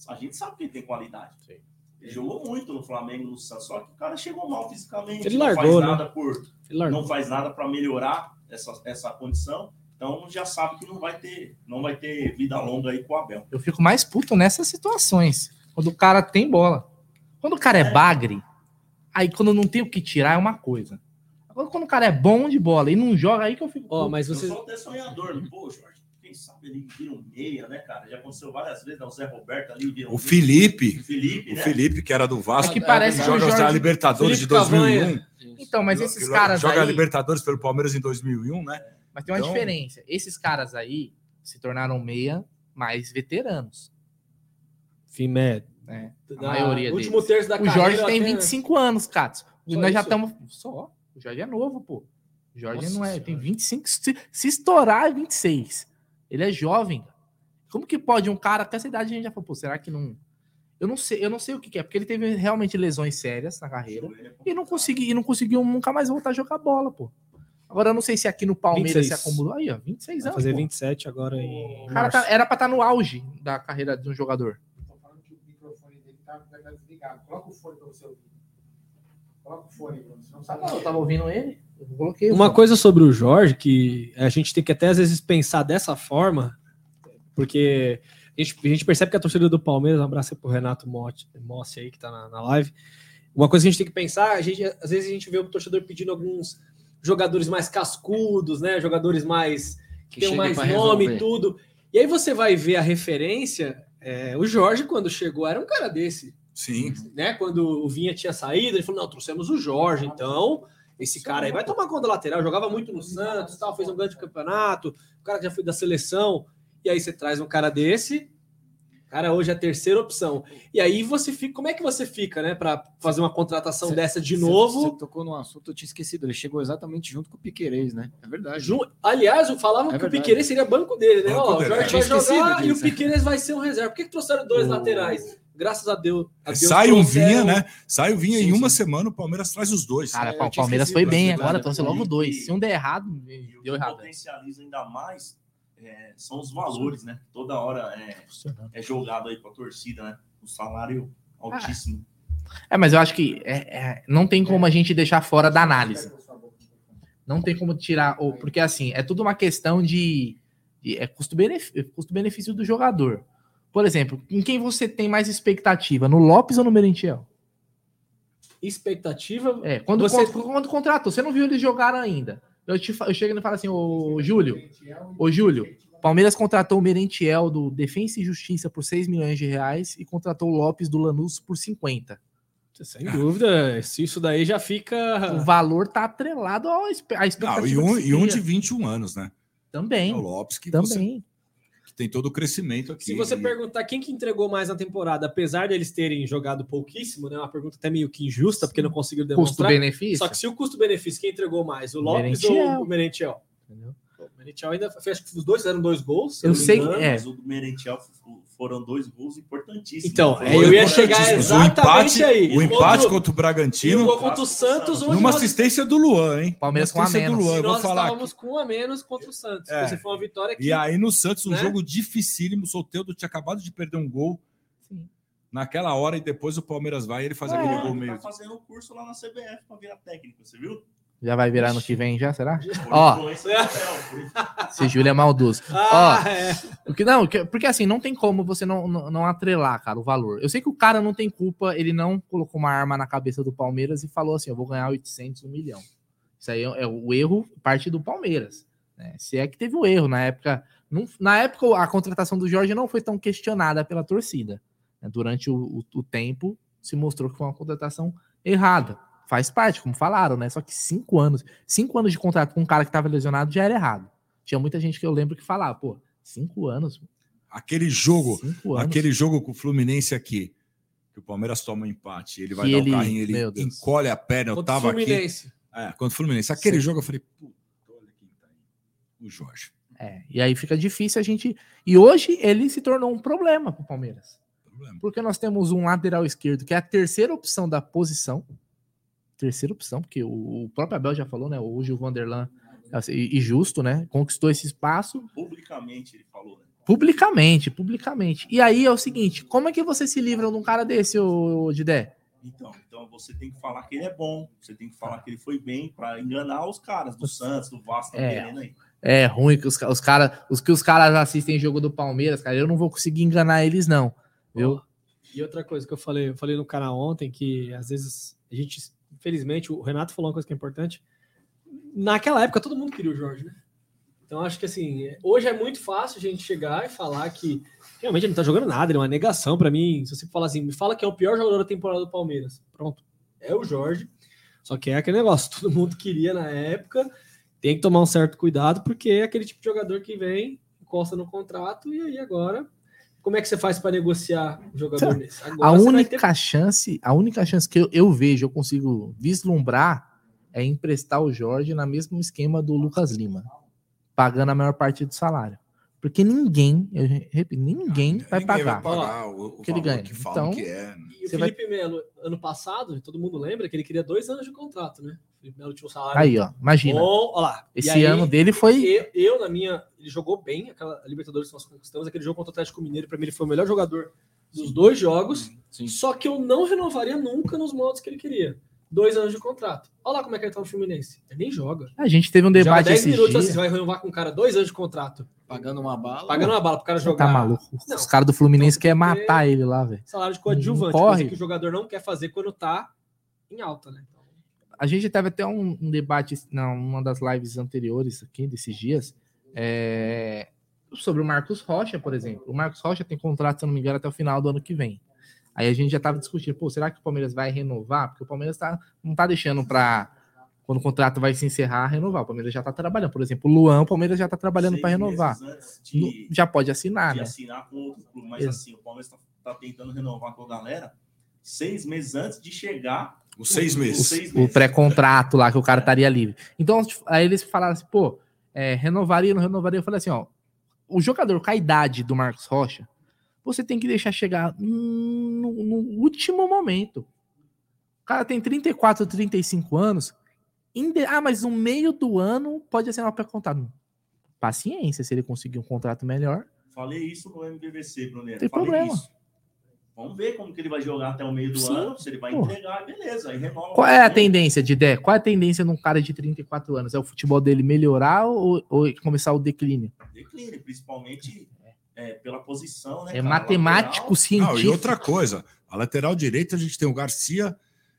a gente sabe que ele tem qualidade. Sim. Ele jogou muito no Flamengo, no Santos, só que o cara chegou mal fisicamente. Ele não largou, faz né? nada por, Ele largou. não faz nada para melhorar essa, essa condição. Então já sabe que não vai ter, não vai ter vida longa aí com o Abel. Eu fico mais puto nessas situações. Quando o cara tem bola. Quando o cara é bagre, aí quando não tem o que tirar é uma coisa. Agora, quando o cara é bom de bola e não joga, aí que eu fico. Ó, puto. mas Eu você. sou até sonhador, né? pô, Jorge. Quem sabe ele vira um meia, né, cara? Já aconteceu várias vezes, né? O Zé Roberto ali vira um O Felipe, O Felipe, o né? Felipe, que era do Vasco, É que parece que o joga Jorge- a Libertadores de Felipe 2001. Então, mas esses caras Joga a aí- Libertadores pelo Palmeiras em 2001, né? Mas tem uma Então- diferença. Esses caras aí se tornaram meia mais veteranos. Fimé. É, a Da- maioria último deles. terço da O Jorge tem até- 25 anos. Só Nós já isso? estamos. Só. O Jorge é novo, pô. O Jorge Nossa não é. Tem 25. Se, se estourar, é 26. Ele é jovem. Como que pode um cara com essa idade a gente já falou, pô, será que não. Eu não sei, eu não sei o que, que é, porque ele teve realmente lesões sérias na carreira e não conseguiu, e não conseguiu nunca mais voltar a jogar bola, pô. Agora eu não sei se aqui no Palmeiras 26. se acumulou. Aí, ó, 26 Vai anos. fazer pô. 27 agora em. O cara tá- era pra estar no auge da carreira de um jogador. O microfone dele tá, tá desligado. Coloca o fone pra você ouvir. Coloca o fone, Bruno. Você não sabe. eu tava ouvindo ele. Eu coloquei. o Uma fone. coisa sobre o Jorge que a gente tem que até às vezes pensar dessa forma, porque a gente, a gente percebe que a torcida do Palmeiras, um abraço aí pro Renato Motti- Mossi aí que tá na, na live. Uma coisa que a gente tem que pensar, a gente, às vezes a gente vê o torcedor pedindo alguns jogadores mais cascudos, né? Jogadores mais que, cheguem mais nome e tudo. E aí você vai ver a referência. é, o Jorge, quando chegou, era um cara desse Sim. né? Quando o Vinha tinha saído, ele falou: não, trouxemos o Jorge, então esse cara aí vai tomar conta lateral, jogava muito no Santos, tal, fez um grande campeonato, o cara que já foi da seleção, e aí você traz um cara desse, cara hoje é a terceira opção. E aí você fica, como é que você fica, né, para fazer uma contratação Cê- dessa de cê- novo? Você tocou num assunto, eu tinha esquecido. Ele chegou exatamente junto com o Piquerez, né? É verdade. Ju- Aliás, eu falava É que verdade. o Piqueires seria banco dele, né? Banco Ó, o dele. Jorge Eu tinha vai jogar e o. Piqueires vai ser um reserva. Por que, que trouxeram dois laterais? Graças a Deus. a Deus Sai um vinha, né? Sai o vinha Sim, em uma sim. semana, o Palmeiras traz os dois. Cara, É, o Palmeiras foi bem é agora, trouxe logo dois. Se um der errado, E o deu errado. potencializa ainda mais é, são os valores, né? Toda hora é, é jogado aí pra torcida, né? O salário altíssimo. É, mas eu acho que é- é, não tem como a gente deixar fora da análise. Não tem como tirar, ou, porque assim, é tudo uma questão de, de- é custo-benefício custo do jogador. Por exemplo, em quem você tem mais expectativa, no Lopes ou no Merentiel? Expectativa. É, quando, Você- quando, quando contratou, você não viu eles jogar ainda. Eu, te, eu chego e falo assim, ô Júlio, ô Júlio, Palmeiras contratou o Merentiel do Defensa e Justiça por 6 milhões de reais e contratou o Lopes do Lanús por 50. Sem dúvida, se isso daí já fica. O valor tá atrelado à expectativa. Não, e um, e um de 21 anos, né? Também. É o Lopes que, Também. Tem todo o crescimento aqui. Se você perguntar quem que entregou mais na temporada, apesar deles terem jogado pouquíssimo, né? Uma pergunta até meio que injusta, porque não conseguiram demonstrar. Custo-benefício? Só que se o custo-benefício, quem entregou mais? O Lopes Merentiel. ou o Merentiel? O Merentiel ainda fez, acho que os dois fizeram dois gols. se Eu sei engano. que- é. Mas o Merentiel foram dois gols importantíssimos. Então, Foi é, eu ia chegar exatamente aí. O empate Contra- o E o Bragantino. gol contra o Santos, Numa nós- assistência do Luan, hein? Palmeiras com a assistência do menos. Luan. E Eu vou nós falar aqui. estávamos com um a menos contra o Santos. É. Essa foi uma vitória que. E aí no Santos, um né? jogo dificílimo. O Soteldo tinha acabado de perder um gol. Naquela hora, e depois o Palmeiras vai e ele faz É, aquele gol ele meio. Tá fazendo um curso lá na CBF pra virar técnico, você viu? Já vai virar no que vem, já, será? Ó, esse Júlio é maldoso. Ah, Ó, é. o que, não, porque assim, não tem como você não, não, não atrelar, cara, o valor. Eu sei que o cara não tem culpa, ele não colocou uma arma na cabeça do Palmeiras e falou assim, eu vou ganhar 800, um milhão. Isso aí é, é o erro parte do Palmeiras. né? Se é que teve o erro, na época... não- na época, a contratação do Jorge não foi tão questionada pela torcida. né? Durante o, o- o tempo, se mostrou que foi uma contratação errada. Faz parte, como falaram, né? Só que cinco anos, cinco anos de contrato com um cara que estava lesionado já era errado. Tinha muita gente que eu lembro que falava, pô, cinco anos. Aquele jogo, Cinco anos. aquele jogo com o Fluminense aqui, que o Palmeiras toma um empate, ele vai Que dar ele- o carrinho, ele encolhe a perna, eu Contra tava aqui. Fluminense. É, contra o Fluminense. Aquele Sim. jogo eu falei, puta, olha quem tá aí. O Jorge. É, e aí fica difícil a gente. E hoje ele se tornou um problema para o Palmeiras. Porque nós temos um lateral esquerdo que é a terceira opção da posição. Terceira opção, porque o, o próprio Abel já falou, né? Hoje o Vanderlan, assim, e, e justo, né? Conquistou esse espaço. Publicamente ele falou, né? Publicamente, publicamente. E aí é o seguinte, como é que você se livra de um cara desse, ô, Didé? Então, então você tem que falar que ele é bom, você tem que falar que ele foi bem para enganar os caras do Santos, do Vasco, É. querendo aí. É ruim que os, os caras, os que os caras assistem jogo do Palmeiras, cara, eu não vou conseguir enganar eles não, viu? E outra coisa que eu falei, eu falei no canal ontem, que às vezes a gente, infelizmente, o Renato falou uma coisa que é importante. Naquela época todo mundo queria o Jorge, né? Então acho que assim, hoje é muito fácil a gente chegar e falar que realmente ele não tá jogando nada, ele é uma negação pra mim. Se você falar assim, me fala que é o pior jogador da temporada do Palmeiras. Pronto, é o Jorge. Só que é aquele negócio, todo mundo queria na época. Tem que tomar um certo cuidado, porque é aquele tipo de jogador que vem, encosta no contrato, e aí agora, como é que você faz para negociar um jogador desse? Agora A única ter- chance, a única chance que eu, eu vejo, eu consigo vislumbrar é emprestar o Jorge na mesmo esquema do Lucas Lima, pagando a maior parte do salário. Porque ninguém, eu repito, ninguém vai Ninguém pagar, vai pagar o, o que ele ganha. que Então, que é. E o você vai- Felipe Melo, ano passado, todo mundo lembra que ele queria dois anos de contrato, né? O Felipe Melo tinha um salário. Aí, ó, imagina. Bom, ó lá. Esse aí, ano dele foi Eu, eu, na minha. Ele jogou bem, aquela Libertadores que nós conquistamos, aquele jogo contra o Atlético Mineiro, pra mim, ele foi o melhor jogador dos dois jogos. Só que eu não renovaria nunca nos modos que ele queria. Dois anos de contrato. Olha lá como é que ele tá no Fluminense. Ele nem joga. A gente teve um Joga debate 10 esses minutos dias. assim, você vai renovar com um cara dois anos de contrato. Pagando uma bala. Pagando uma bala pro cara jogar. tá maluco? Os caras do Fluminense querem matar ele lá, velho. Salário de coadjuvante, Não coisa corre. que o jogador não quer fazer quando tá em alta, né? A gente teve até um, um debate não, uma das lives anteriores aqui, desses dias, é, sobre o Marcos Rocha, por exemplo. O Marcos Rocha tem contrato, se não me engano, até o final do ano que vem. Aí a gente já estava discutindo, pô, será que o Palmeiras vai renovar? Porque o Palmeiras tá, não tá deixando para quando o contrato vai se encerrar, renovar. O Palmeiras já tá trabalhando. Por exemplo, o Luan, o Palmeiras já tá trabalhando para renovar. de- já pode assinar, né? assinar com outro clube. Mas Ex- assim, o Palmeiras tá, tá tentando renovar com a galera seis meses antes de chegar. Os seis meses. Seis o pré-contrato lá que o cara estaria livre. Então, tipo, aí eles falaram assim, pô, é, renovaria, não renovaria. Eu falei assim, ó, o jogador com a idade do Marcos Rocha, você tem que deixar chegar no, no último momento. O cara tem 34, 35 anos. Ah, mas no meio do ano pode assinar o pré-contrato. Paciência, se ele conseguir um contrato melhor. Falei isso no MVVC, Brunero. Tem Falei problema. isso. Vamos ver como que ele vai jogar até o meio do Sim. ano. Se ele vai Porra. entregar, beleza. Aí renova. Qual é a tendência, Didé? Qual é a tendência num cara de 34 anos? É o futebol dele melhorar ou, ou começar o declínio? Declínio, principalmente é, pela posição, né? É cara? matemático, Não, científico. e outra coisa, a lateral direita a gente tem o Garcia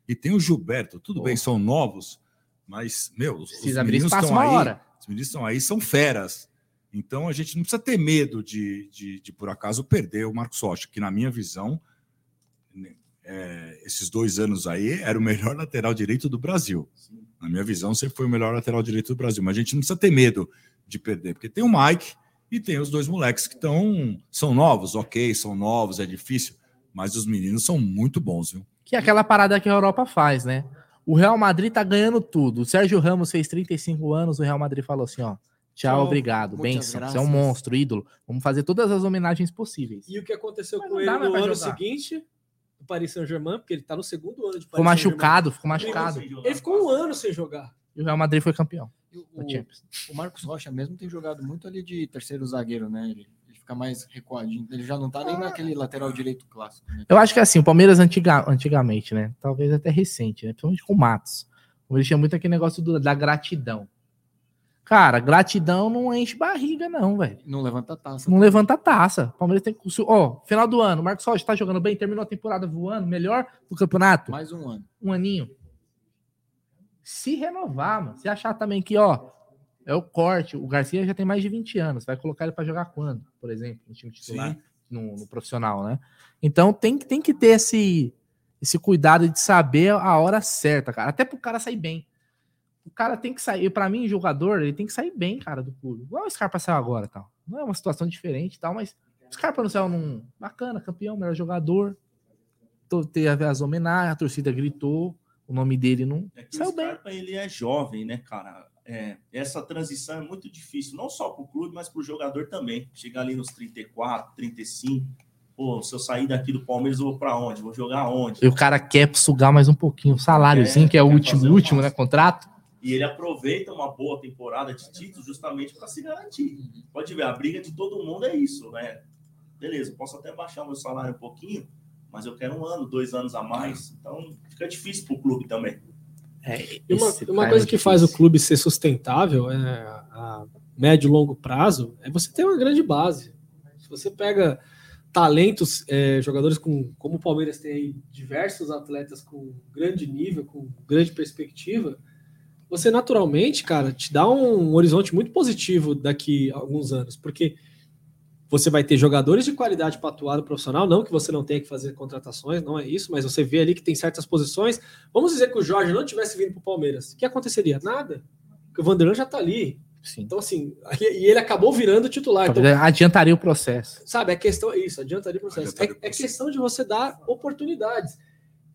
e tem o Gilberto. Tudo bem, são novos, mas, meu, os, Precisa os meninos estão uma aí. hora. Os meninos estão aí, são feras. Então a gente não precisa ter medo de, de, de, por acaso, perder o Marcos Rocha, que na minha visão, é, esses dois anos aí, era o melhor lateral direito do Brasil. Na minha visão, sempre foi o melhor lateral direito do Brasil. Mas a gente não precisa ter medo de perder, porque tem o Mike e tem os dois moleques que estão são novos, ok, são novos, é difícil, mas os meninos são muito bons, viu? Que é aquela parada que a Europa faz, né? O Real Madrid tá ganhando tudo. O Sérgio Ramos fez 35 anos, o Real Madrid falou assim, ó. Tchau, Tchau, obrigado, muitas benção. Você é um monstro, ídolo. Vamos fazer todas as homenagens possíveis. E o que aconteceu Mas com ele no ano jogar. seguinte, no Paris Saint-Germain, porque ele tá no segundo ano de Ficou Paris Saint-Germain. machucado, ficou machucado. Ele ficou um ano sem jogar. E o Real Madrid foi campeão. O, o Marcos Rocha mesmo tem jogado muito ali de terceiro zagueiro, né? Ele, ele fica mais recuadinho. Ele já não tá nem naquele lateral direito clássico. Né? Eu acho que assim, o Palmeiras antiga, antigamente, né? Talvez até recente, né? Principalmente com o Matos. Ele tinha muito aquele negócio do- da gratidão. Cara, gratidão não enche barriga, não, velho. Não levanta taça. Não levanta taça. Palmeiras tem que. Ó, final do ano, Marcos Rocha tá jogando bem, terminou a temporada voando, melhor do campeonato. Mais um ano. Um aninho. Se renovar, mano. Se achar também que, ó, é o corte. O Garcia já tem mais de 20 anos. Vai colocar ele pra jogar quando, por exemplo, no time titular, no, no profissional, né? Então tem, que- tem que ter esse, esse cuidado de saber a hora certa, cara. Até pro cara sair bem. O cara tem que sair. Pra mim, jogador, ele tem que sair bem, cara, do clube. Igual o Scarpa saiu agora, tal. Não é uma situação diferente tal, mas o Scarpa não saiu num. Bacana, campeão, melhor jogador. Teve as homenagens, a torcida gritou. O nome dele não. É que o Saiu bem. Scarpa, ele é jovem, né, cara? É, essa transição é muito difícil, não só para o clube, mas para o jogador também. Chegar ali nos 34, 35. Pô, se eu sair daqui do Palmeiras, eu vou para onde? Vou jogar onde? E o cara quer sugar mais um pouquinho. O saláriozinho, É, que é o último, um último, né? Contrato. E ele aproveita uma boa temporada de títulos justamente para se garantir. Pode ver, a briga de todo mundo é isso, né? Beleza, posso até baixar meu salário um pouquinho, mas eu quero um ano, dois anos a mais. Então fica difícil para o clube também. É, e uma, uma coisa que faz o clube ser sustentável é, a médio e longo prazo é você ter uma grande base. Se você pega talentos, é, jogadores com, como o Palmeiras tem aí, diversos atletas com grande nível, com grande perspectiva, você naturalmente, cara, te dá um horizonte muito positivo daqui a alguns anos, porque você vai ter jogadores de qualidade para atuar no profissional, não que você não tenha que fazer contratações, não é isso, mas você vê ali que tem certas posições. Vamos dizer que o Jorge não tivesse vindo para o Palmeiras, o que aconteceria? Nada. Porque o Vanderlan já está ali, Sim. Então, assim, e ele acabou virando titular. Então, adiantaria o processo. Sabe, é questão, é isso, adiantaria o processo. Adiantaria é, é, questão de você dar oportunidades.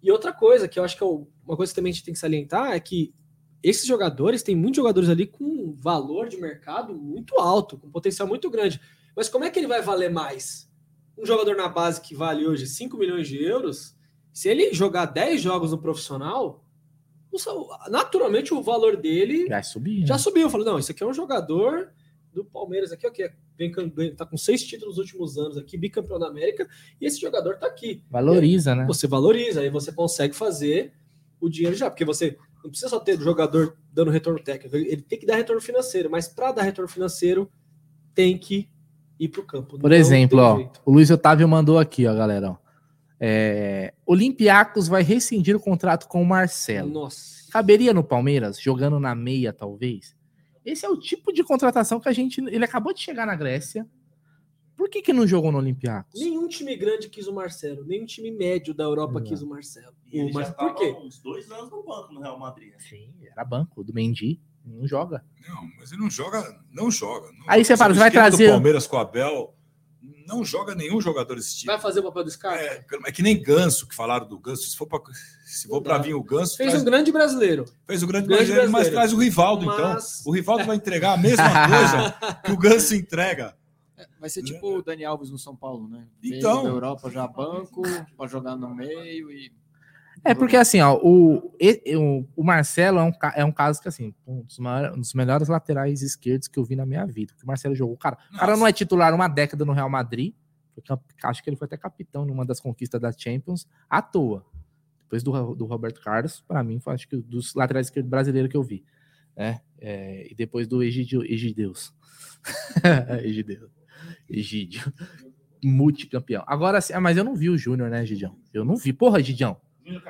E outra coisa que eu acho que é uma coisa que também a gente tem que salientar é que esses jogadores, tem muitos jogadores ali com valor de mercado muito alto, com potencial muito grande. Mas como é que ele vai valer mais? Um jogador na base que vale hoje 5 milhões de euros, se ele jogar 10 jogos no profissional, naturalmente o valor dele já subiu. Já subiu. Falou, não, isso aqui é um jogador do Palmeiras aqui, o que vem tá com seis títulos nos últimos anos aqui, bicampeão da América, e esse jogador tá aqui. Valoriza, né? Você valoriza, aí você consegue fazer o dinheiro já, porque você não precisa só ter o jogador dando retorno técnico, ele tem que dar retorno financeiro, mas para dar retorno financeiro tem que ir para o campo. Por exemplo, ó, o Luiz Otávio mandou aqui, ó, galera, ó. É, Olympiacos vai rescindir o contrato com o Marcelo. Nossa. Caberia no Palmeiras, jogando na meia, talvez? Esse é o tipo de contratação que a gente. Ele acabou de chegar na Grécia. Por que, que não jogou no Olympiacos? Nenhum time grande quis o Marcelo, nenhum time médio da Europa quis o Marcelo. E ele Mas por quê? uns dois anos no banco no Real Madrid. Sim, era banco do Mendy. Não joga. Não, mas ele não joga, não joga. Não Aí você fala, você vai trazer. Palmeiras com o Abel não joga nenhum jogador desse tipo. Vai fazer o papel do Scar? É, é, que nem Ganso, que falaram do Ganso. Se for para se for para vir o Ganso. Fez traz... um grande brasileiro. Fez um grande, grande brasileiro, brasileiro, mas traz o Rivaldo, então. mas... então. O Rivaldo vai entregar a mesma coisa que o Ganso entrega. Vai ser tipo o Dani Alves no São Paulo, né? então. Da Europa já banco, para jogar no meio e. É porque assim, ó, o, o, o Marcelo é um, é um caso que, assim, um dos, maiores, um dos melhores laterais esquerdos que eu vi na minha vida. Porque o Marcelo jogou. Cara, o cara não é titular uma década no Real Madrid. Acho que ele foi até capitão numa das conquistas da Champions à toa. Depois do, do Roberto Carlos, para mim, foi acho que dos laterais esquerdos brasileiros que eu vi. É, é, e depois do Egidio, Egideus. Egideus. Egídio. Multicampeão. Agora, ah, mas eu não vi o Júnior, né, Egidião? Eu não vi. Porra, Egidião.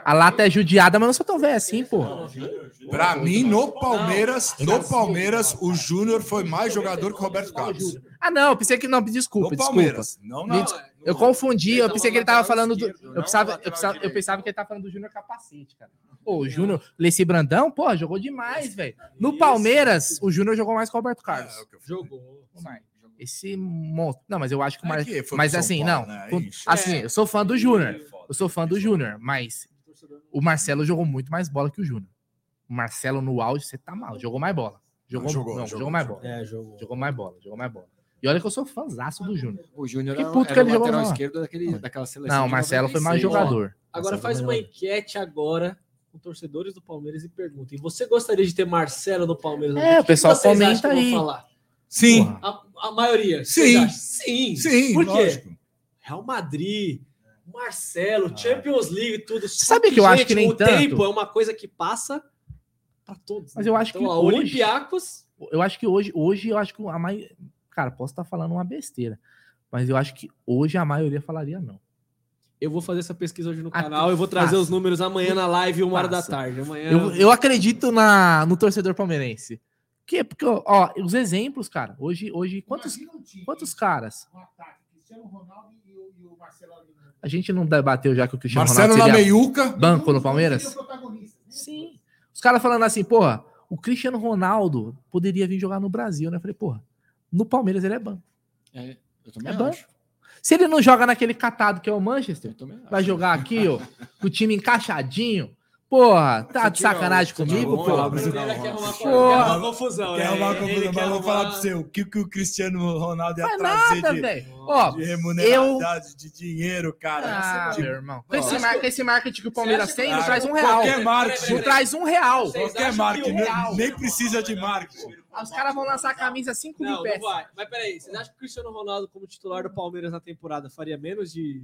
A lata é judiada, mas não sou tão velho assim, pô. Pra mim, no Palmeiras, no Palmeiras, o Júnior foi mais jogador que o Roberto Carlos. Ah, não, eu pensei que. Não, desculpa, desculpa. Não, não. Eu confundi, eu pensei que ele tava falando do. Eu pensava, eu pensava, eu pensava que ele tava falando do Júnior Capacete, cara. Pô, o Júnior, Leci Brandão, pô, jogou demais, velho. No Palmeiras, o Júnior jogou mais que o Roberto Carlos. É, jogou. Esse monstro. Não, mas eu acho que o Mar... Mas assim, não. Assim, eu sou fã do Júnior. Eu sou fã do Júnior, mas o Marcelo jogou muito mais bola que o Júnior. O Marcelo no auge, você tá mal. Jogou mais bola. Jogou, não, jogou, não, jogou, jogou mais bola. É, jogou. Jogou mais bola, jogou mais bola. E olha que eu sou fãzaço do Júnior. O Júnior que puto que ele jogou lateral esquerdo daquele, daquela seleção. Não, o Marcelo foi mais jogador. Agora faz uma enquete agora com torcedores do Palmeiras e pergunta. E você gostaria de ter Marcelo no Palmeiras? É, o pessoal comenta aí. Sim. A, a, maioria. Sim. Sim. Sim. Por quê? Lógico. Real Madrid, Marcelo, ah. Champions League, tudo. Sabe que, que eu gente, acho que nem o tanto. tempo é uma coisa que passa para todos. Mas né? eu acho então, que hoje, Olympiacos. Eu acho que hoje, hoje eu acho que a maioria, cara, posso estar falando uma besteira, mas eu acho que hoje a maioria falaria não. Eu vou fazer essa pesquisa hoje no canal, eu vou trazer os números amanhã na live, uma hora da tarde. Amanhã... Eu, eu acredito na, no torcedor palmeirense. Que? Porque, ó, os exemplos, cara, hoje, hoje quantos, quantos caras? Cristiano Ronaldo e o Marcelo a gente não debateu já que o Cristiano Marcelo Ronaldo na meiuca. banco no Palmeiras? Sim. Os caras falando assim, porra, o Cristiano Ronaldo poderia vir jogar no Brasil, né? Eu falei, porra, no Palmeiras ele é banco. É, eu também é acho. Banco. Se ele não joga naquele catado que é o Manchester, vai jogar aqui, ó, com o time encaixadinho, Porra, tá de sacanagem comigo, pô? Porra, confusão, Quer né? arrumar confusão, quer mas eu vou falar pra você, o que, que o Cristiano Ronaldo ia Faz trazer nada, de, velho. Ó, de remunerabilidade, de dinheiro, cara. Ah, De- meu irmão. Com esse, mar... esse marketing que o Palmeiras tem, não Ah, traz um real. Qualquer marketing. Não traz um real. Qualquer marketing, nem, nem precisa de marketing. Os caras vão lançar a camisa 5 mil peças. vai. Mas peraí, vocês acham que o Cristiano Ronaldo, como titular do Palmeiras na temporada, faria menos de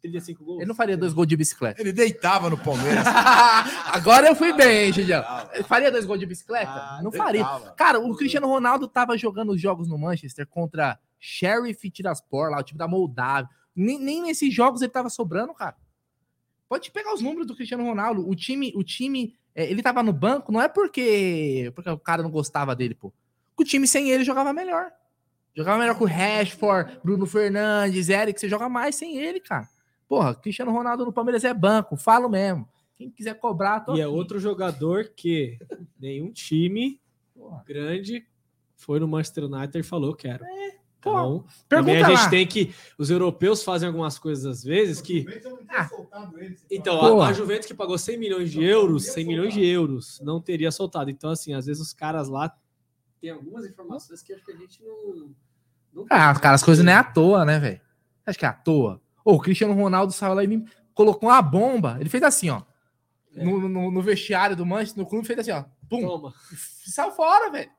35 gols? Ele não faria dois gols de bicicleta. Ele deitava no Palmeiras. Agora eu fui bem, hein, Gidião. Ele faria dois gols de bicicleta? Ah, não faria. deitava. Cara, o Cristiano Ronaldo tava jogando os jogos no Manchester contra Sheriff Tiraspor, lá, o time da Moldávia. Nem, nem nesses jogos ele tava sobrando, cara. Pode pegar os números do Cristiano Ronaldo. O time, o time, é, ele tava no banco, não é porque, porque o cara não gostava dele, pô. O time sem ele jogava melhor. Jogava melhor com o Rashford, Bruno Fernandes, Eric, você joga mais sem ele, cara. Porra, Cristiano Ronaldo no Palmeiras é banco, falo mesmo. Quem quiser cobrar, tô E é aqui. outro jogador que nenhum time grande foi no Manchester United e falou, quero. Então, também a pergunta gente lá. tem que... Os europeus fazem algumas coisas às vezes que... Então, Pô. a, a Juventus que pagou 100 milhões de euros, 100 milhões de euros, não teria soltado. Então, assim, às vezes os caras lá tem algumas informações que acho que a gente não... não Ah, cara, as coisas não é à toa, né, velho? Acho que é à toa. O Cristiano Ronaldo saiu lá e me colocou uma bomba. Ele fez assim, ó. No, no- no vestiário do Manchester, no clube, fez assim, ó. Pum. Toma. Saiu fora, velho.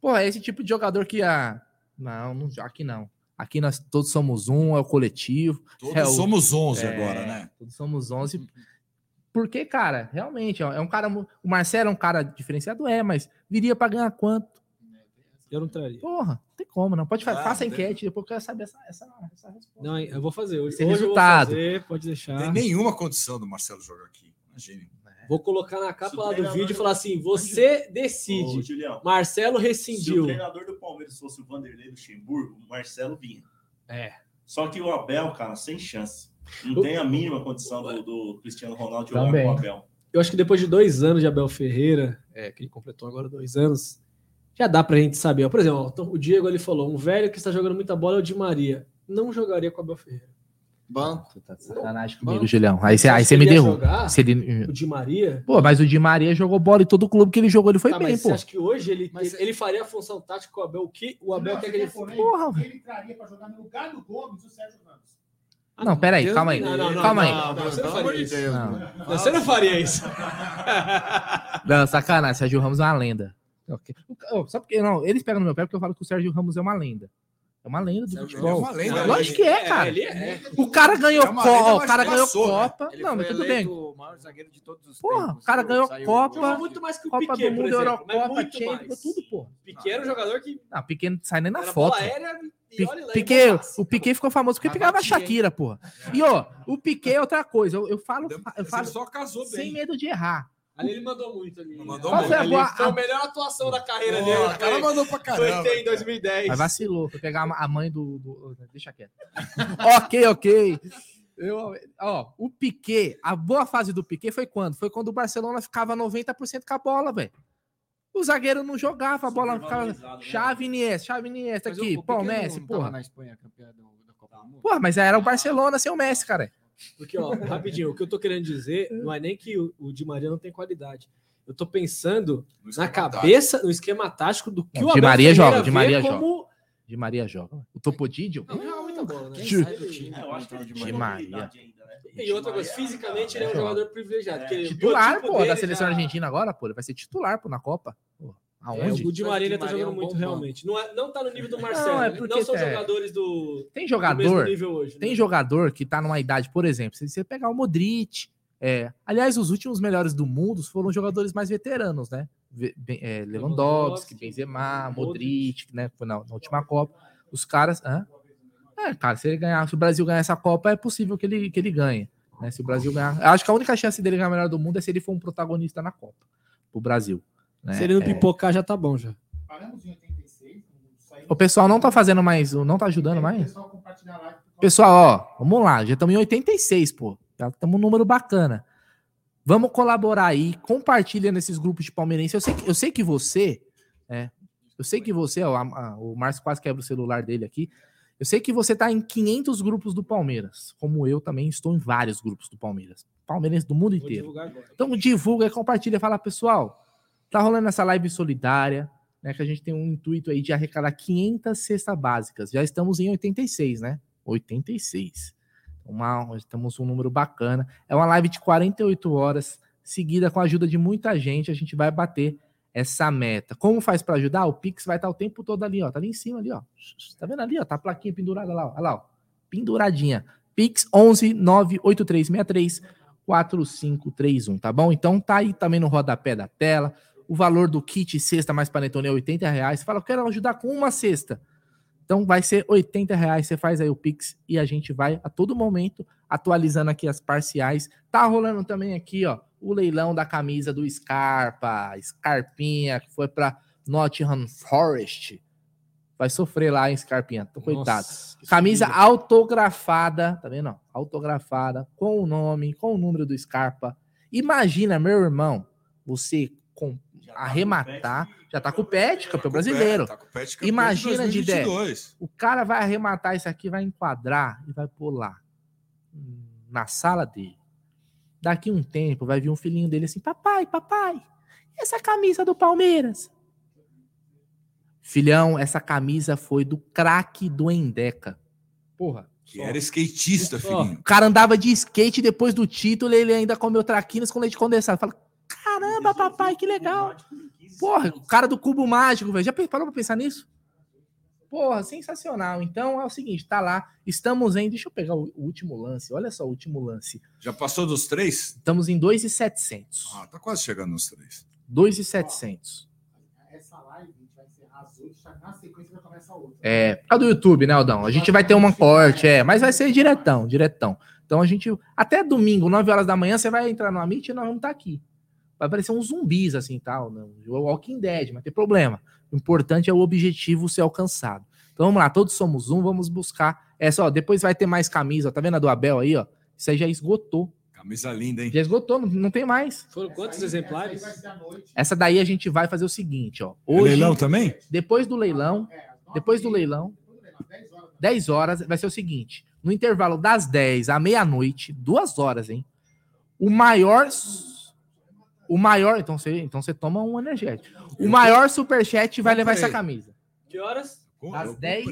Pô, é esse tipo de jogador que a. Não, não, aqui não. Aqui nós todos somos um, é o coletivo. Todos é o- somos 11 É, agora, né? Todos somos 11. Porque, cara, realmente, ó, é um cara. O Marcelo é um cara diferenciado, é, mas viria pra ganhar quanto? Eu não traria. Porra, não tem como, não. Pode fazer. Ah, faça a tem. enquete, depois eu quero saber essa, essa, essa resposta. Não, eu vou fazer. Hoje, Esse hoje resultado. eu vou fazer, pode deixar. Tem nenhuma condição do Marcelo jogar aqui. Imagine. Vou colocar na capa lá do vídeo e falar assim: você Ô, decide. Julião, Marcelo Se o rescindiu. treinador do Palmeiras fosse o Vanderlei Luxemburgo, o Marcelo vinha. É. Só que o Abel, cara, sem chance. Não O- tem a mínima condição do, do Cristiano Ronaldo de jogar Também. com o Abel. Eu acho que depois de dois anos de Abel Ferreira, é, que ele completou agora dois anos, já dá pra gente saber. Ó, Por exemplo, ó, o Diego ele falou: um velho que está jogando muita bola é o Di Maria. Não jogaria com o Abel Ferreira. Banco. Tá de sacanagem comigo, Julião. Aí você aí você me derruba. jogar? Se ele... O Di Maria? Pô, mas o Di Maria jogou bola em todo clube que ele jogou, ele foi Tá, bem, mas pô. você acha que hoje ele, ele, ele faria a função tática com o Abel? O que o Abel quer que ele Porra, velho. Ele traria para jogar no lugar do Gomes o Sérgio Ramos. Não, peraí, Deus calma aí. não, não, calma não, aí. não, não, você não faria isso. Você não faria isso. Não, sacanagem. Sérgio Ramos é uma lenda. Ok. Oh, Só porque, não, eles pegam no meu pé porque eu falo que o Sérgio Ramos é uma lenda. É uma lenda do futebol. é uma lenda, Lógico ele- que é, é, cara. ele é. O cara ganhou É Copa. O cara ganhou passou, né? Copa. Não, mas tudo bem. o maior zagueiro de todos os Porra, tempos. o cara ganhou saiu Copa, muito mais que o Copa Piquet, do por Mundo, exemplo, Eurocopa, mas muito Champions, tudo, pô. Piquet era um jogador que Não, Piquet não sai nem na foto. aérea lá. Piquet, o Piquet ficou famoso porque pegava a? Shakira, porra. E ó, o Piquet é outra coisa. Eu, eu falo, eu falo só casou sem bem. medo de errar. Ali ele mandou muito ali. Mandou Qual muito. foi boa- foi a melhor atuação da carreira dele. o cara foi- mandou pra Foi caramba. em 2010. Mas vacilou, foi pegar a mãe do. do- deixa quieto. ok, ok. Eu, ó, o Piquet, a boa fase do Piquet foi quando? Foi quando o Barcelona ficava 90% com a bola, velho. O zagueiro não jogava, a bola ficava. Supervalorizado, né? Chave Iniesta, chave Iniesta Mas o- aqui, o pô, Messi, tava porra. na Espanha, campeão da Copa do Mundo? Porra, mas era o Barcelona sem o Messi, cara. Porque, ó, rapidinho, o que eu tô querendo dizer não é nem que o, o Di Maria não tem qualidade. Eu tô pensando na cabeça, no esquema tático do que Não, o Di Abel Maria Ferreira joga, Di Maria como... Di Maria joga. O Topodídio? Não, joga muita bola, né? Quem Ju- sai do time É, Di Maria. né? E outra coisa, fisicamente ele é um Joga. jogador privilegiado. o Titular, pô, da seleção já- argentina agora, pô. Ele vai ser titular, pô, na Copa. Pô, É, aonde? o Di Maria ainda tá é jogando um muito bom realmente. Não, é, não tá no nível do Marcelo. Não, é Não, porque são tá- jogadores do, Tem do mesmo jogador, nível hoje. tem né? jogador que tá numa idade, por exemplo, se você pegar o Modric, é, aliás, os últimos melhores do mundo foram jogadores mais veteranos, né? É, Lewandowski, Benzema, Modric. Modric, né? Foi na, na última Copa. Os caras, hã? É, cara, se ele ganhar, se o Brasil ganhar essa Copa, é possível que ele, que ele ganhe. Né? Se o Brasil ganhar, eu acho que a única chance dele ganhar o melhor do mundo é se ele for um protagonista na Copa, pro Brasil. Né? Se ele não É, pipocar, já tá bom já. Paramos em 86. saímos- O pessoal não tá fazendo mais, não tá ajudando O mais. pessoal compartilhar live ó, vamos lá, já estamos em 86, pô. Já estamos um número bacana. Vamos colaborar aí, compartilha nesses grupos de palmeirense. Eu sei que, eu sei que você, é, eu sei que você, ó, a- a- o Márcio quase quebra o celular dele aqui. Eu sei que você tá em 500 grupos do Palmeiras, como eu também estou em vários grupos do Palmeiras. Palmeirense do mundo inteiro. Então divulga, compartilha, fala, pessoal, tá rolando essa live solidária, né, que a gente tem um intuito aí de arrecadar 500 cestas básicas. Já estamos em 86, né? 86. Uma, estamos um número bacana. É uma live de 48 horas, seguida com a ajuda de muita gente, a gente vai bater essa meta. Como faz para ajudar? O Pix vai estar o tempo todo ali, ó. Tá ali em cima ali, ó. Tá vendo ali, ó? Tá a plaquinha pendurada lá, ó. Olha lá, ó. Penduradinha. Pix 11 98363 4531, tá bom? Então tá aí também no rodapé da tela. O valor do kit cesta mais panetone é 80 reais. Você fala, eu quero ajudar com uma cesta. Então vai ser 80 reais. Você faz aí o Pix e a gente vai a todo momento atualizando aqui as parciais. Tá rolando também aqui, ó, o leilão da camisa do Scarpa, Scarpinha, que foi para Nottingham Forest. Vai sofrer lá, em Scarpinha? Tô coitado. Nossa, camisa autografada, tá vendo? Autografada, com o nome, com o número do Scarpa. Imagina, meu irmão, você com, já tá arrematar, tá já tá com o pet, campeão brasileiro. Tá pet, campeão Imagina, de ideia. O cara vai arrematar isso aqui, vai enquadrar e vai pular na sala dele. Daqui um tempo vai vir um filhinho dele assim: Papai, papai, essa camisa do Palmeiras? Filhão, essa camisa foi do craque do Endeca. Porra. Que era skatista, filhinho. O cara andava de skate depois do título, ele ainda comeu traquinas com leite condensado. Fala, caramba, papai, que legal. Porra, o cara do cubo mágico, velho. Já parou pra pensar nisso? Porra, sensacional. Então é o seguinte, tá lá. Estamos em. Deixa eu pegar o, último lance. Olha só o último lance. Já passou dos três? Estamos em 2,700. Ah, tá quase chegando nos três. 2,700. Essa live vai encerrar às 8, na sequência já começa a outra. É, por causa do YouTube, né, Aldão? A gente vai ter uma corte, é, mas vai ser diretão, diretão. Então a gente. Até domingo, 9 horas da manhã, você vai entrar no Amit e nós vamos estar tá aqui. Vai aparecer uns zumbis assim tal. Né? O Walking Dead, mas tem problema. O importante é o objetivo ser alcançado. Então vamos lá, todos somos um, vamos buscar essa, ó, depois vai ter mais camisa, tá vendo a do Abel aí, ó? Isso aí já esgotou. Camisa linda, hein? Já esgotou, não, não tem mais. Foram quantos exemplares? Essa daí a gente vai fazer o seguinte, ó. É Hoje, é leilão também? Depois do leilão, depois do leilão, 10 horas, vai ser o seguinte: no intervalo das 10 à meia-noite, duas horas, hein? O maior o maior. Então você, então você toma um energético. O maior superchat vai levar essa camisa. Que horas? Das 10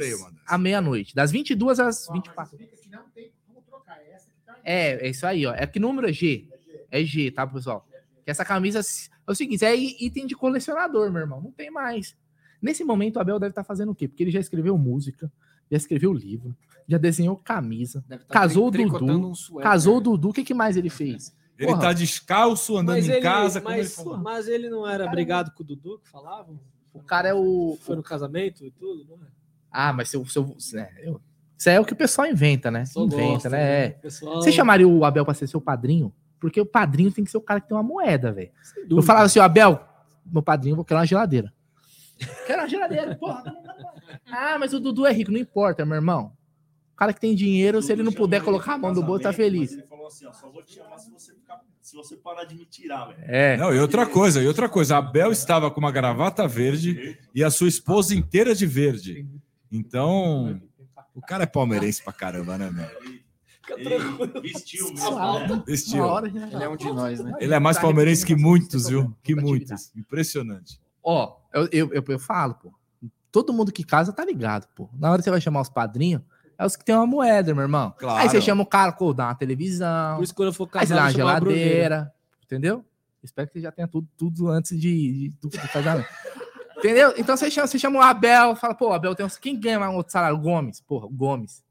à meia-noite. Das 22 às 24. É, é isso aí, ó. É que número é G? É G, tá, pessoal? Que essa camisa é o seguinte, é item de colecionador, meu irmão. Não tem mais. Nesse momento, o Abel deve estar tá fazendo o quê? Porque ele já escreveu música, já escreveu livro, já desenhou camisa, tá casou o Dudu, um casou o Dudu. O que, que mais ele fez? Ele Porra. tá descalço, andando em ele, casa. Mas, ele mas ele não era brigado com o Dudu, que falavam? O cara é o. Foi no casamento e tudo, não é? Ah, mas se eu. Se eu é, eu... Isso é o que o pessoal inventa, né? inventa, gosta, né? né? É. Pessoal... Você chamaria o Abel para ser seu padrinho? Porque o padrinho tem que ser o cara que tem uma moeda, velho. Eu falava assim, Abel, meu padrinho, vou querer uma geladeira. Quero uma geladeira, porra. Ah, mas o Dudu é rico, não importa, meu irmão. O cara que tem dinheiro, se ele não puder colocar a mão do bolso, tá feliz. Ele falou assim, ó, só vou te amar se você se você parar de me tirar, velho. É. Não, e outra coisa, e outra coisa, a Bel estava com uma gravata verde e a sua esposa inteira de verde. Então, o cara é palmeirense pra caramba, né, meu? Vestiu, mesmo. Vestiu. Ele é um de nós, né? Ele é mais palmeirense que muitos, viu? Que muitos. Impressionante. Ó, eu, eu, eu, eu falo, pô. Todo mundo que casa tá ligado, pô. Na hora que você vai chamar os padrinhos, é os que tem uma moeda, meu irmão. Claro. Aí você chama o cara, pô, dá uma televisão. Por isso quando eu for casar, aí você dá uma geladeira. Entendeu? Espero que você já tenha tudo, tudo antes de, de, do casamento. entendeu? Então você chama, você chama o Abel, fala, pô, Abel tem uns, quem ganha um outro salário? Gomes. Porra, o Gomes.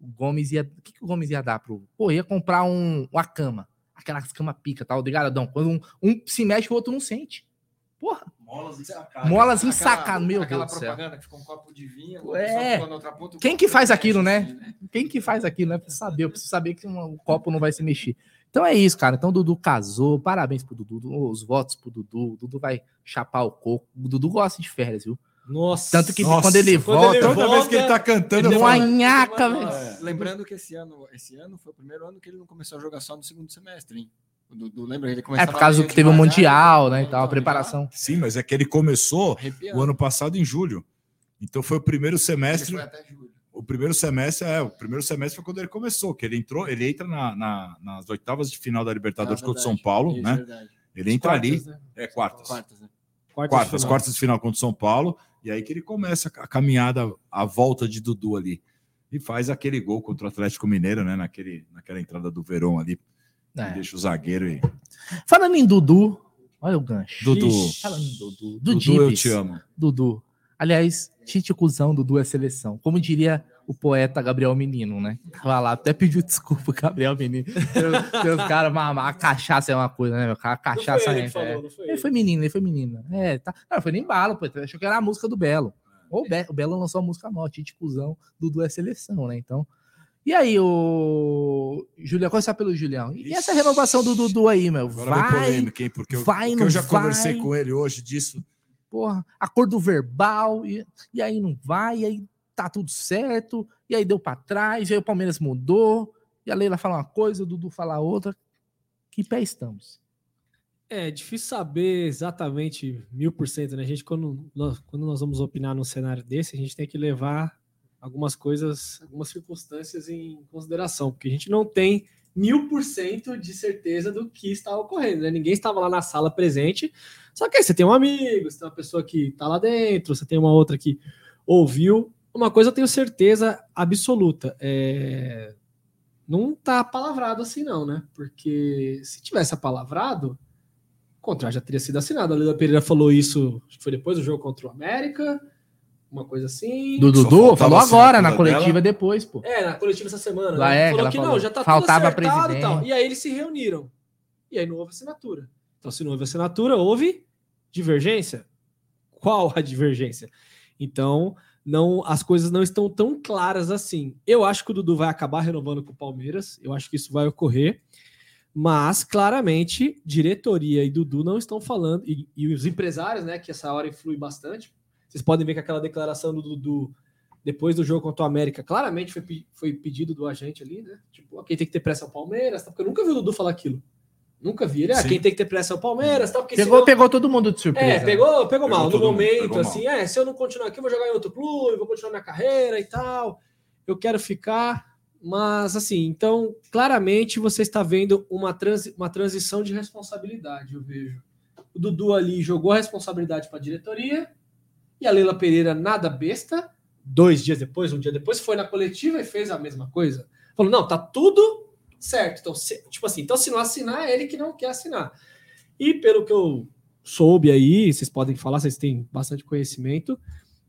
O Gomes ia. O que, que o Gomes ia dar pro. Pô, ia comprar um, uma cama. Aquelas cama pica, tal, de garadão. Quando um, um se mexe, o outro não sente. Porra. Molas ensacadas. Molas ensacadas, meu Deus do céu. propaganda que ficou um copo de vinho. É. Ponta, Quem que faz aquilo, né? né? Quem que faz aquilo, né? Pra saber. Eu preciso saber que um, copo não vai se mexer. Então é isso, cara. Então o Dudu casou. Parabéns pro Dudu. Os votos pro Dudu. O Dudu vai chapar o coco. O Dudu gosta de férias, viu? Nossa. Tanto que Nossa. quando ele quando volta, ele toda volta, vez que ele tá cantando, uma nhaca, velho. É. Lembrando que esse ano, esse ano foi o primeiro ano que ele não começou a jogar só no segundo semestre, hein? Do, do, lembra ele É por causa que teve o um Mundial, né? E tal, a preparação. Sim, mas é que ele começou Arrepiando. o ano passado em julho. Então foi o primeiro semestre. Ele foi até julho. o primeiro semestre é o primeiro semestre foi quando ele começou, que ele entrou, ele entra na, na, nas oitavas de final da Libertadores ah, contra o São Paulo, Isso, né? Verdade. Ele entra quartas, ali, né? é quartas, quartas, né? quartas, quartas, quartas de final contra o São Paulo e aí que ele começa a caminhada, a volta de Dudu ali e faz aquele gol contra o Atlético Mineiro, né? Naquele, naquela entrada do Verão ali, é. deixa o zagueiro e falando em Dudu, olha o gancho. Dudu, Ixi, falando em Dudu, Dudu, eu te amo. Dudu, aliás, Tite Cusão, Dudu é seleção. Como diria o poeta Gabriel Menino, né? Tava lá, até pediu desculpa, Gabriel Menino. Tem os caras, a cachaça é uma coisa, né? A cachaça não foi ele, é, falou, é. Não foi ele. ele foi menino, ele foi menina. É, tá. Não, foi nem bala, pô. Achou que era a música do Belo. Ou o Belo lançou a música nova, Tite Cusão, Dudu é seleção, né? Então. E aí, o. Julião, começar pelo Julião. E essa renovação do Dudu aí, meu? Agora vai, polêmica, hein? Porque eu, vai, porque eu já vai. conversei com ele hoje disso. Porra, acordo verbal, e, e aí não vai, e aí tá tudo certo, e aí deu para trás, e aí o Palmeiras mudou, e a Leila fala uma coisa, o Dudu fala outra. Que pé estamos? É difícil saber exatamente mil por cento, né? A gente, quando nós, quando nós vamos opinar num cenário desse, a gente tem que levar algumas coisas, algumas circunstâncias em consideração, porque a gente não tem mil por cento de certeza do que está ocorrendo, né? Ninguém estava lá na sala presente, só que aí você tem um amigo, você tem uma pessoa que está lá dentro, você tem uma outra que ouviu, uma coisa eu tenho certeza absoluta. É... Não tá palavrado assim, não, né? Porque se tivesse apalavrado, o contrato já teria sido assinado. A Lila Pereira falou isso, foi depois do jogo contra o América, uma coisa assim. Do Dudu? Falou agora, na coletiva dela. depois, pô. É, na coletiva essa semana. Lá né? é, falou que falou. não, já tá Faltava tudo acertado e tal. E aí eles se reuniram. E aí não houve assinatura. Então, se não houve assinatura, houve divergência. Qual a divergência? Então, não as coisas não estão tão claras assim. Eu acho que o Dudu vai acabar renovando com o Palmeiras, eu acho que isso vai ocorrer, mas claramente diretoria e Dudu não estão falando, e, e os empresários, né, que essa hora influi bastante. Vocês podem ver que aquela declaração do Dudu depois do jogo contra o América, claramente foi, foi pedido do agente ali, né? Tipo, quem tem que ter pressa é o Palmeiras, tá? porque eu nunca vi o Dudu falar aquilo. Nunca vi. Ele, ah, quem tem que ter pressa é o Palmeiras. Tá? Porque pegou, pegou todo mundo de surpresa. É, pegou, pegou, pegou mal. No momento, assim, mal. é, se eu não continuar aqui, eu vou jogar em outro clube, vou continuar minha carreira e tal. Eu quero ficar. Mas, assim, então, claramente você está vendo uma, transi uma transição de responsabilidade, eu vejo. O Dudu ali jogou a responsabilidade para a diretoria e a Leila Pereira, nada besta, dois dias depois, um dia depois, foi na coletiva e fez a mesma coisa. Falou: não, tá tudo certo. Então, se, tipo assim, então se não assinar, é ele que não quer assinar. E pelo que eu soube aí, vocês podem falar, vocês têm bastante conhecimento.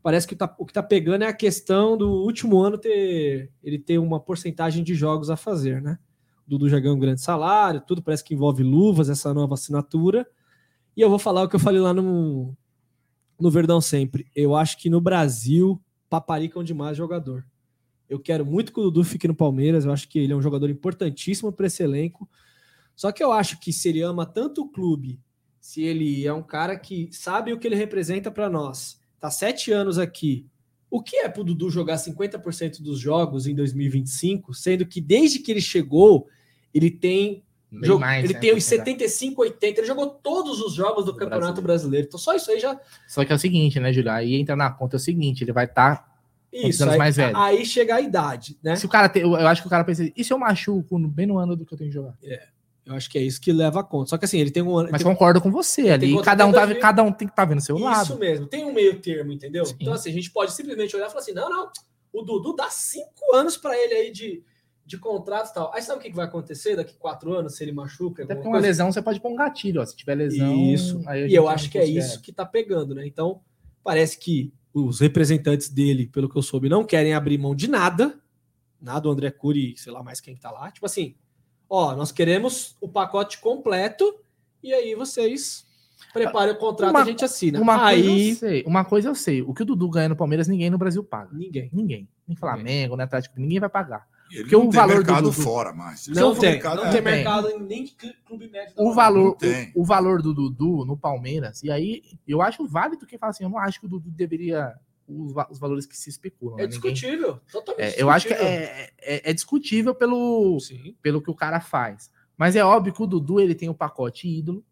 Parece que tá, o que está pegando é a questão do último ano ter ele ter uma porcentagem de jogos a fazer, né? O Dudu já ganhou um grande salário, tudo parece que envolve luvas, essa nova assinatura. E eu vou falar o que eu falei lá no, no Verdão sempre. Eu acho que no Brasil paparicam demais jogador. Eu quero muito que o Dudu fique no Palmeiras. Eu acho que ele é um jogador importantíssimo para esse elenco. Só que eu acho que se ele ama tanto o clube, se ele é um cara que sabe o que ele representa para nós, tá sete anos aqui. O que é para o Dudu jogar 50% dos jogos em 2025, sendo que desde que ele chegou, ele tem mais, ele né, tem os 75, 80, ele jogou todos os jogos do, do Campeonato brasileiro. brasileiro. Então só isso aí já. Só que é o seguinte, né, Julião? Aí entra na conta é o seguinte: ele vai estar tá isso, aí, mais velho. aí chega a idade, né? Se o cara tem, eu acho que o cara pensa, e se eu machuco bem no ano do que eu tenho que jogar? É. Eu acho que é isso que leva a conta. Só que assim, ele tem um ano. Mas tem, concordo com você ali. Cada um, tá, cada um tem que estar tá vendo o seu isso lado. Isso mesmo, tem um meio termo, entendeu? Sim. Então, assim, a gente pode simplesmente olhar e falar assim: não, não, o Dudu dá cinco anos para ele aí de, de contrato e tal. Aí sabe o que vai acontecer daqui quatro anos se ele machuca? Até porque uma lesão você pode pôr um gatilho, ó. Se tiver lesão. Isso. e eu acho que é isso que tá pegando, né? Então, parece que os representantes dele, pelo que eu soube, não querem abrir mão de nada. Nada, o André Cury, sei lá mais quem tá lá. Tipo assim, ó, nós queremos o pacote completo e aí vocês preparem o contrato uma, a gente assina. Uma aí... coisa eu sei, uma coisa eu sei, o que o Dudu ganha no Palmeiras, ninguém no Brasil paga. Ninguém. Ninguém. Nem Flamengo, nem Atlético, ninguém vai pagar. Ele Porque não o tem valor mercado do Dudu... fora mais. Não, tem, mercado, não é. tem mercado em nem clube médio. O valor, o, o, valor do Dudu no Palmeiras, e aí eu acho válido quem fala assim, eu não acho que o Dudu deveria os, os valores que se especulam. É né? discutível, Ninguém... totalmente é, discutível. Eu acho que é, é, é, discutível pelo, pelo que o cara faz. Mas é óbvio que o Dudu ele tem o pacote ídolo,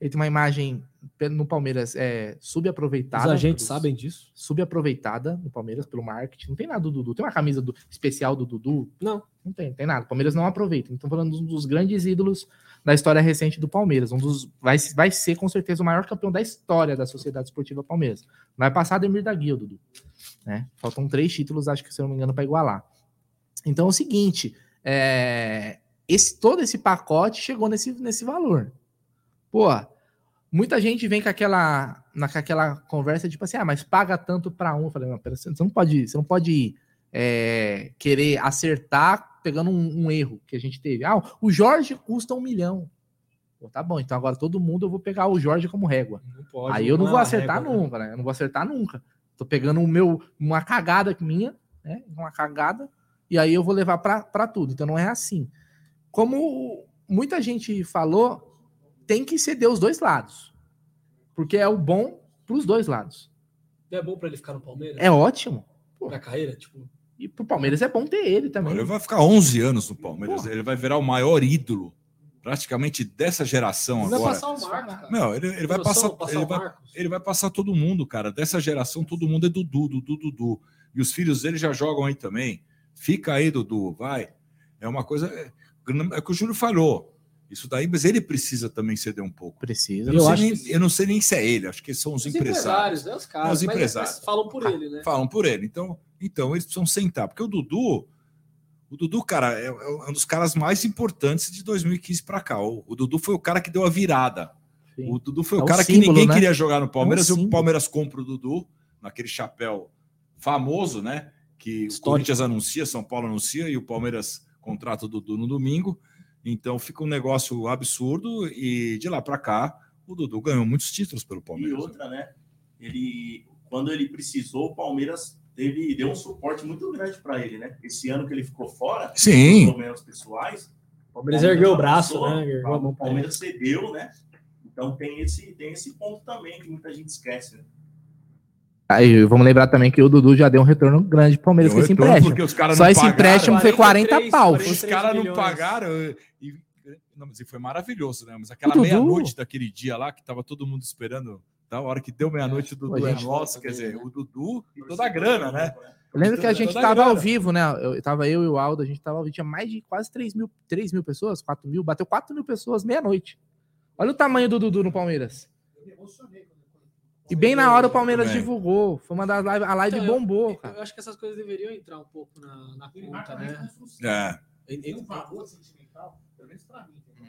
Ele tem uma imagem no Palmeiras é, subaproveitada. Os agentes sabem disso? Subaproveitada no Palmeiras pelo marketing. Não tem nada do Dudu. Tem uma camisa do, especial do Dudu? Não. Não tem, tem nada. O Palmeiras não aproveita. Estão falando de um dos grandes ídolos da história recente do Palmeiras. Um dos, vai, vai ser, com certeza, o maior campeão da história da Sociedade Esportiva Palmeiras. Vai passar Ademir da Guia, Dudu. Né? Faltam três títulos, acho que, se eu não me engano, para igualar. Então é o seguinte: é, esse, todo esse pacote chegou nesse, nesse valor. Pô, muita gente vem com aquela, na, com aquela conversa, tipo assim, ah, mas paga tanto para um. Eu falei, não, pera, você não pode, você não pode é, querer acertar pegando um, um, erro que a gente teve. Ah, o Jorge custa um milhão. Pô, tá bom, então agora todo mundo eu vou pegar o Jorge como régua. Pode, Aí eu não vou acertar régua, né? nunca, né? Eu não vou acertar nunca. Tô pegando o meu, uma cagada minha, né? Uma cagada, e aí eu vou levar para tudo. Então não é assim. Como muita gente falou, tem que ceder os dois lados. Porque é o bom para os dois lados. Não é bom para ele ficar no Palmeiras? É ótimo. Para carreira, tipo. E pro Palmeiras é bom ter ele também. Ele vai ficar 11 anos no Palmeiras. Ele vai virar o maior ídolo praticamente dessa geração ele agora. Vai passar o Marcos, cara. Não, ele, ele vai passar, passar ele, vai, ele vai passar todo mundo, cara. Dessa geração, todo mundo é Dudu, Dudu, Dudu. E os filhos dele já jogam aí também. Fica aí, Dudu, vai. É uma coisa. É, é o que o Júlio falou. Isso daí, mas ele precisa também ceder um pouco. Precisa. Eu não, eu sei, nem, que... eu não sei nem se é ele, acho que são os, os empresários. empresários né, os caras, os empresários. Mas, mas falam por ele, né? Falam por ele. Então, então eles precisam sentar, porque o Dudu, o Dudu, cara, é, é um dos caras mais importantes de 2015 para cá. O, o, Dudu foi o cara que deu a virada. Sim. O Dudu foi é o cara símbolo, que ninguém né? queria jogar no Palmeiras, é um e o Palmeiras compra o Dudu naquele chapéu famoso, né? Que Histórico. o Corinthians anuncia, São Paulo anuncia e o Palmeiras contrata o Dudu no domingo. Então fica um negócio absurdo e de lá para cá o Dudu ganhou muitos títulos pelo Palmeiras. E outra, né? Ele quando ele precisou, o Palmeiras teve deu um suporte muito grande para ele, né? Esse ano que ele ficou fora, Sim. problemas pessoais, o Palmeiras ergueu o braço, né? Ergueu o Palmeiras cedeu, né? Então tem esse tem esse ponto também que muita gente esquece, né? Aí vamos lembrar também que o Dudu já deu um retorno grande pro Palmeiras com esse empréstimo. Só esse empréstimo foi 40 pau. Os caras não pagaram. E, não, mas foi maravilhoso, né? Mas aquela meia-noite daquele dia lá, que tava todo mundo esperando, da hora que deu meia-noite, o Dudu é nosso, quer dizer, o Dudu e toda a grana, né? Eu lembro que a gente tava ao vivo, né? Eu, tava eu e o Aldo, a gente tava ao vivo, tinha mais de quase 3 mil, 3 mil pessoas, 4 mil, bateu 4 mil pessoas meia-noite. Olha o tamanho do Dudu no Palmeiras. Eu me emocionei e bem na hora o Palmeiras divulgou. Foi uma das lives. A live então, bombou, eu, cara. Eu acho que essas coisas deveriam entrar um pouco na, na conta, né? É.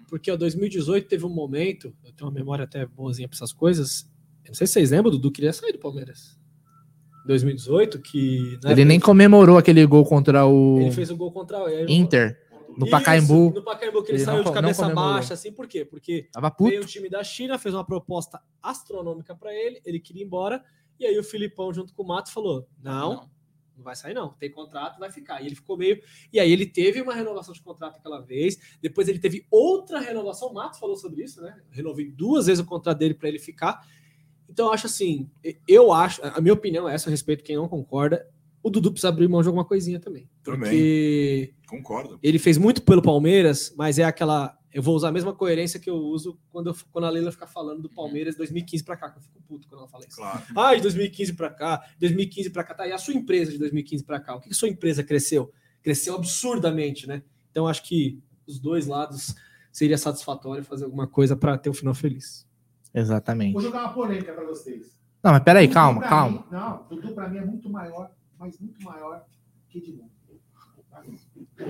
Porque o 2018 teve um momento, eu tenho uma memória até boazinha para essas coisas. Eu não sei se vocês lembram, Dudu queria sair do Palmeiras. 2018, que. Né, ele nem comemorou aquele gol contra o. Ele fez o gol contra o Inter. No Isso, Pacaembu. No Pacaembu, que ele, ele saiu não, de cabeça baixa, assim, por quê? Porque Tava puto. veio o time da China, fez uma proposta astronômica para ele, ele queria ir embora, e aí o Filipão, junto com o Mato, falou: não, não, não vai sair, não. Tem contrato, vai ficar. E ele ficou meio. E aí ele teve uma renovação de contrato aquela vez, depois ele teve outra renovação. O Matos falou sobre isso, né? renovei duas vezes o contrato dele para ele ficar. Então, eu acho assim, eu acho, a minha opinião é essa, a respeito quem não concorda, o Dudu precisa abrir mão de alguma coisinha também. Porque também. Concordo. Ele fez muito pelo Palmeiras, mas é aquela. Eu vou usar a mesma coerência que eu uso quando, eu, quando a Leila fica falando do Palmeiras 2015 para cá, que eu fico puto quando ela fala isso. Claro. Ah, de 2015 para cá, 2015 para cá, tá. E a sua empresa de 2015 para cá? O que, que sua empresa cresceu? Cresceu absurdamente, né? Então acho que os dois lados seria satisfatório fazer alguma coisa para ter um final feliz. Exatamente. Vou jogar uma polêmica para vocês. Não, mas peraí, calma, calma. Mim, não, Dudu para mim é muito maior mas muito maior que Edmundo.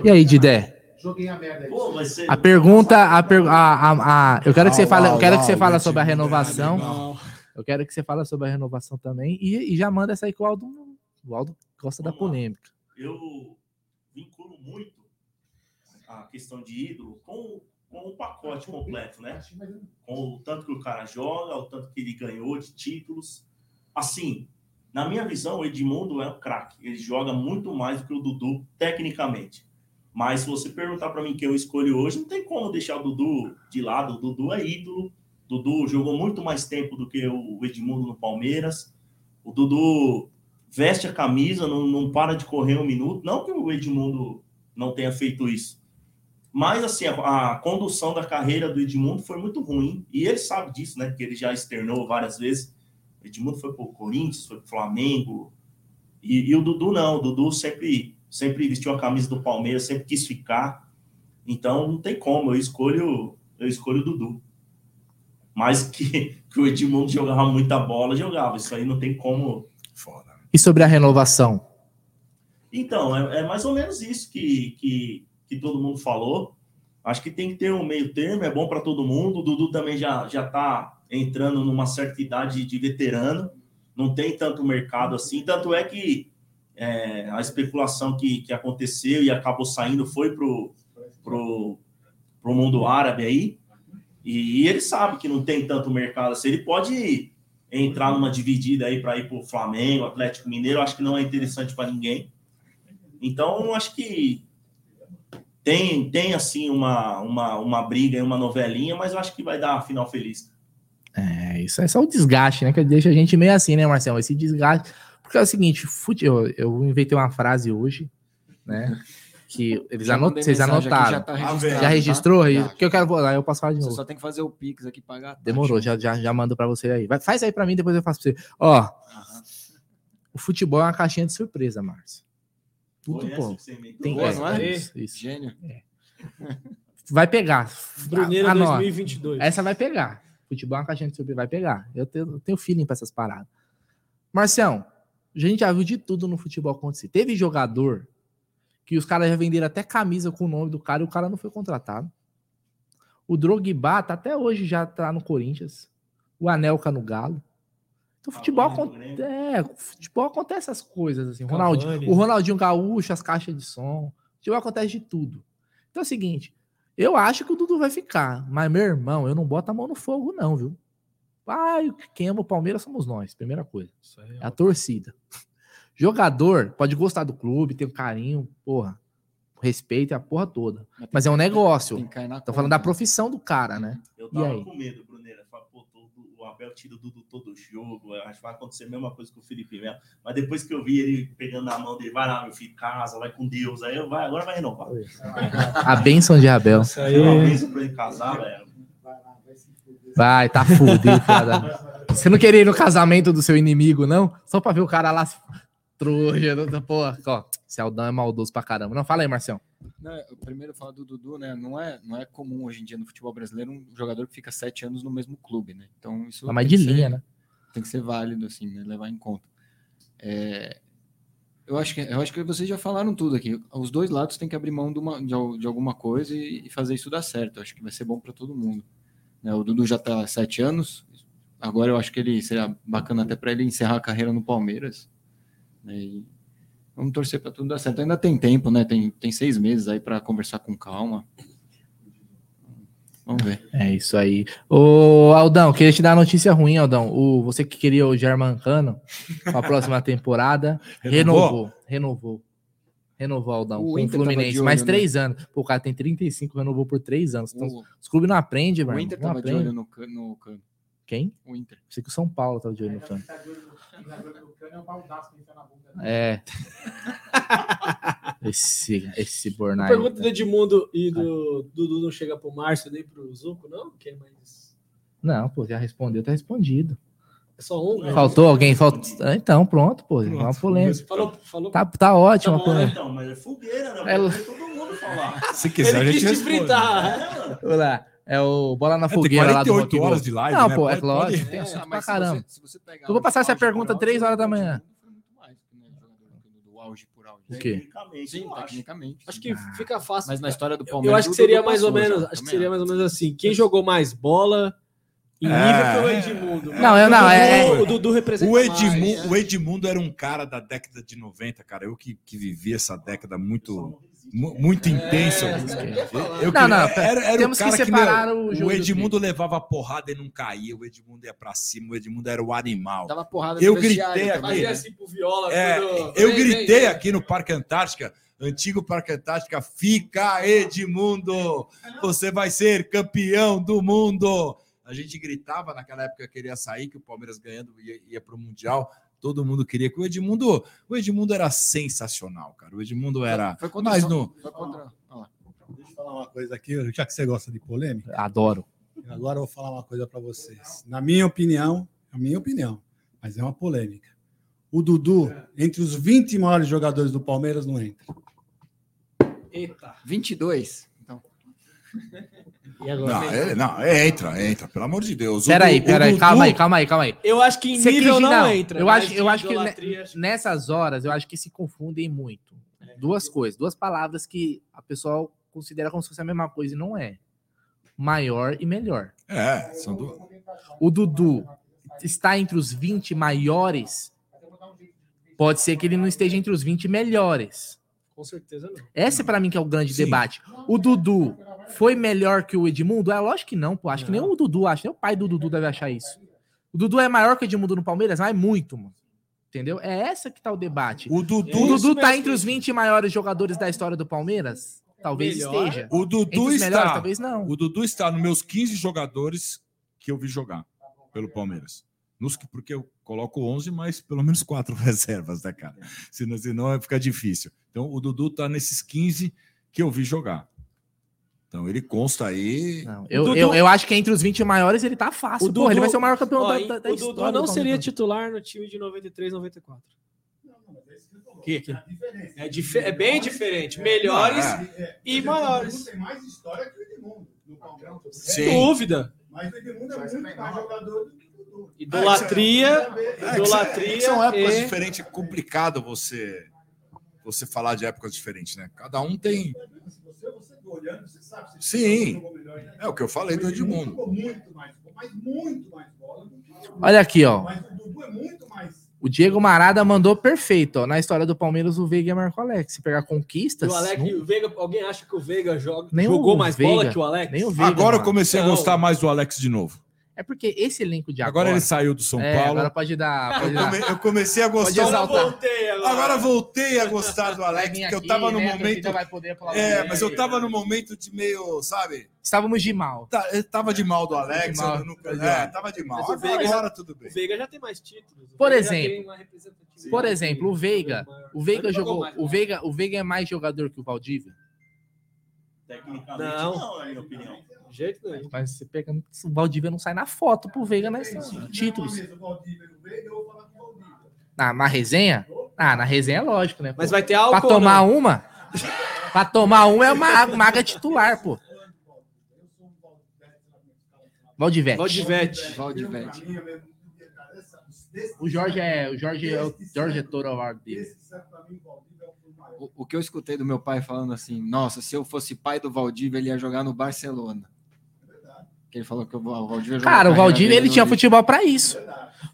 E aí, Didé? Joguei a merda aí. Pô, você... A pergunta, a, per... a, a, a, eu quero que você fale, eu quero que você fale sobre a renovação. Eu quero que você fale sobre a renovação também e, e já manda essa aí que o Aldo, o Aldo gosta Vamos da polêmica. Eu vinculo muito a questão de ídolo com, com o pacote completo, né? Com o tanto que o cara joga, o tanto que ele ganhou de títulos. Assim, na minha visão, o Edmundo é um craque. Ele joga muito mais do que o Dudu, tecnicamente. Mas se você perguntar para mim quem eu escolho hoje, não tem como deixar o Dudu de lado. O Dudu é ídolo. O Dudu jogou muito mais tempo do que o Edmundo no Palmeiras. O Dudu veste a camisa, não, não para de correr um minuto. Não que o Edmundo não tenha feito isso. Mas, assim, a, a, condução da carreira do Edmundo foi muito ruim. E ele sabe disso, né? Porque ele já externou várias vezes. O Edmundo foi para o Corinthians, foi para o Flamengo. E, e, o Dudu não. O Dudu sempre, sempre vestiu a camisa do Palmeiras, sempre quis ficar. Então, não tem como. Eu escolho, eu escolho o Dudu. Mas que, que o Edmundo jogava muita bola, jogava. Isso aí não tem como. Foda. E sobre a renovação? Então, é, é mais ou menos isso que, que que todo mundo falou. Acho que tem que ter um meio termo, é bom para todo mundo. O Dudu também já já está entrando numa certa idade de veterano, não tem tanto mercado assim. Tanto é que é, a especulação que, que aconteceu e acabou saindo foi pro, pro, pro mundo árabe aí. E, e ele sabe que não tem tanto mercado assim. Ele pode entrar numa dividida aí para ir para o Flamengo, Atlético Mineiro. Acho que não é interessante para ninguém. Então, acho que tem, tem assim uma, uma, uma briga e uma novelinha, mas eu acho que vai dar final feliz. É, isso é só o desgaste, né? Que deixa a gente meio assim, né, Marcelo? Esse desgaste. Porque é o seguinte, fute... eu, eu inventei uma frase hoje, né? Que eles anot... vocês anotaram. Já, tá já, registrou? Tá? Porque eu quero vou lá, eu posso falar de novo. Você só tem que fazer o Pix aqui pagar. Demorou, já, já, já mando para você aí. Vai, faz aí para mim, depois eu faço pra você. Ó, uhum. o futebol é uma caixinha de surpresa, Márcio. Tudo bom. Tem, Boa, é, não é? Isso, isso. Gênio. É. Vai pegar. Bruneira 2022. Essa vai pegar. Futebol é uma caixinha de surpresa, vai pegar. Eu tenho, eu tenho feeling para essas paradas. Marcião, a gente já viu de tudo no futebol acontecer. Teve jogador que os caras já venderam até camisa com o nome do cara e o cara não foi contratado. O Drogba tá até hoje já tá no Corinthians. O Anelka no Galo. Então, futebol, acontece, é, futebol acontece essas coisas, assim. Ronaldinho, o Ronaldinho Gaúcho, as caixas de som. Futebol acontece de tudo. Então é o seguinte, eu acho que o Dudu vai ficar, mas meu irmão, eu não boto a mão no fogo, não, viu? Pai, quem ama o Palmeiras somos nós, primeira coisa. É, é a torcida. Jogador pode gostar do clube, ter um carinho, porra, respeito e a porra toda. Mas, mas é um negócio. Tô falando da né? profissão do cara, né? Eu tava com medo, Abel tira o Dudu todo jogo. Acho que vai acontecer a mesma coisa com o Felipe Melo. Mas depois que eu vi ele pegando na mão dele, vai lá, meu filho, casa, vai com Deus. Aí eu, vai, agora vai renovar. A bênção de Abel. Isso aí. Uma bênção pra ele casar, velho. Vai, tá fudido. Você não queria ir no casamento do seu inimigo, não? Só pra ver o cara lá trouxa, porra. Ó, esse Aldão é maldoso pra caramba. Não, fala aí, Marcião. Não, primeiro falar do Dudu, né? Não é, não é comum hoje em dia no futebol brasileiro um jogador que fica sete anos no mesmo clube, né? Então isso. De linha, né? Tem que ser válido, assim, né? levar em conta. É, eu acho que eu acho que vocês já falaram tudo aqui. Os dois lados têm que abrir mão de, uma, de, de alguma coisa e, e, fazer isso dar certo. Eu acho que vai ser bom para todo mundo. Né? O Dudu já está sete anos. Agora eu acho que ele seria bacana até para ele encerrar a carreira no Palmeiras. Né? E vamos torcer para tudo dar certo. Ainda tem tempo, né? Tem, tem seis meses aí para conversar com calma. Vamos ver. É isso aí. Ô, Aldão, queria te dar uma notícia ruim, Aldão. O, você que queria o Germancano para a próxima temporada, renovou. Renovou. Renovou, Aldão, o com o Fluminense. Olho, mais né? três né? anos. Pô, o cara tem 35, renovou por três anos. Então, o... os clubes não aprendem, velho. O Inter tava aprende. de olho no, no Cano. Quem? O Inter. Sei que o São Paulo tava de olho no Cano. É. esse, esse Bornai. Pergunta do Edmundo e do Dudu não chega pro Márcio nem pro Zuco, não? Quem mais? Não, pô, já respondeu, tá respondido. É só um. Né? Faltou alguém? Faltou... Então, pronto, pô. Pronto. Uma polêmica. Falou, falou... Tá, tá ótimo. Tá bom, então, mas é fogueira, né? É... Todo mundo falar. Se quiser, Ele a gente responde. Vamos lá. É o Bola na é, Fogueira lá do Rock horas de live, Não, né? pô, é lógico. Pode... Tem assunto é, pra caramba. Se, se eu vou passar essa pergunta 3 horas da manhã. O quê? Sim, tecnicamente. Acho que ah. fica fácil. Mas na história do Palmeiras. Eu acho que seria mais ou menos. Acho que seria mais ou menos assim. Quem jogou mais bola em nível é. pelo Edmundo. Não, eu não. É, o Dudu representa o Edmundo, mais, o Edmundo era um cara da década de 90, cara. Eu que, que vivi essa década muito muito intenso. É, eu, não, não, era, era temos o cara que separar que, o, o Edmundo levava porrada e não caía, o Edmundo ia para cima, o Edmundo era o animal. Dava porrada eu gritei aqui. Assim viola, é, quando... Eu vem, gritei vem, aqui no Parque Antártica, antigo Parque Antártica, fica Edmundo, você vai ser campeão do mundo. A gente gritava naquela época que queria sair, que o Palmeiras ganhando ia, ia para o Mundial. Todo mundo queria que o Edmundo. O Edmundo era sensacional, cara. O Edmundo era. Foi contra mais no. Foi contra. falar uma coisa aqui, já que você gosta de polêmica. Adoro. Agora eu vou falar uma coisa para vocês. Na minha opinião, a minha opinião, mas é uma polêmica. O Dudu, entre os 20 maiores jogadores do Palmeiras, não entra. Eita. 22. Então. E agora? Não, ele, não, entra, entra, pelo amor de Deus. Peraí, peraí, Dudu- calma aí, calma aí, calma aí. Eu acho que em Você nível quis- não, entra. Eu mas acho, eu acho que idolatria, nessas horas, eu acho que se confundem muito. Duas coisas, duas palavras que a pessoa considera como se fosse a mesma coisa e não é. Maior e melhor. É, são duas. O Dudu está entre os 20 maiores. Pode ser que ele não esteja entre os 20 melhores. Com certeza não. Esse para mim que é o grande debate. O Dudu foi melhor que o Edmundo? É lógico que não, pô. Acho que nem o Dudu acha, nem o pai do Dudu deve achar isso. O Dudu é maior que o Edmundo no Palmeiras? Mas é muito, mano. Entendeu? É essa que tá o debate. O Dudu, o Dudu tá entre os 20 maiores jogadores da história do Palmeiras? Talvez Melhor. esteja. O Entre Dudu os está. melhores, talvez não. O Dudu está nos meus 15 jogadores que eu vi jogar pelo Palmeiras. Nos, que- porque eu coloco 11, mas pelo menos quatro reservas, né, cara? Senão, senão vai ficar difícil. Então, o Dudu está nesses 15 que eu vi jogar. Então, ele consta aí. Eu, eu, eu acho que entre os 20 maiores ele tá fácil. O Porra, ele Dudu- vai ser o maior campeão Ó, da, da, da O história. Dudu do não seria titular no time de 93, 94. Que, que? É, dife- é bem diferente. Melhores Não, é. e maiores. Tem mais história que o Edmundo. Sem dúvida. Mas o Edmundo é muito mais jogador do que o Dudu. Idolatria, É, que idolatria São épocas e- diferentes, é complicado você você falar de épocas diferentes, né? Cada um tem. Você, você olhando, você sabe. Você Sim. jogou melhor? É o que eu falei do Edmundo. muito mais, mas muito mais bola do que. Olha aqui, ó. Mas o Dudu é muito mais. O Diego Marada mandou perfeito. Ó. Na história do Palmeiras, o Veiga marcou o Alex. Se pegar conquistas. o Alex, não- o Veiga, alguém acha que o Veiga joga, Nem jogou o mais Veiga, bola que o Alex? nem o Veiga, Agora eu comecei a Não. gostar mais do Alex de novo. É porque esse elenco de Agora agora. ele saiu do São É, Paulo. Agora pode dar. Pode Eu, come- eu comecei a gostar. Exaltar. voltei agora. Agora voltei a gostar do Alex, porque eu tava no né, momento. vai poder É, mas eu tava no momento de meio, sabe? Estávamos de mal. Tá, eu tava de mal do Alex. De mal. eu Pois é, tava de mal. Mas o Veiga Agora já- tudo bem. O Veiga já tem mais títulos. Por exemplo. Por exemplo, o Veiga. O Veiga jogou jogou. mais, O Veiga, o Veiga é mais jogador que o Valdívia. Tecnicamente, Não. não, na minha opinião. De jeito nenhum. Mas você pega. O Valdívia não sai na foto pro Veiga né? Títulos. Ah, na resenha? Ah, na resenha é lógico, né? Mas pô? vai ter álcool Pra tomar não? uma? pra tomar uma é uma maga titular, pô. Valdivete. Valdivete. Valdivete. O Jorge é o Jorge é o Jorge é Toro Award dele. O, o que eu escutei do meu pai falando assim, nossa, se eu fosse pai do Valdívia, ele ia jogar no Barcelona. Que ele falou que o Val- Valdívia jogou Cara, o Valdívia ele tinha futebol pra isso.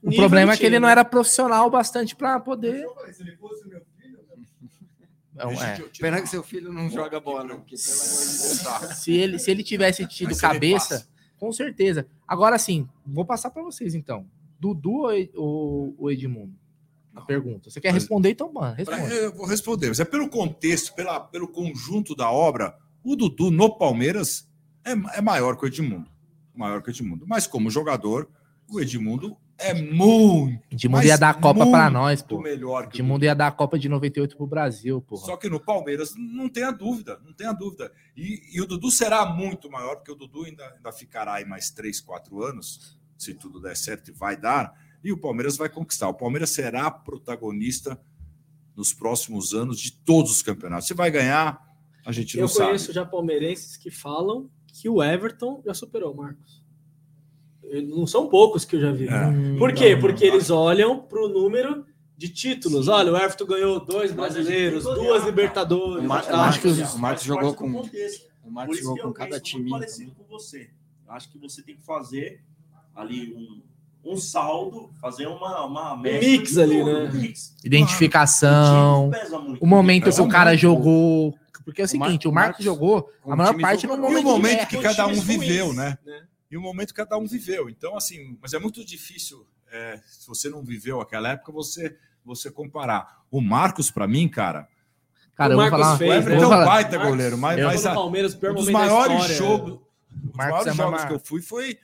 O Nível problema é que ele não né? era profissional bastante pra poder. Não, é. Pena que seu filho não joga bola, porque Deus. tá. Se ele, se ele tivesse tido Mas se ele cabeça, com certeza. Agora sim, vou passar pra vocês então. Dudu ou Ed- ou o Edmundo? A pergunta. Você quer Mas- responder então, mano? Responde. Eu vou responder, mas é pelo contexto, pela, pelo conjunto da obra. O Dudu no Palmeiras é, é maior que o Edmundo. Maior que o Edmundo. Mas como jogador, o Edmundo é muito. Edmundo ia dar a Copa muito nós, pô. melhor que o Edmundo ia dar a Copa de 98 pro Brasil, pô. Só que no Palmeiras não tenha dúvida, não tenha dúvida. E, e o Dudu será muito maior, porque o Dudu ainda, ainda ficará aí mais 3, 4 anos, se tudo der certo e vai dar, e o Palmeiras vai conquistar. O Palmeiras será protagonista nos próximos anos de todos os campeonatos. Se vai ganhar, a gente não Eu sabe. conheço já palmeirenses que falam que o Everton já superou o Marcos. Não são poucos que eu já vi. É. Por quê? Porque eles olham para o número de títulos. Olha, o Everton ganhou dois brasileiros, duas Libertadores. O Mar- o Marcos- o jogou com- contexto. o Marcos jogou com eu cada time parecido com você. Eu Acho que você tem que fazer ali um, um saldo, fazer uma, uma mix ali, tudo, né? mix. Identificação, O muito. o momento que o cara muito. jogou. Porque é o O Mar- seguinte, o Marcos jogou a maior parte jogou- no E momento, o momento que guerra. cada um Times viveu, ruins, né? E o momento que cada um viveu. Então, assim, mas é muito difícil, é, se você não viveu aquela época, você, você comparar. O Marcos, para mim, cara. Cara, eu vou falar- O Everton vou é um falar- baita Marcos, goleiro, mas, mas a- Palmeiras, o pior um dos maiores história, jogos, né? os Marcos maiores é jogos que eu fui foi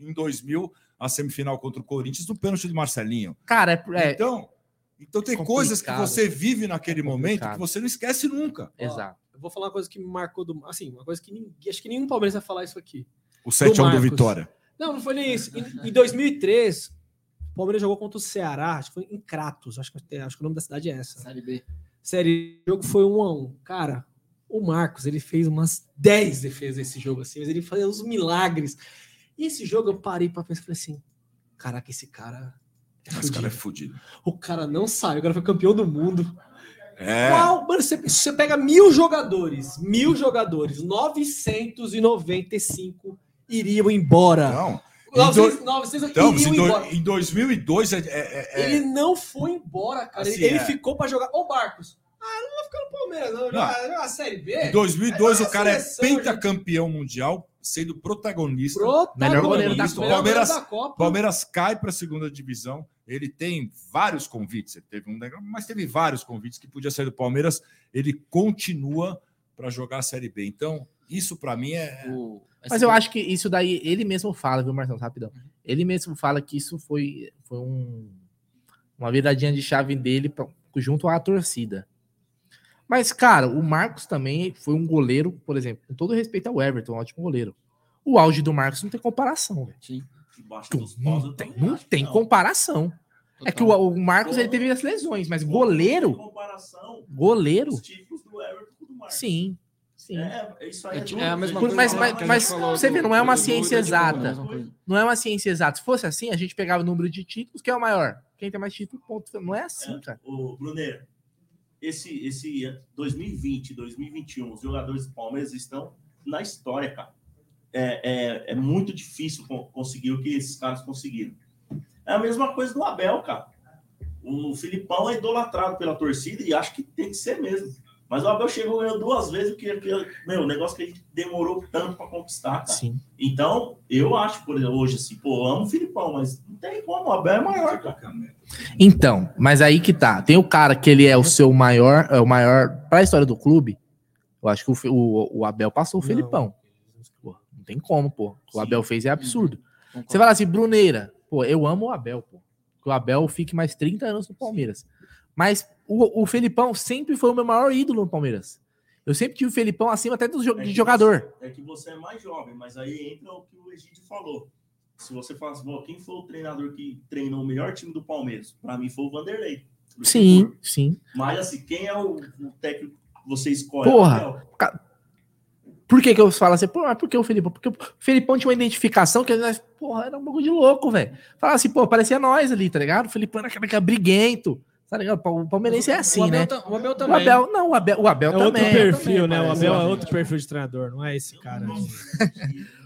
em 2000, a semifinal contra o Corinthians, no pênalti do Marcelinho. Cara, é, é- Então, então tem complicado. coisas que você vive naquele momento que você não esquece nunca. Exato. Eu vou falar uma coisa que me marcou do. Assim, uma coisa que ninguém, acho que nenhum Palmeiras vai falar isso aqui. O 7 do, do Vitória. Não, não foi nem isso. Em, em 2003, o Palmeiras jogou contra o Ceará, acho que foi em Kratos, acho que, acho que o nome da cidade é essa. Série B. Série, o jogo foi um a um. Cara, o Marcos, ele fez umas 10 defesas nesse jogo, assim, mas ele fazia uns milagres. E esse jogo eu parei para pensar, falei assim, caraca, esse cara é esse cara é fudido. O cara não sai, o cara foi campeão do mundo. É. Qual, mano, você, você pega mil jogadores, mil jogadores, 995 iriam embora. Não. 900, 900 então, iriam em, do, embora. em 2002 é, é, Ele não foi embora, cara. Assim, ele ele é. ficou para jogar. Ô, Marcos, ah, não vai ficar no Palmeiras, não. Jogar, jogar a Série B. Em 2002 Vai o cara é seleção, pentacampeão mundial, sendo protagonista. Protagonista. Melhor goleiro da O Copa. Palmeiras, Melhor da Copa. Palmeiras cai para a segunda divisão. Ele tem vários convites. Ele teve um, mas teve vários convites que podia sair do Palmeiras. Ele continua para jogar a Série B. Então, isso para mim é. Mas eu acho que isso daí ele mesmo fala, viu, Marcelo? Rapidão. Ele mesmo fala que isso foi, foi um, uma viradinha de chave dele pra, junto à torcida. Mas, cara, o Marcos também foi um goleiro, por exemplo, com todo respeito ao Everton, um ótimo goleiro. O auge do Marcos não tem comparação, velho. Não tem, não tem comparação. É que o, o Marcos ele teve as lesões, mas goleiro. Goleiro. Sim. Sim. É, isso aí é, É a mesma coisa mas que mas, mas você do- vê, não é uma ciência do- exata. Não é uma ciência exata. Se fosse assim, a gente pegava o número de títulos, que é o maior. Quem tem mais títulos, ponto. Não é assim, cara. O Bruneiro, esse, esse 2020, 2021, os jogadores do Palmeiras estão na história, cara. É, é, é muito difícil con- conseguir o que esses caras conseguiram. É a mesma coisa do Abel, cara. O Filipão é idolatrado pela torcida e acho que tem que ser mesmo. Mas o Abel chegou ganhou duas vezes o que, meu, o negócio que a gente demorou tanto para conquistar, cara. Sim. Então, eu acho, por exemplo, hoje, assim, pô, eu amo o Filipão, mas não tem como, o Abel é maior, cara. Então, mas aí que tá. Tem o cara que ele é o seu maior, é o maior para a história do clube. Eu acho que o, o, o Abel passou o Felipão. Pô, não tem como, pô. O que o Abel fez é absurdo. Você fala assim, Bruneira, pô, eu amo o Abel, pô. Que o Abel fique mais 30 anos no Palmeiras. Mas o, o Felipão sempre foi o meu maior ídolo no Palmeiras. Eu sempre tive o Felipão acima até do jo- É de que jogador. você- é que você é mais jovem, mas aí entra o que o Egídio falou. Se você fala assim, "Pô, quem foi o treinador que treinou o melhor time do Palmeiras? Para mim foi o Vanderlei. Sim, sim. Mas assim, quem é o, o técnico que você escolhe? Porra, Abel. ca- Por que, que eu falo assim? Pô, mas por que o Felipão? Porque o Felipão tinha uma identificação que nós, porra, era um bagulho de louco, velho. Falava assim, pô, parecia nós ali, tá ligado? O Felipão era aquele cara briguento, tá ligado? O palmeirense é assim, o Abel né? o Abel O também. Abel, não, o Abel, o Abel É também. outro perfil, né? O. Abel é outro perfil de treinador, não é esse cara.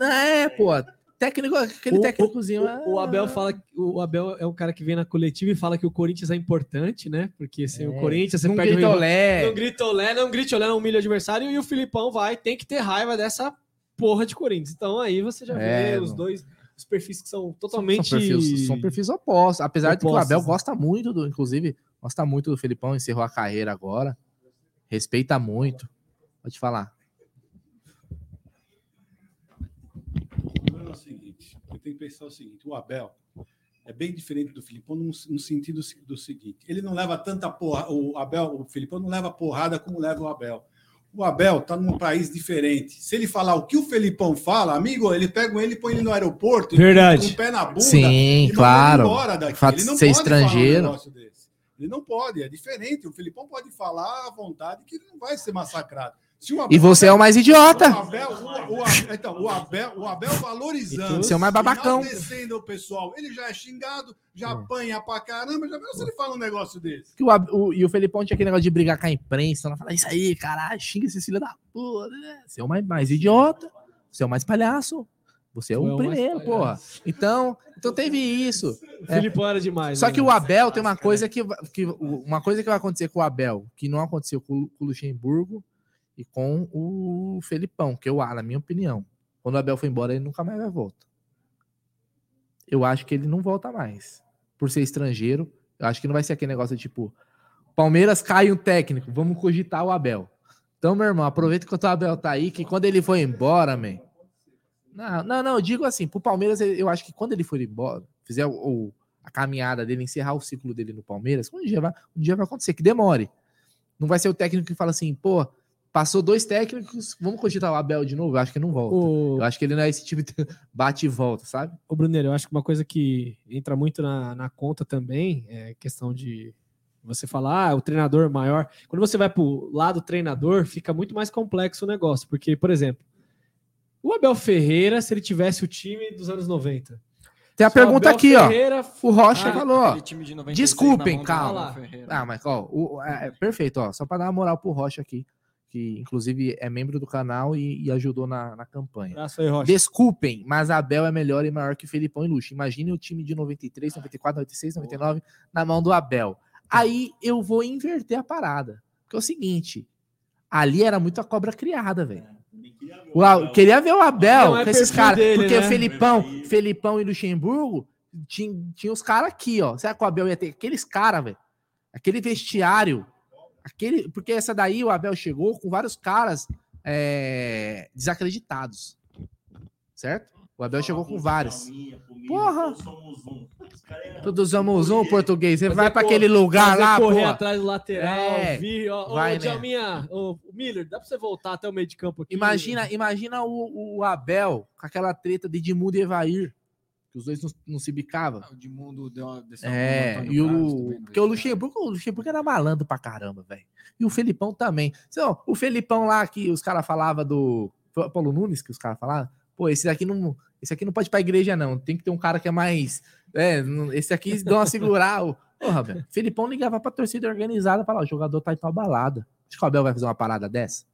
É, pô, técnico, aquele O- técnicozinho. é- O, o Abel fala que o Abel é o cara que vem na coletiva e fala que o Corinthians é importante, né? Porque sem o É. Corinthians você Não perde o grita olé. Não grita olé, não grita olé, não humilha o adversário e o Filipão vai, tem que ter raiva dessa porra de Corinthians. Então aí você já É, vê os não. dois os perfis que são totalmente São perfis, são perfis opostos. Apesar de que o Opostos, Abel né? gosta muito do, inclusive, gosta muito do Felipão, encerrou a carreira agora. Respeita muito. Pode falar. O problema é o seguinte: você tem que pensar o seguinte: o Abel é bem diferente do Filipão no, no sentido se- do seguinte: ele não leva tanta porra, o Abel, o Filipão não leva porrada como leva o Abel. O Abel está num país diferente. Se ele falar o que o Felipão fala, amigo, ele pega ele e põe ele no aeroporto, Verdade. com o pé na bunda, Sim, e claro. embora daqui. O fato Ele de não ser pode falar um estrangeiro. negócio desse. Ele não pode, é diferente. O Felipão pode falar à vontade que ele não vai ser massacrado. Se o E você é o mais idiota. o Abel, o, o Abel- então, o Abel, o Abel valorizando. Você é o mais babacão. enaltecendo o pessoal. Ele já é xingado, já apanha pra caramba. Já viu se ele fala um negócio desse? Que o, o- e o Felipão tinha aquele negócio de brigar com a imprensa, não falar isso aí, caralho, xinga esse filho da puta. né? Você é o mais, mais idiota, você é o mais palhaço. Você é o é o primeiro, porra. Então, então teve isso. O Filipão era demais. Só né? que o Abel tem uma coisa que, que uma coisa que vai acontecer com o Abel, que não aconteceu com o Luxemburgo e com o Felipão, que eu, na minha opinião, quando o Abel foi embora, ele nunca mais vai voltar. Eu acho que ele não volta mais. Por ser estrangeiro, eu acho que não vai ser aquele negócio tipo, Palmeiras cai um técnico, vamos cogitar o Abel. Então, meu irmão, aproveita que o Abel tá aí, que quando ele foi embora, man. Não, não, não, eu digo assim, pro Palmeiras, eu acho que quando ele for embora, fizer o, o- a caminhada dele, encerrar o ciclo dele no Palmeiras, um dia vai, um dia vai acontecer, que demore. não vai ser o técnico que fala assim, pô, passou dois técnicos, vamos cogitar o Abel de novo? Eu acho que não volta. O- Eu acho que ele não é esse tipo de bate e volta, sabe? Ô, Bruneiro, eu acho que uma coisa que entra muito na, na conta também é questão de você falar, ah, o treinador maior. Quando você vai pro lado treinador, fica muito mais complexo o negócio. Porque, por exemplo, o Abel Ferreira, se ele tivesse o time dos anos 90. Tem a o pergunta Abel aqui, Ferreira- ó. O Rocha Ah, falou, ó. aquele time de 96 Desculpem, calma. Ah, mas ó, o- é, é perfeito, ó. Só para dar uma moral pro Rocha aqui, que inclusive é membro do canal e, e ajudou na, na campanha. Aí. Desculpem, mas Abel é melhor e maior que Felipão e Luxo. Imagine o time de 93, 94, 96, 99 na mão do Abel. Aí eu vou inverter a parada. Porque é o seguinte, ali era muito a cobra criada, velho. O A- Queria ver o Abel é com esses caras. porque né? o Felipão, Felipão e Luxemburgo tinha, tinha os caras aqui, ó. Será que o Abel ia ter aqueles caras, velho? Aquele vestiário. Aquele, porque essa daí o Abel chegou com vários caras é, desacreditados. Certo? O Abel chegou com vários. Porra! Todos somos um português. Você vai pra cor- aquele lugar lá, correr pô. atrás do lateral, É, vir, ó, vai, ô, né? Djalminha, ô, Miller, dá pra você voltar até o meio de campo aqui? Imagina, imagina o, o Abel com aquela treta de Edmundo e Evair. Que os dois não, não se bicavam. O Edmundo deu uma É, e o. Também, porque o Luxemburgo, o Luxemburgo era malandro pra caramba, velho. E o Felipão também. Então, o Felipão lá que os caras falavam do. Paulo Nunes que os caras falavam. Pô, esse daqui não. Esse aqui não pode ir pra igreja, não. Tem que ter um cara que é mais. É, esse aqui dá uma segurar. o- Porra, velho. Felipão ligava pra torcida organizada e falava: o jogador tá em tal balada. Acho que o Abel vai fazer uma parada dessa.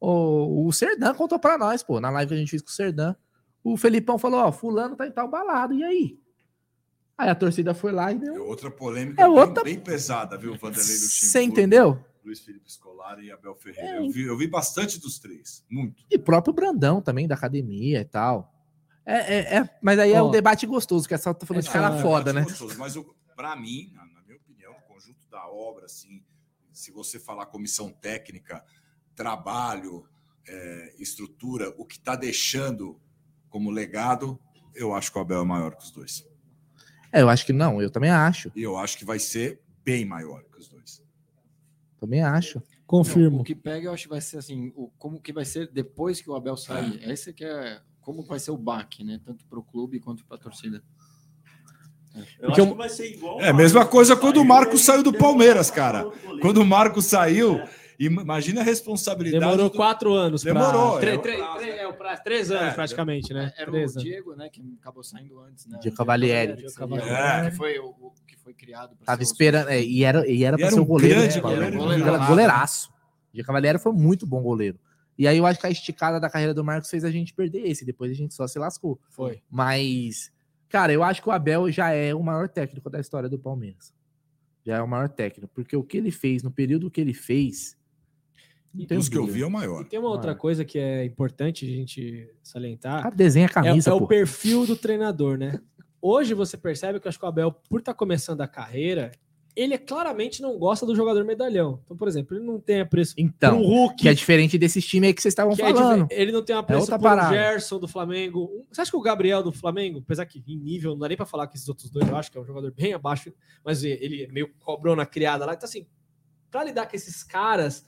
O, o Serdan contou pra nós, pô, na live que a gente fez com o Serdan. O Felipão falou: Ó, Fulano tá em tal balada. E aí? Aí a torcida foi lá e deu. É outra polêmica É bem- outra- bem, pesada, viu, Vanderlei Luxemburgo? Você entendeu? Luiz Felipe Scolari e Abel Ferreira. É. Eu, vi, eu vi bastante dos três, muito. E próprio Brandão também, da academia e tal. É, é, é- mas aí é um debate gostoso, que é só tá falando de cara É, foda, né? gostoso, Mas para mim, na, na minha opinião, o conjunto da obra, assim, se você falar comissão técnica, trabalho, é, estrutura, o que está deixando como legado, eu acho que o Abel é maior que os dois. É, eu acho que não, eu também acho. E eu acho que vai ser bem maior que os dois. Também acho. Confirmo. O que pega, eu acho que vai ser assim, o, como que vai ser depois que o Abel sair. Esse que é como vai ser o baque, né? Tanto para o clube quanto para a torcida. Eu acho que vai ser igual. É a mesma coisa quando o Marcos saiu do Palmeiras, cara. Quando o Marcos saiu, imagina a responsabilidade. Demorou do- quatro anos. pra- Demorou. Tre- é. tre- tre- é, o pra- três anos, É, praticamente, né? Era Três o anos. Diego, né? Que acabou saindo antes, né? Diego Cavalieri. Diego Cavalieri. É. Que foi o, o que foi criado. pra Tava o- esperando. é, e era, e era E pra era ser o um goleiro. grande né? goleiro, Era um goleiraço. goleiraço. O Cavalieri foi muito bom goleiro. E aí eu acho que a esticada da carreira do Marcos fez a gente perder esse. Depois a gente só se lascou. Foi. Mas, cara, eu acho que o Abel já é o maior técnico da história do Palmeiras. Já é o maior técnico. Porque o que ele fez, no período que ele fez. Dos que eu vi é o maior. E tem uma outra coisa que é importante a gente salientar. Cara, desenha a camisa, É, é o perfil do treinador, né? Hoje você percebe que eu acho que o Abel, por estar começando a carreira, ele é claramente não gosta do jogador medalhão. Então, por exemplo, ele não tem apreço Então, um Hulk. que é diferente desses times aí que vocês estavam que é falando. dife- ele não tem É apreço um parada. Gerson do Flamengo. Você acha que o Gabriel do Flamengo, apesar que em nível, não dá nem pra falar que esses outros dois, eu acho que é um jogador bem abaixo, mas ele é meio cobrou na criada lá. Então, assim, pra lidar com esses caras,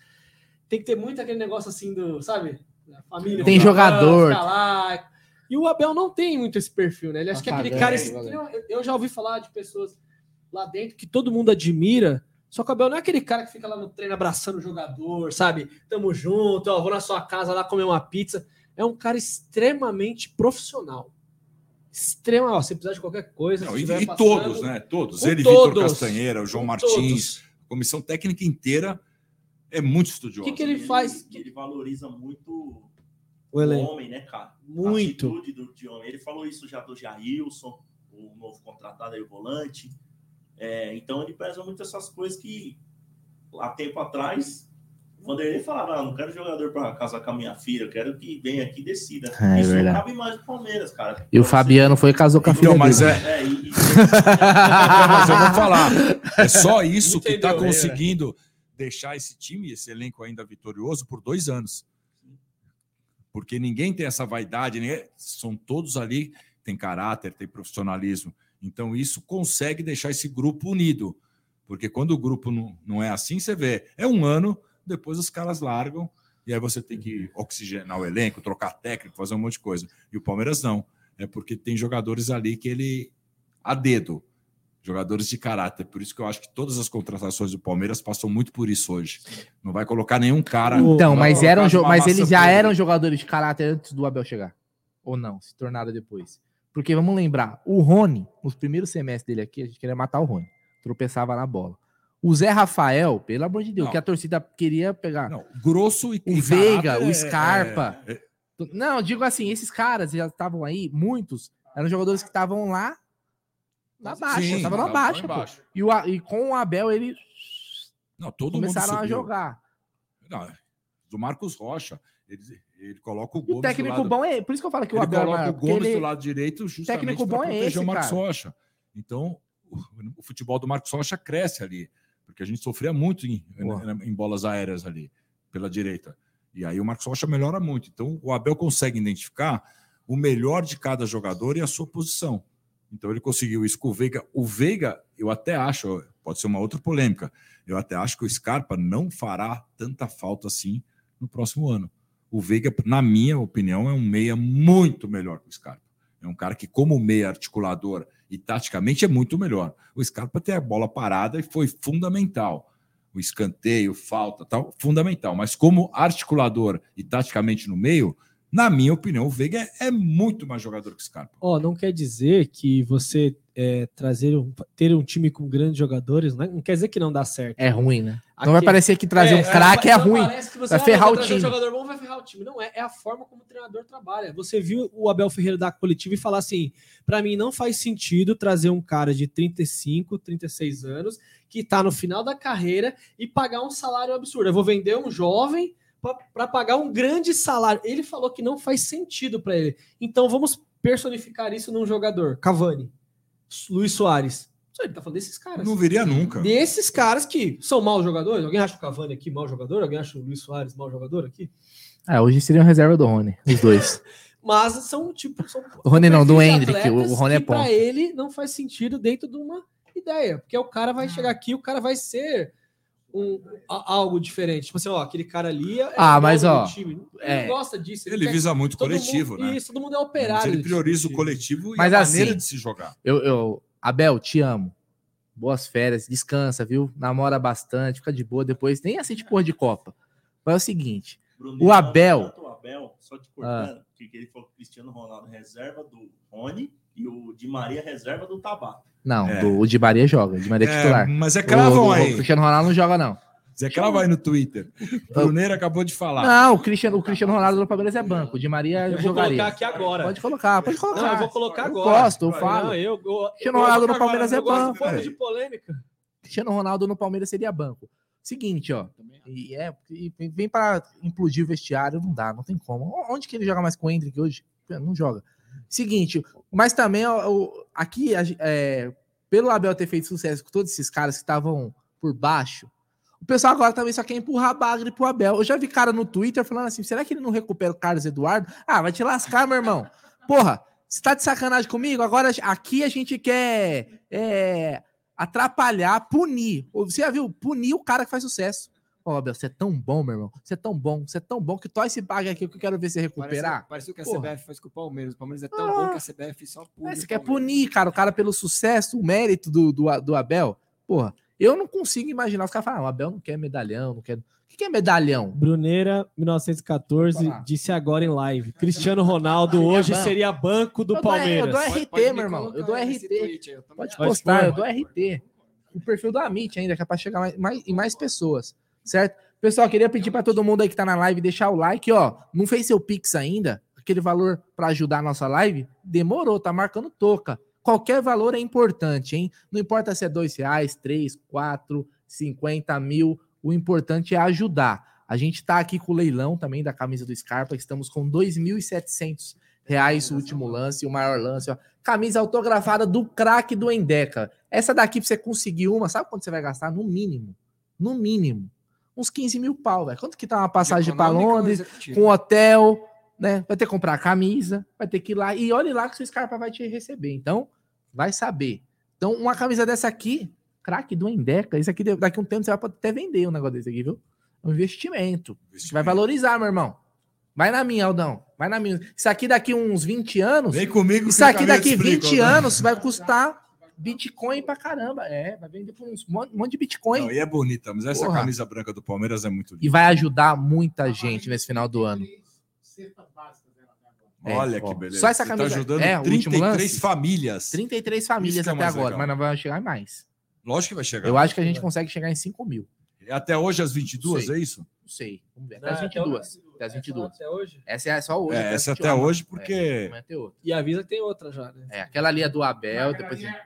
tem que ter muito aquele negócio assim do, sabe? Da família. Tem jogador. lá. E o Abel não tem muito esse perfil, né? Ele acha que é aquele cara. né, eu, eu já ouvi falar de pessoas lá dentro que todo mundo admira. Só que o Abel não é aquele cara que fica lá no treino abraçando o jogador, sabe? Tamo junto, ó, vou na sua casa lá comer uma pizza. É um cara extremamente profissional. Extrema, ó, se precisar de qualquer coisa. Não, se e, e passando- todos, né? Todos. Ele, Vitor todos. Castanheira, o João Martins, a comissão técnica inteira é muito O estudiosa. que, que ele faz? Ele valoriza muito O o homem, né, cara? Muito. A atitude do, de homem. Ele falou isso já do Jailson, o novo contratado aí, o volante. É, então ele preza muito essas coisas que há tempo atrás o Vanderlei falava: ah, não quero jogador para casar com a minha filha, eu quero que venha aqui e decida. É isso verdade. não cabe mais no Palmeiras, cara. E o Fabiano foi e casou com a filha Então, mas dele. é- É, e, mas eu vou falar. É só isso que está Entendeu, né? Deixar esse time, esse elenco ainda vitorioso por dois anos. Porque ninguém tem essa vaidade, né? São todos ali, tem caráter, tem profissionalismo. Então, isso consegue deixar esse grupo unido. Porque quando o grupo não, não é assim, você vê, é um ano, depois os caras largam, e aí você tem que oxigenar o elenco, trocar técnico, fazer um monte de coisa. E o Palmeiras não. É porque tem jogadores ali que ele. a dedo. Jogadores de caráter. Por isso que eu acho que todas as contratações do Palmeiras passam muito por isso hoje. Não vai colocar nenhum cara. Então, mas, eram, mas eles já eram jogadores de caráter antes do Abel chegar. Ou não, se tornaram depois. Porque vamos lembrar, o Rony, nos primeiros semestres dele aqui, a gente queria matar o Rony. Tropeçava na bola. O Zé Rafael, pelo amor de Deus, Não. que a torcida queria pegar. grosso e O Veiga, o é- Scarpa. é- Não, digo assim, esses caras já estavam aí, muitos, eram jogadores que estavam lá na baixa, Sim, estavam na baixa, pô. E, o, e com o Abel, ele Não, todo começaram mundo a jogar. Não, do Marcos Rocha. Ele, ele coloca o Gomes O técnico do lado... bom é. Por isso que eu falo que o Abel é coloca o Gomes ele- do lado direito justamente técnico para bom é esse, o Marcos cara. Rocha. Então, o, o futebol do Marcos Rocha cresce ali, porque a gente sofria muito em, em bolas aéreas ali, pela direita. E aí o Marcos Rocha melhora muito. Então, o Abel consegue identificar o melhor de cada jogador e a sua posição. Então, ele conseguiu isso com o Veiga. O Veiga, eu até acho, pode ser uma outra polêmica, eu até acho que o Scarpa não fará tanta falta assim no próximo ano. O Veiga, na minha opinião, é um meia muito melhor que o Scarpa. É um cara que, como meia articulador e taticamente, é muito melhor. O Scarpa tem a bola parada e foi fundamental. O escanteio, falta, tal, fundamental. Mas como articulador e taticamente no meio, na minha opinião, o Veiga é, é muito mais jogador que o Scarpa. Ó, não quer dizer que você é, trazer um, ter um time com grandes jogadores, né? não quer dizer que não dá certo. É ruim, né? Não vai parecer que trazer um craque é não ruim. parece que você, Vai ah, ferrar o time. Um jogador bom vai ferrar o time. Não é, é a forma como o treinador trabalha. Você viu o Abel Ferreira dar coletiva e falar assim: para mim não faz sentido trazer um cara de 35, 36 anos que tá no final da carreira e pagar um salário absurdo. Eu vou vender um jovem para pagar um grande salário. Ele falou que não faz sentido para ele. Então vamos personificar isso num jogador. Cavani, Luiz Soares. Ele tá falando desses caras. Não viria nunca. Desses caras que são maus jogadores. Alguém acha o Cavani aqui mau jogador? Alguém acha o Luiz Soares mau jogador aqui? É, hoje seria uma reserva do Rony, os dois. Mas são tipo. São O Rony não, do Hendrick, o- Rony é que Pra ele não faz sentido dentro de uma ideia. Porque o cara vai chegar aqui, o cara vai ser um, a- algo diferente. Tipo assim, ó, aquele cara ali. É Ah, o mas, ó, do time. Ele é. gosta disso. Ele quer- visa muito todo coletivo, mundo- né? Isso, todo mundo é Mas operário. ele desse prioriza o coletivo e Mas a assim, maneira de se jogar. Eu, eu, Abel, te amo. Boas férias, descansa, viu? Namora bastante, fica de boa depois. Nem assiste porra de Copa. Mas é o seguinte: Bruno, o Abel. O Abel, só te cortando, que ele falou que o Cristiano Ronaldo reserva do Rony e o Di Maria reserva do Tabata. Não, É. do, o Di Maria joga. O Di Maria é É, titular. mas é cravam O- o- aí. O Cristiano Ronaldo não joga, não. Zé Crava aí no Twitter. Bruneiro acabou de falar. Não, o Cristiano, o Cristiano Ronaldo do Palmeiras é banco. O Di Maria Eu vou jogaria. colocar aqui agora. Pode colocar, pode colocar. Não, eu vou colocar Eu agora. gosto, eu falo. Não, eu, eu, Cristiano Ronaldo no eu- Palmeiras é eu gosto banco, um pouco velho. de polêmica. Cristiano Ronaldo no Palmeiras seria banco. Seguinte, ó. E é, e vem para implodir o vestiário, não dá, não tem como. Onde que ele joga mais com o Hendrick hoje? Não joga. Seguinte, mas também o- aqui, é, pelo Abel ter feito sucesso com todos esses caras que estavam por baixo, o pessoal agora também só quer empurrar bagre pro Abel. Eu já vi cara no Twitter falando assim: será que ele não recupera o Carlos Eduardo? Ah, vai te lascar, meu irmão. Porra, você tá de sacanagem comigo? Agora aqui a gente quer é, atrapalhar, punir. Você já viu? Punir o cara que faz sucesso. Ó, Abel, você é tão bom, meu irmão. Você é tão bom, você é tão bom que tó esse bagre aqui que eu quero ver você recuperar. Parece, parece o que a Porra. CBF faz com o Palmeiras. O Palmeiras é tão bom que a CBF só pune. É, você quer punir, cara, o cara pelo sucesso, o mérito do, do, do Abel. Porra, eu não consigo imaginar os caras falam, ah, o Abel não quer medalhão, não quer. O que é medalhão? Bruneira, 1914, disse agora em live. Cristiano Ronaldo hoje seria banco do Eu dou- Palmeiras. Eu dou Pode- RT, pode me meu irmão. Eu dou RT. tweet eu Pode postar, eu Pode dou RT. O perfil do Amit ainda, que é pra chegar mais, mais, em mais pessoas, certo? Pessoal, queria pedir pra todo mundo aí que tá na live deixar o like, ó. Não fez seu Pix ainda? Aquele valor pra ajudar a nossa live? Demorou, tá marcando toca. Qualquer valor é importante, hein? Não importa se é dois reais, três, quatro, cinquenta mil. O importante é ajudar. A gente tá aqui com o leilão também da camisa do Scarpa. Estamos com 2.700 reais o último lance, o maior lance. Ó. Camisa autografada do craque do Endeca. Essa daqui, pra você conseguir uma, sabe quanto você vai gastar? No mínimo. No mínimo. Uns 15 mil pau, velho. Quanto que tá uma passagem para Londres, com hotel, né? Vai ter que comprar a camisa, vai ter que ir lá. E olhe lá que o Scarpa vai te receber. Então, vai saber. Então, uma camisa dessa aqui, craque do Endeca. Isso aqui, daqui a um tempo, você vai até vender um negócio desse aqui, viu? É um investimento. investimento. Vai valorizar, meu irmão. Vai na minha, Aldão. Vai na minha. Isso aqui daqui uns 20 anos. Vem comigo. Isso aqui daqui explico, 20 Aldão. anos vai custar Bitcoin pra caramba. É, vai vender por uns um monte de Bitcoin. Não, e é bonita, mas essa Porra. camisa branca do Palmeiras é muito linda. E vai ajudar muita gente nesse final do ano. É, Olha que beleza. Só essa tá camisa. Tá ajudando é, 33 famílias. 33 famílias é até agora, legal. mas não vai chegar mais. Lógico que vai chegar. Eu acho que a gente consegue chegar em 5 mil. Até hoje às 22, é isso? Não sei. Vamos ver. Até às 22. Até às 22. Até hoje? Essa é só hoje. É, essa até hoje, porque. É, e avisa que tem outra já, né? É, aquela ali é do Abel. Aquela, depois... é,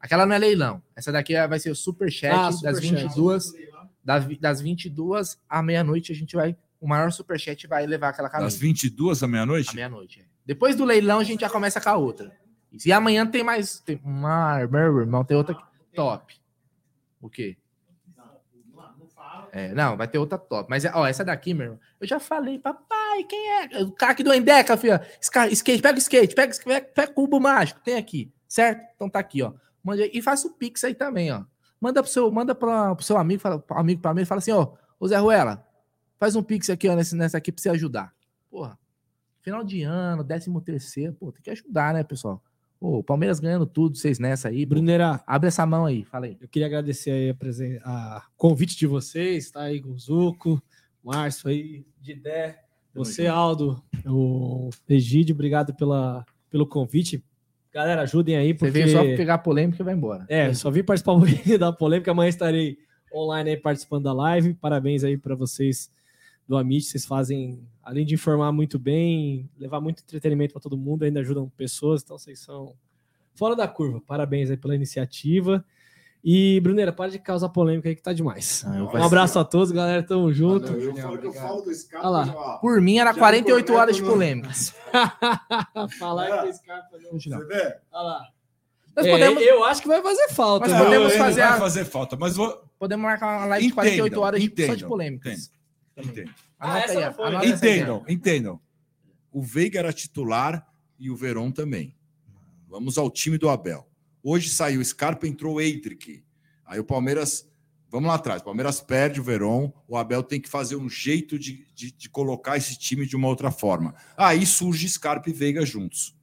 aquela não é leilão. Essa daqui vai ser o superchat ah, super das 22. Das, das 22 à meia-noite a gente vai. O maior superchat vai levar aquela camisa. Das 22 à meia-noite? À meia-noite. É. Depois do leilão a gente já começa com a outra. E amanhã tem mais. Tem uma. Meu irmão, tem outra top. O quê? É, não, vai ter outra top. Mas, ó, essa daqui, meu irmão, eu já falei, papai, quem é? O cara aqui do Endeca, filho. Skate, pega o skate, pega, pega, pega cubo mágico, tem aqui, certo? Então tá aqui, ó. Manda, e faça o Pix aí também, ó. Manda pro seu, manda pra, pro seu amigo, fala, amigo pra mim, fala assim, ó, ô Zé Ruela, faz um Pix aqui, ó, nessa, nessa aqui pra você ajudar. Porra, final de ano, décimo terceiro, pô, tem que ajudar, né, pessoal? Pô, o Palmeiras ganhando tudo, vocês nessa aí. Bruneira, abre essa mão aí, fala aí. Eu queria agradecer aí a, presen a convite de vocês, tá aí com o Zuco, Márcio aí, Didé, você, Aldo, o Egídio, obrigado pela, pelo convite. Galera, ajudem aí, porque... Você veio só pegar polêmica e vai embora. É, só vim participar da polêmica, amanhã estarei online aí participando da live. Parabéns aí para vocês do Amit, vocês fazem além de informar muito bem, levar muito entretenimento para todo mundo, ainda ajudam pessoas, então vocês são fora da curva. Parabéns aí pela iniciativa. E, Bruneira, para de causar polêmica aí que tá demais. Ah, um abraço ser. a todos, galera. Tamo junto. eu falo que eu falo do Scarpa. Olha lá. Por mim, era 48 horas de polêmicas. Falar é. que Scarpa não. Você vê? Olha lá. Nós é, podemos... Eu acho que vai fazer falta. Nós podemos fazer. Vai fazer falta, mas vou. Podemos marcar uma live de 48 horas de, só de polêmicas. Entendo. Entendo. Ah, aí, entendam, entendam. O Veiga era titular e o Verón também. Vamos ao time do Abel. Hoje saiu o Scarpa, entrou o Eidrick. Aí o Palmeiras. Vamos lá atrás. O Palmeiras perde o Verón. O Abel tem que fazer um jeito de, de, de colocar esse time de uma outra forma. Aí surge Scarpa e Veiga juntos.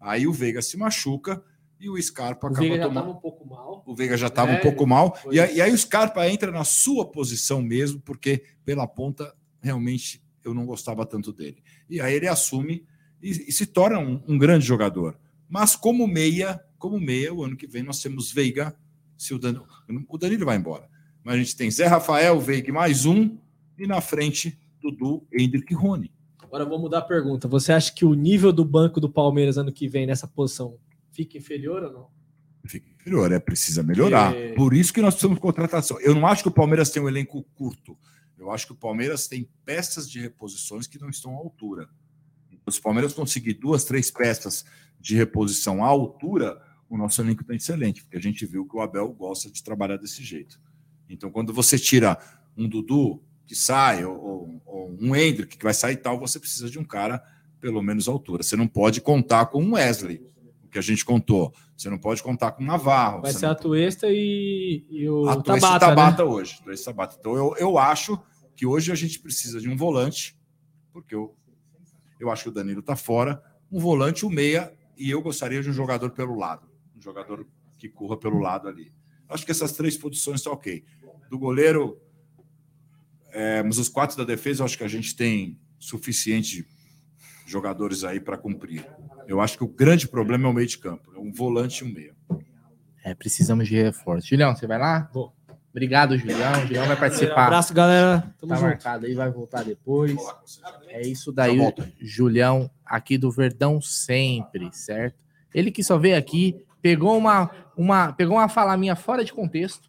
Aí o Veiga se machuca e o Scarpa o acaba Veiga tomando... um pouco mal. O Veiga já estava é, um pouco mal. E, e, aí o Scarpa entra na sua posição mesmo, porque pela ponta realmente eu não gostava tanto dele. E aí ele assume e, e se torna um, um, grande jogador. Mas como meia, como meia, o ano que vem nós temos Veiga, se o Danilo, o Danilo vai embora. Mas a gente tem Zé Rafael, Veiga mais um, e na frente Dudu, Hendrick e Rony. Agora vou mudar a pergunta. Você acha que o nível do banco do Palmeiras ano que vem nessa posição fica inferior ou não? Fica inferior, é precisa melhorar. E... Por isso que nós precisamos de contratação. Eu não acho que o Palmeiras tem um elenco curto. Eu acho que o Palmeiras tem peças de reposições que não estão à altura. Se o Palmeiras conseguir duas, três peças de reposição à altura, o nosso elenco está excelente, porque a gente viu que o Abel gosta de trabalhar desse jeito. Então, quando você tira um Dudu que sai, ou, ou um Hendrick que vai sair e tal, você precisa de um cara pelo menos à altura. Você não pode contar com um Wesley, que a gente contou. Você não pode contar com o Navarro. Vai ser a Tuesta e, e o a Tabata, e Tabata né? hoje. Tuesta Tabata. Então, eu, eu acho que hoje a gente precisa de um volante, porque eu, eu acho que o Danilo está fora, um volante, um meia, e eu gostaria de um jogador pelo lado, um jogador que corra pelo lado ali. Acho que essas três posições estão ok. Do goleiro, é, mas os quatro da defesa, eu acho que a gente tem suficiente jogadores aí para cumprir. Eu acho que o grande problema é o meio de campo, é um volante e um meia. É, precisamos de reforço. Julião, você vai lá? Vou. Obrigado, Julião. O Julião vai participar. Um abraço, galera. Tamo tá junto. marcado aí, vai voltar depois. É isso daí, Julião, aqui do Verdão sempre, certo? Ele que só veio aqui, pegou uma, uma, pegou uma fala minha fora de contexto.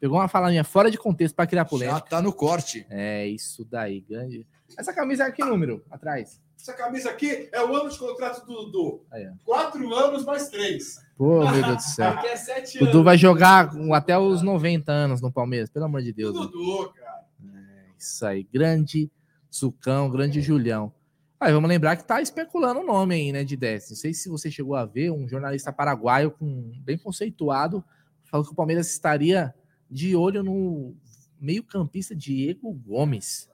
Pegou uma fala minha fora de contexto para criar polêmica. Já tá no corte. É isso daí, grande. Essa camisa é que número atrás? Essa camisa aqui é o ano de contrato do Dudu. Aí, Quatro anos mais três. Pô, meu Deus do céu. Aqui é sete anos. Dudu vai jogar até os 90 anos no Palmeiras, pelo amor de Deus. Dudu, cara. É, isso aí. Grande Sucão, grande Julião. Aí vamos lembrar que tá especulando o nome aí, né, de 10. Não sei se você chegou a ver um jornalista paraguaio com bem conceituado falou que o Palmeiras estaria de olho no meio-campista Diego Gomes,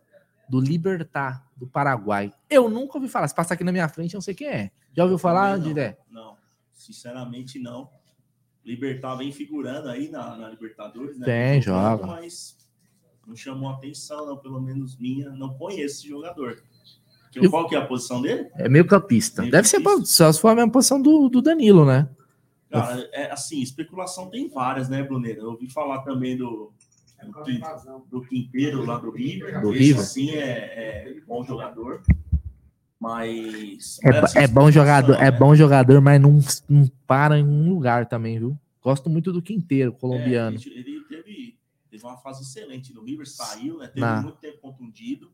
do Libertar, do Paraguai. Eu nunca ouvi falar. Se passar aqui na minha frente, eu não sei quem é. Já ouviu falar, Diré? Não, sinceramente não. Libertar vem figurando aí na, na Libertadores, né? Tem, joga. Mas não chamou atenção, não, pelo menos minha. Não conheço esse jogador. Eu- qual que é a posição dele? É meio-campista. Deve ser po- só se for a mesma posição do, do Danilo, né? Cara, é assim, especulação tem várias, né, Bruneira? Eu ouvi falar também do, do, Quin- do Quinteiro lá do River. Do River. sim, é, é bom jogador. Mas. É, é bom jogador, é né? bom jogador, mas não, não para em um lugar também, viu? Gosto muito do Quinteiro, colombiano. É, ele teve, teve uma fase excelente no River, saiu, né? Teve Na- muito tempo contundido.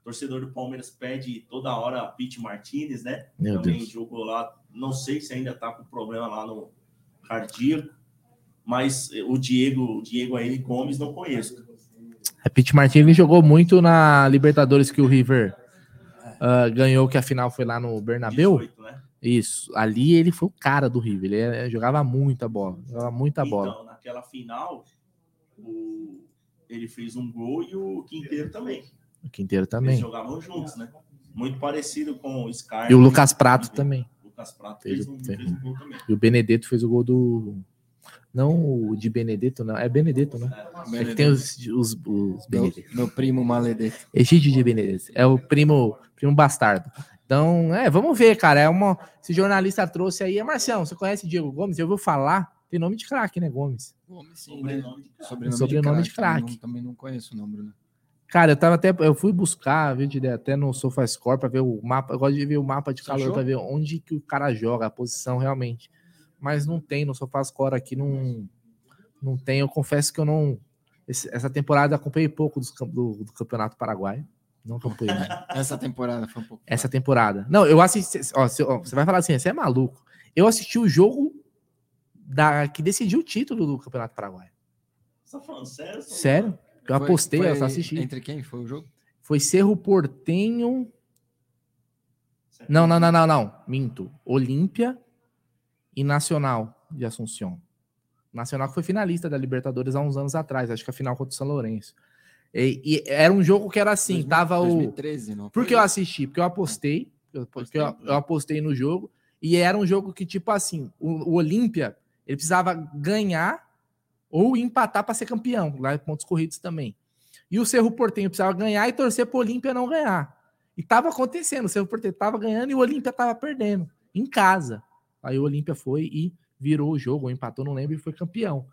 O torcedor do Palmeiras pede toda hora Pete Martinez, né? Meu Também Deus. jogou lá. Não sei se ainda tá com problema lá no cardíaco. Mas o Diego, o Diego aí Gomes não conheço. A Pete Martins jogou muito na Libertadores que o River ah, ganhou, que a final foi lá no Bernabéu. 18, né? Isso. Ali ele foi o cara do River. Ele jogava muita bola. Jogava muita bola. Então, naquela final, o- ele fez um gol e o Quinteiro também. O Quinteiro Eles também. jogavam juntos, né? Muito parecido com o Scar. E o Lucas Prato também. O Lucas Prato Fez fez, um, fez um gol também. E o Benedetto fez o gol do. Não o de Benedetto, não. É Benedetto, né? É que tem os, os, os Benedetto. Meu primo Maledetto. Egídio de Benedetto. É o primo, primo bastardo. Então, é, vamos ver, cara. É uma, esse jornalista trouxe aí. É Marcião, você conhece Diego Gomes? Eu ouviu falar? Tem nome de craque, né, Gomes? Gomes, sim, né? Sobrenome Sobrenome de craque. Também não conheço o nome, Bruno. Cara, eu tava até. Eu fui buscar, viu, de- até no SofaScore para ver o mapa. Eu gosto de ver o mapa de calor achou? para ver onde que o cara joga, a posição realmente. Mas não tem no SofaScore aqui, não, não tem. Eu confesso que eu não. esse- essa temporada eu acompanhei pouco dos cam- do, do Campeonato Paraguaio. Não acompanhei. Essa temporada foi um pouco. essa temporada. Não, eu assisti. Ó, você, ó, você vai falar assim, você é maluco. Eu assisti o jogo da, que decidiu o título do Campeonato Paraguaio. Você tá falando sério? Sério? Eu Foi- apostei, eu foi só assisti. Entre quem foi o jogo? Foi Cerro Portenho. Não, não, não, não, não. Minto. Olímpia e Nacional de Assunção. Nacional que foi finalista da Libertadores há uns anos atrás, acho que a final contra o São Lourenço. E, e era um jogo que era assim, tava o. 2013, não Por foi? que eu assisti? Porque eu apostei, eu- porque eu, eu apostei no jogo, e era um jogo que, tipo assim, o, o Olímpia, ele precisava ganhar ou empatar para ser campeão, lá em pontos corridos também. E o Cerro Portenho precisava ganhar e torcer para o Olímpia não ganhar. E tava acontecendo, o Cerro Portenho tava ganhando e o Olímpia tava perdendo, em casa. Aí o Olímpia foi e virou o jogo, ou empatou, não lembro, e foi campeão.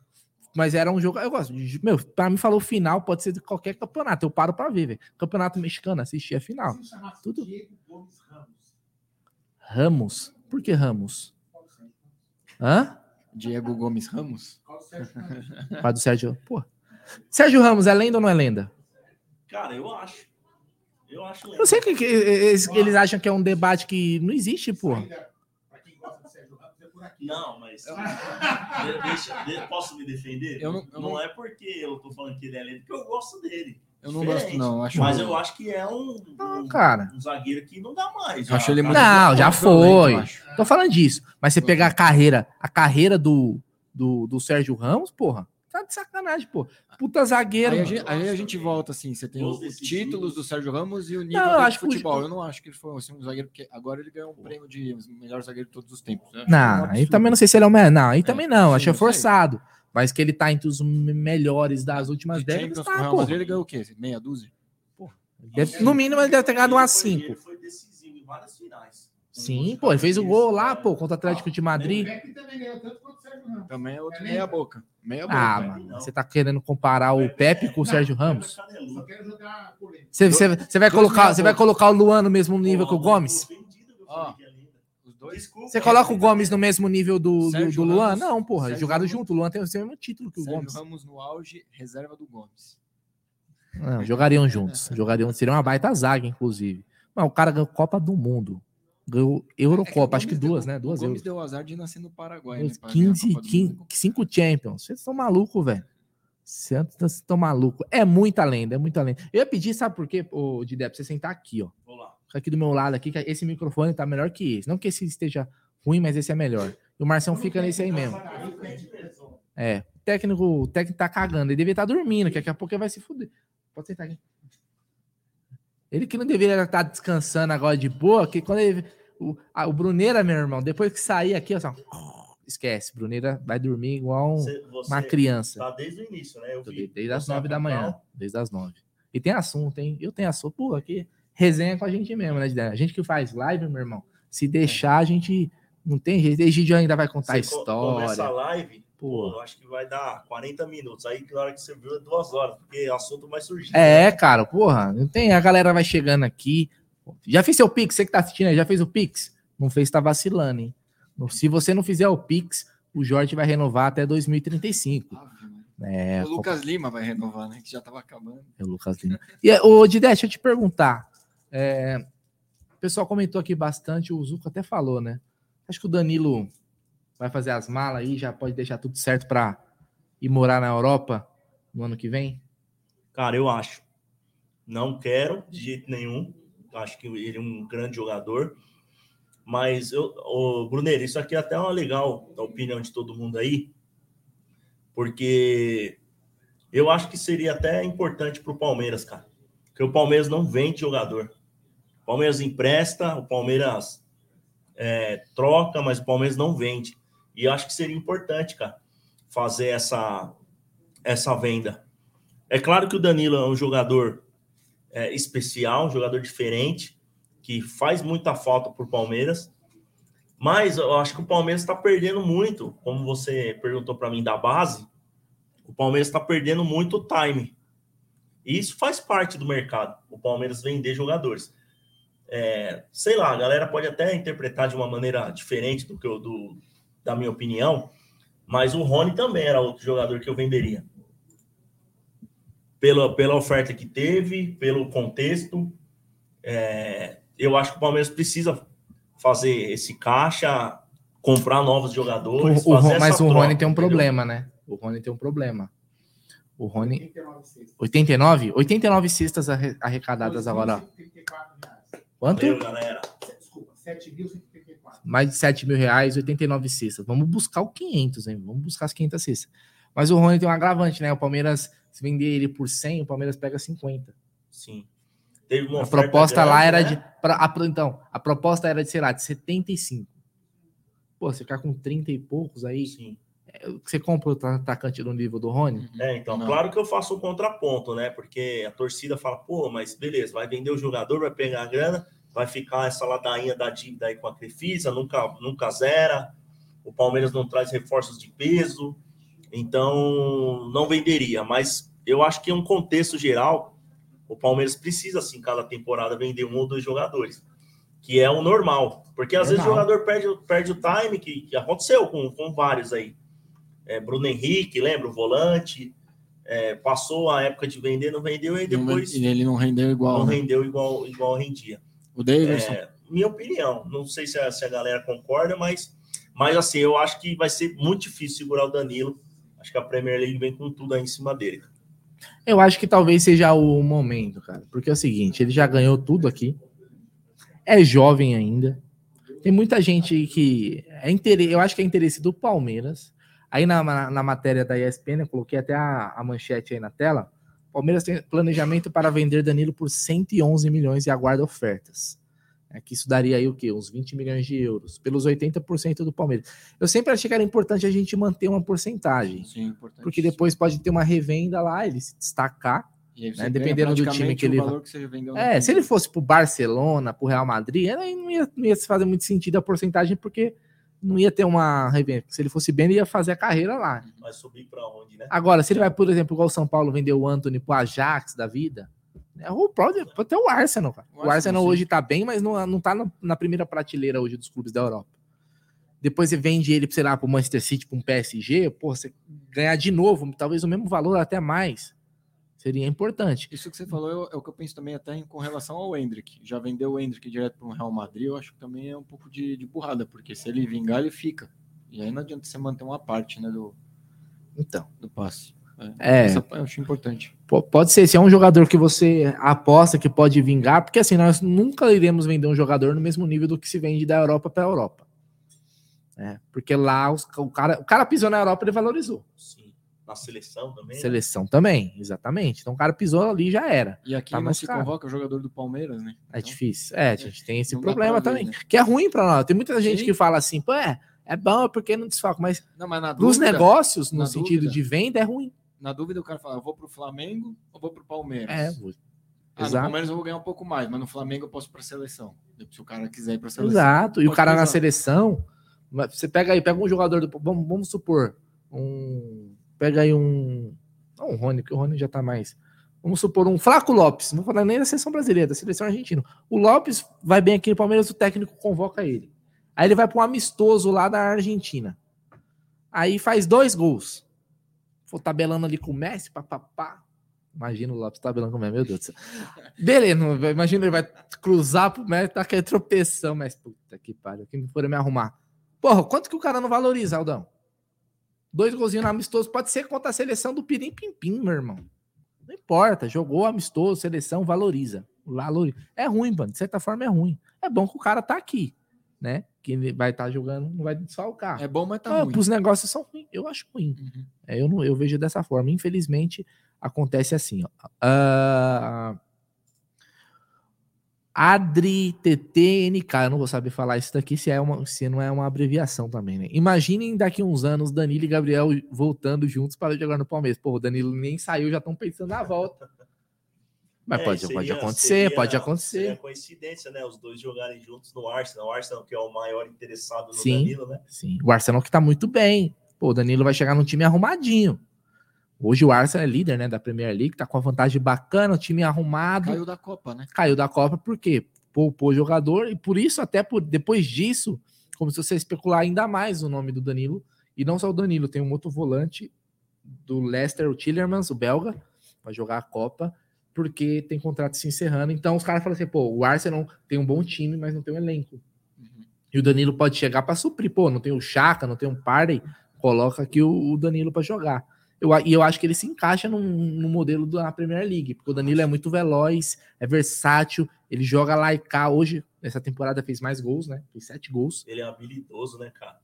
Mas era um jogo, eu gosto, meu, para mim falou final, pode ser de qualquer campeonato, eu paro para ver, velho. Campeonato mexicano, assisti a final. Tudo. Ramos? Por que Ramos? Hã? Diego Gomes Ramos? Pai do Sérgio. Pô. Sérgio Ramos é lenda ou não é lenda? Cara, eu acho. Eu acho Eu sei que, que eles, eles acham que é um debate que não existe, pô. Não, mas. de- deixa, de- posso me defender? Eu não- eu não, não- é porque eu tô falando que ele é lento, porque eu gosto dele. Eu não Diferente. gosto, não, acho mas eu acho que é um, um, cara. um zagueiro que não dá mais. Eu acho ele muito- Não, já foi. Tô falando disso. Mas você pegar a carreira, a carreira do, do, do Sérgio Ramos, porra, tá de sacanagem, pô. Puta zagueiro. Aí a, gente, aí a gente volta assim, você tem os títulos do Sérgio Ramos e o nível Não, de acho que o- futebol. Eu não acho que ele foi assim, um zagueiro, porque agora ele ganhou um prêmio de melhor zagueiro de todos os tempos. Um Não, aí absurdo. também não sei se ele é o melhor. Não, aí também não. sim, Achei sei. forçado. Mas que ele tá entre os melhores das últimas décadas, o tá, Real pô. Madrid ele ganhou o quê? Meia dúzia? Deve- no mínimo ele deve ter ganhado umas 5. Ele foi decisivo em várias finais. Sim, pô, ele fez o gol lá, pô, contra o Atlético de Madrid. Também é outro meia boca. Meia boca. Ah, mano, você tá querendo comparar o Pepe com o Sérgio Ramos? Você, você, você vai colocar, você vai colocar o Luan no mesmo nível que o Gomes? Ó, dois. Você coloca o Gomes no mesmo nível do, do, do Luan? Ramos- Não, porra, Sérgio jogaram Ramos- junto. O Luan tem o mesmo título que o Sérgio Gomes. Ramos no auge, reserva do Gomes. Não, jogariam juntos. Jogariam, seria uma baita zaga, inclusive. Mas o cara ganhou Copa do Mundo. Ganhou Eurocopa, acho que duas, né? Duas o Gomes euros. deu azar de nascer no Paraguai. Né, pra ganhar a 15, Copa do 15, Mundo. 5 Champions. Vocês estão malucos, velho. Vocês estão malucos. É muita lenda, é muita lenda. Eu ia pedir, sabe por quê, ô, Didé, pra você sentar aqui, ó. Vou lá. Aqui do meu lado aqui, que esse microfone tá melhor que esse. Não que esse esteja ruim, mas esse é melhor. E o Marcião fica nesse aí mesmo. É, o técnico, o técnico tá cagando, ele deveria estar tá dormindo, que daqui a pouco ele vai se fuder. Pode sentar aqui. Ele que não deveria estar tá descansando agora de boa, que quando ele. O, a, o Bruneira, meu irmão, depois que sair aqui, só, esquece, Bruneira vai dormir igual um, você, você uma criança. Tá desde o início, né? Eu vi, desde as nove da manhã. Desde as nove. E tem assunto, hein? Eu tenho assunto, pô, aqui resenha com a gente mesmo, né? A gente que faz live, meu irmão, se deixar, a gente não tem jeito. Egídio ainda vai contar a história. Começa a live, pô, eu acho que vai dar 40 minutos. Aí, na hora que você viu, é duas horas, porque o assunto vai surgir. É, né? cara, porra, não tem. A galera vai chegando aqui. Já fez seu Pix, você que tá assistindo aí, já fez o Pix? Não fez, tá vacilando, hein? Se você não fizer o Pix, o Jorge vai renovar até 2035. é, o Lucas Lima vai renovar, né? Que já tava acabando. É o Lucas Lima. E, ô, Didé, deixa eu te perguntar. É, o pessoal comentou aqui bastante, o Zuco até falou, né? Acho que o Danilo vai fazer as malas aí, já pode deixar tudo certo para ir morar na Europa no ano que vem? Cara, eu acho. Não quero de jeito nenhum. Acho que ele é um grande jogador. Mas, eu, o Brunner, isso aqui é até uma legal a opinião de todo mundo aí, porque eu acho que seria até importante para o Palmeiras, cara. Porque o Palmeiras não vende jogador. O Palmeiras empresta, o Palmeiras é, troca, mas o Palmeiras não vende. E acho que seria importante, cara, fazer essa, essa venda. É claro que o Danilo é um jogador é, especial, um jogador diferente, que faz muita falta para o Palmeiras. Mas eu acho que o Palmeiras está perdendo muito, como você perguntou para mim da base, o Palmeiras está perdendo muito time. E isso faz parte do mercado, o Palmeiras vender jogadores. É, sei lá, a galera pode até interpretar de uma maneira diferente do que eu, do, da minha opinião, mas o Rony também era outro jogador que eu venderia. Pela, pela oferta que teve, pelo contexto, é, eu acho que o Palmeiras precisa fazer esse caixa, comprar novos jogadores. O, o, mas o troca, Rony tem um entendeu? problema, né? O Rony tem um problema. O Rony. 89? 89 cestas arrecadadas agora. Quanto? Valeu, galera. Desculpa, 7.134. Mais de 7 mil reais, 89 cestas. Vamos buscar o 500, hein? Vamos buscar as 500 cestas. Mas o Rony tem um agravante, né? O Palmeiras, se vender ele por 100, o Palmeiras pega 50. Sim. Teve uma a proposta grande, lá era né? de. Pra, a, então, a proposta era de, sei lá, de 75. Pô, você ficar com 30 e poucos aí. Sim. É, você compra o atacante do nível do Rony? É, então, Não. claro que eu faço um contraponto, né? Porque a torcida fala, pô, mas beleza, vai vender o jogador, vai pegar a grana, vai ficar essa ladainha da dívida aí com a Crefisa, nunca, nunca zera. O Palmeiras não traz reforços de peso, então não venderia. Mas eu acho que em um contexto geral, o Palmeiras precisa, assim, cada temporada vender um ou dois jogadores, que é o normal. Porque às vezes o jogador perde, perde o time, que, que aconteceu com, com vários aí. É, Bruno Henrique, lembra? O volante. É, passou a época de vender, não vendeu, e depois. E ele não rendeu igual. Não né? rendeu igual, igual rendia. O Davidson. É, minha opinião. Não sei se a, se a galera concorda, mas, mas assim, eu acho que vai ser muito difícil segurar o Danilo. Acho que a Premier League vem com tudo aí em cima dele. Eu acho que talvez seja o momento, cara. Porque é o seguinte, ele já ganhou tudo aqui. É jovem ainda. Tem muita gente que é interesse, eu acho que é interesse do Palmeiras. Aí na, na, na matéria da ESPN, eu coloquei até a, a manchete aí na tela. Palmeiras tem planejamento para vender Danilo por 111 milhões e aguarda ofertas. É que isso daria aí o quê? Uns 20 milhões de euros, pelos 80% do Palmeiras. Eu sempre achei que era importante a gente manter uma porcentagem. Sim, importante. Porque depois pode ter uma revenda lá, ele se destacar. Né, dependendo do time que ele. Que é, se ele fosse pro Barcelona, pro Real Madrid, aí não ia, não ia fazer muito sentido a porcentagem, porque não ia ter uma revenda. Se ele fosse bem, ele ia fazer a carreira lá. Vai subir para onde, né? Agora, se ele vai, por exemplo, igual o São Paulo vendeu o Anthony pro Ajax da vida, é, o pode, pode ter o Arsenal, cara. O, o Arsenal, hoje tá bem, mas não, não tá na, na, primeira prateleira hoje dos clubes da Europa. Depois você vende ele, sei lá, pro Manchester City, para um PSG, pô, você ganhar de novo, talvez o mesmo valor, até mais. Seria importante. Isso que você falou é, o que eu penso também até com relação ao Hendrick. Já vendeu o Hendrick direto para o Real Madrid, eu acho que também é um pouco de, de burrada, porque se ele vingar, ele fica. E aí não adianta você manter uma parte né, do, então. do passe. É, Essa eu acho importante. Pode ser, se é um jogador que você aposta que pode vingar, porque assim, nós nunca iremos vender um jogador no mesmo nível do que se vende da Europa para a Europa. É, porque lá os, o, cara, o cara pisou na Europa, ele valorizou. Sim. Na seleção também. né? Seleção também, exatamente. Então o cara pisou ali já era. E aqui Tá não se caro. convoca o jogador do Palmeiras, né? É difícil. É, a gente tem esse problema ver, também. né? Que é ruim pra nós. Tem muita gente Sim. que fala assim, pô, é, é bom é porque não desfalca, mas Não, mas dúvida- negócios, no na sentido dúvida- de venda, é ruim. Na dúvida, o cara fala, eu vou pro Flamengo ou vou pro Palmeiras? É, vou- Ah, no exato. Palmeiras eu vou ganhar um pouco mais, mas no Flamengo eu posso ir pra seleção. Se o cara quiser ir pra seleção. Exato. E o cara na seleção, mas você pega aí, pega um jogador do. Vamos, vamos supor, um. Pega aí um. Não, o Rony, que o Rony já tá mais. Vamos supor um Flaco Lopes. Não vou falar nem da seleção brasileira, da seleção argentina. O Lopes vai bem aqui no Palmeiras, o técnico convoca ele. Aí ele vai para um amistoso lá da Argentina. Aí faz dois gols. For tabelando ali com o Messi, papapá. Imagina o Lopes tabelando com o Messi, meu Deus do céu. Beleza, imagina ele vai cruzar pro Messi, tá aquele tropeção, mas puta que pariu, quem for me arrumar. Porra, quanto que o cara não valoriza, Aldão? Dois golzinhos no amistoso, pode ser contra a seleção do Pirim Pim Pim, meu irmão. Não importa, jogou amistoso, seleção, valoriza. Valoriza. É ruim, mano, de certa forma é ruim. É bom que o cara tá aqui, né? Que vai estar jogando, não vai desfalcar. É bom, mas tá Ah, ruim. Os negócios são ruins, eu acho ruim. É, eu, não, eu vejo dessa forma. Infelizmente, acontece assim. Ó. Ah, Adri TTNK, eu não vou saber falar isso daqui se, é uma, se não é uma abreviação também, né? Imaginem daqui uns anos Danilo e Gabriel voltando juntos para jogar no Palmeiras. Pô, o Danilo nem saiu, já estão pensando na volta. Mas É, pode, seria- pode acontecer, seria- pode Seria acontecer. coincidência, né? Os dois jogarem juntos no Arsenal. O Arsenal, que é o maior interessado no Sim, Danilo, né? sim. O Arsenal que tá muito bem. Pô, o Danilo vai chegar num time arrumadinho. Hoje o Arsenal é líder, né, da Premier League, tá com uma vantagem bacana, o time arrumado. Caiu da Copa, né? Caiu da Copa por quê? Poupou jogador e por isso até por depois disso começou a se especular ainda mais o nome do Danilo e não só o Danilo, tem um outro volante do Leicester, o Tillermans, o belga, vai jogar a Copa porque tem contrato se encerrando. Então os caras falam assim, pô, o Arsenal tem um bom time, mas não tem um elenco. E o Danilo pode chegar para suprir, pô, não tem o Chaka, não tem um Parley, coloca aqui o, o Danilo para jogar. Eu, e eu acho que ele se encaixa no, no modelo da Premier League, porque o Danilo é muito veloz, é versátil, ele joga lá e cá. Hoje, nessa temporada, fez mais gols, né? Fez sete gols. Ele é habilidoso, né, cara?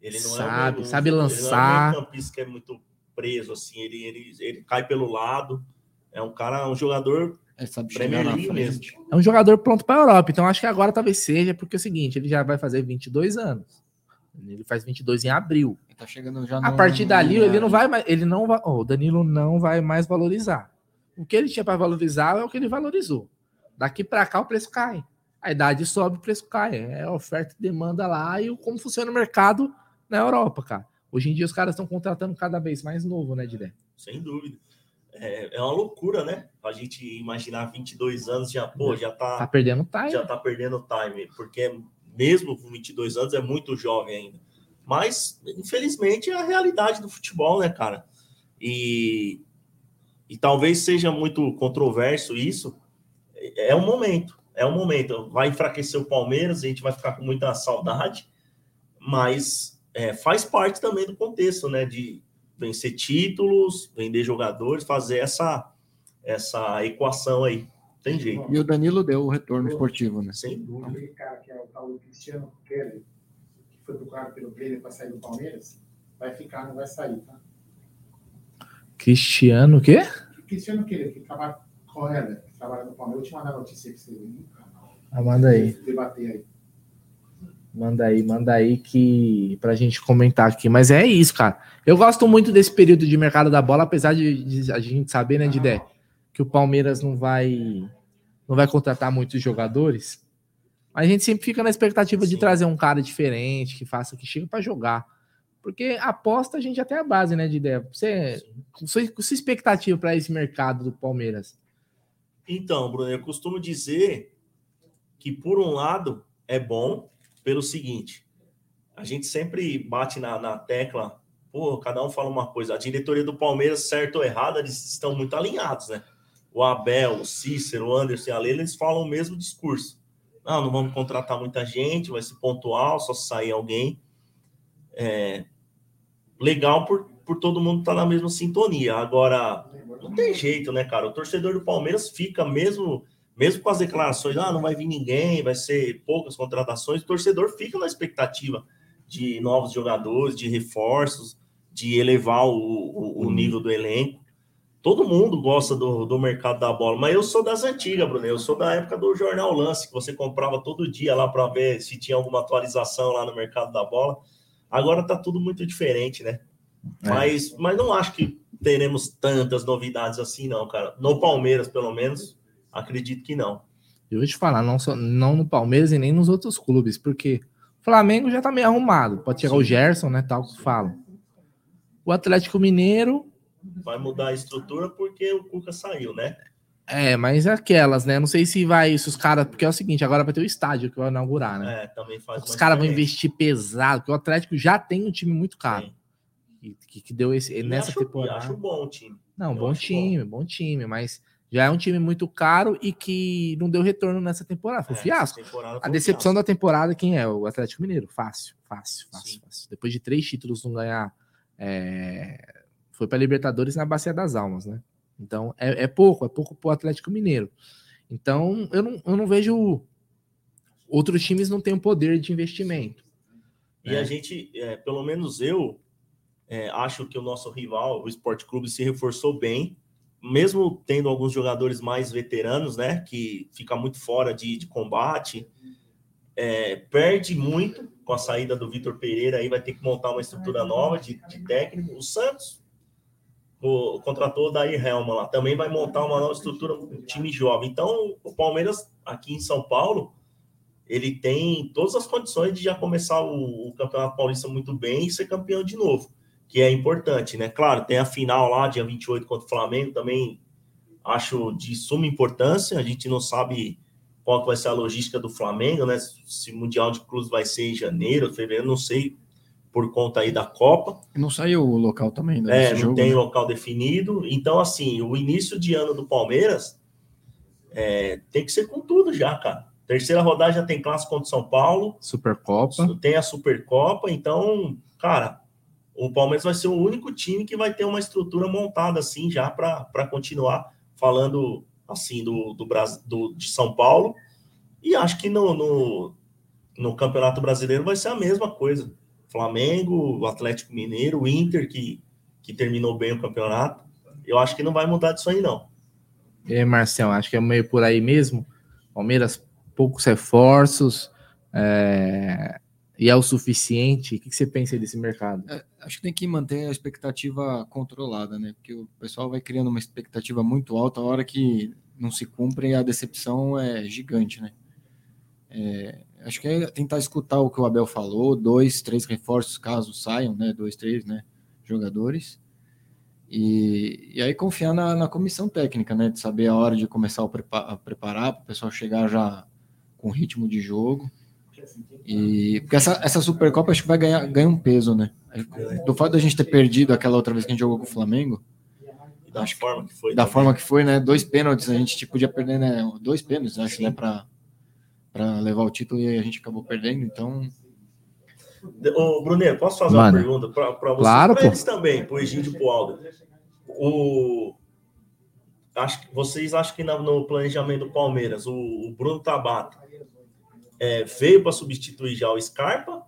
Ele não Sabe, é um, sabe Ele lançar. não é um campista que é muito preso, assim. Ele, ele, ele cai pelo lado. É um cara, um jogador É, sabe Premier League mesmo. É um jogador pronto para a Europa. Então acho que agora talvez seja, porque é o seguinte, ele já vai fazer 22 anos. Ele faz 22 em abril. Ele tá chegando já A no- partir dali, no- ele não vai mais, ele não vai, ó, o Danilo não vai mais valorizar. O que ele tinha para valorizar é o que ele valorizou. Daqui para cá o preço cai. A idade sobe, o preço cai. É oferta e demanda lá e como funciona o mercado na Europa, cara. Hoje em dia os caras estão contratando cada vez mais novo, né, Didé? Sem dúvida. É, é uma loucura, né? A gente imaginar 22 anos já, pô, já tá. Tá perdendo time. Já tá perdendo time, porque mesmo com 22 anos é muito jovem ainda. Mas, infelizmente, é a realidade do futebol, né, cara? E, e talvez seja muito controverso isso. É um momento, é um momento. Vai enfraquecer o Palmeiras, a gente vai ficar com muita saudade, mas é, faz parte também do contexto, né? De vencer títulos, vender jogadores, fazer essa, essa equação aí. Tem jeito. E o Danilo deu o retorno esportivo, né? Sem dúvida. Aquele cara que é o tal Cristiano Keller, que foi procurado pelo Grêmio para sair do Palmeiras, vai ficar, não vai sair, tá? Cristiano, o quê? Cristiano Keller, que trabalha com ela, que trabalha no Palmeiras, eu te mandar a notícia pra você Ah, manda aí. debater aí. Manda aí, manda aí que pra gente comentar aqui. Mas é isso, cara. Eu gosto muito desse período de mercado da bola, apesar de, de a gente saber, né, de ideia, que o Palmeiras não vai não vai contratar muitos jogadores. A gente sempre fica na expectativa de trazer um cara diferente, que faça que chega para jogar. Porque aposta a gente tem a base, né, de ideia. Você, com sua, com sua expectativa para esse mercado do Palmeiras? Então, Bruno, eu costumo dizer que, por um lado, é bom pelo seguinte: a gente sempre bate na, na tecla, pô, cada um fala uma coisa. A diretoria do Palmeiras, certo ou errado, eles estão muito alinhados, né? O Abel, o Cícero, o Anderson e a Leila, eles falam o mesmo discurso. Não, não vamos contratar muita gente, vai ser pontual, só se sair alguém. É, legal por, por todo mundo estar na mesma sintonia. Agora, não tem jeito, né, cara? O torcedor do Palmeiras fica mesmo, mesmo com as declarações, ah, não vai vir ninguém, vai ser poucas contratações, o torcedor fica na expectativa de novos jogadores, de reforços, de elevar o, o, o nível do elenco. Todo mundo gosta do, do mercado da bola, mas eu sou das antigas, Bruno. Eu sou da época do Jornal Lance, que você comprava todo dia lá para ver se tinha alguma atualização lá no mercado da bola. Agora tá tudo muito diferente, né? É. Mas, mas não acho que teremos tantas novidades assim, não, cara. No Palmeiras, pelo menos, acredito que não. Eu vou te falar, não, só, não no Palmeiras e nem nos outros clubes, porque o Flamengo já tá meio arrumado. Pode chegar Sim. o Gerson, né? Tal que falam. O Atlético Mineiro. Vai mudar a estrutura porque o Cuca saiu, né? É, mas é aquelas, né? Não sei se vai, se os caras. Porque é o seguinte, agora vai ter o estádio que vai inaugurar, né? É, também faz. Os caras vão investir pesado, porque o Atlético já tem um time muito caro. Que, que, deu esse, nessa acho, temporada. Acho bom o time. Não, Eu bom time, bom. bom. time, mas já é um time muito caro e que não deu retorno nessa temporada. Foi um é, fiasco. A decepção fiasco. da temporada, quem é? O Atlético Mineiro. Fácil, fácil, fácil, fácil. Depois de três títulos não ganhar. É... Foi para Libertadores na Bacia das Almas, né? Então é, é pouco, é pouco para o Atlético Mineiro. Então eu não, eu não vejo. Outros times não têm o poder de investimento. E né? a gente, é, pelo menos eu, é, acho que o nosso rival, o Esporte Clube, se reforçou bem, mesmo tendo alguns jogadores mais veteranos, né? Que fica muito fora de, de combate. É, perde muito com a saída do Vitor Pereira, aí vai ter que montar uma estrutura nova de, de técnico. O Santos o, contratou o Daí Helma lá, também vai montar uma nova estrutura, um time jovem. Então, o Palmeiras, aqui em São Paulo, ele tem todas as condições de já começar o, o Campeonato Paulista muito bem e ser campeão de novo, que é importante, né? Claro, tem a final lá, dia 28 contra o Flamengo, também acho de suma importância. A gente não sabe qual vai ser a logística do Flamengo, né? Se o Mundial de Cruz vai ser em janeiro, fevereiro, não sei por conta aí da Copa. Não saiu o local também, né? É, não jogo, tem né? local definido. Então, assim, o início de ano do Palmeiras é, tem que ser com tudo já, cara. Terceira rodada já tem clássico contra São Paulo. Supercopa. Tem a Supercopa. Então, cara, o Palmeiras vai ser o único time que vai ter uma estrutura montada assim já para continuar falando assim do, do, do, de São Paulo. E acho que no, no, no Campeonato Brasileiro vai ser a mesma coisa. Flamengo, o Atlético Mineiro, o Inter, que, que terminou bem o campeonato. Eu acho que não vai mudar disso aí, não. E aí, Marcelo, acho que é meio por aí mesmo. Palmeiras, poucos reforços, é... e é o suficiente. O que você pensa desse mercado? É, acho que tem que manter a expectativa controlada, né? Porque o pessoal vai criando uma expectativa muito alta, a hora que não se cumpre, a decepção é gigante, né? É, acho que é tentar escutar o que o Abel falou, dois, três reforços caso saiam, né? Dois, três, né? Jogadores. E, e aí confiar na, na comissão técnica, né? De saber a hora de começar a, preparar, a preparar para o pessoal chegar já com ritmo de jogo. E porque essa, essa Supercopa acho que vai ganhar, ganhar um peso, né? Do fato da gente ter perdido aquela outra vez que a gente jogou com o Flamengo. da forma que foi. Da também. forma que foi, né? Dois pênaltis, a gente tipo, podia perder, né? Dois pênaltis, acho, Sim. né? Para para levar o título e a gente acabou perdendo, então. Ô, Brunet, posso fazer Mano, uma pergunta para você? Claro, para eles também, para o Egídio e para o Aldo. O... Acho que vocês acham que no planejamento do Palmeiras, o, o Bruno Tabata é, veio para substituir já o Scarpa?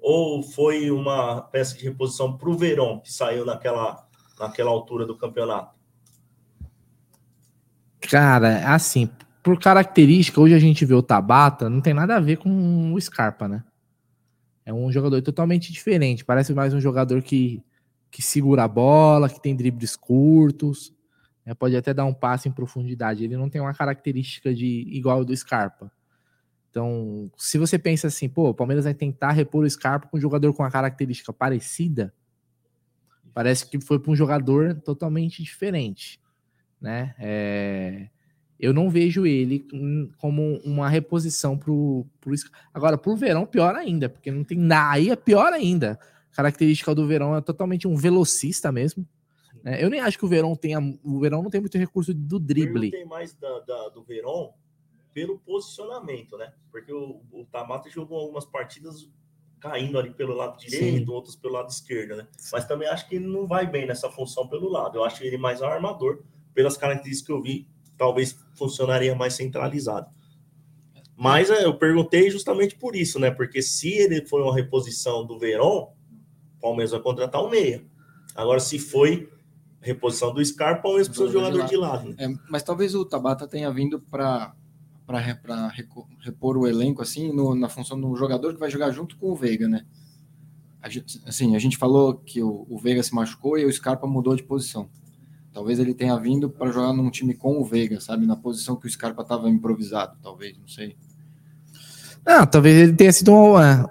Ou foi uma peça de reposição para o Verón, que saiu naquela, naquela altura do campeonato? Cara, assim, por característica, hoje a gente vê o Tabata, não tem nada a ver com o Scarpa, né? É um jogador totalmente diferente. Parece mais um jogador que, que segura a bola, que tem dribles curtos, né? pode até dar um passe em profundidade. Ele não tem uma característica de igual ao do Scarpa. Então, se você pensa assim, pô, o Palmeiras vai tentar repor o Scarpa com um jogador com uma característica parecida, parece que foi para um jogador totalmente diferente, né? É eu não vejo ele como uma reposição pro, pro agora pro Verão pior ainda, porque não tem nada aí é pior ainda. A característica do Verão é totalmente um velocista mesmo. Né? Eu nem acho que o Verão tenha o Verão não tem muito recurso do drible. Tem mais da, da, do Verão pelo posicionamento, né? Porque o, o Tabata jogou algumas partidas caindo ali pelo lado direito, Sim. outros pelo lado esquerdo, né? Mas também acho que ele não vai bem nessa função pelo lado. Eu acho ele mais um armador pelas características que eu vi talvez funcionaria mais centralizado. Mas é, eu perguntei justamente por isso, né? Porque se ele foi uma reposição do Verón, o Palmeiras vai contratar um meia. Agora, se foi reposição do Scar, o Palmeiras precisa de jogador de lado. Né? É, mas talvez o Tabata tenha vindo para para repor o elenco assim no, na função do jogador que vai jogar junto com o Veiga, né? A gente, assim, a gente falou que o, o Veiga se machucou e o Scarpa mudou de posição. Talvez ele tenha vindo para jogar num time com o Veiga, sabe? Na posição que o Scarpa estava improvisado, talvez, não sei. Não, talvez ele tenha sido uma.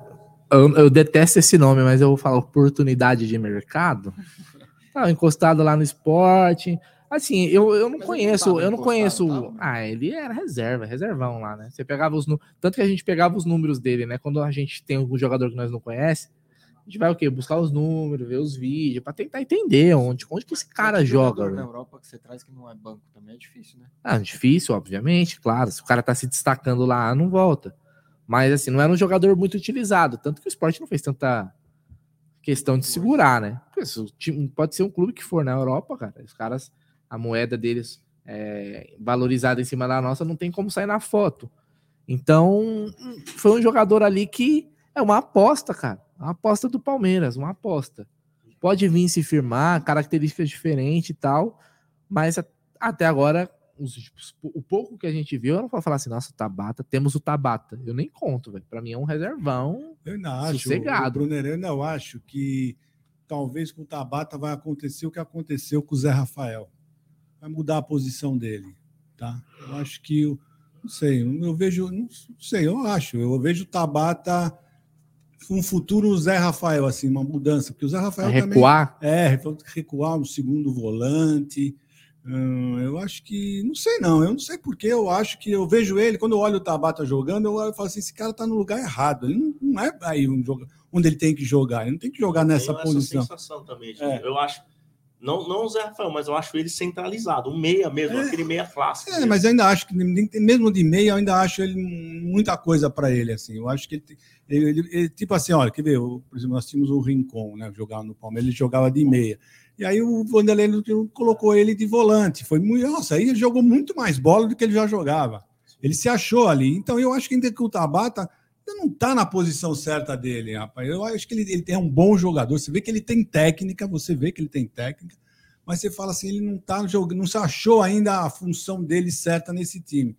Eu, eu, detesto esse nome, mas eu vou falar oportunidade de mercado. Tava encostado lá no esporte. Assim, eu, eu não mas conheço, eu não conheço. Tava, né? Ah, ele era reserva, reservão lá, né? Você pegava os tanto que a gente pegava os números dele, né? Quando a gente tem algum jogador que nós não conhece, a gente vai o quê? Buscar os números, ver os vídeos, para tentar entender onde, onde que esse cara joga. Na Europa que você traz que não é banco também é difícil, né? Ah, difícil, obviamente, claro. Se o cara tá se destacando lá, não volta. Mas assim, não era um jogador muito utilizado, tanto que o esporte não fez tanta questão de segurar, né? Pode ser um clube que for na Europa, cara. Os caras, a moeda deles é, valorizada em cima da nossa, não tem como sair na foto. Então, foi um jogador ali que é uma aposta, cara. Uma aposta do Palmeiras, uma aposta. Pode vir se firmar, características diferentes e tal, mas até agora, os, o pouco que a gente viu, eu não vou falar assim, nossa, Tabata, temos o Tabata. Eu nem conto, velho. Pra mim é um reservão eu ainda acho, sossegado. Bruner, eu não acho que talvez com o Tabata vai acontecer o que aconteceu com o Zé Rafael. Vai mudar a posição dele, tá? Eu acho que, não sei, eu vejo, não sei, eu acho, eu vejo o Tabata um futuro Zé Rafael, assim, uma mudança, porque o Zé Rafael recuar? também... É, recuar no segundo volante. Hum, eu acho que. Não sei, não. Eu não sei porque eu acho que eu vejo ele, quando eu olho o Tabata jogando, eu falo assim: esse cara tá no lugar errado. Ele não, não é aí um jogo, onde ele tem que jogar. Ele não tem que jogar nessa Tenho posição. Essa sensação também. É. Eu acho. Não, não o Zé Rafael, mas eu acho ele centralizado, um meia mesmo, é, aquele meia clássico. É, mesmo. mas eu ainda acho que, mesmo de meia, eu ainda acho ele muita coisa para ele. assim. Eu acho que ele, ele, ele, ele, tipo assim, olha, quer ver? por exemplo, nós tínhamos o Rincon, né? Jogava no Palmeiras, ele jogava de meia. E aí o Vanderlei colocou ele de volante. Foi muito. Nossa, aí ele jogou muito mais bola do que ele já jogava. Ele se achou ali. Então eu acho que ainda que o Tabata não está na posição certa dele, rapaz. Eu acho que ele, ele é um bom jogador. Você vê que ele tem técnica, você vê que ele tem técnica, mas você fala assim, ele não tá jogando, não se achou ainda a função dele certa nesse time.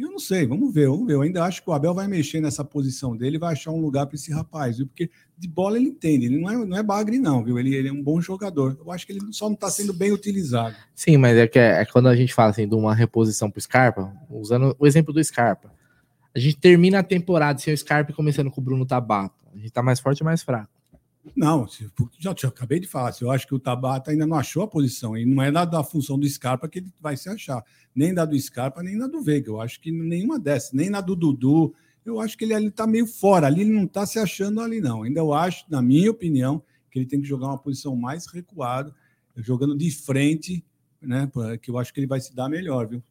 E eu não sei, vamos ver, vamos ver. Eu ainda acho que o Abel vai mexer nessa posição dele, vai achar um lugar para esse rapaz, viu? Porque de bola ele entende, ele não é, não é bagre, não, viu? Ele, ele é um bom jogador. Eu acho que ele só não está sendo bem utilizado. Sim, mas é que é, é quando a gente fala assim de uma reposição para o Scarpa, usando o exemplo do Scarpa. A gente termina a temporada sem o Scarpa começando com o Bruno Tabata. A gente tá mais forte ou mais fraco? Não, já, já acabei de falar. Eu acho que o Tabata ainda não achou a posição. E não é da, da função do Scarpa que ele vai se achar. Nem da do Scarpa, nem da do Veiga. Eu acho que nenhuma dessas. Nem na do Dudu. Eu acho que ele está meio fora. Ali ele não está se achando ali, não. Ainda eu acho, na minha opinião, que ele tem que jogar uma posição mais recuada, jogando de frente, né? Que eu acho que ele vai se dar melhor, viu?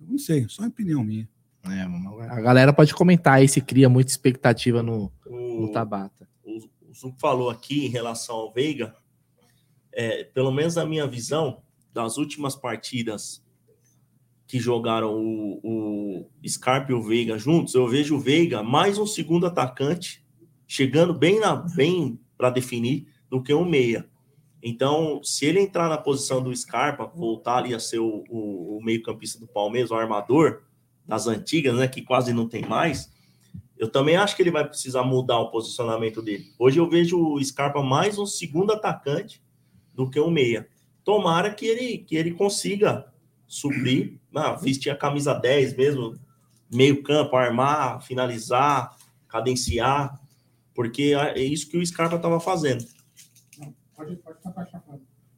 Eu não sei, só opinião minha. É, a galera pode comentar aí se cria muita expectativa no, no Tabata. O, o Zuco falou aqui em relação ao Veiga, é, pelo menos na minha visão, das últimas partidas que jogaram o, o Scarpa e o Veiga juntos, eu vejo o Veiga mais um segundo atacante, chegando bem, na, bem para definir, do que um meia. Então, se ele entrar na posição do Scarpa, voltar ali a ser o, o, o meio-campista do Palmeiras, o armador, das antigas, né, que quase não tem mais, eu também acho que ele vai precisar mudar o posicionamento dele. Hoje eu vejo o Scarpa mais um segundo atacante do que um meia. Tomara que ele, que ele consiga suprir, ah, vestir a camisa 10 mesmo, meio campo, armar, finalizar, cadenciar, porque é isso que o Scarpa estava fazendo. pode, pode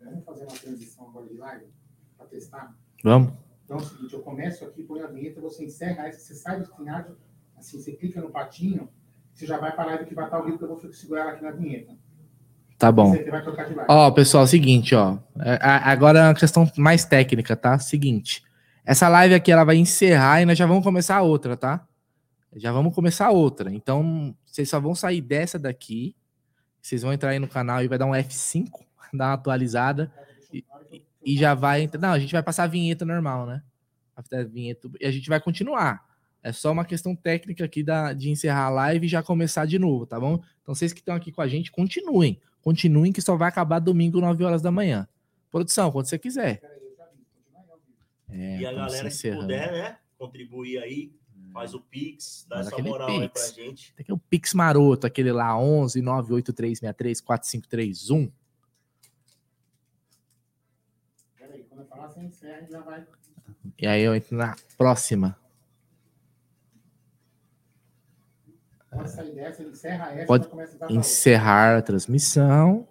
Vamos fazer uma transição agora de live para testar? Vamos. Então é o seguinte, eu começo aqui, põe a vinheta, você encerra, aí você sai do finado, assim, você clica no patinho, você já vai para a live que vai estar o vídeo que eu vou segurar ela aqui na vinheta. Tá bom. Ó, pessoal, é seguinte, ó. É, agora é uma questão mais técnica, tá? Seguinte. Essa live aqui ela vai encerrar e nós já vamos começar outra, tá? Já vamos começar outra. Então, vocês só vão sair dessa daqui. Vocês vão entrar aí no canal e vai dar um F5, dar uma atualizada. E, já vai. Não, a gente vai passar a vinheta normal, né? A vinheta, e a gente vai continuar. É só uma questão técnica aqui da, de encerrar a live e já começar de novo, tá bom? Então, vocês que estão aqui com a gente, continuem. Continuem, que só vai acabar domingo, 9 horas da manhã. Produção, quando você quiser. É, e a galera que puder, né, contribuir aí, faz o Pix, dá essa moral Pix. aí pra gente. Tem que o Pix maroto, aquele lá, 11 98363 4531. Peraí, quando eu falar, você encerra, já vai. E aí eu entro na próxima. Pode sair dessa, encerra essa, Pode encerrar a transmissão.